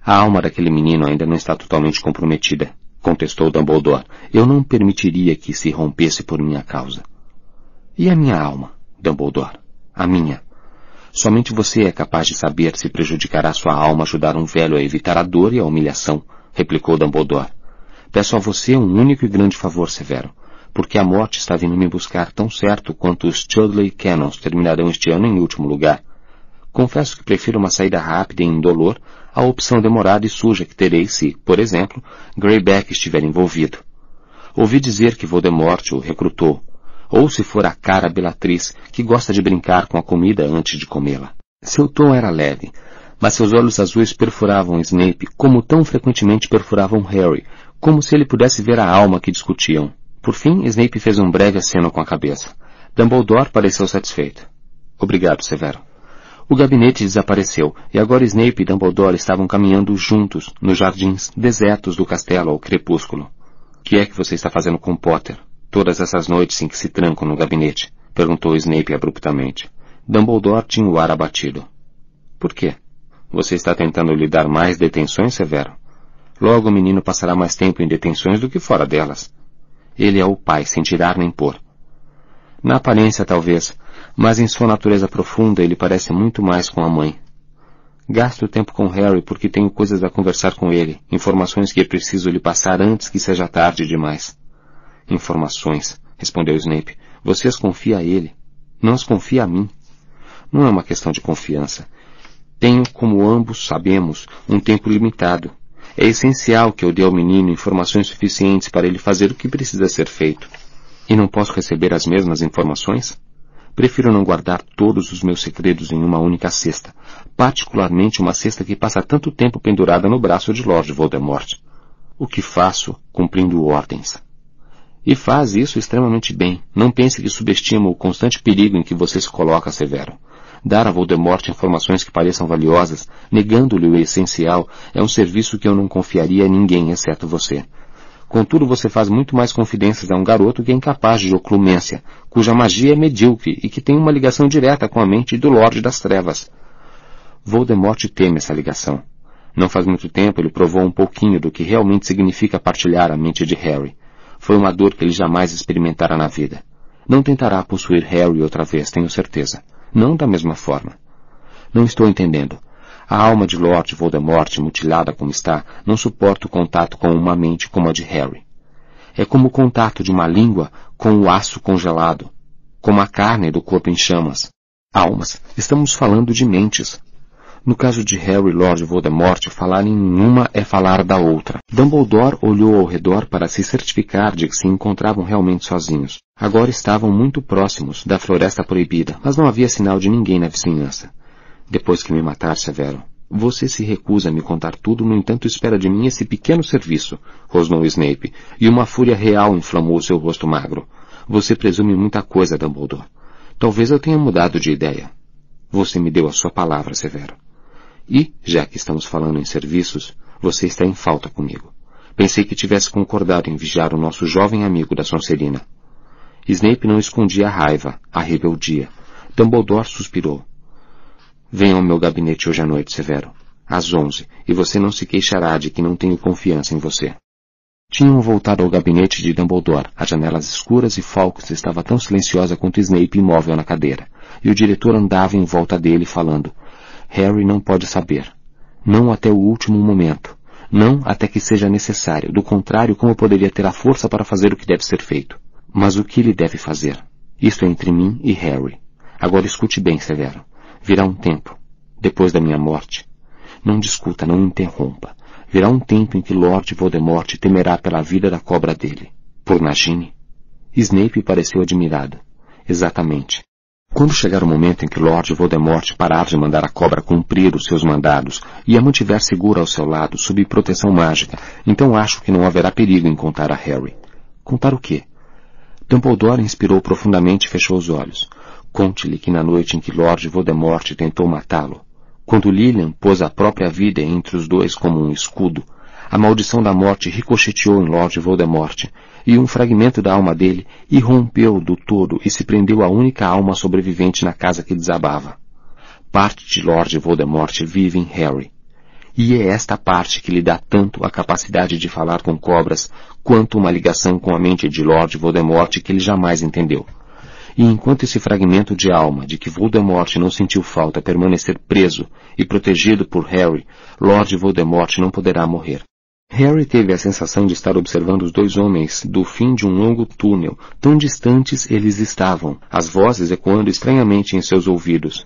A alma daquele menino ainda não está totalmente comprometida, contestou Dumbledore. Eu não permitiria que se rompesse por minha causa. E a minha alma, Dumbledore? A minha. Somente você é capaz de saber se prejudicará sua alma ajudar um velho a evitar a dor e a humilhação, replicou Dumbledore. Peço a você um único e grande favor, Severo, porque a morte está vindo me buscar tão certo quanto os Chudley Cannons terminarão este ano em último lugar. Confesso que prefiro uma saída rápida e indolor à opção demorada e suja que terei se, por exemplo, Greyback estiver envolvido. Ouvi dizer que Voldemort o recrutou, ou se for a cara Belatriz que gosta de brincar com a comida antes de comê-la. Seu tom era leve, mas seus olhos azuis perfuravam Snape como tão frequentemente perfuravam Harry, como se ele pudesse ver a alma que discutiam. Por fim, Snape fez um breve aceno com a cabeça. Dumbledore pareceu satisfeito. Obrigado, Severo. O gabinete desapareceu, e agora Snape e Dumbledore estavam caminhando juntos nos jardins desertos do castelo ao crepúsculo. O que é que você está fazendo com Potter? Todas essas noites em que se trancam no gabinete? Perguntou Snape abruptamente. Dumbledore tinha o ar abatido. Por quê? Você está tentando lhe dar mais detenções, Severo? Logo o menino passará mais tempo em detenções do que fora delas. Ele é o pai, sem tirar nem pôr. Na aparência, talvez, mas em sua natureza profunda ele parece muito mais com a mãe. Gasto tempo com Harry porque tenho coisas a conversar com ele, informações que preciso lhe passar antes que seja tarde demais. Informações, respondeu Snape. Você as confia a ele. Não as confia a mim. Não é uma questão de confiança. Tenho, como ambos sabemos, um tempo limitado. É essencial que eu dê ao menino informações suficientes para ele fazer o que precisa ser feito. E não posso receber as mesmas informações? Prefiro não guardar todos os meus segredos em uma única cesta, particularmente uma cesta que passa tanto tempo pendurada no braço de Lord Voldemort. O que faço cumprindo ordens. E faz isso extremamente bem. Não pense que subestimo o constante perigo em que você se coloca, Severo. Dar a Voldemort informações que pareçam valiosas, negando-lhe o essencial, é um serviço que eu não confiaria a ninguém, exceto você. Contudo, você faz muito mais confidências a um garoto que é incapaz de oclumência, cuja magia é medíocre e que tem uma ligação direta com a mente do Lorde das Trevas. Voldemort teme essa ligação. Não faz muito tempo ele provou um pouquinho do que realmente significa partilhar a mente de Harry. Foi uma dor que ele jamais experimentara na vida. Não tentará possuir Harry outra vez, tenho certeza. Não da mesma forma. Não estou entendendo. A alma de Lord Voldemort, mutilada como está, não suporta o contato com uma mente como a de Harry. É como o contato de uma língua com o aço congelado, como a carne do corpo em chamas. Almas. Estamos falando de mentes. No caso de Harry Lord Voldemort, falar em uma é falar da outra. Dumbledore olhou ao redor para se certificar de que se encontravam realmente sozinhos. Agora estavam muito próximos da Floresta Proibida, mas não havia sinal de ninguém na vizinhança. Depois que me matar, Severo, você se recusa a me contar tudo, no entanto espera de mim esse pequeno serviço, rosnou Snape, e uma fúria real inflamou seu rosto magro. Você presume muita coisa, Dumbledore. Talvez eu tenha mudado de ideia. Você me deu a sua palavra, Severo. E, já que estamos falando em serviços, você está em falta comigo. Pensei que tivesse concordado em vigiar o nosso jovem amigo da Sonserina. Snape não escondia a raiva, a rebeldia. Dumbledore suspirou. Venha ao meu gabinete hoje à noite, Severo. Às onze, e você não se queixará de que não tenho confiança em você. Tinham voltado ao gabinete de Dumbledore, as janelas escuras e Falcos estava tão silenciosa quanto Snape imóvel na cadeira, e o diretor andava em volta dele falando, Harry não pode saber. Não até o último momento. Não até que seja necessário. Do contrário, como poderia ter a força para fazer o que deve ser feito? Mas o que ele deve fazer? Isto é entre mim e Harry. Agora escute bem, Severo. Virá um tempo, depois da minha morte. Não discuta, não interrompa. Virá um tempo em que Lord Voldemort temerá pela vida da cobra dele. Por Nagini? Snape pareceu admirado. Exatamente. Quando chegar o momento em que Lord Voldemort parar de mandar a cobra cumprir os seus mandados e a mantiver segura ao seu lado, sob proteção mágica, então acho que não haverá perigo em contar a Harry. Contar o quê? Dumbledore inspirou profundamente e fechou os olhos. Conte-lhe que na noite em que Lord Voldemort tentou matá-lo, quando Lilian pôs a própria vida entre os dois como um escudo, a maldição da morte ricocheteou em Lord Voldemort, e um fragmento da alma dele irrompeu do todo e se prendeu à única alma sobrevivente na casa que desabava. Parte de Lord Voldemort vive em Harry. E é esta parte que lhe dá tanto a capacidade de falar com cobras, quanto uma ligação com a mente de Lord Voldemort que ele jamais entendeu. E enquanto esse fragmento de alma de que Voldemort não sentiu falta permanecer preso e protegido por Harry, Lord Voldemort não poderá morrer. Harry teve a sensação de estar observando os dois homens do fim de um longo túnel, tão distantes eles estavam, as vozes ecoando estranhamente em seus ouvidos.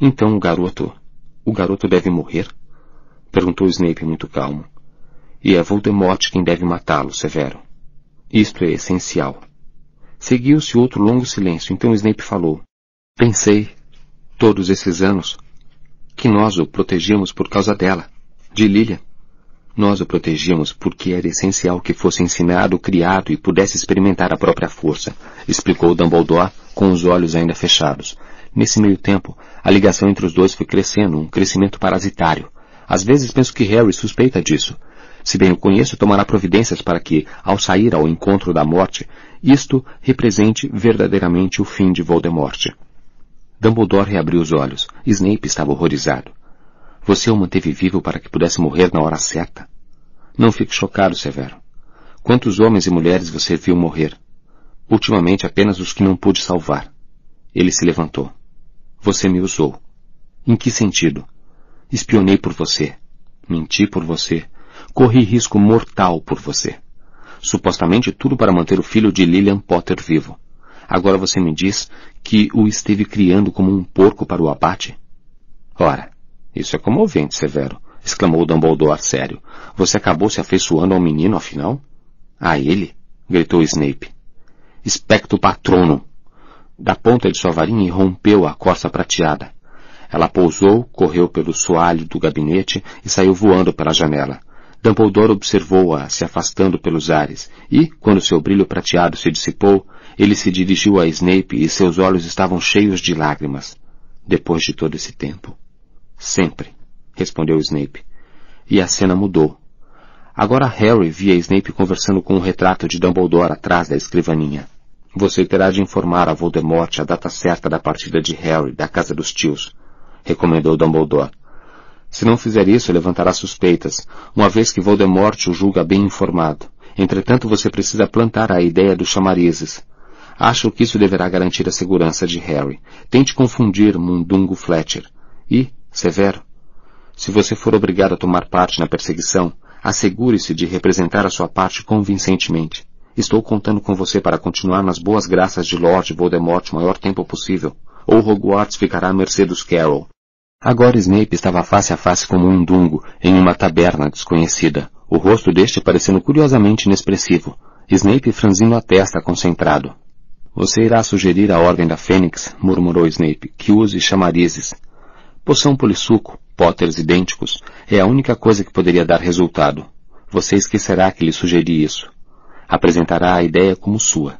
Então o garoto. O garoto deve morrer? Perguntou Snape muito calmo. E é Voldemort quem deve matá-lo, Severo. Isto é essencial. Seguiu-se outro longo silêncio, então Snape falou. Pensei, todos esses anos, que nós o protegíamos por causa dela, de Lilia. Nós o protegíamos porque era essencial que fosse ensinado, criado e pudesse experimentar a própria força, explicou Dumbledore com os olhos ainda fechados. Nesse meio tempo, a ligação entre os dois foi crescendo, um crescimento parasitário. Às vezes penso que Harry suspeita disso. Se bem o conheço, tomará providências para que, ao sair ao encontro da morte, isto represente verdadeiramente o fim de Voldemort. Dumbledore reabriu os olhos. Snape estava horrorizado. Você o manteve vivo para que pudesse morrer na hora certa? Não fique chocado, Severo. Quantos homens e mulheres você viu morrer? Ultimamente apenas os que não pude salvar. Ele se levantou. Você me usou. Em que sentido? Espionei por você. Menti por você. Corri risco mortal por você. Supostamente tudo para manter o filho de Lillian Potter vivo. Agora você me diz que o esteve criando como um porco para o abate? Ora, isso é comovente, Severo, exclamou Dumbledore sério. Você acabou se afeiçoando ao menino, afinal? A ele? gritou Snape. Espectro patrono! Da ponta de sua varinha irrompeu a corça prateada. Ela pousou, correu pelo soalho do gabinete e saiu voando pela janela. Dumbledore observou-a se afastando pelos ares, e, quando seu brilho prateado se dissipou, ele se dirigiu a Snape e seus olhos estavam cheios de lágrimas. Depois de todo esse tempo. Sempre, respondeu Snape. E a cena mudou. Agora Harry via Snape conversando com o retrato de Dumbledore atrás da escrivaninha. Você terá de informar a Voldemort a data certa da partida de Harry da casa dos tios, recomendou Dumbledore. Se não fizer isso, levantará suspeitas, uma vez que Voldemort o julga bem informado. Entretanto, você precisa plantar a ideia dos chamarizes. Acho que isso deverá garantir a segurança de Harry. Tente confundir Mundungo Fletcher. E, Severo, se você for obrigado a tomar parte na perseguição, assegure-se de representar a sua parte convincentemente. Estou contando com você para continuar nas boas graças de Lord Voldemort o maior tempo possível, ou Hogwarts ficará à mercê dos Carroll. Agora Snape estava face a face com Mundungo, em uma taberna desconhecida, o rosto deste parecendo curiosamente inexpressivo, Snape franzindo a testa concentrado. Você irá sugerir à Ordem da Fênix, murmurou Snape, que use chamarizes. Poção polissuco, potters idênticos, é a única coisa que poderia dar resultado. Você esquecerá que lhe sugeri isso. Apresentará a ideia como sua.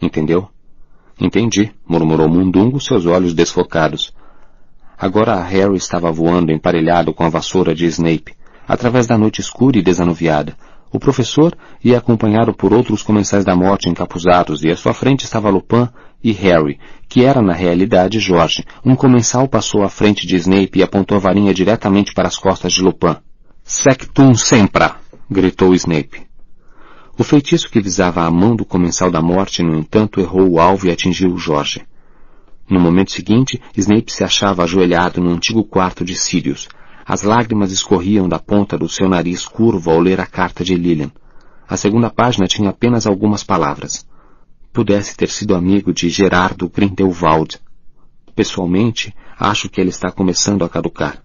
Entendeu? Entendi, murmurou Mundungo, seus olhos desfocados. Agora Harry estava voando emparelhado com a vassoura de Snape, através da noite escura e desanuviada. O professor ia acompanhado por outros comensais da morte encapuzados e à sua frente estava Lupin e Harry, que era na realidade Jorge. Um comensal passou à frente de Snape e apontou a varinha diretamente para as costas de Lupin. Sectum sempra! gritou Snape. O feitiço que visava a mão do comensal da morte, no entanto, errou o alvo e atingiu Jorge. No momento seguinte, Snape se achava ajoelhado no antigo quarto de Sirius, as lágrimas escorriam da ponta do seu nariz curvo ao ler a carta de Lilian. A segunda página tinha apenas algumas palavras. Pudesse ter sido amigo de Gerardo Grindelwald. Pessoalmente, acho que ele está começando a caducar.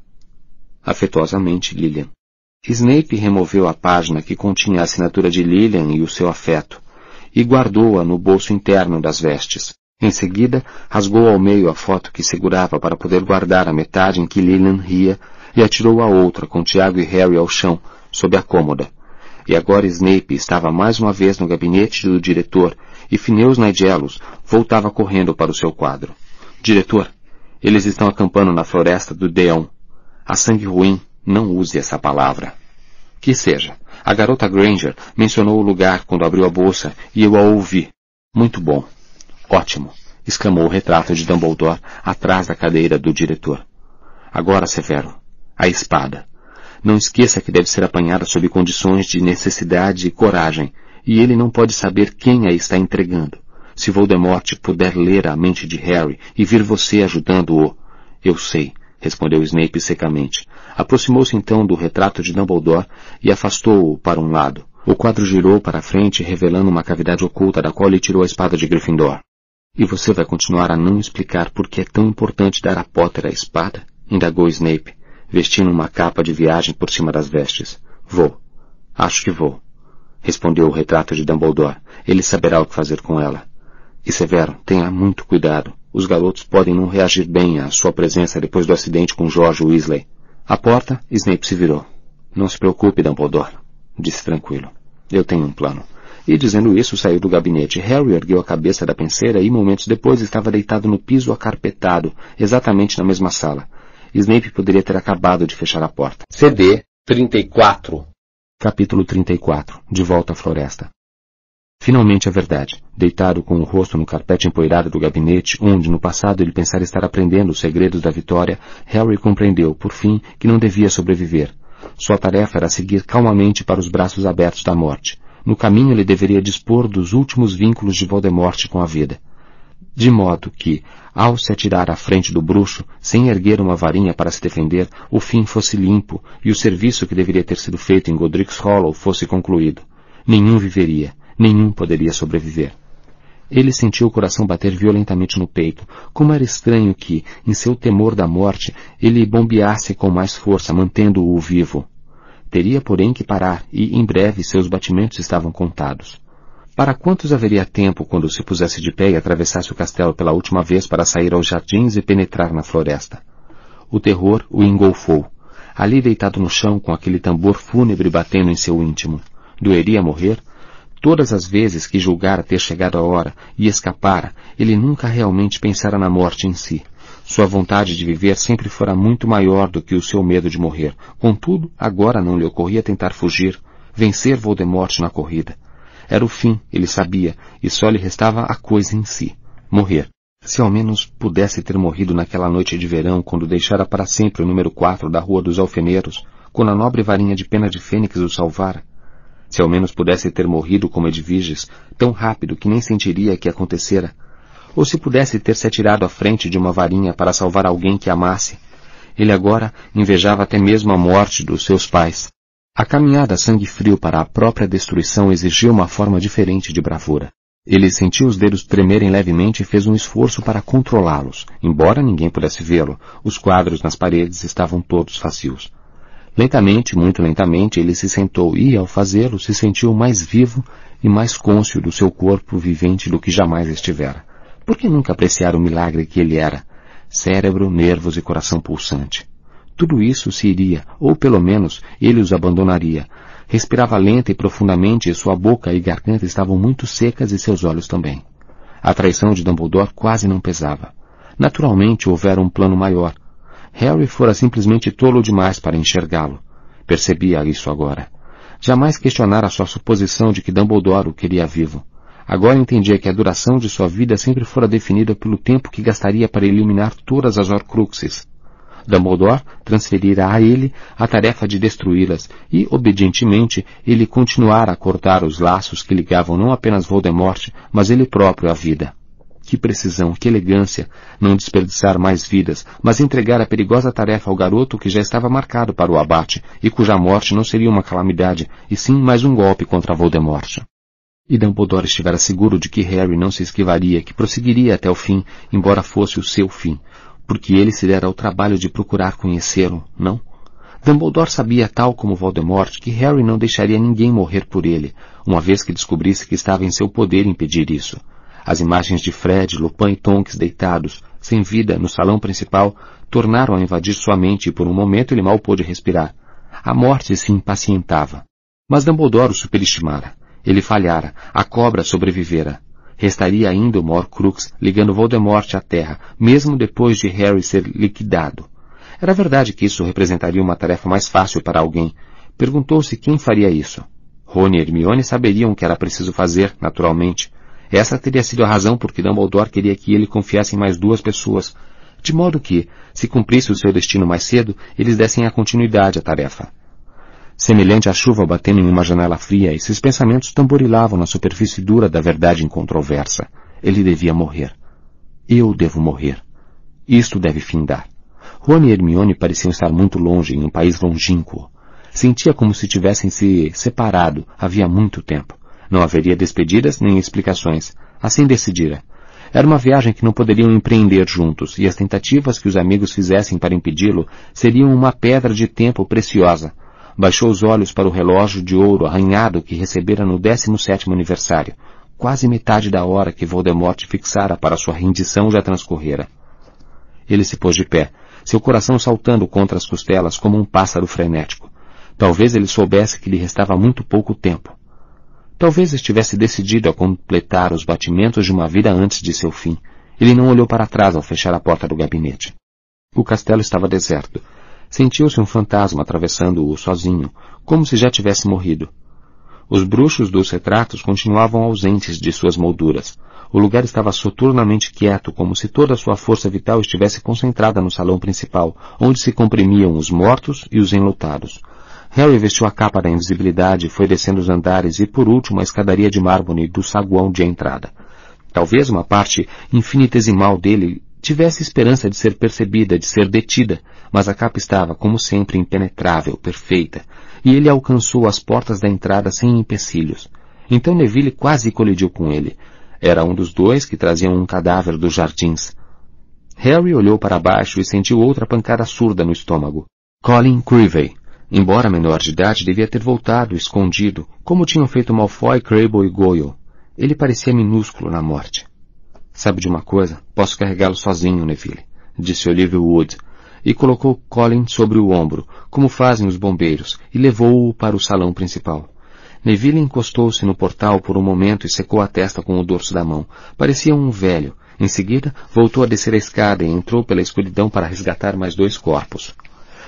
Afetuosamente, Lilian. Snape removeu a página que continha a assinatura de Lilian e o seu afeto, e guardou-a no bolso interno das vestes. Em seguida, rasgou ao meio a foto que segurava para poder guardar a metade em que Lilian ria e atirou a outra com Tiago e Harry ao chão, sob a cômoda. E agora Snape estava mais uma vez no gabinete do diretor e Phineas Nigelos voltava correndo para o seu quadro. Diretor, eles estão acampando na floresta do Deon. A sangue ruim, não use essa palavra. Que seja. A garota Granger mencionou o lugar quando abriu a bolsa e eu a ouvi. Muito bom. Ótimo, exclamou o retrato de Dumbledore atrás da cadeira do diretor. Agora, Severo, a espada. Não esqueça que deve ser apanhada sob condições de necessidade e coragem, e ele não pode saber quem a está entregando. Se Voldemort puder ler a mente de Harry e vir você ajudando-o. Eu sei, respondeu Snape secamente. Aproximou-se então do retrato de Dumbledore e afastou-o para um lado. O quadro girou para a frente, revelando uma cavidade oculta da qual ele tirou a espada de Gryffindor. E você vai continuar a não explicar por que é tão importante dar a Potter a espada? indagou Snape, vestindo uma capa de viagem por cima das vestes. Vou. Acho que vou. Respondeu o retrato de Dumbledore. Ele saberá o que fazer com ela. E Severo, tenha muito cuidado. Os garotos podem não reagir bem à sua presença depois do acidente com George Weasley. À porta, Snape se virou. Não se preocupe, Dumbledore, disse tranquilo. Eu tenho um plano. E dizendo isso, saiu do gabinete. Harry ergueu a cabeça da penseira e momentos depois estava deitado no piso acarpetado, exatamente na mesma sala. Snape poderia ter acabado de fechar a porta. CD 34 Capítulo 34 De volta à floresta. Finalmente a verdade. Deitado com o rosto no carpete empoeirado do gabinete, onde no passado ele pensara estar aprendendo os segredos da vitória, Harry compreendeu, por fim, que não devia sobreviver. Sua tarefa era seguir calmamente para os braços abertos da morte. No caminho ele deveria dispor dos últimos vínculos de Voldemort com a vida de modo que, ao se atirar à frente do bruxo, sem erguer uma varinha para se defender, o fim fosse limpo e o serviço que deveria ter sido feito em Godric's Hollow fosse concluído. Nenhum viveria, nenhum poderia sobreviver. Ele sentiu o coração bater violentamente no peito. Como era estranho que, em seu temor da morte, ele bombeasse com mais força, mantendo-o vivo. Teria, porém, que parar, e em breve seus batimentos estavam contados. Para quantos haveria tempo quando se pusesse de pé e atravessasse o castelo pela última vez para sair aos jardins e penetrar na floresta? O terror o engolfou. Ali deitado no chão com aquele tambor fúnebre batendo em seu íntimo. Doeria morrer? Todas as vezes que julgara ter chegado a hora e escapara, ele nunca realmente pensara na morte em si. Sua vontade de viver sempre fora muito maior do que o seu medo de morrer. Contudo, agora não lhe ocorria tentar fugir, vencer Voldemort na corrida. Era o fim, ele sabia, e só lhe restava a coisa em si, morrer. Se ao menos pudesse ter morrido naquela noite de verão, quando deixara para sempre o número 4 da Rua dos Alfeneiros, quando a nobre varinha de pena de fênix o salvara. Se ao menos pudesse ter morrido como Edviges, tão rápido que nem sentiria que acontecera. Ou se pudesse ter se atirado à frente de uma varinha para salvar alguém que amasse. Ele agora invejava até mesmo a morte dos seus pais. A caminhada sangue frio para a própria destruição exigia uma forma diferente de bravura. Ele sentiu os dedos tremerem levemente e fez um esforço para controlá-los. Embora ninguém pudesse vê-lo, os quadros nas paredes estavam todos vazios. Lentamente, muito lentamente, ele se sentou e, ao fazê-lo, se sentiu mais vivo e mais cônscio do seu corpo vivente do que jamais estivera. Por que nunca apreciar o milagre que ele era? Cérebro, nervos e coração pulsante. Tudo isso se iria, ou pelo menos ele os abandonaria, Respirava lenta e profundamente e sua boca e garganta estavam muito secas e seus olhos também. A traição de Dumbledore quase não pesava. Naturalmente houvera um plano maior. Harry fora simplesmente tolo demais para enxergá-lo. Percebia isso agora. Jamais questionara sua suposição de que Dumbledore o queria vivo. Agora entendia que a duração de sua vida sempre fora definida pelo tempo que gastaria para eliminar todas as Horcruxes. Dumbledore transferira a ele a tarefa de destruí-las e, obedientemente, ele continuara a cortar os laços que ligavam não apenas Voldemort, mas ele próprio à vida. Que precisão, que elegância, não desperdiçar mais vidas, mas entregar a perigosa tarefa ao garoto que já estava marcado para o abate e cuja morte não seria uma calamidade, e sim mais um golpe contra Voldemort. E Dumbledore estivera seguro de que Harry não se esquivaria, que prosseguiria até o fim, embora fosse o seu fim, porque ele se dera ao trabalho de procurar conhecê-lo, não? Dumbledore sabia, tal como Voldemort, que Harry não deixaria ninguém morrer por ele, uma vez que descobrisse que estava em seu poder impedir isso. As imagens de Fred, Lupin e Tonks deitados, sem vida, no salão principal, tornaram a invadir sua mente e por um momento ele mal pôde respirar. A morte se impacientava. Mas Dumbledore o superestimara. Ele falhara. A cobra sobrevivera. Restaria ainda o Morcrux ligando Voldemort à Terra, mesmo depois de Harry ser liquidado. Era verdade que isso representaria uma tarefa mais fácil para alguém. Perguntou-se quem faria isso. Rony e Hermione saberiam o que era preciso fazer, naturalmente. Essa teria sido a razão por que Dumbledore queria que ele confiasse em mais duas pessoas, de modo que, se cumprisse o seu destino mais cedo, eles dessem a continuidade à tarefa semelhante à chuva batendo em uma janela fria, e seus pensamentos tamborilavam na superfície dura da verdade incontroversa. Ele devia morrer. Eu devo morrer. Isto deve findar. Rony e Hermione pareciam estar muito longe, em um país longínquo. Sentia como se tivessem se separado havia muito tempo. Não haveria despedidas nem explicações. Assim decidira. Era uma viagem que não poderiam empreender juntos, e as tentativas que os amigos fizessem para impedi-lo seriam uma pedra de tempo preciosa, Baixou os olhos para o relógio de ouro arranhado que recebera no 17º aniversário. Quase metade da hora que Voldemort fixara para sua rendição já transcorrera. Ele se pôs de pé, seu coração saltando contra as costelas como um pássaro frenético. Talvez ele soubesse que lhe restava muito pouco tempo. Talvez estivesse decidido a completar os batimentos de uma vida antes de seu fim. Ele não olhou para trás ao fechar a porta do gabinete. O castelo estava deserto. Sentiu-se um fantasma atravessando-o sozinho, como se já tivesse morrido. Os bruxos dos retratos continuavam ausentes de suas molduras. O lugar estava soturnamente quieto, como se toda a sua força vital estivesse concentrada no salão principal, onde se comprimiam os mortos e os enlutados. Harry vestiu a capa da invisibilidade, foi descendo os andares e, por último, a escadaria de mármore do saguão de entrada. Talvez uma parte infinitesimal dele tivesse esperança de ser percebida, de ser detida, mas a capa estava, como sempre, impenetrável, perfeita, e ele alcançou as portas da entrada sem empecilhos. Então Neville quase colidiu com ele. Era um dos dois que traziam um cadáver dos jardins. Harry olhou para baixo e sentiu outra pancada surda no estômago. Colin Creevey. Embora menor de idade, devia ter voltado, escondido, como tinham feito Malfoy, Crabbe e Goyle. Ele parecia minúsculo na morte. Sabe de uma coisa? Posso carregá-lo sozinho, Neville, disse Olivia Wood, e colocou Colin sobre o ombro, como fazem os bombeiros, e levou-o para o salão principal. Neville encostou-se no portal por um momento e secou a testa com o dorso da mão. Parecia um velho. Em seguida, voltou a descer a escada e entrou pela escuridão para resgatar mais dois corpos.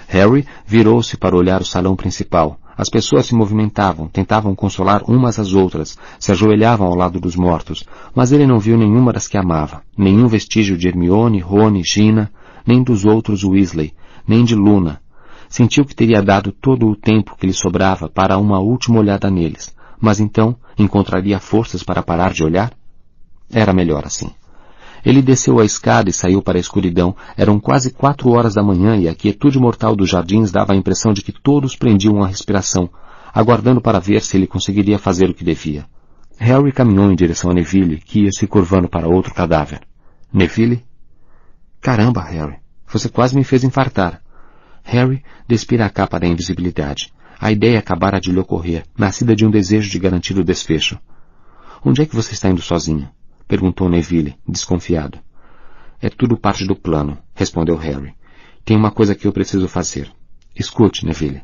Harry virou-se para olhar o salão principal. As pessoas se movimentavam, tentavam consolar umas às outras, se ajoelhavam ao lado dos mortos, mas ele não viu nenhuma das que amava, nenhum vestígio de Hermione, Rony, Gina, nem dos outros Weasley, nem de Luna. Sentiu que teria dado todo o tempo que lhe sobrava para uma última olhada neles, mas então encontraria forças para parar de olhar? Era melhor assim. Ele desceu a escada e saiu para a escuridão. Eram quase quatro horas da manhã e a quietude mortal dos jardins dava a impressão de que todos prendiam a respiração, aguardando para ver se ele conseguiria fazer o que devia. Harry caminhou em direção a Neville, que ia se curvando para outro cadáver. Neville? Caramba, Harry. Você quase me fez infartar. Harry despira a capa da invisibilidade. A ideia acabara de lhe ocorrer, nascida de um desejo de garantir o desfecho. Onde é que você está indo sozinho? Perguntou Neville, desconfiado. É tudo parte do plano, respondeu Harry. Tem uma coisa que eu preciso fazer. Escute, Neville.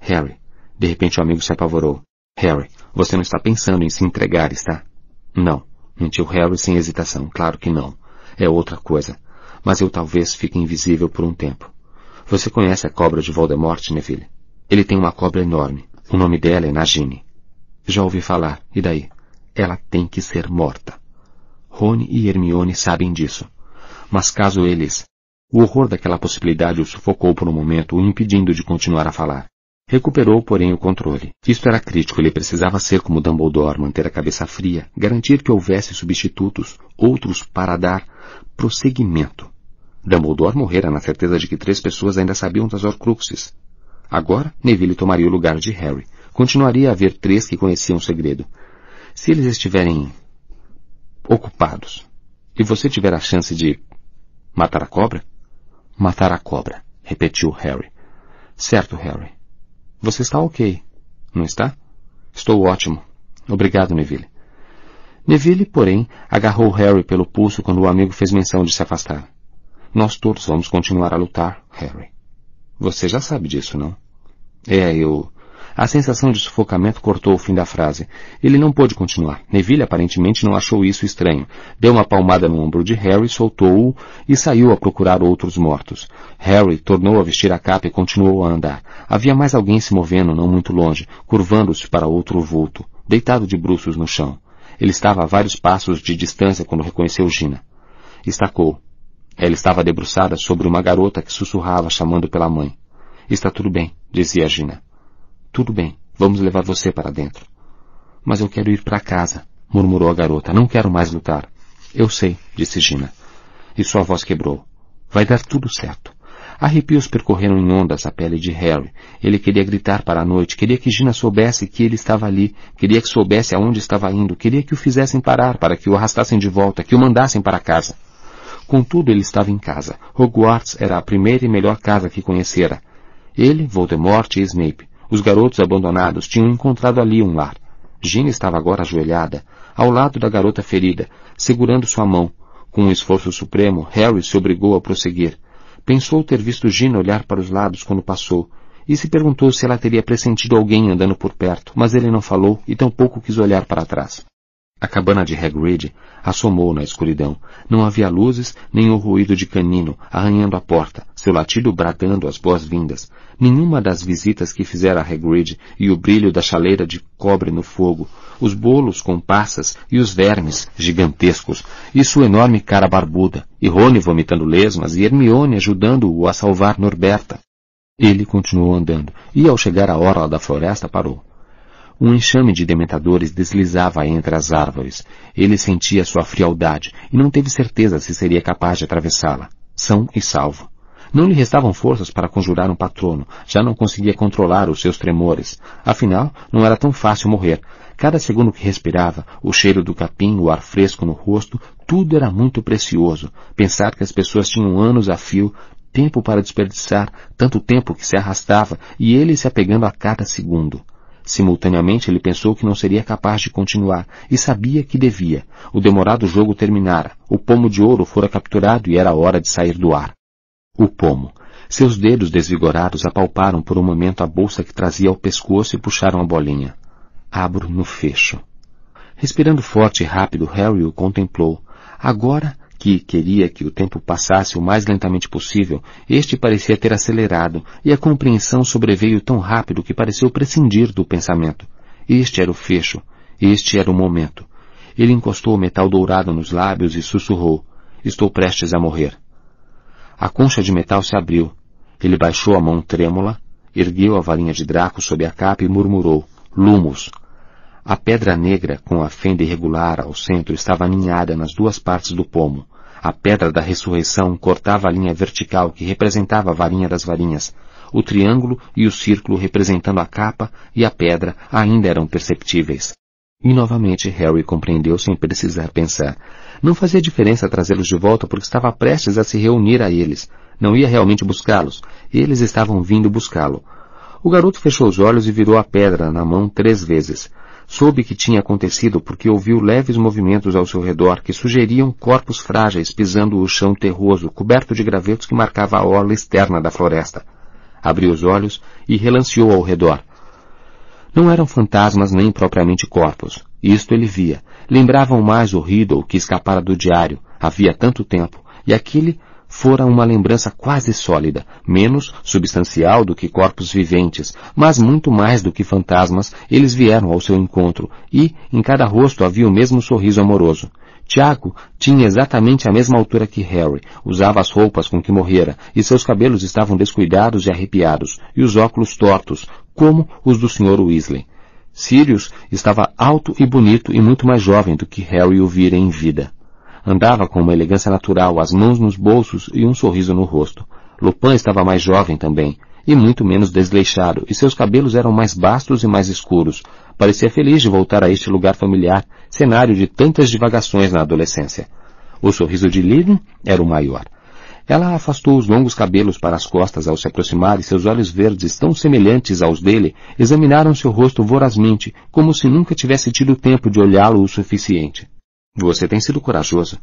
Harry. De repente o amigo se apavorou. Harry, você não está pensando em se entregar, está? Não, mentiu Harry sem hesitação. Claro que não. É outra coisa. Mas eu talvez fique invisível por um tempo. Você conhece a cobra de Voldemort, Neville? Ele tem uma cobra enorme. O nome dela é Nagini. Já ouvi falar. E daí? Ela tem que ser morta. Rony e Hermione sabem disso. Mas caso eles... O horror daquela possibilidade o sufocou por um momento, o impedindo de continuar a falar. Recuperou, porém, o controle. Isto era crítico, ele precisava ser como Dumbledore, manter a cabeça fria, garantir que houvesse substitutos, outros para dar prosseguimento. Dumbledore morrera na certeza de que três pessoas ainda sabiam das Horcruxes. Agora, Neville tomaria o lugar de Harry. Continuaria a haver três que conheciam o segredo. Se eles estiverem ocupados, e você tiver a chance de matar a cobra? Matar a cobra, repetiu Harry. Certo, Harry. Você está ok, não está? Estou ótimo. Obrigado, Neville. Neville, porém, agarrou Harry pelo pulso quando o amigo fez menção de se afastar. Nós todos vamos continuar a lutar, Harry. Você já sabe disso, não? É, eu... A sensação de sufocamento cortou o fim da frase. Ele não pôde continuar. Neville aparentemente não achou isso estranho. Deu uma palmada no ombro de Harry, soltou-o e saiu a procurar outros mortos. Harry tornou a vestir a capa e continuou a andar. Havia mais alguém se movendo não muito longe, curvando-se para outro vulto, deitado de bruços no chão. Ele estava a vários passos de distância quando reconheceu Gina. Estacou. Ela estava debruçada sobre uma garota que sussurrava chamando pela mãe. Está tudo bem, dizia Gina. Tudo bem, vamos levar você para dentro. Mas eu quero ir para casa, murmurou a garota. Não quero mais lutar. Eu sei, disse Gina. E sua voz quebrou. Vai dar tudo certo. Arrepios percorreram em ondas a pele de Harry. Ele queria gritar para a noite, queria que Gina soubesse que ele estava ali, queria que soubesse aonde estava indo, queria que o fizessem parar para que o arrastassem de volta, que o mandassem para casa. Contudo, ele estava em casa. Hogwarts era a primeira e melhor casa que conhecera. Ele, Voldemort e Snape, os garotos abandonados tinham encontrado ali um lar. Gina estava agora ajoelhada, ao lado da garota ferida, segurando sua mão. Com um esforço supremo, Harry se obrigou a prosseguir. Pensou ter visto Gina olhar para os lados quando passou, e se perguntou se ela teria pressentido alguém andando por perto, mas ele não falou e tampouco quis olhar para trás. A cabana de Hagrid assomou na escuridão. Não havia luzes, nem o ruído de canino arranhando a porta, seu latido bradando as boas-vindas. Nenhuma das visitas que fizera a Hagrid e o brilho da chaleira de cobre no fogo, os bolos com passas e os vermes gigantescos, e sua enorme cara barbuda, e Rony vomitando lesmas e Hermione ajudando-o a salvar Norberta. Ele continuou andando, e ao chegar à orla da floresta parou. Um enxame de dementadores deslizava entre as árvores. Ele sentia sua frialdade e não teve certeza se seria capaz de atravessá-la, são e salvo. Não lhe restavam forças para conjurar um patrono, já não conseguia controlar os seus tremores. Afinal, não era tão fácil morrer. Cada segundo que respirava, o cheiro do capim, o ar fresco no rosto, tudo era muito precioso. Pensar que as pessoas tinham anos a fio, tempo para desperdiçar, tanto tempo que se arrastava, e ele se apegando a cada segundo. Simultaneamente ele pensou que não seria capaz de continuar e sabia que devia. O demorado jogo terminara. O pomo de ouro fora capturado e era hora de sair do ar. O pomo. Seus dedos desvigorados apalparam por um momento a bolsa que trazia ao pescoço e puxaram a bolinha. Abro no fecho. Respirando forte e rápido, Harry o contemplou. Agora que queria que o tempo passasse o mais lentamente possível, este parecia ter acelerado, e a compreensão sobreveio tão rápido que pareceu prescindir do pensamento. Este era o fecho. Este era o momento. Ele encostou o metal dourado nos lábios e sussurrou. Estou prestes a morrer. A concha de metal se abriu. Ele baixou a mão trêmula, ergueu a varinha de Draco sob a capa e murmurou. Lumos. A pedra negra, com a fenda irregular ao centro, estava aninhada nas duas partes do pomo. A pedra da ressurreição cortava a linha vertical que representava a varinha das varinhas. O triângulo e o círculo representando a capa e a pedra ainda eram perceptíveis. E novamente Harry compreendeu sem precisar pensar. Não fazia diferença trazê-los de volta porque estava prestes a se reunir a eles. Não ia realmente buscá-los. Eles estavam vindo buscá-lo. O garoto fechou os olhos e virou a pedra na mão três vezes. Soube que tinha acontecido porque ouviu leves movimentos ao seu redor que sugeriam corpos frágeis pisando o chão terroso, coberto de gravetos que marcava a orla externa da floresta. Abriu os olhos e relanceou ao redor. Não eram fantasmas nem propriamente corpos. Isto ele via. Lembravam mais o Riddle que escapara do diário, havia tanto tempo, e aquele fora uma lembrança quase sólida, menos substancial do que corpos viventes, mas muito mais do que fantasmas, eles vieram ao seu encontro, e, em cada rosto havia o mesmo sorriso amoroso. Tiago tinha exatamente a mesma altura que Harry, usava as roupas com que morrera, e seus cabelos estavam descuidados e arrepiados, e os óculos tortos, como os do Sr. Weasley. Sirius estava alto e bonito e muito mais jovem do que Harry o vira em vida. Andava com uma elegância natural, as mãos nos bolsos e um sorriso no rosto. Lupin estava mais jovem também, e muito menos desleixado, e seus cabelos eram mais bastos e mais escuros. Parecia feliz de voltar a este lugar familiar, cenário de tantas divagações na adolescência. O sorriso de Lily era o maior. Ela afastou os longos cabelos para as costas ao se aproximar e seus olhos verdes, tão semelhantes aos dele, examinaram seu rosto vorazmente, como se nunca tivesse tido tempo de olhá-lo o suficiente. Você tem sido corajoso.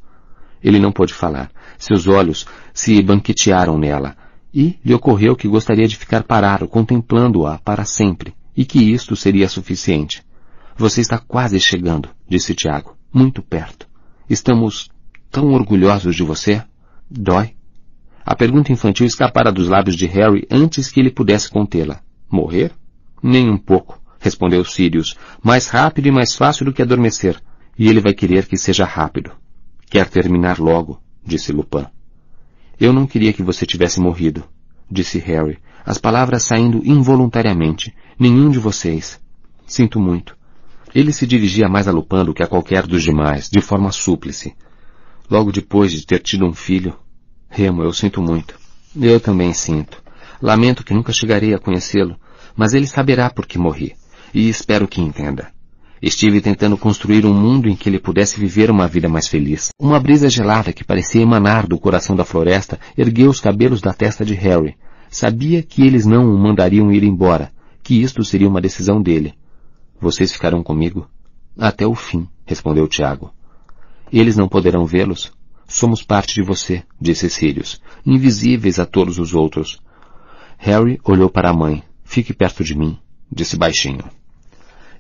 Ele não pôde falar. Seus olhos se banquetearam nela, e lhe ocorreu que gostaria de ficar parado, contemplando-a para sempre, e que isto seria suficiente. Você está quase chegando, disse Tiago. Muito perto. Estamos tão orgulhosos de você. Dói? A pergunta infantil escapara dos lábios de Harry antes que ele pudesse contê-la. Morrer? Nem um pouco, respondeu Sirius, mais rápido e mais fácil do que adormecer. E ele vai querer que seja rápido. Quer terminar logo, disse Lupin. Eu não queria que você tivesse morrido, disse Harry, as palavras saindo involuntariamente. Nenhum de vocês. Sinto muito. Ele se dirigia mais a Lupin do que a qualquer dos demais, de forma súplice. Logo depois de ter tido um filho. Remo, eu sinto muito. Eu também sinto. Lamento que nunca chegarei a conhecê-lo, mas ele saberá por que morri. E espero que entenda. Estive tentando construir um mundo em que ele pudesse viver uma vida mais feliz. Uma brisa gelada que parecia emanar do coração da floresta ergueu os cabelos da testa de Harry. Sabia que eles não o mandariam ir embora, que isto seria uma decisão dele. Vocês ficarão comigo? Até o fim, respondeu Tiago. Eles não poderão vê-los? Somos parte de você, disse Sirius, invisíveis a todos os outros. Harry olhou para a mãe. Fique perto de mim, disse baixinho.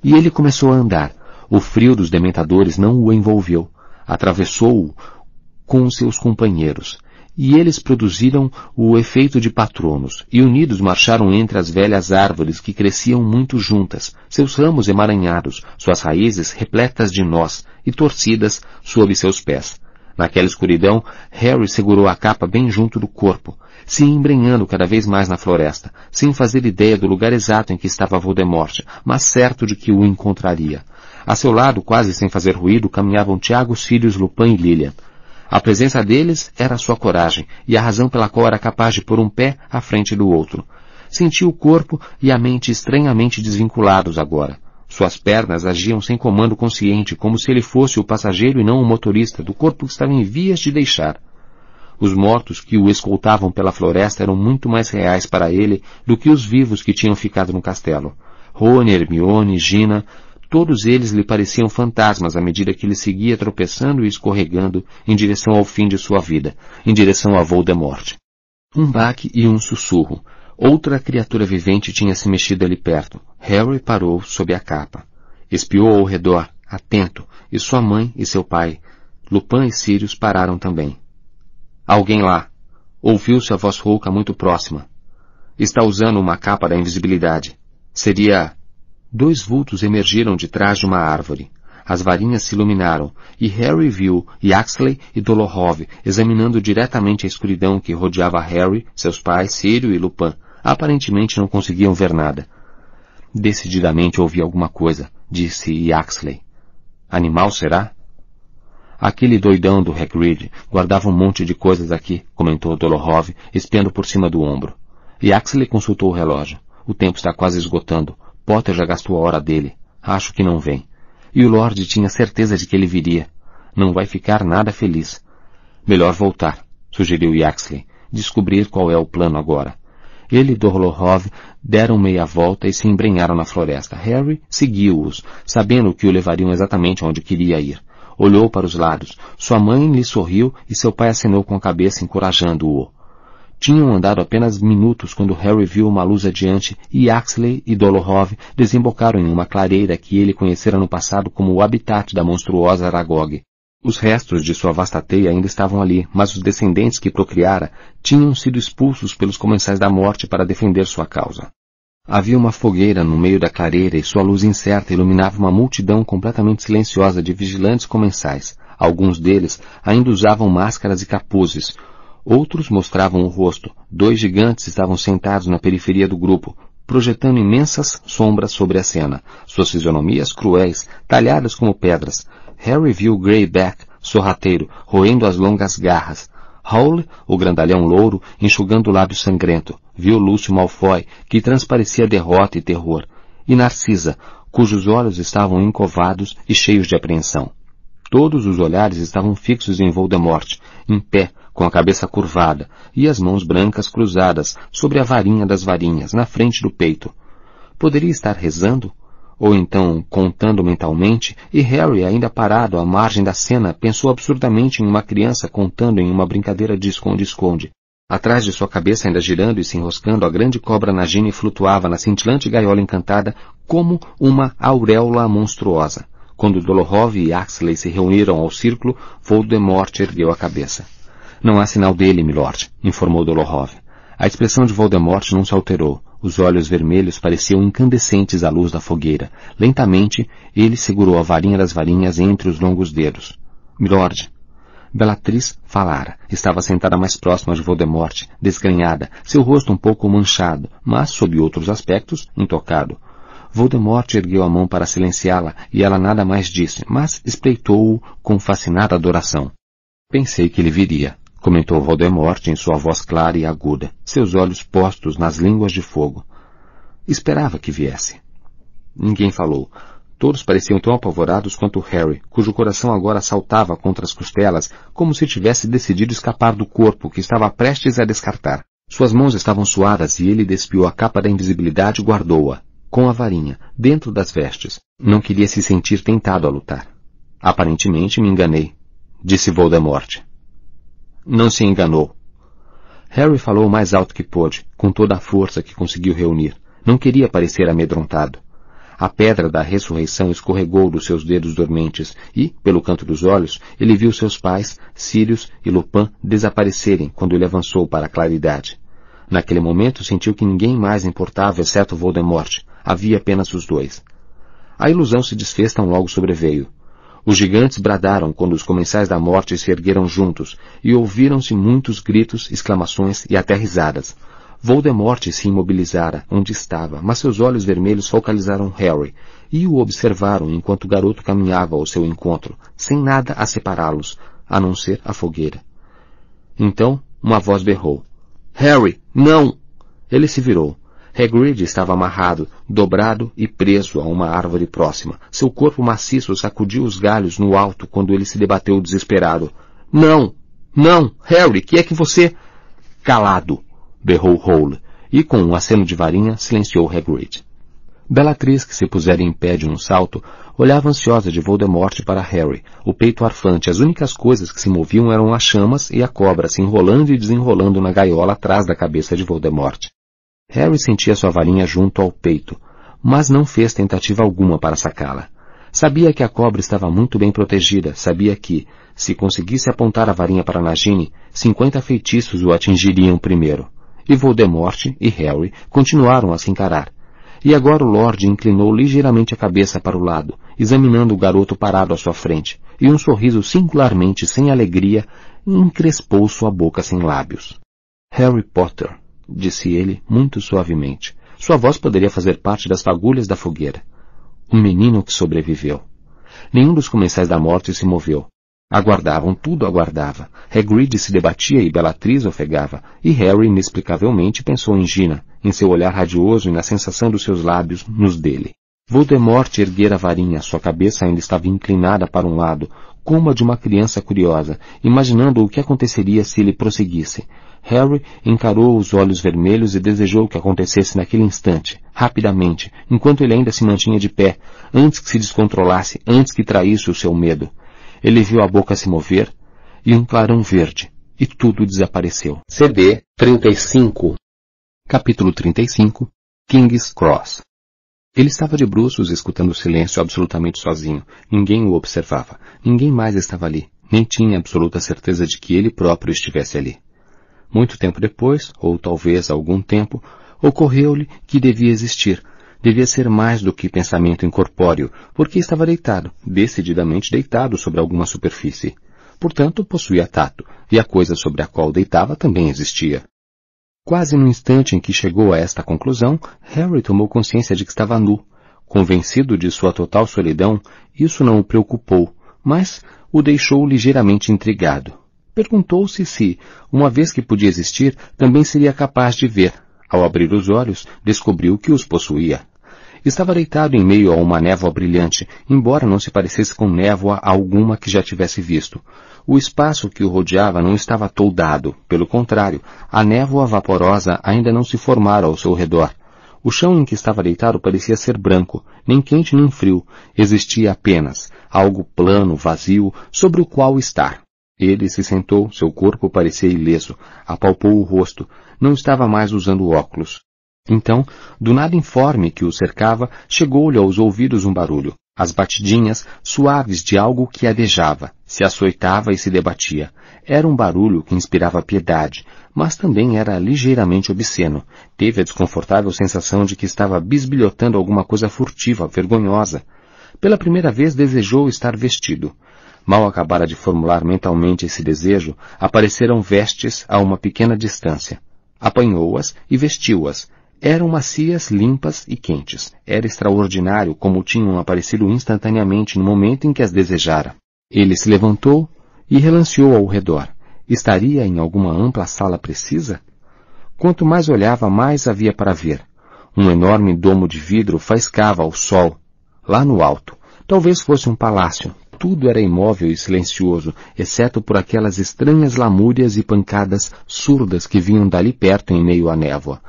E ele começou a andar. O frio dos dementadores não o envolveu. Atravessou-o com seus companheiros. E eles produziram o efeito de patronos, e unidos marcharam entre as velhas árvores que cresciam muito juntas, seus ramos emaranhados, suas raízes repletas de nós e torcidas sob seus pés. Naquela escuridão, Harry segurou a capa bem junto do corpo, se embrenhando cada vez mais na floresta, sem fazer ideia do lugar exato em que estava Voldemort, mas certo de que o encontraria. A seu lado, quase sem fazer ruído, caminhavam Tiago, Sirius, Lupin e Lilian. A presença deles era sua coragem, e a razão pela qual era capaz de pôr um pé à frente do outro. Sentia o corpo e a mente estranhamente desvinculados agora. Suas pernas agiam sem comando consciente, como se ele fosse o passageiro e não o motorista do corpo que estava em vias de deixar. Os mortos que o escoltavam pela floresta eram muito mais reais para ele do que os vivos que tinham ficado no castelo. Rony, Hermione, Gina, todos eles lhe pareciam fantasmas à medida que ele seguia tropeçando e escorregando em direção ao fim de sua vida, em direção a Voldemort. Um baque e um sussurro, Outra criatura vivente tinha se mexido ali perto. Harry parou sob a capa. Espiou ao redor, atento, e sua mãe e seu pai, Lupin e Sirius pararam também. Alguém lá. Ouviu-se a voz rouca muito próxima. Está usando uma capa da invisibilidade. Seria... Dois vultos emergiram de trás de uma árvore. As varinhas se iluminaram, e Harry viu Yaxley e Dolohov examinando diretamente a escuridão que rodeava Harry, seus pais, Sírio e Lupin. Aparentemente não conseguiam ver nada. Decididamente ouvi alguma coisa, disse Yaxley. Animal será? Aquele doidão do Hagrid guardava um monte de coisas aqui, comentou Dolohov, espiando por cima do ombro. Yaxley consultou o relógio. O tempo está quase esgotando. Potter já gastou a hora dele. Acho que não vem. E o Lorde tinha certeza de que ele viria. Não vai ficar nada feliz. Melhor voltar, sugeriu Yaxley. Descobrir qual é o plano agora. Ele e Dorlohov deram meia volta e se embrenharam na floresta. Harry seguiu-os, sabendo que o levariam exatamente onde queria ir. Olhou para os lados. Sua mãe lhe sorriu e seu pai acenou com a cabeça, encorajando-o. Tinham andado apenas minutos quando Harry viu uma luz adiante e Axley e Dolohov desembocaram em uma clareira que ele conhecera no passado como o habitat da monstruosa Aragog. Os restos de sua vasta teia ainda estavam ali, mas os descendentes que procriara tinham sido expulsos pelos comensais da morte para defender sua causa. Havia uma fogueira no meio da clareira e sua luz incerta iluminava uma multidão completamente silenciosa de vigilantes comensais. Alguns deles ainda usavam máscaras e capuzes, Outros mostravam o rosto. Dois gigantes estavam sentados na periferia do grupo, projetando imensas sombras sobre a cena, suas fisionomias cruéis, talhadas como pedras. Harry viu Greyback, sorrateiro, roendo as longas garras. Howl, o grandalhão louro, enxugando o lábio sangrento. Viu Lúcio Malfoy, que transparecia derrota e terror. E Narcisa, cujos olhos estavam encovados e cheios de apreensão. Todos os olhares estavam fixos em Voldemort, em pé, com a cabeça curvada e as mãos brancas cruzadas sobre a varinha das varinhas, na frente do peito. Poderia estar rezando? Ou então contando mentalmente, e Harry, ainda parado à margem da cena, pensou absurdamente em uma criança contando em uma brincadeira de esconde-esconde. Atrás de sua cabeça, ainda girando e se enroscando, a grande cobra Nagini flutuava na cintilante gaiola encantada como uma auréola monstruosa. Quando Dolohov e Axley se reuniram ao círculo, Voldemort ergueu a cabeça. Não há sinal dele, milord, informou Dolohov. A expressão de Voldemort não se alterou. Os olhos vermelhos pareciam incandescentes à luz da fogueira. Lentamente, ele segurou a varinha das varinhas entre os longos dedos. Milord. Bellatrix falara. Estava sentada mais próxima de Voldemort, desgrenhada, seu rosto um pouco manchado, mas, sob outros aspectos, intocado. Voldemort ergueu a mão para silenciá-la e ela nada mais disse, mas espreitou-o com fascinada adoração. Pensei que ele viria comentou Voldemort em sua voz clara e aguda, seus olhos postos nas línguas de fogo. Esperava que viesse. Ninguém falou. Todos pareciam tão apavorados quanto Harry, cujo coração agora saltava contra as costelas, como se tivesse decidido escapar do corpo que estava prestes a descartar. Suas mãos estavam suadas e ele despiu a capa da invisibilidade e guardou-a, com a varinha, dentro das vestes. Não queria se sentir tentado a lutar. Aparentemente me enganei, disse Voldemort. Não se enganou. Harry falou o mais alto que pôde, com toda a força que conseguiu reunir. Não queria parecer amedrontado. A pedra da ressurreição escorregou dos seus dedos dormentes e, pelo canto dos olhos, ele viu seus pais, Sirius e Lupin, desaparecerem quando ele avançou para a claridade. Naquele momento sentiu que ninguém mais importava exceto Voldemort. Havia apenas os dois. A ilusão se desfez tão logo sobreveio. Os gigantes bradaram quando os comensais da morte se ergueram juntos, e ouviram-se muitos gritos, exclamações e até risadas. Voldemort se imobilizara onde estava, mas seus olhos vermelhos focalizaram Harry, e o observaram enquanto o garoto caminhava ao seu encontro, sem nada a separá-los, a não ser a fogueira. Então, uma voz berrou. Harry, não! Ele se virou. Hagrid estava amarrado, dobrado e preso a uma árvore próxima. Seu corpo maciço sacudiu os galhos no alto quando ele se debateu desesperado. Não! Não! Harry, que é que você... Calado! berrou Hole, e com um aceno de varinha silenciou Hagrid. Bellatrix, que se pusera em pé de um salto, olhava ansiosa de Voldemort para Harry, o peito arfante. As únicas coisas que se moviam eram as chamas e a cobra se enrolando e desenrolando na gaiola atrás da cabeça de Voldemort. Harry sentia sua varinha junto ao peito, mas não fez tentativa alguma para sacá-la. Sabia que a cobra estava muito bem protegida, sabia que, se conseguisse apontar a varinha para Nagini, cinquenta feitiços o atingiriam primeiro. E Voldemort e Harry continuaram a se encarar. E agora o Lorde inclinou ligeiramente a cabeça para o lado, examinando o garoto parado à sua frente, e um sorriso singularmente sem alegria encrespou sua boca sem lábios. Harry Potter, disse ele muito suavemente. Sua voz poderia fazer parte das fagulhas da fogueira. Um menino que sobreviveu. Nenhum dos comensais da morte se moveu. Aguardavam, tudo aguardava. Hagrid se debatia e Bellatrix ofegava, e Harry inexplicavelmente pensou em Gina, em seu olhar radioso e na sensação dos seus lábios nos dele. Voldemort erguera a varinha, sua cabeça ainda estava inclinada para um lado, como a de uma criança curiosa, imaginando o que aconteceria se ele prosseguisse. Harry encarou os olhos vermelhos e desejou que acontecesse naquele instante, rapidamente, enquanto ele ainda se mantinha de pé, antes que se descontrolasse, antes que traísse o seu medo. Ele viu a boca se mover e um clarão verde, e tudo desapareceu. CD 35 Capítulo 35 King's Cross ele estava de bruços, escutando o silêncio absolutamente sozinho. Ninguém o observava. Ninguém mais estava ali. Nem tinha absoluta certeza de que ele próprio estivesse ali. Muito tempo depois, ou talvez algum tempo, ocorreu-lhe que devia existir. Devia ser mais do que pensamento incorpóreo, porque estava deitado, decididamente deitado sobre alguma superfície. Portanto, possuía tato, e a coisa sobre a qual deitava também existia. Quase no instante em que chegou a esta conclusão, Harry tomou consciência de que estava nu. Convencido de sua total solidão, isso não o preocupou, mas o deixou ligeiramente intrigado. Perguntou-se se, uma vez que podia existir, também seria capaz de ver. Ao abrir os olhos, descobriu que os possuía. Estava deitado em meio a uma névoa brilhante, embora não se parecesse com névoa alguma que já tivesse visto. O espaço que o rodeava não estava toldado, pelo contrário, a névoa vaporosa ainda não se formara ao seu redor. O chão em que estava deitado parecia ser branco, nem quente nem frio. Existia apenas algo plano, vazio, sobre o qual estar. Ele se sentou, seu corpo parecia ileso, apalpou o rosto, não estava mais usando óculos. Então, do nada informe que o cercava, chegou-lhe aos ouvidos um barulho as batidinhas suaves de algo que adejava, se açoitava e se debatia. Era um barulho que inspirava piedade, mas também era ligeiramente obsceno. Teve a desconfortável sensação de que estava bisbilhotando alguma coisa furtiva, vergonhosa. Pela primeira vez desejou estar vestido. Mal acabara de formular mentalmente esse desejo, apareceram vestes a uma pequena distância. Apanhou-as e vestiu-as, eram macias, limpas e quentes. Era extraordinário como tinham aparecido instantaneamente no momento em que as desejara. Ele se levantou e relanceou ao redor. Estaria em alguma ampla sala precisa? Quanto mais olhava, mais havia para ver. Um enorme domo de vidro faiscava ao sol, lá no alto. Talvez fosse um palácio. Tudo era imóvel e silencioso, exceto por aquelas estranhas lamúrias e pancadas surdas que vinham dali perto em meio à névoa.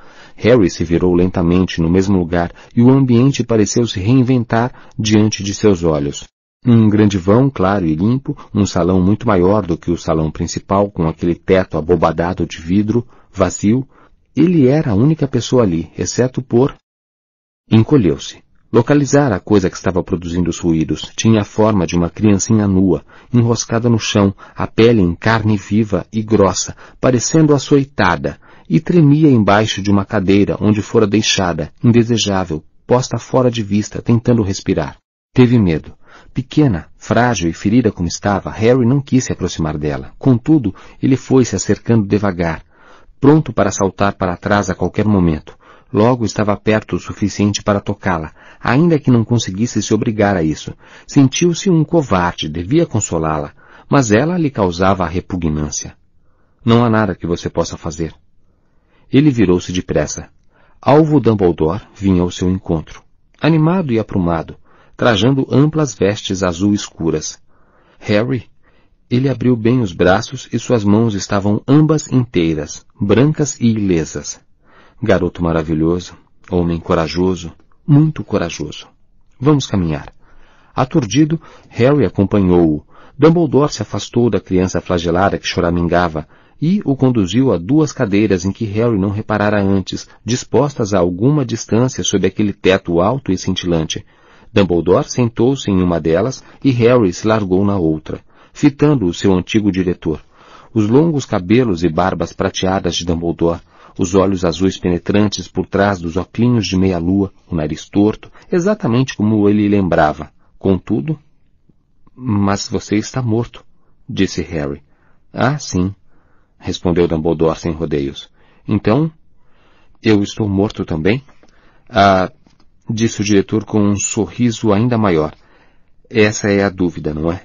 Harry se virou lentamente no mesmo lugar e o ambiente pareceu se reinventar diante de seus olhos. Um grande vão claro e limpo, um salão muito maior do que o salão principal, com aquele teto abobadado de vidro, vazio. Ele era a única pessoa ali, exceto por... Encolheu-se. Localizar a coisa que estava produzindo os ruídos tinha a forma de uma criancinha nua, enroscada no chão, a pele em carne viva e grossa, parecendo açoitada, e tremia embaixo de uma cadeira onde fora deixada, indesejável, posta fora de vista, tentando respirar. Teve medo. Pequena, frágil e ferida como estava, Harry não quis se aproximar dela. Contudo, ele foi se acercando devagar, pronto para saltar para trás a qualquer momento. Logo estava perto o suficiente para tocá-la, ainda que não conseguisse se obrigar a isso. Sentiu-se um covarde, devia consolá-la, mas ela lhe causava repugnância. Não há nada que você possa fazer. Ele virou-se depressa. Alvo Dumbledore vinha ao seu encontro, animado e aprumado, trajando amplas vestes azul escuras. Harry, ele abriu bem os braços e suas mãos estavam ambas inteiras, brancas e ilesas. Garoto maravilhoso, homem corajoso, muito corajoso. Vamos caminhar. Aturdido, Harry acompanhou-o. Dumbledore se afastou da criança flagelada que choramingava, e o conduziu a duas cadeiras em que Harry não reparara antes, dispostas a alguma distância sob aquele teto alto e cintilante. Dumbledore sentou-se em uma delas e Harry se largou na outra, fitando o seu antigo diretor. Os longos cabelos e barbas prateadas de Dumbledore, os olhos azuis penetrantes por trás dos óculos de meia-lua, o nariz torto, exatamente como ele lembrava. Contudo... Mas você está morto, disse Harry. Ah, sim, respondeu Dumbledore sem rodeios. Então, eu estou morto também? Ah, disse o diretor com um sorriso ainda maior. Essa é a dúvida, não é?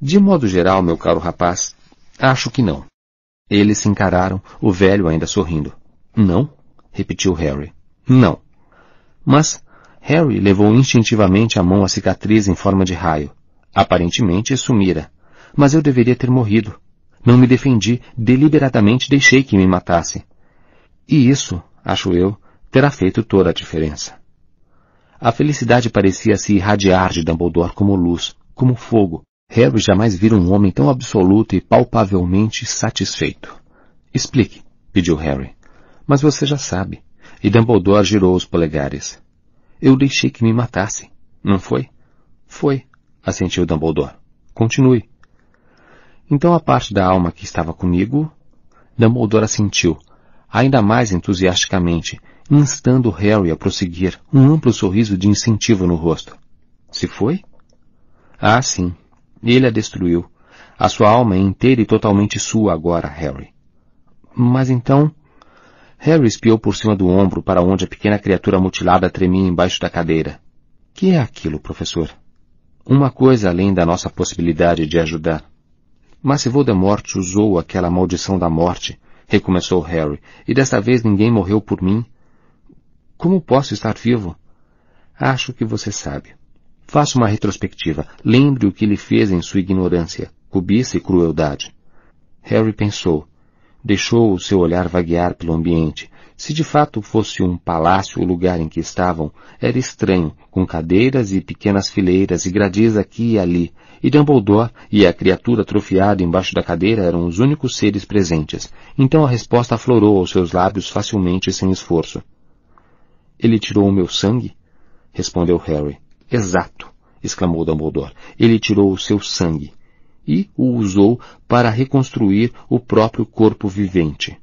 De modo geral, meu caro rapaz, acho que não. Eles se encararam, o velho ainda sorrindo. Não? repetiu Harry. Não. Mas Harry levou instintivamente a mão à cicatriz em forma de raio. Aparentemente sumira. Mas eu deveria ter morrido. Não me defendi, deliberadamente deixei que me matasse. E isso, acho eu, terá feito toda a diferença. A felicidade parecia se irradiar de Dumbledore como luz, como fogo. Harry jamais vira um homem tão absoluto e palpavelmente satisfeito. Explique, pediu Harry. Mas você já sabe. E Dumbledore girou os polegares. Eu deixei que me matasse, não foi? Foi, assentiu Dumbledore. Continue. Então a parte da alma que estava comigo... Dumbledore assentiu, ainda mais entusiasticamente, instando Harry a prosseguir, um amplo sorriso de incentivo no rosto. Se foi? Ah, sim. Ele a destruiu. A sua alma é inteira e totalmente sua agora, Harry. Mas então... Harry espiou por cima do ombro para onde a pequena criatura mutilada tremia embaixo da cadeira. Que é aquilo, professor? Uma coisa além da nossa possibilidade de ajudar. Mas se Voldemort usou aquela maldição da morte, recomeçou Harry, e desta vez ninguém morreu por mim, como posso estar vivo? Acho que você sabe. Faça uma retrospectiva. Lembre o que ele fez em sua ignorância, cobiça e crueldade. Harry pensou. Deixou o seu olhar vaguear pelo ambiente. Se de fato fosse um palácio o lugar em que estavam, era estranho, com cadeiras e pequenas fileiras e gradis aqui e ali, e Dumbledore e a criatura atrofiada embaixo da cadeira eram os únicos seres presentes. Então a resposta aflorou aos seus lábios facilmente e sem esforço. Ele tirou o meu sangue? Respondeu Harry. Exato, exclamou Dumbledore. Ele tirou o seu sangue e o usou para reconstruir o próprio corpo vivente.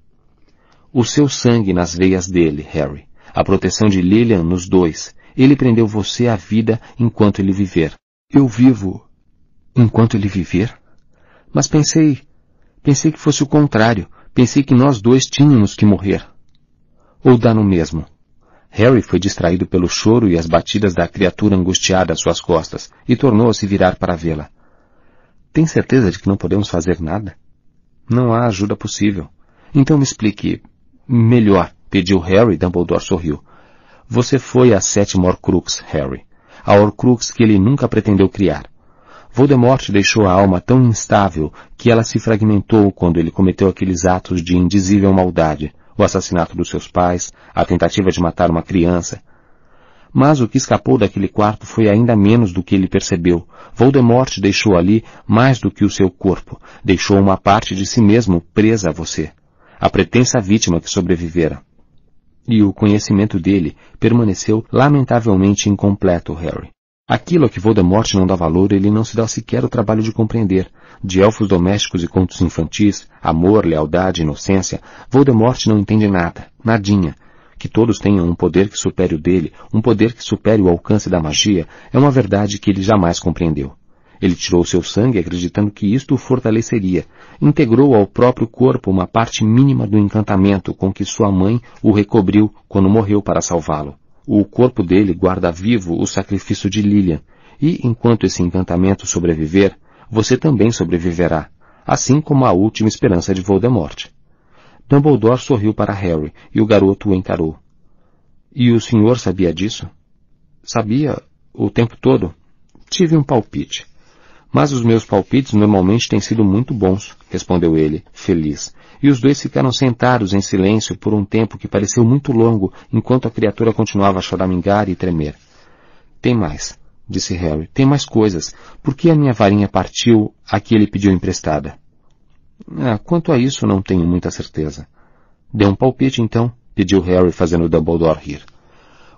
O seu sangue nas veias dele, Harry. A proteção de Lillian nos dois. Ele prendeu você à vida enquanto ele viver. Eu vivo enquanto ele viver? Mas pensei, pensei que fosse o contrário. Pensei que nós dois tínhamos que morrer. Ou dá no mesmo. Harry foi distraído pelo choro e as batidas da criatura angustiada às suas costas e tornou a se virar para vê-la. Tem certeza de que não podemos fazer nada? Não há ajuda possível. Então me explique. Melhor, pediu Harry. Dumbledore sorriu. Você foi a sétima Horcrux, Harry. A Horcrux que ele nunca pretendeu criar. Voldemort deixou a alma tão instável que ela se fragmentou quando ele cometeu aqueles atos de indizível maldade o assassinato dos seus pais, a tentativa de matar uma criança. Mas o que escapou daquele quarto foi ainda menos do que ele percebeu. Voldemort deixou ali mais do que o seu corpo, deixou uma parte de si mesmo presa a você. A pretensa vítima que sobrevivera. E o conhecimento dele permaneceu lamentavelmente incompleto, Harry. Aquilo a que Voldemort não dá valor, ele não se dá sequer o trabalho de compreender. De elfos domésticos e contos infantis, amor, lealdade, inocência, Voldemort não entende nada, nadinha. Que todos tenham um poder que supere o dele, um poder que supere o alcance da magia, é uma verdade que ele jamais compreendeu. Ele tirou seu sangue acreditando que isto o fortaleceria. Integrou ao próprio corpo uma parte mínima do encantamento com que sua mãe o recobriu quando morreu para salvá-lo. O corpo dele guarda vivo o sacrifício de Lilian, e enquanto esse encantamento sobreviver, você também sobreviverá, assim como a última esperança de Voldemort. Dumbledore sorriu para Harry, e o garoto o encarou. E o senhor sabia disso? Sabia o tempo todo. Tive um palpite. Mas os meus palpites normalmente têm sido muito bons, respondeu ele, feliz, e os dois ficaram sentados em silêncio por um tempo que pareceu muito longo, enquanto a criatura continuava a choramingar e tremer. Tem mais, disse Harry. Tem mais coisas. Por que a minha varinha partiu a que ele pediu emprestada? Ah, quanto a isso, não tenho muita certeza. Dê um palpite, então, pediu Harry, fazendo Dumbledore rir.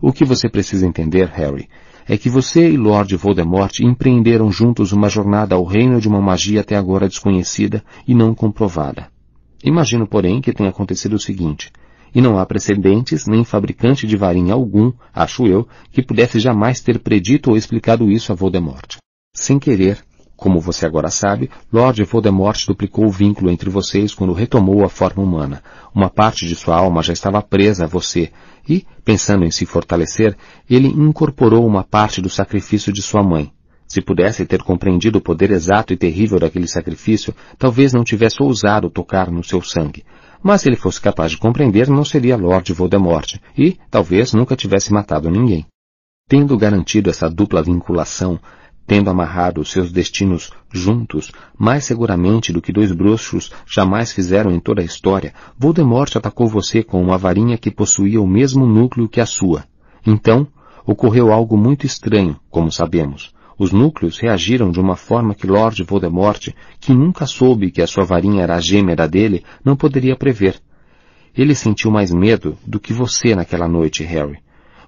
O que você precisa entender, Harry, é que você e Lord Voldemort empreenderam juntos uma jornada ao reino de uma magia até agora desconhecida e não comprovada. Imagino, porém, que tenha acontecido o seguinte, e não há precedentes nem fabricante de varinha algum, acho eu, que pudesse jamais ter predito ou explicado isso a Voldemort. Sem querer, como você agora sabe, Lord Voldemort duplicou o vínculo entre vocês quando retomou a forma humana. Uma parte de sua alma já estava presa a você, e, pensando em se fortalecer, ele incorporou uma parte do sacrifício de sua mãe. Se pudesse ter compreendido o poder exato e terrível daquele sacrifício, talvez não tivesse ousado tocar no seu sangue. Mas se ele fosse capaz de compreender, não seria Lord Voldemort, e, talvez, nunca tivesse matado ninguém. Tendo garantido essa dupla vinculação, tendo amarrado os seus destinos juntos, mais seguramente do que dois bruxos jamais fizeram em toda a história, Voldemort atacou você com uma varinha que possuía o mesmo núcleo que a sua. Então, ocorreu algo muito estranho, como sabemos. Os núcleos reagiram de uma forma que Lord Voldemort, que nunca soube que a sua varinha era a gêmea dele, não poderia prever. Ele sentiu mais medo do que você naquela noite, Harry.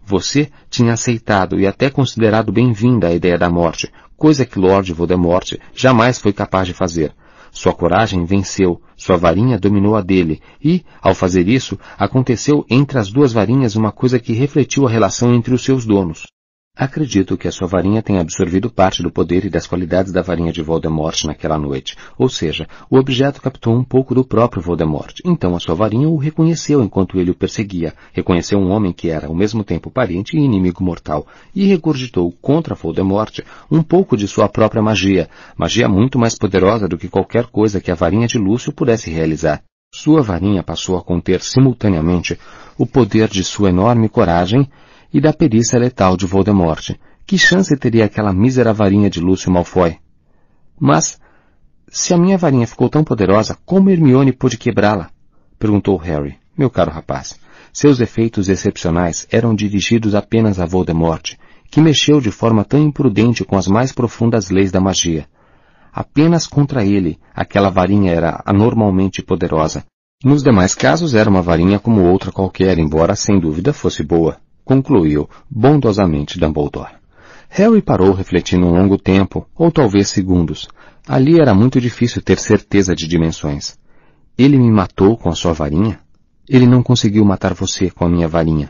Você tinha aceitado e até considerado bem-vinda a ideia da morte, coisa que Lord Voldemort jamais foi capaz de fazer. Sua coragem venceu, sua varinha dominou a dele, e, ao fazer isso, aconteceu entre as duas varinhas uma coisa que refletiu a relação entre os seus donos. Acredito que a sua varinha tenha absorvido parte do poder e das qualidades da varinha de Voldemort naquela noite. Ou seja, o objeto captou um pouco do próprio Voldemort. Então a sua varinha o reconheceu enquanto ele o perseguia. Reconheceu um homem que era ao mesmo tempo parente e inimigo mortal. E regurgitou contra Voldemort um pouco de sua própria magia. Magia muito mais poderosa do que qualquer coisa que a varinha de Lúcio pudesse realizar. Sua varinha passou a conter simultaneamente o poder de sua enorme coragem e da perícia letal de Voldemort. Que chance teria aquela mísera varinha de Lúcio Malfoy? Mas, se a minha varinha ficou tão poderosa, como Hermione pôde quebrá-la? Perguntou Harry. Meu caro rapaz, seus efeitos excepcionais eram dirigidos apenas a Voldemort, que mexeu de forma tão imprudente com as mais profundas leis da magia. Apenas contra ele, aquela varinha era anormalmente poderosa. Nos demais casos era uma varinha como outra qualquer, embora sem dúvida fosse boa concluiu bondosamente Dumbledore. Harry parou refletindo um longo tempo, ou talvez segundos. Ali era muito difícil ter certeza de dimensões. Ele me matou com a sua varinha? Ele não conseguiu matar você com a minha varinha.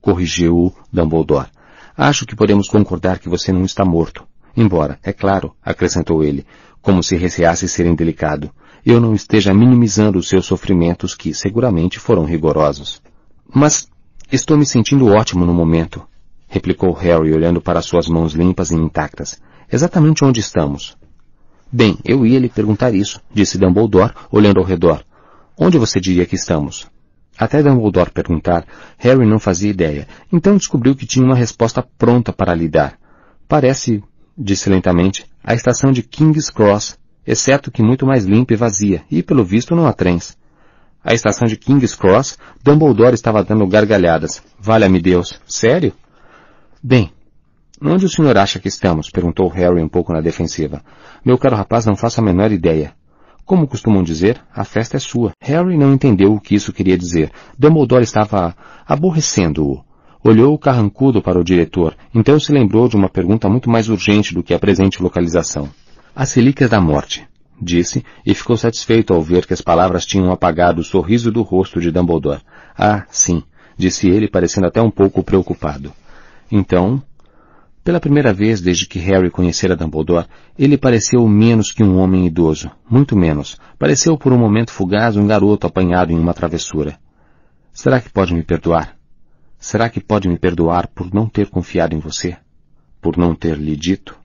Corrigiu-o Dumbledore. Acho que podemos concordar que você não está morto. Embora, é claro, acrescentou ele, como se receasse ser indelicado, eu não esteja minimizando os seus sofrimentos que seguramente foram rigorosos. Mas Estou me sentindo ótimo no momento, replicou Harry olhando para suas mãos limpas e intactas. Exatamente onde estamos. Bem, eu ia lhe perguntar isso, disse Dumbledore, olhando ao redor. Onde você diria que estamos? Até Dumbledore perguntar, Harry não fazia ideia, então descobriu que tinha uma resposta pronta para lhe dar. Parece, disse lentamente, a estação de King's Cross, exceto que muito mais limpa e vazia, e pelo visto não há trens. A estação de King's Cross, Dumbledore estava dando gargalhadas. Valha-me Deus. Sério? Bem, onde o senhor acha que estamos? perguntou Harry um pouco na defensiva. Meu caro rapaz, não faço a menor ideia. Como costumam dizer, a festa é sua. Harry não entendeu o que isso queria dizer. Dumbledore estava aborrecendo-o. Olhou carrancudo para o diretor, então se lembrou de uma pergunta muito mais urgente do que a presente localização. As relíquias da morte disse, e ficou satisfeito ao ver que as palavras tinham apagado o sorriso do rosto de Dumbledore. Ah, sim, disse ele, parecendo até um pouco preocupado. Então, pela primeira vez desde que Harry conhecera Dumbledore, ele pareceu menos que um homem idoso, muito menos. Pareceu por um momento fugaz um garoto apanhado em uma travessura. Será que pode me perdoar? Será que pode me perdoar por não ter confiado em você? Por não ter lhe dito?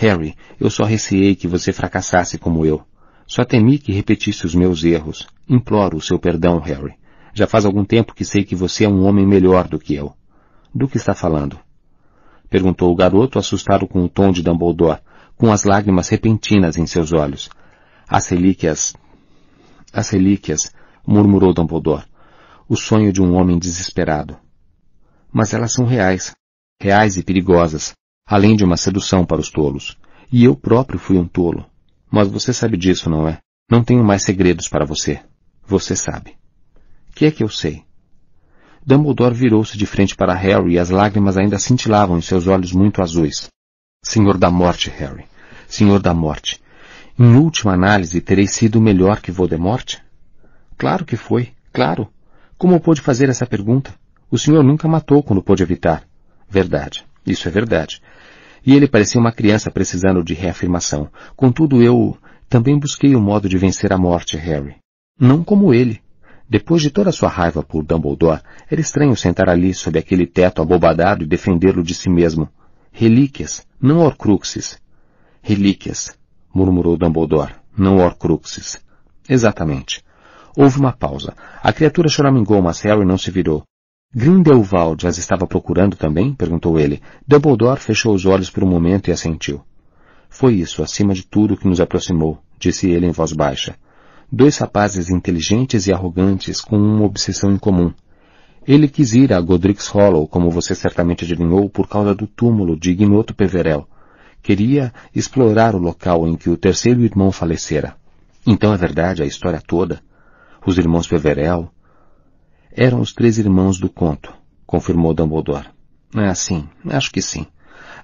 Harry, eu só receei que você fracassasse como eu. Só temi que repetisse os meus erros. Imploro o seu perdão, Harry. Já faz algum tempo que sei que você é um homem melhor do que eu. Do que está falando? Perguntou o garoto, assustado com o tom de Dumbledore, com as lágrimas repentinas em seus olhos. As relíquias... As relíquias, murmurou Dumbledore. O sonho de um homem desesperado. Mas elas são reais. Reais e perigosas além de uma sedução para os tolos. E eu próprio fui um tolo. Mas você sabe disso, não é? Não tenho mais segredos para você. Você sabe. Que é que eu sei? Dumbledore virou-se de frente para Harry e as lágrimas ainda cintilavam em seus olhos muito azuis. Senhor da Morte, Harry. Senhor da Morte. Em última análise, terei sido melhor que Voldemort? Claro que foi. Claro. Como pôde fazer essa pergunta? O senhor nunca matou quando pôde evitar. Verdade. Isso é verdade. E ele parecia uma criança precisando de reafirmação. Contudo, eu também busquei o um modo de vencer a morte, Harry. Não como ele. Depois de toda sua raiva por Dumbledore, era estranho sentar ali sob aquele teto abobadado e defendê-lo de si mesmo. Relíquias, não Horcruxes. Relíquias, murmurou Dumbledore, não Horcruxes. Exatamente. Houve uma pausa. A criatura choramingou, mas Harry não se virou. Grindelwald as estava procurando também? perguntou ele. Dumbledore fechou os olhos por um momento e assentiu. Foi isso, acima de tudo, que nos aproximou, disse ele em voz baixa. Dois rapazes inteligentes e arrogantes com uma obsessão em comum. Ele quis ir a Godric's Hollow, como você certamente adivinhou, por causa do túmulo de Ignoto Peverel. Queria explorar o local em que o terceiro irmão falecera. Então é verdade a história toda. Os irmãos Peverel eram os três irmãos do conto, confirmou Dumbledore. Ah, sim, acho que sim.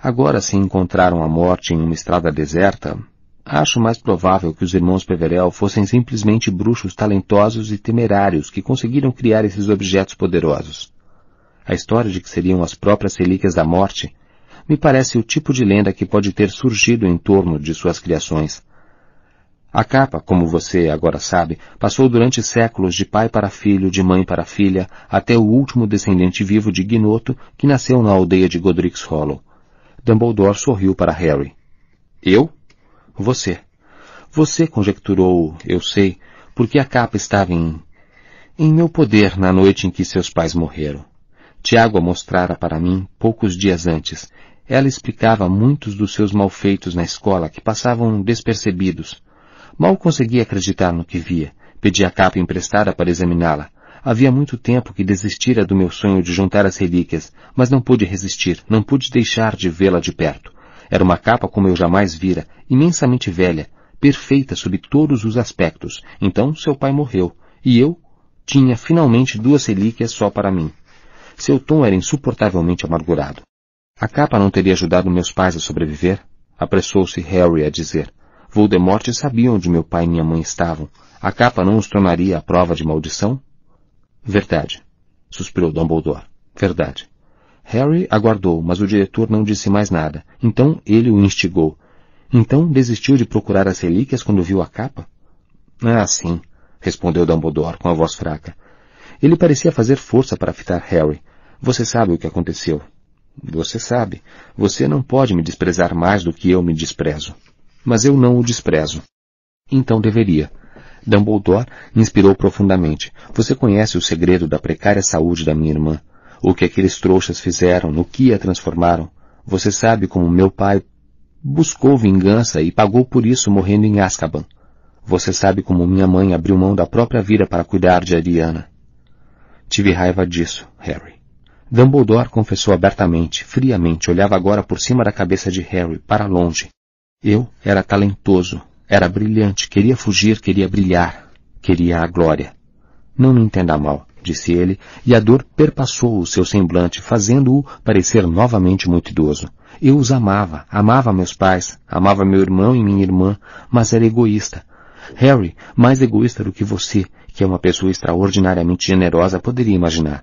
Agora, se encontraram a morte em uma estrada deserta, Acho mais provável que os irmãos Peverell fossem simplesmente bruxos talentosos e temerários que conseguiram criar esses objetos poderosos. A história de que seriam as próprias relíquias da morte me parece o tipo de lenda que pode ter surgido em torno de suas criações. A capa, como você agora sabe, passou durante séculos de pai para filho, de mãe para filha, até o último descendente vivo de Gnoto que nasceu na aldeia de Godric's Hollow. Dumbledore sorriu para Harry. Eu? Você. Você conjecturou, eu sei, porque a capa estava em... em meu poder na noite em que seus pais morreram. Tiago a mostrara para mim poucos dias antes. Ela explicava muitos dos seus malfeitos na escola que passavam despercebidos. Mal conseguia acreditar no que via. Pedi a capa emprestada para examiná-la. Havia muito tempo que desistira do meu sonho de juntar as relíquias, mas não pude resistir, não pude deixar de vê-la de perto. Era uma capa como eu jamais vira, imensamente velha, perfeita sob todos os aspectos. Então seu pai morreu, e eu tinha finalmente duas relíquias só para mim. Seu tom era insuportavelmente amargurado. A capa não teria ajudado meus pais a sobreviver? Apressou-se Harry a dizer. Voldemort sabia onde meu pai e minha mãe estavam. A capa não os tornaria a prova de maldição? Verdade, suspirou Dumbledore. Verdade. Harry aguardou, mas o diretor não disse mais nada. Então ele o instigou. Então desistiu de procurar as relíquias quando viu a capa? Ah, sim, respondeu Dumbledore com a voz fraca. Ele parecia fazer força para fitar Harry. Você sabe o que aconteceu. Você sabe. Você não pode me desprezar mais do que eu me desprezo. Mas eu não o desprezo. Então deveria. Dumbledore inspirou profundamente. Você conhece o segredo da precária saúde da minha irmã. O que aqueles trouxas fizeram, no que a transformaram. Você sabe como meu pai buscou vingança e pagou por isso morrendo em Azkaban. Você sabe como minha mãe abriu mão da própria vida para cuidar de Ariana. Tive raiva disso, Harry. Dumbledore confessou abertamente, friamente, olhava agora por cima da cabeça de Harry, para longe. Eu era talentoso, era brilhante, queria fugir, queria brilhar, queria a glória. Não me entenda mal disse ele, e a dor perpassou o seu semblante, fazendo-o parecer novamente muito idoso. Eu os amava, amava meus pais, amava meu irmão e minha irmã, mas era egoísta. Harry, mais egoísta do que você, que é uma pessoa extraordinariamente generosa, poderia imaginar.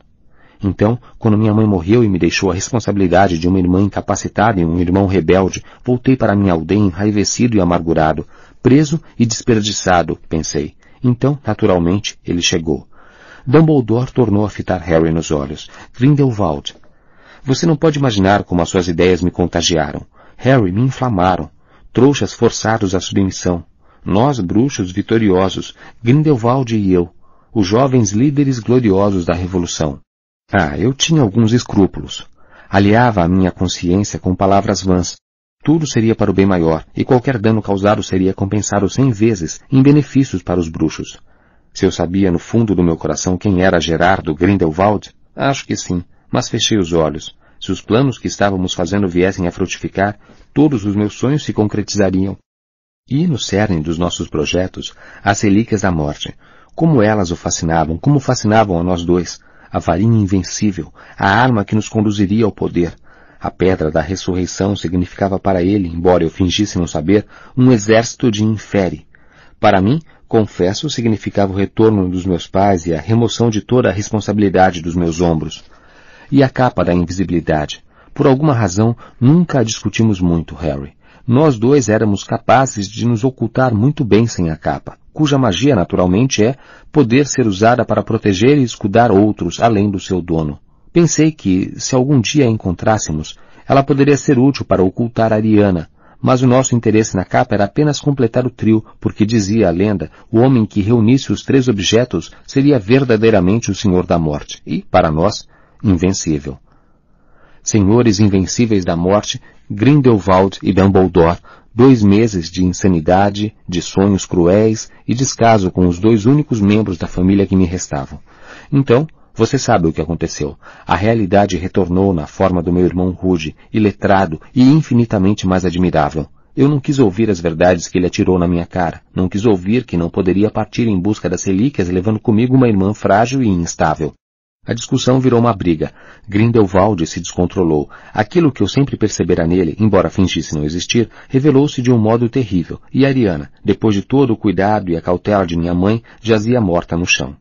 Então, quando minha mãe morreu e me deixou a responsabilidade de uma irmã incapacitada e um irmão rebelde, voltei para minha aldeia enraivecido e amargurado, preso e desperdiçado, pensei. Então, naturalmente, ele chegou. Dumbledore tornou a fitar Harry nos olhos. Grindelwald. Você não pode imaginar como as suas ideias me contagiaram. Harry, me inflamaram. Trouxas forçados à submissão. Nós, bruxos vitoriosos, Grindelwald e eu, os jovens líderes gloriosos da Revolução. Ah, eu tinha alguns escrúpulos. Aliava a minha consciência com palavras vãs. Tudo seria para o bem maior, e qualquer dano causado seria compensado cem vezes em benefícios para os bruxos. Se eu sabia no fundo do meu coração quem era Gerardo Grindelwald, acho que sim, mas fechei os olhos. Se os planos que estávamos fazendo viessem a frutificar, todos os meus sonhos se concretizariam. E no cerne dos nossos projetos, as relíquias da morte. Como elas o fascinavam, como fascinavam a nós dois. A varinha invencível, a arma que nos conduziria ao poder. A pedra da ressurreição significava para ele, embora eu fingisse não saber, um exército de infere. Para mim, confesso, significava o retorno dos meus pais e a remoção de toda a responsabilidade dos meus ombros. E a capa da invisibilidade. Por alguma razão, nunca a discutimos muito, Harry. Nós dois éramos capazes de nos ocultar muito bem sem a capa, cuja magia naturalmente é poder ser usada para proteger e escudar outros além do seu dono. Pensei que, se algum dia a encontrássemos, ela poderia ser útil para ocultar a Ariana, mas o nosso interesse na capa era apenas completar o trio, porque dizia a lenda, o homem que reunisse os três objetos seria verdadeiramente o Senhor da Morte, e, para nós, invencível. Senhores invencíveis da morte, Grindelwald e Dumbledore, dois meses de insanidade, de sonhos cruéis e descaso com os dois únicos membros da família que me restavam. Então, você sabe o que aconteceu. A realidade retornou na forma do meu irmão rude, iletrado e infinitamente mais admirável. Eu não quis ouvir as verdades que ele atirou na minha cara. Não quis ouvir que não poderia partir em busca das relíquias levando comigo uma irmã frágil e instável. A discussão virou uma briga. Grindelwald se descontrolou. Aquilo que eu sempre percebera nele, embora fingisse não existir, revelou-se de um modo terrível, e Ariana, depois de todo o cuidado e a cautela de minha mãe, jazia morta no chão.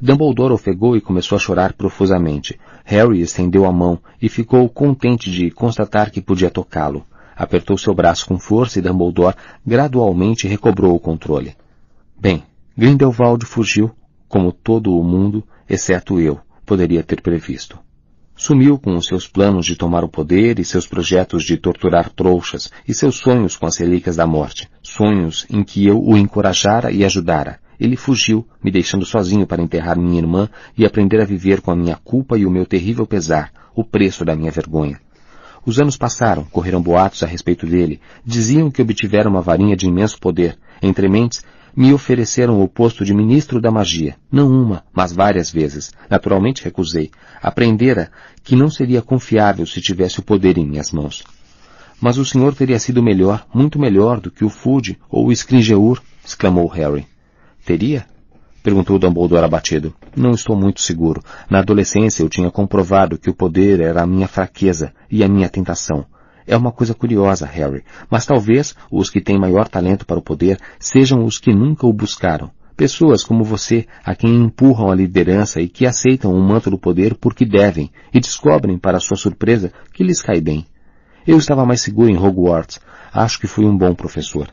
Dumbledore ofegou e começou a chorar profusamente. Harry estendeu a mão e ficou contente de constatar que podia tocá-lo. Apertou seu braço com força e Dumbledore gradualmente recobrou o controle. Bem, Grindelwald fugiu, como todo o mundo, exceto eu, poderia ter previsto. Sumiu com os seus planos de tomar o poder e seus projetos de torturar trouxas e seus sonhos com as relíquias da morte, sonhos em que eu o encorajara e ajudara. Ele fugiu, me deixando sozinho para enterrar minha irmã e aprender a viver com a minha culpa e o meu terrível pesar, o preço da minha vergonha. Os anos passaram, correram boatos a respeito dele, diziam que obtivera uma varinha de imenso poder. Entre mentes, me ofereceram o posto de ministro da magia, não uma, mas várias vezes. Naturalmente recusei. Aprendera que não seria confiável se tivesse o poder em minhas mãos. Mas o senhor teria sido melhor, muito melhor do que o Fud ou o Scringeur, exclamou Harry. Teria? Perguntou Dumbledore abatido. Não estou muito seguro. Na adolescência eu tinha comprovado que o poder era a minha fraqueza e a minha tentação. É uma coisa curiosa, Harry, mas talvez os que têm maior talento para o poder sejam os que nunca o buscaram. Pessoas como você, a quem empurram a liderança e que aceitam o manto do poder porque devem e descobrem, para sua surpresa, que lhes cai bem. Eu estava mais seguro em Hogwarts. Acho que fui um bom professor.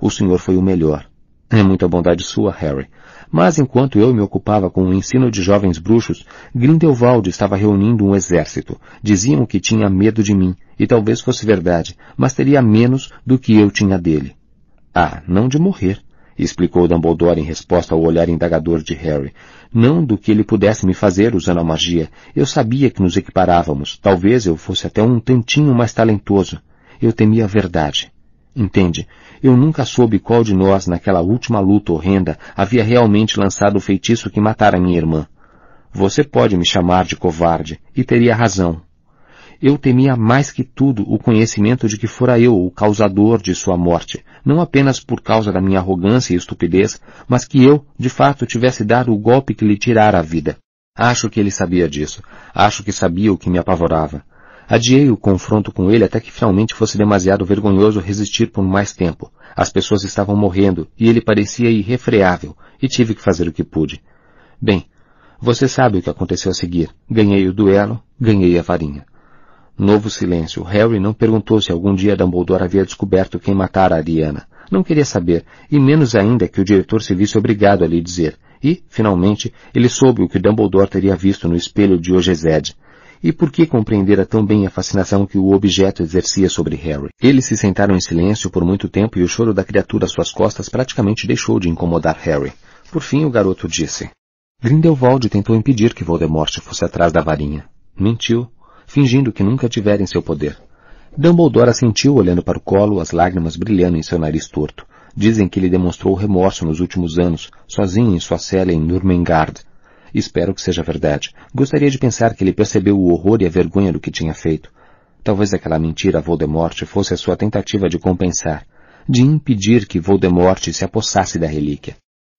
O senhor foi o melhor. É muita bondade sua, Harry. Mas enquanto eu me ocupava com o ensino de jovens bruxos, Grindelwald estava reunindo um exército. Diziam que tinha medo de mim, e talvez fosse verdade, mas teria menos do que eu tinha dele. Ah, não de morrer, explicou Dumbledore em resposta ao olhar indagador de Harry. Não do que ele pudesse me fazer usando a magia. Eu sabia que nos equiparávamos. Talvez eu fosse até um tantinho mais talentoso. Eu temia a verdade. Entende? Eu nunca soube qual de nós, naquela última luta horrenda, havia realmente lançado o feitiço que matara minha irmã. Você pode me chamar de covarde, e teria razão. Eu temia mais que tudo o conhecimento de que fora eu o causador de sua morte, não apenas por causa da minha arrogância e estupidez, mas que eu, de fato, tivesse dado o golpe que lhe tirara a vida. Acho que ele sabia disso. Acho que sabia o que me apavorava. Adiei o confronto com ele até que finalmente fosse demasiado vergonhoso resistir por mais tempo. As pessoas estavam morrendo e ele parecia irrefreável, e tive que fazer o que pude. Bem, você sabe o que aconteceu a seguir. Ganhei o duelo, ganhei a varinha. Novo silêncio. Harry não perguntou se algum dia Dumbledore havia descoberto quem matara a Ariana. Não queria saber, e menos ainda que o diretor se visse obrigado a lhe dizer. E, finalmente, ele soube o que Dumbledore teria visto no espelho de Ogezed. E por que compreendera tão bem a fascinação que o objeto exercia sobre Harry? Eles se sentaram em silêncio por muito tempo e o choro da criatura às suas costas praticamente deixou de incomodar Harry. Por fim, o garoto disse. Grindelwald tentou impedir que Voldemort fosse atrás da varinha. Mentiu, fingindo que nunca tivera em seu poder. Dumbledore assentiu olhando para o colo, as lágrimas brilhando em seu nariz torto. Dizem que ele demonstrou remorso nos últimos anos, sozinho em sua cela em Nurmengard, Espero que seja verdade. Gostaria de pensar que ele percebeu o horror e a vergonha do que tinha feito. Talvez aquela mentira a Voldemort fosse a sua tentativa de compensar, de impedir que Voldemort se apossasse da relíquia.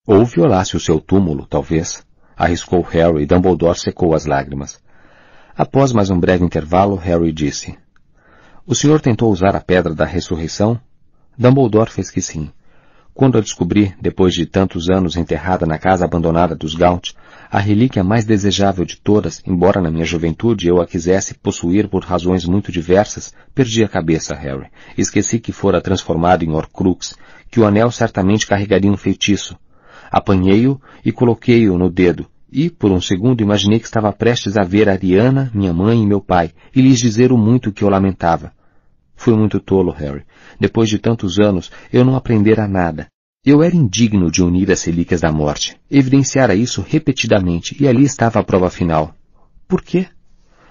Ou violasse o seu túmulo, talvez. Arriscou Harry e Dumbledore secou as lágrimas. Após mais um breve intervalo, Harry disse, O senhor tentou usar a pedra da ressurreição? Dumbledore fez que sim. Quando a descobri, depois de tantos anos enterrada na casa abandonada dos Gaunt, a relíquia mais desejável de todas, embora na minha juventude eu a quisesse possuir por razões muito diversas, perdi a cabeça, Harry. Esqueci que fora transformado em Horcrux, que o anel certamente carregaria um feitiço. Apanhei-o e coloquei-o no dedo, e, por um segundo, imaginei que estava prestes a ver Ariana, minha mãe e meu pai, e lhes dizer o muito que eu lamentava. Fui muito tolo, Harry. Depois de tantos anos, eu não aprendera nada. Eu era indigno de unir as relíquias da morte. Evidenciara isso repetidamente, e ali estava a prova final. Por quê?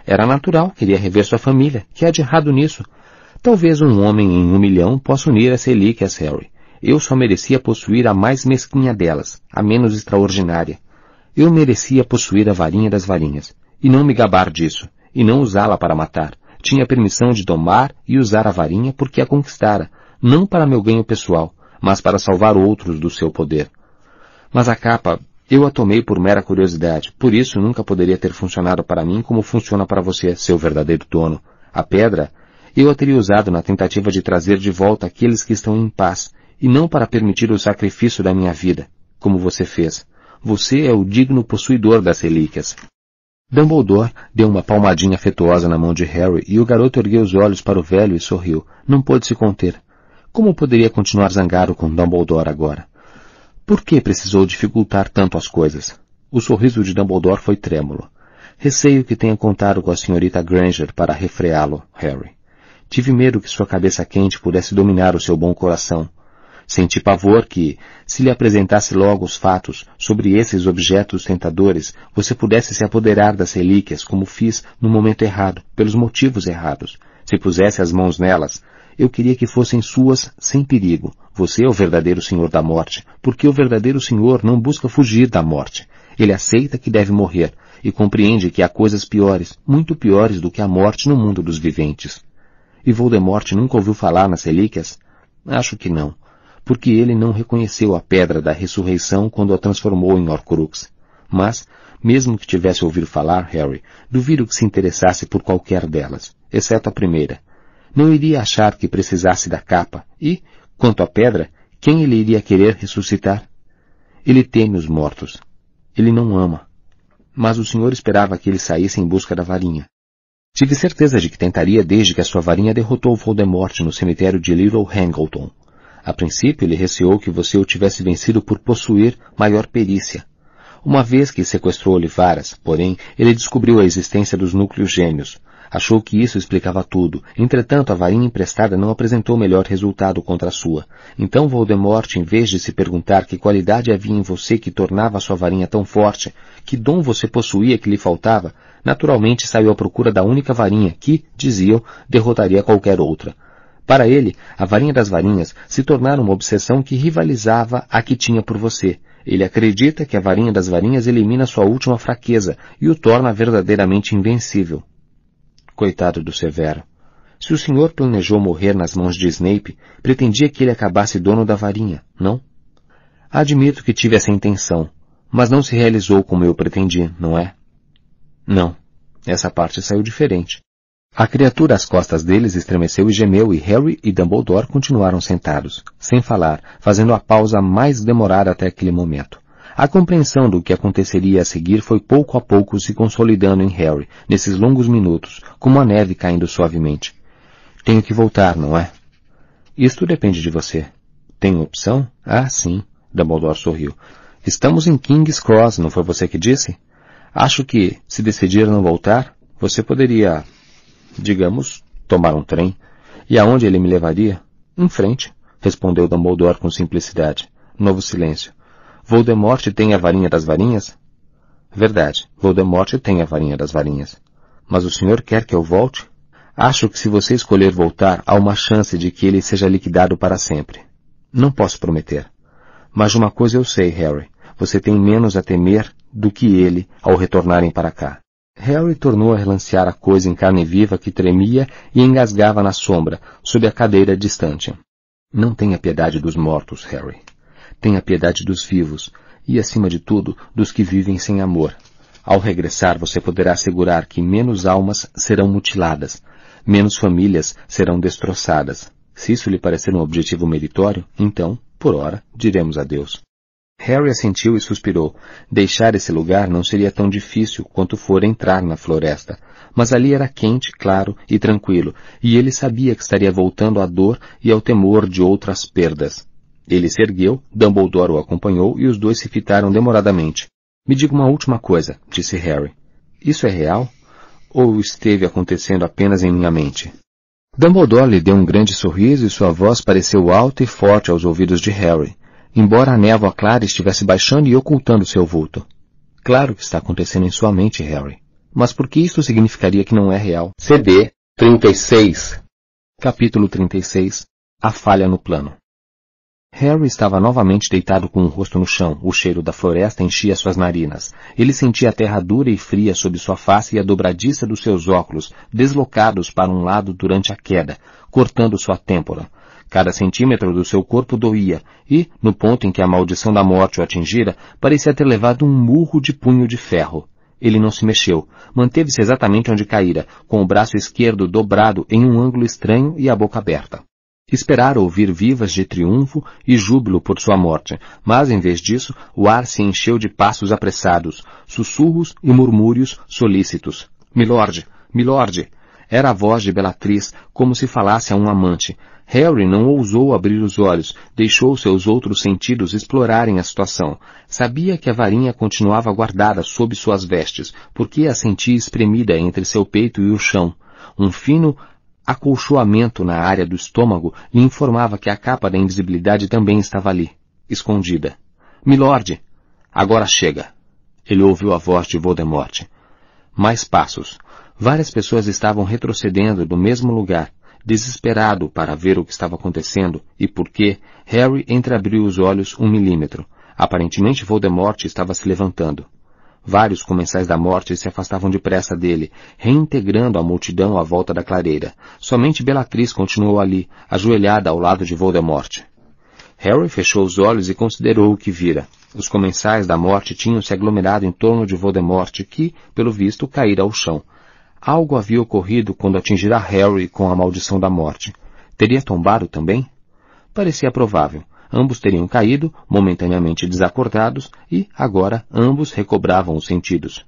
Era natural, queria rever sua família. Que há de errado nisso? Talvez um homem em um milhão possa unir as relíquias, Harry. Eu só merecia possuir a mais mesquinha delas, a menos extraordinária. Eu merecia possuir a varinha das varinhas, e não me gabar disso, e não usá-la para matar tinha permissão de tomar e usar a varinha porque a conquistara, não para meu ganho pessoal, mas para salvar outros do seu poder. Mas a capa, eu a tomei por mera curiosidade, por isso nunca poderia ter funcionado para mim como funciona para você, seu verdadeiro dono. A pedra, eu a teria usado na tentativa de trazer de volta aqueles que estão em paz, e não para permitir o sacrifício da minha vida, como você fez. Você é o digno possuidor das relíquias. Dumbledore deu uma palmadinha afetuosa na mão de Harry e o garoto ergueu os olhos para o velho e sorriu. Não pôde se conter. Como poderia continuar zangado com Dumbledore agora? Por que precisou dificultar tanto as coisas? O sorriso de Dumbledore foi trêmulo. Receio que tenha contado com a senhorita Granger para refreá-lo, Harry. Tive medo que sua cabeça quente pudesse dominar o seu bom coração. Senti pavor que, se lhe apresentasse logo os fatos sobre esses objetos tentadores, você pudesse se apoderar das relíquias, como fiz no momento errado, pelos motivos errados. Se pusesse as mãos nelas, eu queria que fossem suas sem perigo. Você é o verdadeiro Senhor da morte, porque o verdadeiro Senhor não busca fugir da morte. Ele aceita que deve morrer e compreende que há coisas piores, muito piores do que a morte no mundo dos viventes. E Voldemort nunca ouviu falar nas relíquias? Acho que não porque ele não reconheceu a pedra da ressurreição quando a transformou em Horcrux. Mas, mesmo que tivesse ouvido falar, Harry, duvido que se interessasse por qualquer delas, exceto a primeira. Não iria achar que precisasse da capa, e, quanto à pedra, quem ele iria querer ressuscitar? Ele teme os mortos. Ele não ama. Mas o senhor esperava que ele saísse em busca da varinha. Tive certeza de que tentaria desde que a sua varinha derrotou Voldemort no cemitério de Little Hangleton. A princípio, ele receou que você o tivesse vencido por possuir maior perícia. Uma vez que sequestrou Olivaras, porém, ele descobriu a existência dos núcleos gêmeos. Achou que isso explicava tudo. Entretanto, a varinha emprestada não apresentou melhor resultado contra a sua. Então Voldemort, em vez de se perguntar que qualidade havia em você que tornava a sua varinha tão forte, que dom você possuía que lhe faltava, naturalmente saiu à procura da única varinha que, diziam, derrotaria qualquer outra. Para ele, a varinha das varinhas se tornara uma obsessão que rivalizava a que tinha por você. Ele acredita que a varinha das varinhas elimina sua última fraqueza e o torna verdadeiramente invencível. Coitado do Severo. Se o senhor planejou morrer nas mãos de Snape, pretendia que ele acabasse dono da varinha, não? Admito que tive essa intenção, mas não se realizou como eu pretendi, não é? Não. Essa parte saiu diferente. A criatura às costas deles estremeceu e gemeu, e Harry e Dumbledore continuaram sentados, sem falar, fazendo a pausa mais demorada até aquele momento. A compreensão do que aconteceria a seguir foi pouco a pouco se consolidando em Harry, nesses longos minutos, como a neve caindo suavemente. Tenho que voltar, não é? Isto depende de você. Tem opção? Ah, sim. Dumbledore sorriu. Estamos em King's Cross, não foi você que disse? Acho que, se decidir não voltar, você poderia digamos, tomar um trem. E aonde ele me levaria? Em frente, respondeu Dumbledore com simplicidade. Novo silêncio. Voldemort tem a varinha das varinhas? Verdade, Voldemort tem a varinha das varinhas. Mas o senhor quer que eu volte? Acho que se você escolher voltar, há uma chance de que ele seja liquidado para sempre. Não posso prometer. Mas uma coisa eu sei, Harry. Você tem menos a temer do que ele ao retornarem para cá. Harry tornou a relancear a coisa em carne viva que tremia e engasgava na sombra, sob a cadeira distante. Não tenha piedade dos mortos, Harry. Tenha piedade dos vivos, e, acima de tudo, dos que vivem sem amor. Ao regressar, você poderá assegurar que menos almas serão mutiladas, menos famílias serão destroçadas. Se isso lhe parecer um objetivo meritório, então, por ora, diremos adeus. Harry assentiu e suspirou. Deixar esse lugar não seria tão difícil quanto for entrar na floresta. Mas ali era quente, claro e tranquilo, e ele sabia que estaria voltando à dor e ao temor de outras perdas. Ele se ergueu, Dumbledore o acompanhou e os dois se fitaram demoradamente. Me diga uma última coisa, disse Harry. Isso é real? Ou esteve acontecendo apenas em minha mente? Dumbledore lhe deu um grande sorriso e sua voz pareceu alta e forte aos ouvidos de Harry embora a névoa clara estivesse baixando e ocultando seu vulto. Claro que está acontecendo em sua mente, Harry. Mas por que isso significaria que não é real? CD 36 Capítulo 36 A falha no plano Harry estava novamente deitado com o rosto no chão. O cheiro da floresta enchia suas narinas. Ele sentia a terra dura e fria sob sua face e a dobradiça dos seus óculos, deslocados para um lado durante a queda, cortando sua têmpora. Cada centímetro do seu corpo doía, e, no ponto em que a maldição da morte o atingira, parecia ter levado um murro de punho de ferro. Ele não se mexeu, manteve-se exatamente onde caíra, com o braço esquerdo dobrado em um ângulo estranho e a boca aberta. Esperara ouvir vivas de triunfo e júbilo por sua morte, mas em vez disso, o ar se encheu de passos apressados, sussurros e murmúrios solícitos. Milord, milord! Era a voz de Belatriz, como se falasse a um amante. Harry não ousou abrir os olhos, deixou seus outros sentidos explorarem a situação. Sabia que a varinha continuava guardada sob suas vestes, porque a sentia espremida entre seu peito e o chão. Um fino acolchoamento na área do estômago lhe informava que a capa da invisibilidade também estava ali, escondida. Milord! Agora chega! Ele ouviu a voz de Voldemort. Mais passos. Várias pessoas estavam retrocedendo do mesmo lugar, Desesperado para ver o que estava acontecendo e por quê, Harry entreabriu os olhos um milímetro. Aparentemente Voldemort estava se levantando. Vários comensais da morte se afastavam depressa dele, reintegrando a multidão à volta da clareira. Somente Bellatrix continuou ali, ajoelhada ao lado de Voldemort. Harry fechou os olhos e considerou o que vira. Os comensais da morte tinham se aglomerado em torno de Voldemort, que, pelo visto, caíra ao chão. Algo havia ocorrido quando atingira Harry com a maldição da morte. Teria tombado também? Parecia provável. Ambos teriam caído, momentaneamente desacordados, e, agora, ambos recobravam os sentidos.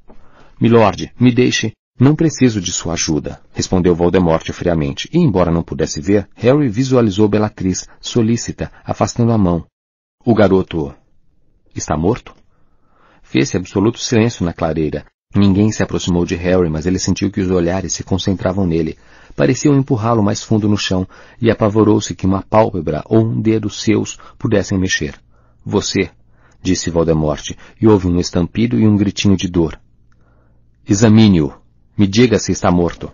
Milord, me deixe. Não preciso de sua ajuda, respondeu Voldemort friamente, e, embora não pudesse ver, Harry visualizou Bellatrix, solícita, afastando a mão. O garoto... está morto? Fez-se absoluto silêncio na clareira, Ninguém se aproximou de Harry, mas ele sentiu que os olhares se concentravam nele. Pareciam empurrá-lo mais fundo no chão, e apavorou-se que uma pálpebra ou um dedo seus pudessem mexer. Você, disse Voldemort, e houve um estampido e um gritinho de dor. Examine-o. Me diga se está morto.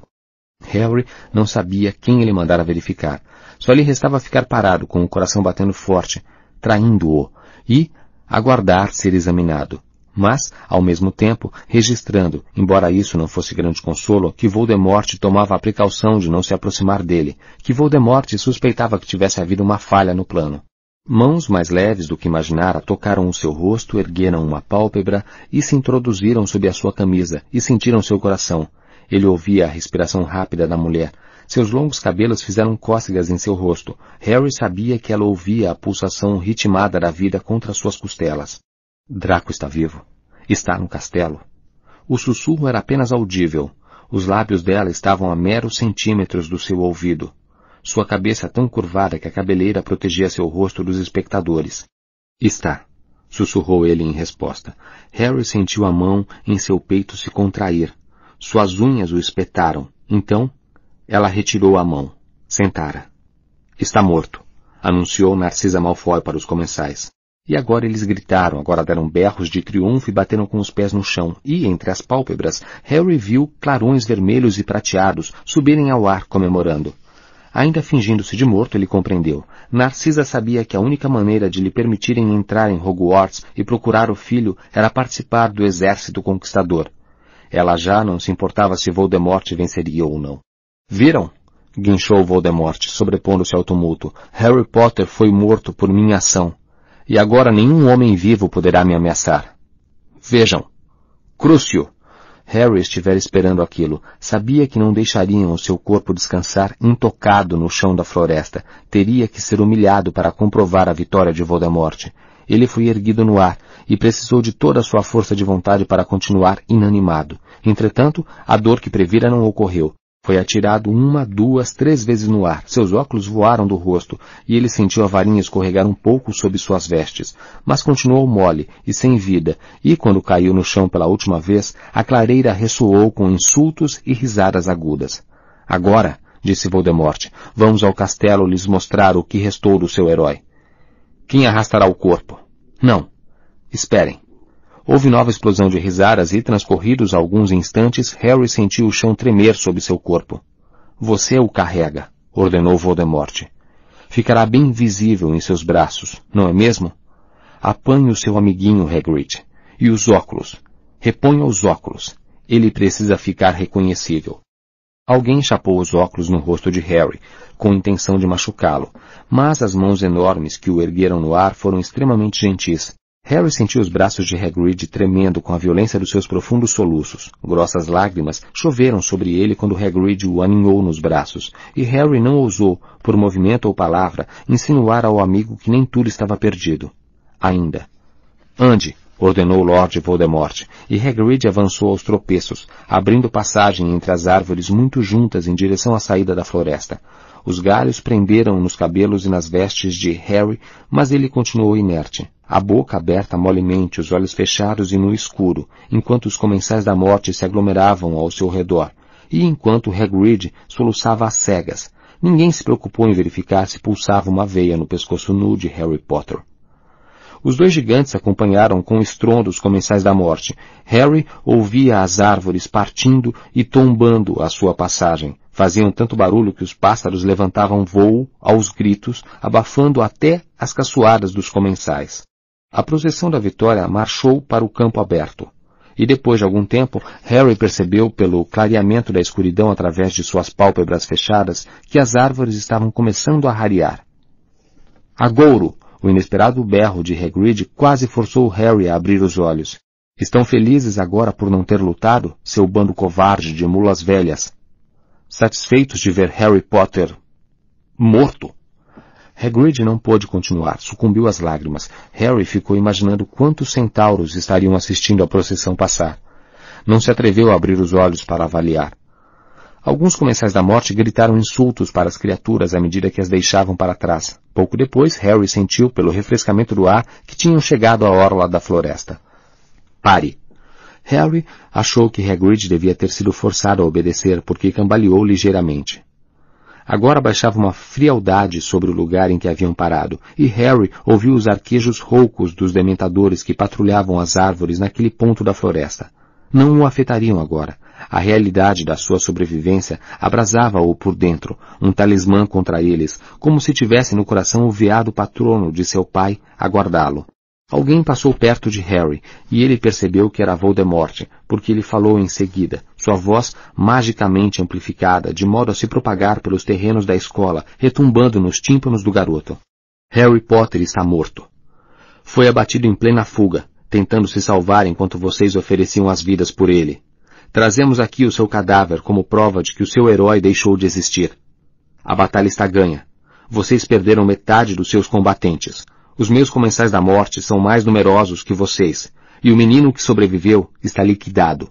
Harry não sabia quem ele mandara verificar. Só lhe restava ficar parado, com o coração batendo forte, traindo-o, e aguardar ser examinado mas, ao mesmo tempo, registrando, embora isso não fosse grande consolo, que Voldemort tomava a precaução de não se aproximar dele, que Voldemort suspeitava que tivesse havido uma falha no plano. Mãos mais leves do que imaginara tocaram o seu rosto, ergueram uma pálpebra e se introduziram sob a sua camisa e sentiram seu coração. Ele ouvia a respiração rápida da mulher. Seus longos cabelos fizeram cócegas em seu rosto. Harry sabia que ela ouvia a pulsação ritmada da vida contra suas costelas. Draco está vivo. Está no castelo. O sussurro era apenas audível. Os lábios dela estavam a meros centímetros do seu ouvido. Sua cabeça tão curvada que a cabeleira protegia seu rosto dos espectadores. Está, sussurrou ele em resposta. Harry sentiu a mão em seu peito se contrair. Suas unhas o espetaram. Então, ela retirou a mão. Sentara. Está morto, anunciou Narcisa Malfoy para os comensais. E agora eles gritaram, agora deram berros de triunfo e bateram com os pés no chão, e, entre as pálpebras, Harry viu clarões vermelhos e prateados subirem ao ar comemorando. Ainda fingindo-se de morto, ele compreendeu. Narcisa sabia que a única maneira de lhe permitirem entrar em Hogwarts e procurar o filho era participar do exército conquistador. Ela já não se importava se Voldemort venceria ou não. Viram? guinchou Voldemort, sobrepondo-se ao tumulto. Harry Potter foi morto por minha ação. E agora nenhum homem vivo poderá me ameaçar. Vejam. Crucio! Harry estivera esperando aquilo. Sabia que não deixariam o seu corpo descansar intocado no chão da floresta. Teria que ser humilhado para comprovar a vitória de Voldemort. Ele foi erguido no ar e precisou de toda a sua força de vontade para continuar inanimado. Entretanto, a dor que previra não ocorreu. Foi atirado uma, duas, três vezes no ar. Seus óculos voaram do rosto e ele sentiu a varinha escorregar um pouco sob suas vestes, mas continuou mole e sem vida, e quando caiu no chão pela última vez, a clareira ressoou com insultos e risadas agudas. Agora, disse Voldemort, vamos ao castelo lhes mostrar o que restou do seu herói. Quem arrastará o corpo? Não. Esperem. Houve nova explosão de risadas e, transcorridos alguns instantes, Harry sentiu o chão tremer sob seu corpo. Você o carrega, ordenou Voldemort. Ficará bem visível em seus braços, não é mesmo? Apanhe o seu amiguinho Hagrid. E os óculos. Reponha os óculos. Ele precisa ficar reconhecível. Alguém chapou os óculos no rosto de Harry, com intenção de machucá-lo, mas as mãos enormes que o ergueram no ar foram extremamente gentis, Harry sentiu os braços de Hagrid tremendo com a violência dos seus profundos soluços. Grossas lágrimas choveram sobre ele quando Hagrid o aninhou nos braços, e Harry não ousou, por movimento ou palavra, insinuar ao amigo que nem tudo estava perdido. Ainda. Ande, ordenou Lord Voldemort, e Hagrid avançou aos tropeços, abrindo passagem entre as árvores muito juntas em direção à saída da floresta. Os galhos prenderam nos cabelos e nas vestes de Harry, mas ele continuou inerte, a boca aberta molemente, os olhos fechados e no escuro, enquanto os comensais da morte se aglomeravam ao seu redor, e enquanto Hagrid soluçava às cegas. Ninguém se preocupou em verificar se pulsava uma veia no pescoço nu de Harry Potter. Os dois gigantes acompanharam com estrondo os comensais da morte. Harry ouvia as árvores partindo e tombando à sua passagem. Faziam tanto barulho que os pássaros levantavam voo aos gritos, abafando até as caçoadas dos comensais. A procissão da vitória marchou para o campo aberto. E depois de algum tempo, Harry percebeu pelo clareamento da escuridão através de suas pálpebras fechadas que as árvores estavam começando a rarear. Agouro! O inesperado berro de Hagrid quase forçou Harry a abrir os olhos. Estão felizes agora por não ter lutado, seu bando covarde de mulas velhas? Satisfeitos de ver Harry Potter morto? Hagrid não pôde continuar, sucumbiu às lágrimas. Harry ficou imaginando quantos centauros estariam assistindo a procissão passar. Não se atreveu a abrir os olhos para avaliar. Alguns comensais da morte gritaram insultos para as criaturas à medida que as deixavam para trás. Pouco depois, Harry sentiu, pelo refrescamento do ar, que tinham chegado à orla da floresta. Pare! Harry achou que Hagrid devia ter sido forçado a obedecer porque cambaleou ligeiramente. Agora baixava uma frialdade sobre o lugar em que haviam parado, e Harry ouviu os arquejos roucos dos dementadores que patrulhavam as árvores naquele ponto da floresta. Não o afetariam agora. A realidade da sua sobrevivência abrasava-o por dentro, um talismã contra eles, como se tivesse no coração o veado patrono de seu pai a guardá-lo. Alguém passou perto de Harry, e ele percebeu que era Voldemort, porque ele falou em seguida, sua voz magicamente amplificada, de modo a se propagar pelos terrenos da escola, retumbando nos tímpanos do garoto. Harry Potter está morto. Foi abatido em plena fuga, tentando se salvar enquanto vocês ofereciam as vidas por ele. Trazemos aqui o seu cadáver como prova de que o seu herói deixou de existir. A batalha está ganha. Vocês perderam metade dos seus combatentes. Os meus comensais da morte são mais numerosos que vocês, e o menino que sobreviveu está liquidado.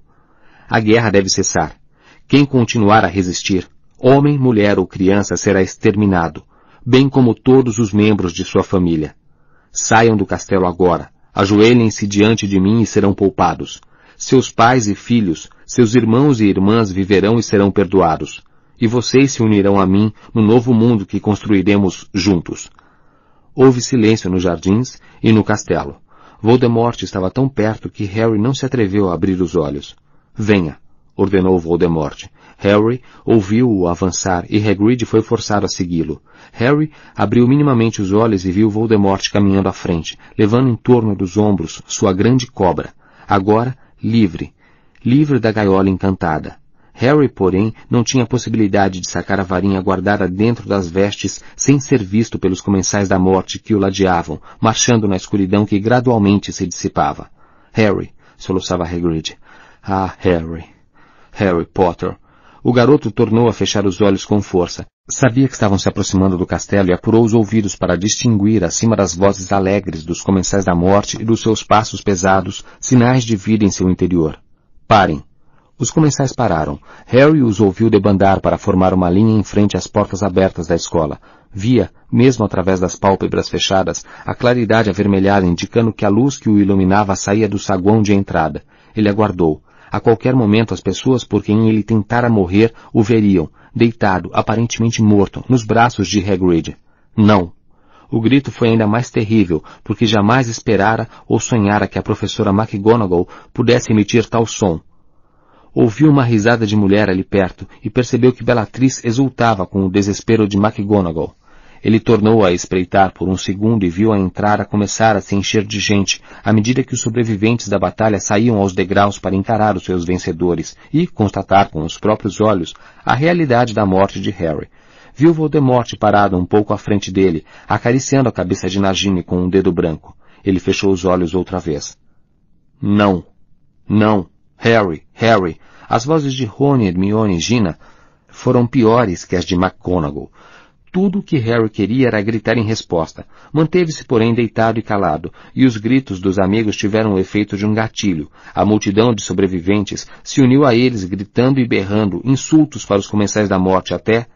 A guerra deve cessar. Quem continuar a resistir, homem, mulher ou criança, será exterminado, bem como todos os membros de sua família. Saiam do castelo agora, ajoelhem-se diante de mim e serão poupados. Seus pais e filhos, seus irmãos e irmãs viverão e serão perdoados. E vocês se unirão a mim no novo mundo que construiremos juntos. Houve silêncio nos jardins e no castelo. Voldemort estava tão perto que Harry não se atreveu a abrir os olhos. Venha, ordenou Voldemort. Harry ouviu-o avançar e Hagrid foi forçado a segui-lo. Harry abriu minimamente os olhos e viu Voldemort caminhando à frente, levando em torno dos ombros sua grande cobra. Agora, livre, livre da gaiola encantada. Harry, porém, não tinha possibilidade de sacar a varinha guardada dentro das vestes sem ser visto pelos comensais da morte que o ladeavam, marchando na escuridão que gradualmente se dissipava. Harry, soluçava Hagrid. Ah, Harry. Harry Potter. O garoto tornou a fechar os olhos com força. Sabia que estavam se aproximando do castelo e apurou os ouvidos para distinguir, acima das vozes alegres dos comensais da morte e dos seus passos pesados, sinais de vida em seu interior. Parem. Os comensais pararam. Harry os ouviu debandar para formar uma linha em frente às portas abertas da escola. Via, mesmo através das pálpebras fechadas, a claridade avermelhada indicando que a luz que o iluminava saía do saguão de entrada. Ele aguardou. A qualquer momento as pessoas por quem ele tentara morrer o veriam, deitado, aparentemente morto, nos braços de Hagrid. Não. O grito foi ainda mais terrível, porque jamais esperara ou sonhara que a professora McGonagall pudesse emitir tal som. Ouviu uma risada de mulher ali perto e percebeu que Bellatrix exultava com o desespero de McGonagall. Ele tornou a espreitar por um segundo e viu a entrada começar a se encher de gente, à medida que os sobreviventes da batalha saíam aos degraus para encarar os seus vencedores e constatar com os próprios olhos a realidade da morte de Harry. Viu Voldemort parado um pouco à frente dele, acariciando a cabeça de Nagini com um dedo branco. Ele fechou os olhos outra vez. Não. Não. Harry, Harry. As vozes de Rony, Hermione e Gina foram piores que as de McGonagall. Tudo o que Harry queria era gritar em resposta. Manteve-se, porém, deitado e calado, e os gritos dos amigos tiveram o efeito de um gatilho. A multidão de sobreviventes se uniu a eles, gritando e berrando insultos para os comensais da morte até...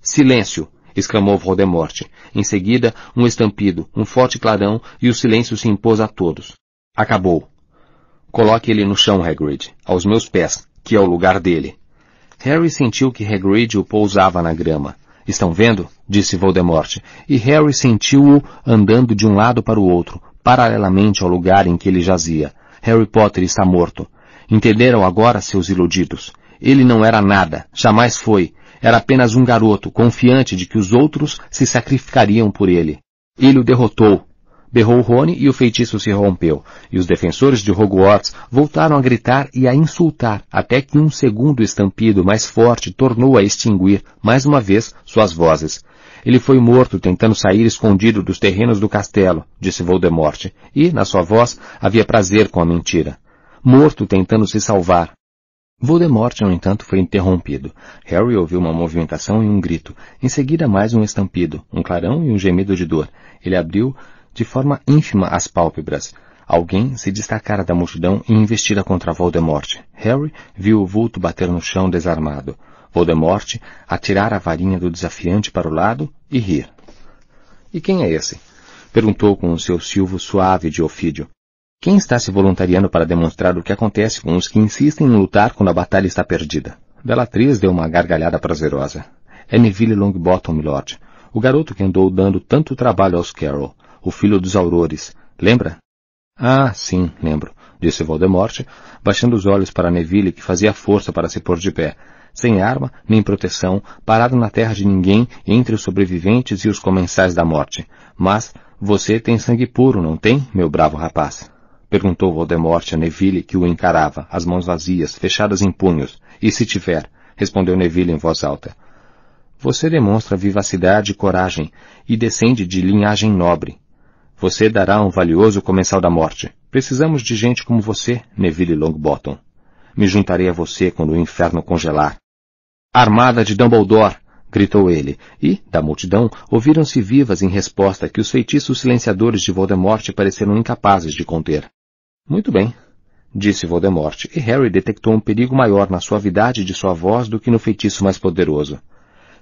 Silêncio! exclamou Voldemort. Em seguida, um estampido, um forte clarão, e o silêncio se impôs a todos. Acabou. Coloque ele no chão, Hagrid, aos meus pés, que é o lugar dele. Harry sentiu que Hagrid o pousava na grama. Estão vendo? disse Voldemort, e Harry sentiu-o andando de um lado para o outro, paralelamente ao lugar em que ele jazia. Harry Potter está morto. Entenderam agora, seus iludidos? Ele não era nada, jamais foi. Era apenas um garoto, confiante de que os outros se sacrificariam por ele. Ele o derrotou, Berrou Rony e o feitiço se rompeu, e os defensores de Hogwarts voltaram a gritar e a insultar, até que um segundo estampido mais forte tornou a extinguir, mais uma vez, suas vozes. Ele foi morto tentando sair escondido dos terrenos do castelo, disse Voldemort, e, na sua voz, havia prazer com a mentira. Morto tentando se salvar. Voldemort, no entanto, foi interrompido. Harry ouviu uma movimentação e um grito. Em seguida, mais um estampido, um clarão e um gemido de dor. Ele abriu de forma ínfima as pálpebras. Alguém se destacara da multidão e investira contra Voldemort. Harry viu o vulto bater no chão desarmado. Voldemort atirar a varinha do desafiante para o lado e rir. E quem é esse? Perguntou com o seu silvo suave de ofídio. Quem está se voluntariando para demonstrar o que acontece com os que insistem em lutar quando a batalha está perdida? Bellatrix deu uma gargalhada prazerosa. É Neville Longbottom, milord. O garoto que andou dando tanto trabalho aos Carroll o filho dos aurores. Lembra? Ah, sim, lembro, disse Voldemort, baixando os olhos para Neville, que fazia força para se pôr de pé, sem arma nem proteção, parado na terra de ninguém entre os sobreviventes e os comensais da morte. Mas você tem sangue puro, não tem, meu bravo rapaz? Perguntou Voldemort a Neville, que o encarava, as mãos vazias, fechadas em punhos. E se tiver? Respondeu Neville em voz alta. Você demonstra vivacidade e coragem, e descende de linhagem nobre. Você dará um valioso comensal da morte. Precisamos de gente como você, Neville Longbottom. Me juntarei a você quando o inferno congelar. Armada de Dumbledore! gritou ele, e, da multidão, ouviram-se vivas em resposta que os feitiços silenciadores de Voldemort pareceram incapazes de conter. Muito bem, disse Voldemort, e Harry detectou um perigo maior na suavidade de sua voz do que no feitiço mais poderoso.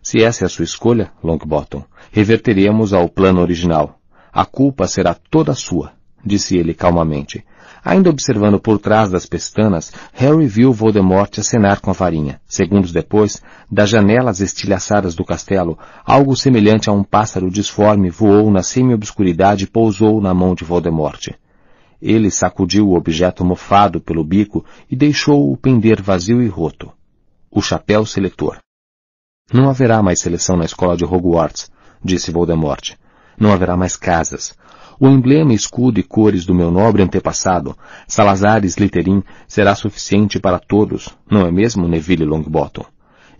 Se essa é a sua escolha, Longbottom, reverteremos ao plano original. A culpa será toda sua, disse ele calmamente. Ainda observando por trás das pestanas, Harry viu Voldemort acenar com a varinha. Segundos depois, das janelas estilhaçadas do castelo, algo semelhante a um pássaro disforme voou na semi-obscuridade e pousou na mão de Voldemort. Ele sacudiu o objeto mofado pelo bico e deixou-o pender vazio e roto. O chapéu seletor. Não haverá mais seleção na escola de Hogwarts, disse Voldemort. Não haverá mais casas. O emblema, escudo e cores do meu nobre antepassado, Salazar Slytherin, será suficiente para todos, não é mesmo, Neville Longbottom?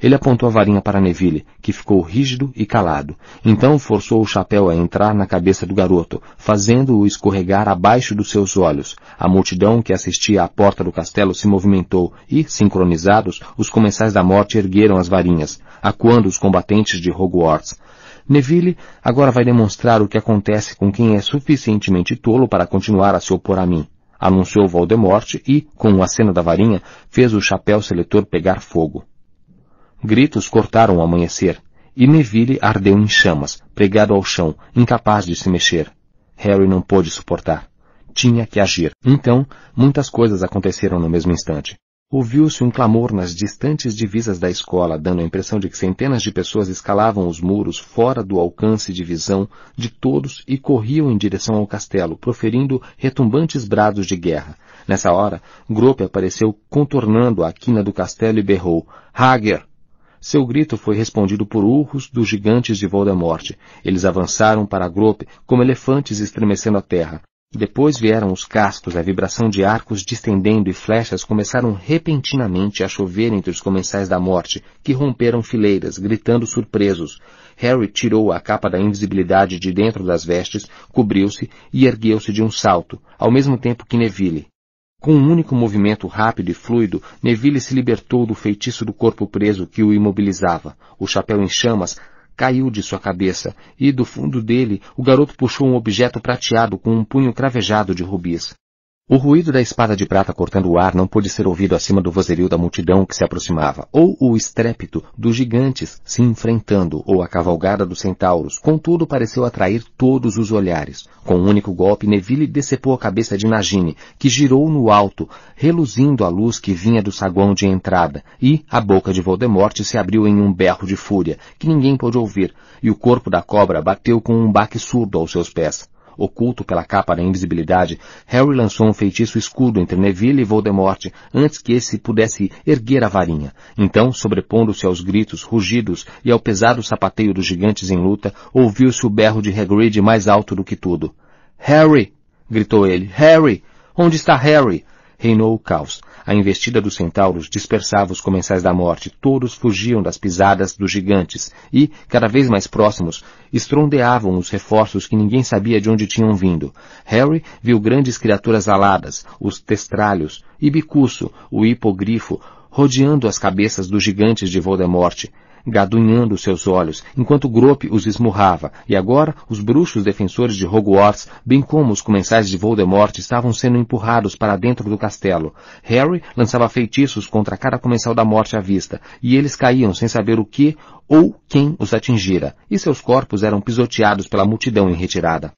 Ele apontou a varinha para Neville, que ficou rígido e calado. Então forçou o chapéu a entrar na cabeça do garoto, fazendo-o escorregar abaixo dos seus olhos. A multidão que assistia à porta do castelo se movimentou e, sincronizados, os comensais da morte ergueram as varinhas, acuando os combatentes de Hogwarts. Neville agora vai demonstrar o que acontece com quem é suficientemente tolo para continuar a se opor a mim. Anunciou Voldemort e, com o aceno da varinha, fez o chapéu seletor pegar fogo. Gritos cortaram o amanhecer, e Neville ardeu em chamas, pregado ao chão, incapaz de se mexer. Harry não pôde suportar. Tinha que agir. Então, muitas coisas aconteceram no mesmo instante. Ouviu-se um clamor nas distantes divisas da escola, dando a impressão de que centenas de pessoas escalavam os muros fora do alcance de visão de todos e corriam em direção ao castelo, proferindo retumbantes brados de guerra. Nessa hora, Grope apareceu contornando a quina do castelo e berrou, Hager! Seu grito foi respondido por urros dos gigantes de Voldemort. Eles avançaram para Grope como elefantes estremecendo a terra. Depois vieram os cascos, a vibração de arcos distendendo e flechas começaram repentinamente a chover entre os comensais da morte, que romperam fileiras, gritando surpresos. Harry tirou a capa da invisibilidade de dentro das vestes, cobriu-se e ergueu-se de um salto, ao mesmo tempo que Neville. Com um único movimento rápido e fluido, Neville se libertou do feitiço do corpo preso que o imobilizava. O chapéu em chamas caiu de sua cabeça, e do fundo dele o garoto puxou um objeto prateado com um punho cravejado de rubis. O ruído da espada de prata cortando o ar não pôde ser ouvido acima do vozerio da multidão que se aproximava, ou o estrépito dos gigantes se enfrentando, ou a cavalgada dos centauros, contudo pareceu atrair todos os olhares. Com um único golpe, Neville decepou a cabeça de Nagini, que girou no alto, reluzindo a luz que vinha do saguão de entrada, e a boca de Voldemort se abriu em um berro de fúria, que ninguém pôde ouvir, e o corpo da cobra bateu com um baque surdo aos seus pés. Oculto pela capa da invisibilidade, Harry lançou um feitiço escudo entre Neville e Voldemort antes que esse pudesse erguer a varinha. Então, sobrepondo-se aos gritos, rugidos e ao pesado sapateio dos gigantes em luta, ouviu-se o berro de Hagrid mais alto do que tudo. Harry! gritou ele. Harry! Onde está Harry? Reinou o caos. A investida dos centauros dispersava os comensais da morte, todos fugiam das pisadas dos gigantes e, cada vez mais próximos, estrondeavam os reforços que ninguém sabia de onde tinham vindo. Harry viu grandes criaturas aladas, os testralhos, e Bicuço, o hipogrifo, rodeando as cabeças dos gigantes de Voldemort gadunhando seus olhos, enquanto Grope os esmurrava, e agora os bruxos defensores de Hogwarts, bem como os comensais de Voldemort, estavam sendo empurrados para dentro do castelo. Harry lançava feitiços contra cada comensal da morte à vista, e eles caíam sem saber o que ou quem os atingira, e seus corpos eram pisoteados pela multidão em retirada.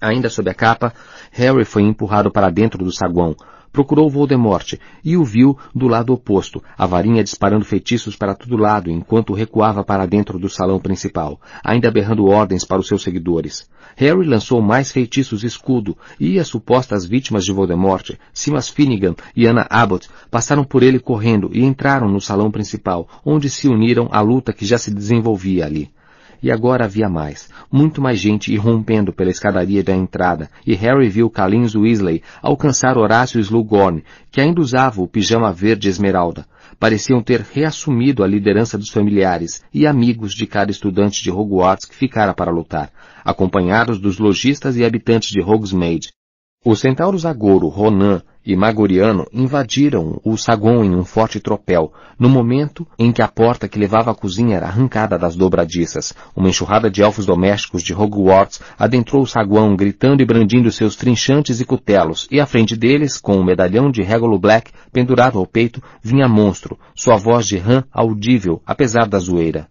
Ainda sob a capa, Harry foi empurrado para dentro do saguão, procurou Voldemort e o viu do lado oposto, a varinha disparando feitiços para todo lado enquanto recuava para dentro do salão principal, ainda berrando ordens para os seus seguidores. Harry lançou mais feitiços escudo e as supostas vítimas de Voldemort, Simas Finnegan e Anna Abbott, passaram por ele correndo e entraram no salão principal, onde se uniram à luta que já se desenvolvia ali. E agora havia mais, muito mais gente irrompendo pela escadaria da entrada, e Harry viu Calins Weasley alcançar Horácio Slughorn, que ainda usava o pijama verde esmeralda. Pareciam ter reassumido a liderança dos familiares e amigos de cada estudante de Hogwarts que ficara para lutar, acompanhados dos lojistas e habitantes de Hogsmeade. Os centauros Agoro, Ronan e Magoriano invadiram o saguão em um forte tropel, no momento em que a porta que levava à cozinha era arrancada das dobradiças. Uma enxurrada de elfos domésticos de Hogwarts adentrou o saguão, gritando e brandindo seus trinchantes e cutelos, e à frente deles, com um medalhão de Regulo Black pendurado ao peito, vinha monstro, sua voz de rã audível, apesar da zoeira.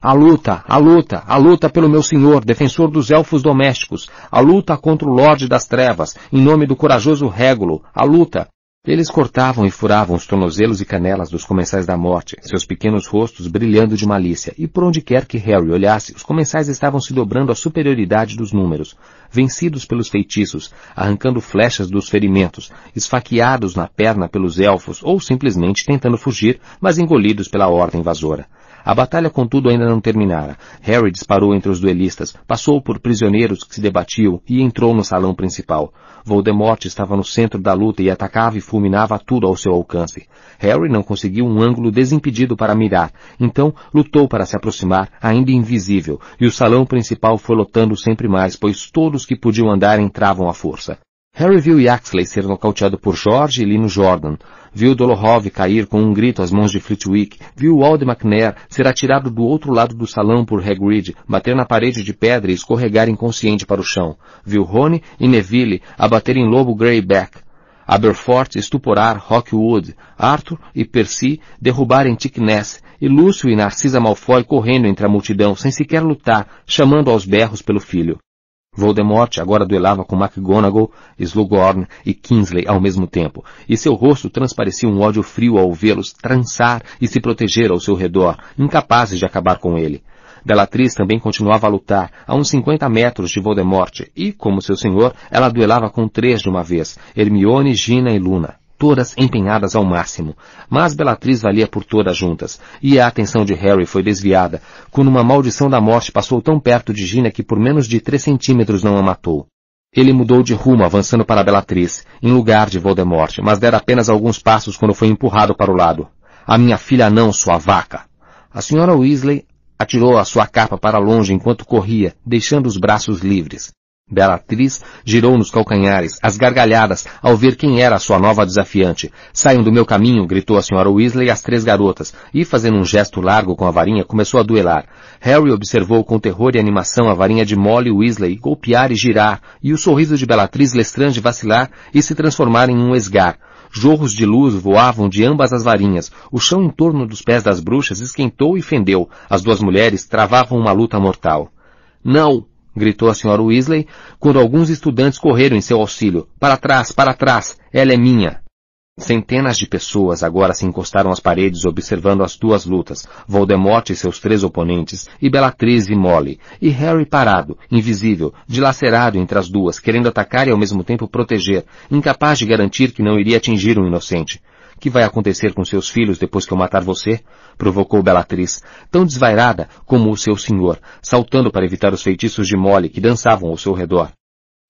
A luta, a luta, a luta pelo meu senhor, defensor dos elfos domésticos, a luta contra o Lorde das Trevas, em nome do corajoso Régulo, a luta. Eles cortavam e furavam os tornozelos e canelas dos comensais da morte, seus pequenos rostos brilhando de malícia, e por onde quer que Harry olhasse, os comensais estavam se dobrando à superioridade dos números, vencidos pelos feitiços, arrancando flechas dos ferimentos, esfaqueados na perna pelos elfos, ou simplesmente tentando fugir, mas engolidos pela ordem invasora. A batalha, contudo, ainda não terminara. Harry disparou entre os duelistas, passou por prisioneiros que se debatiam e entrou no salão principal. Voldemort estava no centro da luta e atacava e fulminava tudo ao seu alcance. Harry não conseguiu um ângulo desimpedido para mirar, então lutou para se aproximar, ainda invisível, e o salão principal foi lotando sempre mais, pois todos que podiam andar entravam à força. Harry viu Yaxley ser nocauteado por George e Lino Jordan. Viu Dolohov cair com um grito às mãos de Flitwick. Viu Wald McNair ser atirado do outro lado do salão por Hagrid, bater na parede de pedra e escorregar inconsciente para o chão. Viu Rony e Neville abaterem Lobo Greyback. Aberforth estuporar Rockwood, Arthur e Percy derrubarem Tick Ness, e Lúcio e Narcisa Malfoy correndo entre a multidão sem sequer lutar, chamando aos berros pelo filho. Voldemort agora duelava com McGonagall, Slughorn e Kingsley ao mesmo tempo, e seu rosto transparecia um ódio frio ao vê-los trançar e se proteger ao seu redor, incapazes de acabar com ele. Bellatrix também continuava a lutar, a uns 50 metros de Voldemort, e, como seu senhor, ela duelava com três de uma vez, Hermione, Gina e Luna todas empenhadas ao máximo. Mas Bellatrix valia por todas juntas, e a atenção de Harry foi desviada, quando uma maldição da morte passou tão perto de Gina que por menos de três centímetros não a matou. Ele mudou de rumo, avançando para Bellatrix, em lugar de Voldemort, mas dera apenas alguns passos quando foi empurrado para o lado. A minha filha não, sua vaca! A senhora Weasley atirou a sua capa para longe enquanto corria, deixando os braços livres. Bellatrix girou nos calcanhares, as gargalhadas, ao ver quem era a sua nova desafiante. Saiam do meu caminho, gritou a senhora Weasley às três garotas, e fazendo um gesto largo com a varinha, começou a duelar. Harry observou com terror e animação a varinha de Molly Weasley golpear e girar, e o sorriso de Bellatrix Lestrange vacilar e se transformar em um esgar. Jorros de luz voavam de ambas as varinhas. O chão em torno dos pés das bruxas esquentou e fendeu. As duas mulheres travavam uma luta mortal. Não! Gritou a senhora Weasley, quando alguns estudantes correram em seu auxílio. Para trás, para trás, ela é minha. Centenas de pessoas agora se encostaram às paredes observando as duas lutas, Voldemort e seus três oponentes, e Bellatrix e Molly, e Harry parado, invisível, dilacerado entre as duas, querendo atacar e ao mesmo tempo proteger, incapaz de garantir que não iria atingir um inocente. Que vai acontecer com seus filhos depois que eu matar você? Provocou Bellatrix, tão desvairada como o seu senhor, saltando para evitar os feitiços de Molly que dançavam ao seu redor.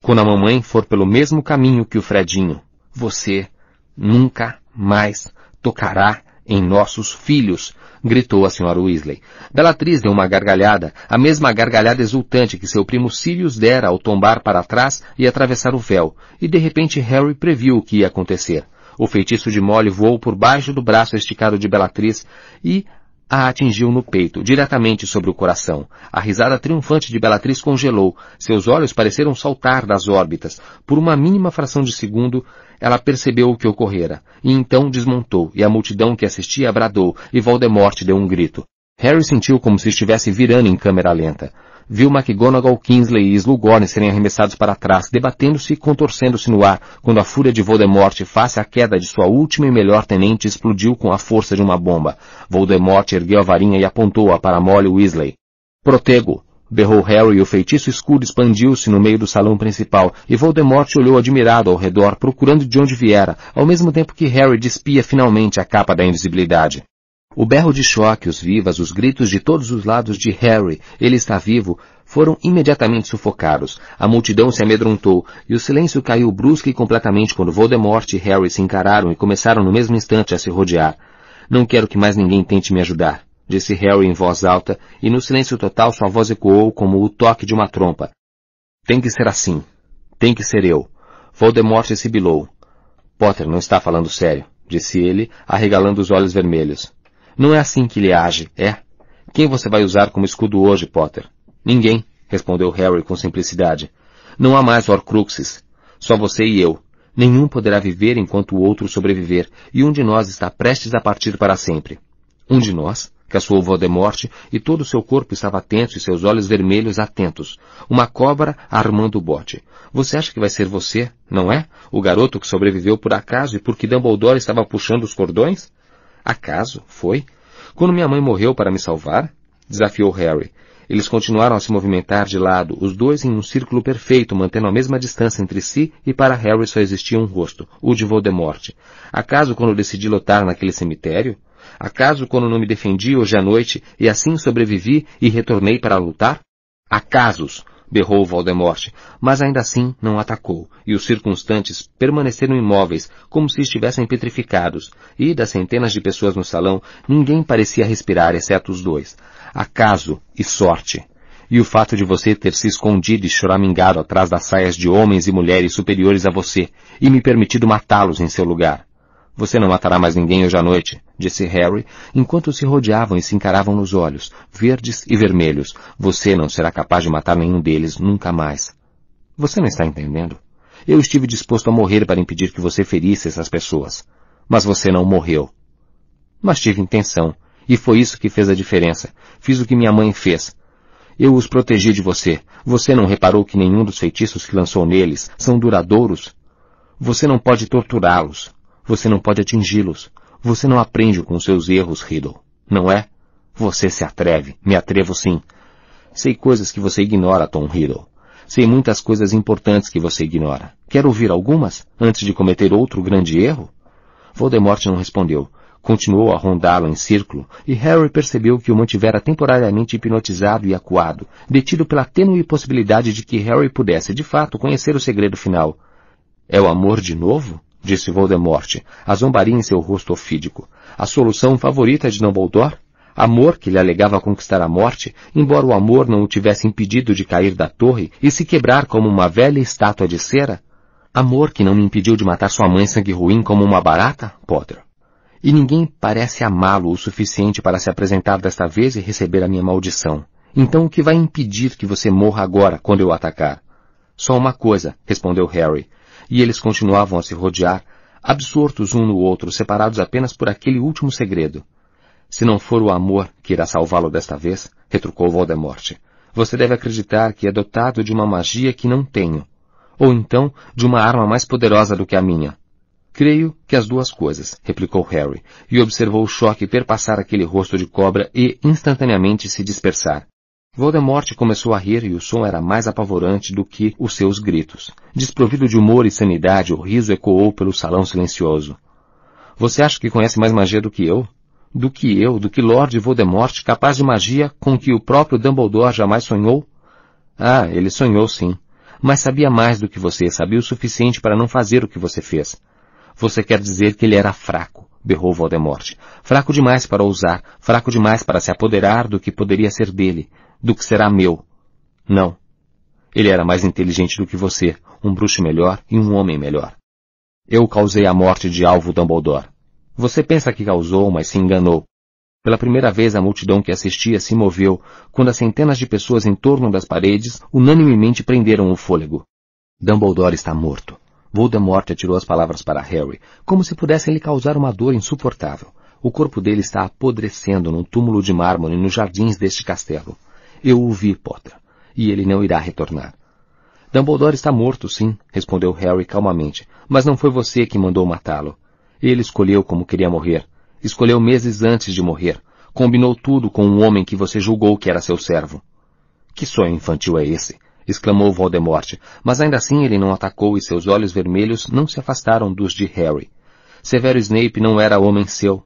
Quando a mamãe for pelo mesmo caminho que o Fredinho, você nunca mais tocará em nossos filhos, gritou a senhora Weasley. Bellatrix deu uma gargalhada, a mesma gargalhada exultante que seu primo Sirius dera ao tombar para trás e atravessar o véu, e de repente Harry previu o que ia acontecer. O feitiço de Molly voou por baixo do braço esticado de Bellatrix e a atingiu no peito, diretamente sobre o coração. A risada triunfante de Bellatrix congelou. Seus olhos pareceram saltar das órbitas. Por uma mínima fração de segundo, ela percebeu o que ocorrera. E então desmontou, e a multidão que assistia bradou, e Voldemort deu um grito. Harry sentiu como se estivesse virando em câmera lenta viu McGonagall, Kingsley e Slughorn serem arremessados para trás, debatendo-se e contorcendo-se no ar, quando a fúria de Voldemort, face à queda de sua última e melhor tenente, explodiu com a força de uma bomba. Voldemort ergueu a varinha e apontou-a para Molly Weasley. Protego! berrou Harry e o feitiço escuro expandiu-se no meio do salão principal, e Voldemort olhou admirado ao redor, procurando de onde viera, ao mesmo tempo que Harry despia finalmente a capa da invisibilidade. O berro de choque, os vivas, os gritos de todos os lados de Harry, ele está vivo, foram imediatamente sufocados. A multidão se amedrontou, e o silêncio caiu brusca e completamente quando Voldemort e Harry se encararam e começaram no mesmo instante a se rodear. Não quero que mais ninguém tente me ajudar, disse Harry em voz alta, e no silêncio total sua voz ecoou como o toque de uma trompa. Tem que ser assim. Tem que ser eu. Voldemort sibilou. Potter não está falando sério, disse ele, arregalando os olhos vermelhos. Não é assim que ele age, é? Quem você vai usar como escudo hoje, Potter? Ninguém, respondeu Harry com simplicidade. Não há mais Horcruxes. Só você e eu. Nenhum poderá viver enquanto o outro sobreviver, e um de nós está prestes a partir para sempre. Um de nós? Caçoou Voldemort, e todo o seu corpo estava tenso e seus olhos vermelhos atentos. Uma cobra armando o bote. Você acha que vai ser você, não é? O garoto que sobreviveu por acaso e porque Dumbledore estava puxando os cordões? Acaso? Foi? Quando minha mãe morreu para me salvar? Desafiou Harry. Eles continuaram a se movimentar de lado, os dois em um círculo perfeito, mantendo a mesma distância entre si, e para Harry só existia um rosto, o de Voldemort. Acaso quando decidi lutar naquele cemitério? Acaso quando não me defendi hoje à noite e assim sobrevivi e retornei para lutar? Acasos! Berrou Voldemort, mas ainda assim não atacou, e os circunstantes permaneceram imóveis, como se estivessem petrificados, e das centenas de pessoas no salão, ninguém parecia respirar exceto os dois. Acaso e sorte. E o fato de você ter se escondido e choramingado atrás das saias de homens e mulheres superiores a você, e me permitido matá-los em seu lugar. Você não matará mais ninguém hoje à noite, disse Harry, enquanto se rodeavam e se encaravam nos olhos, verdes e vermelhos. Você não será capaz de matar nenhum deles nunca mais. Você não está entendendo? Eu estive disposto a morrer para impedir que você ferisse essas pessoas. Mas você não morreu. Mas tive intenção, e foi isso que fez a diferença. Fiz o que minha mãe fez. Eu os protegi de você. Você não reparou que nenhum dos feitiços que lançou neles são duradouros? Você não pode torturá-los. Você não pode atingi-los. Você não aprende com seus erros, Riddle. Não é? Você se atreve. Me atrevo sim. Sei coisas que você ignora, Tom Riddle. Sei muitas coisas importantes que você ignora. Quer ouvir algumas, antes de cometer outro grande erro? Voldemort não respondeu. Continuou a rondá-lo em círculo, e Harry percebeu que o mantivera temporariamente hipnotizado e acuado, detido pela tênue possibilidade de que Harry pudesse, de fato, conhecer o segredo final. É o amor de novo? Disse Voldemort, a zombaria em seu rosto ofídico. A solução favorita de Dumbledore? Amor que lhe alegava conquistar a morte, embora o amor não o tivesse impedido de cair da torre e se quebrar como uma velha estátua de cera? Amor que não me impediu de matar sua mãe sangue ruim como uma barata, Potter? E ninguém parece amá-lo o suficiente para se apresentar desta vez e receber a minha maldição. Então o que vai impedir que você morra agora, quando eu atacar? Só uma coisa, respondeu Harry, e eles continuavam a se rodear, absortos um no outro, separados apenas por aquele último segredo. Se não for o amor que irá salvá-lo desta vez, retrucou Voldemort, você deve acreditar que é dotado de uma magia que não tenho, ou então de uma arma mais poderosa do que a minha. Creio que as duas coisas, replicou Harry, e observou o choque perpassar aquele rosto de cobra e instantaneamente se dispersar. Voldemort começou a rir e o som era mais apavorante do que os seus gritos. Desprovido de humor e sanidade, o riso ecoou pelo salão silencioso. Você acha que conhece mais magia do que eu? Do que eu, do que Lord Voldemort, capaz de magia com que o próprio Dumbledore jamais sonhou? Ah, ele sonhou sim. Mas sabia mais do que você, sabia o suficiente para não fazer o que você fez. Você quer dizer que ele era fraco, berrou Voldemort. Fraco demais para ousar, fraco demais para se apoderar do que poderia ser dele, do que será meu. Não. Ele era mais inteligente do que você, um bruxo melhor e um homem melhor. Eu causei a morte de Alvo Dumbledore. Você pensa que causou, mas se enganou. Pela primeira vez a multidão que assistia se moveu, quando as centenas de pessoas em torno das paredes unanimemente prenderam o fôlego. Dumbledore está morto. Voldemort atirou as palavras para Harry, como se pudessem lhe causar uma dor insuportável. O corpo dele está apodrecendo num túmulo de mármore nos jardins deste castelo. Eu o vi, Potter, e ele não irá retornar. Dumbledore está morto, sim, respondeu Harry calmamente, mas não foi você que mandou matá-lo. Ele escolheu como queria morrer. Escolheu meses antes de morrer. Combinou tudo com um homem que você julgou que era seu servo. Que sonho infantil é esse? exclamou Voldemort, mas ainda assim ele não atacou e seus olhos vermelhos não se afastaram dos de Harry. Severo Snape não era homem seu.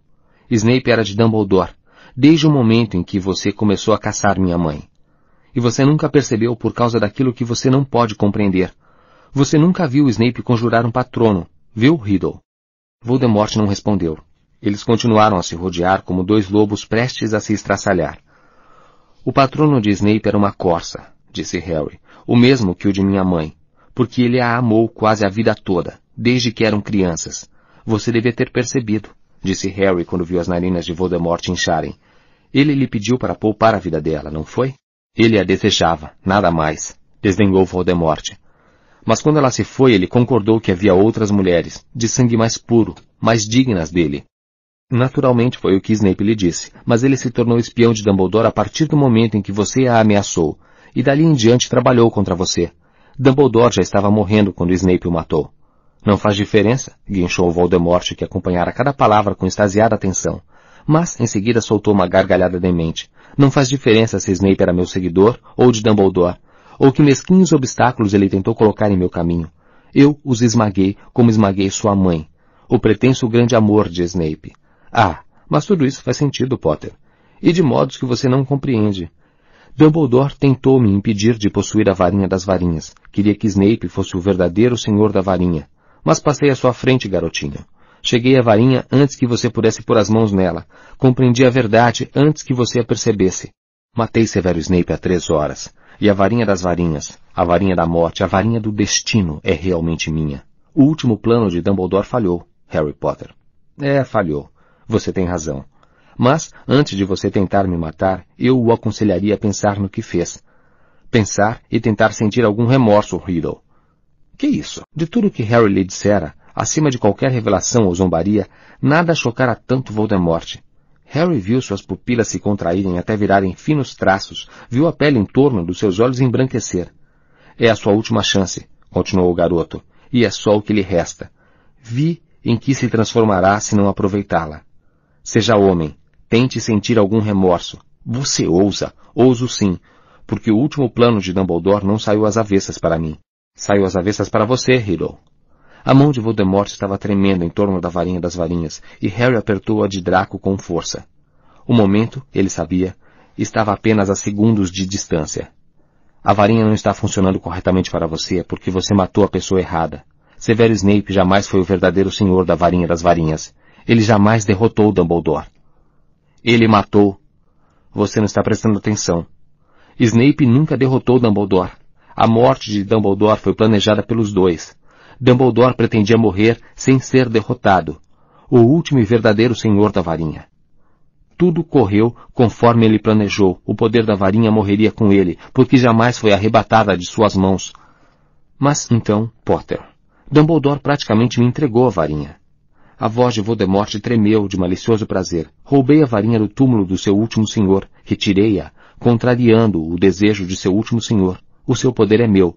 Snape era de Dumbledore, desde o momento em que você começou a caçar minha mãe. E você nunca percebeu por causa daquilo que você não pode compreender. Você nunca viu Snape conjurar um patrono, viu, Riddle? Voldemort não respondeu. Eles continuaram a se rodear como dois lobos prestes a se estraçalhar. O patrono de Snape era uma corça, disse Harry, o mesmo que o de minha mãe, porque ele a amou quase a vida toda, desde que eram crianças. Você devia ter percebido disse Harry quando viu as narinas de Voldemort incharem. Ele lhe pediu para poupar a vida dela, não foi? Ele a desejava, nada mais. Desdenhou Voldemort. Mas quando ela se foi, ele concordou que havia outras mulheres, de sangue mais puro, mais dignas dele. Naturalmente foi o que Snape lhe disse, mas ele se tornou espião de Dumbledore a partir do momento em que você a ameaçou, e dali em diante trabalhou contra você. Dumbledore já estava morrendo quando Snape o matou. Não faz diferença, guinchou Voldemort, que acompanhara cada palavra com extasiada atenção. Mas, em seguida, soltou uma gargalhada demente. Não faz diferença se Snape era meu seguidor ou de Dumbledore, ou que mesquinhos obstáculos ele tentou colocar em meu caminho. Eu os esmaguei como esmaguei sua mãe, o pretenso grande amor de Snape. Ah, Mas tudo isso faz sentido, Potter. E de modos que você não compreende. Dumbledore tentou me impedir de possuir a varinha das varinhas. Queria que Snape fosse o verdadeiro senhor da varinha. Mas passei à sua frente, garotinho. Cheguei à varinha antes que você pudesse pôr as mãos nela. Compreendi a verdade antes que você a percebesse. Matei Severo Snape há três horas. E a varinha das varinhas, a varinha da morte, a varinha do destino é realmente minha. O último plano de Dumbledore falhou, Harry Potter. É, falhou. Você tem razão. Mas, antes de você tentar me matar, eu o aconselharia a pensar no que fez. Pensar e tentar sentir algum remorso, Riddle. Que isso? De tudo que Harry lhe dissera, acima de qualquer revelação ou zombaria, nada chocara tanto Voldemort. Harry viu suas pupilas se contraírem até virarem finos traços, viu a pele em torno dos seus olhos embranquecer. É a sua última chance, continuou o garoto, e é só o que lhe resta. Vi em que se transformará se não aproveitá-la. Seja homem, tente sentir algum remorso. Você ousa, ouso sim, porque o último plano de Dumbledore não saiu às avessas para mim. Saiu às avessas para você, Riddle. A mão de Voldemort estava tremendo em torno da varinha das varinhas, e Harry apertou-a de Draco com força. O momento, ele sabia, estava apenas a segundos de distância. A varinha não está funcionando corretamente para você porque você matou a pessoa errada. Severo Snape jamais foi o verdadeiro senhor da varinha das varinhas. Ele jamais derrotou Dumbledore. Ele matou. Você não está prestando atenção. Snape nunca derrotou Dumbledore. A morte de Dumbledore foi planejada pelos dois. Dumbledore pretendia morrer sem ser derrotado, o último e verdadeiro senhor da varinha. Tudo correu conforme ele planejou. O poder da varinha morreria com ele, porque jamais foi arrebatada de suas mãos. Mas então, Potter, Dumbledore praticamente me entregou a varinha. A voz de Voldemort tremeu de malicioso prazer. Roubei a varinha do túmulo do seu último senhor. Retirei-a, contrariando o desejo de seu último senhor. O seu poder é meu.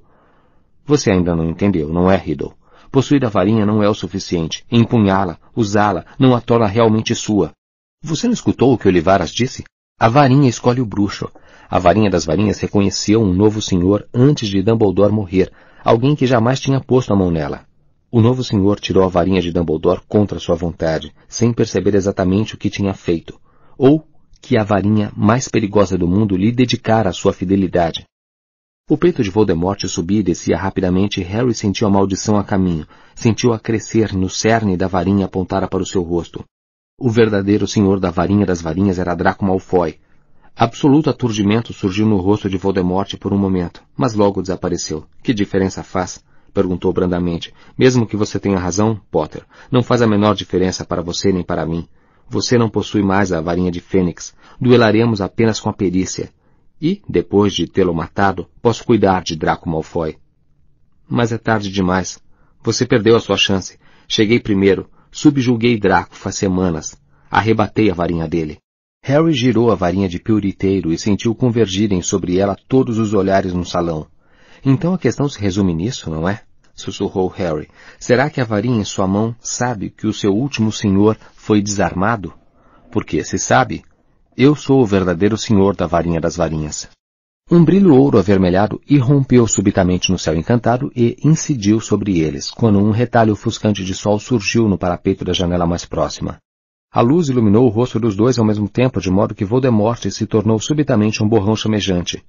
Você ainda não entendeu, não é, Riddle? Possuir a varinha não é o suficiente. Empunhá-la, usá-la, não a torna realmente sua. Você não escutou o que Olivaras disse? A varinha escolhe o bruxo. A varinha das varinhas reconheceu um novo senhor antes de Dumbledore morrer, alguém que jamais tinha posto a mão nela. O novo senhor tirou a varinha de Dumbledore contra sua vontade, sem perceber exatamente o que tinha feito, ou que a varinha mais perigosa do mundo lhe dedicara a sua fidelidade. O peito de Voldemort subia e descia rapidamente e Harry sentiu a maldição a caminho, sentiu-a crescer no cerne da varinha apontada para o seu rosto. O verdadeiro senhor da varinha das varinhas era Draco Malfoy. Absoluto aturdimento surgiu no rosto de Voldemort por um momento, mas logo desapareceu. Que diferença faz? perguntou brandamente. Mesmo que você tenha razão, Potter, não faz a menor diferença para você nem para mim. Você não possui mais a varinha de Fênix. Duelaremos apenas com a perícia. E, depois de tê-lo matado, posso cuidar de Draco Malfoy. Mas é tarde demais. Você perdeu a sua chance. Cheguei primeiro. Subjuguei Draco faz semanas. Arrebatei a varinha dele. Harry girou a varinha de pioriteiro e sentiu convergirem sobre ela todos os olhares no salão. Então a questão se resume nisso, não é? Sussurrou Harry. Será que a varinha em sua mão sabe que o seu último senhor foi desarmado? Porque, se sabe, eu sou o verdadeiro senhor da varinha das varinhas. Um brilho ouro avermelhado irrompeu subitamente no céu encantado e incidiu sobre eles, quando um retalho ofuscante de sol surgiu no parapeito da janela mais próxima. A luz iluminou o rosto dos dois ao mesmo tempo, de modo que Voldemort se tornou subitamente um borrão chamejante.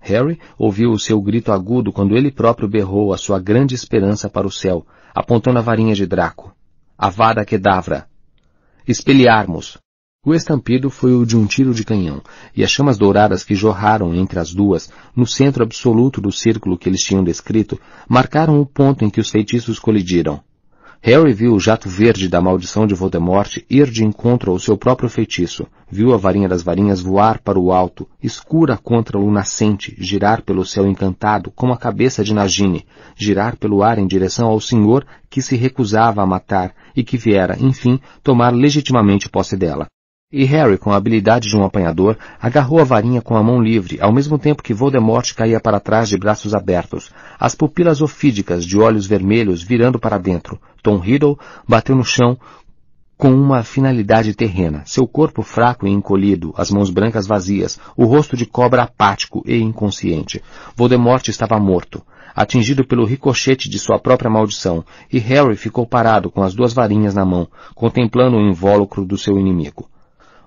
Harry ouviu o seu grito agudo quando ele próprio berrou a sua grande esperança para o céu, apontando a varinha de Draco. Avada Kedavra! Espelharmos! O estampido foi o de um tiro de canhão, e as chamas douradas que jorraram entre as duas, no centro absoluto do círculo que eles tinham descrito, marcaram o ponto em que os feitiços colidiram. Harry viu o jato verde da maldição de Voldemort ir de encontro ao seu próprio feitiço, viu a varinha das varinhas voar para o alto, escura contra o nascente, girar pelo céu encantado como a cabeça de Nagini, girar pelo ar em direção ao senhor que se recusava a matar e que viera, enfim, tomar legitimamente posse dela. E Harry, com a habilidade de um apanhador, agarrou a varinha com a mão livre, ao mesmo tempo que Voldemort caía para trás de braços abertos, as pupilas ofídicas de olhos vermelhos virando para dentro. Tom Riddle bateu no chão com uma finalidade terrena, seu corpo fraco e encolhido, as mãos brancas vazias, o rosto de cobra apático e inconsciente. Voldemort estava morto, atingido pelo ricochete de sua própria maldição, e Harry ficou parado com as duas varinhas na mão, contemplando o invólucro do seu inimigo.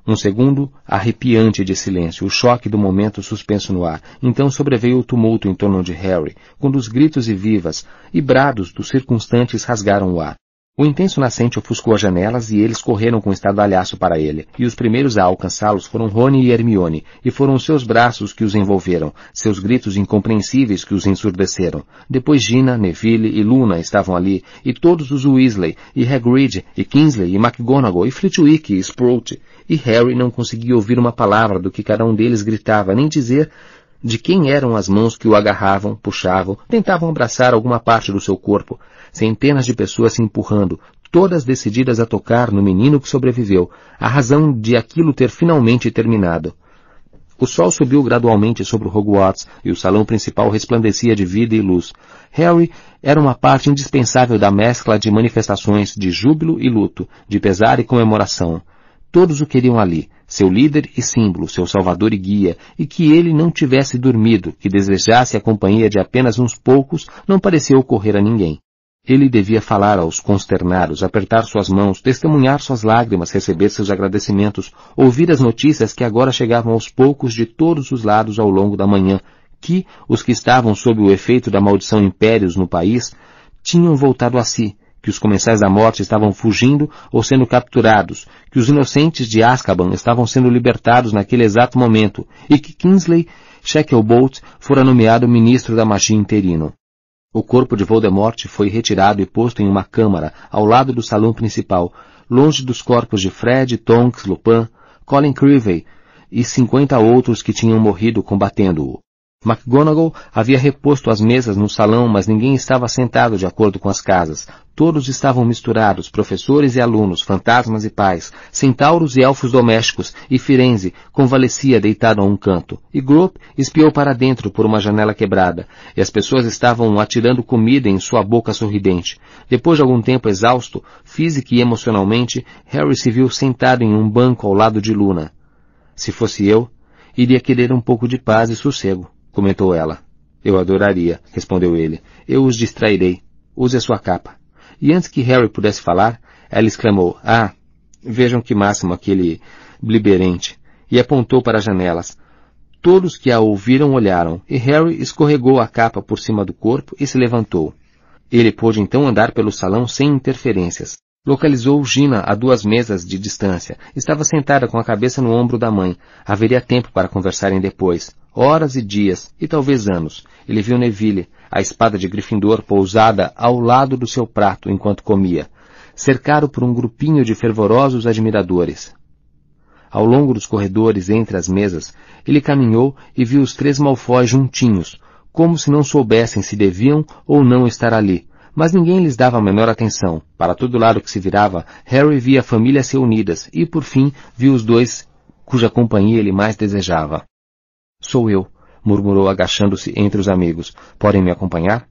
Um segundo arrepiante de silêncio, o choque do momento suspenso no ar. Então sobreveio o tumulto em torno de Harry, quando os gritos e vivas e brados dos circunstantes rasgaram o ar. O intenso nascente ofuscou as janelas e eles correram com estardalhaço para ele, e os primeiros a alcançá-los foram Rony e Hermione, e foram seus braços que os envolveram, seus gritos incompreensíveis que os ensurdeceram. Depois Gina, Neville e Luna estavam ali, e todos os Weasley, e Hagrid, e Kingsley, e McGonagall, e Flitwick, e Sprout, e Harry não conseguia ouvir uma palavra do que cada um deles gritava, nem dizer de quem eram as mãos que o agarravam, puxavam, tentavam abraçar alguma parte do seu corpo centenas de pessoas se empurrando, todas decididas a tocar no menino que sobreviveu, a razão de aquilo ter finalmente terminado. O sol subiu gradualmente sobre o Hogwarts e o salão principal resplandecia de vida e luz. Harry era uma parte indispensável da mescla de manifestações de júbilo e luto, de pesar e comemoração. Todos o queriam ali, seu líder e símbolo, seu salvador e guia, e que ele não tivesse dormido, que desejasse a companhia de apenas uns poucos, não parecia ocorrer a ninguém. Ele devia falar aos consternados, apertar suas mãos, testemunhar suas lágrimas, receber seus agradecimentos, ouvir as notícias que agora chegavam aos poucos de todos os lados ao longo da manhã, que os que estavam sob o efeito da maldição impérios no país tinham voltado a si, que os comensais da morte estavam fugindo ou sendo capturados, que os inocentes de Azkaban estavam sendo libertados naquele exato momento, e que Kingsley Shacklebolt fora nomeado ministro da magia interino. O corpo de Voldemort foi retirado e posto em uma câmara ao lado do salão principal, longe dos corpos de Fred, Tonks, Lupin, Colin Creevey e cinquenta outros que tinham morrido combatendo-o. McGonagall havia reposto as mesas no salão, mas ninguém estava sentado de acordo com as casas. Todos estavam misturados, professores e alunos, fantasmas e pais, centauros e elfos domésticos, e Firenze convalescia deitado a um canto. E Grope espiou para dentro por uma janela quebrada, e as pessoas estavam atirando comida em sua boca sorridente. Depois de algum tempo exausto, física e emocionalmente, Harry se viu sentado em um banco ao lado de Luna. Se fosse eu, iria querer um pouco de paz e sossego comentou ela. Eu adoraria, respondeu ele. Eu os distrairei. Use a sua capa. E antes que Harry pudesse falar, ela exclamou, Ah, vejam que máximo aquele bliberente. E apontou para as janelas. Todos que a ouviram olharam, e Harry escorregou a capa por cima do corpo e se levantou. Ele pôde então andar pelo salão sem interferências. Localizou Gina a duas mesas de distância. Estava sentada com a cabeça no ombro da mãe. Haveria tempo para conversarem depois horas e dias, e talvez anos. Ele viu Neville, a espada de Gryffindor pousada ao lado do seu prato enquanto comia, cercado por um grupinho de fervorosos admiradores. Ao longo dos corredores entre as mesas, ele caminhou e viu os três Malfoy juntinhos, como se não soubessem se deviam ou não estar ali, mas ninguém lhes dava a menor atenção. Para todo lado que se virava, Harry via famílias se unidas e, por fim, viu os dois cuja companhia ele mais desejava. Sou eu, murmurou agachando-se entre os amigos. Podem me acompanhar?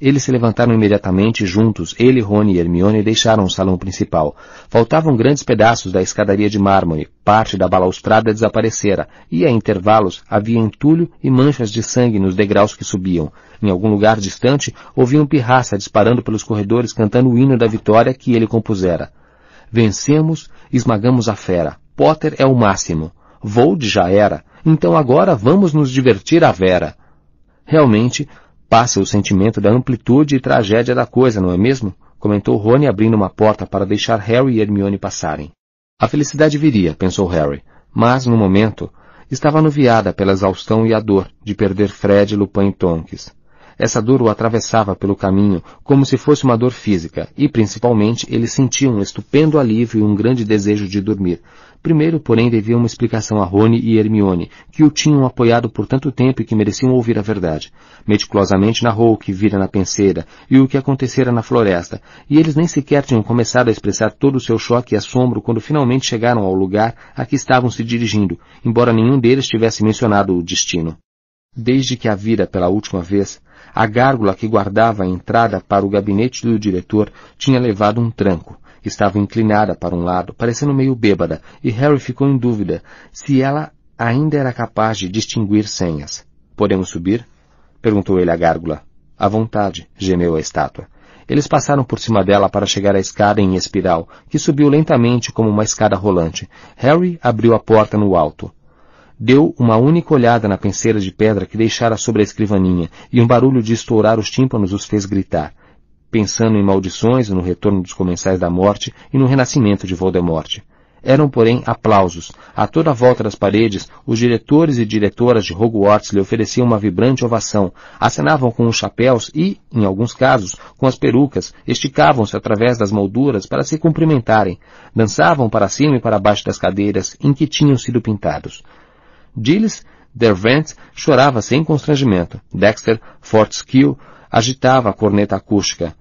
Eles se levantaram imediatamente juntos, ele, Rony e Hermione deixaram o salão principal. Faltavam grandes pedaços da escadaria de mármore, parte da balaustrada desaparecera, e a intervalos havia entulho e manchas de sangue nos degraus que subiam. Em algum lugar distante, ouviam Pirraça disparando pelos corredores cantando o hino da vitória que ele compusera. Vencemos, esmagamos a fera. Potter é o máximo. Vold já era. Então agora vamos nos divertir à vera. Realmente, passa o sentimento da amplitude e tragédia da coisa, não é mesmo? Comentou Rony abrindo uma porta para deixar Harry e Hermione passarem. A felicidade viria, pensou Harry, mas, no momento, estava anuviada pela exaustão e a dor de perder Fred, Lupin e Tonks. Essa dor o atravessava pelo caminho como se fosse uma dor física, e principalmente ele sentia um estupendo alívio e um grande desejo de dormir, Primeiro, porém, devia uma explicação a Rony e Hermione, que o tinham apoiado por tanto tempo e que mereciam ouvir a verdade. Meticulosamente narrou o que vira na penseira e o que acontecera na floresta, e eles nem sequer tinham começado a expressar todo o seu choque e assombro quando finalmente chegaram ao lugar a que estavam se dirigindo, embora nenhum deles tivesse mencionado o destino. Desde que a vira pela última vez, a gárgula que guardava a entrada para o gabinete do diretor tinha levado um tranco, Estava inclinada para um lado, parecendo meio bêbada, e Harry ficou em dúvida se ela ainda era capaz de distinguir senhas. Podemos subir? perguntou ele à gárgula. À vontade, gemeu a estátua. Eles passaram por cima dela para chegar à escada em espiral, que subiu lentamente como uma escada rolante. Harry abriu a porta no alto. Deu uma única olhada na penseira de pedra que deixara sobre a escrivaninha, e um barulho de estourar os tímpanos os fez gritar, pensando em maldições no retorno dos comensais da morte e no renascimento de Voldemort. Eram, porém, aplausos. A toda a volta das paredes, os diretores e diretoras de Hogwarts lhe ofereciam uma vibrante ovação, acenavam com os chapéus e, em alguns casos, com as perucas, esticavam-se através das molduras para se cumprimentarem, dançavam para cima e para baixo das cadeiras em que tinham sido pintados. Gilles Dervent chorava sem constrangimento. Dexter Fortescue agitava a corneta acústica.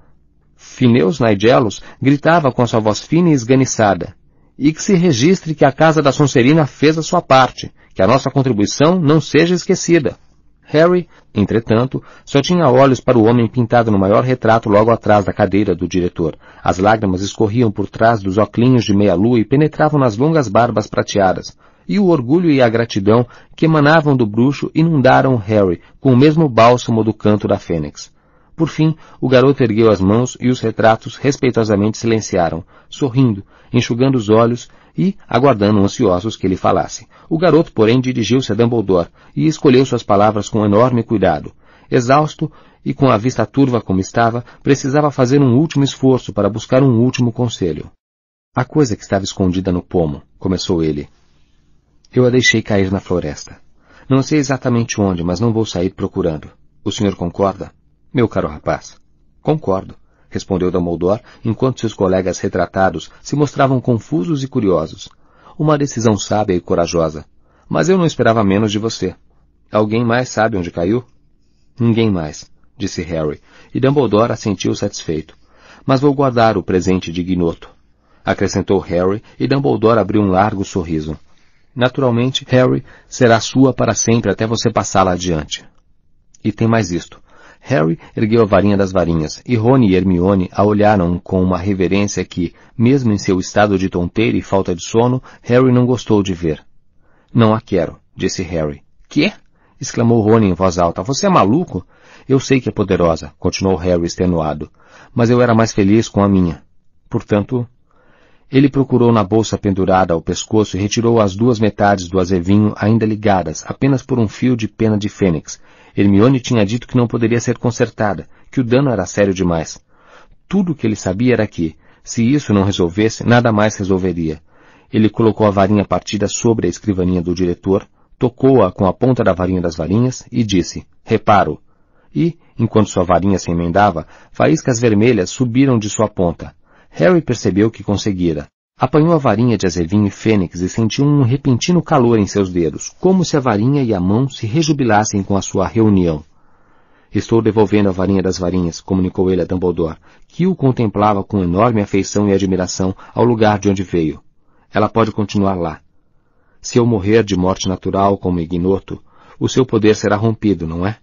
Phineus Nigelos gritava com sua voz fina e esganiçada. E que se registre que a Casa da Sonserina fez a sua parte, que a nossa contribuição não seja esquecida. Harry, entretanto, só tinha olhos para o homem pintado no maior retrato logo atrás da cadeira do diretor. As lágrimas escorriam por trás dos óculos de meia-lua e penetravam nas longas barbas prateadas e o orgulho e a gratidão que emanavam do bruxo inundaram Harry com o mesmo bálsamo do canto da fênix. Por fim, o garoto ergueu as mãos e os retratos respeitosamente silenciaram, sorrindo, enxugando os olhos e aguardando ansiosos que ele falasse. O garoto, porém, dirigiu-se a Dumbledore e escolheu suas palavras com enorme cuidado. Exausto e com a vista turva como estava, precisava fazer um último esforço para buscar um último conselho. A coisa que estava escondida no pomo, começou ele, eu a deixei cair na floresta. Não sei exatamente onde, mas não vou sair procurando. O senhor concorda? Meu caro rapaz. Concordo, respondeu Dumbledore, enquanto seus colegas retratados se mostravam confusos e curiosos. Uma decisão sábia e corajosa. Mas eu não esperava menos de você. Alguém mais sabe onde caiu? Ninguém mais, disse Harry, e Dumbledore assentiu satisfeito. Mas vou guardar o presente de Ignoto. Acrescentou Harry, e Dumbledore abriu um largo sorriso. Naturalmente, Harry será sua para sempre até você passá-la adiante. E tem mais isto. Harry ergueu a varinha das varinhas, e Rony e Hermione a olharam com uma reverência que, mesmo em seu estado de tonteira e falta de sono, Harry não gostou de ver. Não a quero, disse Harry. Que? exclamou Rony em voz alta. Você é maluco? Eu sei que é poderosa, continuou Harry extenuado, mas eu era mais feliz com a minha. Portanto, ele procurou na bolsa pendurada ao pescoço e retirou as duas metades do azevinho ainda ligadas, apenas por um fio de pena de fênix. Hermione tinha dito que não poderia ser consertada, que o dano era sério demais. Tudo o que ele sabia era que, se isso não resolvesse, nada mais resolveria. Ele colocou a varinha partida sobre a escrivaninha do diretor, tocou-a com a ponta da varinha das varinhas e disse, reparo. E, enquanto sua varinha se emendava, faíscas vermelhas subiram de sua ponta. Harry percebeu que conseguira. Apanhou a varinha de azevinho e fênix e sentiu um repentino calor em seus dedos, como se a varinha e a mão se rejubilassem com a sua reunião. Estou devolvendo a varinha das varinhas, comunicou ele a Dumbledore, que o contemplava com enorme afeição e admiração ao lugar de onde veio. Ela pode continuar lá. Se eu morrer de morte natural como ignoto, o seu poder será rompido, não é?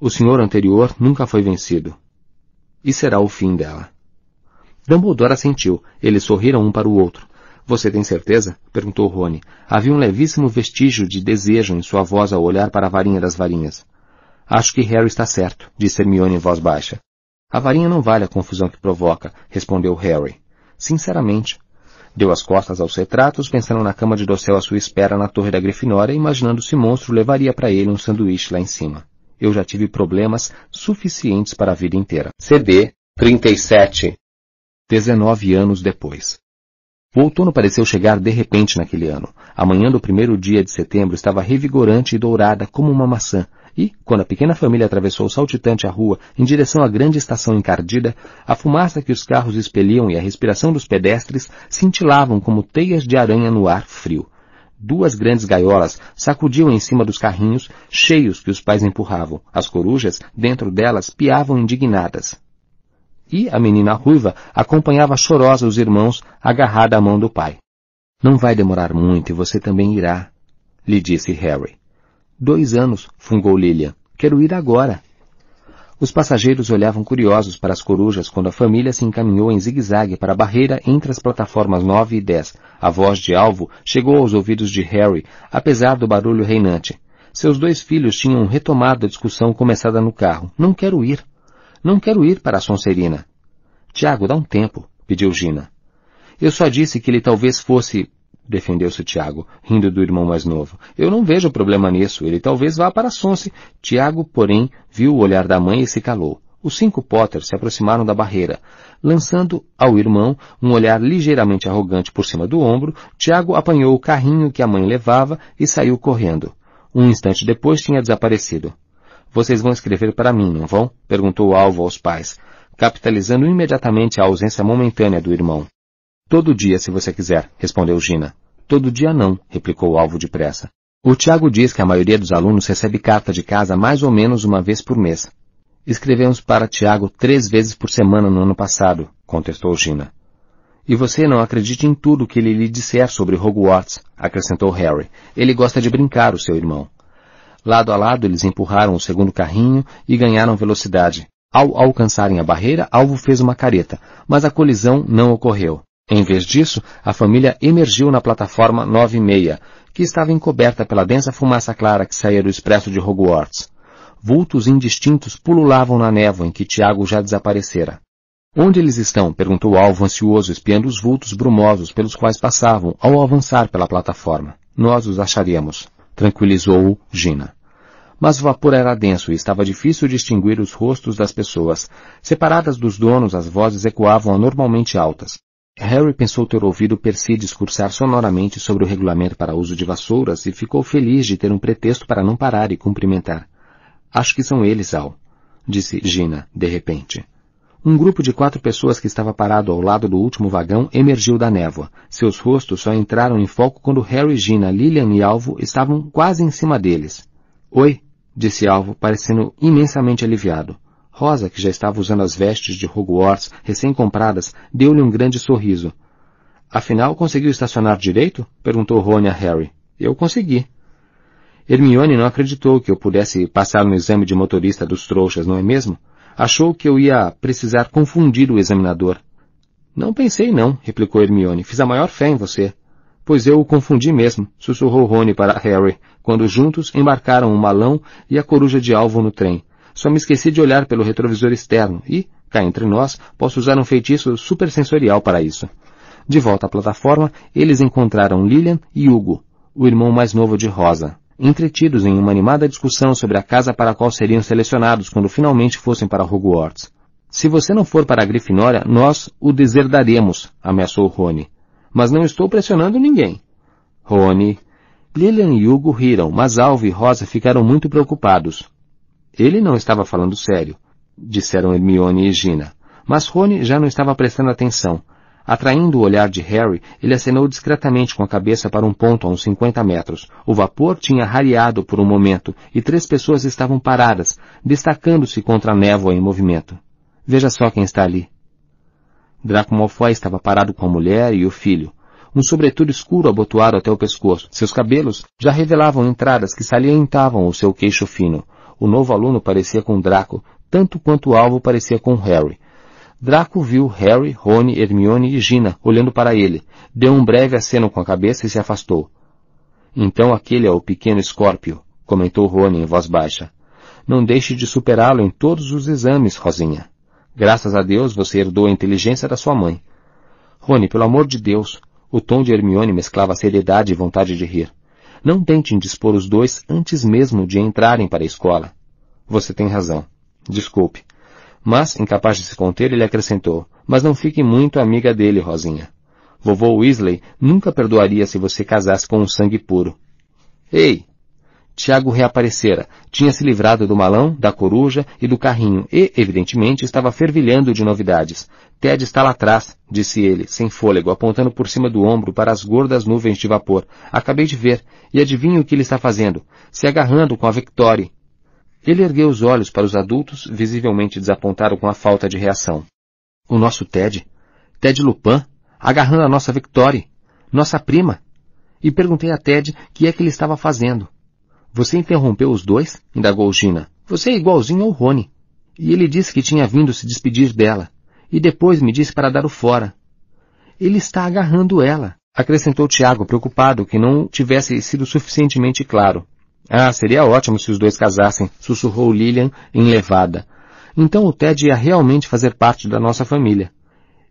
O senhor anterior nunca foi vencido. E será o fim dela. Dumbledore assentiu. Eles sorriram um para o outro. Você tem certeza? perguntou Rony. Havia um levíssimo vestígio de desejo em sua voz ao olhar para a varinha das varinhas. Acho que Harry está certo, disse Hermione em voz baixa. A varinha não vale a confusão que provoca, respondeu Harry. Sinceramente. Deu as costas aos retratos, pensando na cama de dossel à sua espera na torre da Grifinória, imaginando se monstro levaria para ele um sanduíche lá em cima. Eu já tive problemas suficientes para a vida inteira. CD 37 Dezenove anos depois. O outono pareceu chegar de repente naquele ano. A manhã do primeiro dia de setembro estava revigorante e dourada como uma maçã, e, quando a pequena família atravessou saltitante a rua em direção à grande estação encardida, a fumaça que os carros expeliam e a respiração dos pedestres cintilavam como teias de aranha no ar frio. Duas grandes gaiolas sacudiam em cima dos carrinhos, cheios que os pais empurravam. As corujas, dentro delas, piavam indignadas e a menina ruiva acompanhava chorosa os irmãos, agarrada à mão do pai. Não vai demorar muito e você também irá, lhe disse Harry. Dois anos, fungou Lilian. Quero ir agora. Os passageiros olhavam curiosos para as corujas quando a família se encaminhou em zigue-zague para a barreira entre as plataformas 9 e 10. A voz de alvo chegou aos ouvidos de Harry, apesar do barulho reinante. Seus dois filhos tinham retomado a discussão começada no carro. Não quero ir. Não quero ir para a Sonserina. Tiago, dá um tempo, pediu Gina. Eu só disse que ele talvez fosse defendeu-se Tiago, rindo do irmão mais novo. Eu não vejo problema nisso. Ele talvez vá para Sonse. Tiago, porém, viu o olhar da mãe e se calou. Os cinco Potter se aproximaram da barreira. Lançando ao irmão um olhar ligeiramente arrogante por cima do ombro, Tiago apanhou o carrinho que a mãe levava e saiu correndo. Um instante depois tinha desaparecido. Vocês vão escrever para mim, não vão? perguntou alvo aos pais, capitalizando imediatamente a ausência momentânea do irmão. Todo dia, se você quiser, respondeu Gina. Todo dia não, replicou alvo depressa. O Tiago diz que a maioria dos alunos recebe carta de casa mais ou menos uma vez por mês. Escrevemos para Tiago três vezes por semana no ano passado, contestou Gina. E você não acredite em tudo que ele lhe disser sobre Hogwarts, acrescentou Harry. Ele gosta de brincar, o seu irmão. Lado a lado eles empurraram o segundo carrinho e ganharam velocidade. Ao alcançarem a barreira, Alvo fez uma careta, mas a colisão não ocorreu. Em vez disso, a família emergiu na plataforma 9 e meia, que estava encoberta pela densa fumaça clara que saía do expresso de Hogwarts. Vultos indistintos pululavam na névoa em que Tiago já desaparecera. Onde eles estão? perguntou alvo ansioso, espiando os vultos brumosos pelos quais passavam ao avançar pela plataforma. Nós os acharemos, tranquilizou-o Gina. Mas o vapor era denso e estava difícil distinguir os rostos das pessoas. Separadas dos donos, as vozes ecoavam anormalmente altas. Harry pensou ter ouvido Percy discursar sonoramente sobre o regulamento para uso de vassouras e ficou feliz de ter um pretexto para não parar e cumprimentar. Acho que são eles, Al, disse Gina, de repente. Um grupo de quatro pessoas que estava parado ao lado do último vagão emergiu da névoa. Seus rostos só entraram em foco quando Harry, Gina, Lilian e Alvo estavam quase em cima deles. Oi, disse Alvo, parecendo imensamente aliviado. Rosa, que já estava usando as vestes de Hogwarts recém-compradas, deu-lhe um grande sorriso. Afinal, conseguiu estacionar direito? perguntou Rony a Harry. Eu consegui. Hermione não acreditou que eu pudesse passar no exame de motorista dos trouxas, não é mesmo? Achou que eu ia precisar confundir o examinador. Não pensei não, replicou Hermione. Fiz a maior fé em você. Pois eu o confundi mesmo, sussurrou Rony para Harry, quando juntos embarcaram o malão e a coruja de alvo no trem. Só me esqueci de olhar pelo retrovisor externo e, cá entre nós, posso usar um feitiço supersensorial para isso. De volta à plataforma, eles encontraram Lilian e Hugo, o irmão mais novo de Rosa, entretidos em uma animada discussão sobre a casa para a qual seriam selecionados quando finalmente fossem para Hogwarts. Se você não for para a Grifinória, nós o deserdaremos, ameaçou Rony. Mas não estou pressionando ninguém. Rony. Lilian e Hugo riram, mas Alvo e Rosa ficaram muito preocupados. Ele não estava falando sério, disseram Hermione e Gina. Mas Rony já não estava prestando atenção. Atraindo o olhar de Harry, ele acenou discretamente com a cabeça para um ponto a uns 50 metros. O vapor tinha rareado por um momento e três pessoas estavam paradas, destacando-se contra a névoa em movimento. Veja só quem está ali. Draco Malfoy estava parado com a mulher e o filho. Um sobretudo escuro abotoado até o pescoço. Seus cabelos já revelavam entradas que salientavam o seu queixo fino. O novo aluno parecia com Draco, tanto quanto o alvo parecia com Harry. Draco viu Harry, Rony, Hermione e Gina olhando para ele, deu um breve aceno com a cabeça e se afastou. Então aquele é o pequeno Escórpio, comentou Rony em voz baixa. Não deixe de superá-lo em todos os exames, Rosinha. Graças a Deus você herdou a inteligência da sua mãe. Rony, pelo amor de Deus, o tom de Hermione mesclava seriedade e vontade de rir. Não tentem dispor os dois antes mesmo de entrarem para a escola. Você tem razão. Desculpe. Mas, incapaz de se conter, ele acrescentou, mas não fique muito amiga dele, Rosinha. Vovô Weasley nunca perdoaria se você casasse com um sangue puro. Ei! Tiago reaparecera, tinha se livrado do malão, da coruja e do carrinho e, evidentemente, estava fervilhando de novidades. Ted está lá atrás, disse ele, sem fôlego, apontando por cima do ombro para as gordas nuvens de vapor. Acabei de ver, e adivinho o que ele está fazendo? Se agarrando com a Victory. Ele ergueu os olhos para os adultos, visivelmente desapontado com a falta de reação. O nosso Ted? Ted Lupin? Agarrando a nossa Victory? Nossa prima? E perguntei a Ted que é que ele estava fazendo. Você interrompeu os dois? indagou Gina. Você é igualzinho ao Rony. E ele disse que tinha vindo se despedir dela. E depois me disse para dar o fora. Ele está agarrando ela, acrescentou Tiago, preocupado que não tivesse sido suficientemente claro. Ah, seria ótimo se os dois casassem, sussurrou Lilian, enlevada. Então o Ted ia realmente fazer parte da nossa família.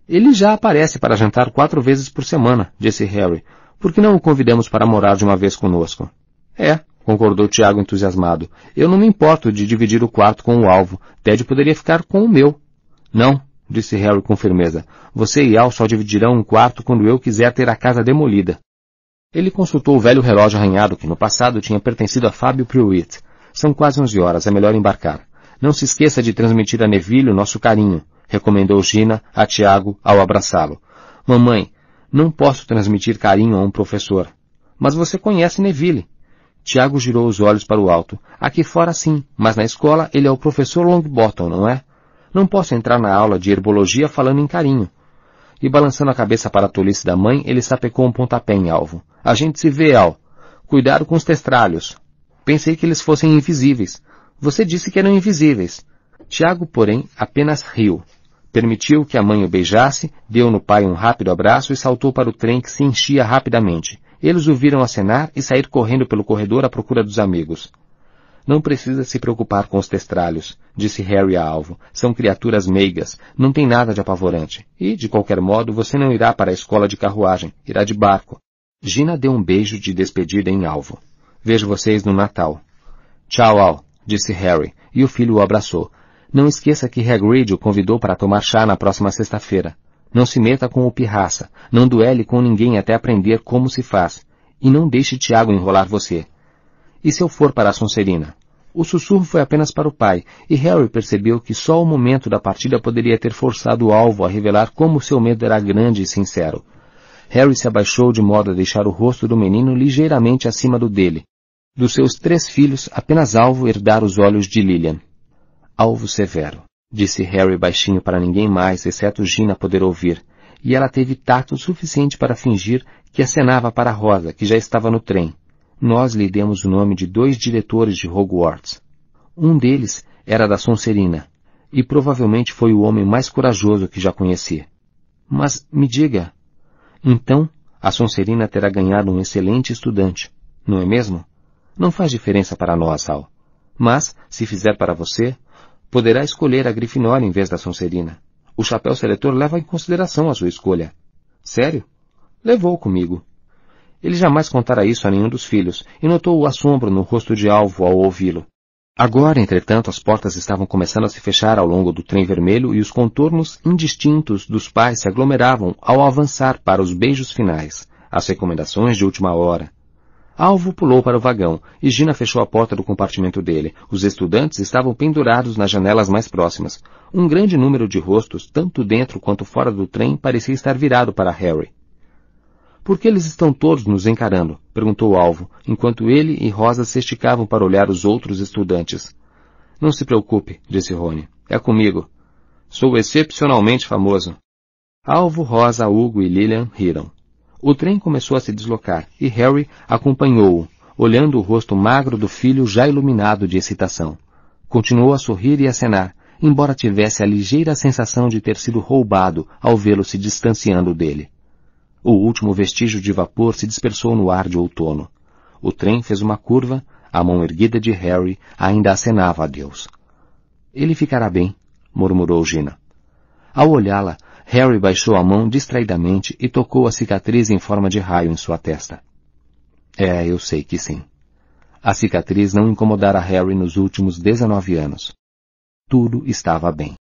Ele já aparece para jantar quatro vezes por semana, disse Harry. Por que não o convidamos para morar de uma vez conosco? É, concordou Tiago entusiasmado. Eu não me importo de dividir o quarto com o alvo. Ted poderia ficar com o meu. Não, disse Harry com firmeza. Você e Al só dividirão um quarto quando eu quiser ter a casa demolida. Ele consultou o velho relógio arranhado que no passado tinha pertencido a Fábio Pruitt. São quase onze horas, é melhor embarcar. Não se esqueça de transmitir a Neville o nosso carinho, recomendou Gina a Tiago ao abraçá-lo. Mamãe, não posso transmitir carinho a um professor. Mas você conhece Neville. Tiago girou os olhos para o alto. Aqui fora sim, mas na escola ele é o professor Longbottom, não é? Não posso entrar na aula de herbologia falando em carinho. E balançando a cabeça para a tolice da mãe, ele sapecou um pontapé em alvo. A gente se vê, Al. Cuidado com os testralhos. Pensei que eles fossem invisíveis. Você disse que eram invisíveis. Tiago, porém, apenas riu. Permitiu que a mãe o beijasse, deu no pai um rápido abraço e saltou para o trem que se enchia rapidamente. Eles o viram acenar e sair correndo pelo corredor à procura dos amigos. Não precisa se preocupar com os testralhos, disse Harry a Alvo. São criaturas meigas, não tem nada de apavorante. E, de qualquer modo, você não irá para a escola de carruagem, irá de barco. Gina deu um beijo de despedida em Alvo. Vejo vocês no Natal. Tchau, Al, disse Harry, e o filho o abraçou. Não esqueça que Hagrid o convidou para tomar chá na próxima sexta-feira. Não se meta com o pirraça, não duele com ninguém até aprender como se faz. E não deixe Tiago enrolar você. E se eu for para a Sonserina? O sussurro foi apenas para o pai, e Harry percebeu que só o momento da partida poderia ter forçado o alvo a revelar como seu medo era grande e sincero. Harry se abaixou de modo a deixar o rosto do menino ligeiramente acima do dele. Dos seus três filhos, apenas Alvo herdara os olhos de Lilian. Alvo severo, disse Harry baixinho para ninguém mais, exceto Gina poder ouvir, e ela teve tato suficiente para fingir que acenava para Rosa, que já estava no trem nós lhe demos o nome de dois diretores de Hogwarts. Um deles era da Sonserina, e provavelmente foi o homem mais corajoso que já conheci. Mas me diga, então a Sonserina terá ganhado um excelente estudante, não é mesmo? Não faz diferença para nós, Al. Mas, se fizer para você, poderá escolher a Grifinória em vez da Sonserina. O chapéu seletor leva em consideração a sua escolha. Sério? Levou comigo. Ele jamais contara isso a nenhum dos filhos, e notou o assombro no rosto de Alvo ao ouvi-lo. Agora, entretanto, as portas estavam começando a se fechar ao longo do trem vermelho e os contornos indistintos dos pais se aglomeravam ao avançar para os beijos finais, as recomendações de última hora. Alvo pulou para o vagão e Gina fechou a porta do compartimento dele. Os estudantes estavam pendurados nas janelas mais próximas. Um grande número de rostos, tanto dentro quanto fora do trem, parecia estar virado para Harry. Por que eles estão todos nos encarando? perguntou alvo, enquanto ele e Rosa se esticavam para olhar os outros estudantes. Não se preocupe, disse Rony. É comigo. Sou excepcionalmente famoso. Alvo, Rosa, Hugo e Lilian riram. O trem começou a se deslocar e Harry acompanhou-o, olhando o rosto magro do filho já iluminado de excitação. Continuou a sorrir e acenar, embora tivesse a ligeira sensação de ter sido roubado ao vê-lo se distanciando dele. O último vestígio de vapor se dispersou no ar de outono. O trem fez uma curva, a mão erguida de Harry ainda acenava a Deus. Ele ficará bem, murmurou Gina. Ao olhá-la, Harry baixou a mão distraidamente e tocou a cicatriz em forma de raio em sua testa. É, eu sei que sim. A cicatriz não incomodara Harry nos últimos dezenove anos. Tudo estava bem.